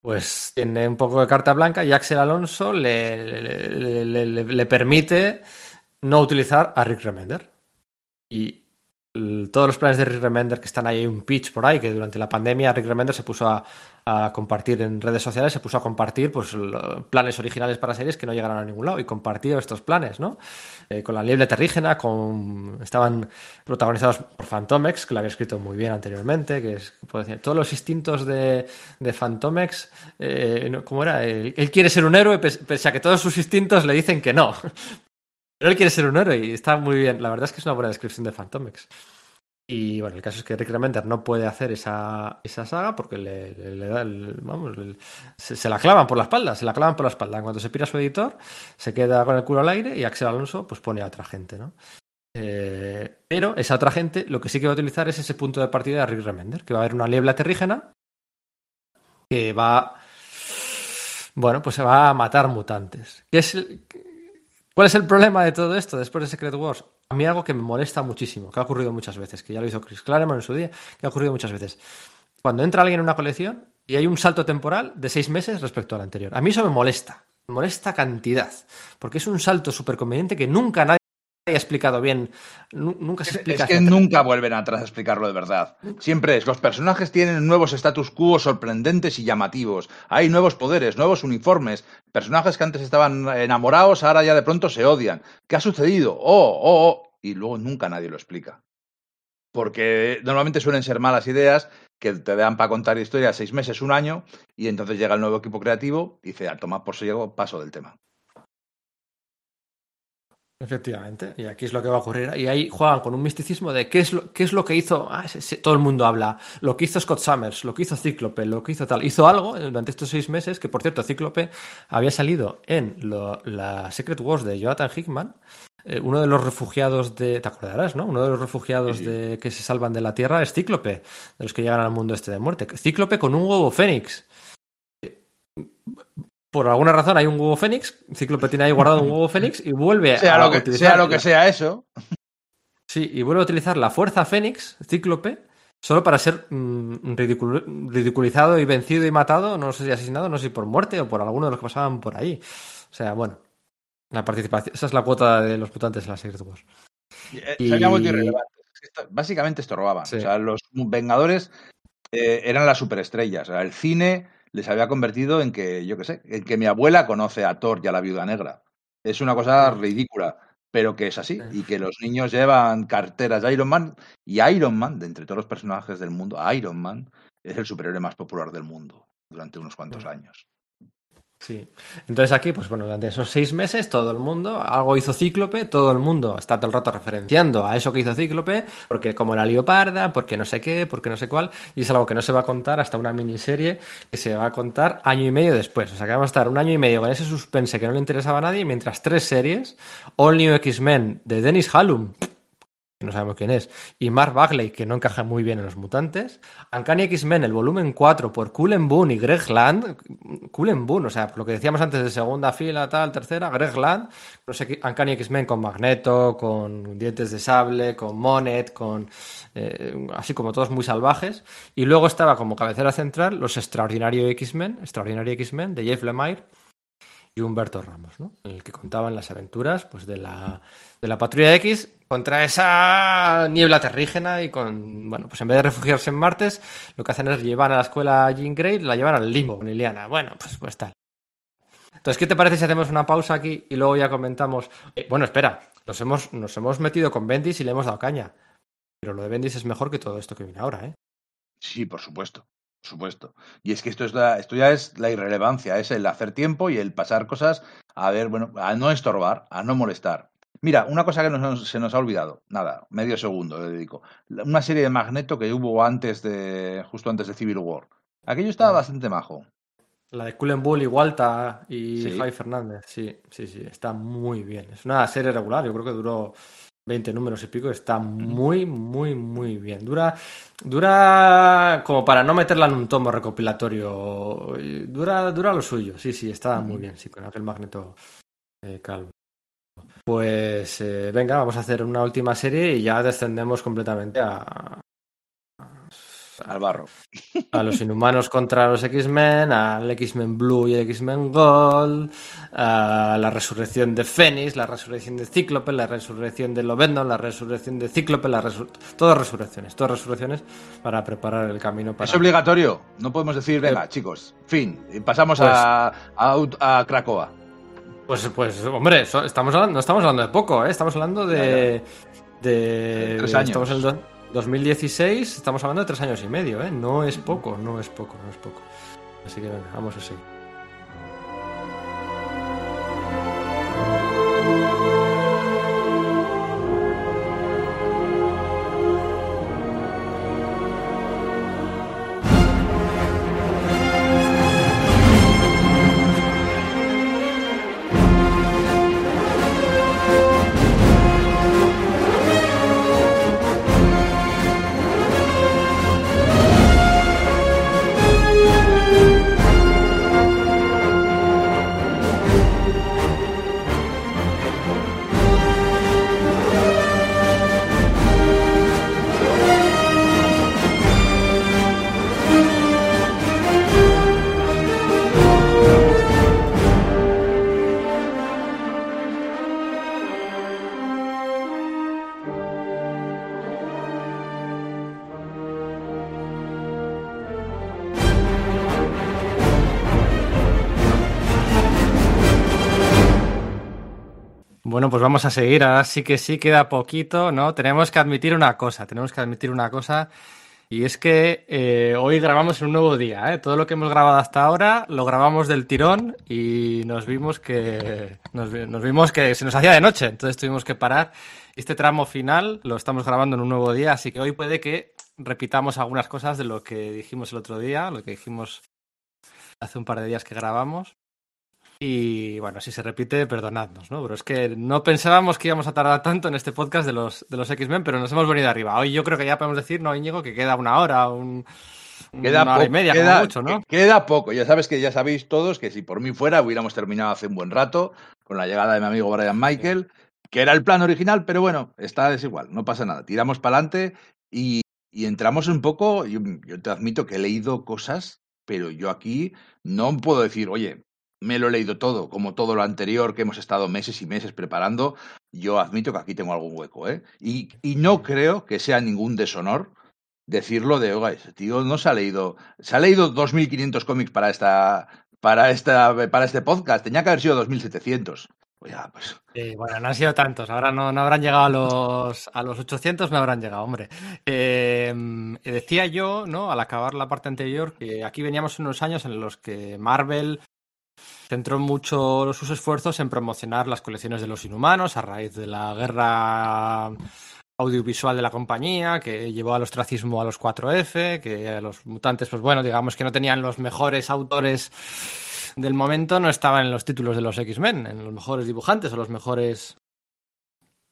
pues tiene un poco de carta blanca y Axel Alonso le, le- permite no utilizar a Rick Remender. Y todos los planes de Rick Remender que están ahí, un pitch por ahí, que durante la pandemia Rick Remender se puso a, a compartir en redes sociales, se puso a compartir pues planes originales para series que no llegaron a ningún lado y compartió estos planes, ¿no? Eh, con la liebre terrígena, con estaban protagonizados por Fantomex, que lo había escrito muy bien anteriormente, que es puedo decir, todos los instintos de, de Fantomex, eh, ¿cómo era? Él, él quiere ser un héroe pes- pese a que todos sus instintos le dicen que no. Pero él quiere ser un héroe y está muy bien. La verdad es que es una buena descripción de Fantomex. Y bueno, el caso es que Rick Remender no puede hacer esa, esa saga porque le, da el- vamos, se, la clavan por la espalda, se la clavan por la espalda. En cuanto se pira su editor, se queda con el culo al aire y Axel Alonso pues pone a otra gente, ¿no? Eh, pero esa otra gente lo que sí que va a utilizar es ese punto de partida de Rick Remender, que va a haber una niebla terrígena que va, bueno, pues se va a matar mutantes. ¿Qué es ¿Cuál es el problema de todo esto después de Secret Wars? A mí algo que me molesta muchísimo, que ha ocurrido muchas veces, que ya lo hizo Chris Claremont en su día, que ha ocurrido muchas veces. Cuando entra alguien en una colección y hay un salto temporal de seis meses respecto al anterior. A mí eso me molesta, me molesta cantidad, porque es un salto súper conveniente que nunca nadie ha explicado bien, nu- nunca se explica. es que nunca vuelven atrás a explicarlo de verdad. Siempre es, los personajes tienen nuevos status quo sorprendentes y llamativos. Hay nuevos poderes, nuevos uniformes. Personajes que antes estaban enamorados, ahora ya de pronto se odian. ¿Qué ha sucedido? Oh, oh, oh. Y luego nunca nadie lo explica. Porque normalmente suelen ser malas ideas que te dan para contar historias seis meses, un año, y entonces llega el nuevo equipo creativo y dice, a tomar por ciego, paso del tema. Efectivamente, y aquí es lo que va a ocurrir. Y ahí juegan con un misticismo de qué es lo, qué es lo que hizo. ah, todo el mundo habla. Lo que hizo Scott Summers, lo que hizo Cíclope, lo que hizo tal. Hizo algo durante estos seis meses que, por cierto, Cíclope había salido en la Secret Wars de Jonathan Hickman. Eh, uno de los refugiados de. ¿Te acordarás, no? Uno de los refugiados Sí, de que se salvan de la Tierra es Cíclope, de los que llegan al mundo este de muerte. Cíclope con un huevo fénix. Por alguna razón hay un huevo fénix, Cíclope tiene ahí guardado un huevo fénix y vuelve Sea a lo que, utilizar sea, lo que sea eso, Sí, y vuelve a utilizar la fuerza Fénix, Cíclope, solo para ser mm, ridicul- ridiculizado y vencido y matado, no sé si asesinado, no sé si por muerte o por alguno de los que pasaban por ahí. O sea, bueno, la participación, esa es la cuota de los mutantes en la Secret Wars. Eh, Y- irrelevante. Esto- básicamente estorbaban. Sí. O sea, los Vengadores eh, eran las superestrellas. O sea, el cine les había convertido en que, yo qué sé, en que mi abuela conoce a Thor y a la Viuda Negra. Es una cosa ridícula, pero que es así. Sí. Y que los niños llevan carteras de Iron Man. Y Iron Man, de entre todos los personajes del mundo, Iron Man es el superhéroe más popular del mundo durante unos cuantos años. Sí. Entonces aquí, pues bueno, durante esos seis meses todo el mundo, algo hizo Cíclope, todo el mundo está todo el rato referenciando a eso que hizo Cíclope, porque como la leoparda, porque no sé qué, porque no sé cuál, y es algo que no se va a contar hasta una miniserie que se va a contar año y medio después. O sea que vamos a estar un año y medio con ese suspense que no le interesaba a nadie, mientras tres series, All New X-Men de Dennis Hallum, no sabemos quién es, y Mark Bagley, que no encaja muy bien en los mutantes, Uncanny X-Men, el volumen 4, por Cullen Boone y Greg Land, Cullen Boone, o sea, lo que decíamos antes de segunda fila, tal, tercera, Greg Land, no sé, X-Men con Magneto, con Dientes de Sable, con Monet, con eh, así como todos muy salvajes, y luego estaba como cabecera central los Extraordinario X-Men, Extraordinario X-Men de Jeff Lemire, y Humberto Ramos, ¿no? En el que contaban las aventuras pues, de, la, de la Patrulla X contra esa niebla terrígena y con, bueno, pues en vez de refugiarse en Martes, lo que hacen es llevar a la escuela a Jean Grey, la llevan al limbo con Liliana. Bueno, pues, pues tal. Entonces, ¿qué te parece si hacemos una pausa aquí y luego ya comentamos? Eh, bueno, espera, nos hemos, nos hemos metido con Bendis y le hemos dado caña. Pero lo de Bendis es mejor que todo esto que viene ahora, ¿eh? Sí, por supuesto. Supuesto. Y es que esto, es la, esto ya es la irrelevancia, es el hacer tiempo y el pasar cosas a ver, bueno, a no estorbar, a no molestar. Mira, una cosa que nos- se nos ha olvidado, nada, medio segundo le dedico. Una serie de Magneto que hubo antes de, justo antes de Civil War. Aquello estaba bastante majo. La de Cullen Bull y Walta y Sí. Javi Fernández. Sí, sí, sí, está muy bien. Es una serie regular, yo creo que duró 20 números y pico. Está muy, muy, muy bien. Dura, dura como para no meterla en un tomo recopilatorio. Dura, dura lo suyo. Sí, sí, está muy bien, sí, con aquel magneto eh, calvo. Pues eh, venga, vamos a hacer una última serie y ya descendemos completamente a, Al barro. a los inhumanos contra los X-Men, al X-Men Blue y el X-Men Gold, a la resurrección de Fénix, la resurrección de Cíclope, la resurrección de Lobezno, la resurrección de Cíclope, la resur- todas resurrecciones, todas resurrecciones para preparar el camino para... Es obligatorio. No podemos decir, venga, chicos, fin. y Pasamos Pues- a, a, a Cracoa. Pues, pues hombre, so- estamos hablando, no estamos hablando de poco, ¿eh? estamos hablando de... de Tres años. Estamos en el do- 2016, estamos hablando de tres años y medio, ¿eh? No es poco, no es poco, no es poco. Así que venga, vamos a seguir. A seguir. Ahora sí que sí queda poquito, ¿no? Tenemos que admitir una cosa, tenemos que admitir una cosa. Y es que eh, hoy grabamos un nuevo día, ¿eh? Todo lo que hemos grabado hasta ahora lo grabamos del tirón y nos vimos que nos vimos que se nos hacía de noche, entonces tuvimos que parar. Este tramo final lo estamos grabando en un nuevo día, así que hoy puede que repitamos algunas cosas de lo que dijimos el otro día, lo que dijimos hace un par de días que grabamos. Y bueno, si se repite, perdonadnos, ¿no? Pero es que no pensábamos que íbamos a tardar tanto en este podcast de los, de los X-Men, pero nos hemos venido arriba. Hoy yo creo que ya podemos decir, ¿no, Íñigo? Que queda una hora, un, Queda una hora y media, queda, mucho, ¿no? queda poco. Ya sabes que ya sabéis todos que si por mí fuera hubiéramos terminado hace un buen rato con la llegada de mi amigo Brian Michael, que era el plan original, pero bueno, está desigual, no pasa nada. Tiramos para adelante y, y entramos un poco. Yo, yo te admito que he leído cosas, pero yo aquí no puedo decir, oye, me lo he leído todo, como todo lo anterior que hemos estado meses y meses preparando. Yo admito que aquí tengo algún hueco, ¿eh? Y, y no creo que sea ningún deshonor decirlo de, oiga, ese tío no se ha leído, se ha leído 2.500 cómics para esta, para esta, para este podcast, tenía que haber sido 2.700. Oiga, pues, Sí, bueno, no han sido tantos. Ahora no, no habrán llegado a los, a los 800, no habrán llegado, hombre. Eh, decía yo, ¿no? Al acabar la parte anterior, que aquí veníamos unos años en los que Marvel centró mucho sus esfuerzos en promocionar las colecciones de los inhumanos a raíz de la guerra audiovisual de la compañía, que llevó al ostracismo a los 4F, que a los mutantes, pues bueno, digamos que no tenían los mejores autores del momento, no estaban en los títulos de los X-Men, en los mejores dibujantes o los mejores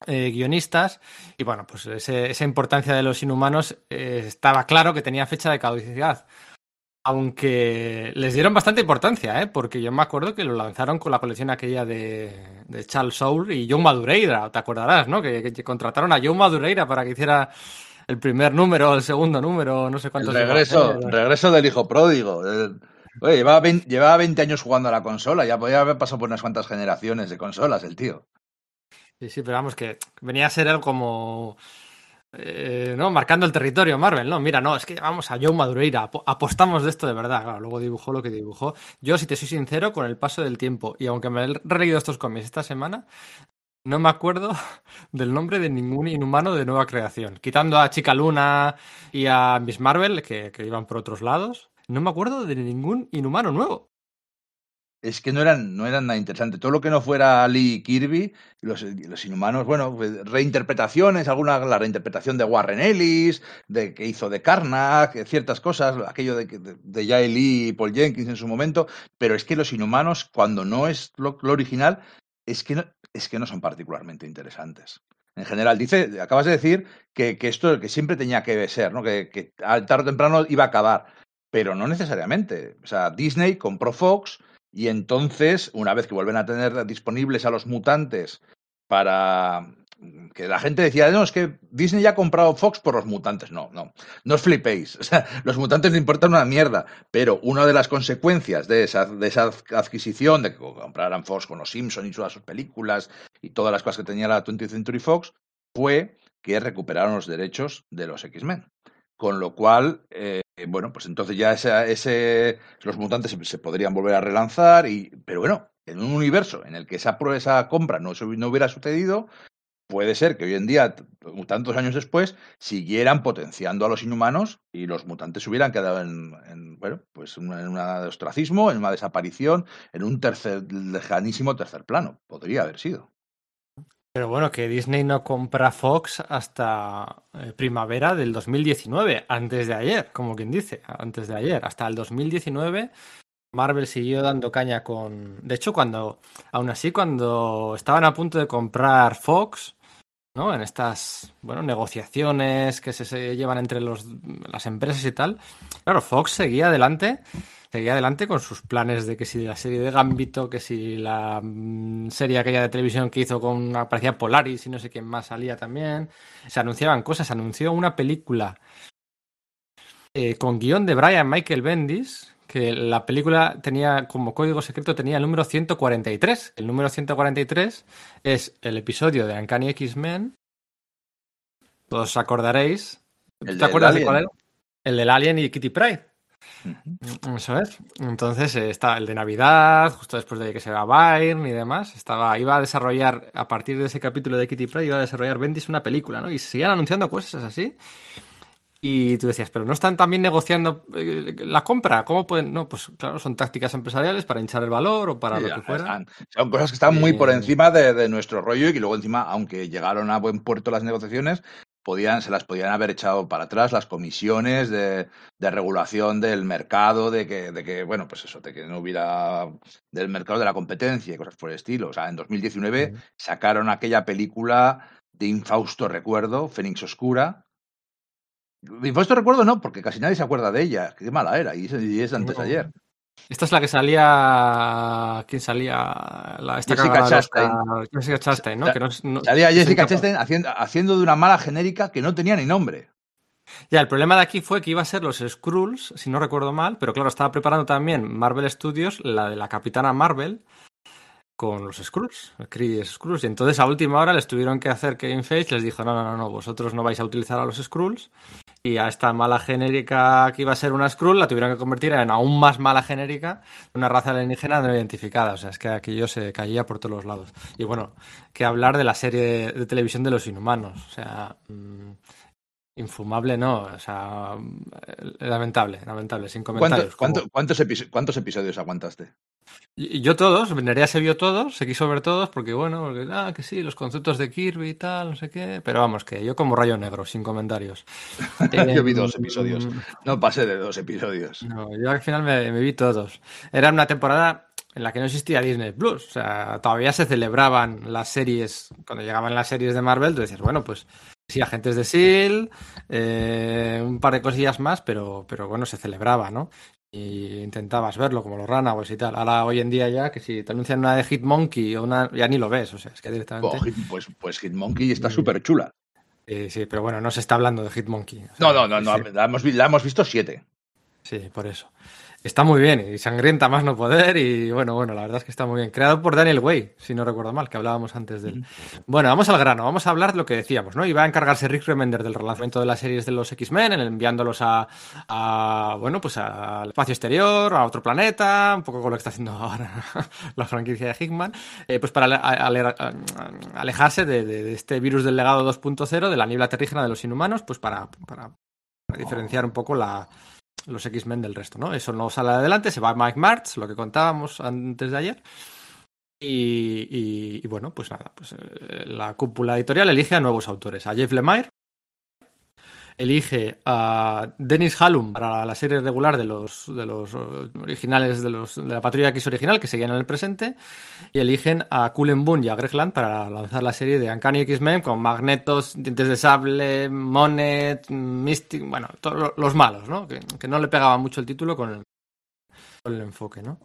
eh, guionistas. Y bueno, pues esa importancia de los inhumanos eh, estaba claro que tenía fecha de caducidad. Aunque les dieron bastante importancia, ¿eh? porque yo me acuerdo que lo lanzaron con la colección aquella de, de Charles Soule y John Madureira, te acordarás, ¿no? Que, que contrataron a John Madureira para que hiciera el primer número, el segundo número, no sé el cuántos. regreso, ¿eh? regreso del hijo pródigo. El- oye, llevaba 20, llevaba 20 años jugando a la consola, ya podía haber pasado por unas cuantas generaciones de consolas el tío. Sí, sí, pero vamos, que venía a ser él como. Eh, ¿no? Marcando el territorio Marvel, ¿no? Mira, no, es que vamos a Joe Madureira, apo- apostamos de esto de verdad. Claro, luego dibujó lo que dibujó. Yo, si te soy sincero, con el paso del tiempo, y aunque me he releído estos cómics esta semana, no me acuerdo del nombre de ningún inhumano de nueva creación. Quitando a Chica Luna y a Miss Marvel, que, que iban por otros lados, no me acuerdo de ningún inhumano nuevo. Es que no eran, no eran nada interesantes. Todo lo que no fuera Lee Kirby, los, los inhumanos, bueno, pues, reinterpretaciones, alguna, la reinterpretación de Warren Ellis, de que hizo de Karnak, ciertas cosas, aquello de, de, de Jay Lee y Paul Jenkins en su momento, pero es que los inhumanos, cuando no es lo, lo original, es que, no, es que no son particularmente interesantes. En general, dice, acabas de decir que, que esto que siempre tenía que ser, ¿no? Que, que tarde o temprano iba a acabar, pero no necesariamente. O sea, Disney compró Fox, y entonces, una vez que vuelven a tener disponibles a los mutantes para que la gente decía, no, es que Disney ya ha comprado Fox por los mutantes. No, no, no os flipéis. Los mutantes no importan una mierda. Pero una de las consecuencias de esa, de esa adquisición, de que compraran Fox con los Simpsons y todas sus películas y todas las cosas que tenía la 20th Century Fox, fue que recuperaron los derechos de los X-Men. Con lo cual, eh, bueno, pues entonces ya ese, ese, los mutantes se, podrían volver a relanzar, y, pero bueno, en un universo en el que esa, esa compra no, no hubiera sucedido, puede ser que hoy en día, tantos años después, siguieran potenciando a los inhumanos y los mutantes hubieran quedado en, en bueno, pues en un ostracismo, en una desaparición, en un tercer, lejanísimo tercer plano. Podría haber sido. Pero bueno, que Disney no compra Fox hasta eh, primavera del 2019, antes de ayer, como quien dice, antes de ayer. Hasta el 2019 Marvel siguió dando caña con... De hecho, cuando, aún así, cuando estaban a punto de comprar Fox, ¿no? En estas, bueno, negociaciones que se, se llevan entre los, las empresas y tal, claro, Fox seguía adelante seguía adelante con sus planes de que si la serie de Gambito, que si la mmm, serie aquella de televisión que hizo con aparecía Polaris y no sé quién más salía también. Se anunciaban cosas, se anunció una película eh, con guion de Brian Michael Bendis, que la película tenía como código secreto tenía el número 143. El número 143 es el episodio de Uncanny X-Men. Todos os acordaréis. ¿Te acuerdas de cuál era? El del Alien y Kitty Pryde. Ujú. Eso es. Entonces eh, está el de Navidad, justo después de que se va Byrne y demás. Estaba, iba a desarrollar, a partir de ese capítulo de Kitty Pryde, iba a desarrollar Bendis una película, ¿no? Y se seguían anunciando cosas así. Y tú decías, pero no están también negociando eh, la compra. ¿Cómo pueden? No, pues claro, son tácticas empresariales para hinchar el valor o para Sí, lo que fuera. son cosas que están muy por Eh, encima de, de nuestro rollo y que luego encima, aunque llegaron a buen puerto las negociaciones, podían, se las podían haber echado para atrás las comisiones de, de regulación del mercado, de que, de que, bueno, pues eso, de que no hubiera del mercado de la competencia y cosas por el estilo. O sea, en 2019 Ujú. sacaron aquella película de infausto recuerdo, Fénix Oscura. De infausto recuerdo no, porque casi nadie se acuerda de ella. Qué mala era, y es, y es de antes de No. ayer. Esta es la que salía. ¿Quién salía? La, esta Jessica Chastain. Jessica Chastain, ¿no? Sa- Que no, no- Salía es Jessica. Chastain haciendo, haciendo de una mala genérica que no tenía ni nombre. Ya, el problema de aquí fue que iba a ser los Skrulls, si no recuerdo mal, pero claro, estaba preparando también Marvel Studios, la de la Capitana Marvel, con los Skrulls, Kree Skrulls, y entonces a última hora les tuvieron que hacer Kevin Feige, les dijo, no, no, no, no, vosotros no vais a utilizar a los Skrulls, y a esta mala genérica que iba a ser una Skrull la tuvieron que convertir en aún más mala genérica, una raza alienígena no identificada, o sea, es que aquello se caía por todos los lados. Y bueno, que hablar de la serie de televisión de los inhumanos, o sea... mmm, Infumable no, o sea, eh, lamentable, lamentable, sin comentarios. ¿Cuánto- como- cuánto- cuántos, epi- ¿Cuántos episodios aguantaste? Yo todos, Nerea se vio todos, se quiso ver todos, porque bueno, porque, ah, que sí, los conceptos de Kirby y tal, no sé qué, pero vamos, que yo como rayo negro, sin comentarios. Yo vi dos episodios. No pasé de dos episodios. No, yo al final me, me vi todos. Era una temporada en la que no existía Disney Plus. O sea, todavía se celebraban las series. Cuando llegaban las series de Marvel, tú decías, bueno, pues sí, agentes de S.H.I.E.L.D., eh, un par de cosillas más, pero, pero bueno, se celebraba, ¿no? Y intentabas verlo, como los Runaways y tal. Ahora, hoy en día ya, que si te anuncian una de Hitmonkey o una... ya ni lo ves, o sea, es que directamente... Oh, Hit- pues, pues Hitmonkey está Sí. súper chula. Eh, sí, pero bueno, no se está hablando de Hitmonkey. o sea, No, no, no, no sí. la, hemos, la hemos visto siete. Sí, por eso. Está muy bien y sangrienta más no poder y bueno, bueno, la verdad es que está muy bien. Creado por Daniel Way, si no recuerdo mal, que hablábamos antes de él. Bueno, vamos al grano, vamos a hablar de lo que decíamos, ¿no? Iba a encargarse Rick Remender del relanzamiento de las series de los X-Men, en- enviándolos a, a, bueno, pues al espacio exterior, a otro planeta, un poco con lo que está haciendo ahora la franquicia de Hickman, eh, pues para ale- ale- a- alejarse de, de- de este virus del legado 2.0, de la niebla terrígena de los inhumanos, pues para- para diferenciar un poco la, los X-Men del resto, ¿no? Eso no sale adelante, se va Mike Martz, lo que contábamos antes de ayer. Y, y- y bueno, pues nada, pues eh, la cúpula editorial elige a nuevos autores, a Jeff Lemire, elige a Dennis Hallum para la serie regular de los, de los eh, originales de, los, de la Patrulla X original, que seguían en el presente, y eligen a Cullen Bunn y a Greg Land para lanzar la serie de Uncanny X-Men con Magnetos, Dientes de Sable, Monet, Mystic, bueno, todos los malos, ¿no? Que, que no le pegaba mucho el título con el, con el enfoque, ¿no?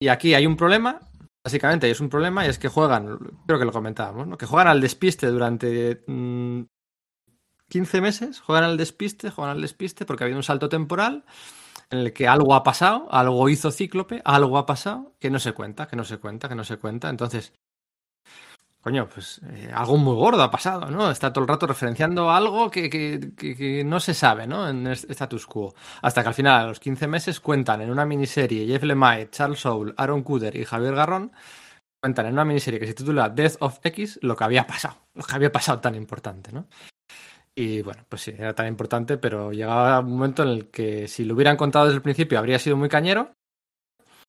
Y aquí hay un problema, básicamente es un problema, y es que juegan, creo que lo comentábamos, ¿no? Que juegan al despiste durante mm, 15 meses, juegan al despiste, juegan al despiste, porque ha habido un salto temporal en el que algo ha pasado, algo hizo Cíclope, algo ha pasado, que no se cuenta, que no se cuenta, que no se cuenta. Entonces, coño, pues eh, algo muy gordo ha pasado, ¿no? Está todo el rato referenciando algo que, no se sabe, ¿no? En status quo. Hasta que al final, a los 15 meses, cuentan en una miniserie Jeff Lemire, Charles Soule, Aaron Kuder y Javier Garrón, cuentan en una miniserie que se titula Death of X lo que había pasado, lo que había pasado tan importante, ¿no? Y bueno, pues sí, era tan importante, pero llegaba un momento en el que si lo hubieran contado desde el principio habría sido muy cañero,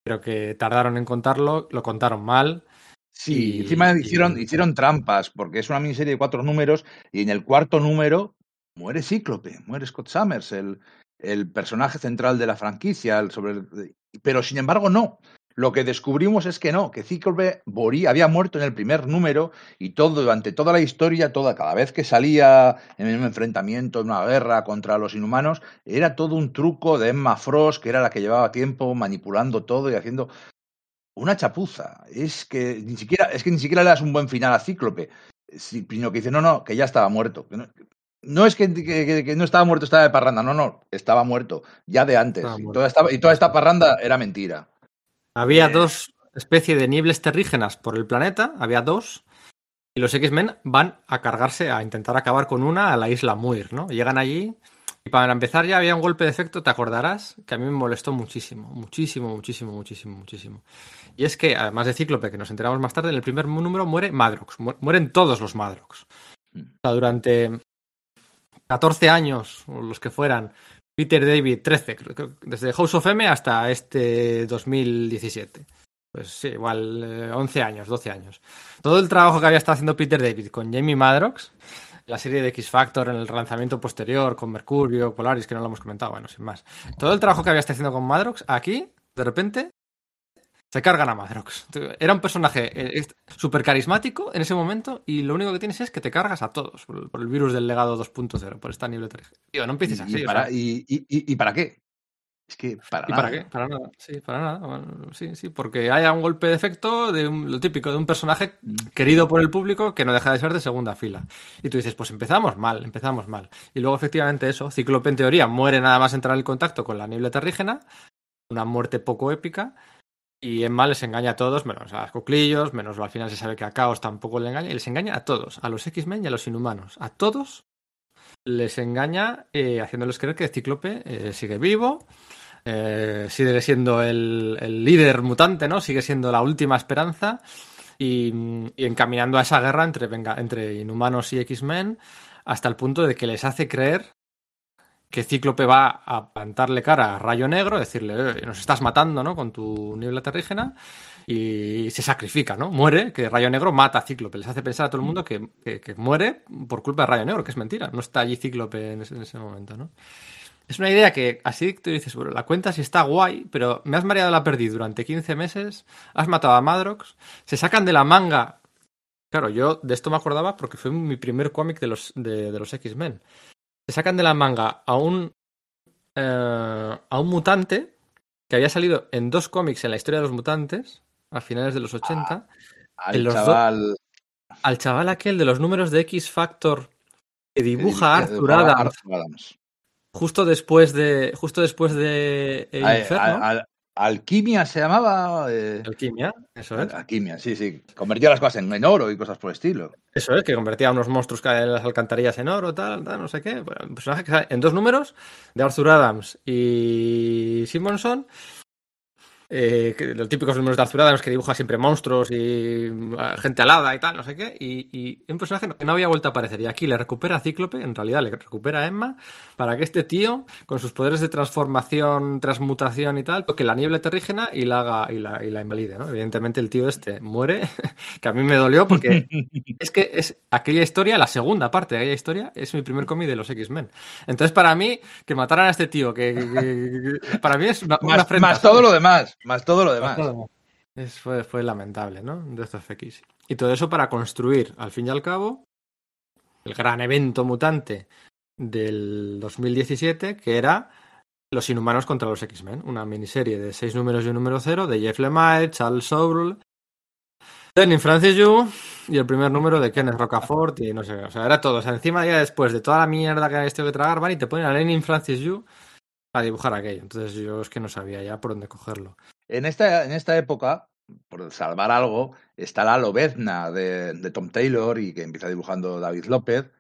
pero que tardaron en contarlo, lo contaron mal. Sí, Y- encima y- hicieron, hicieron trampas, porque es una miniserie de cuatro números, y en el cuarto número muere Cíclope, muere Scott Summers, el, el personaje central de la franquicia, el sobre el- pero sin embargo no. Lo que descubrimos es que no, que Cíclope había muerto en el primer número y todo, durante toda la historia, toda, cada vez que salía en un enfrentamiento, en una guerra contra los inhumanos, era todo un truco de Emma Frost, que era la que llevaba tiempo manipulando todo y haciendo una chapuza. Es que ni siquiera, es que ni siquiera le das un buen final a Cíclope, sino que dice, no, no, que ya estaba muerto. Que no, no es que, que- que- que no estaba muerto, estaba de parranda, no, no, estaba muerto, ya de antes. Estaba y, muerto. toda esta, y toda esta parranda era mentira. Había Eh. dos especies de niebles terrígenas por el planeta, había dos, y los X-Men van a cargarse, a intentar acabar con una a la isla Muir, ¿no? Llegan allí, y para empezar ya había un golpe de efecto, te acordarás, que a mí me molestó muchísimo, muchísimo, muchísimo, muchísimo, muchísimo. Y es que, además de Cíclope, que nos enteramos más tarde, en el primer número muere Madrox, mu- mueren todos los Madrox. O sea, durante 14 años, o los que fueran, Peter David, 13, creo- creo- desde House of M hasta este 2017. Pues sí, igual eh, 11 años, 12 años. Todo el trabajo que había estado haciendo Peter David con Jamie Madrox, la serie de X Factor en el relanzamiento posterior, con Mercurio, Polaris, que no lo hemos comentado, bueno, sin más. Todo el trabajo que había estado haciendo con Madrox, aquí, de repente, se cargan a Madrox. Era un personaje súper carismático en ese momento y lo único que tienes es que te cargas a todos por el, por el virus del legado 2.0, por esta nivel Tío, no empieces ¿Y, así. y o para, sea. y, y- y- y para qué? Es que para ¿Y nada. para qué? Para nada. Sí, para nada. Bueno, sí, sí, porque haya un golpe de efecto de un- lo típico de un personaje querido por el público que no deja de ser de segunda fila. Y tú dices, pues empezamos mal, empezamos mal. Y luego efectivamente eso, Cíclope en teoría muere nada más entrar en contacto con la niebla terrígena, una muerte poco épica. Y Emma les engaña a todos, menos a los cuclillos, menos al final se sabe que a Caos tampoco le engaña, y les engaña a todos, a los X-Men y a los inhumanos. A todos les engaña eh, haciéndoles creer que Cíclope eh, sigue vivo, eh, sigue siendo el, el líder mutante, ¿no? Sigue siendo la última esperanza y, y encaminando a esa guerra entre, venga, entre inhumanos y X-Men hasta el punto de que les hace creer que Cíclope va a plantarle cara a Rayo Negro, decirle, "Eh, nos estás matando, ¿no? Con tu niebla terrígena y se sacrifica, ¿no? Muere, que Rayo Negro mata a Cíclope. Les hace pensar a todo el mundo que, que- muere por culpa de Rayo Negro, que es mentira. No está allí Cíclope en ese, en ese momento, ¿no? Es una idea que así tú dices, bueno, la cuenta sí está guay, pero me has mareado la perdí durante 15 meses, has matado a Madrox, se sacan de la manga. Claro, yo de esto me acordaba porque fue mi primer cómic de los, de los X-Men. Se sacan de la manga a un, eh, a un mutante que había salido en dos cómics en la historia de los mutantes, a finales de los 80, Al en los do- chaval. al chaval aquel de los números de X Factor que dibuja a Arthur Adams Arthur Adams. justo después de justo después de El Al- Inferno, al- al- Alquimia se llamaba. eh, Alquimia, eso es. Alquimia, sí, sí. Convertía las cosas en, en oro y cosas por el estilo. Eso es, que convertía a unos monstruos que en las alcantarillas en oro, tal, tal, no sé qué. Bueno, un personaje que en dos números de Arthur Adams y Simonson. Eh, que- los típicos números de los que dibuja siempre monstruos y eh, gente alada y tal, no sé qué, y, y un personaje que no había vuelto a aparecer. Y aquí le recupera a Cíclope, en realidad le recupera a Emma, para que este tío, con sus poderes de transformación, transmutación y tal, toque la niebla terrígena y la haga y la, y la invalide, ¿no? Evidentemente el tío este muere, que a mí me dolió porque es que es aquella historia, la segunda parte de aquella historia, es mi primer cómic de los X-Men. Entonces, para mí, que mataran a este tío, que, que- que- para mí es una, una Más, afrenta, más todo lo demás, más todo lo demás. Es- fue, fue lamentable, ¿no? De estos FX. Y todo eso para construir, al fin y al cabo, el gran evento mutante del 2017, que era Los Inhumanos contra los X-Men, una miniserie de seis números y un número cero de Jeff Lemire, Charles Soule, Lenin Francis Yu y el primer número de Kenneth Rocafort y no sé, o sea, era todo. O sea, encima ya después de toda la mierda que habéis tenido que tragar, van y te ponen a Lenin Francis Yu a dibujar aquello. Entonces yo es que no sabía ya por dónde cogerlo. En esta, en esta época, por salvar algo, está la Lobezna de, Tom Taylor y que empieza dibujando David López,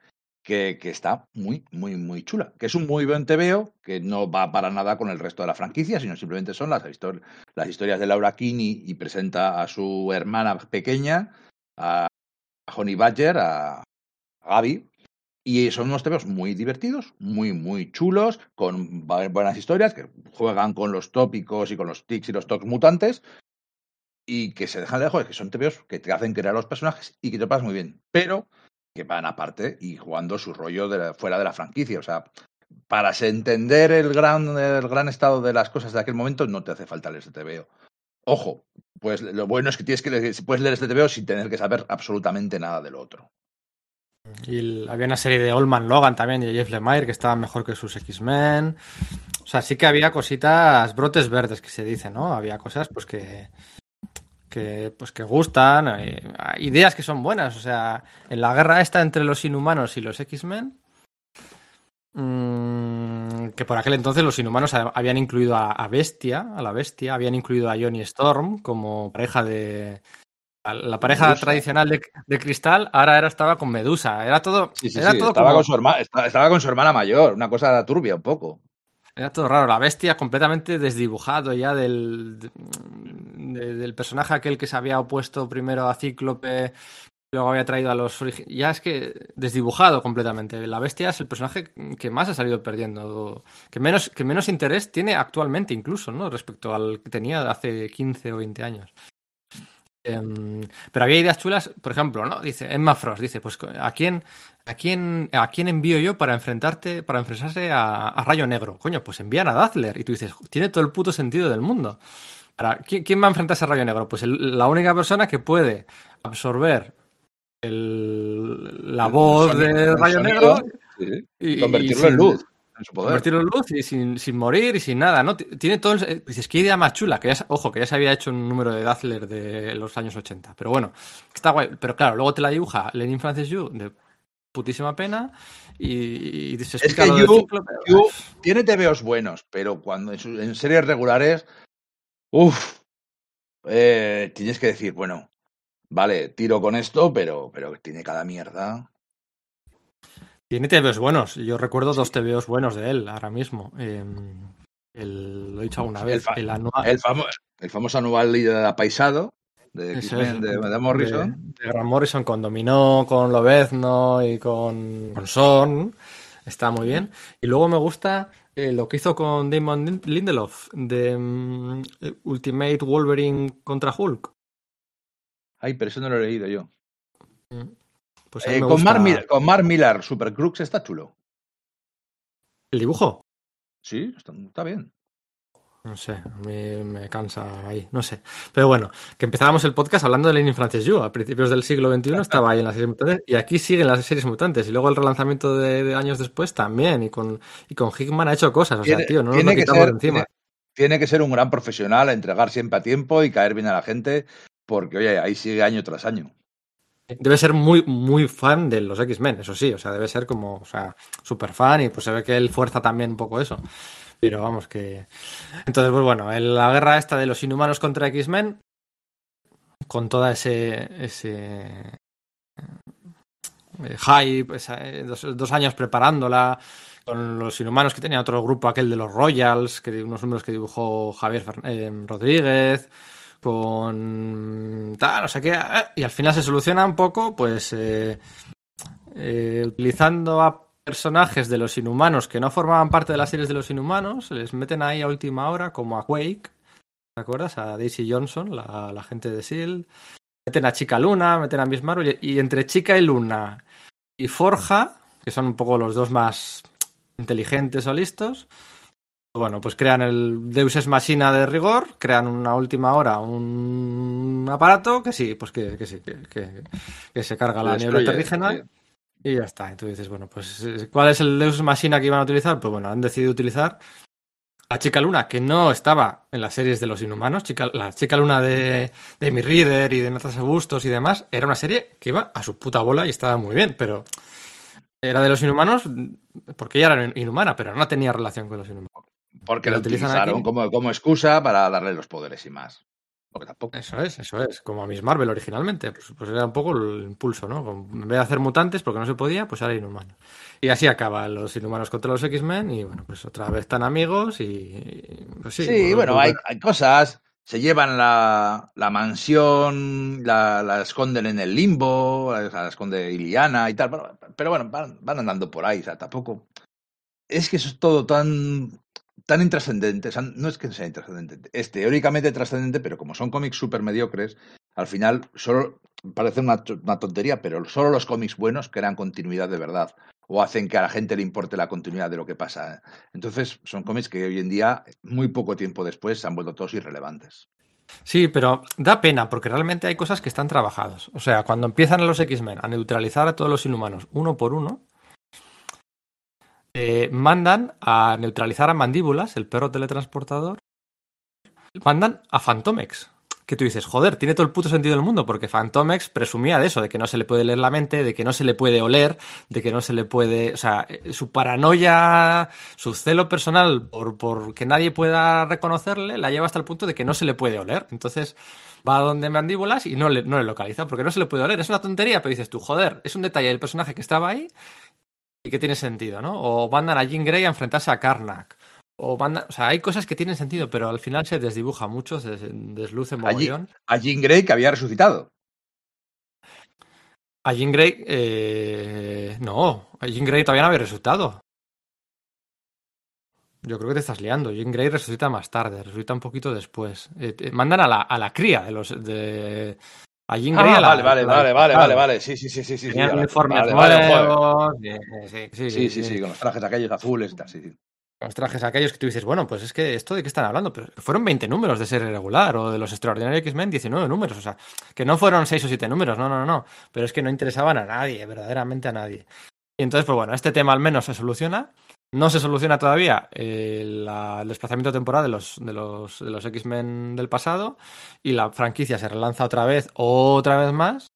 que, que está muy, muy, muy chula. Que es un muy buen TVO, que no va para nada con el resto de la franquicia, sino simplemente son las, las historias de Laura Kinney y presenta a su hermana pequeña, a Honey Badger, a, a Gaby, y son unos TVOs muy divertidos, muy, muy chulos, con bu- buenas historias, que juegan con los tópicos y con los tics y los tocs mutantes, y que se dejan lejos, que son TVOs que te hacen crear los personajes y que te lo pasas muy bien, pero que van aparte y jugando su rollo de fuera de la franquicia. O sea, para entender el gran, el gran estado de las cosas de aquel momento, no te hace falta leer este TVO. Ojo, pues lo bueno es que tienes que leer- puedes leer este TVO sin tener que saber absolutamente nada del otro. Y había una serie de Oldman Logan también y de Jeff Lemire que estaban mejor que sus X-Men. O sea, sí que había cositas, brotes verdes que se dice, ¿no? Había cosas pues que, que pues que gustan, eh, ideas que son buenas. O sea, en la guerra esta entre los inhumanos y los X-Men, mm, que por aquel entonces los inhumanos ha- habían incluido a, a Bestia, a la Bestia, habían incluido a Johnny Storm como pareja de... La pareja Medusa. tradicional de, de Cristal ahora era, estaba con Medusa. Era todo, Sí, sí, era sí, todo estaba, como- con su herma- estaba con su hermana mayor, una cosa turbia un poco. Era todo raro, la bestia completamente desdibujado ya del, de- del personaje aquel que se había opuesto primero a Cíclope, luego había traído a los Ya es que desdibujado completamente. La bestia es el personaje que más ha salido perdiendo, que menos, que menos interés tiene actualmente incluso, ¿no? Respecto al que tenía hace 15 o 20 años. Em, pero había ideas chulas, por ejemplo, ¿no? Dice Emma Frost, dice, pues ¿a quién, a quién, a quién envío yo para enfrentarte, para enfrentarse a, a Rayo Negro? Coño, pues envían a Dazzler. Y tú dices, tiene todo el puto sentido del mundo. Para, ¿quién, quién va a enfrentarse a Rayo Negro? Pues el- la única persona que puede absorber el- la El voz sonido- de el Rayo Negro sí, y, convertirlo y en luz, en su poder. Convertirlo en luz y sin, sin morir y sin nada, ¿no? Tiene todo el... eh, Dices, qué idea más chula, que ya, ojo, que ya se había hecho un número de Dazzler de los años 80, pero bueno, está guay. Pero claro, luego te la dibuja Lenin Francis Yu de putísima pena y, y se Es que. Yu tiene TVOs buenos, pero cuando en, series regulares, uff, tienes que decir, bueno, vale, tiro con esto, pero, pero tiene cada mierda. Tiene TVOs buenos, yo recuerdo dos TVOs buenos de él ahora mismo. Eh, el- lo he dicho alguna El vez, fa- el anual... El, famo- el famoso anual de apaisado de, es, de, de Morrison. De, de Grant Morrison con Dominó, con Lobezno y con, con Son. Está muy bien. Y luego me gusta eh, lo que hizo con Damon Lin- Lindelof de mm, Ultimate Wolverine contra Hulk. Ay, pero eso no lo he leído yo. Pues Eh, me con, gusta Mark Millar, con Millar, Super Crux está chulo. el dibujo. Sí, está, está bien. No sé, a mí me cansa ahí, no sé. Pero bueno, que empezábamos el podcast hablando de Lenin Francis Yu. A principios del siglo XXI estaba ahí en las series mutantes y aquí siguen las series mutantes. Y luego el relanzamiento de, de años después también. Y con, y con Hickman ha hecho cosas. O sea, Tiene- tío, no nos lo que quitamos ser- encima. tiene- Tiene que ser un gran profesional, entregar siempre a tiempo y caer bien a la gente, porque oye, ahí sigue año tras año. Debe ser muy, muy fan de los X-Men, eso sí. O sea, debe ser como, o sea, súper fan y pues se ve que él fuerza también un poco eso. Pero vamos, que. Entonces, pues bueno, en la guerra esta de los inhumanos contra X-Men, con toda ese. ese eh, hype, eh, dos, años preparándola, con los inhumanos que tenía otro grupo, aquel de los Royals, que unos números que dibujó Javier eh, Rodríguez, con tal, no sé qué, eh, y al final se soluciona un poco, pues eh, eh, utilizando a personajes de los inhumanos que no formaban parte de las series de los inhumanos, se les meten ahí a última hora, como a Quake, ¿te acuerdas? A Daisy Johnson, la, la gente de S.H.I.E.L.D. Meten a Chica Luna, meten a Miss Marvel, y, y entre Chica y Luna y Forja, que son un poco los dos más inteligentes o listos, bueno, pues crean el Deus Ex Machina de rigor, crean una última hora un aparato que sí, pues que, que sí, que, que- que se carga la niebla terrígena y ya está. Y tú dices, bueno, pues eh, ¿cuál es el Deus Ex Machina que iban a utilizar? Pues bueno, han decidido utilizar a Chica Luna, que no estaba en las series de los inhumanos. Chica- la Chica Luna de, de Mi Reader y de Natasha Bustos y demás, era una serie que iba a su puta bola y estaba muy bien, pero era de los inhumanos porque ella era inhumana, pero no tenía relación con los inhumanos. Porque Lo lo utilizan utilizaron como, como excusa para darle los poderes y más. Porque tampoco. Eso es, eso es, como a Miss Marvel originalmente, pues, pues era un poco el impulso, ¿no? En vez de hacer mutantes, porque no se podía, pues ahora inhumanos. Y así acaban los inhumanos contra los X-Men y bueno, pues otra vez están amigos y... pues sí, Sí, bueno, hay, cosas. Se llevan la, la mansión, la, la esconden en el limbo, la, la esconde Iliana y tal. Pero, pero bueno, van, van andando por ahí. O sea, tampoco. Es que eso es todo tan, tan intrascendente. O sea, no es que sea intrascendente. Es teóricamente trascendente, pero como son cómics súper mediocres, al final solo. Parece una, una tontería, pero solo los cómics buenos crean continuidad de verdad. O hacen que a la gente le importe la continuidad de lo que pasa. Entonces, son cómics que hoy en día, muy poco tiempo después, se han vuelto todos irrelevantes. Sí, pero da pena porque realmente hay cosas que están trabajadas. O sea, cuando empiezan los X-Men a neutralizar a todos los inhumanos uno por uno, eh, mandan a neutralizar a Mandíbulas, el perro teletransportador, mandan a Fantomex. Que tú dices, joder, tiene todo el puto sentido del mundo, porque Fantomex presumía de eso, de que no se le puede leer la mente, de que no se le puede oler, de que no se le puede. O sea, eh, su paranoia, su celo personal por, por que nadie pueda reconocerle, la lleva hasta el punto de que no se le puede oler. Entonces va a donde mandíbulas y no le, no le localiza, porque no se le puede oler. Es una tontería, pero dices tú, joder, es un detalle del personaje que estaba ahí y que tiene sentido, ¿no? O mandan a Jean Grey a enfrentarse a Karnak. O mandan, o sea, hay cosas que tienen sentido, pero al final se desdibuja mucho, se desluce mogollón. a Jean Grey que había resucitado. A Jean Grey, eh, no, a Jean Grey todavía no había resucitado. Yo creo que te estás liando. Jean Grey resucita más tarde, resucita un poquito después. Eh, te- mandan a la, a la cría de los de a Jean Grey. Ah, a la- vale, vale, vale, vale, vale, vale. Sí, sí, sí, sí, sí. sí, Tenían uniformes nuevos. sí, Sí, sí, sí, con los trajes aquellos azules y tal, sí, sí. Los trajes aquellos que tú dices, bueno, pues es que esto de qué están hablando, pero fueron 20 números de serie regular o de los extraordinarios X-Men 19 números, o sea, que no fueron 6 o 7 números, no, no, no, pero es que no interesaban a nadie, verdaderamente a nadie. Y entonces, pues bueno, este tema al menos se soluciona. No se soluciona todavía eh, la- el desplazamiento temporal de los, de los, de los X-Men del pasado y la franquicia se relanza otra vez, otra vez más.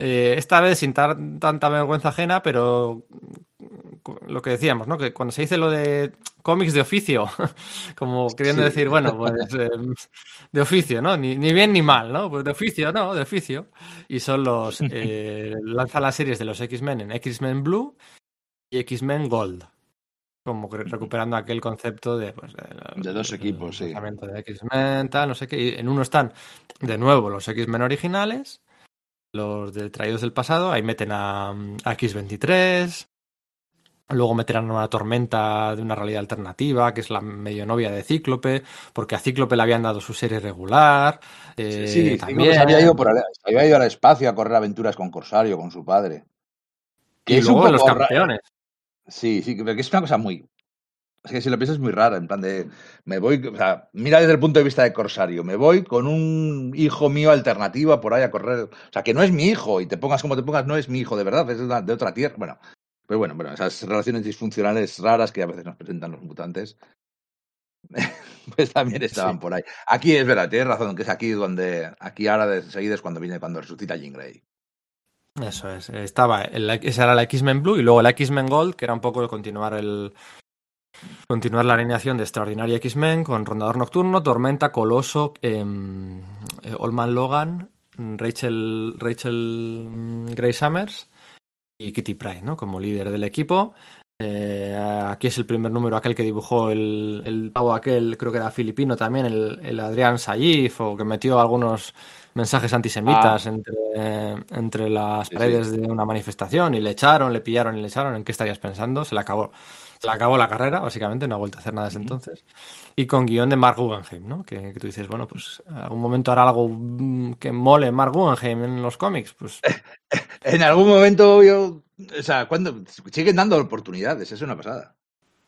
Eh, esta vez sin tar- tanta vergüenza ajena, pero lo que decíamos, ¿no? Que cuando se dice lo de cómics de oficio, como queriendo Sí. decir, bueno, pues eh, de oficio, ¿no? Ni, ni bien ni mal, ¿no? Pues de oficio, no, de oficio. Y son los. Eh, lanza las series de los X-Men en X-Men Blue y X-Men Gold. Como que recuperando aquel concepto de. Pues, De dos equipos, sí. De X-Men, tal, no sé qué. Y en uno están, de nuevo, los X-Men originales, los de traídos del pasado. Ahí meten a, a X-23. Luego meterán una tormenta de una realidad alternativa, que es la medio novia de Cíclope, porque a Cíclope le habían dado su serie regular. eh, Sí, sí, también. se había ido, por se había ido al espacio a correr aventuras con Corsario, con su padre. Que Y es luego los poco ra- campeones. Sí, sí, que es una cosa muy. Es que si lo piensas es muy rara, en plan de. Me voy. O sea, mira desde el punto de vista de Corsario. Me voy con un hijo mío alternativo a por ahí a correr. O sea, que no es mi hijo, y te pongas como te pongas, no es mi hijo de verdad, es de, otra tierra. Bueno, pero bueno, bueno, esas relaciones disfuncionales raras que a veces nos presentan los mutantes. Pues también estaban Sí. por ahí. Aquí es verdad, tienes razón, que es aquí donde. Aquí ahora de seguida es cuando viene, cuando resucita Jean Grey. Eso es. Estaba, el, esa era la X-Men Blue y luego la X-Men Gold, que era un poco continuar el. Continuar la alineación de Extraordinaria X-Men con Rondador Nocturno, Tormenta, Coloso, em, eh, Olman Logan, Rachel, Rachel mm, Grey Summers y Kitty Pryde, ¿no? Como líder del equipo. Eh, aquí es el primer número, aquel que dibujó el, el pavo aquel, creo que era filipino también, el, el Adrián Sayif, o que metió algunos mensajes antisemitas entre, entre las Sí, paredes de una manifestación y le echaron, le pillaron y le echaron. ¿En qué estarías pensando? Se le acabó. Se le acabó la carrera, básicamente, no ha vuelto a hacer nada desde entonces. Y con guion de Mark Guggenheim, ¿no? Que, que tú dices, bueno, pues algún momento hará algo mm, que mole Mark Guggenheim en los cómics. Pues En algún momento yo. O sea, cuando siguen dando oportunidades, es una pasada.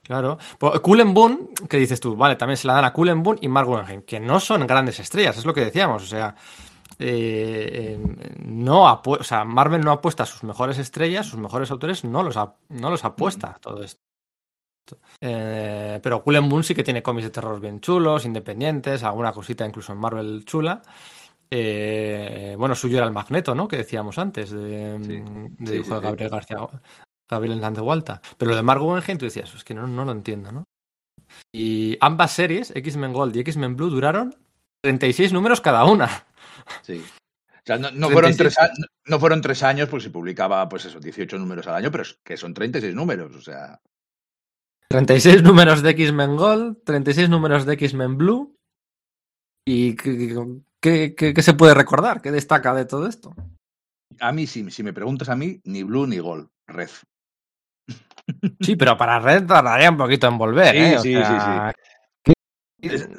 Claro. Pues, Cullen Boon, que dices tú, vale, también se la dan a Cullen Boon y Mark Guggenheim, que no son grandes estrellas, es lo que decíamos. O sea, eh, eh, no apu- o sea, Marvel no apuesta a sus mejores estrellas, sus mejores autores no los, no los apuesta a todo esto. Eh, pero Cullen Boon sí que tiene cómics de terror bien chulos, independientes, alguna cosita incluso en Marvel chula. Eh, bueno, suyo era el Magneto, ¿no? Que decíamos antes, de, Sí. de Sí, dibujo sí, de sí. Gabriel García, Gabriel Hernández de Walta. Pero lo de Mark Guggenheim, tú decías, es que no, no lo entiendo, ¿no? Y ambas series, X-Men Gold y X-Men Blue, duraron 36 números cada una. Sí. O sea, no, no fueron 36. tres, no fueron tres años, pues se publicaba, pues eso, 18 números al año, pero es que son 36 números, o sea. 36 números de X-Men Gold, 36 números de X-Men Blue. ¿Y qué, qué- qué- qué se puede recordar? ¿Qué destaca de todo esto? A mí, si, si me preguntas a mí, ni Blue ni Gold, Red. Sí, pero para Red tardaría un poquito en volver, Sí, ¿eh? O sí, sea, Es-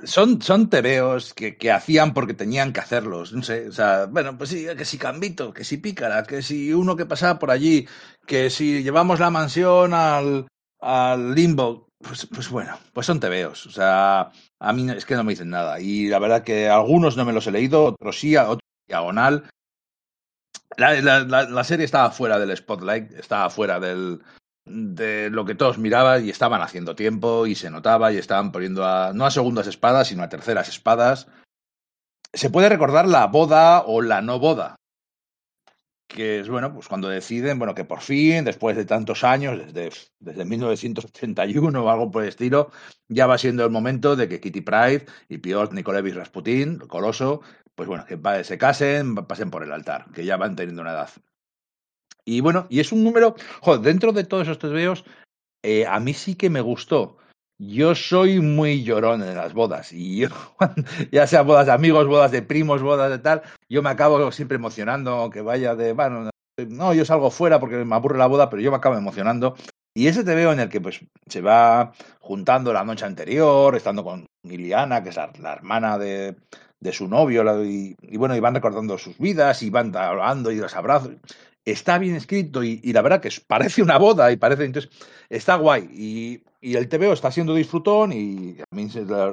Son, son tebeos que, que hacían porque tenían que hacerlos. No sé, o sea, bueno, pues sí, que si Cambito, que si Pícara, que si uno que pasaba por allí, que si llevamos la mansión al, al limbo. Pues, pues bueno, pues son tebeos. O sea, a mí es que no me dicen nada. Y la verdad que algunos no me los he leído, otros sí, otros diagonal. La, la- la- la serie estaba fuera del spotlight, estaba fuera del, de lo que todos miraban y estaban haciendo tiempo y se notaba y estaban poniendo a, no a segundas espadas, sino a terceras espadas. Se puede recordar la boda o la no boda, que es, bueno, pues cuando deciden, bueno, que por fin, después de tantos años, desde, desde 1981 o algo por el estilo, ya va siendo el momento de que Kitty Pride y Piotr Nikolevich Rasputin, el coloso, pues bueno, que se casen, pasen por el altar, que ya van teniendo una edad. Y bueno, y es un número, joder, dentro de todos esos tebeos, eh, a mí sí que me gustó. Yo soy muy llorón en las bodas, y yo, ya sea bodas de amigos, bodas de primos, bodas de tal, yo me acabo siempre emocionando, aunque vaya de, bueno, no, yo salgo fuera porque me aburre la boda, pero yo me acabo emocionando. Y ese te veo en el que pues se va juntando la noche anterior, estando con Liliana, que es la, la hermana de, de su novio, y bueno, y van recordando sus vidas, y van hablando y los abrazos. Está bien escrito y, la verdad que parece una boda y parece, entonces, está guay. Y, y el TVO está siendo disfrutón y a mí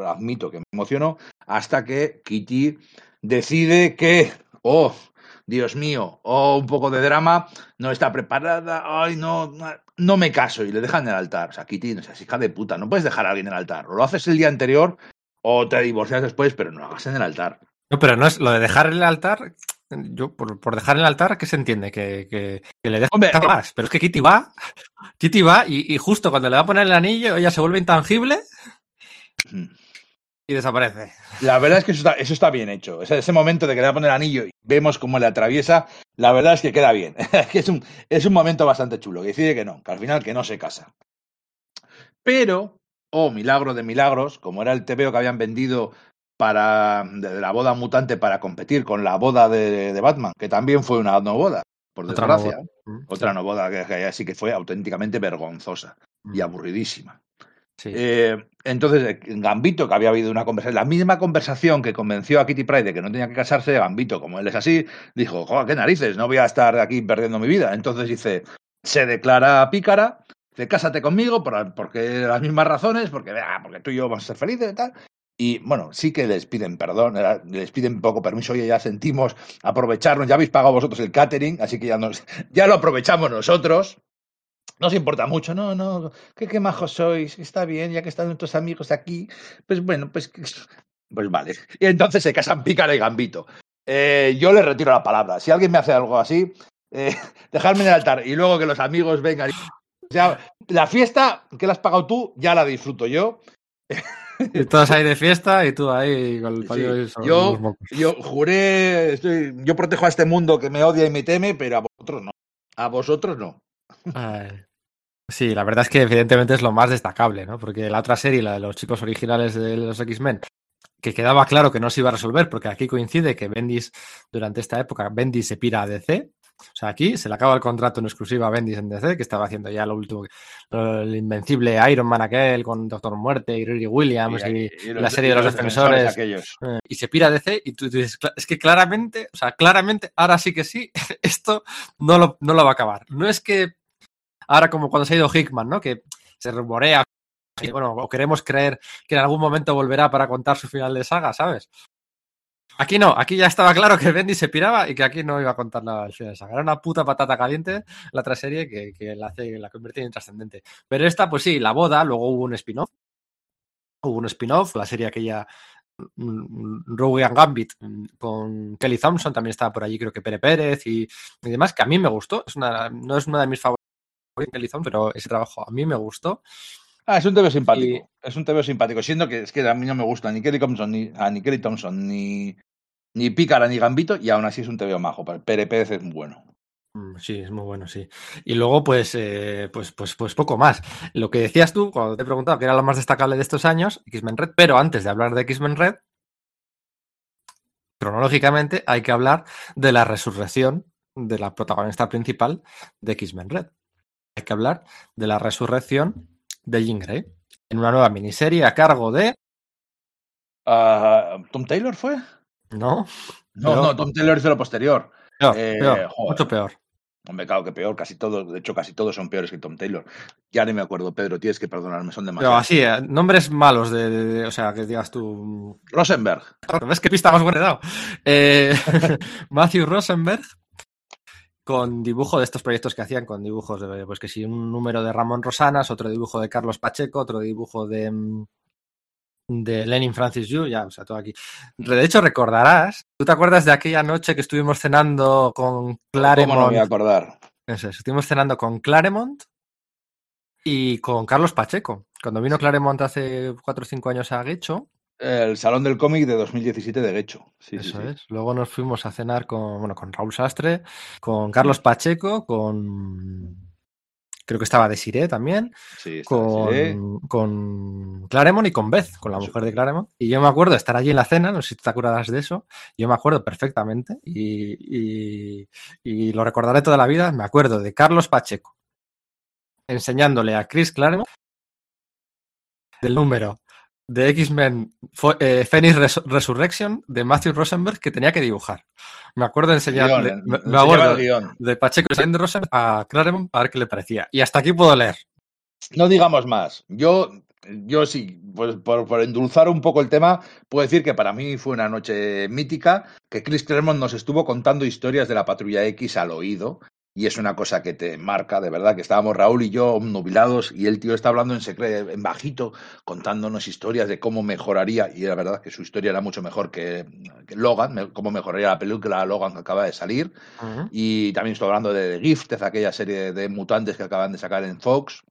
admito que me emocionó hasta que Kitty decide que, oh, Dios mío, oh, un poco de drama, no está preparada, ay, no, no, no me caso y le dejan en el altar. O sea, Kitty, no seas hija de puta, no puedes dejar a alguien en el altar. O lo haces el día anterior o te divorcias después, pero no lo hagas en el altar. No, pero no es lo de dejar en el altar. Yo, por, por dejar en el altar, ¿qué se entiende? Que, que, que le deja Hombre, eh, más. Pero es que Kitty va, Kitty va y, y justo cuando le va a poner el anillo, ella se vuelve intangible y desaparece. La verdad es que eso está, eso está bien hecho. Ese, ese momento de que le va a poner el anillo y vemos cómo le atraviesa, la verdad es que queda bien. que es un, es un momento bastante chulo, que decide que no, que al final que no se casa. Pero, oh, milagro de milagros, como era el TVO que habían vendido para de, la boda mutante para competir con la boda de, de Batman, que también fue una no boda, por Otra no desgracia. boda. Otra no boda que, que sí que fue auténticamente vergonzosa y aburridísima. Sí. Eh, entonces, eh, Gambito, que había habido una conversación, la misma conversación que convenció a Kitty Pryde de que no tenía que casarse, Gambito, como él es así, dijo, joder, qué narices, no voy a estar aquí perdiendo mi vida. Entonces dice, se declara pícara, dice, cásate conmigo por, porque las mismas razones, porque, ah, porque tú y yo vamos a ser felices y tal. Y bueno, sí que les piden perdón, les piden poco permiso, oye, ya sentimos aprovecharnos, ya habéis pagado vosotros el catering, así que ya, nos, ya lo aprovechamos nosotros. No os importa mucho, no, no, qué, qué majos sois, está bien, ya que están nuestros amigos aquí, pues bueno, pues, pues vale. Y entonces se casan Pícara y Gambito. Eh, yo le retiro la palabra. Si alguien me hace algo así, eh, dejarme en el altar y luego que los amigos vengan. y- O sea, la fiesta que la has pagado tú, ya la disfruto yo. Y todos ahí de fiesta y tú ahí con el Sí, y yo- los mocos. Yo juré, estoy, yo protejo a este mundo que me odia y me teme, pero a vosotros no. A vosotros no. Ay. Sí, la verdad es que evidentemente es lo más destacable, ¿no? Porque la otra serie, la de los chicos originales de los X-Men, que quedaba claro que no se iba a resolver, porque aquí coincide que Bendis, durante esta época, Bendis se pira a DC. O sea, aquí se le acaba el contrato en exclusiva a Bendis en DC, que estaba haciendo ya lo último, el invencible Iron Man aquel con Doctor Muerte y Riri Williams y, y la serie de los defensores. Eh, y se pira DC y tú dices, "Cla- es que claramente, o sea, claramente, ahora sí que sí, esto no lo, no lo va a acabar. No es que ahora como cuando se ha ido Hickman, ¿no? Que se rumorea, y, bueno, o queremos creer que en algún momento volverá para contar su final de saga, ¿sabes? Aquí no, aquí ya estaba claro que Bendy se piraba y que aquí no iba a contar nada. Era una puta patata caliente la otra serie que, que la, hace, en trascendente. Pero esta, pues sí, la boda, luego hubo un spin-off. Hubo un spin-off, la serie aquella mm, Rogue and Gambit mm, con Kelly Thompson, también estaba por allí, creo que Pere Pérez y, y demás, que a mí me gustó. No es una de mis favoritas, Kelly Thompson, pero ese trabajo a mí me gustó. Ah, es un TV simpático. Es un TV simpático. Siendo que es que a mí no me gusta ni Kelly Thompson, ni, a ni Kelly Thompson, ni, ni Pícara, ni Gambito, y aún así es un TV majo. Pere Pérez es muy bueno. Mm, Sí, es muy bueno, sí. Y luego, pues, eh, pues, pues, pues poco más. Lo que decías tú, cuando te he preguntado qué era lo más destacable de estos años, X-Men Red, pero antes de hablar de X-Men Red, cronológicamente hay que hablar de la resurrección de la protagonista principal de X-Men Red. Hay que hablar de la resurrección de Jean Grey en una nueva miniserie a cargo de. Ah, ¿Tom Taylor fue? No, No, Pero- no, Tom Taylor hizo lo posterior. peor, Eh, peor, mucho peor. Hombre, claro que peor, casi todos, de hecho, casi todos son peores que Tom Taylor. Ya ni me acuerdo, Pedro, tienes que perdonarme, son Pero demasiados. así, eh, nombres malos de, de- de- o sea, que digas tú, Rosenberg. ¿Ves qué pista más buena he dado? Eh, Matthew Rosenberg, con dibujo de estos proyectos que hacían, con dibujos de, pues que si un número de Ramón Rosanas, otro dibujo de Carlos Pacheco, otro dibujo de, mm, de Lenin Francis Yu, ya, o sea, todo aquí. De hecho, recordarás, ¿tú te acuerdas de aquella noche que estuvimos cenando con ¿Cómo no Claremont? me voy a acordar? Eso estuvimos cenando con Claremont y con Carlos Pacheco. Cuando vino Claremont hace cuatro o cinco años a Guecho, El Salón del Cómic de 2017 de Guecho. Sí, Eso sí. es. Luego nos fuimos a cenar con, bueno, con Raúl Sastre, con Carlos Pacheco, con creo que estaba Desiré también, Sí, Desiree. con, con Claremont y con Beth, con la mujer de Claremont. Y yo me acuerdo de estar allí en la cena, no sé si te acuerdas de eso, yo me acuerdo perfectamente y, y- y lo recordaré toda la vida. Me acuerdo de Carlos Pacheco enseñándole a Chris Claremont del número de X-Men eh, Phoenix Res- Resurrection de Matthew Rosenberg que tenía que dibujar. Me acuerdo de enseñarle, Guión, me, eh, me acuerdo de Pacheco Rosenberg a Claremont a ver qué le parecía. Y hasta aquí puedo leer. No digamos más. Yo, yo sí, pues por, por endulzar un poco el tema, puedo decir que para mí fue una noche mítica, que Chris Claremont nos estuvo contando historias de la Patrulla X al oído. Y es una cosa que te marca, de verdad, que estábamos Raúl y yo nubilados y el tío está hablando en secreto, en bajito, contándonos historias de cómo mejoraría, y la verdad que su historia era mucho mejor que, que Logan, cómo mejoraría la película Logan que acaba de salir. Y también estoy hablando de The Gifted, aquella serie de mutantes que acaban de sacar en Fox.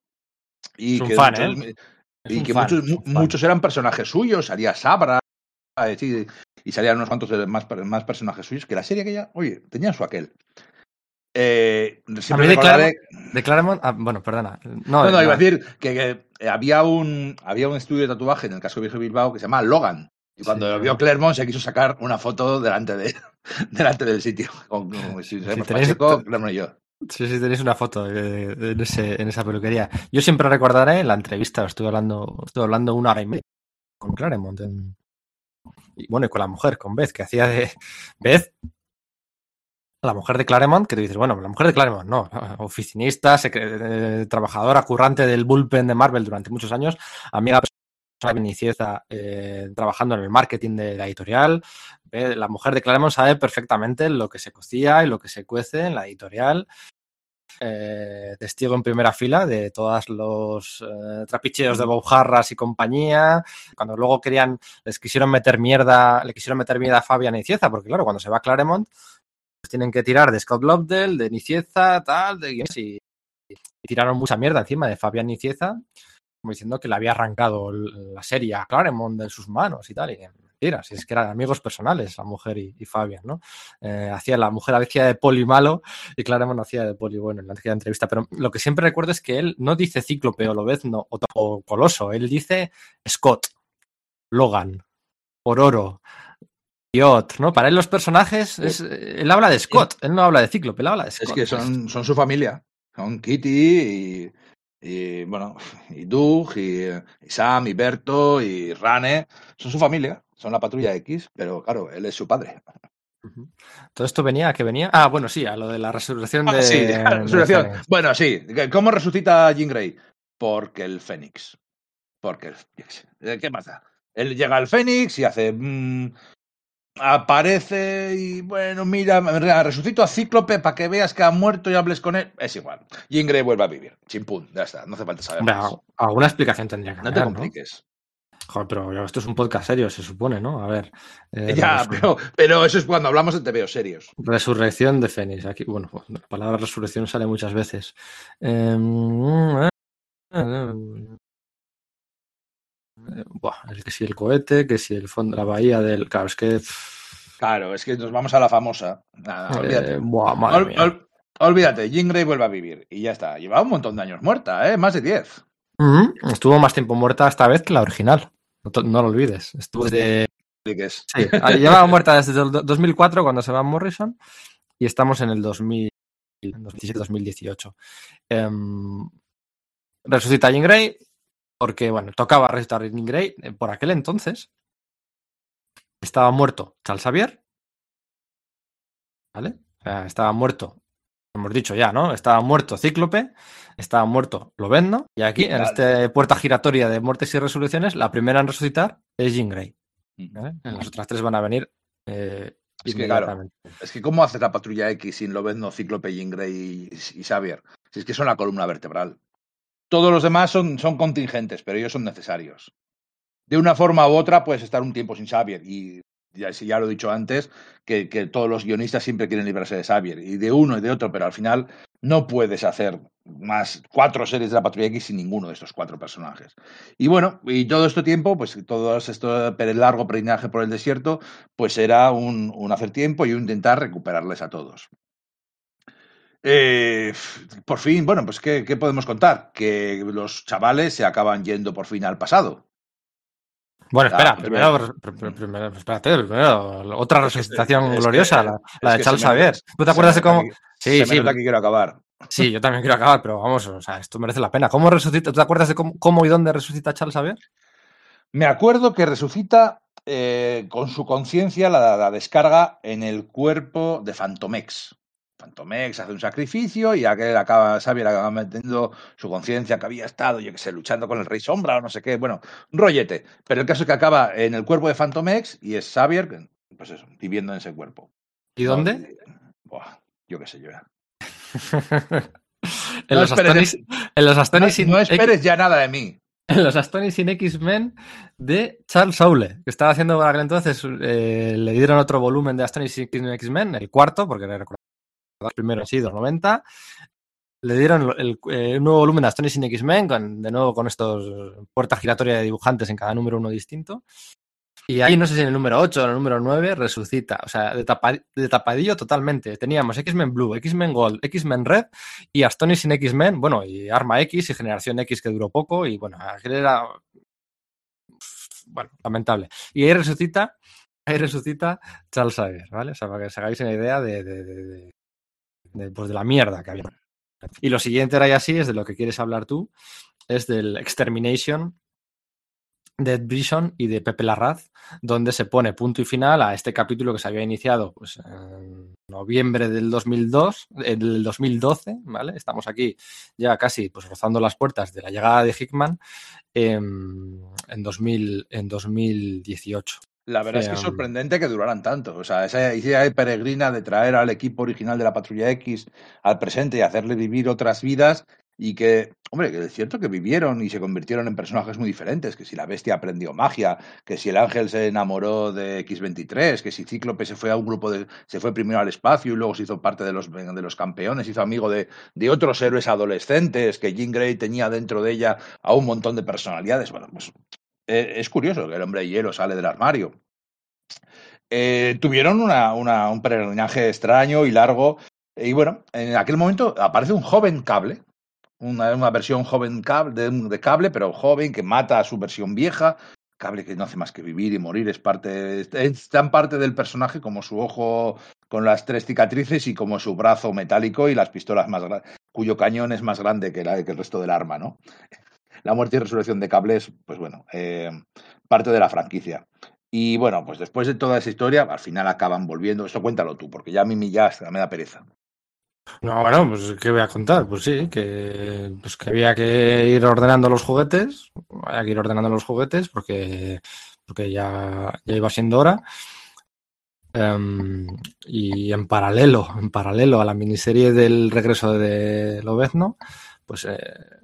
Y que, fan, muchos, ¿eh? Y que fan, muchos, eran personajes suyos, salía Sabra, eh, sí, y salían unos cuantos más, más personajes suyos, que la serie aquella, oye, tenía su aquel. Eh, mí de Claremont, ah, bueno, perdona. No, no, iba a decir que, que había, un, había un estudio de tatuaje en el casco viejo de Bilbao que se llama Logan. Y cuando Sí. lo vio Clermont se quiso sacar una foto delante, de, delante del sitio. Con, con- si tenéis- Pacheco, Clermont y yo. Sí, sí, tenéis una foto de- de- en, ese- en esa peluquería. Yo siempre recordaré la entrevista, estuve hablando, estuve hablando una hora y media con Claremont. en- y bueno, y con la mujer, con Beth, que hacía de Beth, la mujer de Claremont, que tú dices, bueno, la mujer de Claremont, no, oficinista, eh, trabajadora, currante del bullpen de Marvel durante muchos años, amiga de Nicieza, eh, trabajando en el marketing de la editorial. Ve, La mujer de Claremont sabe perfectamente lo que se cocía y lo que se cuece en la editorial. Eh, testigo en primera fila de todos los eh, trapicheos de Bob Harras y compañía. Cuando luego querían, les quisieron meter mierda, le quisieron meter mierda a Fabián Nicieza, porque claro, cuando se va Claremont, pues tienen que tirar de Scott Lobdell, de Nicieza, tal, de guiones, y, y tiraron mucha mierda encima de Fabián Nicieza, como diciendo que le había arrancado la serie a Claremont de sus manos y tal. Y mentira, si es que eran amigos personales, la mujer y, y Fabian, ¿no? Eh, hacía, la mujer hacía de poli malo y Claremont hacía de poli bueno en la entrevista, pero lo que siempre recuerdo es que él no dice Cíclope o Lobezno o, o Coloso, él dice Scott, Logan, Ororo, ¿no? Para él los personajes, es, él habla de Scott, él no habla de Cíclope, él habla de Scott. Es que son, son su familia. Son Kitty y, y, bueno, y Doug, y, y Sam, y Berto, y Rane. Son su familia. Son la patrulla X, pero claro, él es su padre. Todo esto venía, ¿a qué venía? Ah, bueno, sí, a lo de la resurrección Ah, de. sí, de resurrección. Bueno, sí. ¿Cómo resucita Jean Grey? Porque el Fénix. Porque el. qué eh, ¿Qué más da? Él llega al Fénix y hace. mm, aparece y bueno, mira, resucito a Cíclope para que veas que ha muerto y hables con él. Es igual. Jean Grey vuelve a vivir. Chimpún, ya está. No hace falta saber más. al- alguna explicación tendría que No te compliques. Joder, pero esto es un podcast serio, se supone, ¿no? A ver. eh, Ya, pero, pero eso es cuando hablamos de TVO serios. Resurrección de Fénix. Aquí, bueno, pues, la palabra resurrección sale muchas veces. Em, eh, eh, eh, buah, el que si el cohete, que si el fondo, la bahía del. Claro, es que. Claro, es que nos vamos a la famosa. Nada, olvídate. eh, buah, madre Ol- mía. ol- olvídate, Jean Grey vuelve a vivir. Y ya está. Lleva un montón de años muerta, ¿eh? Más de 10. Ujú, Estuvo más tiempo muerta esta vez que la original. No, lo olvides. Estuvo desde. Sí, ah, llevaba muerta desde el do- 2004 cuando se va Morrison y estamos en el 2000 2017-2018. Em, resucita a Jean Grey porque, bueno, tocaba resucitar a Jean Grey. Eh, Por aquel entonces estaba muerto Charles Xavier, ¿vale? O sea, estaba muerto, hemos dicho ya, ¿no? Estaba muerto Cíclope, estaba muerto Lobezno y aquí, en esta puerta giratoria de muertes y resoluciones, la primera en resucitar es Jean Grey. ¿vale? Las otras tres van a venir eh, Es que, claro. Es que ¿cómo hace la patrulla X sin Lobezno, Cíclope, Jean Grey y, y Xavier? Si es que son la columna vertebral. Todos los demás son, son contingentes, pero ellos son necesarios. De una forma u otra puedes estar un tiempo sin Xavier y ya, ya lo he dicho antes, que, que todos los guionistas siempre quieren librarse de Xavier y de uno y de otro, pero al final no puedes hacer más cuatro series de la Patrulla X sin ninguno de estos cuatro personajes. Y bueno, y todo este tiempo, pues todo esto per- largo peregrinaje por el desierto, pues era un, un hacer tiempo y un intentar recuperarles a todos. Eh, por fin, bueno, pues ¿qué, qué podemos contar? Que los chavales se acaban yendo por fin al pasado. Bueno, espera, Ah, primero, primero. pr- pr- primero, espérate, primero, otra resucitación es que- gloriosa, la, la es de que Charles Xavier. ¿Tú te acuerdas me de cómo? que- Sí, sí, que quiero acabar. sí, yo también quiero acabar, pero vamos, o sea, esto merece la pena. ¿Cómo resucita? ¿Tú te acuerdas de cómo, cómo y dónde resucita Charles Xavier? Me acuerdo que resucita eh, con su conciencia la, la descarga en el cuerpo de Fantomex. Fantomex hace un sacrificio y aquel acaba, Xavier acaba metiendo su conciencia que había estado, yo que sé, luchando con el Rey Sombra o no sé qué, bueno, un rollete. Pero el caso es que acaba en el cuerpo de Fantomex y es Xavier, pues eso, viviendo en ese cuerpo. ¿Y dónde? Buah, yo qué sé yo. ya. en, No los esperes- Astonis, en los No, Astonis no X- esperes ya nada de mí. en los Astonis sin X-Men de Charles Soule, que estaba haciendo por aquel entonces, eh, le dieron otro volumen de Astonis sin X-Men, el cuarto, porque recordad el primero han sido 90. Le dieron el, eh, nuevo volumen de Astonis sin X-Men, de nuevo con estos puertas giratorias de dibujantes en cada número uno distinto. Y ahí, no sé si en el número 8 o en el número 9, resucita. O sea, de, tapa- de tapadillo totalmente. Teníamos X-Men Blue, X-Men Gold, X-Men Red y Astonis sin X-Men, bueno, y Arma X y Generación X que duró poco. Y bueno, aquel era. Bueno, lamentable. Y ahí resucita, ahí resucita Charles Xavier, ¿vale? O sea, para que os hagáis una idea de, de- de- de- pues de la mierda que había. Y lo siguiente era ya así, es de lo que quieres hablar tú, es del Extermination de Ed Brisson y de Pepe Larraz, donde se pone punto y final a este capítulo que se había iniciado pues, en noviembre del 2002, eh, del 2012, ¿vale? Estamos aquí ya casi pues, rozando las puertas de la llegada de Hickman en, en, 2000, en 2018. La verdad es que es sorprendente que duraran tanto. O sea, esa idea peregrina de traer al equipo original de la Patrulla X al presente y hacerle vivir otras vidas y que, hombre, que es cierto que vivieron y se convirtieron en personajes muy diferentes, que si la bestia aprendió magia, que si el ángel se enamoró de X23, que si Cíclope se fue a un grupo de, se fue primero al espacio y luego se hizo parte de los, de los campeones, hizo amigo de, de otros héroes adolescentes, que Jean Grey tenía dentro de ella a un montón de personalidades. Bueno, pues eh, es curioso que el hombre de hielo sale del armario. eh, tuvieron una, un peregrinaje extraño y largo. Y bueno, en aquel momento aparece un joven cable, una, una versión joven cable, de, cable, pero joven, que mata a su versión vieja. Cable que no hace más que vivir y morir, es parte, es tan parte del personaje como su ojo con las tres cicatrices y como su brazo metálico y las pistolas más cuyo cañón es más grande que, que el resto del arma, ¿no? La muerte y resurrección de Cable es, pues bueno, eh, parte de la franquicia. Y bueno, pues después de toda esa historia, al final acaban volviendo. Eso cuéntalo tú, porque ya a mí ya me da pereza. No, bueno, pues ¿qué voy a contar? Pues sí, que, pues que había que ir ordenando los juguetes, había que ir ordenando los juguetes porque, porque ya, ya iba siendo hora. Em, y en paralelo, en paralelo a la miniserie del regreso de Lobezno, pues eh,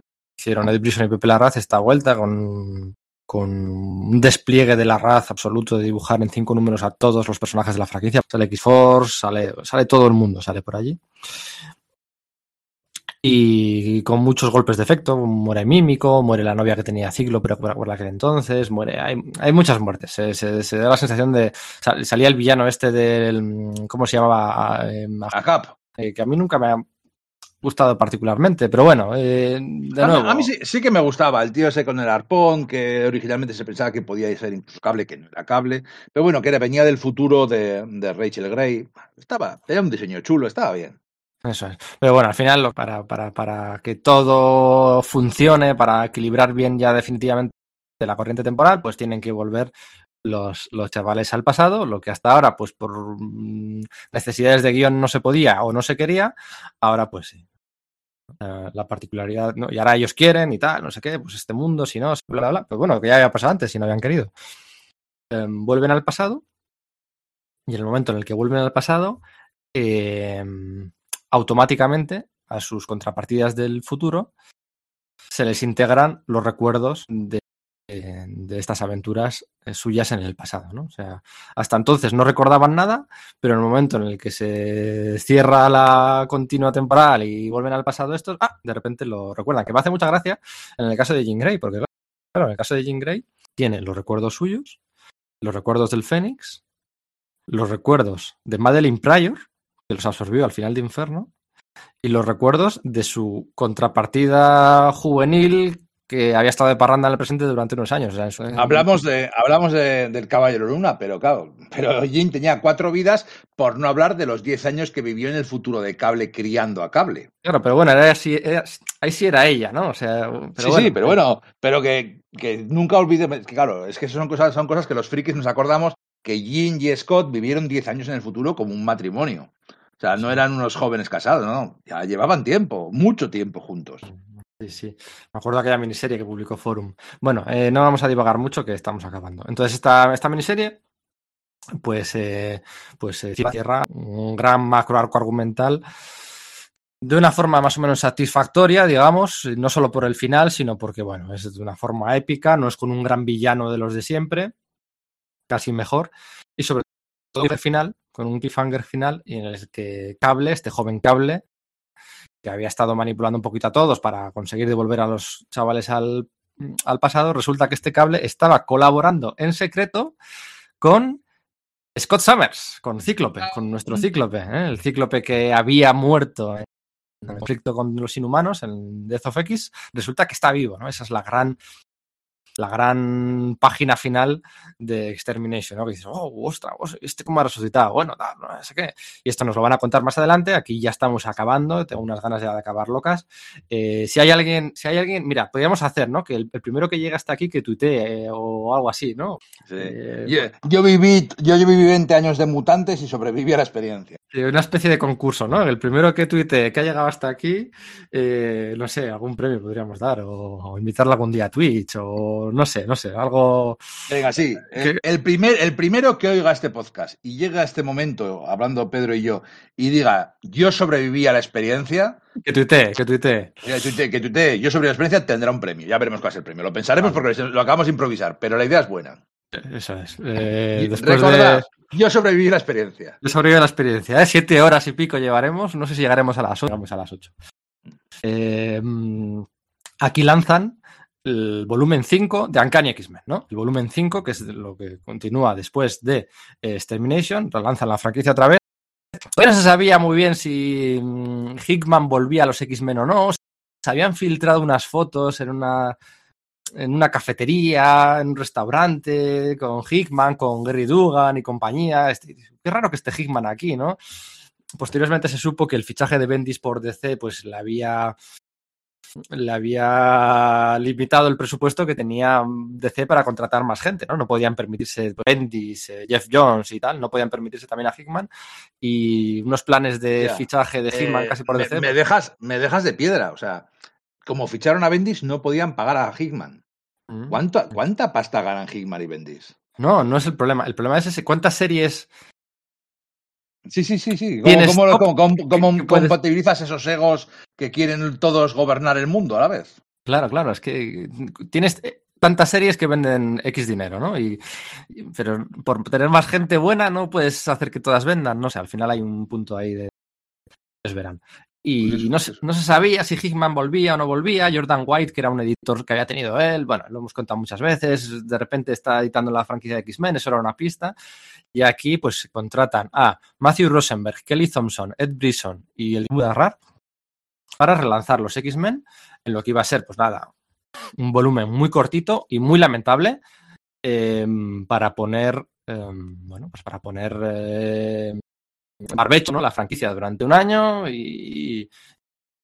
hicieron Ed Brisson y Pepe Larraz esta vuelta con, con un despliegue de la raz absoluto de dibujar en cinco números a todos los personajes de la franquicia. Sale X-Force, sale, sale todo el mundo, sale por allí. Y con muchos golpes de efecto, muere Mímico, muere la novia que tenía Ciclo, pero por, aquel entonces, muere, hay, hay muchas muertes. Se, se- se da la sensación de. sal- Salía el villano este del. ¿Cómo se llamaba? Eh, A Cap. eh, que a mí nunca me ha gustado particularmente, pero bueno, eh, de A mí, nuevo. a mí sí, sí que me gustaba el tío ese con el arpón, que originalmente se pensaba que podía ser incluso cable, que no era cable, pero bueno, que era, venía del futuro de, de Rachel Gray. Estaba, era un diseño chulo, estaba bien. Eso es. Pero bueno, al final, para, para, para que todo funcione, para equilibrar bien ya definitivamente la corriente temporal, pues tienen que volver los, los chavales al pasado, lo que hasta ahora, pues por mm, necesidades de guion no se podía o no se quería, ahora pues sí. Eh, la particularidad, y ahora ellos quieren y tal, no sé qué, pues este mundo, si no, bla, bla, bla. Pero bueno, que ya había pasado antes, si no habían querido. Eh, vuelven al pasado, y en el momento en el que vuelven al pasado, eh, automáticamente a sus contrapartidas del futuro se les integran los recuerdos de, de- de estas aventuras eh, suyas en el pasado, ¿no? O sea, hasta entonces no recordaban nada, pero en el momento en el que se cierra la continua temporal y vuelven al pasado estos, ah, de repente lo recuerdan, que me hace mucha gracia en el caso de Jean Grey, porque claro, en el caso de Jean Grey tiene los recuerdos suyos, los recuerdos del Fénix, los recuerdos de Madeline Pryor, que los absorbió al final de Inferno, y los recuerdos de su contrapartida juvenil que había estado de parranda en el presente durante unos años. O sea, eso es- Hablamos, de, hablamos de- del Caballero Luna, pero claro, pero Jin tenía cuatro vidas, por no hablar de los diez años que vivió en el futuro de Cable criando a Cable. Claro, pero bueno, era así- era- ahí sí era ella, ¿no? O sea, pero sí, bueno, sí, pero bueno, pero que, que nunca olvidemos, que claro, es que son cosas, son cosas que los frikis nos acordamos que Jin y Scott vivieron 10 años en el futuro como un matrimonio. O sea, no eran unos jóvenes casados, no, ya llevaban tiempo, mucho tiempo juntos. Sí, sí. Me acuerdo de aquella miniserie que publicó Forum. Bueno, eh, no vamos a divagar mucho que estamos acabando. Entonces, esta, esta miniserie, pues, eh, pues eh, cierra un gran macro arco argumental de una forma más o menos satisfactoria, digamos, no solo por el final, sino porque, bueno, es de una forma épica, no es con un gran villano de los de siempre, casi mejor, y sobre todo el final, con un cliffhanger final, en el que Cable, este joven Cable, que había estado manipulando un poquito a todos para conseguir devolver a los chavales al, al pasado, resulta que este cable estaba colaborando en secreto con Scott Summers, con Cíclope, con nuestro Cíclope, ¿eh? el Cíclope que había muerto en el conflicto con los inhumanos, en Death of X, resulta que está vivo, ¿no? Esa es la gran la gran página final de Extermination, ¿no? Que dices, oh, ostras, ostras, ¿este cómo ha resucitado? Bueno, tal, no sé qué. Y esto nos lo van a contar más adelante. Aquí ya estamos acabando, tengo unas ganas ya de acabar locas. Eh, si hay alguien, si hay alguien, mira, podríamos hacer, ¿no? Que el, el primero que llega hasta aquí que tuitee eh, o algo así, ¿no? Sí. Eh, Yo, yo viví, yo, yo viví 20 años de mutantes y sobreviví a la experiencia. Una especie de concurso, ¿no? El primero que tuite que ha llegado hasta aquí, eh, no sé, algún premio podríamos dar, o, o invitarlo algún día a Twitch, o no sé, no sé, algo. Venga, sí. El, el primer, el primero que oiga este podcast y llega a este momento, hablando Pedro y yo, y diga, yo sobreviví a la experiencia, Que tuitee, que tuitee. que tuitee, que tuitee, yo sobreviví a la experiencia, tendrá un premio. Ya veremos cuál es el premio. Lo pensaremos porque lo acabamos de improvisar, pero la idea es buena. Eso es. Eh, después recordad, de, yo sobreviví a la experiencia. de sobrevivir a la experiencia, ¿eh? siete horas y pico llevaremos. No sé si llegaremos a las ocho. Llegamos a las ocho. Eh, mm, aquí lanzan el volumen 5 de Uncanny X-Men, ¿no? El volumen 5, que es lo que continúa después de eh, Extermination, relanzan la franquicia otra vez. Todavía no se sabía muy bien si mm, Hickman volvía a los X-Men o no. Se habían filtrado unas fotos en una, en una cafetería, en un restaurante, con Hickman, con Gary Dugan y compañía. Este- qué raro que esté Hickman aquí, ¿no? Posteriormente se supo que el fichaje de Bendis por DC pues le había le había limitado el presupuesto que tenía DC para contratar más gente, ¿no? No podían permitirse Bendis, eh, Jeff Jones y tal, no podían permitirse también a Hickman y unos planes de fichaje de Hickman Eh, casi por me, DC. me pues, dejas, me dejas de piedra. O sea, como ficharon a Bendis, no podían pagar a Hickman. mm. ¿Cuánta, ¿Cuánta pasta ganan Hickman y Bendis? No, no es el problema. El problema es ese, ¿cuántas series Sí, sí, sí, sí. ¿Cómo, Tienes cómo, lo- top cómo- cómo que- que puedes- compatibilizas esos egos que quieren todos gobernar el mundo a la vez? Claro, claro, es que tienes tantas series que venden X dinero, ¿no? Y, y- pero por tener más gente buena no puedes hacer que todas vendan, no sé, al final hay un punto ahí de ellos verán. Y Pues eso, no, se, eso. no se sabía si Hickman volvía o no volvía, Jordan White, que era un editor que había tenido él, bueno, lo hemos contado muchas veces, de repente está editando la franquicia de X-Men, eso era una pista, y aquí pues contratan a Matthew Rosenberg, Kelly Thompson, Ed Brisson y el Rar para relanzar los X-Men en lo que iba a ser, pues nada, un volumen muy cortito y muy lamentable eh, para poner, eh, bueno, pues para poner eh, barbecho, ¿no? La franquicia durante un año y,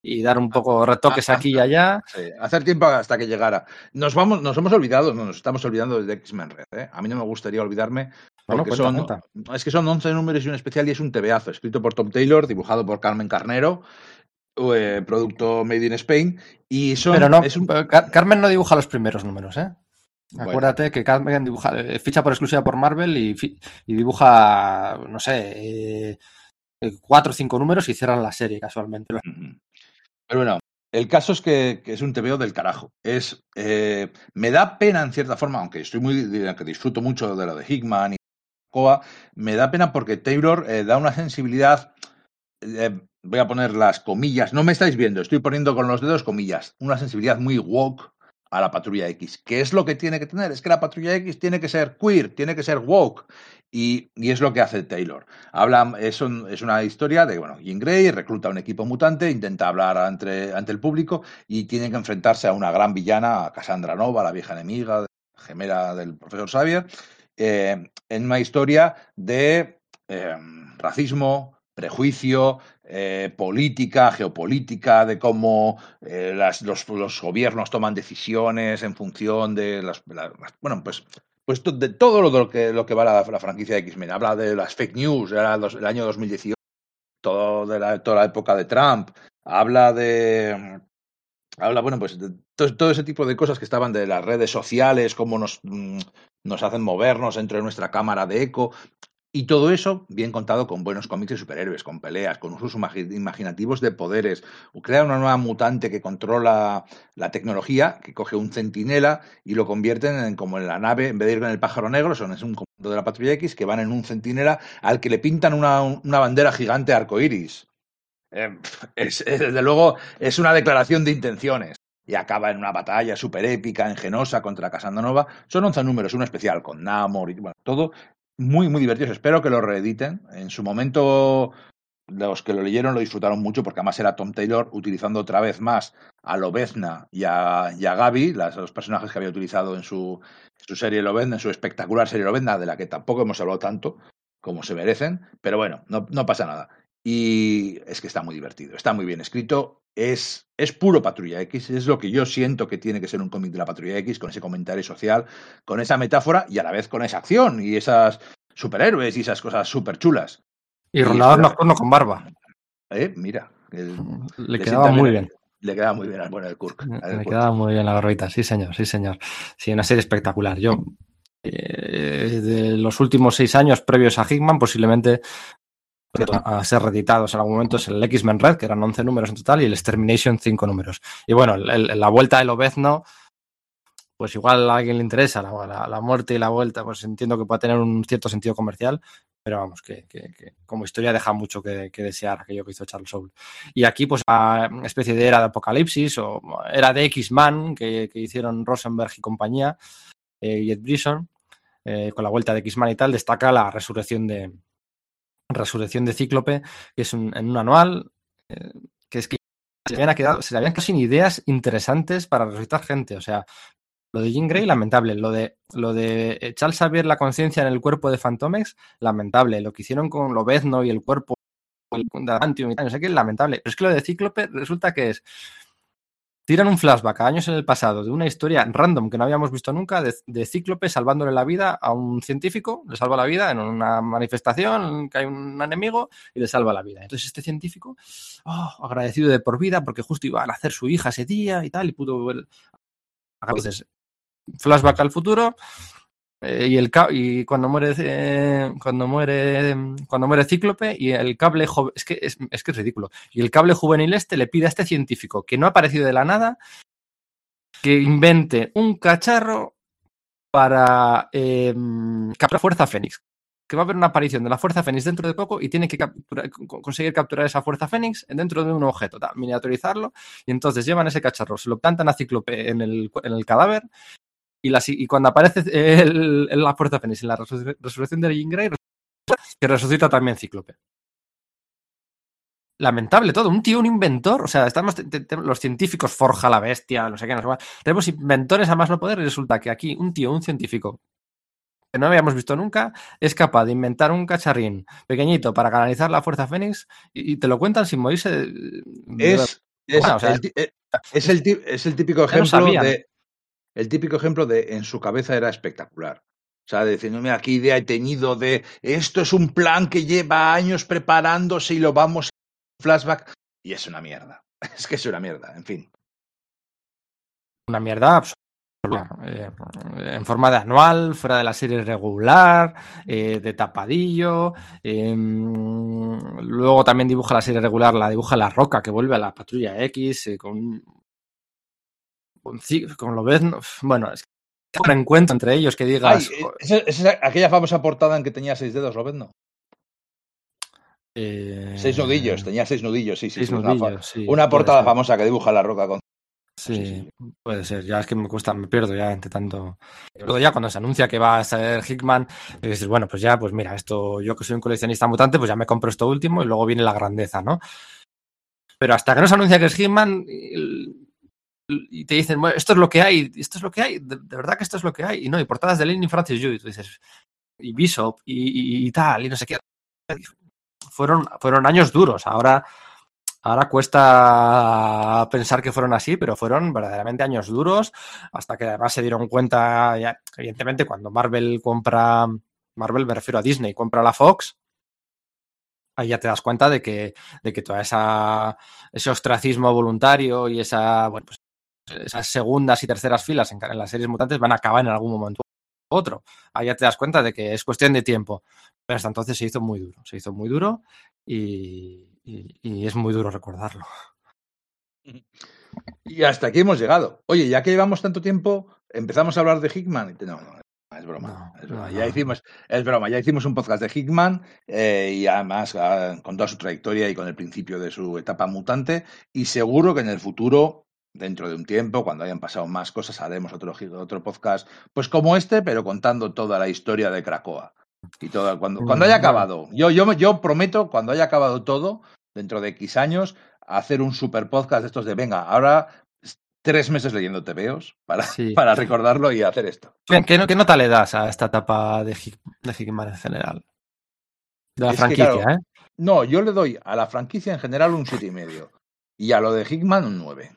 y dar un poco retoques aquí y allá. Sí, hacer tiempo hasta que llegara. Nos vamos, nos hemos olvidado, no, nos estamos olvidando de X-Men Red. ¿eh? A mí no me gustaría olvidarme Bueno, porque cuenta, son, cuenta. es que son 11 números y un especial y es un tebeazo, escrito por Tom Taylor, dibujado por Carmen Carnero, eh, producto Made in Spain y son Pero no, es un- Car- Carmen no dibuja los primeros números, ¿eh? Bueno. Acuérdate que Carmen dibuja, eh, ficha por exclusiva por Marvel y, dibuja, no sé, eh, eh, cuatro o cinco números y cierran la serie casualmente. Pero bueno, el caso es que, que es un TVO del carajo. Es, eh, me da pena en cierta forma, aunque estoy muy, aunque disfruto mucho de lo de Hickman y Coa, me da pena porque Taylor eh, da una sensibilidad. eh, voy a poner las comillas, no me estáis viendo, estoy poniendo con los dedos comillas, una sensibilidad muy woke a la patrulla X. ¿Qué es lo que tiene que tener? Es que la patrulla X tiene que ser queer, tiene que ser woke. Y, y es lo que hace Taylor. Habla, es, es una historia de, bueno, Jean Grey recluta un equipo mutante, intenta hablar ante, ante el público y tiene que enfrentarse a una gran villana, a Cassandra Nova, la vieja enemiga, gemela del profesor Xavier, eh, en una historia de eh, racismo, prejuicio, eh, política, geopolítica, de cómo eh, las- los, los gobiernos toman decisiones en función de las, la- las- bueno, pues, pues de todo lo que, lo que va la, la franquicia de X-Men. Habla de las fake news, era el año 2018, todo de la, toda la época de Trump. Habla de habla, bueno, pues de todo, todo ese tipo de cosas que estaban de las redes sociales, cómo nos, mm, nos hacen movernos dentro de nuestra cámara de eco. Y todo eso bien contado con buenos cómics de superhéroes, con peleas, con usos imagi- imaginativos de poderes. Crea una nueva mutante que controla la tecnología, que coge un centinela y lo convierten en como en la nave, en vez de ir con el pájaro negro, son es un comando de la patrulla X que van en un centinela al que le pintan una, una bandera gigante arcoíris. Eh, es, es, desde luego es una declaración de intenciones y acaba en una batalla súper épica, engenosa contra Casanova. Son 11 números, uno especial con Namor y bueno, todo muy, muy divertidos. Espero que lo reediten. En su momento, los que lo leyeron lo disfrutaron mucho porque además era Tom Taylor utilizando otra vez más a Lobezna y a, y a Gaby, las, los personajes que había utilizado en su, su serie Lobezna, en su espectacular serie Lobezna, de la que tampoco hemos hablado tanto como se merecen. Pero bueno, no, no pasa nada. Y es que está muy divertido, está muy bien escrito, es, es puro Patrulla X, es lo que yo siento que tiene que ser un cómic de la Patrulla X, con ese comentario social, con esa metáfora y a la vez con esa acción y esas superhéroes y esas cosas súper chulas. Y espera- Nocturno con barba. ¿Eh? Mira, el- Le le quedaba muy bien- bien. Le queda muy bien al bueno de Kirk. Le quedaba muy bien la barbita, sí señor, sí señor. Sí, una serie espectacular. Yo, eh, de los últimos seis años previos a Hickman, posiblemente a ser reeditados en algún momento es el X-Men Red, que eran 11 números en total, y el Extermination 5 números. Y bueno, el- el- la vuelta del Obezno, pues igual a alguien le interesa la, la- la muerte y la vuelta, pues entiendo que pueda tener un cierto sentido comercial, pero vamos, que, que- que como historia deja mucho que, que desear aquello que hizo Charles Soule. Y aquí, pues, una especie de era de apocalipsis o era de X-Man que, que hicieron Rosenberg y compañía, eh, y Ed Brisson, eh, con la vuelta de X-Man y tal, destaca la resurrección de resurrección de Cíclope, que es un, en un anual, eh, que es que se habían quedado, se le habían quedado sin ideas interesantes para resucitar gente. O sea, lo de Jean Grey, lamentable. Lo de, lo de echar Xavier la conciencia en el cuerpo de Fantomex, lamentable. Lo que hicieron con Lobezno y el cuerpo de Adamantium y no sé qué, lamentable. Pero es que lo de Cíclope resulta que es. Tiran un flashback a años en el pasado de una historia random que no habíamos visto nunca de, Cíclope salvándole la vida a un científico, le salva la vida en una manifestación, que hay un enemigo y le salva la vida. Entonces este científico, oh, agradecido de por vida porque justo iba a nacer su hija ese día y tal y pudo. Entonces, flashback al futuro eh, y el y cuando muere cuando muere cuando muere Cíclope y el cable es que es, es que es ridículo. Y el cable juvenil este le pide a este científico que no ha aparecido de la nada que invente un cacharro para eh, capturar fuerza Fénix. Que va a haber una aparición de la fuerza Fénix dentro de poco y tiene que conseguir capturar esa fuerza Fénix dentro de un objeto, miniaturizarlo. Y entonces llevan ese cacharro, se lo plantan a Cíclope en el, en el cadáver y, la, y cuando aparece el, el- la fuerza Fénix en la resur- resurrección de Jean Grey, que resucita también Cíclope. Lamentable todo, un tío, un inventor, o sea, estamos los científicos forja la bestia, no sé qué, no sé cuál. Tenemos inventores a más no poder y resulta que aquí un tío, un científico que no habíamos visto nunca, es capaz de inventar un cacharrín pequeñito para canalizar la fuerza Fénix y, y te lo cuentan sin morirse. de- Es, es, o sea, es, el, ti- es el típico ejemplo de. El típico ejemplo de en su cabeza era espectacular. O sea, mira, qué idea he tenido de esto es un plan que lleva años preparándose y lo vamos a flashback. Y es una mierda. Es que es una mierda, en fin. una mierda absoluta. Eh, en forma de anual, fuera de la serie regular, eh, de tapadillo. eh, luego también dibuja la serie regular, la dibuja La Roca, que vuelve a la patrulla X eh, con. Con lo ves. Bueno, es que un encuentro entre ellos que digas. eh, esa, esa es aquella famosa portada en que tenía seis dedos, ¿lo ves? No? eh, Seis nudillos, tenía seis nudillos, sí, sí. seis una nudillos, sí, una portada ser. famosa que dibuja la roca con. Sí, Sí, puede ser. Ya es que me cuesta, me pierdo ya entre tanto. Luego ya cuando se anuncia que va a ser Hickman, dices, bueno, pues ya, pues mira, esto, yo que soy un coleccionista mutante, pues ya me compro esto último y luego viene la grandeza, ¿no? Pero hasta que no se anuncia que es Hickman y, te dicen, bueno, esto es lo que hay, esto es lo que hay, de, verdad que esto es lo que hay. Y no, y portadas de Lenny Francis Yu, y tú dices, y Bishop y, y- tal, y no sé qué. Fueron, fueron años duros. Ahora, ahora cuesta pensar que fueron así, pero fueron verdaderamente años duros, hasta que además se dieron cuenta, evidentemente, cuando Marvel compra, Marvel me refiero a Disney, compra la Fox, ahí ya te das cuenta de que, de que esa ese ostracismo voluntario y esa, bueno, pues, esas segundas y terceras filas en, las series mutantes van a acabar en algún momento u otro. Ahí ya te das cuenta de que es cuestión de tiempo. Pero hasta entonces se hizo muy duro, se hizo muy duro y, y- y es muy duro recordarlo. Y hasta aquí hemos llegado. Oye, ya que llevamos tanto tiempo, empezamos a hablar de Hickman. No, no, es broma. No, es, broma. no, ya no. hicimos, es broma, ya hicimos un podcast de Hickman eh, y además ah, con toda su trayectoria y con el principio de su etapa mutante. Y seguro que en el futuro, dentro de un tiempo, cuando hayan pasado más cosas, haremos otro, otro podcast, pues como este, pero contando toda la historia de Krakoa. Y todo, cuando, cuando haya acabado, yo, yo, yo prometo, cuando haya acabado todo, dentro de X años, hacer un super podcast de estos de venga, ahora tres meses leyendo TVOs para, Sí. para recordarlo y hacer esto. ¿Qué, qué- qué nota le das a esta etapa de, Hick- de Hickman en general? De la Es que, franquicia, claro, ¿eh? No, yo le doy a la franquicia en general un siete y medio y a lo de Hickman un 9.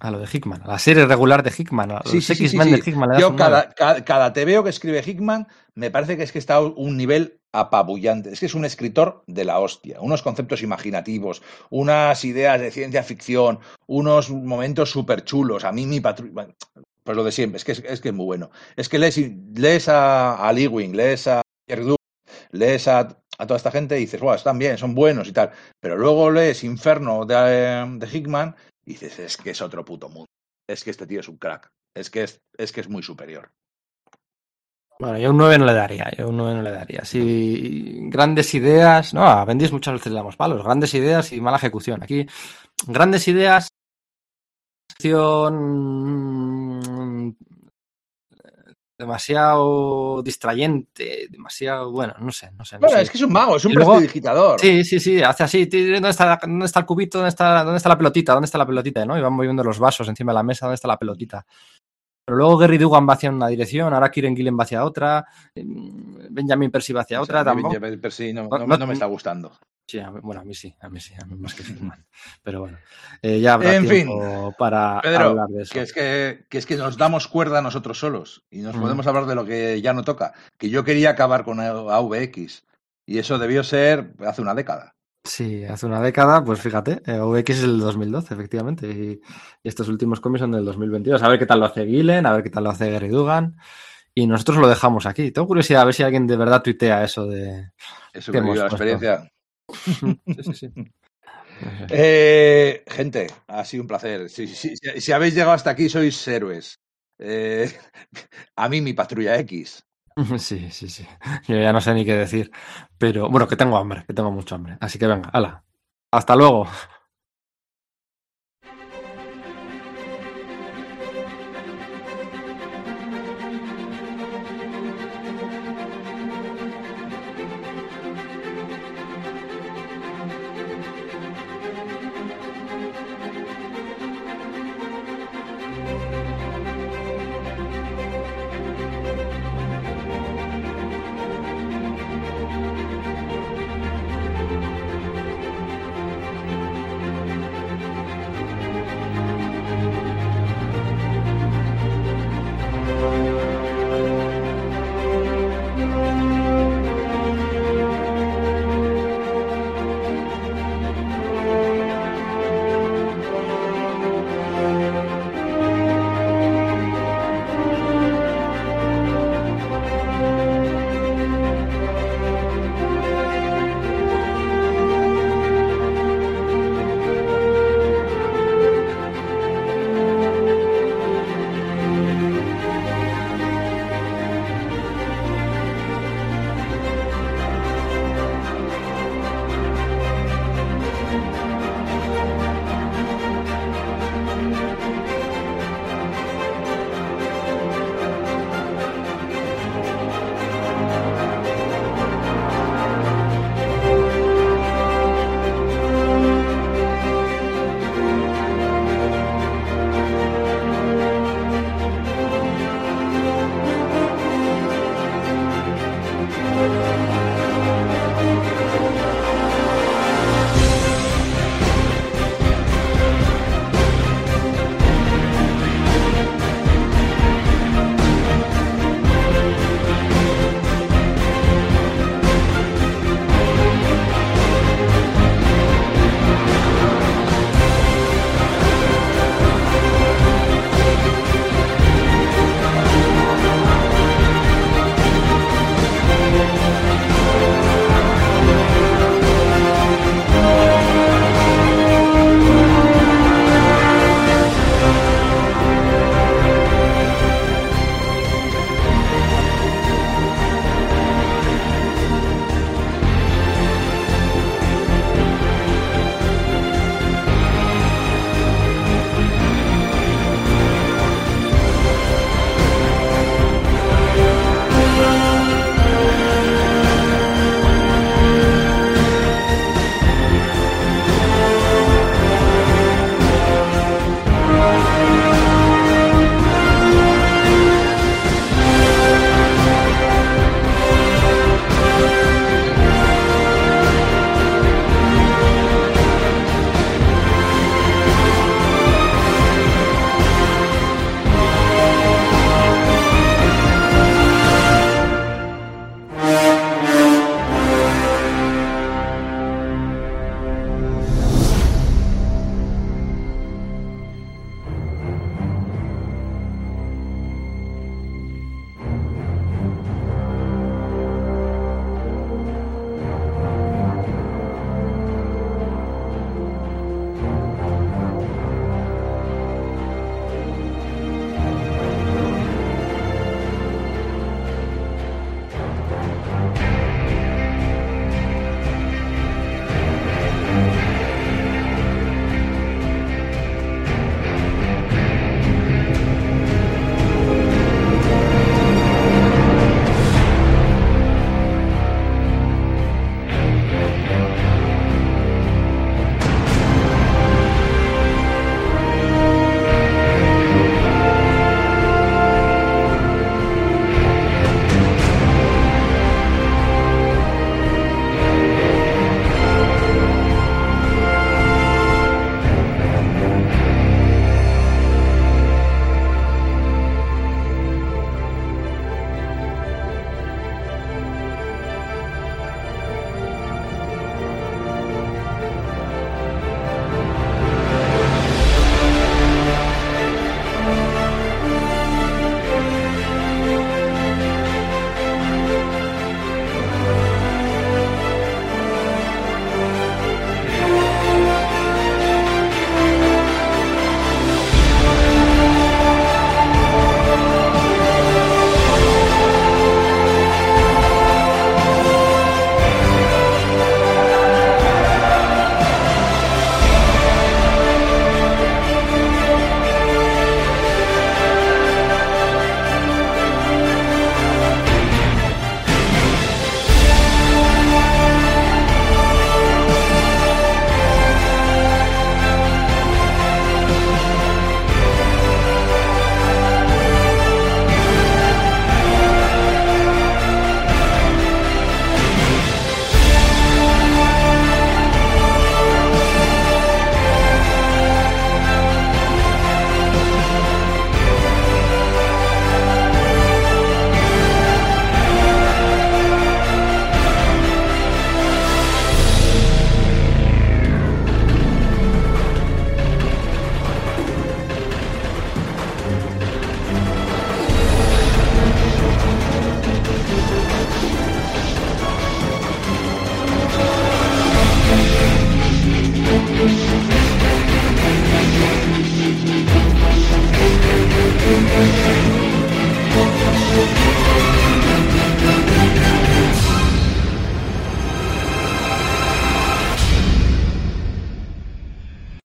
A lo de Hickman, a la serie regular de Hickman, a los Sí, X-Men sí. de Hickman. le Yo cada, cada, cada TVO que escribe Hickman me parece que es que está a un nivel apabullante. Es que es un escritor de la hostia. Unos conceptos imaginativos, unas ideas de ciencia ficción, unos momentos súper chulos. A mí mi patrulla... Pues lo de siempre, es que es, es que es muy bueno. Es que lees, lees a, a Lee Wing, lees a lees a, a toda esta gente y dices, wow, están bien, son buenos y tal. Pero luego lees Inferno de, de Hickman dices, es que es otro puto mundo. Es que este tío es un crack. Es que es, es que es muy superior. Bueno, yo un 9 no le daría, yo un 9 no le daría. Si grandes ideas, no, a muchas veces le damos palos, grandes ideas y mala ejecución. Aquí, grandes ideas, demasiado distrayente, demasiado, bueno, no sé, no sé. No Bueno, sé. es que es un mago, es un luego- prestidigitador. Sí, sí, sí, hace así, ¿dónde está, ¿dónde está el cubito? ¿Dónde está, ¿Dónde está la pelotita? ¿Dónde está la pelotita? ¿no? Y van moviendo los vasos encima de la mesa, ¿dónde está la pelotita? Pero luego Gary Dugan va hacia una dirección, ahora Kieran Gillen va hacia otra, mm, Benjamin Percy va hacia O otra, sea, mí tampoco. Benjamin Percy no, No, no- no- no me está gustando. Sí, a mí- bueno, a mí sí, a mí sí, a mí más que Superman. Pero bueno, eh, ya habrá En tiempo para Pedro, hablar de eso. que es que, que es que nos damos cuerda nosotros solos y nos Mm. podemos hablar de lo que ya no toca. Que yo quería acabar con AVX y eso debió ser hace una década. Sí, hace una década, pues fíjate, eh, OVX es el 2012, efectivamente, y, y estos últimos cómics son del 2022. A ver qué tal lo hace Gillen, a ver qué tal lo hace Gary Dugan, y nosotros lo dejamos aquí. Tengo curiosidad a ver si alguien de verdad tuitea eso de... Eso ¿Qué que la experiencia. Sí, sí, sí. Eh, gente, ha sido un placer. Si, si- si- si habéis llegado hasta aquí, sois héroes. Eh, a mí, mi patrulla X. Sí, sí, sí. Yo ya no sé ni qué decir, pero bueno, que tengo hambre, que tengo mucho hambre. Así que venga, hala. Hasta luego.